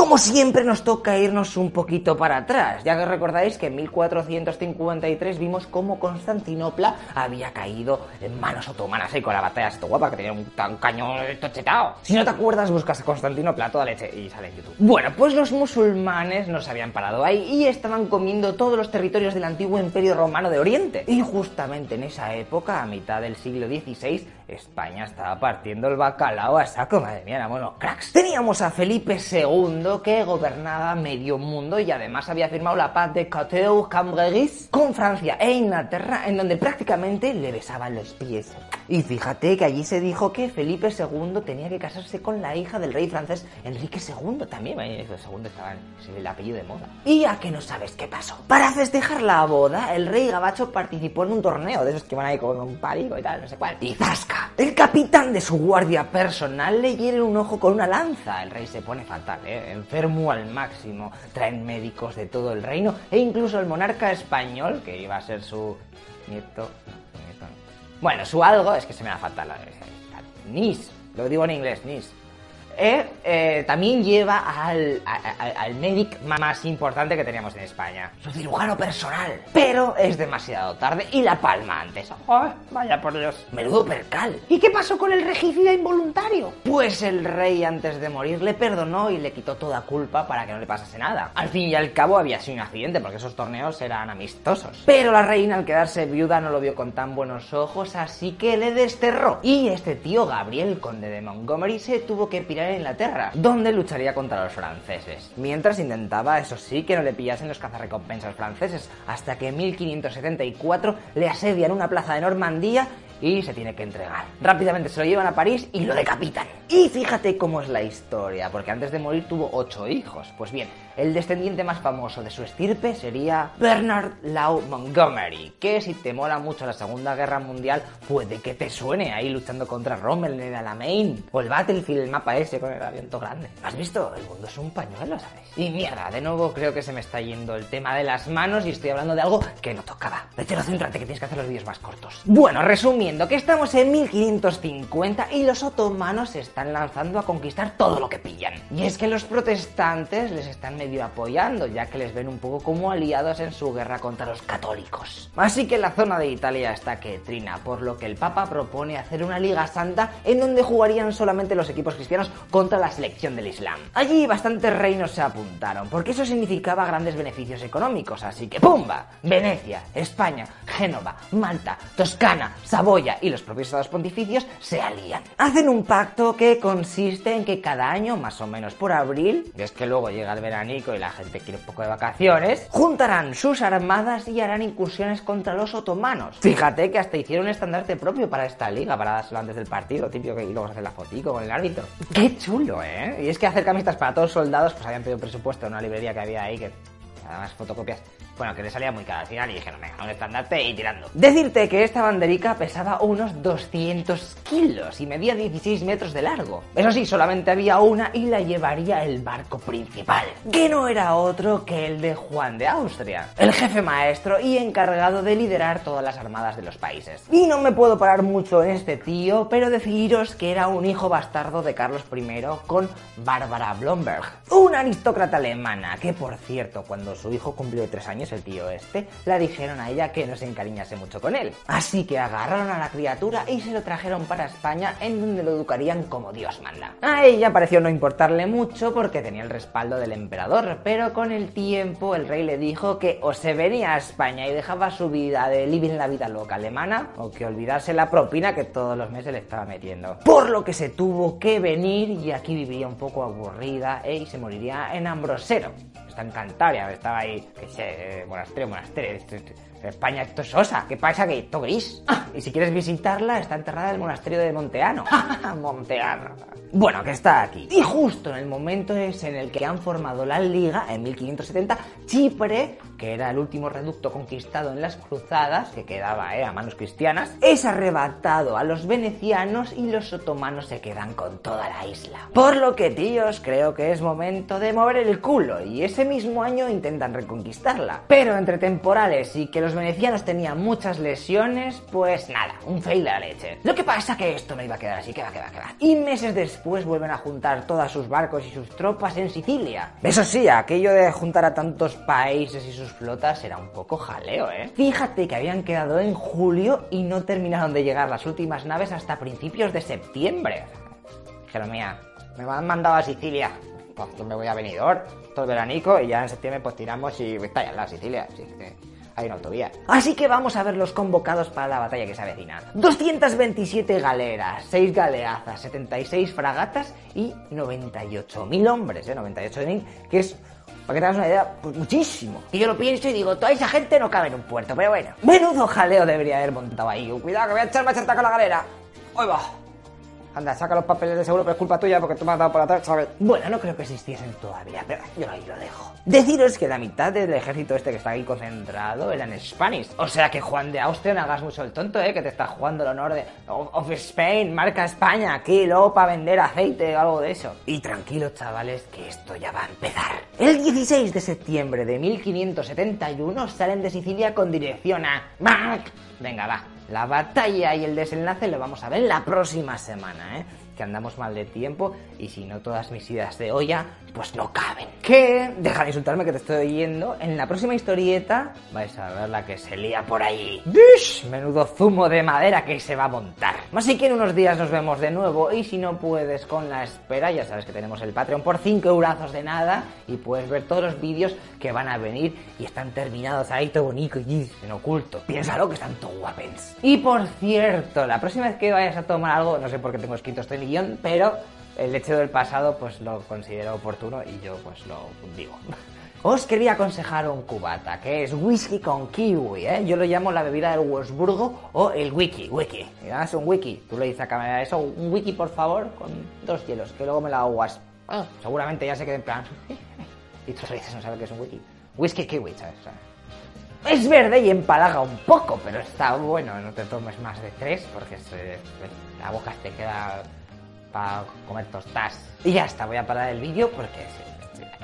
Como siempre nos toca irnos un poquito para atrás, ya que recordáis que en 1453 vimos cómo Constantinopla había caído en manos otomanas y con la batalla esto guapa que tenía un tan cañón tochetao. Si no te acuerdas, buscas a Constantinopla toda leche y sale en YouTube. Bueno, pues los musulmanes no se habían parado ahí y estaban comiendo todos los territorios del antiguo imperio romano de Oriente. Y justamente en esa época, a mitad del siglo XVI, España estaba partiendo el bacalao a saco, madre mía, éramos unos cracks. Teníamos a Felipe II que gobernaba medio mundo y además había firmado la paz de Cateau-Cambrésis con Francia e Inglaterra, en donde prácticamente le besaban los pies. Y fíjate que allí se dijo que Felipe II tenía que casarse con la hija del rey francés Enrique II también. El segundo estaba en el apellido de moda. ¿Y a que no sabes qué pasó? Para festejar la boda, el rey Gabacho participó en un torneo de esos que van ahí con un palico y tal, no sé cuál. Y ¡zasca! El capitán de su guardia personal le hiere un ojo con una lanza. El rey se pone fatal, ¿eh? enfermo al máximo. Traen médicos de todo el reino e incluso el monarca español, que iba a ser su nieto. Nieto no. Bueno, su algo, es que se me da fatal la Nis, lo digo en inglés, Nis. Eh, eh, también lleva al, al, al médic más importante que teníamos en España, su cirujano personal. Pero es demasiado tarde y la palma antes. ¡Ay, vaya por Dios! Menudo percal. ¿Y qué pasó con el regicida involuntario? Pues el rey antes de morir le perdonó y le quitó toda culpa para que no le pasase nada. Al fin y al cabo había sido un accidente porque esos torneos eran amistosos. Pero la reina al quedarse viuda no lo vio con tan buenos ojos, así que le desterró. Y este tío Gabriel, conde de Montgomery, se tuvo que pirar Inglaterra, donde lucharía contra los franceses. Mientras intentaba, eso sí, que no le pillasen los cazarrecompensas franceses, hasta que en 1574 le asedian una plaza de Normandía y se tiene que entregar. Rápidamente se lo llevan a París y lo decapitan. Y fíjate cómo es la historia, porque antes de morir tuvo ocho hijos. Pues bien, el descendiente más famoso de su estirpe sería Bernard Law Montgomery, que si te mola mucho la Segunda Guerra Mundial, puede que te suene ahí luchando contra Rommel en el Alamein, o el Battlefield, el mapa ese con el aviento grande. ¿Has visto? El mundo es un pañuelo, ¿sabes? Y mierda, de nuevo creo que se me está yendo el tema de las manos y estoy hablando de algo que no tocaba. Vete, céntrate que tienes que hacer los vídeos más cortos. Bueno, resumiendo, que estamos en 1550 y los otomanos se están lanzando a conquistar todo lo que pillan. Y es que los protestantes les están medio apoyando, ya que les ven un poco como aliados en su guerra contra los católicos. Así que la zona de Italia está que trina, por lo que el Papa propone hacer una Liga Santa en donde jugarían solamente los equipos cristianos contra la selección del Islam. Allí bastantes reinos se apuntaron, porque eso significaba grandes beneficios económicos, así que ¡pumba! Venecia, España, Génova, Malta, Toscana, Saboya y los propios estados pontificios se alían. Hacen un pacto que consiste en que cada año, más o menos por abril, es que luego llega el y la gente quiere un poco de vacaciones, juntarán sus armadas y harán incursiones contra los otomanos. Fíjate que hasta hicieron un estandarte propio para esta liga, para dárselo antes del partido, típico que luego se hace la fotico con el árbitro. ¡Qué chulo, eh! Y es que hacer camisetas para todos los soldados, pues habían pedido presupuesto en una librería que había ahí que además fotocopias. Bueno, que le salía muy cara al final y dijeron, venga, un estandarte y tirando. Decirte que esta banderica pesaba unos 200 kilos y medía 16 metros de largo. Eso sí, solamente había una y la llevaría el barco principal, que no era otro que el de Juan de Austria, el jefe maestro y encargado de liderar todas las armadas de los países. Y no me puedo parar mucho en este tío, pero deciros que era un hijo bastardo de Carlos I con Bárbara Blomberg, una aristócrata alemana que, por cierto, cuando su hijo cumplió tres años, el tío este, la dijeron a ella que no se encariñase mucho con él. Así que agarraron a la criatura y se lo trajeron para España en donde lo educarían como Dios manda. A ella pareció no importarle mucho porque tenía el respaldo del emperador, pero con el tiempo el rey le dijo que o se venía a España y dejaba su vida de living la vida loca alemana o que olvidase la propina que todos los meses le estaba metiendo. Por lo que se tuvo que venir y aquí viviría un poco aburrida ¿eh? y se moriría en Ambrosero está en Cantabria, estaba ahí, que sé, monasterio, monasterio. Esto, esto, España esto es osa, ¿qué pasa? Que esto gris. Ah, y si quieres visitarla, está enterrada en el monasterio de Monteano. Monteano. Bueno, que está aquí. Y justo en el momento es en el que han formado la liga, en 1570, Chipre que era el último reducto conquistado en las cruzadas, que quedaba eh, a manos cristianas, es arrebatado a los venecianos y los otomanos se quedan con toda la isla. Por lo que, tíos, creo que es momento de mover el culo y ese mismo año intentan reconquistarla. Pero entre temporales y que los venecianos tenían muchas lesiones, pues nada, un fail de la leche. Lo que pasa que esto no iba a quedar así, que va, que va, que va. Y meses después vuelven a juntar todos sus barcos y sus tropas en Sicilia. Eso sí, aquello de juntar a tantos países y sus flotas era un poco jaleo, ¿eh? Fíjate que habían quedado en julio y no terminaron de llegar las últimas naves hasta principios de septiembre. Dijeron, mía, me han mandado a Sicilia. Pues yo me voy a Benidorm, todo el veranico, y ya en septiembre pues tiramos y está ya en la Sicilia. Sí, sí, hay una autovía. Así que vamos a ver los convocados para la batalla que se avecina. 227 galeras, 6 galeazas, 76 fragatas y 98.000 hombres, ¿eh? 98.000, que es para que te hagas una idea, pues muchísimo. Y yo lo pienso y digo, toda esa gente no cabe en un puerto, pero bueno. Menudo jaleo debería haber montado ahí. Cuidado que voy a echar machata con la galera. ¡Ahí va! Anda, saca los papeles de seguro, pero es culpa tuya porque tú me has dado por atrás, ¿sabes? Bueno, no creo que existiesen todavía, pero yo ahí lo dejo. Deciros que la mitad del ejército este que está aquí concentrado eran Spanish. O sea que Juan de Austria no hagas mucho el tonto, ¿eh? Que te está jugando el honor de of Spain, marca España, aquí, luego para vender aceite o algo de eso. Y tranquilos, chavales, que esto ya va a empezar. El 16 de septiembre de 1571 salen de Sicilia con dirección a... Mac. Venga, va. La batalla y el desenlace lo vamos a ver la próxima semana, ¿eh? Que andamos mal de tiempo y si no todas mis ideas de olla, pues no caben. Que, deja de insultarme que te estoy oyendo, en la próxima historieta vais a ver la que se lía por ahí. ¡Dish! Menudo zumo de madera que se va a montar. Así que en unos días nos vemos de nuevo y si no puedes con la espera, ya sabes que tenemos el Patreon por 5 eurazos de nada y puedes ver todos los vídeos que van a venir y están terminados ahí todo bonito y en oculto. Piénsalo que están todo guapens. Y por cierto, la próxima vez que vayas a tomar algo, no sé por qué tengo escrito guion, pero el hecho del pasado pues lo considero oportuno y yo pues lo digo. Os quería aconsejar un cubata, que es whisky con kiwi, ¿eh? Yo lo llamo la bebida del Wolfsburgo o el wiki, wiki. Mira, es un wiki. Tú le dices a cámara eso, un wiki por favor, con dos hielos, que luego me la aguas. Ah, seguramente ya se quede en plan... y tú le dices, no sabes qué es un wiki. Whisky kiwi, ¿sabes? Es verde y empalaga un poco, pero está bueno. No te tomes más de tres porque la boca te queda para comer tostas. Y ya está, voy a parar el vídeo porque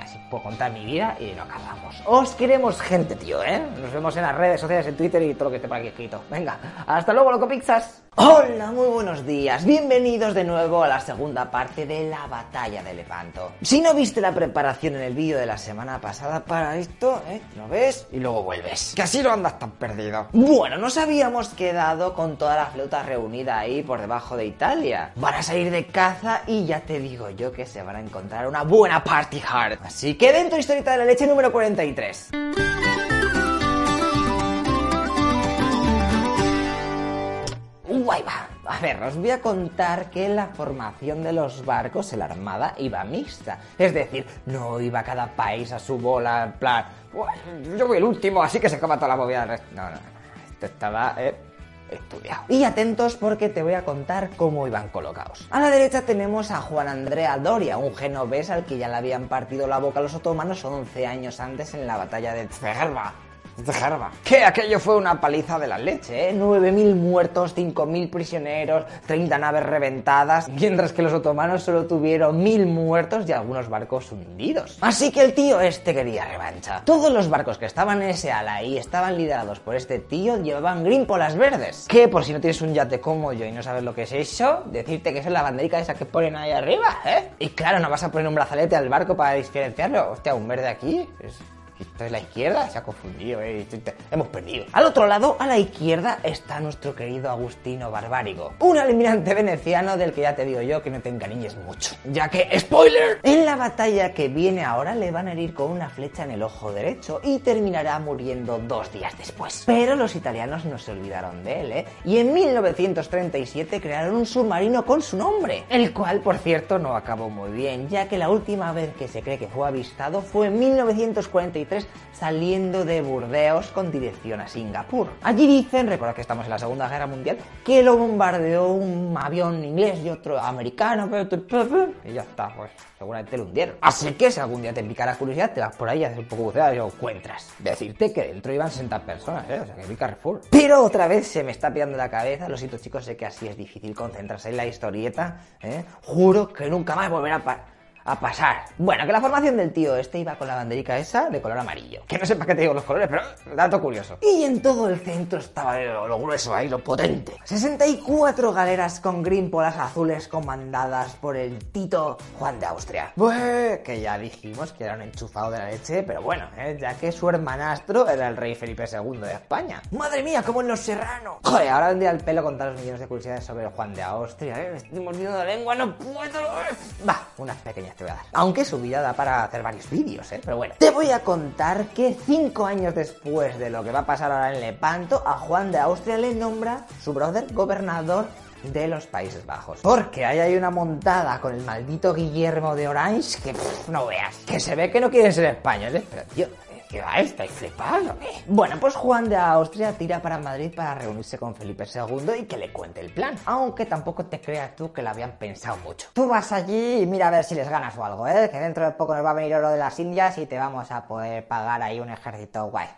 así puedo contar mi vida y no acabamos. Os queremos gente, tío, ¿eh? Nos vemos en las redes sociales, en Twitter y todo lo que esté por aquí escrito. Venga, hasta luego, loco pizzas. Hola, muy buenos días. Bienvenidos de nuevo a la segunda parte de la batalla de Lepanto. Si no viste la preparación en el vídeo de la semana pasada para esto, ¿eh? Lo ves y luego vuelves. Que así no andas tan perdido. Bueno, nos habíamos quedado con toda la flota reunida ahí por debajo de Italia. Van a salir de caza y ya te digo yo que se van a encontrar una buena party hard. Así que dentro historieta de la leche número 43. Guay, va. A ver, os voy a contar que la formación de los barcos en la Armada iba mixta. Es decir, no iba cada país a su bola, en plan, yo voy el último, así que se coma toda la movida del resto. No, no, no. Esto estaba eh, Y atentos porque te voy a contar cómo iban colocados. A la derecha tenemos a Juan Andrea Doria, un genovés al que ya le habían partido la boca los otomanos 11 años antes en la batalla de Que aquello fue una paliza de la leche, ¿eh? 9.000 muertos, 5.000 prisioneros, 30 naves reventadas, mientras que los otomanos solo tuvieron 1.000 muertos y algunos barcos hundidos. Así que el tío este quería revancha. Todos los barcos que estaban en ese ala y estaban liderados por este tío llevaban grímpolas verdes. Que por si no tienes un yate como yo y no sabes lo que es eso, decirte que es la banderica esa que ponen ahí arriba, ¿eh? Y claro, no vas a poner un brazalete al barco para diferenciarlo. Hostia, un verde aquí. Es... Esto es la izquierda, se ha confundido, ¿eh? hemos perdido. Al otro lado, a la izquierda, está nuestro querido Agustino Barbárigo, un almirante veneciano del que ya te digo yo que no te encariñes mucho, ya que, ¡spoiler! En la batalla que viene ahora le van a herir con una flecha en el ojo derecho y terminará muriendo dos días después. Pero los italianos no se olvidaron de él, ¿eh? Y en 1937 crearon un submarino con su nombre, el cual, por cierto, no acabó muy bien, ya que la última vez que se cree que fue avistado fue en 1943 saliendo de Burdeos con dirección a Singapur. Allí dicen, recordad que estamos en la Segunda Guerra Mundial, que lo bombardeó un avión inglés y otro americano, y ya está, pues seguramente lo hundieron. Así que si algún día te pica la curiosidad, te vas por ahí a hacer un poco buceada y lo encuentras. Decirte que dentro iban 60 personas, ¿eh? o sea que vi Carrefour. Pero otra vez se me está pillando la cabeza, lo siento chicos, sé que así es difícil concentrarse en la historieta, ¿eh? Juro que nunca más volverá a pa- a pasar. Bueno, que la formación del tío este iba con la banderica esa de color amarillo. Que no sé para qué te digo los colores, pero dato curioso. Y en todo el centro estaba lo, grueso ahí, lo potente. 64 galeras con grímpolas azules comandadas por el Tito Juan de Austria. Que ya dijimos que era un enchufado de la leche, pero bueno, ¿eh? ya que su hermanastro era el rey Felipe II de España. ¡Madre mía, como en Los Serranos! Joder, ahora vendría el pelo contar los millones de curiosidades sobre el Juan de Austria, ¿eh? Me estoy mordiendo la lengua, no puedo... Va, unas pequeñas te voy a dar. Aunque su vida da para hacer varios vídeos, ¿eh? Pero bueno. Te voy a contar que cinco años después de lo que va a pasar ahora en Lepanto, a Juan de Austria le nombra su brother gobernador de los Países Bajos. Porque ahí hay una montada con el maldito Guillermo de Orange que pff, no veas. Que se ve que no quieren ser españoles, pero tío... ¿Qué va? ¿Estáis flipando? qué? Bueno, pues Juan de Austria tira para Madrid para reunirse con Felipe II y que le cuente el plan. Aunque tampoco te creas tú que lo habían pensado mucho. Tú vas allí y mira a ver si les ganas o algo, ¿eh? Que dentro de poco nos va a venir oro de las Indias y te vamos a poder pagar ahí un ejército guay.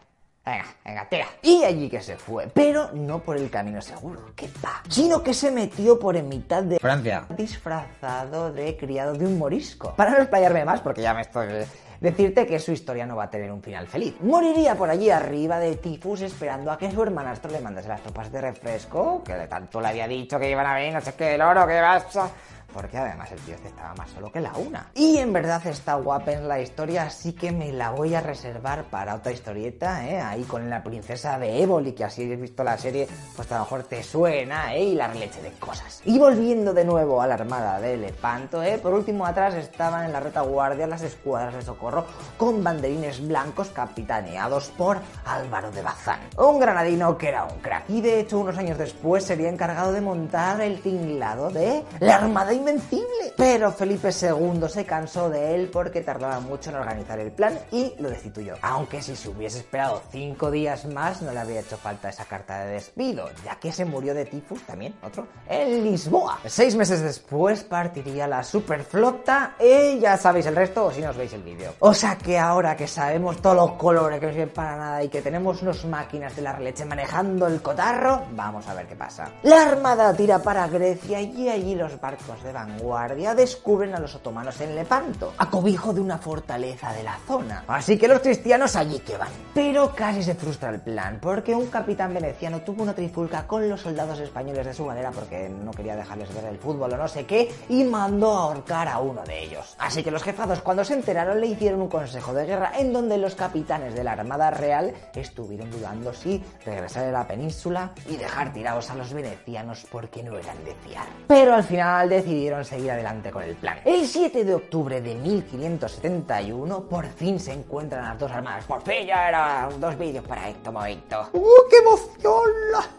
Venga, venga, tira. Y allí que se fue, pero no por el camino seguro, que va, sino que se metió por en mitad de Francia. disfrazado de criado de un morisco. Para no explayarme más, porque ya me estoy... Decirte que su historia no va a tener un final feliz. Moriría por allí arriba de tifus esperando a que su hermanastro le mandase las tropas de refresco, que de tanto le había dicho que iban a venir, no sé qué, el oro, que vas a... Porque además el tío este estaba más solo que la una. Y en verdad está guapa en la historia, así que me la voy a reservar para otra historieta, ¿eh? Ahí con la princesa de Éboli, que así has visto la serie, pues a lo mejor te suena, ¿eh? Y la leche de cosas. Y volviendo de nuevo a la armada de Lepanto, ¿eh? Por último atrás estaban en la retaguardia las escuadras de socorro con banderines blancos capitaneados por Álvaro de Bazán. Un granadino que era un crack. Y de hecho unos años después sería encargado de montar el tinglado de la Armada Invencible. Pero Felipe II se cansó de él porque tardaba mucho en organizar el plan y lo destituyó. Aunque si se hubiese esperado cinco días más no le habría hecho falta esa carta de despido, ya que se murió de tifus también, otro, en Lisboa. Seis meses después partiría la superflota y ya sabéis el resto o si no os veis el vídeo. O sea que ahora que sabemos todos los colores que no sirven para nada y que tenemos unas máquinas de la leche manejando el cotarro, vamos a ver qué pasa. La armada tira para Grecia y allí los barcos de vanguardia descubren a los otomanos en Lepanto, a cobijo de una fortaleza de la zona. Así que los cristianos allí que van. Pero casi se frustra el plan, porque un capitán veneciano tuvo una trifulca con los soldados españoles de su manera porque no quería dejarles ver el fútbol o no sé qué, y mandó a ahorcar a uno de ellos. Así que los jefados cuando se enteraron le hicieron un consejo de guerra en donde los capitanes de la Armada Real estuvieron dudando si regresar a la península y dejar tirados a los venecianos porque no eran de fiar. Pero al final decidieron seguir adelante con el plan. El 7 de octubre de 1571 por fin se encuentran las dos armadas. Por fin ya eran dos vídeos para esto, momento. ¡Uh, qué emoción!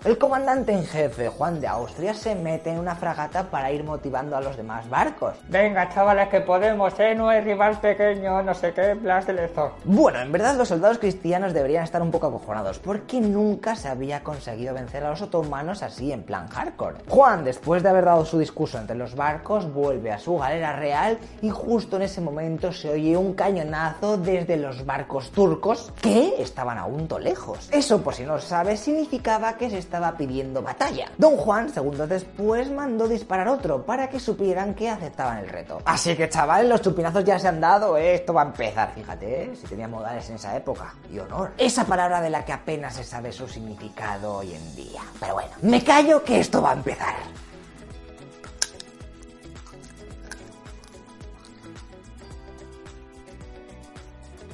El comandante en jefe, Juan de Austria, se mete en una fragata para ir motivando a los demás barcos. Venga, chavales, que podemos, ¿eh? No hay rival pequeño, no sé qué, Blas de Lezo. Bueno, en verdad los soldados cristianos deberían estar un poco acojonados porque nunca se había conseguido vencer a los otomanos así en plan hardcore. Juan, después de haber dado su discurso entre los barcos, vuelve a su galera real y justo en ese momento se oye un cañonazo desde los barcos turcos que estaban aún to lejos. Eso, por si no lo sabes, significaba que se estaba pidiendo batalla. Don Juan, segundos después, mandó disparar otro para que supieran que aceptaban el reto. Así que, chavales, los chupinazos ya se han dado, ¿eh? esto va a empezar. Fíjate, ¿eh? si tenía modales en esa época. Y honor. Esa palabra de la que apenas se sabe su significado hoy en día. Pero bueno, me callo que esto va a empezar.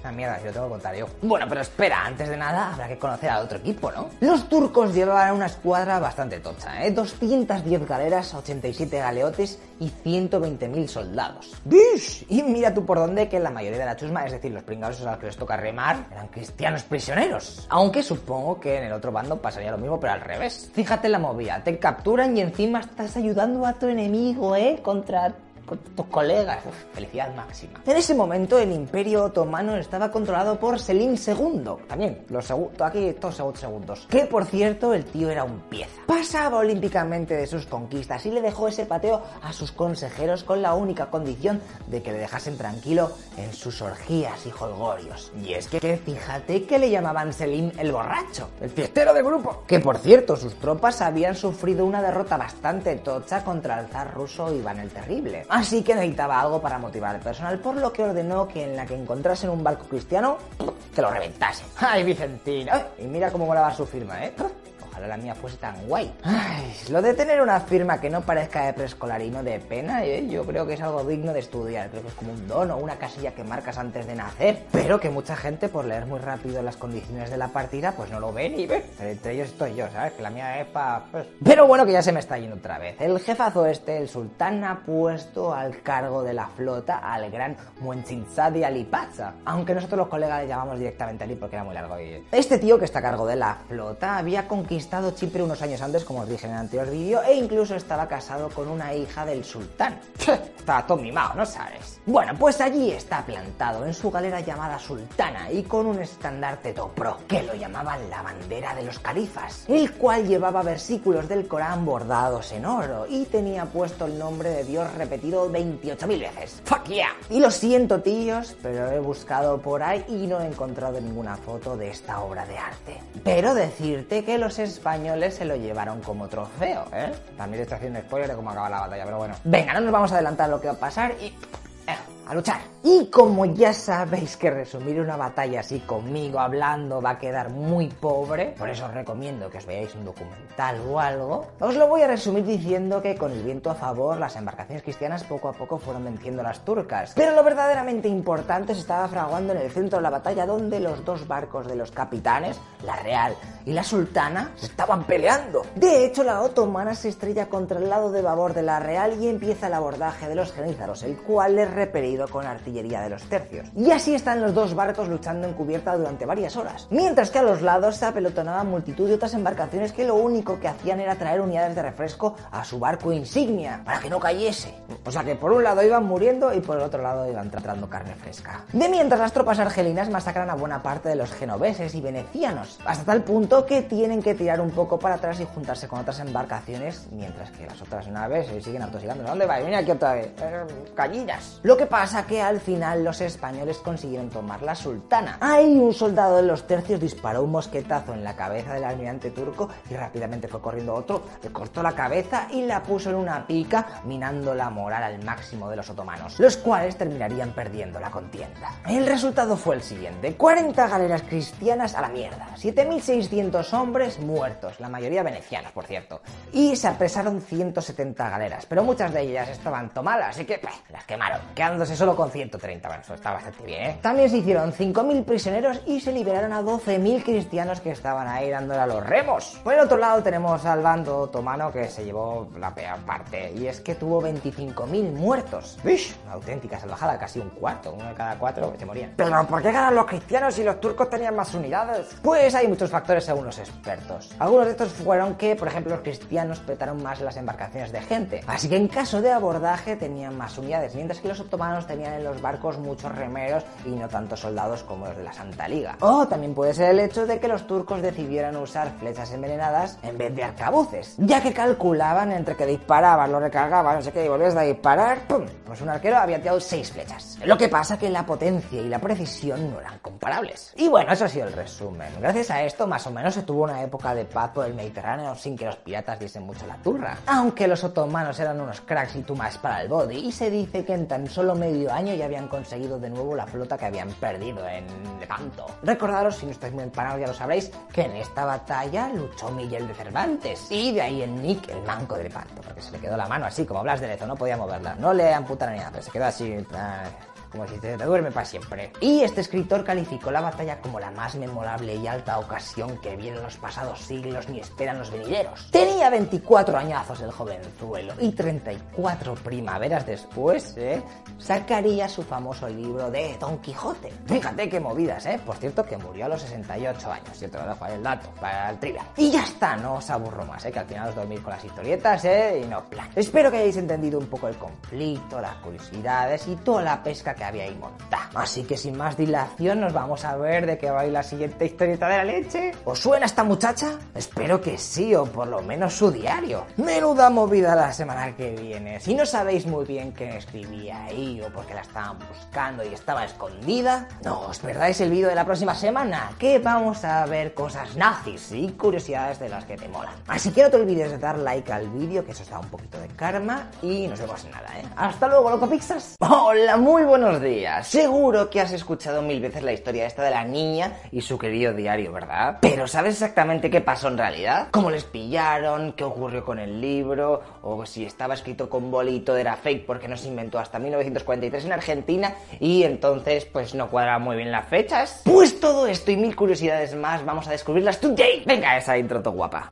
Una mierda, si lo tengo que contar yo. Bueno, pero espera, antes de nada habrá que conocer al otro equipo, ¿no? Los turcos llevaban una escuadra bastante tocha, ¿eh? 210 galeras, 87 galeotes y 120.000 soldados. ¡Bish! Y mira tú por dónde que la mayoría de la chusma, es decir, los pringados a los que les toca remar, eran cristianos prisioneros. Aunque supongo que en el otro bando pasaría lo mismo, pero al revés. Fíjate la movida, te capturan y encima estás ayudando a tu enemigo, ¿eh? Contra con tus colegas. Uf, felicidad máxima. En ese momento el imperio otomano estaba controlado por Selim II. También, los segundos, aquí todos segundos. Que por cierto, el tío era un pieza. Pasaba olímpicamente de sus conquistas y le dejó ese pateo a sus consejeros con la única condición de que le dejasen tranquilo en sus orgías y holgorios. Y es que fíjate que le llamaban Selim el borracho, el fiestero de grupo. Que por cierto, sus tropas habían sufrido una derrota bastante tocha contra el zar ruso Iván el Terrible. Así que necesitaba algo para motivar al personal, por lo que ordenó que en la que encontrasen un barco cristiano, que lo reventasen. ¡Ay, Vicentino! Y mira cómo molaba su firma, ¿eh? La mía fuese tan guay. Ay, lo de tener una firma que no parezca de preescolar y no de pena, ¿eh? yo creo que es algo digno de estudiar. Creo que es como un don o una casilla que marcas antes de nacer. Pero que mucha gente, por leer muy rápido las condiciones de la partida, pues no lo ve ni ve. Pero entre ellos estoy yo, ¿sabes? Que la mía es pa... pues. Pero bueno, que ya se me está yendo otra vez. El jefazo este, el sultán, ha puesto al cargo de la flota al gran Muenchinsadi Ali Pacha. Aunque nosotros los colegas le llamamos directamente Ali porque era muy largo. Y... Este tío que está a cargo de la flota había conquistado Chipre unos años antes, como os dije en el anterior vídeo, e incluso estaba casado con una hija del sultán. Estaba todo mimado, ¿no sabes? Bueno, pues allí está plantado en su galera llamada Sultana y con un estandarte topro, que lo llamaban la bandera de los califas, el cual llevaba versículos del Corán bordados en oro y tenía puesto el nombre de Dios repetido 28.000 veces. ¡Fuck yeah! Y lo siento, tíos, pero he buscado por ahí y no he encontrado ninguna foto de esta obra de arte. Pero decirte que los españoles se lo llevaron como trofeo, ¿eh? También estoy haciendo spoiler de cómo acaba la batalla, pero bueno. Venga, no nos vamos a adelantar lo que va a pasar y... eh, a luchar. Y como ya sabéis que resumir una batalla así conmigo hablando va a quedar muy pobre, por eso os recomiendo que os veáis un documental o algo, os lo voy a resumir diciendo que con el viento a favor las embarcaciones cristianas poco a poco fueron venciendo a las turcas. Pero lo verdaderamente importante se estaba fraguando en el centro de la batalla donde los dos barcos de los capitanes, la Real y la Sultana, se estaban peleando. De hecho, la otomana se estrella contra el lado de babor de la Real y empieza el abordaje de los genízaros, el cual es repelido con artillería de los tercios. Y así están los dos barcos luchando en cubierta durante varias horas. Mientras que a los lados se apelotonaba multitud de otras embarcaciones que lo único que hacían era traer unidades de refresco a su barco insignia para que no cayese. O sea que por un lado iban muriendo y por el otro lado iban tratando carne fresca. De mientras las tropas argelinas masacran a buena parte de los genoveses y venecianos, hasta tal punto que tienen que tirar un poco para atrás y juntarse con otras embarcaciones, mientras que las otras naves se siguen atosigando. ¿Dónde vais? Mira aquí otra vez. Eh. Lo que pasa que al final los españoles consiguieron tomar la sultana. Ahí un soldado de los tercios disparó un mosquetazo en la cabeza del almirante turco y rápidamente fue corriendo otro, le cortó la cabeza y la puso en una pica, minando la moral al máximo de los otomanos, los cuales terminarían perdiendo la contienda. El resultado fue el siguiente: 40 galeras cristianas a la mierda, 7.600 hombres muertos, la mayoría venecianos, por cierto, y se apresaron 170 galeras, pero muchas de ellas estaban tomadas, así que las quemaron, quedándose solo con 130. Bueno, eso está bastante bien, ¿eh? También se hicieron 5.000 prisioneros y se liberaron a 12.000 cristianos que estaban ahí dándole a los remos. Por el otro lado tenemos al bando otomano que se llevó la peor parte, y es que tuvo 25.000 muertos. ¡Uish! Una auténtica salvajada, casi un cuarto, uno de cada cuatro se morían. Pero ¿por qué ganan los cristianos si los turcos tenían más unidades? Pues hay muchos factores según los expertos. Algunos de estos fueron que, por ejemplo, los cristianos petaron más las embarcaciones de gente. Así que en caso de abordaje tenían más unidades, mientras que los otomanos tenían en los barcos muchos remeros y no tantos soldados como los de la Santa Liga. O también puede ser el hecho de que los turcos decidieran usar flechas envenenadas en vez de arcabuces, ya que calculaban entre que disparabas, lo recargabas, no sé qué, y volvías a disparar, ¡pum! Pues un arquero había tirado seis flechas. Lo que pasa que la potencia y la precisión no eran comparables. Y bueno, eso ha sido el resumen. Gracias a esto, más o menos se tuvo una época de paz por el Mediterráneo sin que los piratas diesen mucho la turra. Aunque los otomanos eran unos cracks y tú más para el body, y se dice que en tan solo medio año ya habían conseguido de nuevo la flota que habían perdido en Lepanto. Recordaros, si no estáis muy empanados ya lo sabréis, que en esta batalla luchó Miguel de Cervantes. Y de ahí el nick, el manco de Lepanto, porque se le quedó la mano así, como Blas de Lezo, no podía moverla. No le amputaron ni nada, pero se quedó así. ay, como si te, duerme para siempre. Y este escritor calificó la batalla como la más memorable y alta ocasión que vieron los pasados siglos ni esperan los venideros. Tenía 24 añazos el jovenzuelo y 34 primaveras después, ¿eh? sacaría su famoso libro de Don Quijote. Fíjate qué movidas, ¿eh? Por cierto, que murió a los 68 años. Yo te lo dejo ahí el dato para el trivia. Y ya está, no os aburro más, ¿eh? Que al final os dormir con las historietas, ¿eh? Y no plan. Espero que hayáis entendido un poco el conflicto, las curiosidades y toda la pesca que había ahí montada. Así que sin más dilación nos vamos a ver de qué va la siguiente historieta de la leche. ¿Os suena esta muchacha? Espero que sí, o por lo menos su diario. Menuda movida la semana que viene. Si no sabéis muy bien qué escribía ahí o por qué la estaban buscando y estaba escondida, no os perdáis el vídeo de la próxima semana, que vamos a ver cosas nazis y curiosidades de las que te molan. Así que no te olvides de dar like al vídeo, que eso os da un poquito de karma, y nos vemos en nada, ¿eh? Hasta luego, loco Pixas. Hola, muy buenos días. Seguro que has escuchado mil veces la historia esta de la niña y su querido diario, ¿verdad? Pero ¿sabes exactamente qué pasó en realidad? ¿Cómo les pillaron? ¿Qué ocurrió con el libro? ¿O si estaba escrito con bolito era fake porque no se inventó hasta 1943 en Argentina y entonces pues no cuadra muy bien las fechas? Pues todo esto y mil curiosidades más vamos a descubrirlas today. Venga, esa intro to guapa.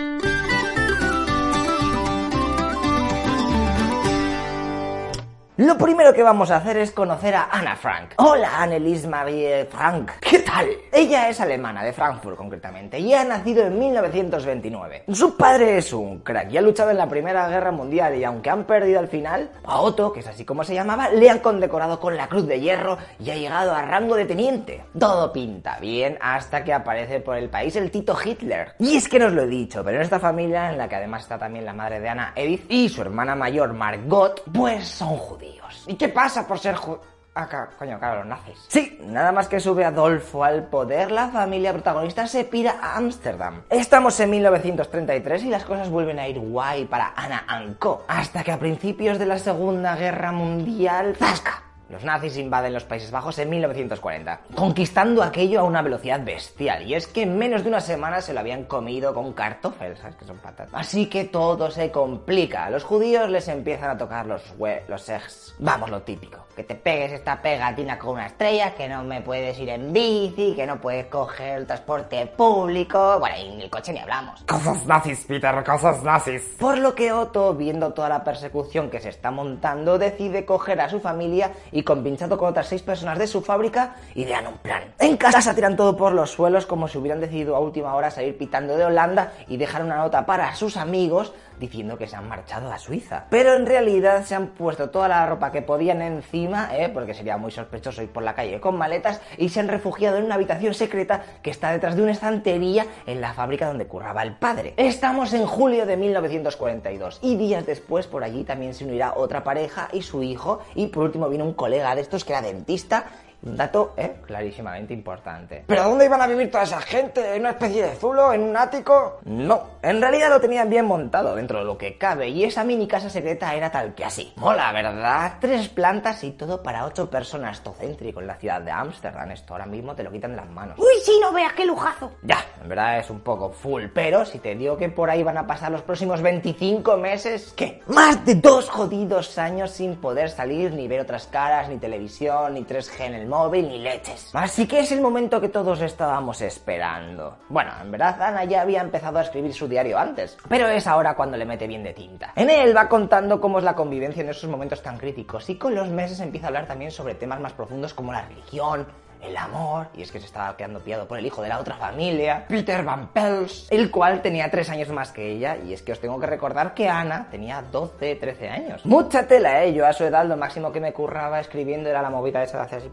Lo primero que vamos a hacer es conocer a Anna Frank. Hola, Annelies Marie Frank. ¿Qué tal? Ella es alemana, de Frankfurt concretamente, y ha nacido en 1929. Su padre es un crack y ha luchado en la Primera Guerra Mundial y aunque han perdido al final, a Otto, que es así como se llamaba, le han condecorado con la Cruz de Hierro y ha llegado a rango de teniente. Todo pinta bien hasta que aparece por el país el Tito Hitler. Y es que no lo he dicho, pero en esta familia, en la que además está también la madre de Anna, Edith, y su hermana mayor, Margot, pues son judíos. ¿Y qué pasa por ser judíos? Ah, coño, claro, los nazis. Sí, nada más que sube Adolfo al poder, la familia protagonista se pira a Ámsterdam. Estamos en 1933 y las cosas vuelven a ir guay para Ana Anco. Hasta que a principios de la Segunda Guerra Mundial... ¡Zasca! Los nazis invaden los Países Bajos en 1940, conquistando aquello a una velocidad bestial. Y es que en menos de una semana se lo habían comido con kartoffel, ¿sabes que son patatas? Así que todo se complica. A los judíos les empiezan a tocar los hue los ex. Vamos, lo típico. Que te pegues esta pegatina con una estrella, que no me puedes ir en bici, que no puedes coger el transporte público. Bueno, y en el coche ni hablamos. Cosas nazis, Peter, cosas nazis. Por lo que Otto, viendo toda la persecución que se está montando, decide coger a su familia y compinchado con otras seis personas de su fábrica, idean un plan. En casa tiran todo por los suelos como si hubieran decidido a última hora salir pitando de Holanda y dejar una nota para sus amigos diciendo que se han marchado a Suiza. Pero en realidad se han puesto toda la ropa que podían encima, ¿eh? porque sería muy sospechoso ir por la calle con maletas, y se han refugiado en una habitación secreta que está detrás de una estantería en la fábrica donde curraba el padre. Estamos en julio de 1942 y días después por allí también se unirá otra pareja y su hijo, y por último viene un colega de estos que era dentista un dato, ¿eh? Clarísimamente importante. ¿Pero dónde iban a vivir toda esa gente? ¿En una especie de zulo? ¿En un ático? No, en realidad lo tenían bien montado dentro de lo que cabe y esa mini casa secreta era tal que así. Mola, ¿verdad? Tres plantas y todo para ocho personas, tocéntrico en la ciudad de Ámsterdam. Esto ahora mismo te lo quitan de las manos. Uy, sí, no veas qué lujazo. Ya, en verdad es un poco full, pero si te digo que por ahí van a pasar los próximos 25 meses, ¿qué? Más de dos jodidos años sin poder salir, ni ver otras caras, ni televisión, ni 3G en el móvil, ni leches. Así que es el momento que todos estábamos esperando. Bueno, en verdad Ana ya había empezado a escribir su diario antes, pero es ahora cuando le mete bien de tinta. En él va contando cómo es la convivencia en esos momentos tan críticos y con los meses empieza a hablar también sobre temas más profundos como la religión, el amor, y es que se estaba quedando pillado por el hijo de la otra familia, Peter Van Pels, el cual tenía tres años más que ella, y es que os tengo que recordar que Ana tenía 12, 13 años. Mucha tela, ¿eh? Yo a su edad lo máximo que me curraba escribiendo era la movida esa de hacer así.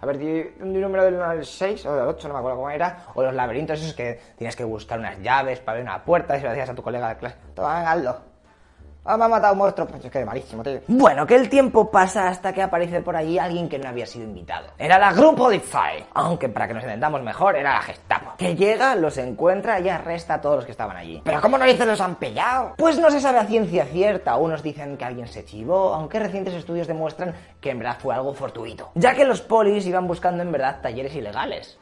A ver, un número del 1 al 6 o del 8, no me acuerdo cómo era, o los laberintos esos que tienes que buscar unas llaves para abrir una puerta y se lo decías a tu colega de clase. Toma, hazlo. Ah, me ha matado un monstruo. Pues es que malísimo, tío. Bueno, que el tiempo pasa hasta que aparece por allí alguien que no había sido invitado. Era la Grupo de Aunque para que nos entendamos mejor, era la Gestapo. Que llega, los encuentra y arresta a todos los que estaban allí. ¿Pero cómo narices los han pillado? Pues no se sabe a ciencia cierta. Unos dicen que alguien se chivó, aunque recientes estudios demuestran que en verdad fue algo fortuito. Ya que los polis iban buscando en verdad talleres ilegales.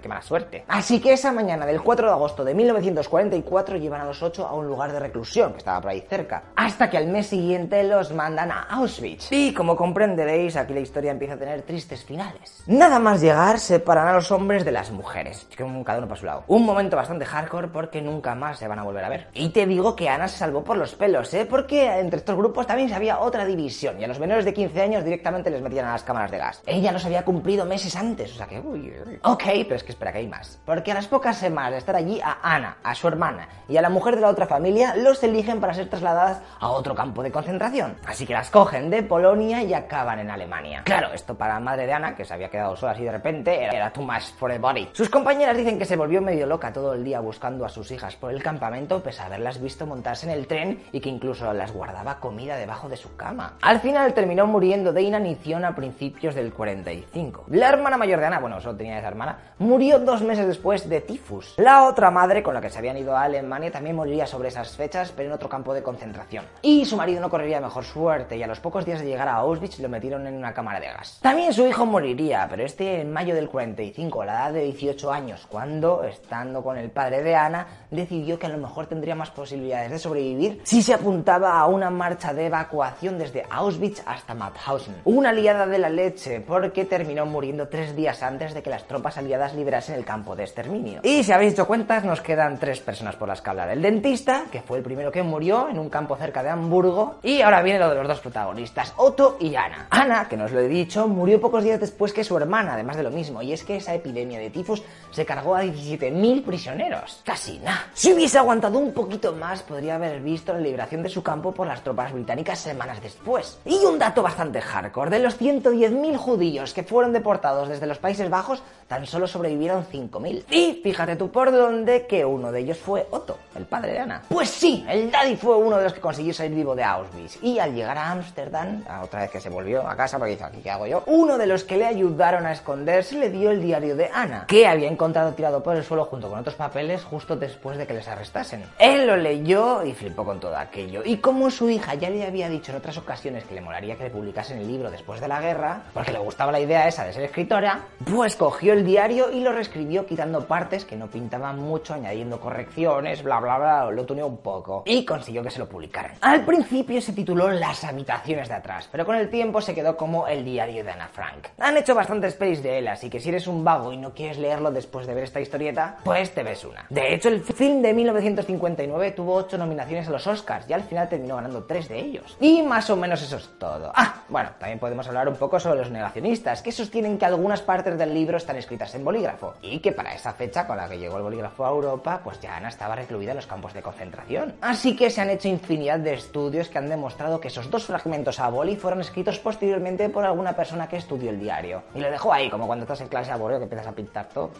Qué mala suerte. Así que esa mañana del 4 de agosto de 1944 llevan a los ocho a un lugar de reclusión que estaba por ahí cerca, hasta que al mes siguiente los mandan a Auschwitz. Y como comprenderéis, aquí la historia empieza a tener tristes finales. Nada más llegar, separan a los hombres de las mujeres, que cada uno para su lado. Un momento bastante hardcore porque nunca más se van a volver a ver. Y te digo que Ana se salvó por los pelos, ¿eh? Porque entre estos grupos también había otra división y a los menores de 15 años directamente les metían a las cámaras de gas. Ella los había cumplido meses antes, o sea que... Uy, uy. Ok, pero que espera que hay más. Porque a las pocas semanas de estar allí, a Ana, a su hermana y a la mujer de la otra familia los eligen para ser trasladadas a otro campo de concentración. Así que las cogen de Polonia y acaban en Alemania. Claro, esto para la madre de Ana, que se había quedado sola así de repente, era too much for a body. Sus compañeras dicen que se volvió medio loca todo el día buscando a sus hijas por el campamento, pese a haberlas visto montarse en el tren y que incluso las guardaba comida debajo de su cama. Al final terminó muriendo de inanición a principios del 45. La hermana mayor de Ana, bueno, solo tenía esa hermana, murió dos meses después de tifus. La otra madre, con la que se habían ido a Alemania, también moriría sobre esas fechas, pero en otro campo de concentración. Y su marido no correría mejor suerte, y a los pocos días de llegar a Auschwitz lo metieron en una cámara de gas. También su hijo moriría, pero este en mayo del 45, a la edad de 18 años, cuando, estando con el padre de Ana, decidió que a lo mejor tendría más posibilidades de sobrevivir si se apuntaba a una marcha de evacuación desde Auschwitz hasta Mauthausen. Una liada de la leche, porque terminó muriendo tres días antes de que las tropas aliadas liberasen el campo de exterminio. Y si habéis hecho cuentas, nos quedan tres personas por las que hablar. El dentista, que fue el primero que murió en un campo cerca de Hamburgo, y ahora viene lo de los dos protagonistas, Otto y Ana. Ana, que nos lo he dicho, murió pocos días después que su hermana, además de lo mismo, y es que esa epidemia de tifus se cargó a 17.000 prisioneros. Casi nada. Si hubiese aguantado un poquito más, podría haber visto la liberación de su campo por las tropas británicas semanas después. Y un dato bastante hardcore, de los 110.000 judíos que fueron deportados desde los Países Bajos, tan solo sobrevivieron 5.000. Y fíjate tú por dónde que uno de ellos fue Otto, el padre de Ana. Pues sí, el daddy fue uno de los que consiguió salir vivo de Auschwitz. Y al llegar a Ámsterdam, otra vez que se volvió a casa porque dice, aquí qué hago yo, uno de los que le ayudaron a esconderse le dio el diario de Ana, que había encontrado tirado por el suelo junto con otros papeles justo después de que les arrestasen. Él lo leyó y flipó con todo aquello. Y como su hija ya le había dicho en otras ocasiones que le molaría que le publicasen el libro después de la guerra, porque le gustaba la idea esa de ser escritora, pues cogió el diario y lo reescribió quitando partes que no pintaban mucho, añadiendo correcciones, bla bla bla, lo tuneó un poco y consiguió que se lo publicaran. Al principio se tituló Las habitaciones de atrás, pero con el tiempo se quedó como el diario de Ana Frank. Han hecho bastantes pelis de él, así que si eres un vago y no quieres leerlo después de ver esta historieta, pues te ves una. De hecho, el film de 1959 tuvo 8 nominaciones a los Oscars y al final terminó ganando 3 de ellos. Y más o menos eso es todo. Ah, bueno, también podemos hablar un poco sobre los negacionistas, que sostienen que algunas partes del libro están escritas en bolígrafo y que para esa fecha con la que llegó el bolígrafo a Europa, pues ya Ana estaba recluida en los campos de concentración. Así que se han hecho infinidad de estudios que han demostrado que esos dos fragmentos a boli fueron escritos posteriormente por alguna persona que estudió el diario. Y lo dejó ahí, como cuando estás en clase de aburrido que empiezas a pintar todo.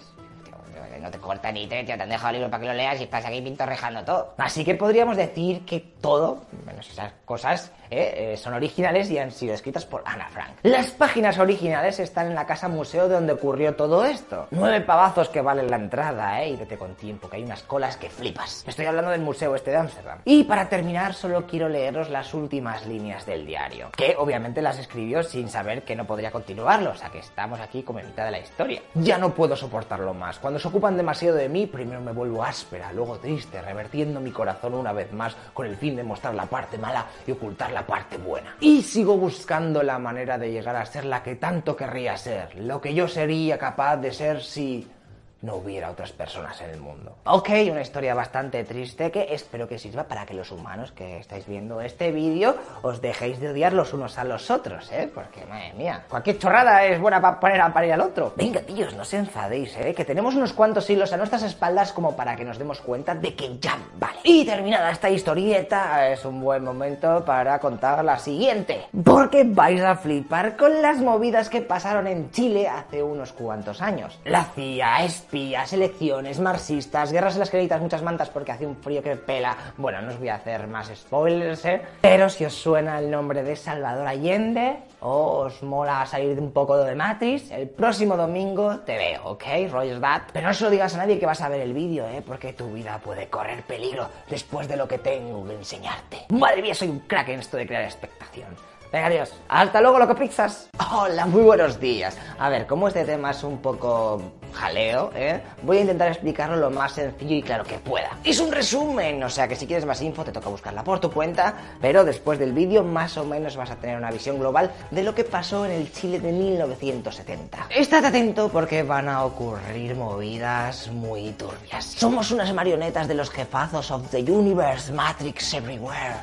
Tío, no te cortan ni te, te han dejado el libro para que lo leas y estás aquí pintorrejando todo. Así que podríamos decir que todo, menos esas cosas, eh, eh, son originales y han sido escritas por Ana Frank. Las páginas originales están en la casa museo de donde ocurrió todo esto. Nueve pavazos que valen la entrada, eh, y vete con tiempo, que hay unas colas que flipas. Estoy hablando del museo este de Ámsterdam. Y para terminar, solo quiero leeros las últimas líneas del diario, que obviamente las escribió sin saber que no podría continuarlo, o sea que estamos aquí como mitad de la historia. Ya no puedo soportarlo más. Cuando se ocupan demasiado de mí, primero me vuelvo áspera, luego triste, revertiendo mi corazón una vez más con el fin de mostrar la parte mala y ocultar la parte buena. Y sigo buscando la manera de llegar a ser la que tanto querría ser, lo que yo sería capaz de ser si no hubiera otras personas en el mundo. Ok, una historia bastante triste que espero que sirva para que los humanos que estáis viendo este vídeo os dejéis de odiar los unos a los otros, ¿eh? Porque, madre mía, cualquier chorrada es buena para poner a parir al otro. Venga, tíos, no os enfadéis, ¿eh? Que tenemos unos cuantos hilos a nuestras espaldas como para que nos demos cuenta de que ya vale. Y terminada esta historieta, es un buen momento para contar la siguiente. Porque vais a flipar con las movidas que pasaron en Chile hace unos cuantos años. La CIA, espías, elecciones, marxistas, guerras en las necesitas muchas mantas porque hace un frío que pela. Bueno, no os voy a hacer más spoilers, ¿eh? Pero si os suena el nombre de Salvador Allende o os mola salir de un poco de Matrix, el próximo domingo te veo, ¿ok? Roger that. Pero no se lo digas a nadie que vas a ver el vídeo, ¿eh? Porque tu vida puede correr peligro después de lo que tengo que enseñarte. Madre mía, soy un crack en esto de crear expectación. Venga, adiós. Hasta luego, loco pizzas. Hola, muy buenos días. A ver, como este tema es un poco jaleo, ¿eh? Voy a intentar explicarlo lo más sencillo y claro que pueda. Es un resumen, o sea que si quieres más info te toca buscarla por tu cuenta, pero después del vídeo más o menos vas a tener una visión global de lo que pasó en el Chile de 1970. Estad atento porque van a ocurrir movidas muy turbias. Somos unas marionetas de los jefazos of the universe, Matrix everywhere.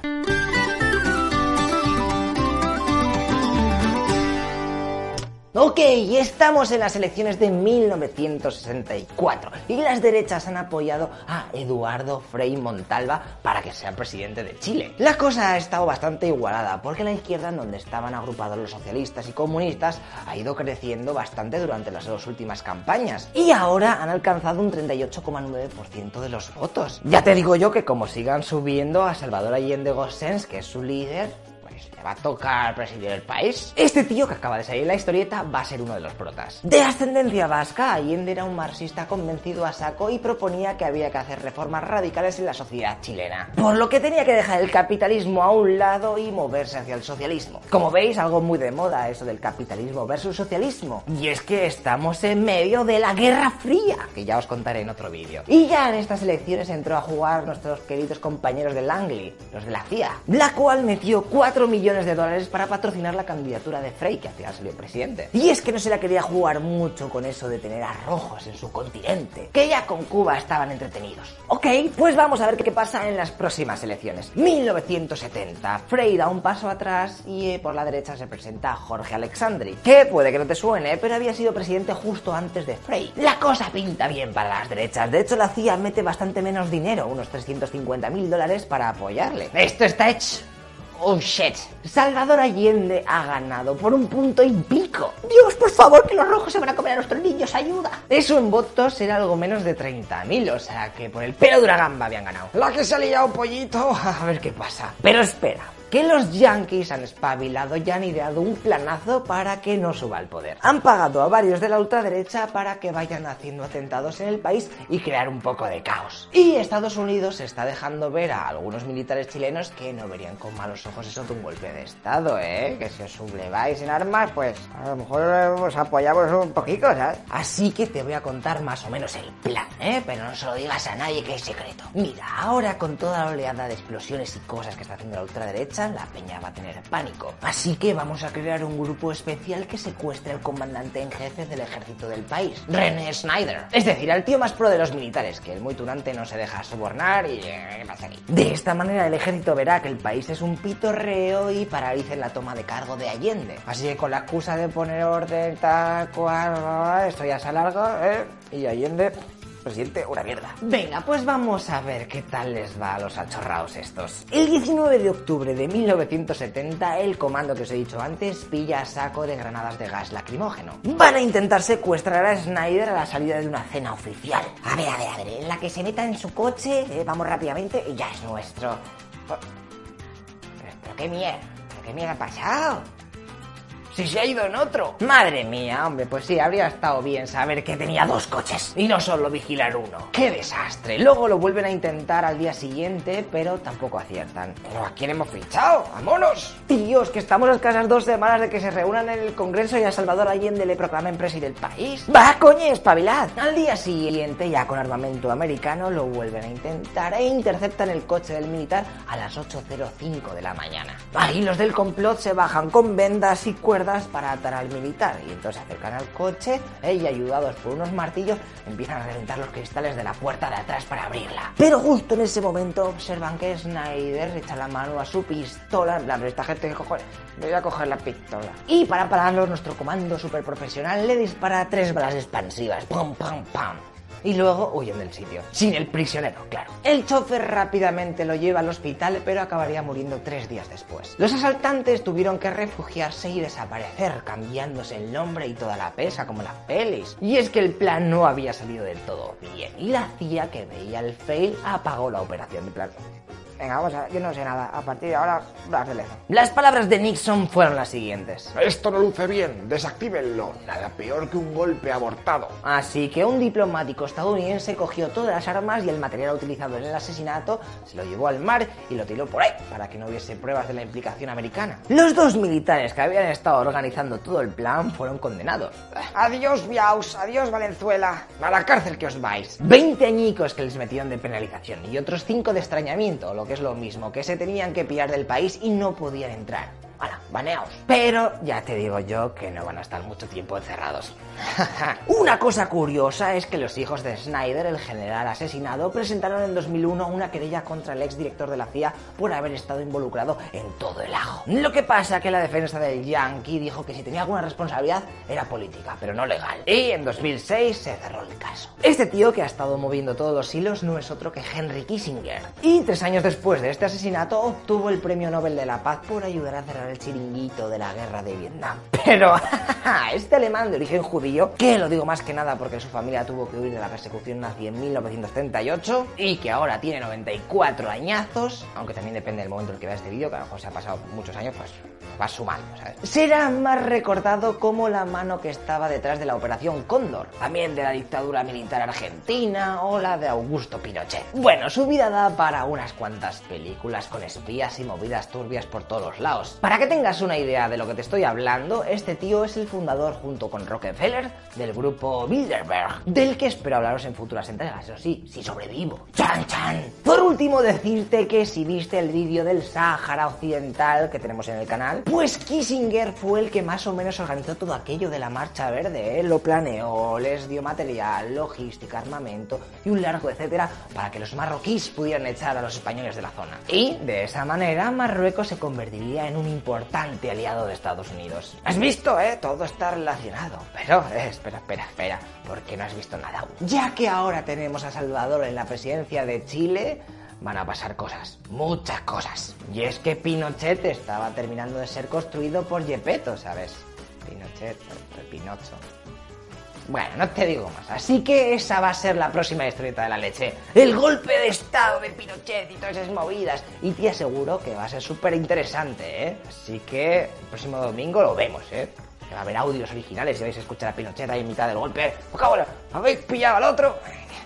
Ok, y estamos en las elecciones de 1964 y las derechas han apoyado a Eduardo Frei Montalva para que sea presidente de Chile. La cosa ha estado bastante igualada porque la izquierda, en donde estaban agrupados los socialistas y comunistas, ha ido creciendo bastante durante las dos últimas campañas y ahora han alcanzado un 38,9% de los votos. Ya te digo yo que como sigan subiendo a Salvador Allende Gossens, que es su líder, pues va a tocar presidir el país. Este tío que acaba de salir la historieta va a ser uno de los protas. De ascendencia vasca, Allende era un marxista convencido a saco y proponía que había que hacer reformas radicales en la sociedad chilena. Por lo que tenía que dejar el capitalismo a un lado y moverse hacia el socialismo. Como veis, algo muy de moda eso del capitalismo versus socialismo. Y es que estamos en medio de la Guerra Fría, que ya os contaré en otro vídeo. Y ya en estas elecciones entró a jugar nuestros queridos compañeros de Langley, los de la CIA, la cual metió 4 millones de dólares para patrocinar la candidatura de Frey, que al final salió presidente. Y es que no se la quería jugar mucho con eso de tener a rojos en su continente, que ya con Cuba estaban entretenidos. Ok, pues vamos a ver qué pasa en las próximas elecciones. 1970, Frey da un paso atrás y eh, por la derecha se presenta Jorge Alexandri, que puede que no te suene, pero había sido presidente justo antes de Frey. La cosa pinta bien para las derechas, de hecho la CIA mete bastante menos dinero, unos 350 mil dólares para apoyarle. Esto está hecho. Oh shit. Salvador Allende ha ganado por un punto y pico. Dios, por favor, que los rojos se van a comer a nuestros niños, ayuda. Eso en votos era algo menos de 30.000, o sea que por el pelo de una gamba habían ganado. La que se ha liado pollito, a ver qué pasa. Pero espera, que los yankees han espabilado y han ideado un planazo para que no suba al poder. Han pagado a varios de la ultraderecha para que vayan haciendo atentados en el país y crear un poco de caos. Y Estados Unidos está dejando ver a algunos militares chilenos que no verían con malos ojos eso de un golpe de Estado, ¿eh? Que si os subleváis en armas, pues a lo mejor os apoyamos un poquito, ¿sabes? Así que te voy a contar más o menos el plan, ¿eh? Pero no se lo digas a nadie que es secreto. Mira, ahora con toda la oleada de explosiones y cosas que está haciendo la ultraderecha, la peña va a tener pánico. Así que vamos a crear un grupo especial que secuestre al comandante en jefe del ejército del país, René Schneider. Es decir, al tío más pro de los militares, que el muy tunante no se deja sobornar y... eh. De esta manera el ejército verá que el país es un pitorreo y paralicen la toma de cargo de Allende. Así que con la excusa de poner orden, tal cual, esto ya se alarga, ¿eh? Y Allende presidente, una mierda. Venga, pues vamos a ver qué tal les va a los achorraos estos. El 19 de octubre de 1970, el comando que os he dicho antes pilla a saco de granadas de gas lacrimógeno. Van a intentar secuestrar a Snyder a la salida de una cena oficial. A ver, a ver, a ver, en la que se meta en su coche, eh, vamos rápidamente y ya es nuestro. Pero, pero qué mierda, pero qué mierda ha pasado. Si se ha ido en otro. Madre mía, hombre, pues sí, habría estado bien saber que tenía dos coches y no solo vigilar uno. ¡Qué desastre! Luego lo vuelven a intentar al día siguiente, pero tampoco aciertan. ¿Pero a quién hemos fichado? ¡Vámonos! Tíos, que estamos a escasas dos semanas de que se reúnan en el Congreso y a Salvador Allende le proclamen presidente del país. ¡Va, coño, espabilad! Al día siguiente, ya con armamento americano, lo vuelven a intentar e interceptan el coche del militar a las 8.05 de la mañana. Ahí los del complot se bajan con vendas y cuerdas para atar al militar y entonces se acercan al coche y ayudados por unos martillos empiezan a reventar los cristales de la puerta de atrás para abrirla. Pero justo en ese momento observan que Snyder echa la mano a su pistola, "Pero esta gente cojones, voy a coger la pistola. Y para pararlo nuestro comando super profesional le dispara tres balas expansivas, pam, pam, pam y luego huyen del sitio. Sin el prisionero, claro. El chofer rápidamente lo lleva al hospital, pero acabaría muriendo tres días después. Los asaltantes tuvieron que refugiarse y desaparecer, cambiándose el nombre y toda la pesa, como las pelis. Y es que el plan no había salido del todo bien. Y la CIA, que veía el fail, apagó la operación de plan. Venga, vamos a... Yo no sé nada. A partir de ahora, las de Lezo. Las palabras de Nixon fueron las siguientes. Esto no luce bien, desactívenlo. Nada peor que un golpe abortado. Así que un diplomático estadounidense cogió todas las armas y el material utilizado en el asesinato, se lo llevó al mar y lo tiró por ahí, para que no hubiese pruebas de la implicación americana. Los dos militares que habían estado organizando todo el plan fueron condenados. Adiós, Biaus, adiós, Valenzuela. A la cárcel que os vais. 20 añicos que les metieron de penalización y otros 5 de extrañamiento, lo que es lo mismo, que se tenían que pillar del país y no podían entrar. ¡Hala, baneaos! Pero ya te digo yo que no van a estar mucho tiempo encerrados. una cosa curiosa es que los hijos de Snyder, el general asesinado, presentaron en 2001 una querella contra el exdirector de la CIA por haber estado involucrado en todo el ajo. Lo que pasa que la defensa del Yankee dijo que si tenía alguna responsabilidad era política, pero no legal. Y en 2006 se cerró el caso. Este tío que ha estado moviendo todos los hilos no es otro que Henry Kissinger. Y tres años después de este asesinato obtuvo el Premio Nobel de la Paz por ayudar a cerrar el chiringuito de la guerra de Vietnam. Pero este alemán de origen judío, que lo digo más que nada porque su familia tuvo que huir de la persecución nazi en 1938 y que ahora tiene 94 añazos, aunque también depende del momento en el que vea este vídeo, que a lo mejor se ha pasado muchos años, pues va sumando, ¿sabes? Será más recordado como la mano que estaba detrás de la Operación Cóndor, también de la dictadura militar argentina o la de Augusto Pinochet. Bueno, su vida da para unas cuantas películas con espías y movidas turbias por todos lados. Para que tengas una idea de lo que te estoy hablando, este tío es el fundador junto con Rockefeller del grupo Bilderberg, del que espero hablaros en futuras entregas, eso sí, si sobrevivo. ¡Chan, chan! Por último, decirte que si viste el vídeo del Sáhara Occidental que tenemos en el canal, pues Kissinger fue el que más o menos organizó todo aquello de la Marcha Verde, ¿eh? lo planeó, les dio material, logística, armamento y un largo etcétera para que los marroquíes pudieran echar a los españoles de la zona. Y de esa manera Marruecos se convertiría en un importante aliado de Estados Unidos. ¿Has visto, eh? Todo está relacionado. Pero, eh, espera, espera, espera, porque no has visto nada aún. Ya que ahora tenemos a Salvador en la presidencia de Chile, van a pasar cosas, muchas cosas. Y es que Pinochet estaba terminando de ser construido por Gepetto, ¿sabes? Pinochet, Pinocho. Bueno, no te digo más. Así que esa va a ser la próxima historieta de la leche. El golpe de estado de Pinochet y todas esas movidas. Y te aseguro que va a ser súper interesante, ¿eh? Así que el próximo domingo lo vemos, ¿eh? Que va a haber audios originales y vais a escuchar a Pinochet ahí en mitad del golpe. ¡Por favor! ¿Habéis pillado al otro?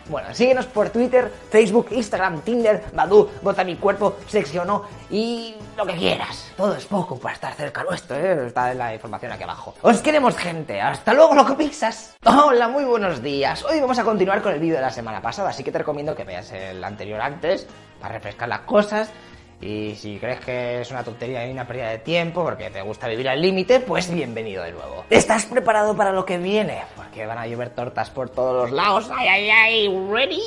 Bueno, síguenos por Twitter, Facebook, Instagram, Tinder, Badu, Vota mi cuerpo, Seccionó y lo que quieras. Todo es poco para estar cerca nuestro, ¿eh? Está en la información aquí abajo. Os queremos, gente. Hasta luego, loco pizzas. Hola, muy buenos días. Hoy vamos a continuar con el vídeo de la semana pasada, así que te recomiendo que veas el anterior antes para refrescar las cosas. Y si crees que es una tontería y una pérdida de tiempo porque te gusta vivir al límite, pues bienvenido de nuevo. ¿Estás preparado para lo que viene? Porque van a llover tortas por todos los lados. ¡Ay, ay, ay! ¿Ready?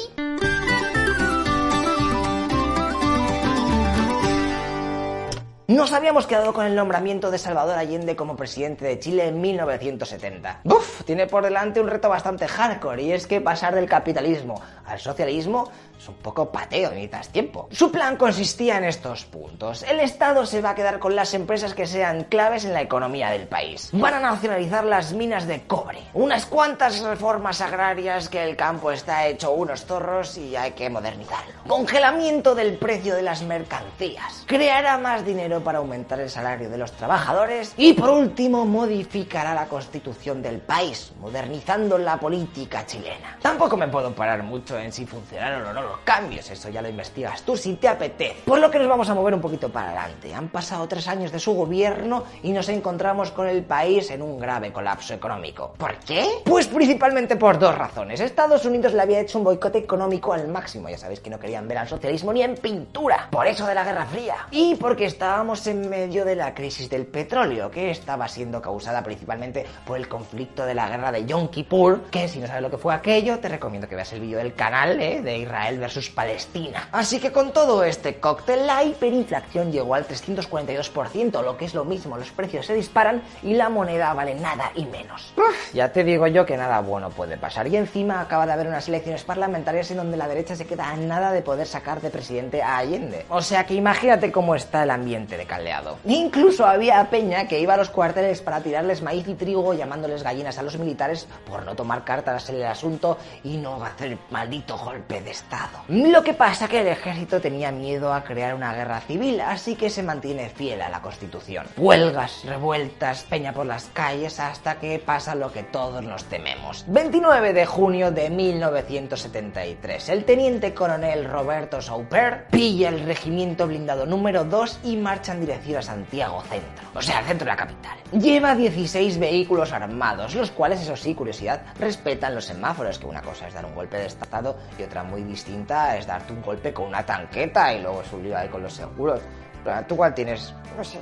Nos habíamos quedado con el nombramiento de Salvador Allende como presidente de Chile en 1970. Uf, tiene por delante un reto bastante hardcore y es que pasar del capitalismo al socialismo es un poco pateo, necesitas tiempo. Su plan consistía en estos puntos. El Estado se va a quedar con las empresas que sean claves en la economía del país. Van a nacionalizar las minas de cobre. Unas cuantas reformas agrarias que el campo está hecho unos zorros y hay que modernizarlo. Congelamiento del precio de las mercancías. Creará más dinero para aumentar el salario de los trabajadores. Y por último, modificará la constitución del país, modernizando la política chilena. Tampoco me puedo parar mucho en si funcionaron o no los cambios, eso ya lo investigas tú si te apetece. Por lo que nos vamos a mover un poquito para adelante. Han pasado tres años de su gobierno y nos encontramos con el país en un grave colapso económico. ¿Por qué? Pues principalmente por dos razones. Estados Unidos le había hecho un boicot económico al máximo, ya sabéis que no querían ver al socialismo ni en pintura, por eso de la Guerra Fría. Y porque estábamos en medio de la crisis del petróleo, que estaba siendo causada principalmente por el conflicto de la guerra de Yom Kippur, que si no sabes lo que fue aquello, te recomiendo que veas el vídeo del canal ¿eh? de Israel versus Palestina. Así que con todo este cóctel, la hiperinflación llegó al 342%, lo que es lo mismo, los precios se disparan y la moneda vale nada y menos. Uf, ya te digo yo que nada bueno puede pasar. Y encima acaba de haber unas elecciones parlamentarias en donde la derecha se queda a nada de poder sacar de presidente a Allende. O sea que imagínate cómo está el ambiente de caldeado. Incluso había peña que iba a los cuarteles para tirarles maíz y trigo llamándoles gallinas a los militares por no tomar cartas en el asunto y no hacer maldito golpe de estado. Lo que pasa que el ejército tenía miedo a crear una guerra civil, así que se mantiene fiel a la constitución. Huelgas, revueltas, peña por las calles hasta que pasa lo que todos nos tememos. 29 de junio de 1973, el teniente coronel Roberto Sauper pilla el regimiento blindado número 2 y marcha en dirección a Santiago Centro, o sea, al centro de la capital. Lleva 16 vehículos armados, los cuales, eso sí, curiosidad, respetan los semáforos, que una cosa es dar un golpe de estado y otra muy distinta es darte un golpe con una tanqueta y luego subir ahí con los seguros. Pero, ¿Tú cuál tienes? No sé.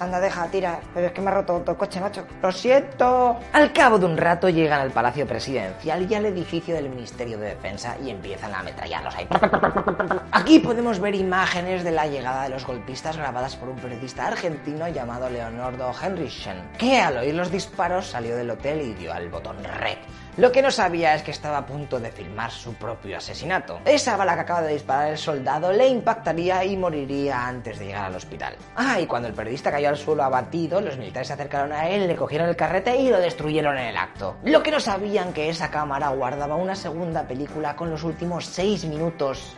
Anda, deja, tira. Pero es que me ha roto todo el coche, macho. Lo siento. Al cabo de un rato llegan al Palacio Presidencial y al edificio del Ministerio de Defensa y empiezan a ametrallarlos ahí. Aquí podemos ver imágenes de la llegada de los golpistas grabadas por un periodista argentino llamado Leonardo Henrichen, que al oír los disparos salió del hotel y dio al botón red. Lo que no sabía es que estaba a punto de filmar su propio asesinato. Esa bala que acaba de disparar el soldado le impactaría y moriría antes de llegar al hospital. Ah, y cuando el periodista cayó al suelo abatido, los militares se acercaron a él, le cogieron el carrete y lo destruyeron en el acto. Lo que no sabían que esa cámara guardaba una segunda película con los últimos seis minutos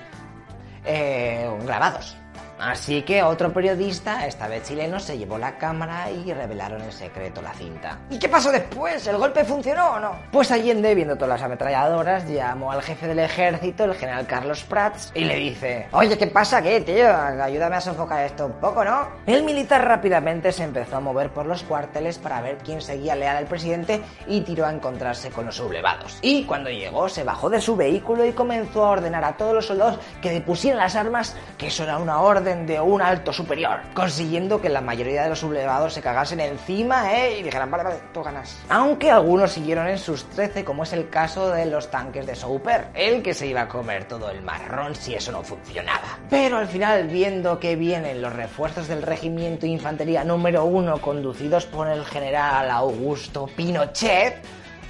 eh, grabados. Así que otro periodista, esta vez chileno, se llevó la cámara y revelaron en secreto la cinta. ¿Y qué pasó después? ¿El golpe funcionó o no? Pues Allende, viendo todas las ametralladoras, llamó al jefe del ejército, el general Carlos Prats, y le dice: Oye, ¿qué pasa qué, tío? Ayúdame a sofocar esto un poco, ¿no? El militar rápidamente se empezó a mover por los cuarteles para ver quién seguía leal al presidente y tiró a encontrarse con los sublevados. Y cuando llegó, se bajó de su vehículo y comenzó a ordenar a todos los soldados que depusieran las armas, que eso era una orden de un alto superior, consiguiendo que la mayoría de los sublevados se cagasen encima ¿eh? y dijeran, vale, vale, tú ganas. Aunque algunos siguieron en sus 13, como es el caso de los tanques de Souper, el que se iba a comer todo el marrón si eso no funcionaba. Pero al final, viendo que vienen los refuerzos del regimiento infantería número 1 conducidos por el general Augusto Pinochet,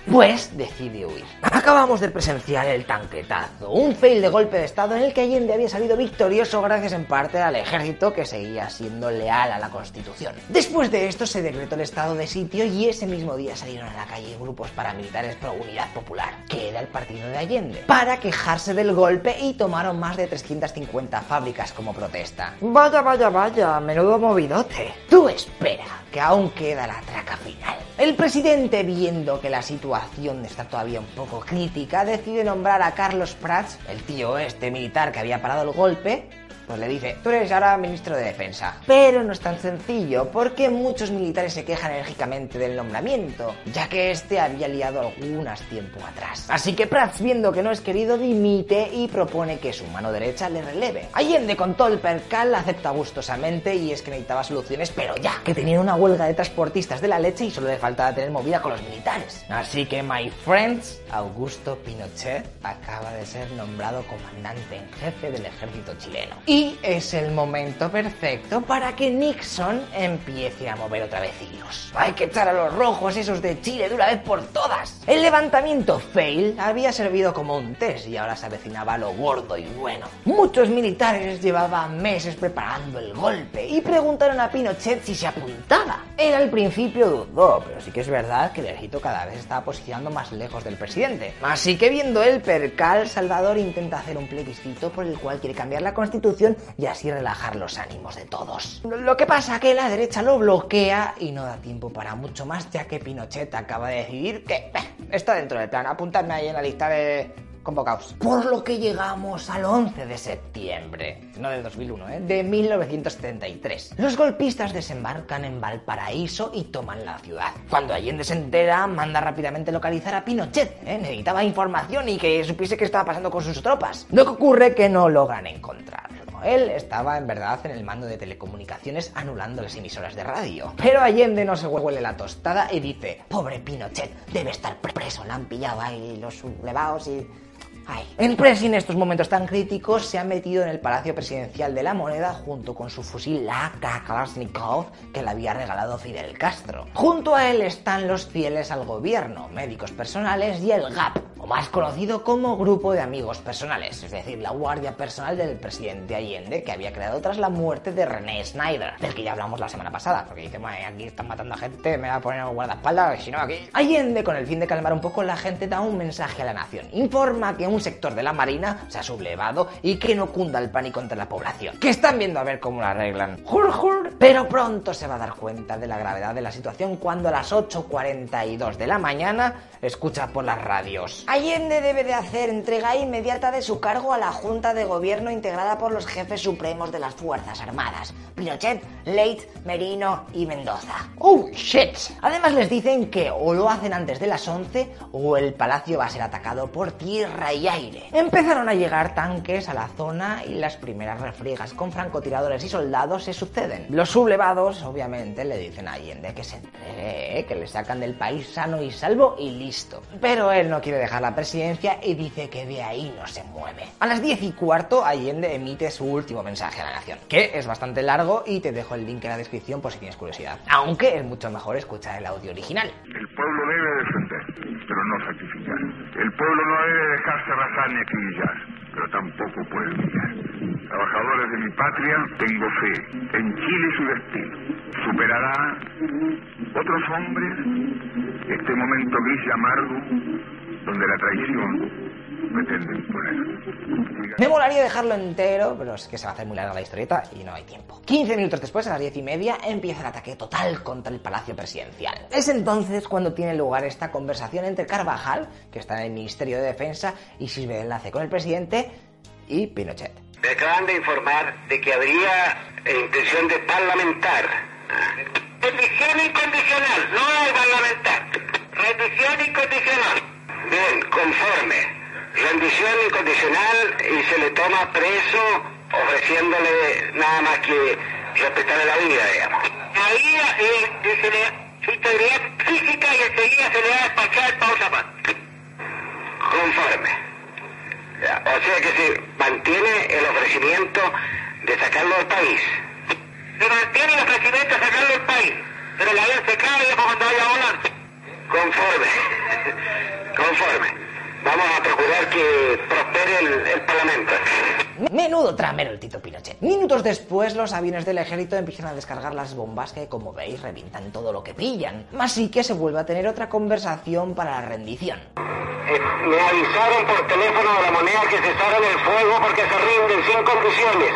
pues decide huir. Acabamos de presenciar el tanquetazo, un fail de golpe de estado en el que Allende había salido victorioso gracias en parte al ejército que seguía siendo leal a la constitución. Después de esto se decretó el estado de sitio y ese mismo día salieron a la calle grupos paramilitares pro Unidad Popular, que era el partido de Allende, para quejarse del golpe y tomaron más de 350 fábricas como protesta. Vaya, vaya, vaya, menudo movidote. Tú espera, que aún queda la traca final. El presidente, viendo que la situación está todavía un poco crítica, decide nombrar a Carlos Prats, el tío este militar que había parado el golpe, pues le dice, tú eres ahora ministro de Defensa. Pero no es tan sencillo, porque muchos militares se quejan enérgicamente del nombramiento, ya que este había liado algunas tiempo atrás. Así que Prats, viendo que no es querido, dimite y propone que su mano derecha le releve. Allende, con todo el percal, acepta gustosamente y es que necesitaba soluciones, pero ya, que tenían una huelga de transportistas de la leche y solo le faltaba tener movida con los militares. Así que, my friends, Augusto Pinochet acaba de ser nombrado comandante en jefe del ejército chileno. Es el momento perfecto para que Nixon empiece a mover otra vez hilos. Hay que echar a los rojos esos de Chile de una vez por todas. El levantamiento fail había servido como un test y ahora se avecinaba lo gordo y bueno. Muchos militares llevaban meses preparando el golpe y preguntaron a Pinochet si se apuntaba. Él al principio dudó, pero sí que es verdad que el ejército cada vez estaba posicionando más lejos del presidente. Así que viendo el percal, Salvador intenta hacer un plebiscito por el cual quiere cambiar la constitución y así relajar los ánimos de todos. Lo que pasa que la derecha lo bloquea y no da tiempo para mucho más ya que Pinochet acaba de decidir que eh, está dentro del plan. Apuntadme ahí en la lista de convocados. Por lo que llegamos al 11 de septiembre, no del 2001, ¿eh? de 1973. Los golpistas desembarcan en Valparaíso y toman la ciudad. Cuando Allende se entera, manda rápidamente localizar a Pinochet. ¿eh? Necesitaba información y que supiese qué estaba pasando con sus tropas. Lo que ocurre es que no logran encontrarlo. Él estaba en verdad en el mando de telecomunicaciones anulando las emisoras de radio. Pero Allende no se huele la tostada y dice, pobre Pinochet, debe estar preso, la han pillado ahí los sublevados y... Ay. El presi en estos momentos tan críticos se ha metido en el Palacio Presidencial de la Moneda junto con su fusil AK Kalashnikov que le había regalado Fidel Castro. Junto a él están los fieles al gobierno, médicos personales y el GAP, o más conocido como Grupo de Amigos Personales, es decir, la guardia personal del presidente Allende que había creado tras la muerte de René Snyder, del que ya hablamos la semana pasada, porque dice, "Mae, aquí están matando a gente, me va a poner un guardaespaldas, si no aquí... Allende, con el fin de calmar un poco la gente, da un mensaje a la nación. Informa que un un sector de la Marina se ha sublevado y que no cunda el pánico entre la población. Que están viendo a ver cómo lo arreglan. Jur, jur. Pero pronto se va a dar cuenta de la gravedad de la situación cuando a las 8.42 de la mañana escucha por las radios. Allende debe de hacer entrega inmediata de su cargo a la Junta de Gobierno integrada por los jefes supremos de las Fuerzas Armadas. Pinochet, Leite, Merino y Mendoza. ¡Oh, shit! Además les dicen que o lo hacen antes de las 11 o el palacio va a ser atacado por tierra y aire. Empezaron a llegar tanques a la zona y las primeras refriegas con francotiradores y soldados se suceden. Los sublevados, obviamente, le dicen a Allende que se entregue, ¿eh? que le sacan del país sano y salvo y listo. Pero él no quiere dejar la presidencia y dice que de ahí no se mueve. A las 10 y cuarto, Allende emite su último mensaje a la nación, que es bastante largo y te dejo el link en la descripción por si tienes curiosidad. Aunque es mucho mejor escuchar el audio original. El pueblo debe defender, pero no sacrificar. El pueblo no debe dejarse arrasar ni acribillar, pero tampoco puede humillar. Trabajadores de mi patria, tengo fe en Chile su destino. Superará otros hombres este momento gris y amargo donde la traición. Me molaría dejarlo entero, pero es que se va a hacer muy larga la historieta y no hay tiempo. 15 minutos después, a las 10 y media, empieza el ataque total contra el Palacio Presidencial. Es entonces cuando tiene lugar esta conversación entre Carvajal, que está en el Ministerio de Defensa y sirve de enlace con el presidente, y Pinochet. Me acaban de informar de que habría eh, intención de parlamentar. Rendición incondicional, no hay parlamentar. Rendición incondicional. Bien, conforme. Rendición incondicional y se le toma preso ofreciéndole nada más que respetarle la vida, digamos. Ahí eh, se le su integridad física y enseguida se le va a despachar pausa más. Conforme. Ya, O sea que se mantiene el ofrecimiento de sacarlo del país. Se mantiene el ofrecimiento de sacarlo del país, pero la vez se cae y cuando vaya a volar. Conforme. Conforme. Vamos a procurar que prospere el, el Parlamento. Menudo tramero el Tito Pinochet. Minutos después, los aviones del ejército empiezan a descargar las bombas que, como veis, revientan todo lo que pillan. Así que se vuelve a tener otra conversación para la rendición. Eh, me avisaron por teléfono de la moneda que cesaron el fuego porque se rinden sin condiciones.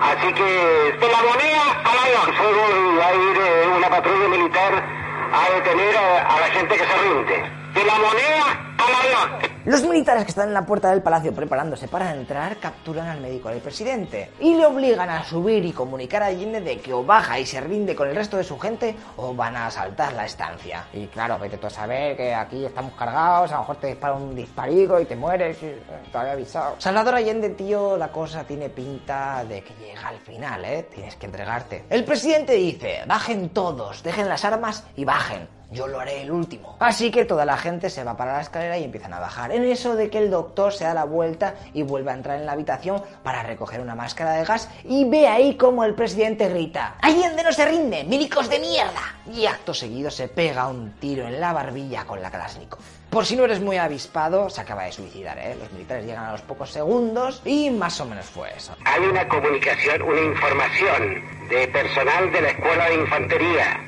Así que de la moneda al avión. El fuego va a ir eh, una patrulla militar a detener a, a la gente que se rinde. Los militares que están en la puerta del palacio preparándose para entrar capturan al médico del presidente y le obligan a subir y comunicar a Allende de que o baja y se rinde con el resto de su gente o van a asaltar la estancia. Y claro, vete tú a saber que aquí estamos cargados, a lo mejor te dispara un disparico y te mueres, te había avisado. Salvador Allende, tío, la cosa tiene pinta de que llega al final, ¿eh? Tienes que entregarte. El presidente dice, bajen todos, dejen las armas y bajen. Yo lo haré el último. Así que toda la gente se va para la escalera y empiezan a bajar. En eso de que el doctor se da la vuelta y vuelve a entrar en la habitación para recoger una máscara de gas y ve ahí como el presidente grita Allende no se rinde, milicos de mierda. Y acto seguido se pega un tiro en la barbilla con la Kalashnikov. Por si no eres muy avispado, se acaba de suicidar, ¿eh? Los militares llegan a los pocos segundos y más o menos fue eso. Hay una comunicación, una información de personal de la Escuela de Infantería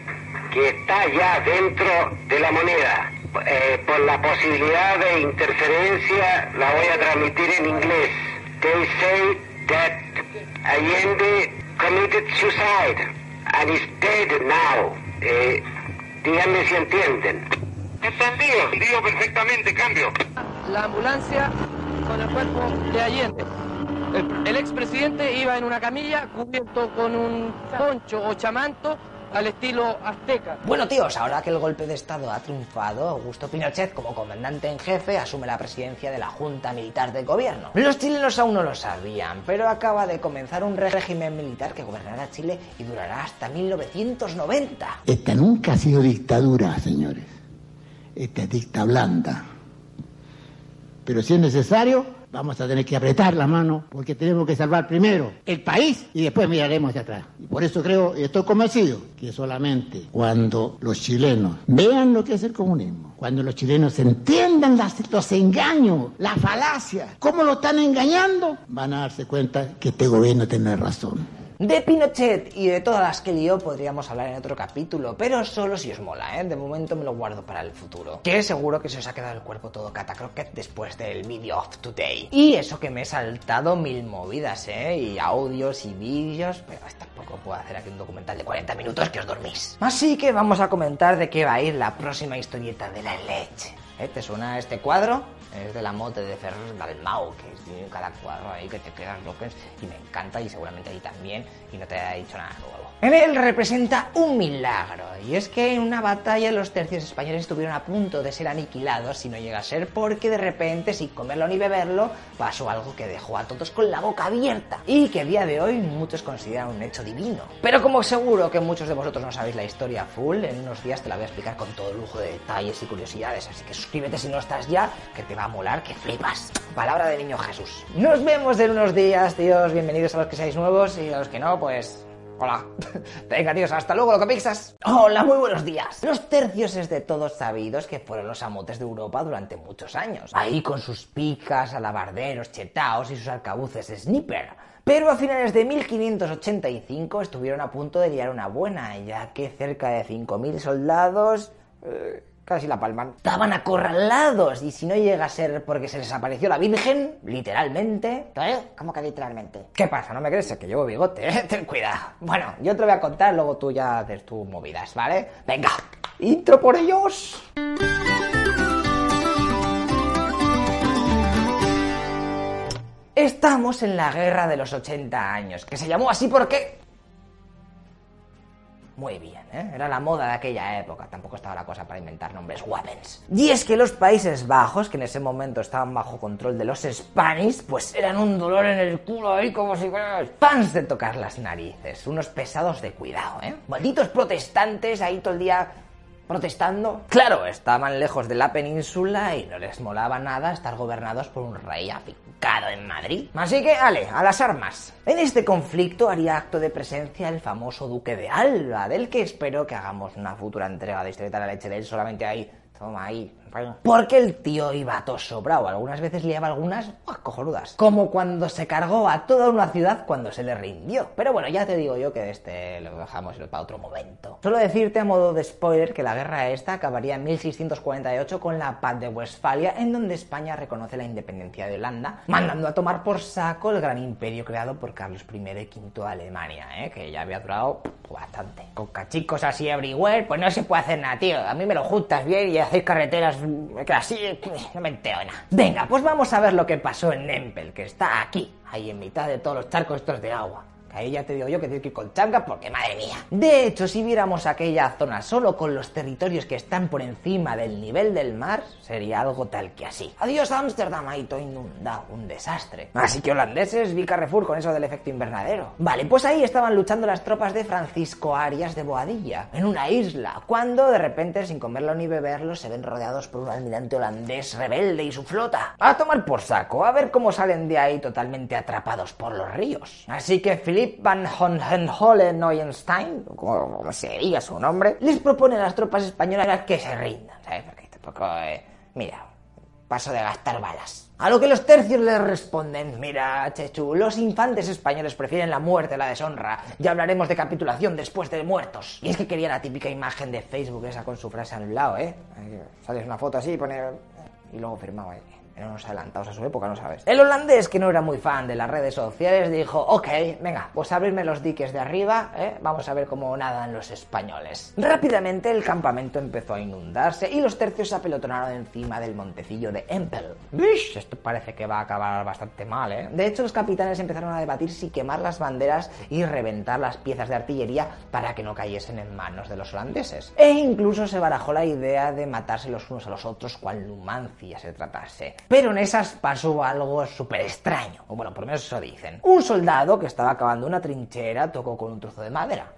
que está ya dentro de la moneda. Eh, por la posibilidad de interferencia la voy a transmitir en inglés. They say that Allende committed suicide and is dead now. Eh, díganme si entienden. Entendido, digo perfectamente, cambio. la ambulancia con el cuerpo de Allende. El, el expresidente iba en una camilla cubierto con un poncho o chamanto al estilo azteca. Bueno, tíos, ahora que el golpe de Estado ha triunfado, Augusto Pinochet, como comandante en jefe, asume la presidencia de la Junta Militar del Gobierno. Los chilenos aún no lo sabían, pero acaba de comenzar un régimen militar que gobernará Chile y durará hasta 1990. Esta nunca ha sido dictadura, señores. Esta es dicta blanda. Pero si es necesario, vamos a tener que apretar la mano porque tenemos que salvar primero el país y después miraremos hacia atrás. Y por eso creo y estoy convencido que solamente cuando los chilenos vean lo que es el comunismo, cuando los chilenos entiendan los engaños, las falacias, cómo lo están engañando, van a darse cuenta que este gobierno tiene razón. De Pinochet y de todas las que lió podríamos hablar en otro capítulo, pero solo si os mola, ¿eh? De momento me lo guardo para el futuro. Que seguro que se os ha quedado el cuerpo todo catacroquet después del video of today. Y eso que me he saltado mil movidas, ¿eh? Y audios y vídeos, pero tampoco puedo hacer aquí un documental de 40 minutos que os dormís. Así que vamos a comentar de qué va a ir la próxima historieta de la leche. ¿Eh? ¿Te suena este cuadro? Es de la mote de Ferrer Dalmau, que tiene cada cuadro ahí que te quedas locos y me encanta y seguramente ahí también y no te ha dicho nada. Él representa un milagro y es que en una batalla los tercios españoles estuvieron a punto de ser aniquilados si no llega a ser porque de repente sin comerlo ni beberlo pasó algo que dejó a todos con la boca abierta y que a día de hoy muchos consideran un hecho divino. Pero como seguro que muchos de vosotros no sabéis la historia full, en unos días te la voy a explicar con todo lujo de detalles y curiosidades, así que suscríbete si no estás ya, que te va a molar que flipas. Palabra de niño Jesús. Nos vemos en unos días, tíos. Bienvenidos a los que seáis nuevos y a los que no, pues. Hola. Venga, tíos, hasta luego, lo que pixas. Hola, muy buenos días. Los tercios es de todos sabidos que fueron los amotes de Europa durante muchos años. Ahí con sus picas, alabarderos, chetaos y sus arcabuces sniper. Pero a finales de 1585 estuvieron a punto de liar una buena, ya que cerca de 5.000 soldados... eh, casi la palman. Estaban acorralados y si no llega a ser porque se les apareció la Virgen, literalmente... ¿Eh? ¿Cómo que literalmente? ¿Qué pasa? ¿No me crees? Es que llevo bigote, ¿eh? Ten cuidado. Bueno, yo te lo voy a contar, luego tú ya haces tus movidas, ¿vale? Venga, intro por ellos. Estamos en la guerra de los 80 años, que se llamó así porque... Muy bien, ¿eh? Era la moda de aquella época, tampoco estaba la cosa para inventar nombres guapens. Y es que los Países Bajos, que en ese momento estaban bajo control de los Spanish, pues eran un dolor en el culo ahí como si fueran fans de tocar las narices, unos pesados de cuidado, ¿eh? Malditos protestantes ahí todo el día protestando. Claro, estaban lejos de la península y no les molaba nada estar gobernados por un rey en Madrid. Así que, ale, a las armas. En este conflicto haría acto de presencia el famoso duque de Alba, del que espero que hagamos una futura entrega de Historieta de la Leche de él solamente ahí. Toma ahí. Porque el tío iba todo sobrado. Algunas veces liaba algunas ¡buah, cojonudas. Como cuando se cargó a toda una ciudad cuando se le rindió. Pero bueno, ya te digo yo que este lo dejamos para otro momento. Solo decirte a modo de spoiler que la guerra esta acabaría en 1648 con la paz de Westfalia, en donde España reconoce la independencia de Holanda, mandando a tomar por saco el gran imperio creado por Carlos I y V de Alemania, ¿eh? que ya había durado bastante. Con cachicos así everywhere, pues no se puede hacer nada, tío. A mí me lo juntas bien y hacéis carreteras que así no me entero nada. Venga, pues vamos a ver lo que pasó en Nempel, que está aquí, ahí en mitad de todos los charcos estos de agua. Ahí ya te digo yo que tienes que con changa porque madre mía. De hecho, si viéramos aquella zona solo con los territorios que están por encima del nivel del mar, sería algo tal que así. Adiós Ámsterdam, ahí todo inundado, un desastre. Así que holandeses, vi Carrefour con eso del efecto invernadero. Vale, pues ahí estaban luchando las tropas de Francisco Arias de Boadilla, en una isla, cuando de repente, sin comerlo ni beberlo, se ven rodeados por un almirante holandés rebelde y su flota. A tomar por saco, a ver cómo salen de ahí totalmente atrapados por los ríos. Así que Philip van Hohenzollern-Neuenstein, como se diga su nombre, les propone a las tropas españolas que se rindan, ¿sabes? Porque tampoco, eh, mira, paso de gastar balas. A lo que los tercios les responden, mira, Chechu, los infantes españoles prefieren la muerte a la deshonra. Ya hablaremos de capitulación después de muertos. Y es que quería la típica imagen de Facebook esa con su frase al lado, ¿eh? Sales una foto así y pone... Y luego firmaba ahí. Eran unos adelantados a su época, no sabes. El holandés, que no era muy fan de las redes sociales, dijo, ok, venga, pues abrirme los diques de arriba, ¿eh? vamos a ver cómo nadan los españoles. Rápidamente el campamento empezó a inundarse y los tercios se apelotonaron encima del montecillo de Empel. ¡Bish! Esto parece que va a acabar bastante mal, ¿eh? De hecho, los capitanes empezaron a debatir si quemar las banderas y reventar las piezas de artillería para que no cayesen en manos de los holandeses. E incluso se barajó la idea de matarse los unos a los otros cual Numancia se tratase. Pero en esas pasó algo súper extraño. O bueno, por lo menos eso dicen. Un soldado que estaba acabando una trinchera tocó con un trozo de madera.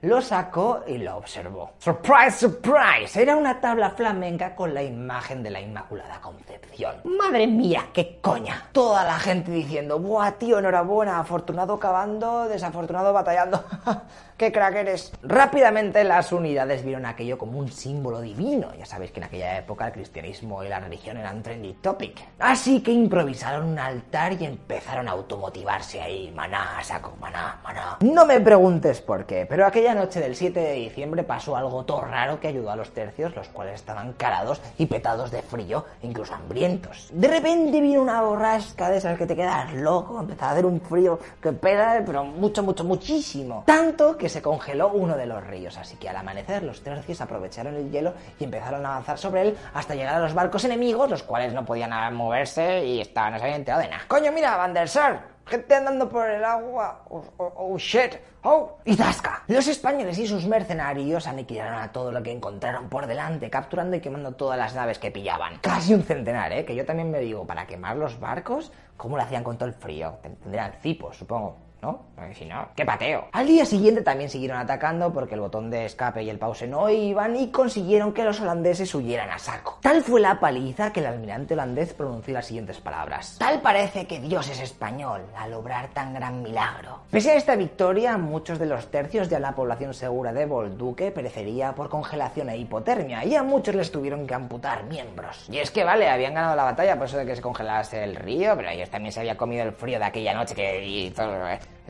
lo sacó y lo observó. ¡Surprise, surprise! Era una tabla flamenca con la imagen de la Inmaculada Concepción. ¡Madre mía, qué coña! Toda la gente diciendo, ¡buah, tío, enhorabuena! Afortunado cavando, desafortunado batallando. ¡Qué crack eres! Rápidamente las unidades vieron aquello como un símbolo divino. Ya sabéis que en aquella época el cristianismo y la religión eran trendy topic. Así que improvisaron un altar y empezaron a automotivarse ahí. Maná, saco, maná, maná. No me preguntes por qué, pero aquella noche del 7 de diciembre pasó algo todo raro que ayudó a los tercios, los cuales estaban calados y petados de frío, incluso hambrientos. De repente vino una borrasca de esas que te quedas loco, empezó a hacer un frío que pega, pero mucho, mucho, muchísimo. Tanto que se congeló uno de los ríos, así que al amanecer los tercios aprovecharon el hielo y empezaron a avanzar sobre él hasta llegar a los barcos enemigos, los cuales no podían moverse y estaban, no se habían enterado de nada. ¡Coño, mira, Van der Sar! Gente andando por el agua. Oh, oh, oh, shit. Oh. Y tasca. Los españoles y sus mercenarios aniquilaron a todo lo que encontraron por delante, capturando y quemando todas las naves que pillaban. Casi un centenar, ¿eh? Que yo también me digo, para quemar los barcos, ¿cómo lo hacían con todo el frío? Tendrían cipos, supongo. ¿No? Porque si no, ¡qué pateo! Al día siguiente también siguieron atacando porque el botón de escape y el pause no iban y consiguieron que los holandeses huyeran a saco. Tal fue la paliza que el almirante holandés pronunció las siguientes palabras. Tal parece que Dios es español al obrar tan gran milagro. Pese a esta victoria, muchos de los tercios de la población segura de Bolduque perecería por congelación e hipotermia y a muchos les tuvieron que amputar miembros. Y es que vale, habían ganado la batalla por eso de que se congelase el río, pero ellos también se había comido el frío de aquella noche que hizo...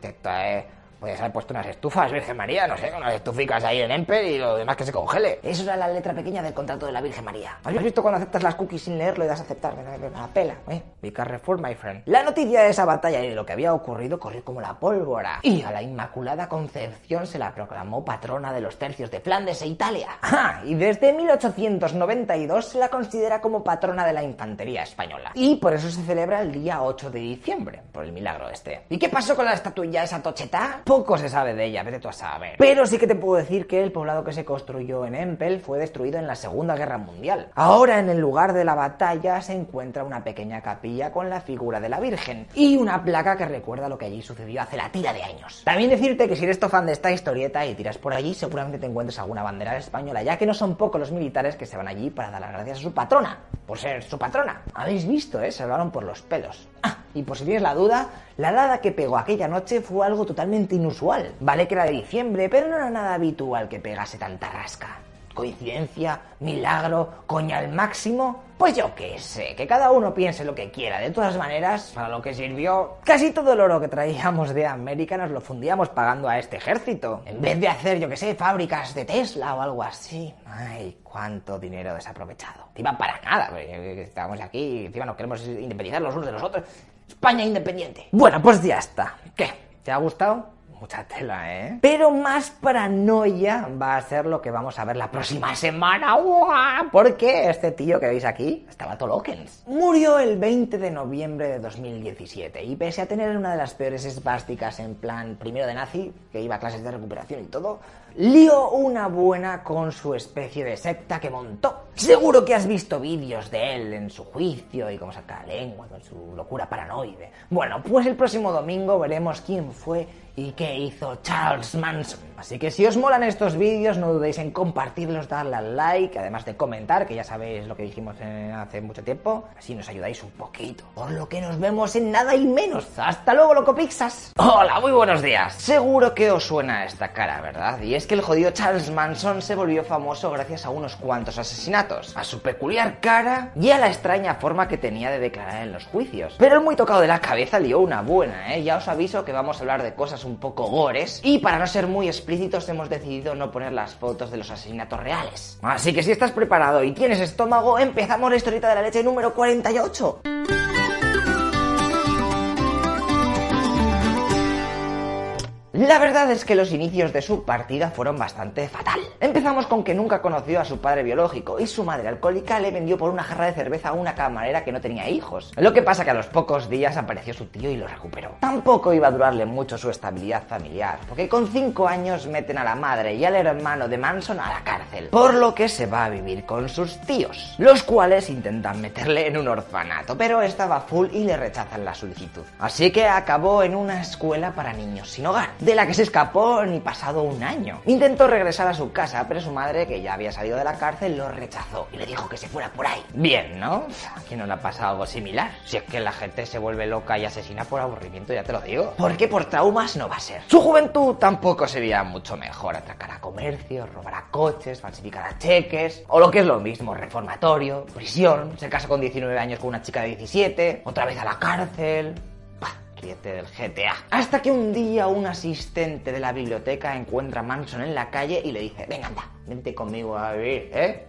Esto es... Podrías haber puesto unas estufas, Virgen María, no sé, unas estuficas ahí en Emper y lo demás que se congele. Eso era la letra pequeña del contrato de la Virgen María. ¿Has visto cuando aceptas las cookies sin leerlo y das a aceptar? Me la pela, ¿eh? Carrefour, my friend. La noticia de esa batalla y de lo que había ocurrido corrió como la pólvora. Y a la Inmaculada Concepción se la proclamó patrona de los tercios de Flandes e Italia. ¡Ah! Y desde 1892 se la considera como patrona de la infantería española. Y por eso se celebra el día 8 de diciembre, por el milagro este. ¿Y qué pasó con la estatuilla esa tocheta? Poco se sabe de ella, vete tú a saber. Pero sí que te puedo decir que el poblado que se construyó en Empel fue destruido en la Segunda Guerra Mundial. Ahora en el lugar de la batalla se encuentra una pequeña capilla con la figura de la Virgen y una placa que recuerda lo que allí sucedió hace la tira de años. También decirte que si eres fan de esta historieta y tiras por allí, seguramente te encuentres alguna bandera española, ya que no son pocos los militares que se van allí para dar las gracias a su patrona, por ser su patrona. Habéis visto, ¿eh? Se hablaron por los pelos. Ah, y por si tienes la duda, la dada que pegó aquella noche fue algo totalmente inusual. Vale que era de diciembre, pero no era nada habitual que pegase tanta rasca. ¿Coincidencia? ¿Milagro? ¿Coña al máximo? Pues yo qué sé, que cada uno piense lo que quiera. De todas maneras, para lo que sirvió, casi todo el oro que traíamos de América nos lo fundíamos pagando a este ejército. En vez de hacer, yo qué sé, fábricas de Tesla o algo así. Ay, cuánto dinero desaprovechado. Encima para nada, estamos aquí encima nos queremos independizar los unos de los otros. España independiente. Bueno, pues ya está. ¿Qué? ¿Te ha gustado? Mucha tela, ¿eh? Pero más paranoia va a ser lo que vamos a ver la próxima semana. ¡Uah! Porque este tío que veis aquí estaba todo loquens. Murió el 20 de noviembre de 2017 y pese a tener una de las peores esvásticas en plan primero de nazi, que iba a clases de recuperación y todo, lió una buena con su especie de secta que montó. Seguro que has visto vídeos de él en su juicio y cómo saca la lengua con su locura paranoide. Bueno, pues el próximo domingo veremos quién fue y qué hizo Charles Manson. Así que si os molan estos vídeos, no dudéis en compartirlos, darle al like, además de comentar, que ya sabéis lo que dijimos hace mucho tiempo. Así nos ayudáis un poquito. Por lo que nos vemos en nada y menos. Hasta luego, loco Pixas. Hola, muy buenos días. Seguro que os suena esta cara, ¿verdad? Y es que el jodido Charles Manson se volvió famoso gracias a unos cuantos asesinatos, a su peculiar cara y a la extraña forma que tenía de declarar en los juicios. Pero el muy tocado de la cabeza lió una buena, ¿eh? Ya os aviso que vamos a hablar de cosas un poco gores y para no ser muy explícitos hemos decidido no poner las fotos de los asesinatos reales. Así que si estás preparado y tienes estómago, empezamos la historieta de la leche número 48. La verdad es que los inicios de su partida fueron bastante fatal. Empezamos con que nunca conoció a su padre biológico y su madre alcohólica le vendió por una jarra de cerveza a una camarera que no tenía hijos. Lo que pasa que a los pocos días apareció su tío y lo recuperó. Tampoco iba a durarle mucho su estabilidad familiar, porque con 5 años meten a la madre y al hermano de Manson a la cárcel, por lo que se va a vivir con sus tíos, los cuales intentan meterle en un orfanato, pero estaba full y le rechazan la solicitud. Así que acabó en una escuela para niños sin hogar de la que se escapó ni pasado un año. Intentó regresar a su casa, pero su madre, que ya había salido de la cárcel, lo rechazó y le dijo que se fuera por ahí. Bien, ¿no? ¿A quién no le ha pasado algo similar? Si es que la gente se vuelve loca y asesina por aburrimiento, ya te lo digo. Porque por traumas no va a ser. Su juventud tampoco sería mucho mejor. Atracar a comercio, robar a coches, falsificar a cheques, o lo que es lo mismo, reformatorio, prisión, se casa con 19 años con una chica de 17, otra vez a la cárcel. Del GTA. Hasta que un día un asistente de la biblioteca encuentra a Manson en la calle y le dice, venga, anda, vente conmigo a vivir, ¿eh?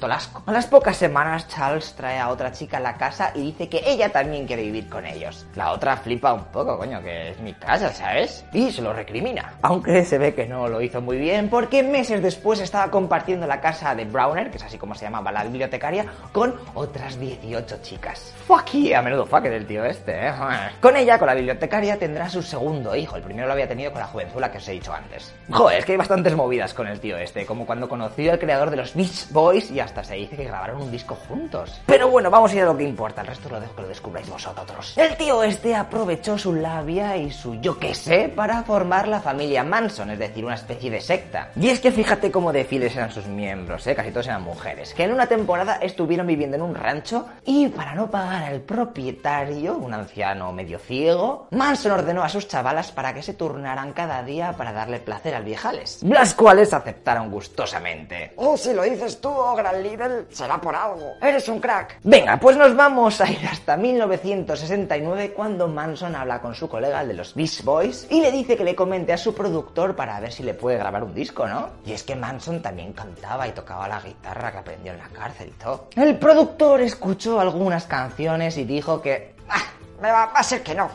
Tolasco. A las pocas semanas, Charles trae a otra chica a la casa y dice que ella también quiere vivir con ellos. La otra flipa un poco, coño, que es mi casa, ¿sabes? Y se lo recrimina. Aunque se ve que no lo hizo muy bien porque meses después estaba compartiendo la casa de Browner, que es así como se llamaba la bibliotecaria, con otras 18 chicas. Fuck yeah, a menudo fuck del tío este, ¿eh? Con ella, con la bibliotecaria, tendrá su segundo hijo. El primero lo había tenido con la jovenzuela que os he dicho antes. Joder, es que hay bastantes movidas con el tío este, como cuando conoció al creador de los Beach Boys y hasta se dice que grabaron un disco juntos. Pero bueno, vamos a ir a lo que importa, el resto lo dejo que lo descubráis vosotros. El tío este aprovechó su labia y su yo qué sé para formar la familia Manson, es decir, una especie de secta. Y es que fíjate cómo de fieles eran sus miembros, ¿eh? casi todos eran mujeres, que en una temporada estuvieron viviendo en un rancho y para no pagar al propietario, un anciano medio ciego, Manson ordenó a sus chavalas para que se turnaran cada día para darle placer al viejales, las cuales aceptaron gustosamente. Oh, si lo dices tú, gran líder, será por algo. Eres un crack. Venga, pues nos vamos a ir hasta 1969 cuando Manson habla con su colega, el de los Beast Boys, y le dice que le comente a su productor para ver si le puede grabar un disco, ¿no? Y es que Manson también cantaba y tocaba la guitarra que aprendió en la cárcel y todo. El productor escuchó algunas canciones y dijo que... Ah, me va, a ser que no.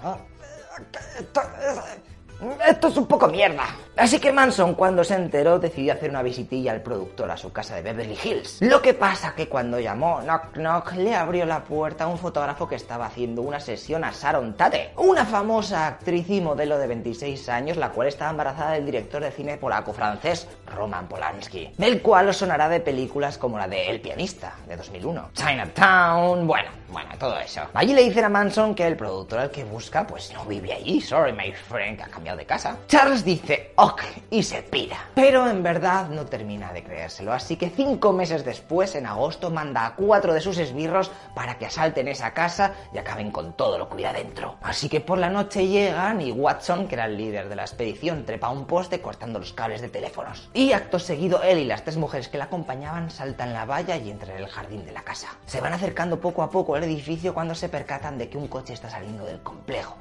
Esto es un poco mierda. Así que Manson, cuando se enteró, decidió hacer una visitilla al productor a su casa de Beverly Hills. Lo que pasa que cuando llamó Knock Knock, le abrió la puerta a un fotógrafo que estaba haciendo una sesión a Sharon Tate, una famosa actriz y modelo de 26 años, la cual estaba embarazada del director de cine polaco-francés Roman Polanski, del cual os sonará de películas como la de El pianista, de 2001, Chinatown, bueno, bueno, todo eso. Allí le dicen a Manson que el productor al que busca, pues no vive allí, sorry my friend, que ha cambiado de casa. Charles dice, y se pira. Pero en verdad no termina de creérselo, así que cinco meses después, en agosto, manda a cuatro de sus esbirros para que asalten esa casa y acaben con todo lo que hubiera dentro. Así que por la noche llegan y Watson, que era el líder de la expedición, trepa a un poste cortando los cables de teléfonos. Y acto seguido, él y las tres mujeres que la acompañaban saltan la valla y entran en el jardín de la casa. Se van acercando poco a poco al edificio cuando se percatan de que un coche está saliendo del complejo.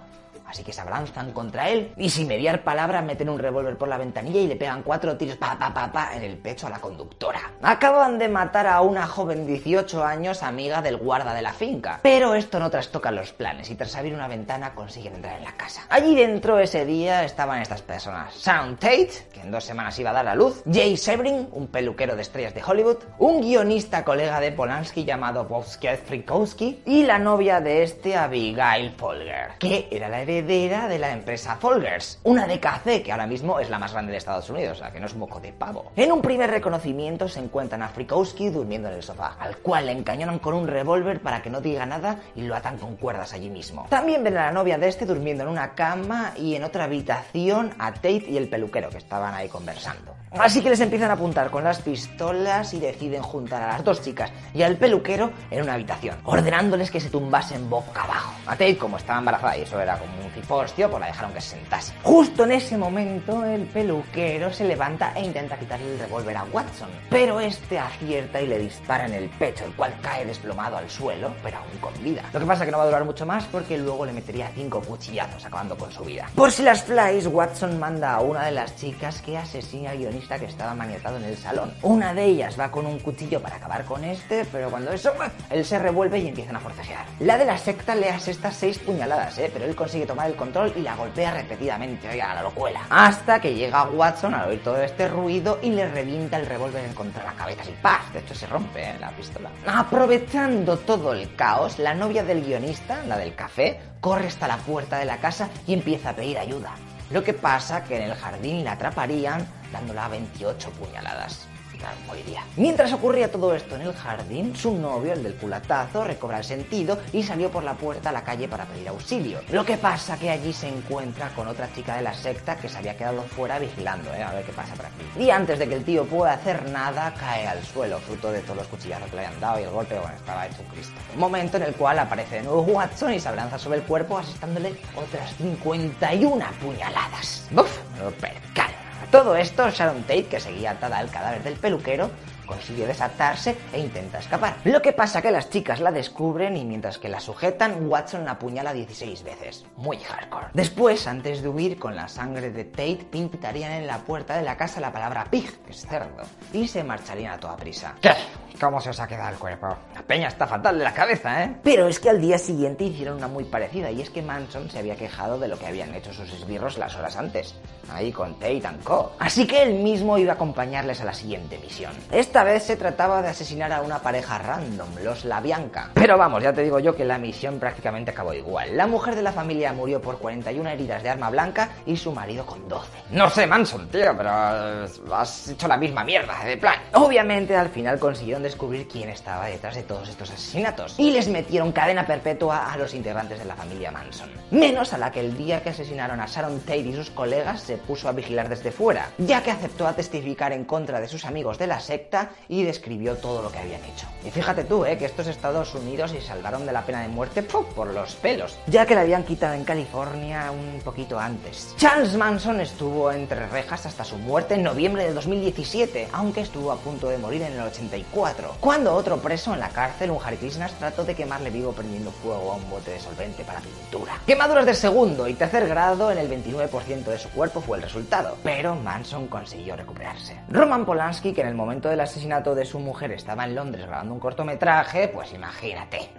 Así que se abalanzan contra él y sin mediar palabra meten un revólver por la ventanilla y le pegan cuatro tiros pa pa pa pa en el pecho a la conductora. Acaban de matar a una joven de 18 años amiga del guarda de la finca. Pero esto no trastoca los planes y tras abrir una ventana consiguen entrar en la casa. Allí dentro ese día estaban estas personas. Sound Tate, que en dos semanas iba a dar a luz, Jay Sebring, un peluquero de estrellas de Hollywood, un guionista colega de Polanski llamado Wojciech Frykowski y la novia de este Abigail Folger, que era la heredera de la empresa Folgers, una café que ahora mismo es la más grande de Estados Unidos, o sea que no es moco de pavo. En un primer reconocimiento se encuentran a Frykowski durmiendo en el sofá, al cual le encañonan con un revólver para que no diga nada y lo atan con cuerdas allí mismo. También ven a la novia de este durmiendo en una cama y en otra habitación a Tate y el peluquero que estaban ahí conversando. Así que les empiezan a apuntar con las pistolas y deciden juntar a las dos chicas y al peluquero en una habitación, ordenándoles que se tumbasen boca abajo. A Tate, como estaba embarazada y eso era como un cipostio, pues la dejaron que se sentase. Justo en ese momento, el peluquero se levanta e intenta quitarle el revólver a Watson, pero este acierta y le dispara en el pecho, el cual cae desplomado al suelo, pero aún con vida. Lo que pasa que no va a durar mucho más porque luego le metería cinco cuchillazos acabando con su vida. Por si las flies, Watson manda a una de las chicas que asesina al guionista que estaba maniatado en el salón. Una de ellas va con un cuchillo para acabar con este, pero cuando eso, él se revuelve y empiezan a forcejear. La de la secta le asesta seis puñaladas, ¿eh? pero él consigue el control y la golpea repetidamente, a la locuela. Hasta que llega Watson al oír todo este ruido y le revienta el revólver en contra la cabeza, así ¡paz! De hecho se rompe ¿eh? la pistola. Aprovechando todo el caos, la novia del guionista, la del café, corre hasta la puerta de la casa y empieza a pedir ayuda. Lo que pasa que en el jardín la atraparían dándola 28 puñaladas. Mientras ocurría todo esto en el jardín, su novio, el del culatazo, recobra el sentido y salió por la puerta a la calle para pedir auxilio. Lo que pasa que allí se encuentra con otra chica de la secta que se había quedado fuera vigilando, ¿eh? a ver qué pasa por aquí. Y antes de que el tío pueda hacer nada, cae al suelo, fruto de todos los cuchillazos que le habían dado y el golpe, bueno, estaba hecho un Cristo. Momento en el cual aparece de nuevo Watson y se abalanza sobre el cuerpo asestándole otras 51 puñaladas. ¡Buf! Me lo percal. Todo esto, Sharon Tate, que seguía atada al cadáver del peluquero, consigue desatarse e intenta escapar. Lo que pasa que las chicas la descubren y mientras que la sujetan, Watson la apuñala 16 veces. Muy hardcore. Después, antes de huir con la sangre de Tate, pintarían en la puerta de la casa la palabra pig, que es cerdo, y se marcharían a toda prisa. ¿Qué? ¿Cómo se os ha quedado el cuerpo? La peña está fatal de la cabeza, ¿eh? Pero es que al día siguiente hicieron una muy parecida y es que Manson se había quejado de lo que habían hecho sus esbirros las horas antes, ahí con Tate and Co. Así que él mismo iba a acompañarles a la siguiente misión. Esta vez se trataba de asesinar a una pareja random, los La Bianca. Pero vamos, ya te digo yo que la misión prácticamente acabó igual. La mujer de la familia murió por 41 heridas de arma blanca y su marido con 12. No sé, Manson, tío, pero has hecho la misma mierda de plan. Obviamente al final consiguieron descubrir quién estaba detrás de todos estos asesinatos y les metieron cadena perpetua a los integrantes de la familia Manson. Menos a la que el día que asesinaron a Sharon Tate y sus colegas se puso a vigilar desde fuera, ya que aceptó a testificar en contra de sus amigos de la secta y describió todo lo que habían hecho. Y fíjate tú, eh, que estos Estados Unidos se salvaron de la pena de muerte por los pelos, ya que la habían quitado en California un poquito antes. Charles Manson estuvo entre rejas hasta su muerte en noviembre de 2017, aunque estuvo a punto de morir en el 84, cuando otro preso en la cárcel, un Hare Krishnas, trató de quemarle vivo prendiendo fuego a un bote de solvente para pintura. Quemaduras de segundo y tercer grado en el 29% de su cuerpo fue el resultado, pero Manson consiguió recuperarse. Roman Polanski, que en el momento del asesinato de su mujer estaba en Londres grabando un cortometraje, pues imagínate.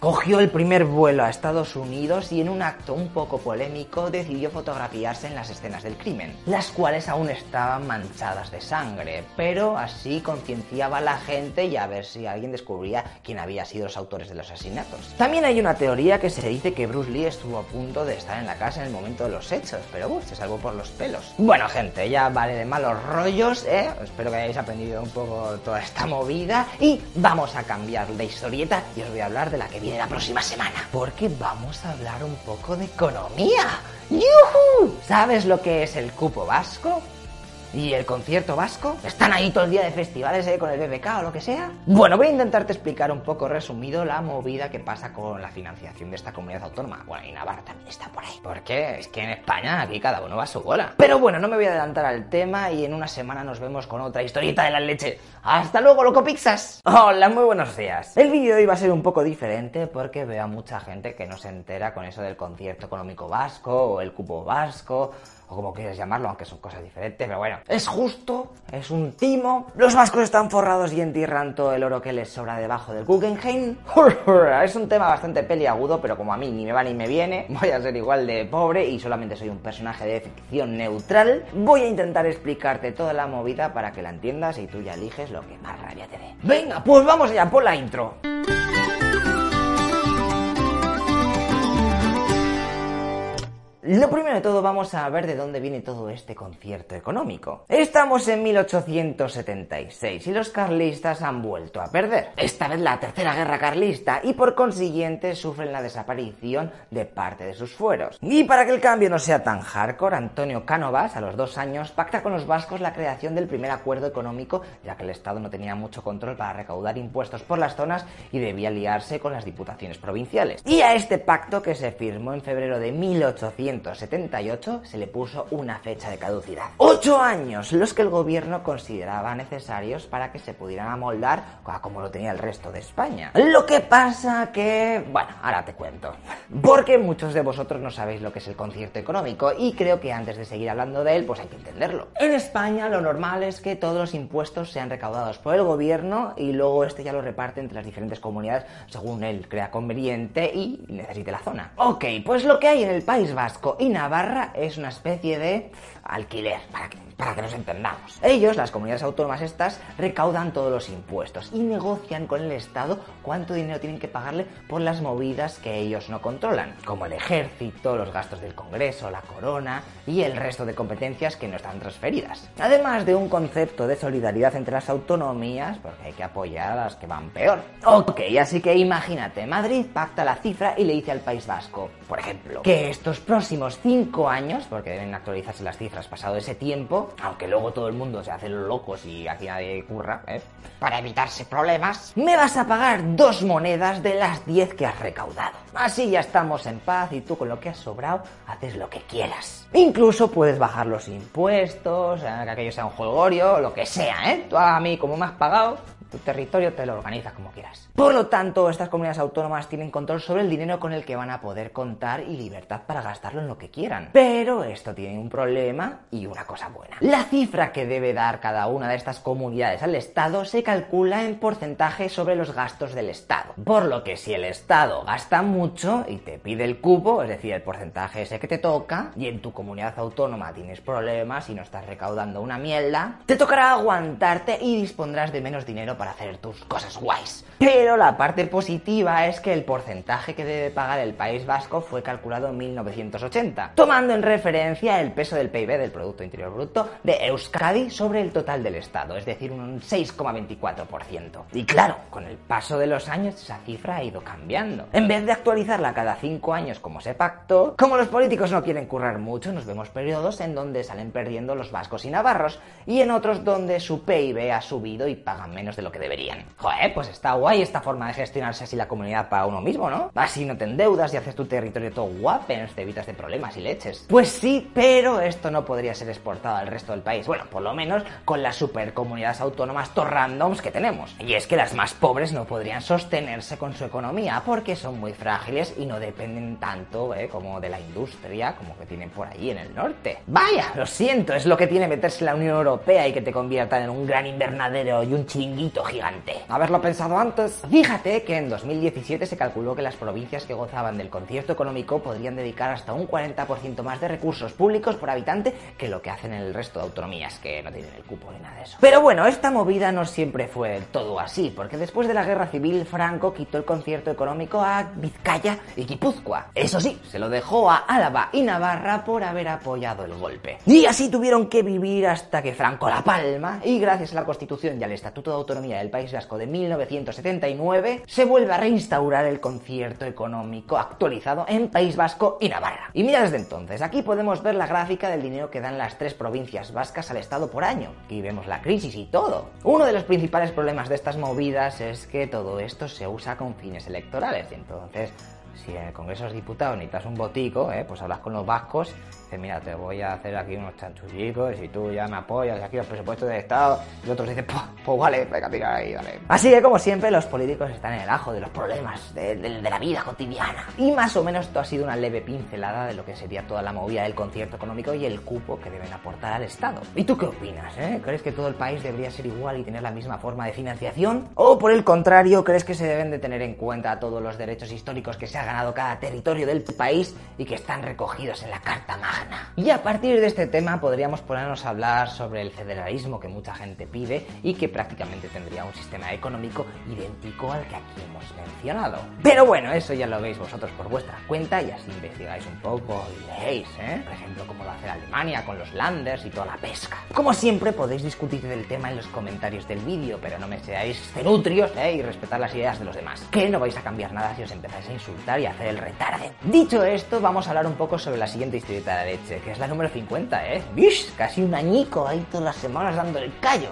Cogió el primer vuelo a Estados Unidos y en un acto un poco polémico decidió fotografiarse en las escenas del crimen, las cuales aún estaban manchadas de sangre, pero así concienciaba a la gente y a ver si alguien descubría quién había sido los autores de los asesinatos. También hay una teoría que se dice que Bruce Lee estuvo a punto de estar en la casa en el momento de los hechos, pero uh, se salvó por los pelos. Bueno, gente, ya vale de malos rollos, ¿eh? Espero que hayáis aprendido un poco toda esta movida y vamos a cambiar de historieta y os voy a hablar de la que viene la próxima semana, porque vamos a hablar un poco de economía. ¡Yuhu! ¿Sabes lo que es el cupo vasco? ¿Y el concierto vasco? ¿Están ahí todo el día de festivales eh, con el BBK o lo que sea? Bueno, voy a intentarte explicar un poco resumido la movida que pasa con la financiación de esta comunidad autónoma. Bueno, y Navarra también está por ahí. Porque es que en España aquí cada uno va a su bola. Pero bueno, no me voy a adelantar al tema y en una semana nos vemos con otra historieta de la leche. ¡Hasta luego, loco Pixas! Hola, muy buenos días. El vídeo de hoy va a ser un poco diferente porque veo a mucha gente que no se entera con eso del concierto económico vasco o el cupo vasco o como quieras llamarlo, aunque son cosas diferentes, pero bueno, es justo, es un timo. Los vascos están forrados y entierran todo el oro que les sobra debajo del Guggenheim. Es un tema bastante peliagudo, pero como a mí ni me va ni me viene, voy a ser igual de pobre y solamente soy un personaje de ficción neutral. Voy a intentar explicarte toda la movida para que la entiendas y tú ya eliges lo que más rabia te dé. Venga, pues vamos allá, por la intro. Lo todo vamos a ver de dónde viene todo este concierto económico. Estamos en 1876 y los carlistas han vuelto a perder. Esta vez la tercera guerra carlista y por consiguiente sufren la desaparición de parte de sus fueros. Y para que el cambio no sea tan hardcore, Antonio Cánovas a los dos años pacta con los vascos la creación del primer acuerdo económico ya que el Estado no tenía mucho control para recaudar impuestos por las zonas y debía liarse con las diputaciones provinciales. Y a este pacto que se firmó en febrero de 1800 1978 se le puso una fecha de caducidad. Ocho años, los que el gobierno consideraba necesarios para que se pudieran amoldar a como lo tenía el resto de España. Lo que pasa que... Bueno, ahora te cuento. Porque muchos de vosotros no sabéis lo que es el concierto económico y creo que antes de seguir hablando de él, pues hay que entenderlo. En España lo normal es que todos los impuestos sean recaudados por el gobierno y luego este ya lo reparte entre las diferentes comunidades según él crea conveniente y necesite la zona. Ok, pues lo que hay en el País Vasco y Navarra es una especie de alquiler, para para que nos entendamos. Ellos, las comunidades autónomas estas, recaudan todos los impuestos y negocian con el Estado cuánto dinero tienen que pagarle por las movidas que ellos no controlan, como el ejército, los gastos del Congreso, la corona y el resto de competencias que no están transferidas. Además de un concepto de solidaridad entre las autonomías, porque hay que apoyar a las que van peor. Ok, así que imagínate, Madrid pacta la cifra y le dice al País Vasco, por ejemplo, que estos próximos cinco años, porque deben actualizarse las cifras pasado ese tiempo, aunque luego todo el mundo se hace los locos y aquí nadie curra, ¿eh? para evitarse problemas, me vas a pagar dos monedas de las diez que has recaudado. Así ya estamos en paz y tú con lo que has sobrado haces lo que quieras. Incluso puedes bajar los impuestos, que aquello sea un jolgorio, lo que sea, ¿eh? Tú a mí como me has pagado, tu territorio te lo organizas como quieras. Por lo tanto, estas comunidades autónomas tienen control sobre el dinero con el que van a poder contar y libertad para gastarlo en lo que quieran. Pero esto tiene un problema y una cosa buena. La cifra que debe dar cada una de estas comunidades al Estado se calcula en porcentaje sobre los gastos del Estado. Por lo que si el Estado gasta mucho y te pide el cupo, es decir, el porcentaje ese que te toca, y en tu comunidad autónoma tienes problemas y no estás recaudando una mierda, te tocará aguantarte y dispondrás de menos dinero para hacer tus cosas guays. Pero la parte positiva es que el porcentaje que debe pagar el País Vasco fue calculado en 1980, tomando en referencia el peso del PIB del Producto Interior Bruto de Euskadi sobre el total del Estado, es decir, un 6,24%. Y claro, con el paso de los años esa cifra ha ido cambiando. En vez de actualizarla cada 5 años como se pactó, como los políticos no quieren currar mucho, nos vemos periodos en donde salen perdiendo los vascos y navarros y en otros donde su PIB ha subido y pagan menos de lo que deberían. Joder, pues está guay esta forma de gestionarse así la comunidad para uno mismo, ¿no? Así no te endeudas y haces tu territorio todo guapens, te evitas de problemas y leches. Pues sí, pero esto no podría ser exportado al resto del país. Bueno, por lo menos con las supercomunidades autónomas randoms que tenemos. Y es que las más pobres no podrían sostenerse con su economía porque son muy frágiles y no dependen tanto ¿eh? como de la industria como que tienen por ahí en el norte. Vaya, lo siento, es lo que tiene meterse la Unión Europea y que te conviertan en un gran invernadero y un chiringuito gigante. Haberlo pensado antes. Fíjate que en 2017 se calculó que las provincias que gozaban del concierto económico podrían dedicar hasta un 40% más de recursos públicos por habitante que lo que hacen en el resto de autonomías que no tienen el cupo ni nada de eso. Pero bueno, esta movida no siempre fue todo así, porque después de la guerra civil Franco quitó el concierto económico a Vizcaya y Guipúzcoa. Eso sí, se lo dejó a Álava y Navarra por haber apoyado el golpe. Y así tuvieron que vivir hasta que Franco la palma y gracias a la Constitución y al Estatuto de Autonomía del País Vasco de 1979 se vuelve a reinstaurar el concierto económico actualizado en País Vasco y Navarra. Y mira desde entonces, aquí podemos ver la gráfica del dinero que dan las tres provincias vascas al Estado por año. Aquí vemos la crisis y todo. Uno de los principales problemas de estas movidas es que todo esto se usa con fines electorales. Y entonces, si en el Congreso de Diputados necesitas un botico, ¿eh? pues hablas con los vascos, dices, mira, te voy a hacer aquí unos chanchullicos, y tú ya me apoyas aquí los presupuestos del Estado, y otros dicen, pues, pues vale, venga, tira ahí, dale. Así que, como siempre, los políticos están en el ajo de los problemas de la vida cotidiana. Y más o menos esto ha sido una leve pincelada de lo que sería toda la movida del concierto económico y el cupo que deben aportar al Estado. ¿Y tú qué opinas, eh? ¿Crees que todo el país debería ser igual y tener la misma forma de financiación? ¿O por el contrario, crees que se deben de tener en cuenta todos los derechos históricos que se ha ganado cada territorio del país y que están recogidos en la Carta Magna? Y a partir de este tema podríamos ponernos a hablar sobre el federalismo que mucha gente pide y que prácticamente tendría un sistema económico idéntico al que aquí hemos mencionado. Pero bueno, eso ya lo veis vosotros por vuestra cuenta y así investigáis un poco y leéis, ¿eh? Por ejemplo, cómo lo hace Alemania con los landers y toda la pesca. Como siempre, podéis discutir del tema en los comentarios del vídeo, pero no me seáis cenutrios, ¿eh? Y respetar las ideas de los demás. Que no vais a cambiar nada si os empezáis a insultar y a hacer el retarde. Dicho esto, vamos a hablar un poco sobre la siguiente historieta de leche, que es la número 50, ¿eh? ¡Bish! Casi un añico ahí todas las semanas dando el callo.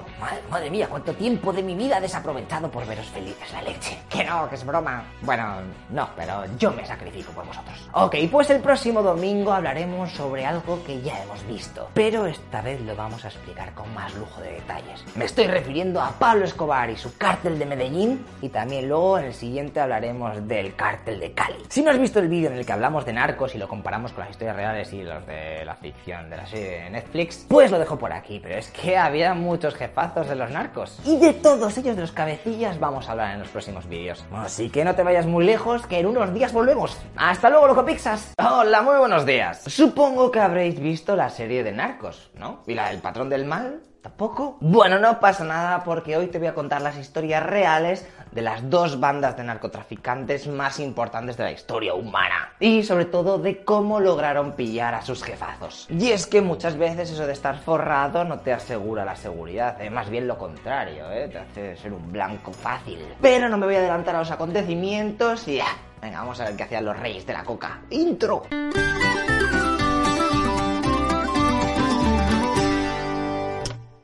Madre, mía, cuánto tiempo de mi vida desaprovechado por veros felices la leche. Que no, que es broma. Bueno, no, pero yo me sacrifico por vosotros. Ok, pues el próximo domingo hablaremos sobre algo que ya hemos visto, pero esta vez lo vamos a explicar con más lujo de detalles. Me estoy refiriendo a Pablo Escobar y su cártel de Medellín y también luego en el siguiente hablaremos del cártel de Cali. Si no has visto el vídeo en el que hablamos de narcos y lo comparamos con las historias reales y los de la ficción de la serie de Netflix, pues lo dejo por aquí, pero es que había muchos jefazos de los narcos. Y de todos ellos de los cabecillas vamos a hablar en los próximos vídeos. Así que no te vayas muy lejos, que en unos días volvemos. Hasta luego, loco Pixas. Hola, muy buenos días. Supongo que habréis visto la serie de narcos, ¿no? ¿Y la del patrón del mal? ¿Tampoco? Bueno, no pasa nada porque hoy te voy a contar las historias reales de las dos bandas de narcotraficantes más importantes de la historia humana. Y sobre todo de cómo lograron pillar a sus jefazos. Y es que muchas veces eso de estar forrado no te asegura la seguridad, eh, más bien lo contrario, ¿eh? te hace ser un blanco fácil. Pero no me voy a adelantar a los acontecimientos y ya. Venga, vamos a ver qué hacían los reyes de la coca. Intro.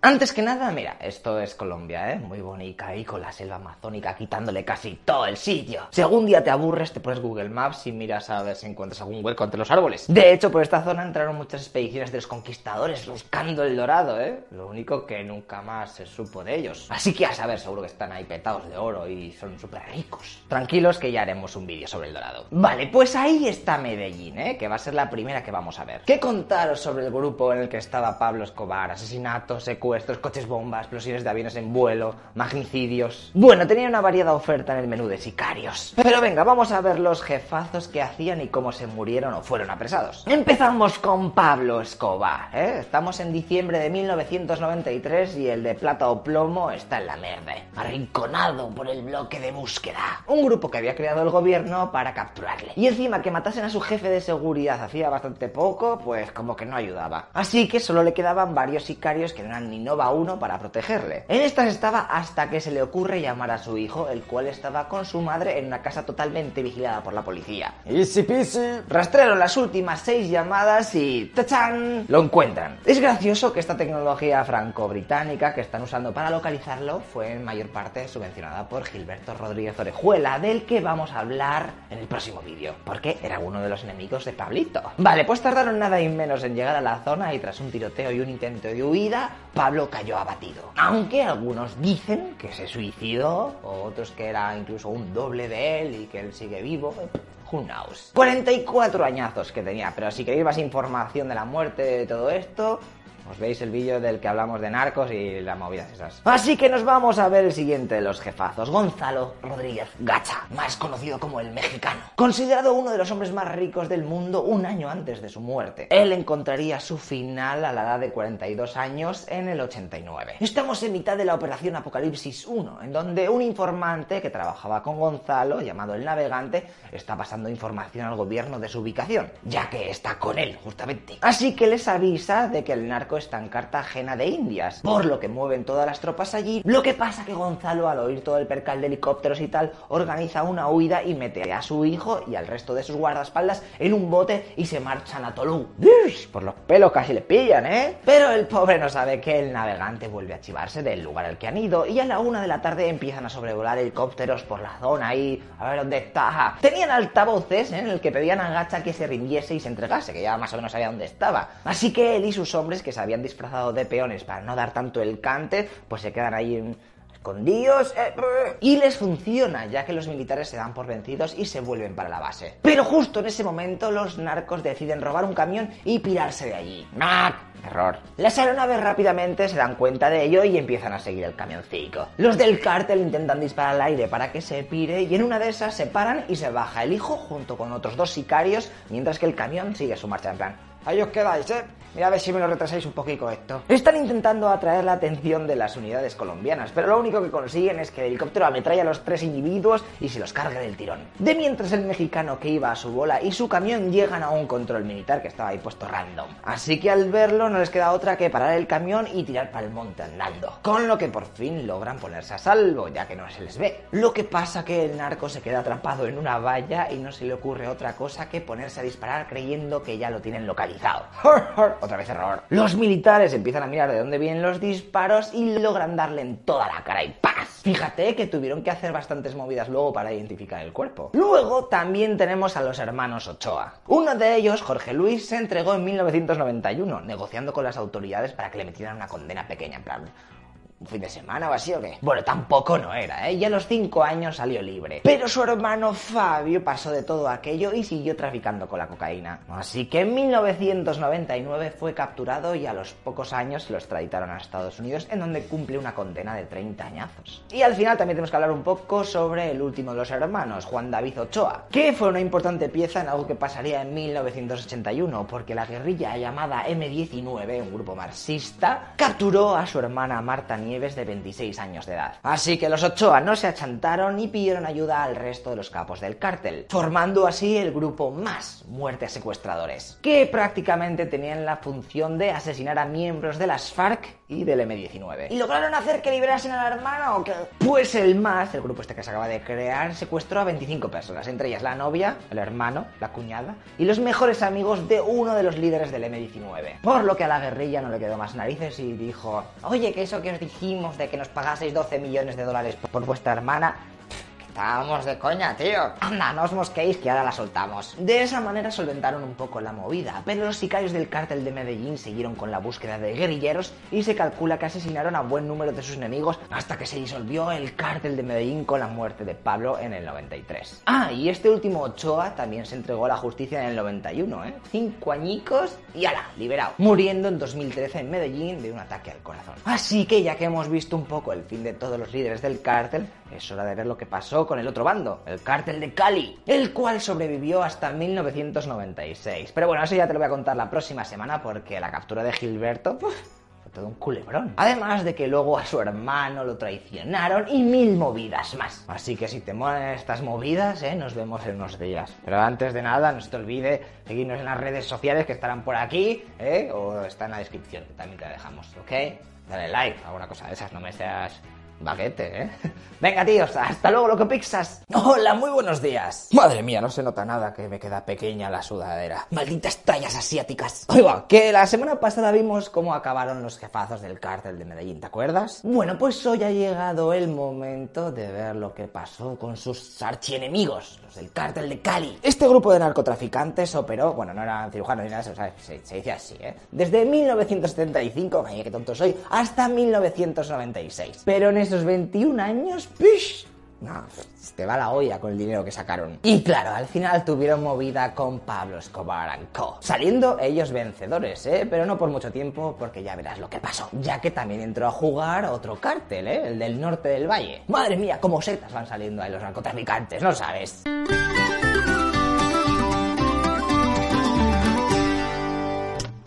Antes que nada, mira, esto es Colombia, ¿eh? Muy bonita ahí con la selva amazónica quitándole casi todo el sitio. Si algún día te aburres, te pones Google Maps y miras a ver si encuentras algún hueco entre los árboles. De hecho, por esta zona entraron muchas expediciones de los conquistadores buscando el dorado, ¿eh? Lo único que nunca más se supo de ellos. Así que a saber, seguro que están ahí petados de oro y son súper ricos. Tranquilos que ya haremos un vídeo sobre el dorado. Vale, pues ahí está Medellín, ¿eh? Que va a ser la primera que vamos a ver. ¿Qué contaros sobre el grupo en el que estaba Pablo Escobar? Asesinatos, secuestros secuestros, coches bomba, explosiones de aviones en vuelo, magnicidios. Bueno, tenía una variada oferta en el menú de sicarios. Pero venga, vamos a ver los jefazos que hacían y cómo se murieron o fueron apresados. Empezamos con Pablo Escobar, ¿eh? Estamos en diciembre de 1993 y el de plata o plomo está en la merda, arrinconado por el bloque de búsqueda. Un grupo que había creado el gobierno para capturarle. Y encima que matasen a su jefe de seguridad hacía bastante poco, pues como que no ayudaba. Así que solo le quedaban varios sicarios que no eran ni Nova 1 para protegerle. En estas estaba hasta que se le ocurre llamar a su hijo, el cual estaba con su madre en una casa totalmente vigilada por la policía. Easy peasy. Rastrearon las últimas seis llamadas y ¡tachán! Lo encuentran. Es gracioso que esta tecnología franco-británica que están usando para localizarlo fue en mayor parte subvencionada por Gilberto Rodríguez Orejuela, del que vamos a hablar en el próximo vídeo, porque era uno de los enemigos de Pablito. Vale, pues tardaron nada y menos en llegar a la zona y tras un tiroteo y un intento de huida, Pablo cayó abatido. Aunque algunos dicen que se suicidó, otros que era incluso un doble de él y que él sigue vivo. Who knows? 44 añazos que tenía, pero si queréis más información de la muerte de todo esto, os veis el vídeo del que hablamos de narcos y las movidas esas. Así que nos vamos a ver el siguiente de los jefazos, Gonzalo Rodríguez Gacha, más conocido como el mexicano. Considerado uno de los hombres más ricos del mundo un año antes de su muerte. Él encontraría su final a la edad de 42 años en el 89. Estamos en mitad de la operación Apocalipsis 1, en donde un informante que trabajaba con Gonzalo, llamado el navegante, está pasando información al gobierno de su ubicación, ya que está con él, justamente. Así que les avisa de que el narco está en Cartagena de Indias, por lo que mueven todas las tropas allí. Lo que pasa que Gonzalo, al oír todo el percal de helicópteros y tal, organiza una huida y mete a su hijo y al resto de sus guardaespaldas en un bote y se marchan a Tolú. Por los pelos casi le pillan, ¿eh? Pero el pobre no sabe que el navegante vuelve a chivarse del lugar al que han ido y a la una de la tarde empiezan a sobrevolar helicópteros por la zona ahí, a ver dónde está. Tenían altavoces ¿eh? en el que pedían a Gacha que se rindiese y se entregase, que ya más o menos sabía dónde estaba. Así que él y sus hombres que se habían disfrazado de peones para no dar tanto el cante, pues se quedan ahí escondidos eh, y les funciona, ya que los militares se dan por vencidos y se vuelven para la base. Pero justo en ese momento los narcos deciden robar un camión y pirarse de allí. ¡Mac! Error. Las aeronaves rápidamente se dan cuenta de ello y empiezan a seguir el camioncico. Los del cártel intentan disparar al aire para que se pire y en una de esas se paran y se baja el hijo junto con otros dos sicarios mientras que el camión sigue su marcha en plan. Ahí os quedáis, ¿eh? Mira a ver si me lo retrasáis un poquito esto. Están intentando atraer la atención de las unidades colombianas, pero lo único que consiguen es que el helicóptero ametralla a los tres individuos y se los cargue del tirón. De mientras el mexicano que iba a su bola y su camión llegan a un control militar que estaba ahí puesto random. Así que al verlo no les queda otra que parar el camión y tirar para el monte andando. Con lo que por fin logran ponerse a salvo, ya que no se les ve. Lo que pasa que el narco se queda atrapado en una valla y no se le ocurre otra cosa que ponerse a disparar creyendo que ya lo tienen localizado. otra vez error. Los militares empiezan a mirar de dónde vienen los disparos y logran darle en toda la cara y ¡paz! Fíjate que tuvieron que hacer bastantes movidas luego para identificar el cuerpo. Luego también tenemos a los hermanos Ochoa. Uno de ellos, Jorge Luis, se entregó en 1991, negociando con las autoridades para que le metieran una condena pequeña, en plan, un fin de semana o así o qué. Bueno, tampoco no era, ¿eh? Y a los 5 años salió libre. Pero su hermano Fabio pasó de todo aquello y siguió traficando con la cocaína. Así que en 1999 fue capturado y a los pocos años lo extraditaron a Estados Unidos, en donde cumple una condena de 30 añazos. Y al final también tenemos que hablar un poco sobre el último de los hermanos, Juan David Ochoa, que fue una importante pieza en algo que pasaría en 1981, porque la guerrilla llamada M19, un grupo marxista, capturó a su hermana Marta Nieves Nieves de 26 años de edad. Así que los Ochoa no se achantaron y pidieron ayuda al resto de los capos del cártel, formando así el grupo Más Muertes Secuestradores, que prácticamente tenían la función de asesinar a miembros de las FARC y del M19. ¿Y lograron hacer que liberasen al hermano o qué? Pues el Más, el grupo este que se acaba de crear, secuestró a 25 personas, entre ellas la novia, el hermano, la cuñada y los mejores amigos de uno de los líderes del M19. Por lo que a la guerrilla no le quedó más narices y dijo, oye, que eso que os dije de que nos pagaseis 12 millones de dólares por vuestra hermana, Estábamos de coña, tío. Anda, no os mosquéis que ahora la soltamos. De esa manera solventaron un poco la movida, pero los sicarios del cártel de Medellín siguieron con la búsqueda de guerrilleros y se calcula que asesinaron a buen número de sus enemigos hasta que se disolvió el cártel de Medellín con la muerte de Pablo en el 93. Ah, y este último Ochoa también se entregó a la justicia en el 91, ¿eh? Cinco añicos y ala, liberado. Muriendo en 2013 en Medellín de un ataque al corazón. Así que ya que hemos visto un poco el fin de todos los líderes del cártel, es hora de ver lo que pasó con el otro bando, el cártel de Cali, el cual sobrevivió hasta 1996. Pero bueno, eso ya te lo voy a contar la próxima semana porque la captura de Gilberto... fue todo un culebrón. Además de que luego a su hermano lo traicionaron y mil movidas más. Así que si te molan estas movidas, ¿eh? nos vemos en unos días. Pero antes de nada, no se te olvide seguirnos en las redes sociales que estarán por aquí, ¿eh? o está en la descripción, que también te la dejamos, ¿ok? Dale like, alguna cosa de esas, no me seas baguete, ¿eh? Venga, tíos, hasta luego, loco pixas. Hola, muy buenos días. Madre mía, no se nota nada que me queda pequeña la sudadera. Malditas tallas asiáticas. Oiga, que la semana pasada vimos cómo acabaron los jefazos del cártel de Medellín, ¿te acuerdas? Bueno, pues hoy ha llegado el momento de ver lo que pasó con sus archienemigos, los del cártel de Cali. Este grupo de narcotraficantes operó, bueno, no eran cirujanos ni nada, o sea, se, se dice así, ¿eh? Desde 1975, vaya qué tonto soy, hasta 1996. Pero en esos 21 años, ¡pish! No, te va la olla con el dinero que sacaron. Y claro, al final tuvieron movida con Pablo Escobar Co. Saliendo ellos vencedores, ¿eh? Pero no por mucho tiempo, porque ya verás lo que pasó. Ya que también entró a jugar otro cártel, ¿eh? El del norte del valle. Madre mía, como setas van saliendo ahí los narcotraficantes, ¿no sabes?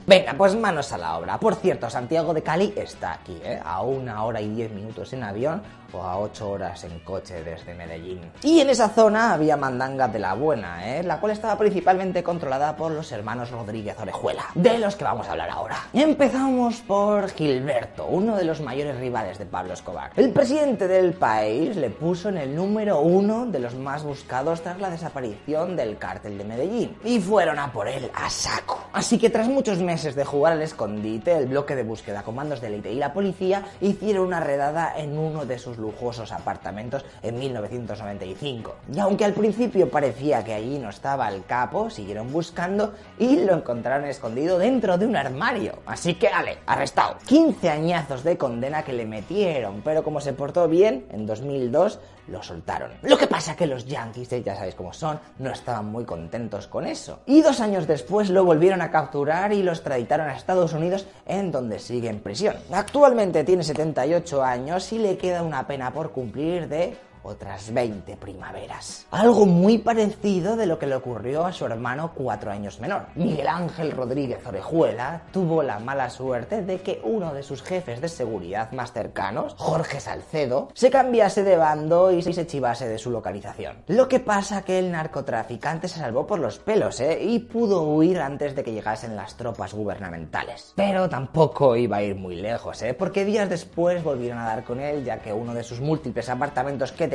Venga, pues manos a la obra. Por cierto, Santiago de Cali está aquí, ¿eh? A una hora y diez minutos en avión o a ocho horas en coche desde Medellín. Y en esa zona había mandanga de la buena, ¿eh? La cual estaba principalmente controlada por los hermanos Rodríguez Orejuela, de los que vamos a hablar ahora. Empezamos por Gilberto, uno de los mayores rivales de Pablo Escobar. El presidente del país le puso en el número uno de los más buscados tras la desaparición del cártel de Medellín. Y fueron a por él a saco. Así que tras muchos meses de jugar al escondite, el bloque de búsqueda, comandos de élite y la policía hicieron una redada en uno de sus lujosos apartamentos en 1995. Y aunque al principio parecía que allí no estaba el capo, siguieron buscando y lo encontraron escondido dentro de un armario. Así que, ale, arrestado. 15 añazos de condena que le metieron, pero como se portó bien, en 2002 lo soltaron. Lo que pasa que los yankees, eh, ya sabéis cómo son, no estaban muy contentos con eso. Y dos años después lo volvieron a capturar y lo extraditaron a Estados Unidos, en donde sigue en prisión. Actualmente tiene 78 años y le queda una pena por cumplir de otras 20 primaveras. Algo muy parecido de lo que le ocurrió a su hermano cuatro años menor. Miguel Ángel Rodríguez Orejuela tuvo la mala suerte de que uno de sus jefes de seguridad más cercanos, Jorge Salcedo, se cambiase de bando y se chivase de su localización. Lo que pasa que el narcotraficante se salvó por los pelos, ¿eh? Y pudo huir antes de que llegasen las tropas gubernamentales. Pero tampoco iba a ir muy lejos, ¿eh? Porque días después volvieron a dar con él, ya que uno de sus múltiples apartamentos que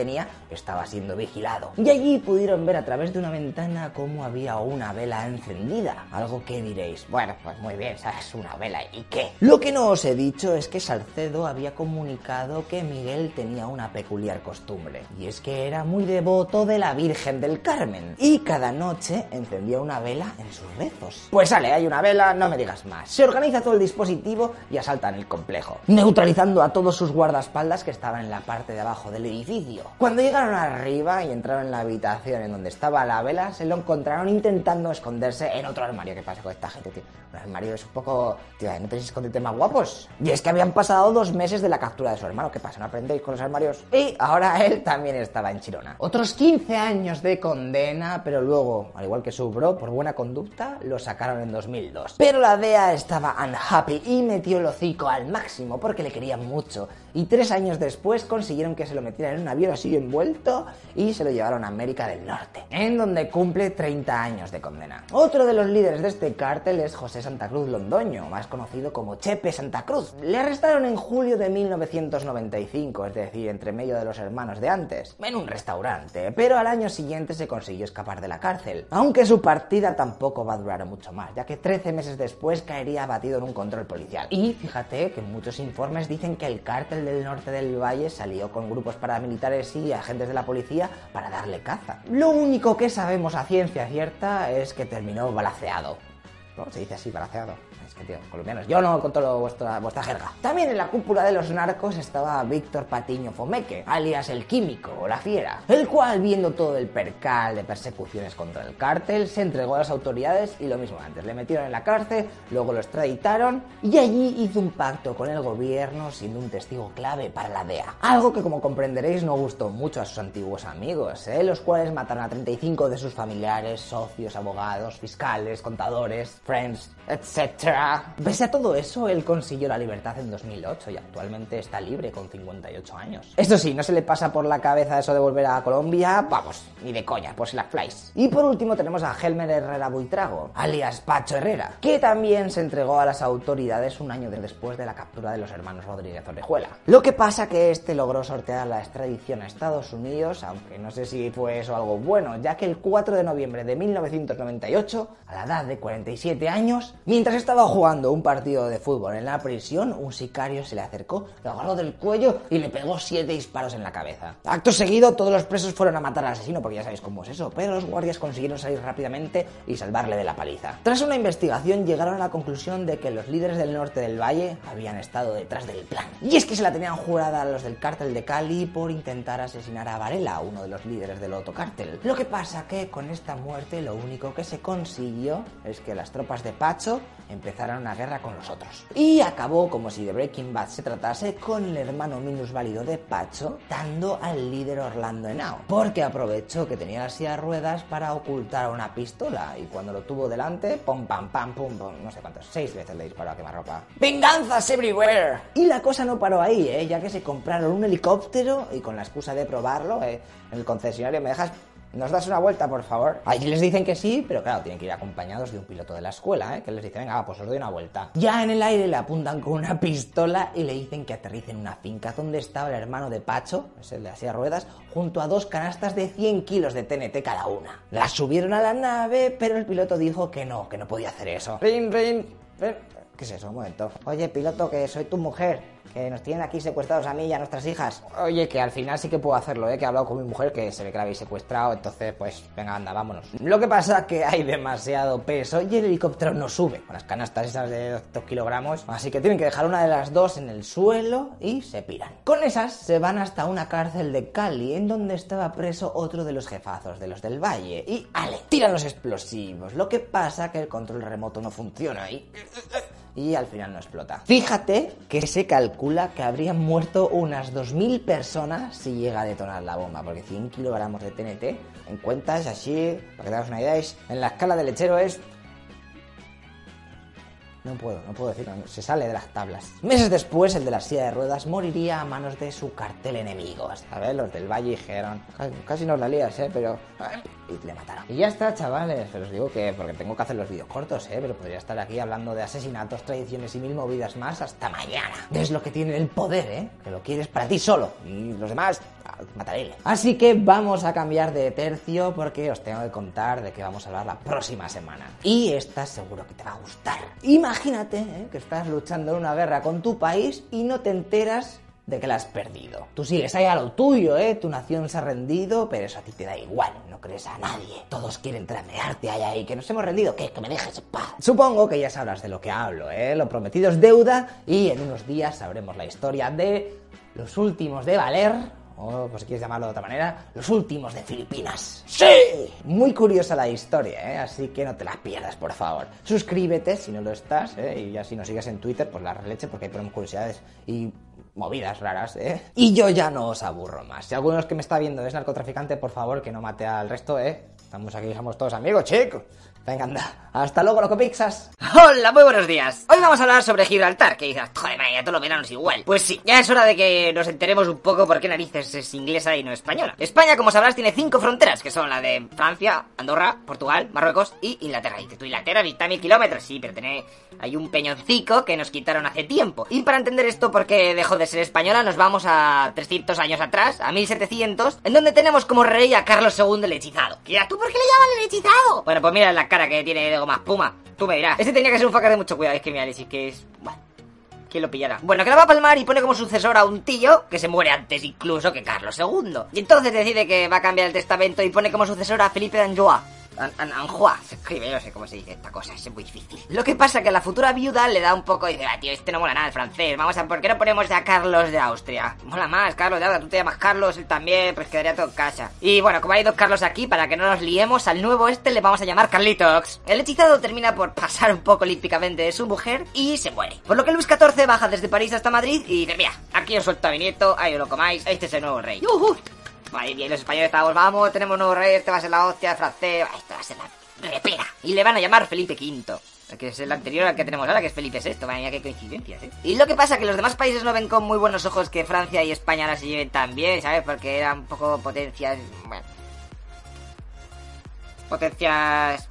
estaba siendo vigilado. Y allí pudieron ver a través de una ventana cómo había una vela encendida. Algo que diréis, bueno, pues muy bien, ¿sabes? Una vela, ¿y qué? Lo que no os he dicho es que Salcedo había comunicado que Miguel tenía una peculiar costumbre. Y es que era muy devoto de la Virgen del Carmen. Y cada noche encendía una vela en sus rezos. Pues sale, hay una vela, no me digas más. Se organiza todo el dispositivo y asaltan el complejo, neutralizando a todos sus guardaespaldas que estaban en la parte de abajo del edificio. Cuando llegaron arriba y entraron en la habitación en donde estaba la vela, se lo encontraron intentando esconderse en otro armario. ¿Qué pasa con esta gente, tío? Un armario es un poco... Tío, ¿no tenéis esconderte más guapos? Y es que habían pasado dos meses de la captura de su hermano. ¿Qué pasa? ¿No aprendéis con los armarios? Y ahora él también estaba en Chirona. Otros 15 años de condena, pero luego, al igual que su bro, por buena conducta, lo sacaron en 2002. Pero la DEA estaba unhappy y metió el hocico al máximo porque le querían mucho. Y tres años después consiguieron que se lo metieran en un avión así envuelto y se lo llevaron a América del Norte, en donde cumple 30 años de condena. Otro de los líderes de este cártel es José Santa Cruz Londoño, más conocido como Chepe Santa Cruz. Le arrestaron en julio de 1995, es decir, entre medio de los hermanos de antes, en un restaurante, pero al año siguiente se consiguió escapar de la cárcel. Aunque su partida tampoco va a durar mucho más, ya que 13 meses después caería abatido en un control policial. Y fíjate que muchos informes dicen que el cártel del norte del valle salió con grupos paramilitares y agentes de la policía para darle caza. Lo único que sabemos a ciencia cierta es que terminó balaceado. Se dice así, balaceado. Colombianos, yo no controlo vuestra, vuestra jerga. También en la cúpula de los narcos estaba Víctor Patiño Fomeque, alias el químico o la fiera, el cual, viendo todo el percal de persecuciones contra el cártel, se entregó a las autoridades y lo mismo antes, le metieron en la cárcel, luego lo extraditaron y allí hizo un pacto con el gobierno siendo un testigo clave para la DEA. Algo que, como comprenderéis, no gustó mucho a sus antiguos amigos, ¿eh? los cuales mataron a 35 de sus familiares, socios, abogados, fiscales, contadores, friends, etc. Pese a todo eso, él consiguió la libertad en 2008 y actualmente está libre con 58 años. Esto sí, no se le pasa por la cabeza eso de volver a Colombia, vamos, ni de coña, pues la flies. Y por último tenemos a Helmer Herrera Buitrago, alias Pacho Herrera, que también se entregó a las autoridades un año después de la captura de los hermanos Rodríguez Orejuela. Lo que pasa que este logró sortear la extradición a Estados Unidos, aunque no sé si fue eso algo bueno, ya que el 4 de noviembre de 1998, a la edad de 47 años, mientras estaba jugando un partido de fútbol en la prisión, un sicario se le acercó, lo agarró del cuello y le pegó siete disparos en la cabeza. Acto seguido, todos los presos fueron a matar al asesino, porque ya sabéis cómo es eso, pero los guardias consiguieron salir rápidamente y salvarle de la paliza. Tras una investigación, llegaron a la conclusión de que los líderes del norte del valle habían estado detrás del plan. Y es que se la tenían jurada a los del cártel de Cali por intentar asesinar a Varela, uno de los líderes del otro cártel. Lo que pasa que con esta muerte lo único que se consiguió es que las tropas de Pacho empezaron una guerra con los otros. Y acabó, como si de Breaking Bad se tratase, con el hermano minusválido de Pacho dando al líder Orlando Henao, porque aprovechó que tenía la silla de ruedas para ocultar una pistola y cuando lo tuvo delante, pum pam pam pum pum, no sé cuántos, seis veces le disparó a quemarropa. ¡Venganzas everywhere! Y la cosa no paró ahí, ¿eh? ya que se compraron un helicóptero y con la excusa de probarlo, ¿eh? en el concesionario me dejas ¿Nos das una vuelta, por favor? Allí les dicen que sí, pero claro, tienen que ir acompañados de un piloto de la escuela, ¿eh? Que les dice, venga, pues os doy una vuelta. Ya en el aire le apuntan con una pistola y le dicen que aterrice en una finca donde estaba el hermano de Pacho, es el de las ruedas, junto a dos canastas de 100 kilos de TNT cada una. La subieron a la nave, pero el piloto dijo que no, que no podía hacer eso. Rin, rin. ¿Qué es eso? Un momento. Oye, piloto, que soy tu mujer que nos tienen aquí secuestrados a mí y a nuestras hijas. Oye, que al final sí que puedo hacerlo, ¿eh? que he hablado con mi mujer que se ve que la habéis secuestrado, entonces pues venga, anda, vámonos. Lo que pasa es que hay demasiado peso y el helicóptero no sube con las canastas esas de 2 kilogramos, así que tienen que dejar una de las dos en el suelo y se piran. Con esas se van hasta una cárcel de Cali en donde estaba preso otro de los jefazos de los del valle y ale, tiran los explosivos. Lo que pasa que el control remoto no funciona y y al final no explota. Fíjate que se calcula que habrían muerto unas 2.000 personas si llega a detonar la bomba, porque 100 kilogramos de TNT, en cuentas así, para que te hagas una idea, es, en la escala del lechero es no puedo, no puedo decirlo, se sale de las tablas. Meses después, el de la silla de ruedas moriría a manos de su cartel enemigo. ¿Sabes? Los del Valle dijeron, casi nos la lías, ¿eh? Pero... Y le mataron. Y ya está, chavales. Pero os digo que, porque tengo que hacer los vídeos cortos, ¿eh? Pero podría estar aquí hablando de asesinatos, tradiciones y mil movidas más hasta mañana. Es lo que tiene el poder, ¿eh? Que lo quieres para ti solo. Y los demás, mataré. Así que vamos a cambiar de tercio porque os tengo que contar de qué vamos a hablar la próxima semana. Y esta seguro que te va a gustar. Imagínate ¿eh? que estás luchando en una guerra con tu país y no te enteras de que la has perdido. Tú sigues ahí a lo tuyo, ¿eh? Tu nación se ha rendido, pero eso a ti te da igual, no crees a nadie. Todos quieren tramearte ahí, ahí, que nos hemos rendido, ¿qué? Que me dejes en paz. Supongo que ya sabrás de lo que hablo, ¿eh? Lo prometido es deuda y en unos días sabremos la historia de los últimos de Valer, o pues si quieres llamarlo de otra manera, los últimos de Filipinas. ¡Sí! Muy curiosa la historia, ¿eh? así que no te la pierdas, por favor. Suscríbete si no lo estás, ¿eh? y ya si nos sigues en Twitter, pues la releche, porque ahí ponemos curiosidades y movidas raras, ¿eh? Y yo ya no os aburro más. Si alguno de los que me está viendo es narcotraficante, por favor, que no mate al resto, ¿eh? Estamos aquí, somos todos amigos, chicos. Venga, anda. Hasta luego, loco pixas. Hola, muy buenos días. Hoy vamos a hablar sobre Gibraltar, que dices, joder, ya todos los veranos igual. Pues sí, ya es hora de que nos enteremos un poco por qué narices es inglesa y no española. España, como sabrás, tiene cinco fronteras, que son la de Francia, Andorra, Portugal, Marruecos y Inglaterra. Y tú, Inglaterra, vista mil kilómetros, sí, pero tiene... Hay un peñoncico que nos quitaron hace tiempo. Y para entender esto, por qué dejó de ser española, nos vamos a 300 años atrás, a 1700, en donde tenemos como rey a Carlos II el hechizado. Que ya, ¿tú por qué le llaman el hechizado? Bueno, pues mira la cara que tiene de goma espuma. Tú me dirás. Este tenía que ser un fucker de mucho cuidado. Es que mira, es que es... Bueno. ¿Quién lo pillará? Bueno, que la va a palmar y pone como sucesor a un tío que se muere antes incluso que Carlos II. Y entonces decide que va a cambiar el testamento y pone como sucesor a Felipe de Anjoa. An An Anjoa, se escribe, no sé cómo se dice esta cosa, es muy difícil. Lo que pasa que la futura viuda le da un poco y dice, ah, tío, este no mola nada el francés, vamos a, ¿por qué no ponemos a Carlos de Austria? Mola más, Carlos de Austria, tú te llamas Carlos, él también, pues quedaría todo en casa. Y bueno, como hay dos Carlos aquí, para que no nos liemos, al nuevo este le vamos a llamar Carlitos. El hechizado termina por pasar un poco olímpicamente de su mujer y se muere. Por lo que Luis XIV baja desde París hasta Madrid y dice, mira, aquí os suelto a mi nieto, ahí os lo comáis, este es el nuevo rey. Vale, bien, los españoles estamos, vamos, tenemos nuevo rey, este va a ser la hostia, el francés, este va a ser la repera. Y le van a llamar Felipe V. Que es el anterior al que tenemos ahora, que es Felipe VI. Vaya, qué coincidencias, ¿eh? Y lo que pasa es que los demás países no ven con muy buenos ojos que Francia y España ahora se lleven tan bien, ¿sabes? Porque eran un poco potencias... Bueno... Potencias...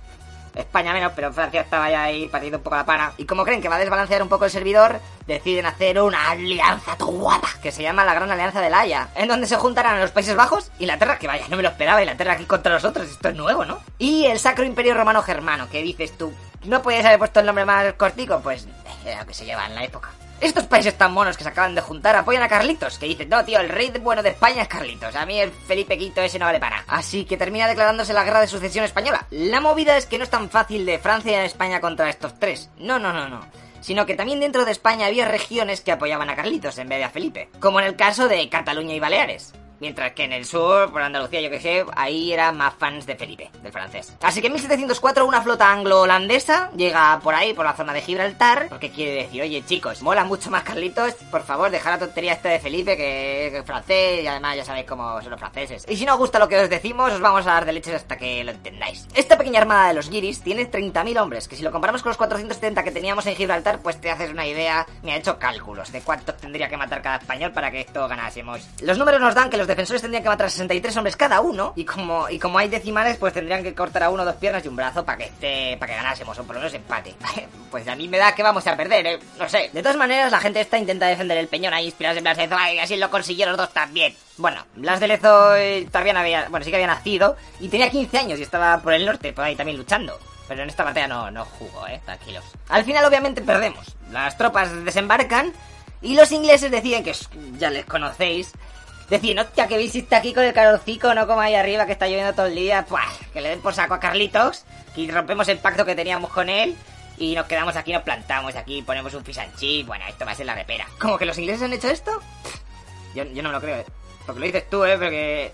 España menos, pero Francia estaba ya ahí partiendo un poco la pana. Y como creen que va a desbalancear un poco el servidor, deciden hacer una alianza todo guapa, que se llama la Gran Alianza de la Haya, en donde se juntarán los Países Bajos, Inglaterra, que vaya, no me lo esperaba, Inglaterra aquí contra nosotros, esto es nuevo, ¿no? Y el Sacro Imperio Romano Germano, que dices tú, ¿no podías haber puesto el nombre más cortico? Pues era lo que se lleva en la época. Estos países tan monos que se acaban de juntar apoyan a Carlitos, que dicen, no, tío, el rey bueno de España es Carlitos, a mí el Felipe V ese no vale para. Así que termina declarándose la guerra de sucesión española. La movida es que no es tan fácil de Francia y España contra estos tres. No, no, no, no. Sino que también dentro de España había regiones que apoyaban a Carlitos en vez de a Felipe. Como en el caso de Cataluña y Baleares. Mientras que en el sur, por Andalucía, yo que sé, ahí eran más fans de Felipe, del francés. Así que en 1704 una flota anglo-holandesa llega por ahí, por la zona de Gibraltar, porque quiere decir, oye chicos, mola mucho más Carlitos, por favor, dejad la tontería esta de Felipe, que es francés, y además ya sabéis cómo son los franceses. Y si no os gusta lo que os decimos, os vamos a dar de leches hasta que lo entendáis. Esta pequeña armada de los guiris tiene 30.000 hombres, que si lo comparamos con los 470 que teníamos en Gibraltar, pues te haces una idea, me ha hecho cálculos de cuántos tendría que matar cada español para que esto ganásemos. Los números nos dan que los defensores tendrían que matar a 63 hombres cada uno. Y como, y como hay decimales, pues tendrían que cortar a uno dos piernas y un brazo para que esté, para que ganásemos, o por lo menos empate. pues a mí me da que vamos a perder, ¿eh? No sé. De todas maneras, la gente esta intenta defender el peñón ahí, inspirarse en Blas de Lezo, así lo consiguieron los dos también. Bueno, Blas de Lezo eh, todavía no había, bueno, sí que había nacido, y tenía 15 años y estaba por el norte, por ahí también luchando. Pero en esta batalla no, no jugó, eh, tranquilos. Al final, obviamente, perdemos. Las tropas desembarcan y los ingleses deciden que ya les conocéis. Deciden, hostia, que visiste aquí con el calorcico, no como ahí arriba que está lloviendo todo el día. Pues que le den por saco a Carlitos, que rompemos el pacto que teníamos con él. Y nos quedamos aquí, nos plantamos aquí, ponemos un fish chip. Bueno, esto va a ser la repera. ¿Cómo que los ingleses han hecho esto? Yo, yo no me lo creo, eh. Porque lo dices tú, eh, porque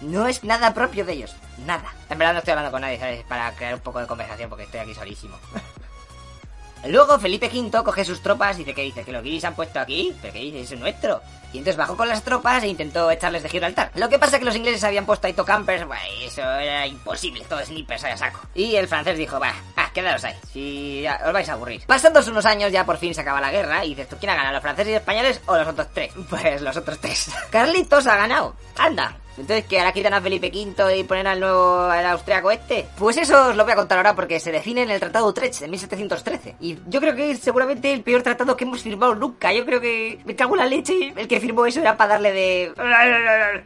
no es nada propio de ellos. Nada. En verdad no estoy hablando con nadie, ¿sabes? Para crear un poco de conversación porque estoy aquí solísimo. Luego Felipe V coge sus tropas y dice que dice que los guiris han puesto aquí, pero que dice, es nuestro. Y entonces bajó con las tropas e intentó echarles de Gibraltar. Lo que pasa es que los ingleses habían puesto ahí campers, bueno, eso era imposible, todo snipers a saco. Y el francés dijo, va, ah, quedaros ahí, si os vais a aburrir. Pasados unos años ya por fin se acaba la guerra y dices, ¿tú quién ha ganado, los franceses y españoles o los otros tres? Pues los otros tres. Carlitos ha ganado, anda. Entonces, ¿que ahora quitan a Felipe V y ponen al nuevo, al austriaco este? Pues eso os lo voy a contar ahora porque se define en el Tratado de Utrecht de 1713. Y yo creo que es seguramente el peor tratado que hemos firmado nunca. Yo creo que me cago en la leche. El que firmó eso era para darle de...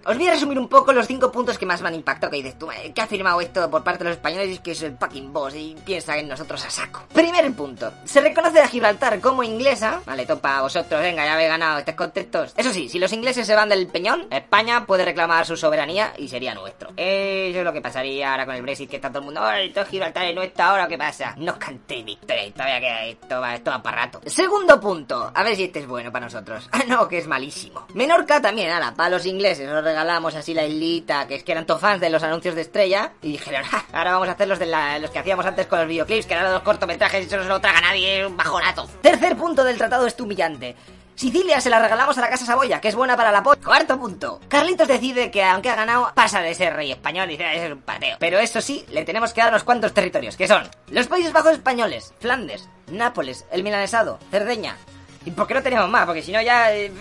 Os voy a resumir un poco los cinco puntos que más me han impactado. Que dices tú, "Eh, ¿qué ha firmado esto por parte de los españoles? Y es que es el fucking boss y piensa en nosotros a saco. Primer punto. Se reconoce a Gibraltar como inglesa. Vale, topa, vosotros, venga, ya habéis ganado, estáis contentos. Eso sí, si los ingleses se van del peñón, España puede reclamar su soberanía y sería nuestro. Eso es lo que pasaría ahora con el Brexit, que está todo el mundo, ¡ay, todo Gibraltar es nuestro ahora! ¿Qué pasa? No os cantéis victoria, y todavía queda esto, va, esto va para rato. Segundo punto, a ver si este es bueno para nosotros. Ah, no, que es malísimo. Menorca también, ahora, para los ingleses, os regalamos así la islita, que es que eran todos fans de los anuncios de estrella, y dijeron, "Ja, ahora vamos a hacer los, de la- los que hacíamos antes con los videoclips, que eran los cortometrajes y eso no se lo traga nadie, un bajonazo. Tercer punto del tratado es humillante. Sicilia se la regalamos a la Casa Saboya, que es buena para la po... Cuarto punto. Carlitos decide que aunque ha ganado, pasa de ser rey español y dice, "Ah, es un pateo. Pero eso sí, le tenemos que dar unos cuantos territorios, que son los Países Bajos españoles, Flandes, Nápoles, el Milanesado, Cerdeña, ¿Y por qué no tenemos más? Porque si no ya... eh,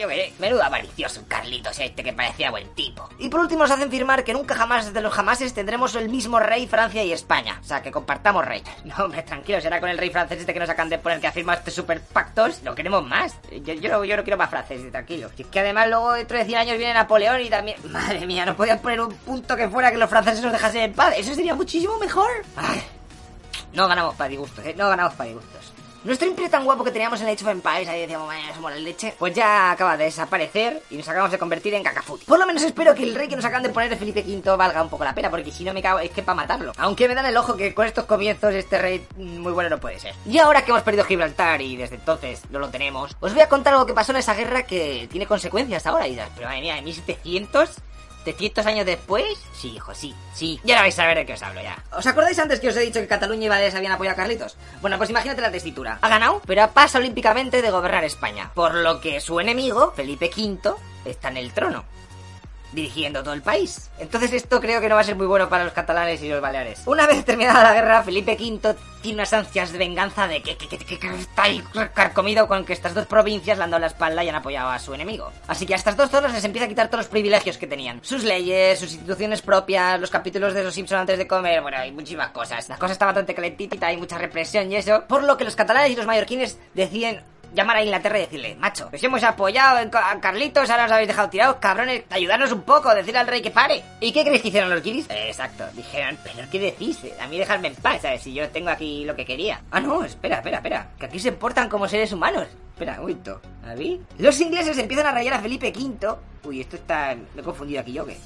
yo sé. Menudo avaricioso Carlitos este que parecía buen tipo. Y por último nos hacen firmar que nunca jamás de los jamases tendremos el mismo rey Francia y España. O sea, que compartamos rey. No, hombre, tranquilo, será con el rey francés este que nos acaban de poner que ha firmado este super pactos. Lo queremos más. Yo, yo, no- yo no quiero más franceses, tranquilo. Es que además luego dentro de 100 años viene Napoleón y también... Madre mía, no podían poner un punto que fuera que los franceses nos dejasen en paz. Eso sería muchísimo mejor. No ganamos para disgustos, ¿eh? No ganamos para disgustos. Nuestro imperio tan guapo que teníamos en Age of Empires, ahí decíamos, "Vaya, somos la leche, pues ya acaba de desaparecer y nos acabamos de convertir en cacafuti. Por lo menos espero que el rey que nos acaban de poner de Felipe V valga un poco la pena, porque si no me cago, es que para matarlo. Aunque me dan el ojo que con estos comienzos este rey muy bueno no puede ser. Y ahora que hemos perdido Gibraltar y desde entonces no lo tenemos, os voy a contar algo que pasó en esa guerra que tiene consecuencias ahora. Y pero madre mía, en 1700 ¿700 años después? Sí, hijo, sí, sí. Ya ahora vais a ver de qué os hablo ya. ¿Os acordáis antes que os he dicho que Cataluña y Baleares habían apoyado a Carlitos? Bueno, pues imagínate la tesitura. Ha ganado, pero pasa olímpicamente de gobernar España. Por lo que su enemigo, Felipe V, está en el trono. Dirigiendo todo el país. Entonces esto creo que no va a ser muy bueno para los catalanes y los baleares. Una vez terminada la guerra, Felipe V tiene unas ansias de venganza de que, está ahí carcomido con que estas dos provincias le han dado la espalda y han apoyado a su enemigo. Así que a estas dos zonas les empieza a quitar todos los privilegios que tenían. Sus leyes, sus instituciones propias, los capítulos de los Simpson antes de comer, bueno, hay muchísimas cosas. La cosa está bastante calentita, hay mucha represión y eso. Por lo que los catalanes y los mallorquines deciden llamar a Inglaterra y decirle, macho, si hemos apoyado a Carlitos, ahora os habéis dejado tirados, cabrones, ayudarnos un poco, decirle al rey que pare. ¿Y qué creéis que hicieron los guiris? Exacto, dijeron, pero ¿qué decís? A mí dejadme en paz, ¿sabes? Si yo tengo aquí lo que quería. Ah, no, espera, espera, espera, que aquí se portan como seres humanos. Espera, un momento. ¿A mí? Los ingleses empiezan a rayar a Felipe V. Uy, esto está... Me he confundido aquí yo, ¿qué?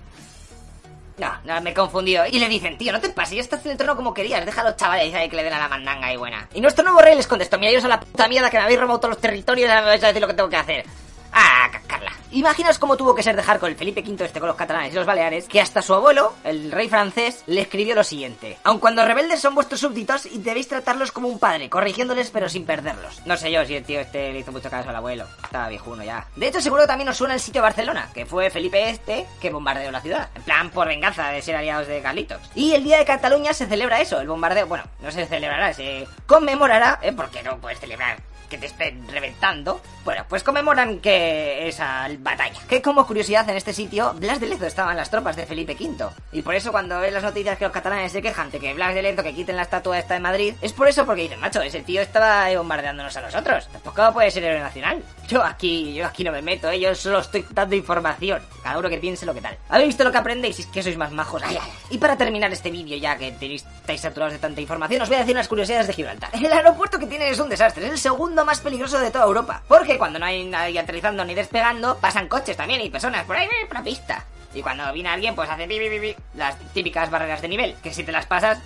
No, no, me he confundido. Y le dicen, tío, no te pases, ya estás en el trono como querías, deja a los chavales ahí que le den a la mandanga y buena. Y nuestro nuevo rey les contestó, mira, yo soy la puta mierda que me habéis robado todos los territorios y ahora me vais a decir lo que tengo que hacer. Ah, cascarla. Imaginaos cómo tuvo que ser dejar con el Felipe V este con los catalanes y los baleares, que hasta su abuelo, el rey francés, le escribió lo siguiente. Aun cuando rebeldes son vuestros súbditos y debéis tratarlos como un padre, corrigiéndoles pero sin perderlos. No sé yo si el tío este le hizo mucho caso al abuelo. Estaba viejuno ya. De hecho, seguro también nos suena el sitio de Barcelona, que fue Felipe este que bombardeó la ciudad. En plan, por venganza de ser aliados de Carlitos. Y el día de Cataluña se celebra eso, el bombardeo. Bueno, no se celebrará, se conmemorará, ¿eh? Porque no puedes celebrar que te estén reventando. Bueno, pues conmemoran que esa batalla. Que como curiosidad en este sitio, Blas de Lezo estaban las tropas de Felipe V. Y por eso cuando ves las noticias que los catalanes se quejan de que Blas de Lezo que quiten la estatua esta de Madrid, es por eso porque dicen, macho, ese tío estaba bombardeándonos a nosotros. Tampoco puede ser héroe nacional. Yo aquí, yo aquí no me meto, ¿eh? yo solo estoy dando información. Cada uno que piense lo que tal. ¿Habéis visto lo que aprendéis? Es que sois más majos. Y para terminar este vídeo, ya que tenéis, estáis saturados de tanta información, os voy a decir unas curiosidades de Gibraltar. El aeropuerto que tiene es un desastre, es el segundo más peligroso de toda Europa. Porque cuando no hay nadie aterrizando ni despegando, pasan coches también y personas por ahí, eh, por la pista. Y cuando viene alguien, pues hace las típicas barreras de nivel, que si te las pasas,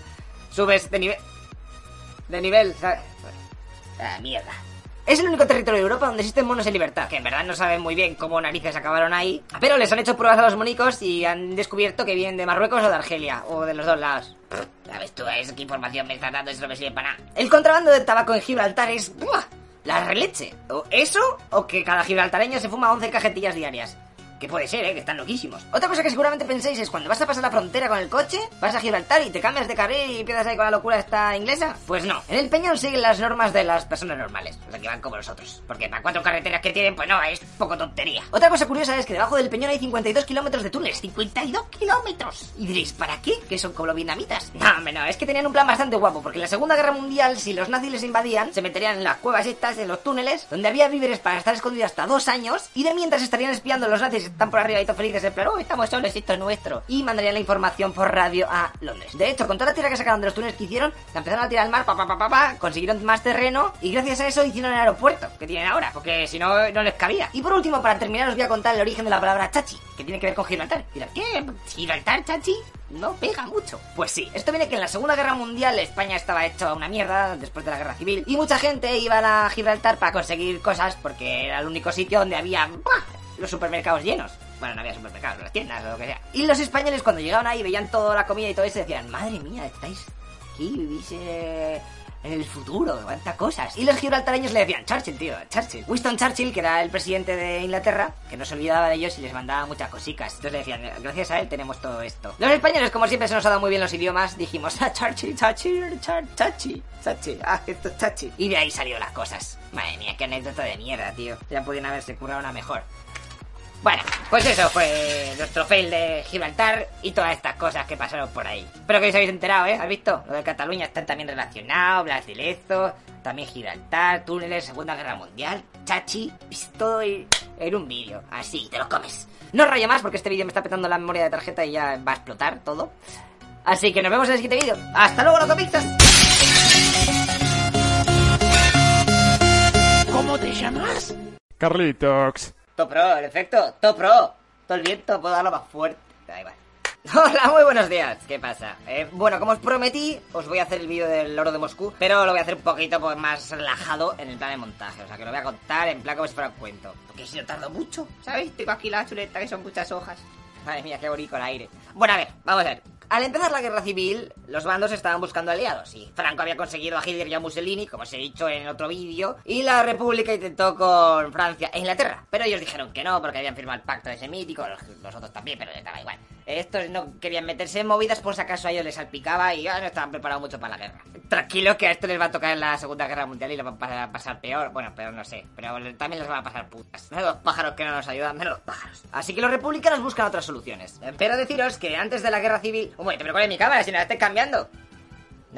subes de nivel. De nivel, ¿sabes? Ah, mierda. Es el único territorio de Europa donde existen monos en libertad, que en verdad no saben muy bien cómo narices acabaron ahí, pero les han hecho pruebas a los monicos y han descubierto que vienen de Marruecos o de Argelia, o de los dos lados. Ya ves tú, es qué información me estás dando, eso no me sirve para nada. El contrabando de tabaco en Gibraltar es... La releche. O eso, o que cada gibraltareño se fuma 11 cajetillas diarias. Que puede ser, ¿eh? Que están loquísimos. Otra cosa que seguramente penséis es cuando vas a pasar la frontera con el coche, vas a Gibraltar y te cambias de carril y empiezas ahí con la locura esta inglesa. Pues no. En el Peñón siguen las normas de las personas normales. Sea, que van como nosotros. Porque para cuatro carreteras que tienen, pues no, es poco tontería. Otra cosa curiosa es que debajo del Peñón hay 52 kilómetros de túneles. 52 kilómetros. Y diréis, ¿para qué? ¿Que son como los vietnamitas? No, no. Es que tenían un plan bastante guapo. Porque en la Segunda Guerra Mundial, si los nazis les invadían, se meterían en las cuevas estas, en los túneles, donde había víveres para estar escondidos hasta dos años. Y de mientras estarían espiando los nazis, están por arriba y todos felices, en plan, estamos solos, esto es nuestro. Y mandarían la información por radio a Londres. De hecho, con toda la tierra que sacaron de los túneles que hicieron, la empezaron a tirar al mar, pa, pa, pa, pa, consiguieron más terreno y gracias a eso hicieron el aeropuerto que tienen ahora, porque si no, no les cabía. Y por último, para terminar, os voy a contar el origen de la palabra chachi, que tiene que ver con Gibraltar. Dirán, ¿qué? ¿Gibraltar, chachi? No pega mucho. Pues sí, esto viene que en la Segunda Guerra Mundial España estaba hecha una mierda después de la Guerra Civil y mucha gente iba a Gibraltar para conseguir cosas porque era el único sitio donde había ¡buah! Los supermercados llenos. Bueno, no había supermercados, las tiendas o lo que sea. Y los españoles cuando llegaban ahí veían toda la comida y todo eso decían, madre mía, estáis aquí, vivís eh, en el futuro, cuántas cosas. Y los gibraltareños le decían, Churchill, tío, Churchill. Winston Churchill, que era el presidente de Inglaterra, que no se olvidaba de ellos y les mandaba muchas cositas. Entonces le decían, gracias a él tenemos todo esto. Los españoles, como siempre se nos ha dado muy bien los idiomas, dijimos, ah, Churchill, Churchill, Churchill, Churchill, ah, esto es Churchill. Y de ahí salió las cosas. Madre mía, qué anécdota de mierda, tío. Ya podían haberse currado una mejor. Bueno, pues eso fue nuestro fail de Gibraltar y todas estas cosas que pasaron por ahí. Espero que os habéis enterado, ¿eh? ¿Has visto? Lo de Cataluña está también relacionado, Blas de Lezo, también Gibraltar, túneles, Segunda Guerra Mundial, Chachi, todo en, un vídeo. Así, te lo comes. No rayo más porque este vídeo me está petando la memoria de tarjeta y ya va a explotar todo. Así que nos vemos en el siguiente vídeo. ¡Hasta luego, los pizzas! ¿Cómo te llamas? Carlitox. Top Pro, en efecto, Top. Todo el viento, puedo darlo más fuerte. Da igual. Hola, muy buenos días. ¿Qué pasa? Eh, bueno, como os prometí, os voy a hacer el vídeo del oro de Moscú, pero lo voy a hacer un poquito pues, más relajado en el plan de montaje. O sea, que lo voy a contar en plan como si fuera un cuento. Porque si no tardo mucho, ¿sabéis? Tengo aquí la chuleta que son muchas hojas. Madre mía, qué bonito el aire. Bueno, a ver, vamos a ver. Al empezar la guerra civil, los bandos estaban buscando aliados y Franco había conseguido a Hitler y a Mussolini, como os he dicho en otro vídeo, y la República intentó con Francia e Inglaterra, pero ellos dijeron que no porque habían firmado el pacto ese mítico, los, los otros también, pero les daba igual. Estos no querían meterse en movidas por si acaso a ellos les salpicaba y ya no estaban preparados mucho para la guerra. Tranquilo que a esto les va a tocar en la Segunda Guerra Mundial y les va a pasar, peor. Bueno, pero no sé. Pero también les van a pasar putas. Menos pájaros que no nos ayudan, menos pájaros. Así que los republicanos buscan otras soluciones. Pero deciros que antes de la Guerra Civil... Un momento, pero ¿cuál mi cámara? Si no la estáis cambiando.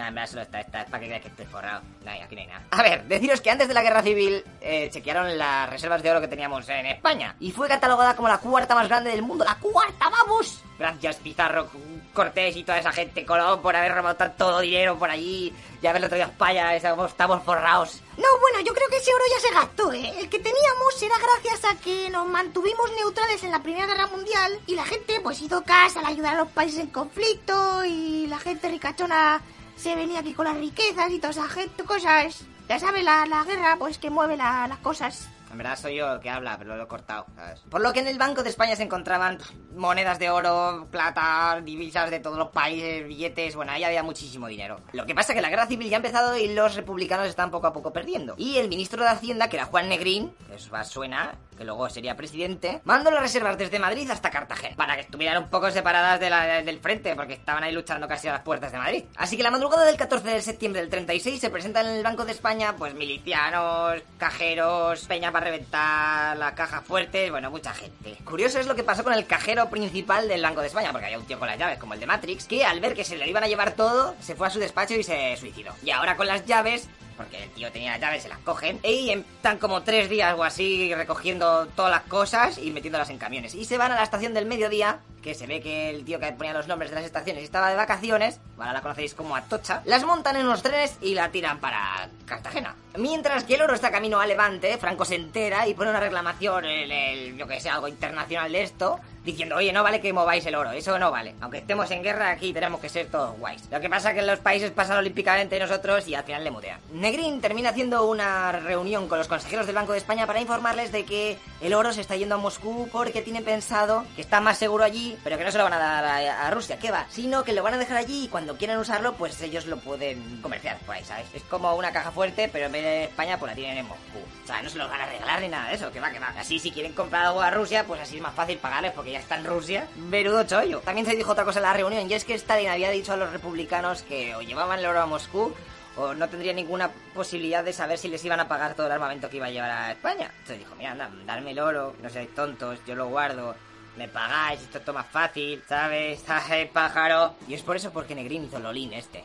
En verdad solo está esta, es para que veáis que estoy forrado. No, aquí no hay nada. A ver, deciros que antes de la guerra civil eh, chequearon las reservas de oro que teníamos en España. Y fue catalogada como la cuarta más grande del mundo. ¡La cuarta, vamos! Gracias, Pizarro, Cortés y toda esa gente, Colón, por haber robado tanto dinero por allí y haberlo traído a España. Estamos, estamos forrados. No, bueno, yo creo que ese oro ya se gastó, ¿eh? El que teníamos era gracias a que nos mantuvimos neutrales en la Primera Guerra Mundial y la gente pues hizo caso al ayudar a los países en conflicto y la gente ricachona se venía aquí con las riquezas y toda esa gente, cosas. Ya sabes, la, la guerra pues que mueve la- las cosas. En verdad soy yo el que habla, pero lo he cortado, ¿sabes? Por lo que en el Banco de España se encontraban monedas de oro, plata, divisas de todos los países, billetes, bueno, ahí había muchísimo dinero. Lo que pasa es que la guerra civil ya ha empezado y los republicanos están poco a poco perdiendo. Y el ministro de Hacienda, que era Juan Negrín, que os va- suena, que luego sería presidente, mandó las reservas desde Madrid hasta Cartagena, para que estuvieran un poco separadas de la- del frente, porque estaban ahí luchando casi a las puertas de Madrid. Así que la madrugada del 14 de septiembre del 36 se presentan en el Banco de España, pues milicianos, cajeros, peña para reventar las cajas fuertes, bueno, mucha gente. Curioso es lo que pasó con el cajero principal del Banco de España, porque había un tío con las llaves, como el de Matrix, que al ver que se le iban a llevar todo, se fue a su despacho y se suicidó. Y ahora con las llaves, porque el tío tenía las llaves, se las cogen, y están como tres días o así recogiendo todas las cosas y metiéndolas en camiones. Y se van a la estación del mediodía, que se ve que el tío que ponía los nombres de las estaciones estaba de vacaciones, ahora la conocéis como Atocha, las montan en unos trenes y la tiran para Cartagena. Mientras que el oro está camino a Levante, Franco se entera y pone una reclamación en el, yo que sé, algo internacional de esto, diciendo, oye, no vale que mováis el oro, eso no vale. Aunque estemos en guerra, aquí tenemos que ser todos guays. Lo que pasa es que los países pasan olímpicamente nosotros y al final le mutean. Negrín termina haciendo una reunión con los consejeros del Banco de España para informarles de que el oro se está yendo a Moscú porque tienen pensado que está más seguro allí pero que no se lo van a dar a, Rusia, ¿qué va? Sino que lo van a dejar allí y cuando quieran usarlo, pues ellos lo pueden comerciar por ahí, ¿sabes? Es como una caja fuerte, pero en vez de España, pues la tienen en Moscú. O sea, no se los van a regalar ni nada de eso, que va, que va. Así, si quieren comprar algo a Rusia, pues así es más fácil pagarles porque ya está en Rusia. Menudo chollo. También se dijo otra cosa en la reunión, y es que Stalin había dicho a los republicanos que o llevaban el oro a Moscú o no tendría ninguna posibilidad de saber si les iban a pagar todo el armamento que iba a llevar a España. Entonces dijo, mira, anda, darme el oro, no seáis tontos, yo lo guardo, me pagáis, esto es todo más fácil, ¿sabes? ¡Ay, pájaro! Y es por eso porque Negrín hizo Lolín este.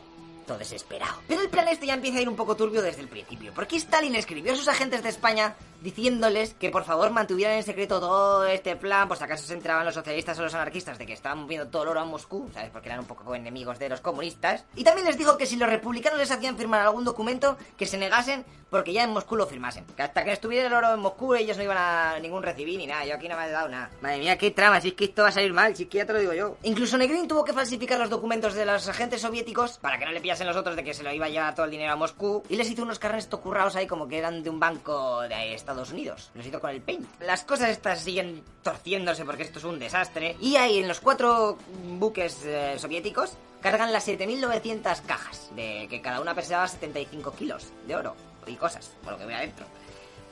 Desesperado. Pero el plan este ya empieza a ir un poco turbio desde el principio. Porque Stalin escribió a sus agentes de España diciéndoles que por favor mantuvieran en secreto todo este plan, si acaso se enteraban los socialistas o los anarquistas de que estaban moviendo todo el oro a Moscú, ¿sabes? Porque eran un poco enemigos de los comunistas. Y también les dijo que si los republicanos les hacían firmar algún documento, que se negasen porque ya en Moscú lo firmasen. Que hasta que estuviera el oro en Moscú ellos no iban a ningún recibir ni nada. Yo aquí no me he dado nada. Madre mía, qué trama, si es que esto va a salir mal, si es que ya te lo digo yo. Incluso Negrin tuvo que falsificar los documentos de los agentes soviéticos para que no le pillasen los otros de que se lo iba a llevar todo el dinero a Moscú. Y les hizo unos carnes tocurrados ahí como que eran de un banco de Estados Unidos. Los hizo con el paint. Las cosas estas siguen torciéndose porque esto es un desastre. Y ahí en los cuatro buques eh, soviéticos cargan las 7.900 cajas, de que cada una pesaba 75 kilos de oro y cosas, por lo que veo adentro.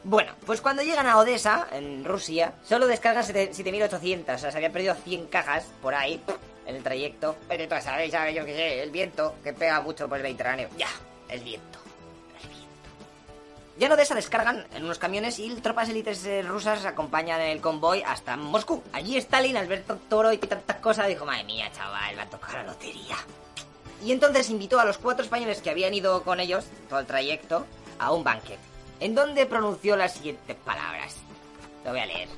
Bueno, pues cuando llegan a Odessa, en Rusia, solo descargan 7.800, o sea, se habían perdido 100 cajas por ahí, en el trayecto. Pero tú sabéis, ¿sabes? Yo qué sé, el viento, que pega mucho por el Mediterráneo. Ya, el viento. El viento. Ya en Odessa descargan en unos camiones y tropas élites eh, rusas acompañan el convoy hasta Moscú. Allí Stalin, al ver tanto oro y tantas cosas, dijo, madre mía, chaval, va a tocar la lotería. Y entonces invitó a los cuatro españoles que habían ido con ellos, todo el trayecto, a un banquete, en donde pronunció las siguientes palabras. Lo voy a leer.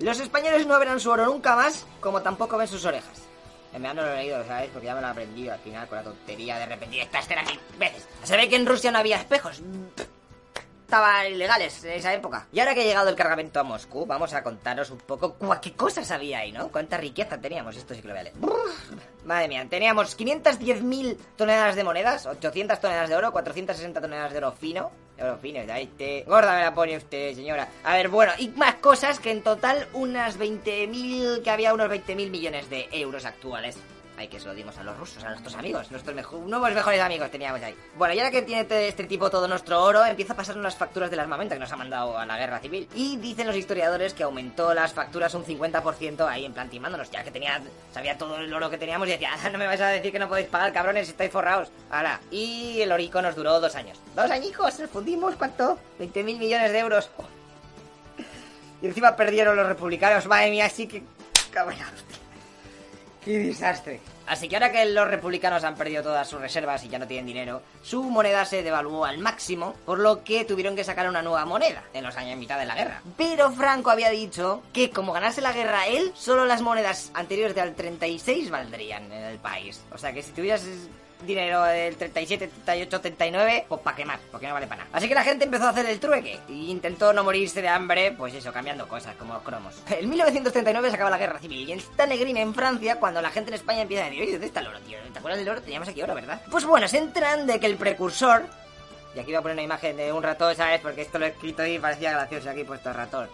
Los españoles no verán su oro nunca más, como tampoco ven sus orejas. En verdad no lo he leído, ¿sabes? Porque ya me lo he aprendido al final con la tontería de repetir esta escena mil veces. Se ve que en Rusia no había espejos. Estaban ilegales en esa época. Y ahora que ha llegado el cargamento a Moscú, vamos a contaros un poco qué cosas había ahí, ¿no? Cuánta riqueza teníamos. Esto sí que. Madre mía, teníamos 510.000 toneladas de monedas, 800 toneladas de oro, 460 toneladas de oro fino. Oro fino, ahí te... Gorda me la pone usted, señora. A ver, bueno, y más cosas que en total unas 20.000, que había unos 20.000 millones de euros actuales. Ay, que se lo dimos a los rusos, a nuestros amigos, nuestros nuevos mejores amigos teníamos ahí. Bueno, y ahora que tiene te- este tipo todo nuestro oro, empieza a pasarnos las facturas del armamento que nos ha mandado a la guerra civil. Y dicen los historiadores que aumentó las facturas un 50% ahí en plan timándonos, ya que tenía, sabía todo el oro que teníamos y decía, "Ah, no me vais a decir que no podéis pagar, cabrones, estáis forrados. Ahora, y el orico nos duró dos años. Dos añicos, nos fundimos, ¿cuánto? 20 mil millones de euros. Y encima perdieron los republicanos, madre mía, así que... Cabrón, hostia. ¡Qué desastre! Así que ahora que los republicanos han perdido todas sus reservas y ya no tienen dinero, su moneda se devaluó al máximo, por lo que tuvieron que sacar una nueva moneda en los años mitad de la guerra. Pero Franco había dicho que como ganase la guerra él, solo las monedas anteriores al 36 valdrían en el país. O sea que si tuvieras dinero del 37, 38, 39, pues para quemar, porque no vale para nada. Así que la gente empezó a hacer el trueque e intentó no morirse de hambre, pues eso, cambiando cosas, como cromos. En 1939 se acaba la guerra civil y está Negrín en Francia cuando la gente en España empieza a decir, oye, ¿dónde está el oro, tío? ¿Te acuerdas del oro? Teníamos aquí oro, ¿verdad? Pues bueno, se enteran de que el precursor... Y aquí voy a poner una imagen de un ratón, ¿sabes? Porque esto lo he escrito y parecía gracioso aquí puesto ratón.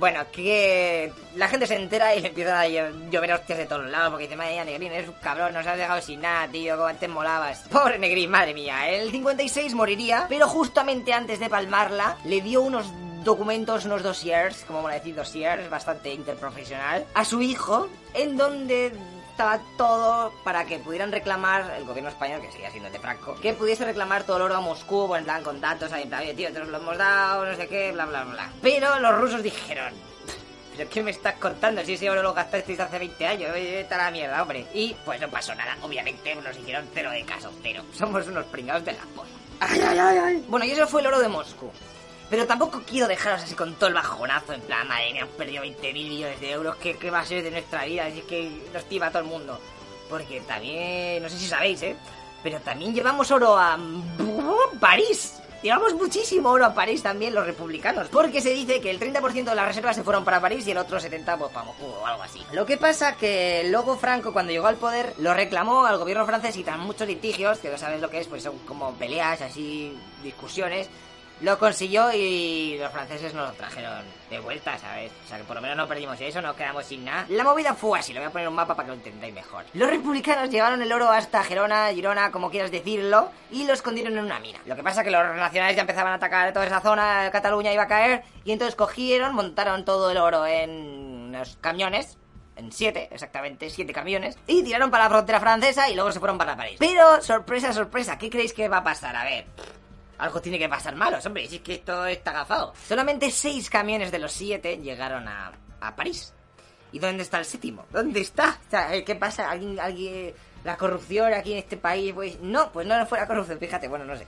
Bueno, que la gente se entera y le empiezan a llo- llover hostias de todos lados porque dice, madre mía, Negrín, eres un cabrón, nos has dejado sin nada, tío, como antes molabas. Pobre Negrín, madre mía, el 56 moriría, pero justamente antes de palmarla le dio unos documentos, unos dossiers, como vamos a decir, dossiers, bastante interprofesional, a su hijo, en donde estaba todo para que pudieran reclamar el gobierno español, que seguía siendo de Franco, que pudiese reclamar todo el oro a Moscú, en plan con datos ahí, en plan, tío, te los lo hemos dado, no sé qué, bla, bla, bla. Pero los rusos dijeron, ¿pero qué me estás contando? Si ese oro lo gastasteis hace 20 años, vete a la mierda, hombre. Y pues no pasó nada, obviamente nos hicieron cero de caso, cero. Somos unos pringados de la polla. Ay, ay, ay, ay. Bueno, y eso fue el oro de Moscú. Pero tampoco quiero dejaros así con todo el bajonazo, en plan, madre mía, hemos perdido 20 mil millones de euros, ¿qué, ¿qué va a ser de nuestra vida? Es que nos tiba todo el mundo. Porque también, no sé si sabéis, ¿eh? Pero también llevamos oro a París. Llevamos muchísimo oro a París también los republicanos, porque se dice que el 30% de las reservas se fueron para París y el otro 70% pues para Moscú o algo así. Lo que pasa que luego Franco cuando llegó al poder lo reclamó al gobierno francés y tan muchos litigios, que no sabes lo que es, pues son como peleas, así, discusiones, lo consiguió y los franceses nos lo trajeron de vuelta, ¿sabes? O sea, que por lo menos no perdimos eso, no quedamos sin nada. La movida fue así, le voy a poner un mapa para que lo entendáis mejor. Los republicanos llevaron el oro hasta Gerona, Girona, como quieras decirlo, y lo escondieron en una mina. Lo que pasa es que los nacionales ya empezaban a atacar toda esa zona, Cataluña iba a caer, y entonces cogieron, montaron todo el oro en unos camiones, en siete, exactamente, siete camiones, y tiraron para la frontera francesa y luego se fueron para París. Pero, sorpresa, sorpresa, ¿qué creéis que va a pasar? A ver, algo tiene que pasar malos, hombre, si es que esto está agafado. Solamente seis camiones de los siete llegaron a, París. ¿Y dónde está el séptimo? ¿Dónde está? Sea, ¿qué pasa? ¿Alguien, la corrupción aquí en este país? Pues no, pues no fue la corrupción, fíjate, bueno, no sé.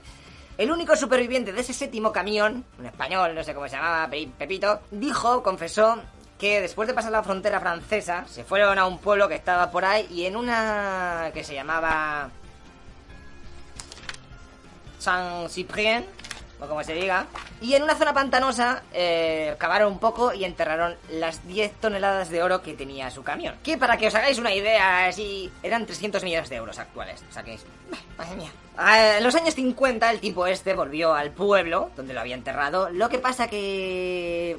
El único superviviente de ese séptimo camión, un español, no sé cómo se llamaba, Pe- Pepito, dijo, confesó que después de pasar la frontera francesa, se fueron a un pueblo que estaba por ahí y en una que se llamaba San Cyprien, o como se diga, y en una zona pantanosa eh, cavaron un poco y enterraron las 10 toneladas de oro que tenía su camión. Que para que os hagáis una idea, así eran 300 millones de euros actuales. O sea que es... Madre mía. En los años 50 el tipo este volvió al pueblo donde lo había enterrado. Lo que pasa que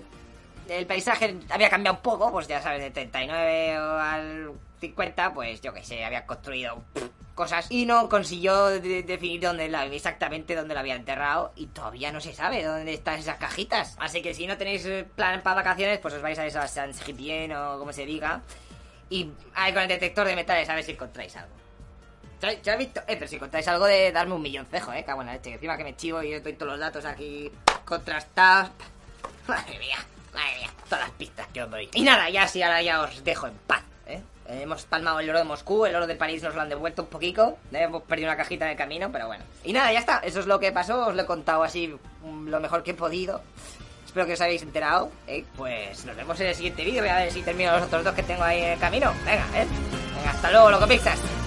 el paisaje había cambiado un poco, pues ya sabes, de 39 al 50, pues yo que sé, había construido cosas y no consiguió de- definir dónde la, exactamente dónde la había enterrado y todavía no se sabe dónde están esas cajitas. Así que si no tenéis eh, plan para vacaciones, pues os vais a esa San Cyprien o como se diga y ahí con el detector de metales a ver si encontráis algo. ¿Ya, ya has visto? Eh, pero si encontráis algo de darme un milloncejo, eh, cago en la leche. Encima que me chivo y os doy todos los datos aquí contrastados. Madre mía, madre mía, todas las pistas que os doy. Y nada, ya sí, ahora ya os dejo en paz, Hemos palmado el oro de Moscú, el oro de París nos lo han devuelto un poquito. ¿eh? Hemos perdido una cajita en el camino, pero bueno. Y nada, ya está. Eso es lo que pasó. Os lo he contado así mm, lo mejor que he podido. Espero que os hayáis enterado. ¿eh? Pues nos vemos en el siguiente vídeo. Voy a ver si termino los otros dos que tengo ahí en el camino. Venga, ¿eh? Venga, hasta luego, loco pizzas.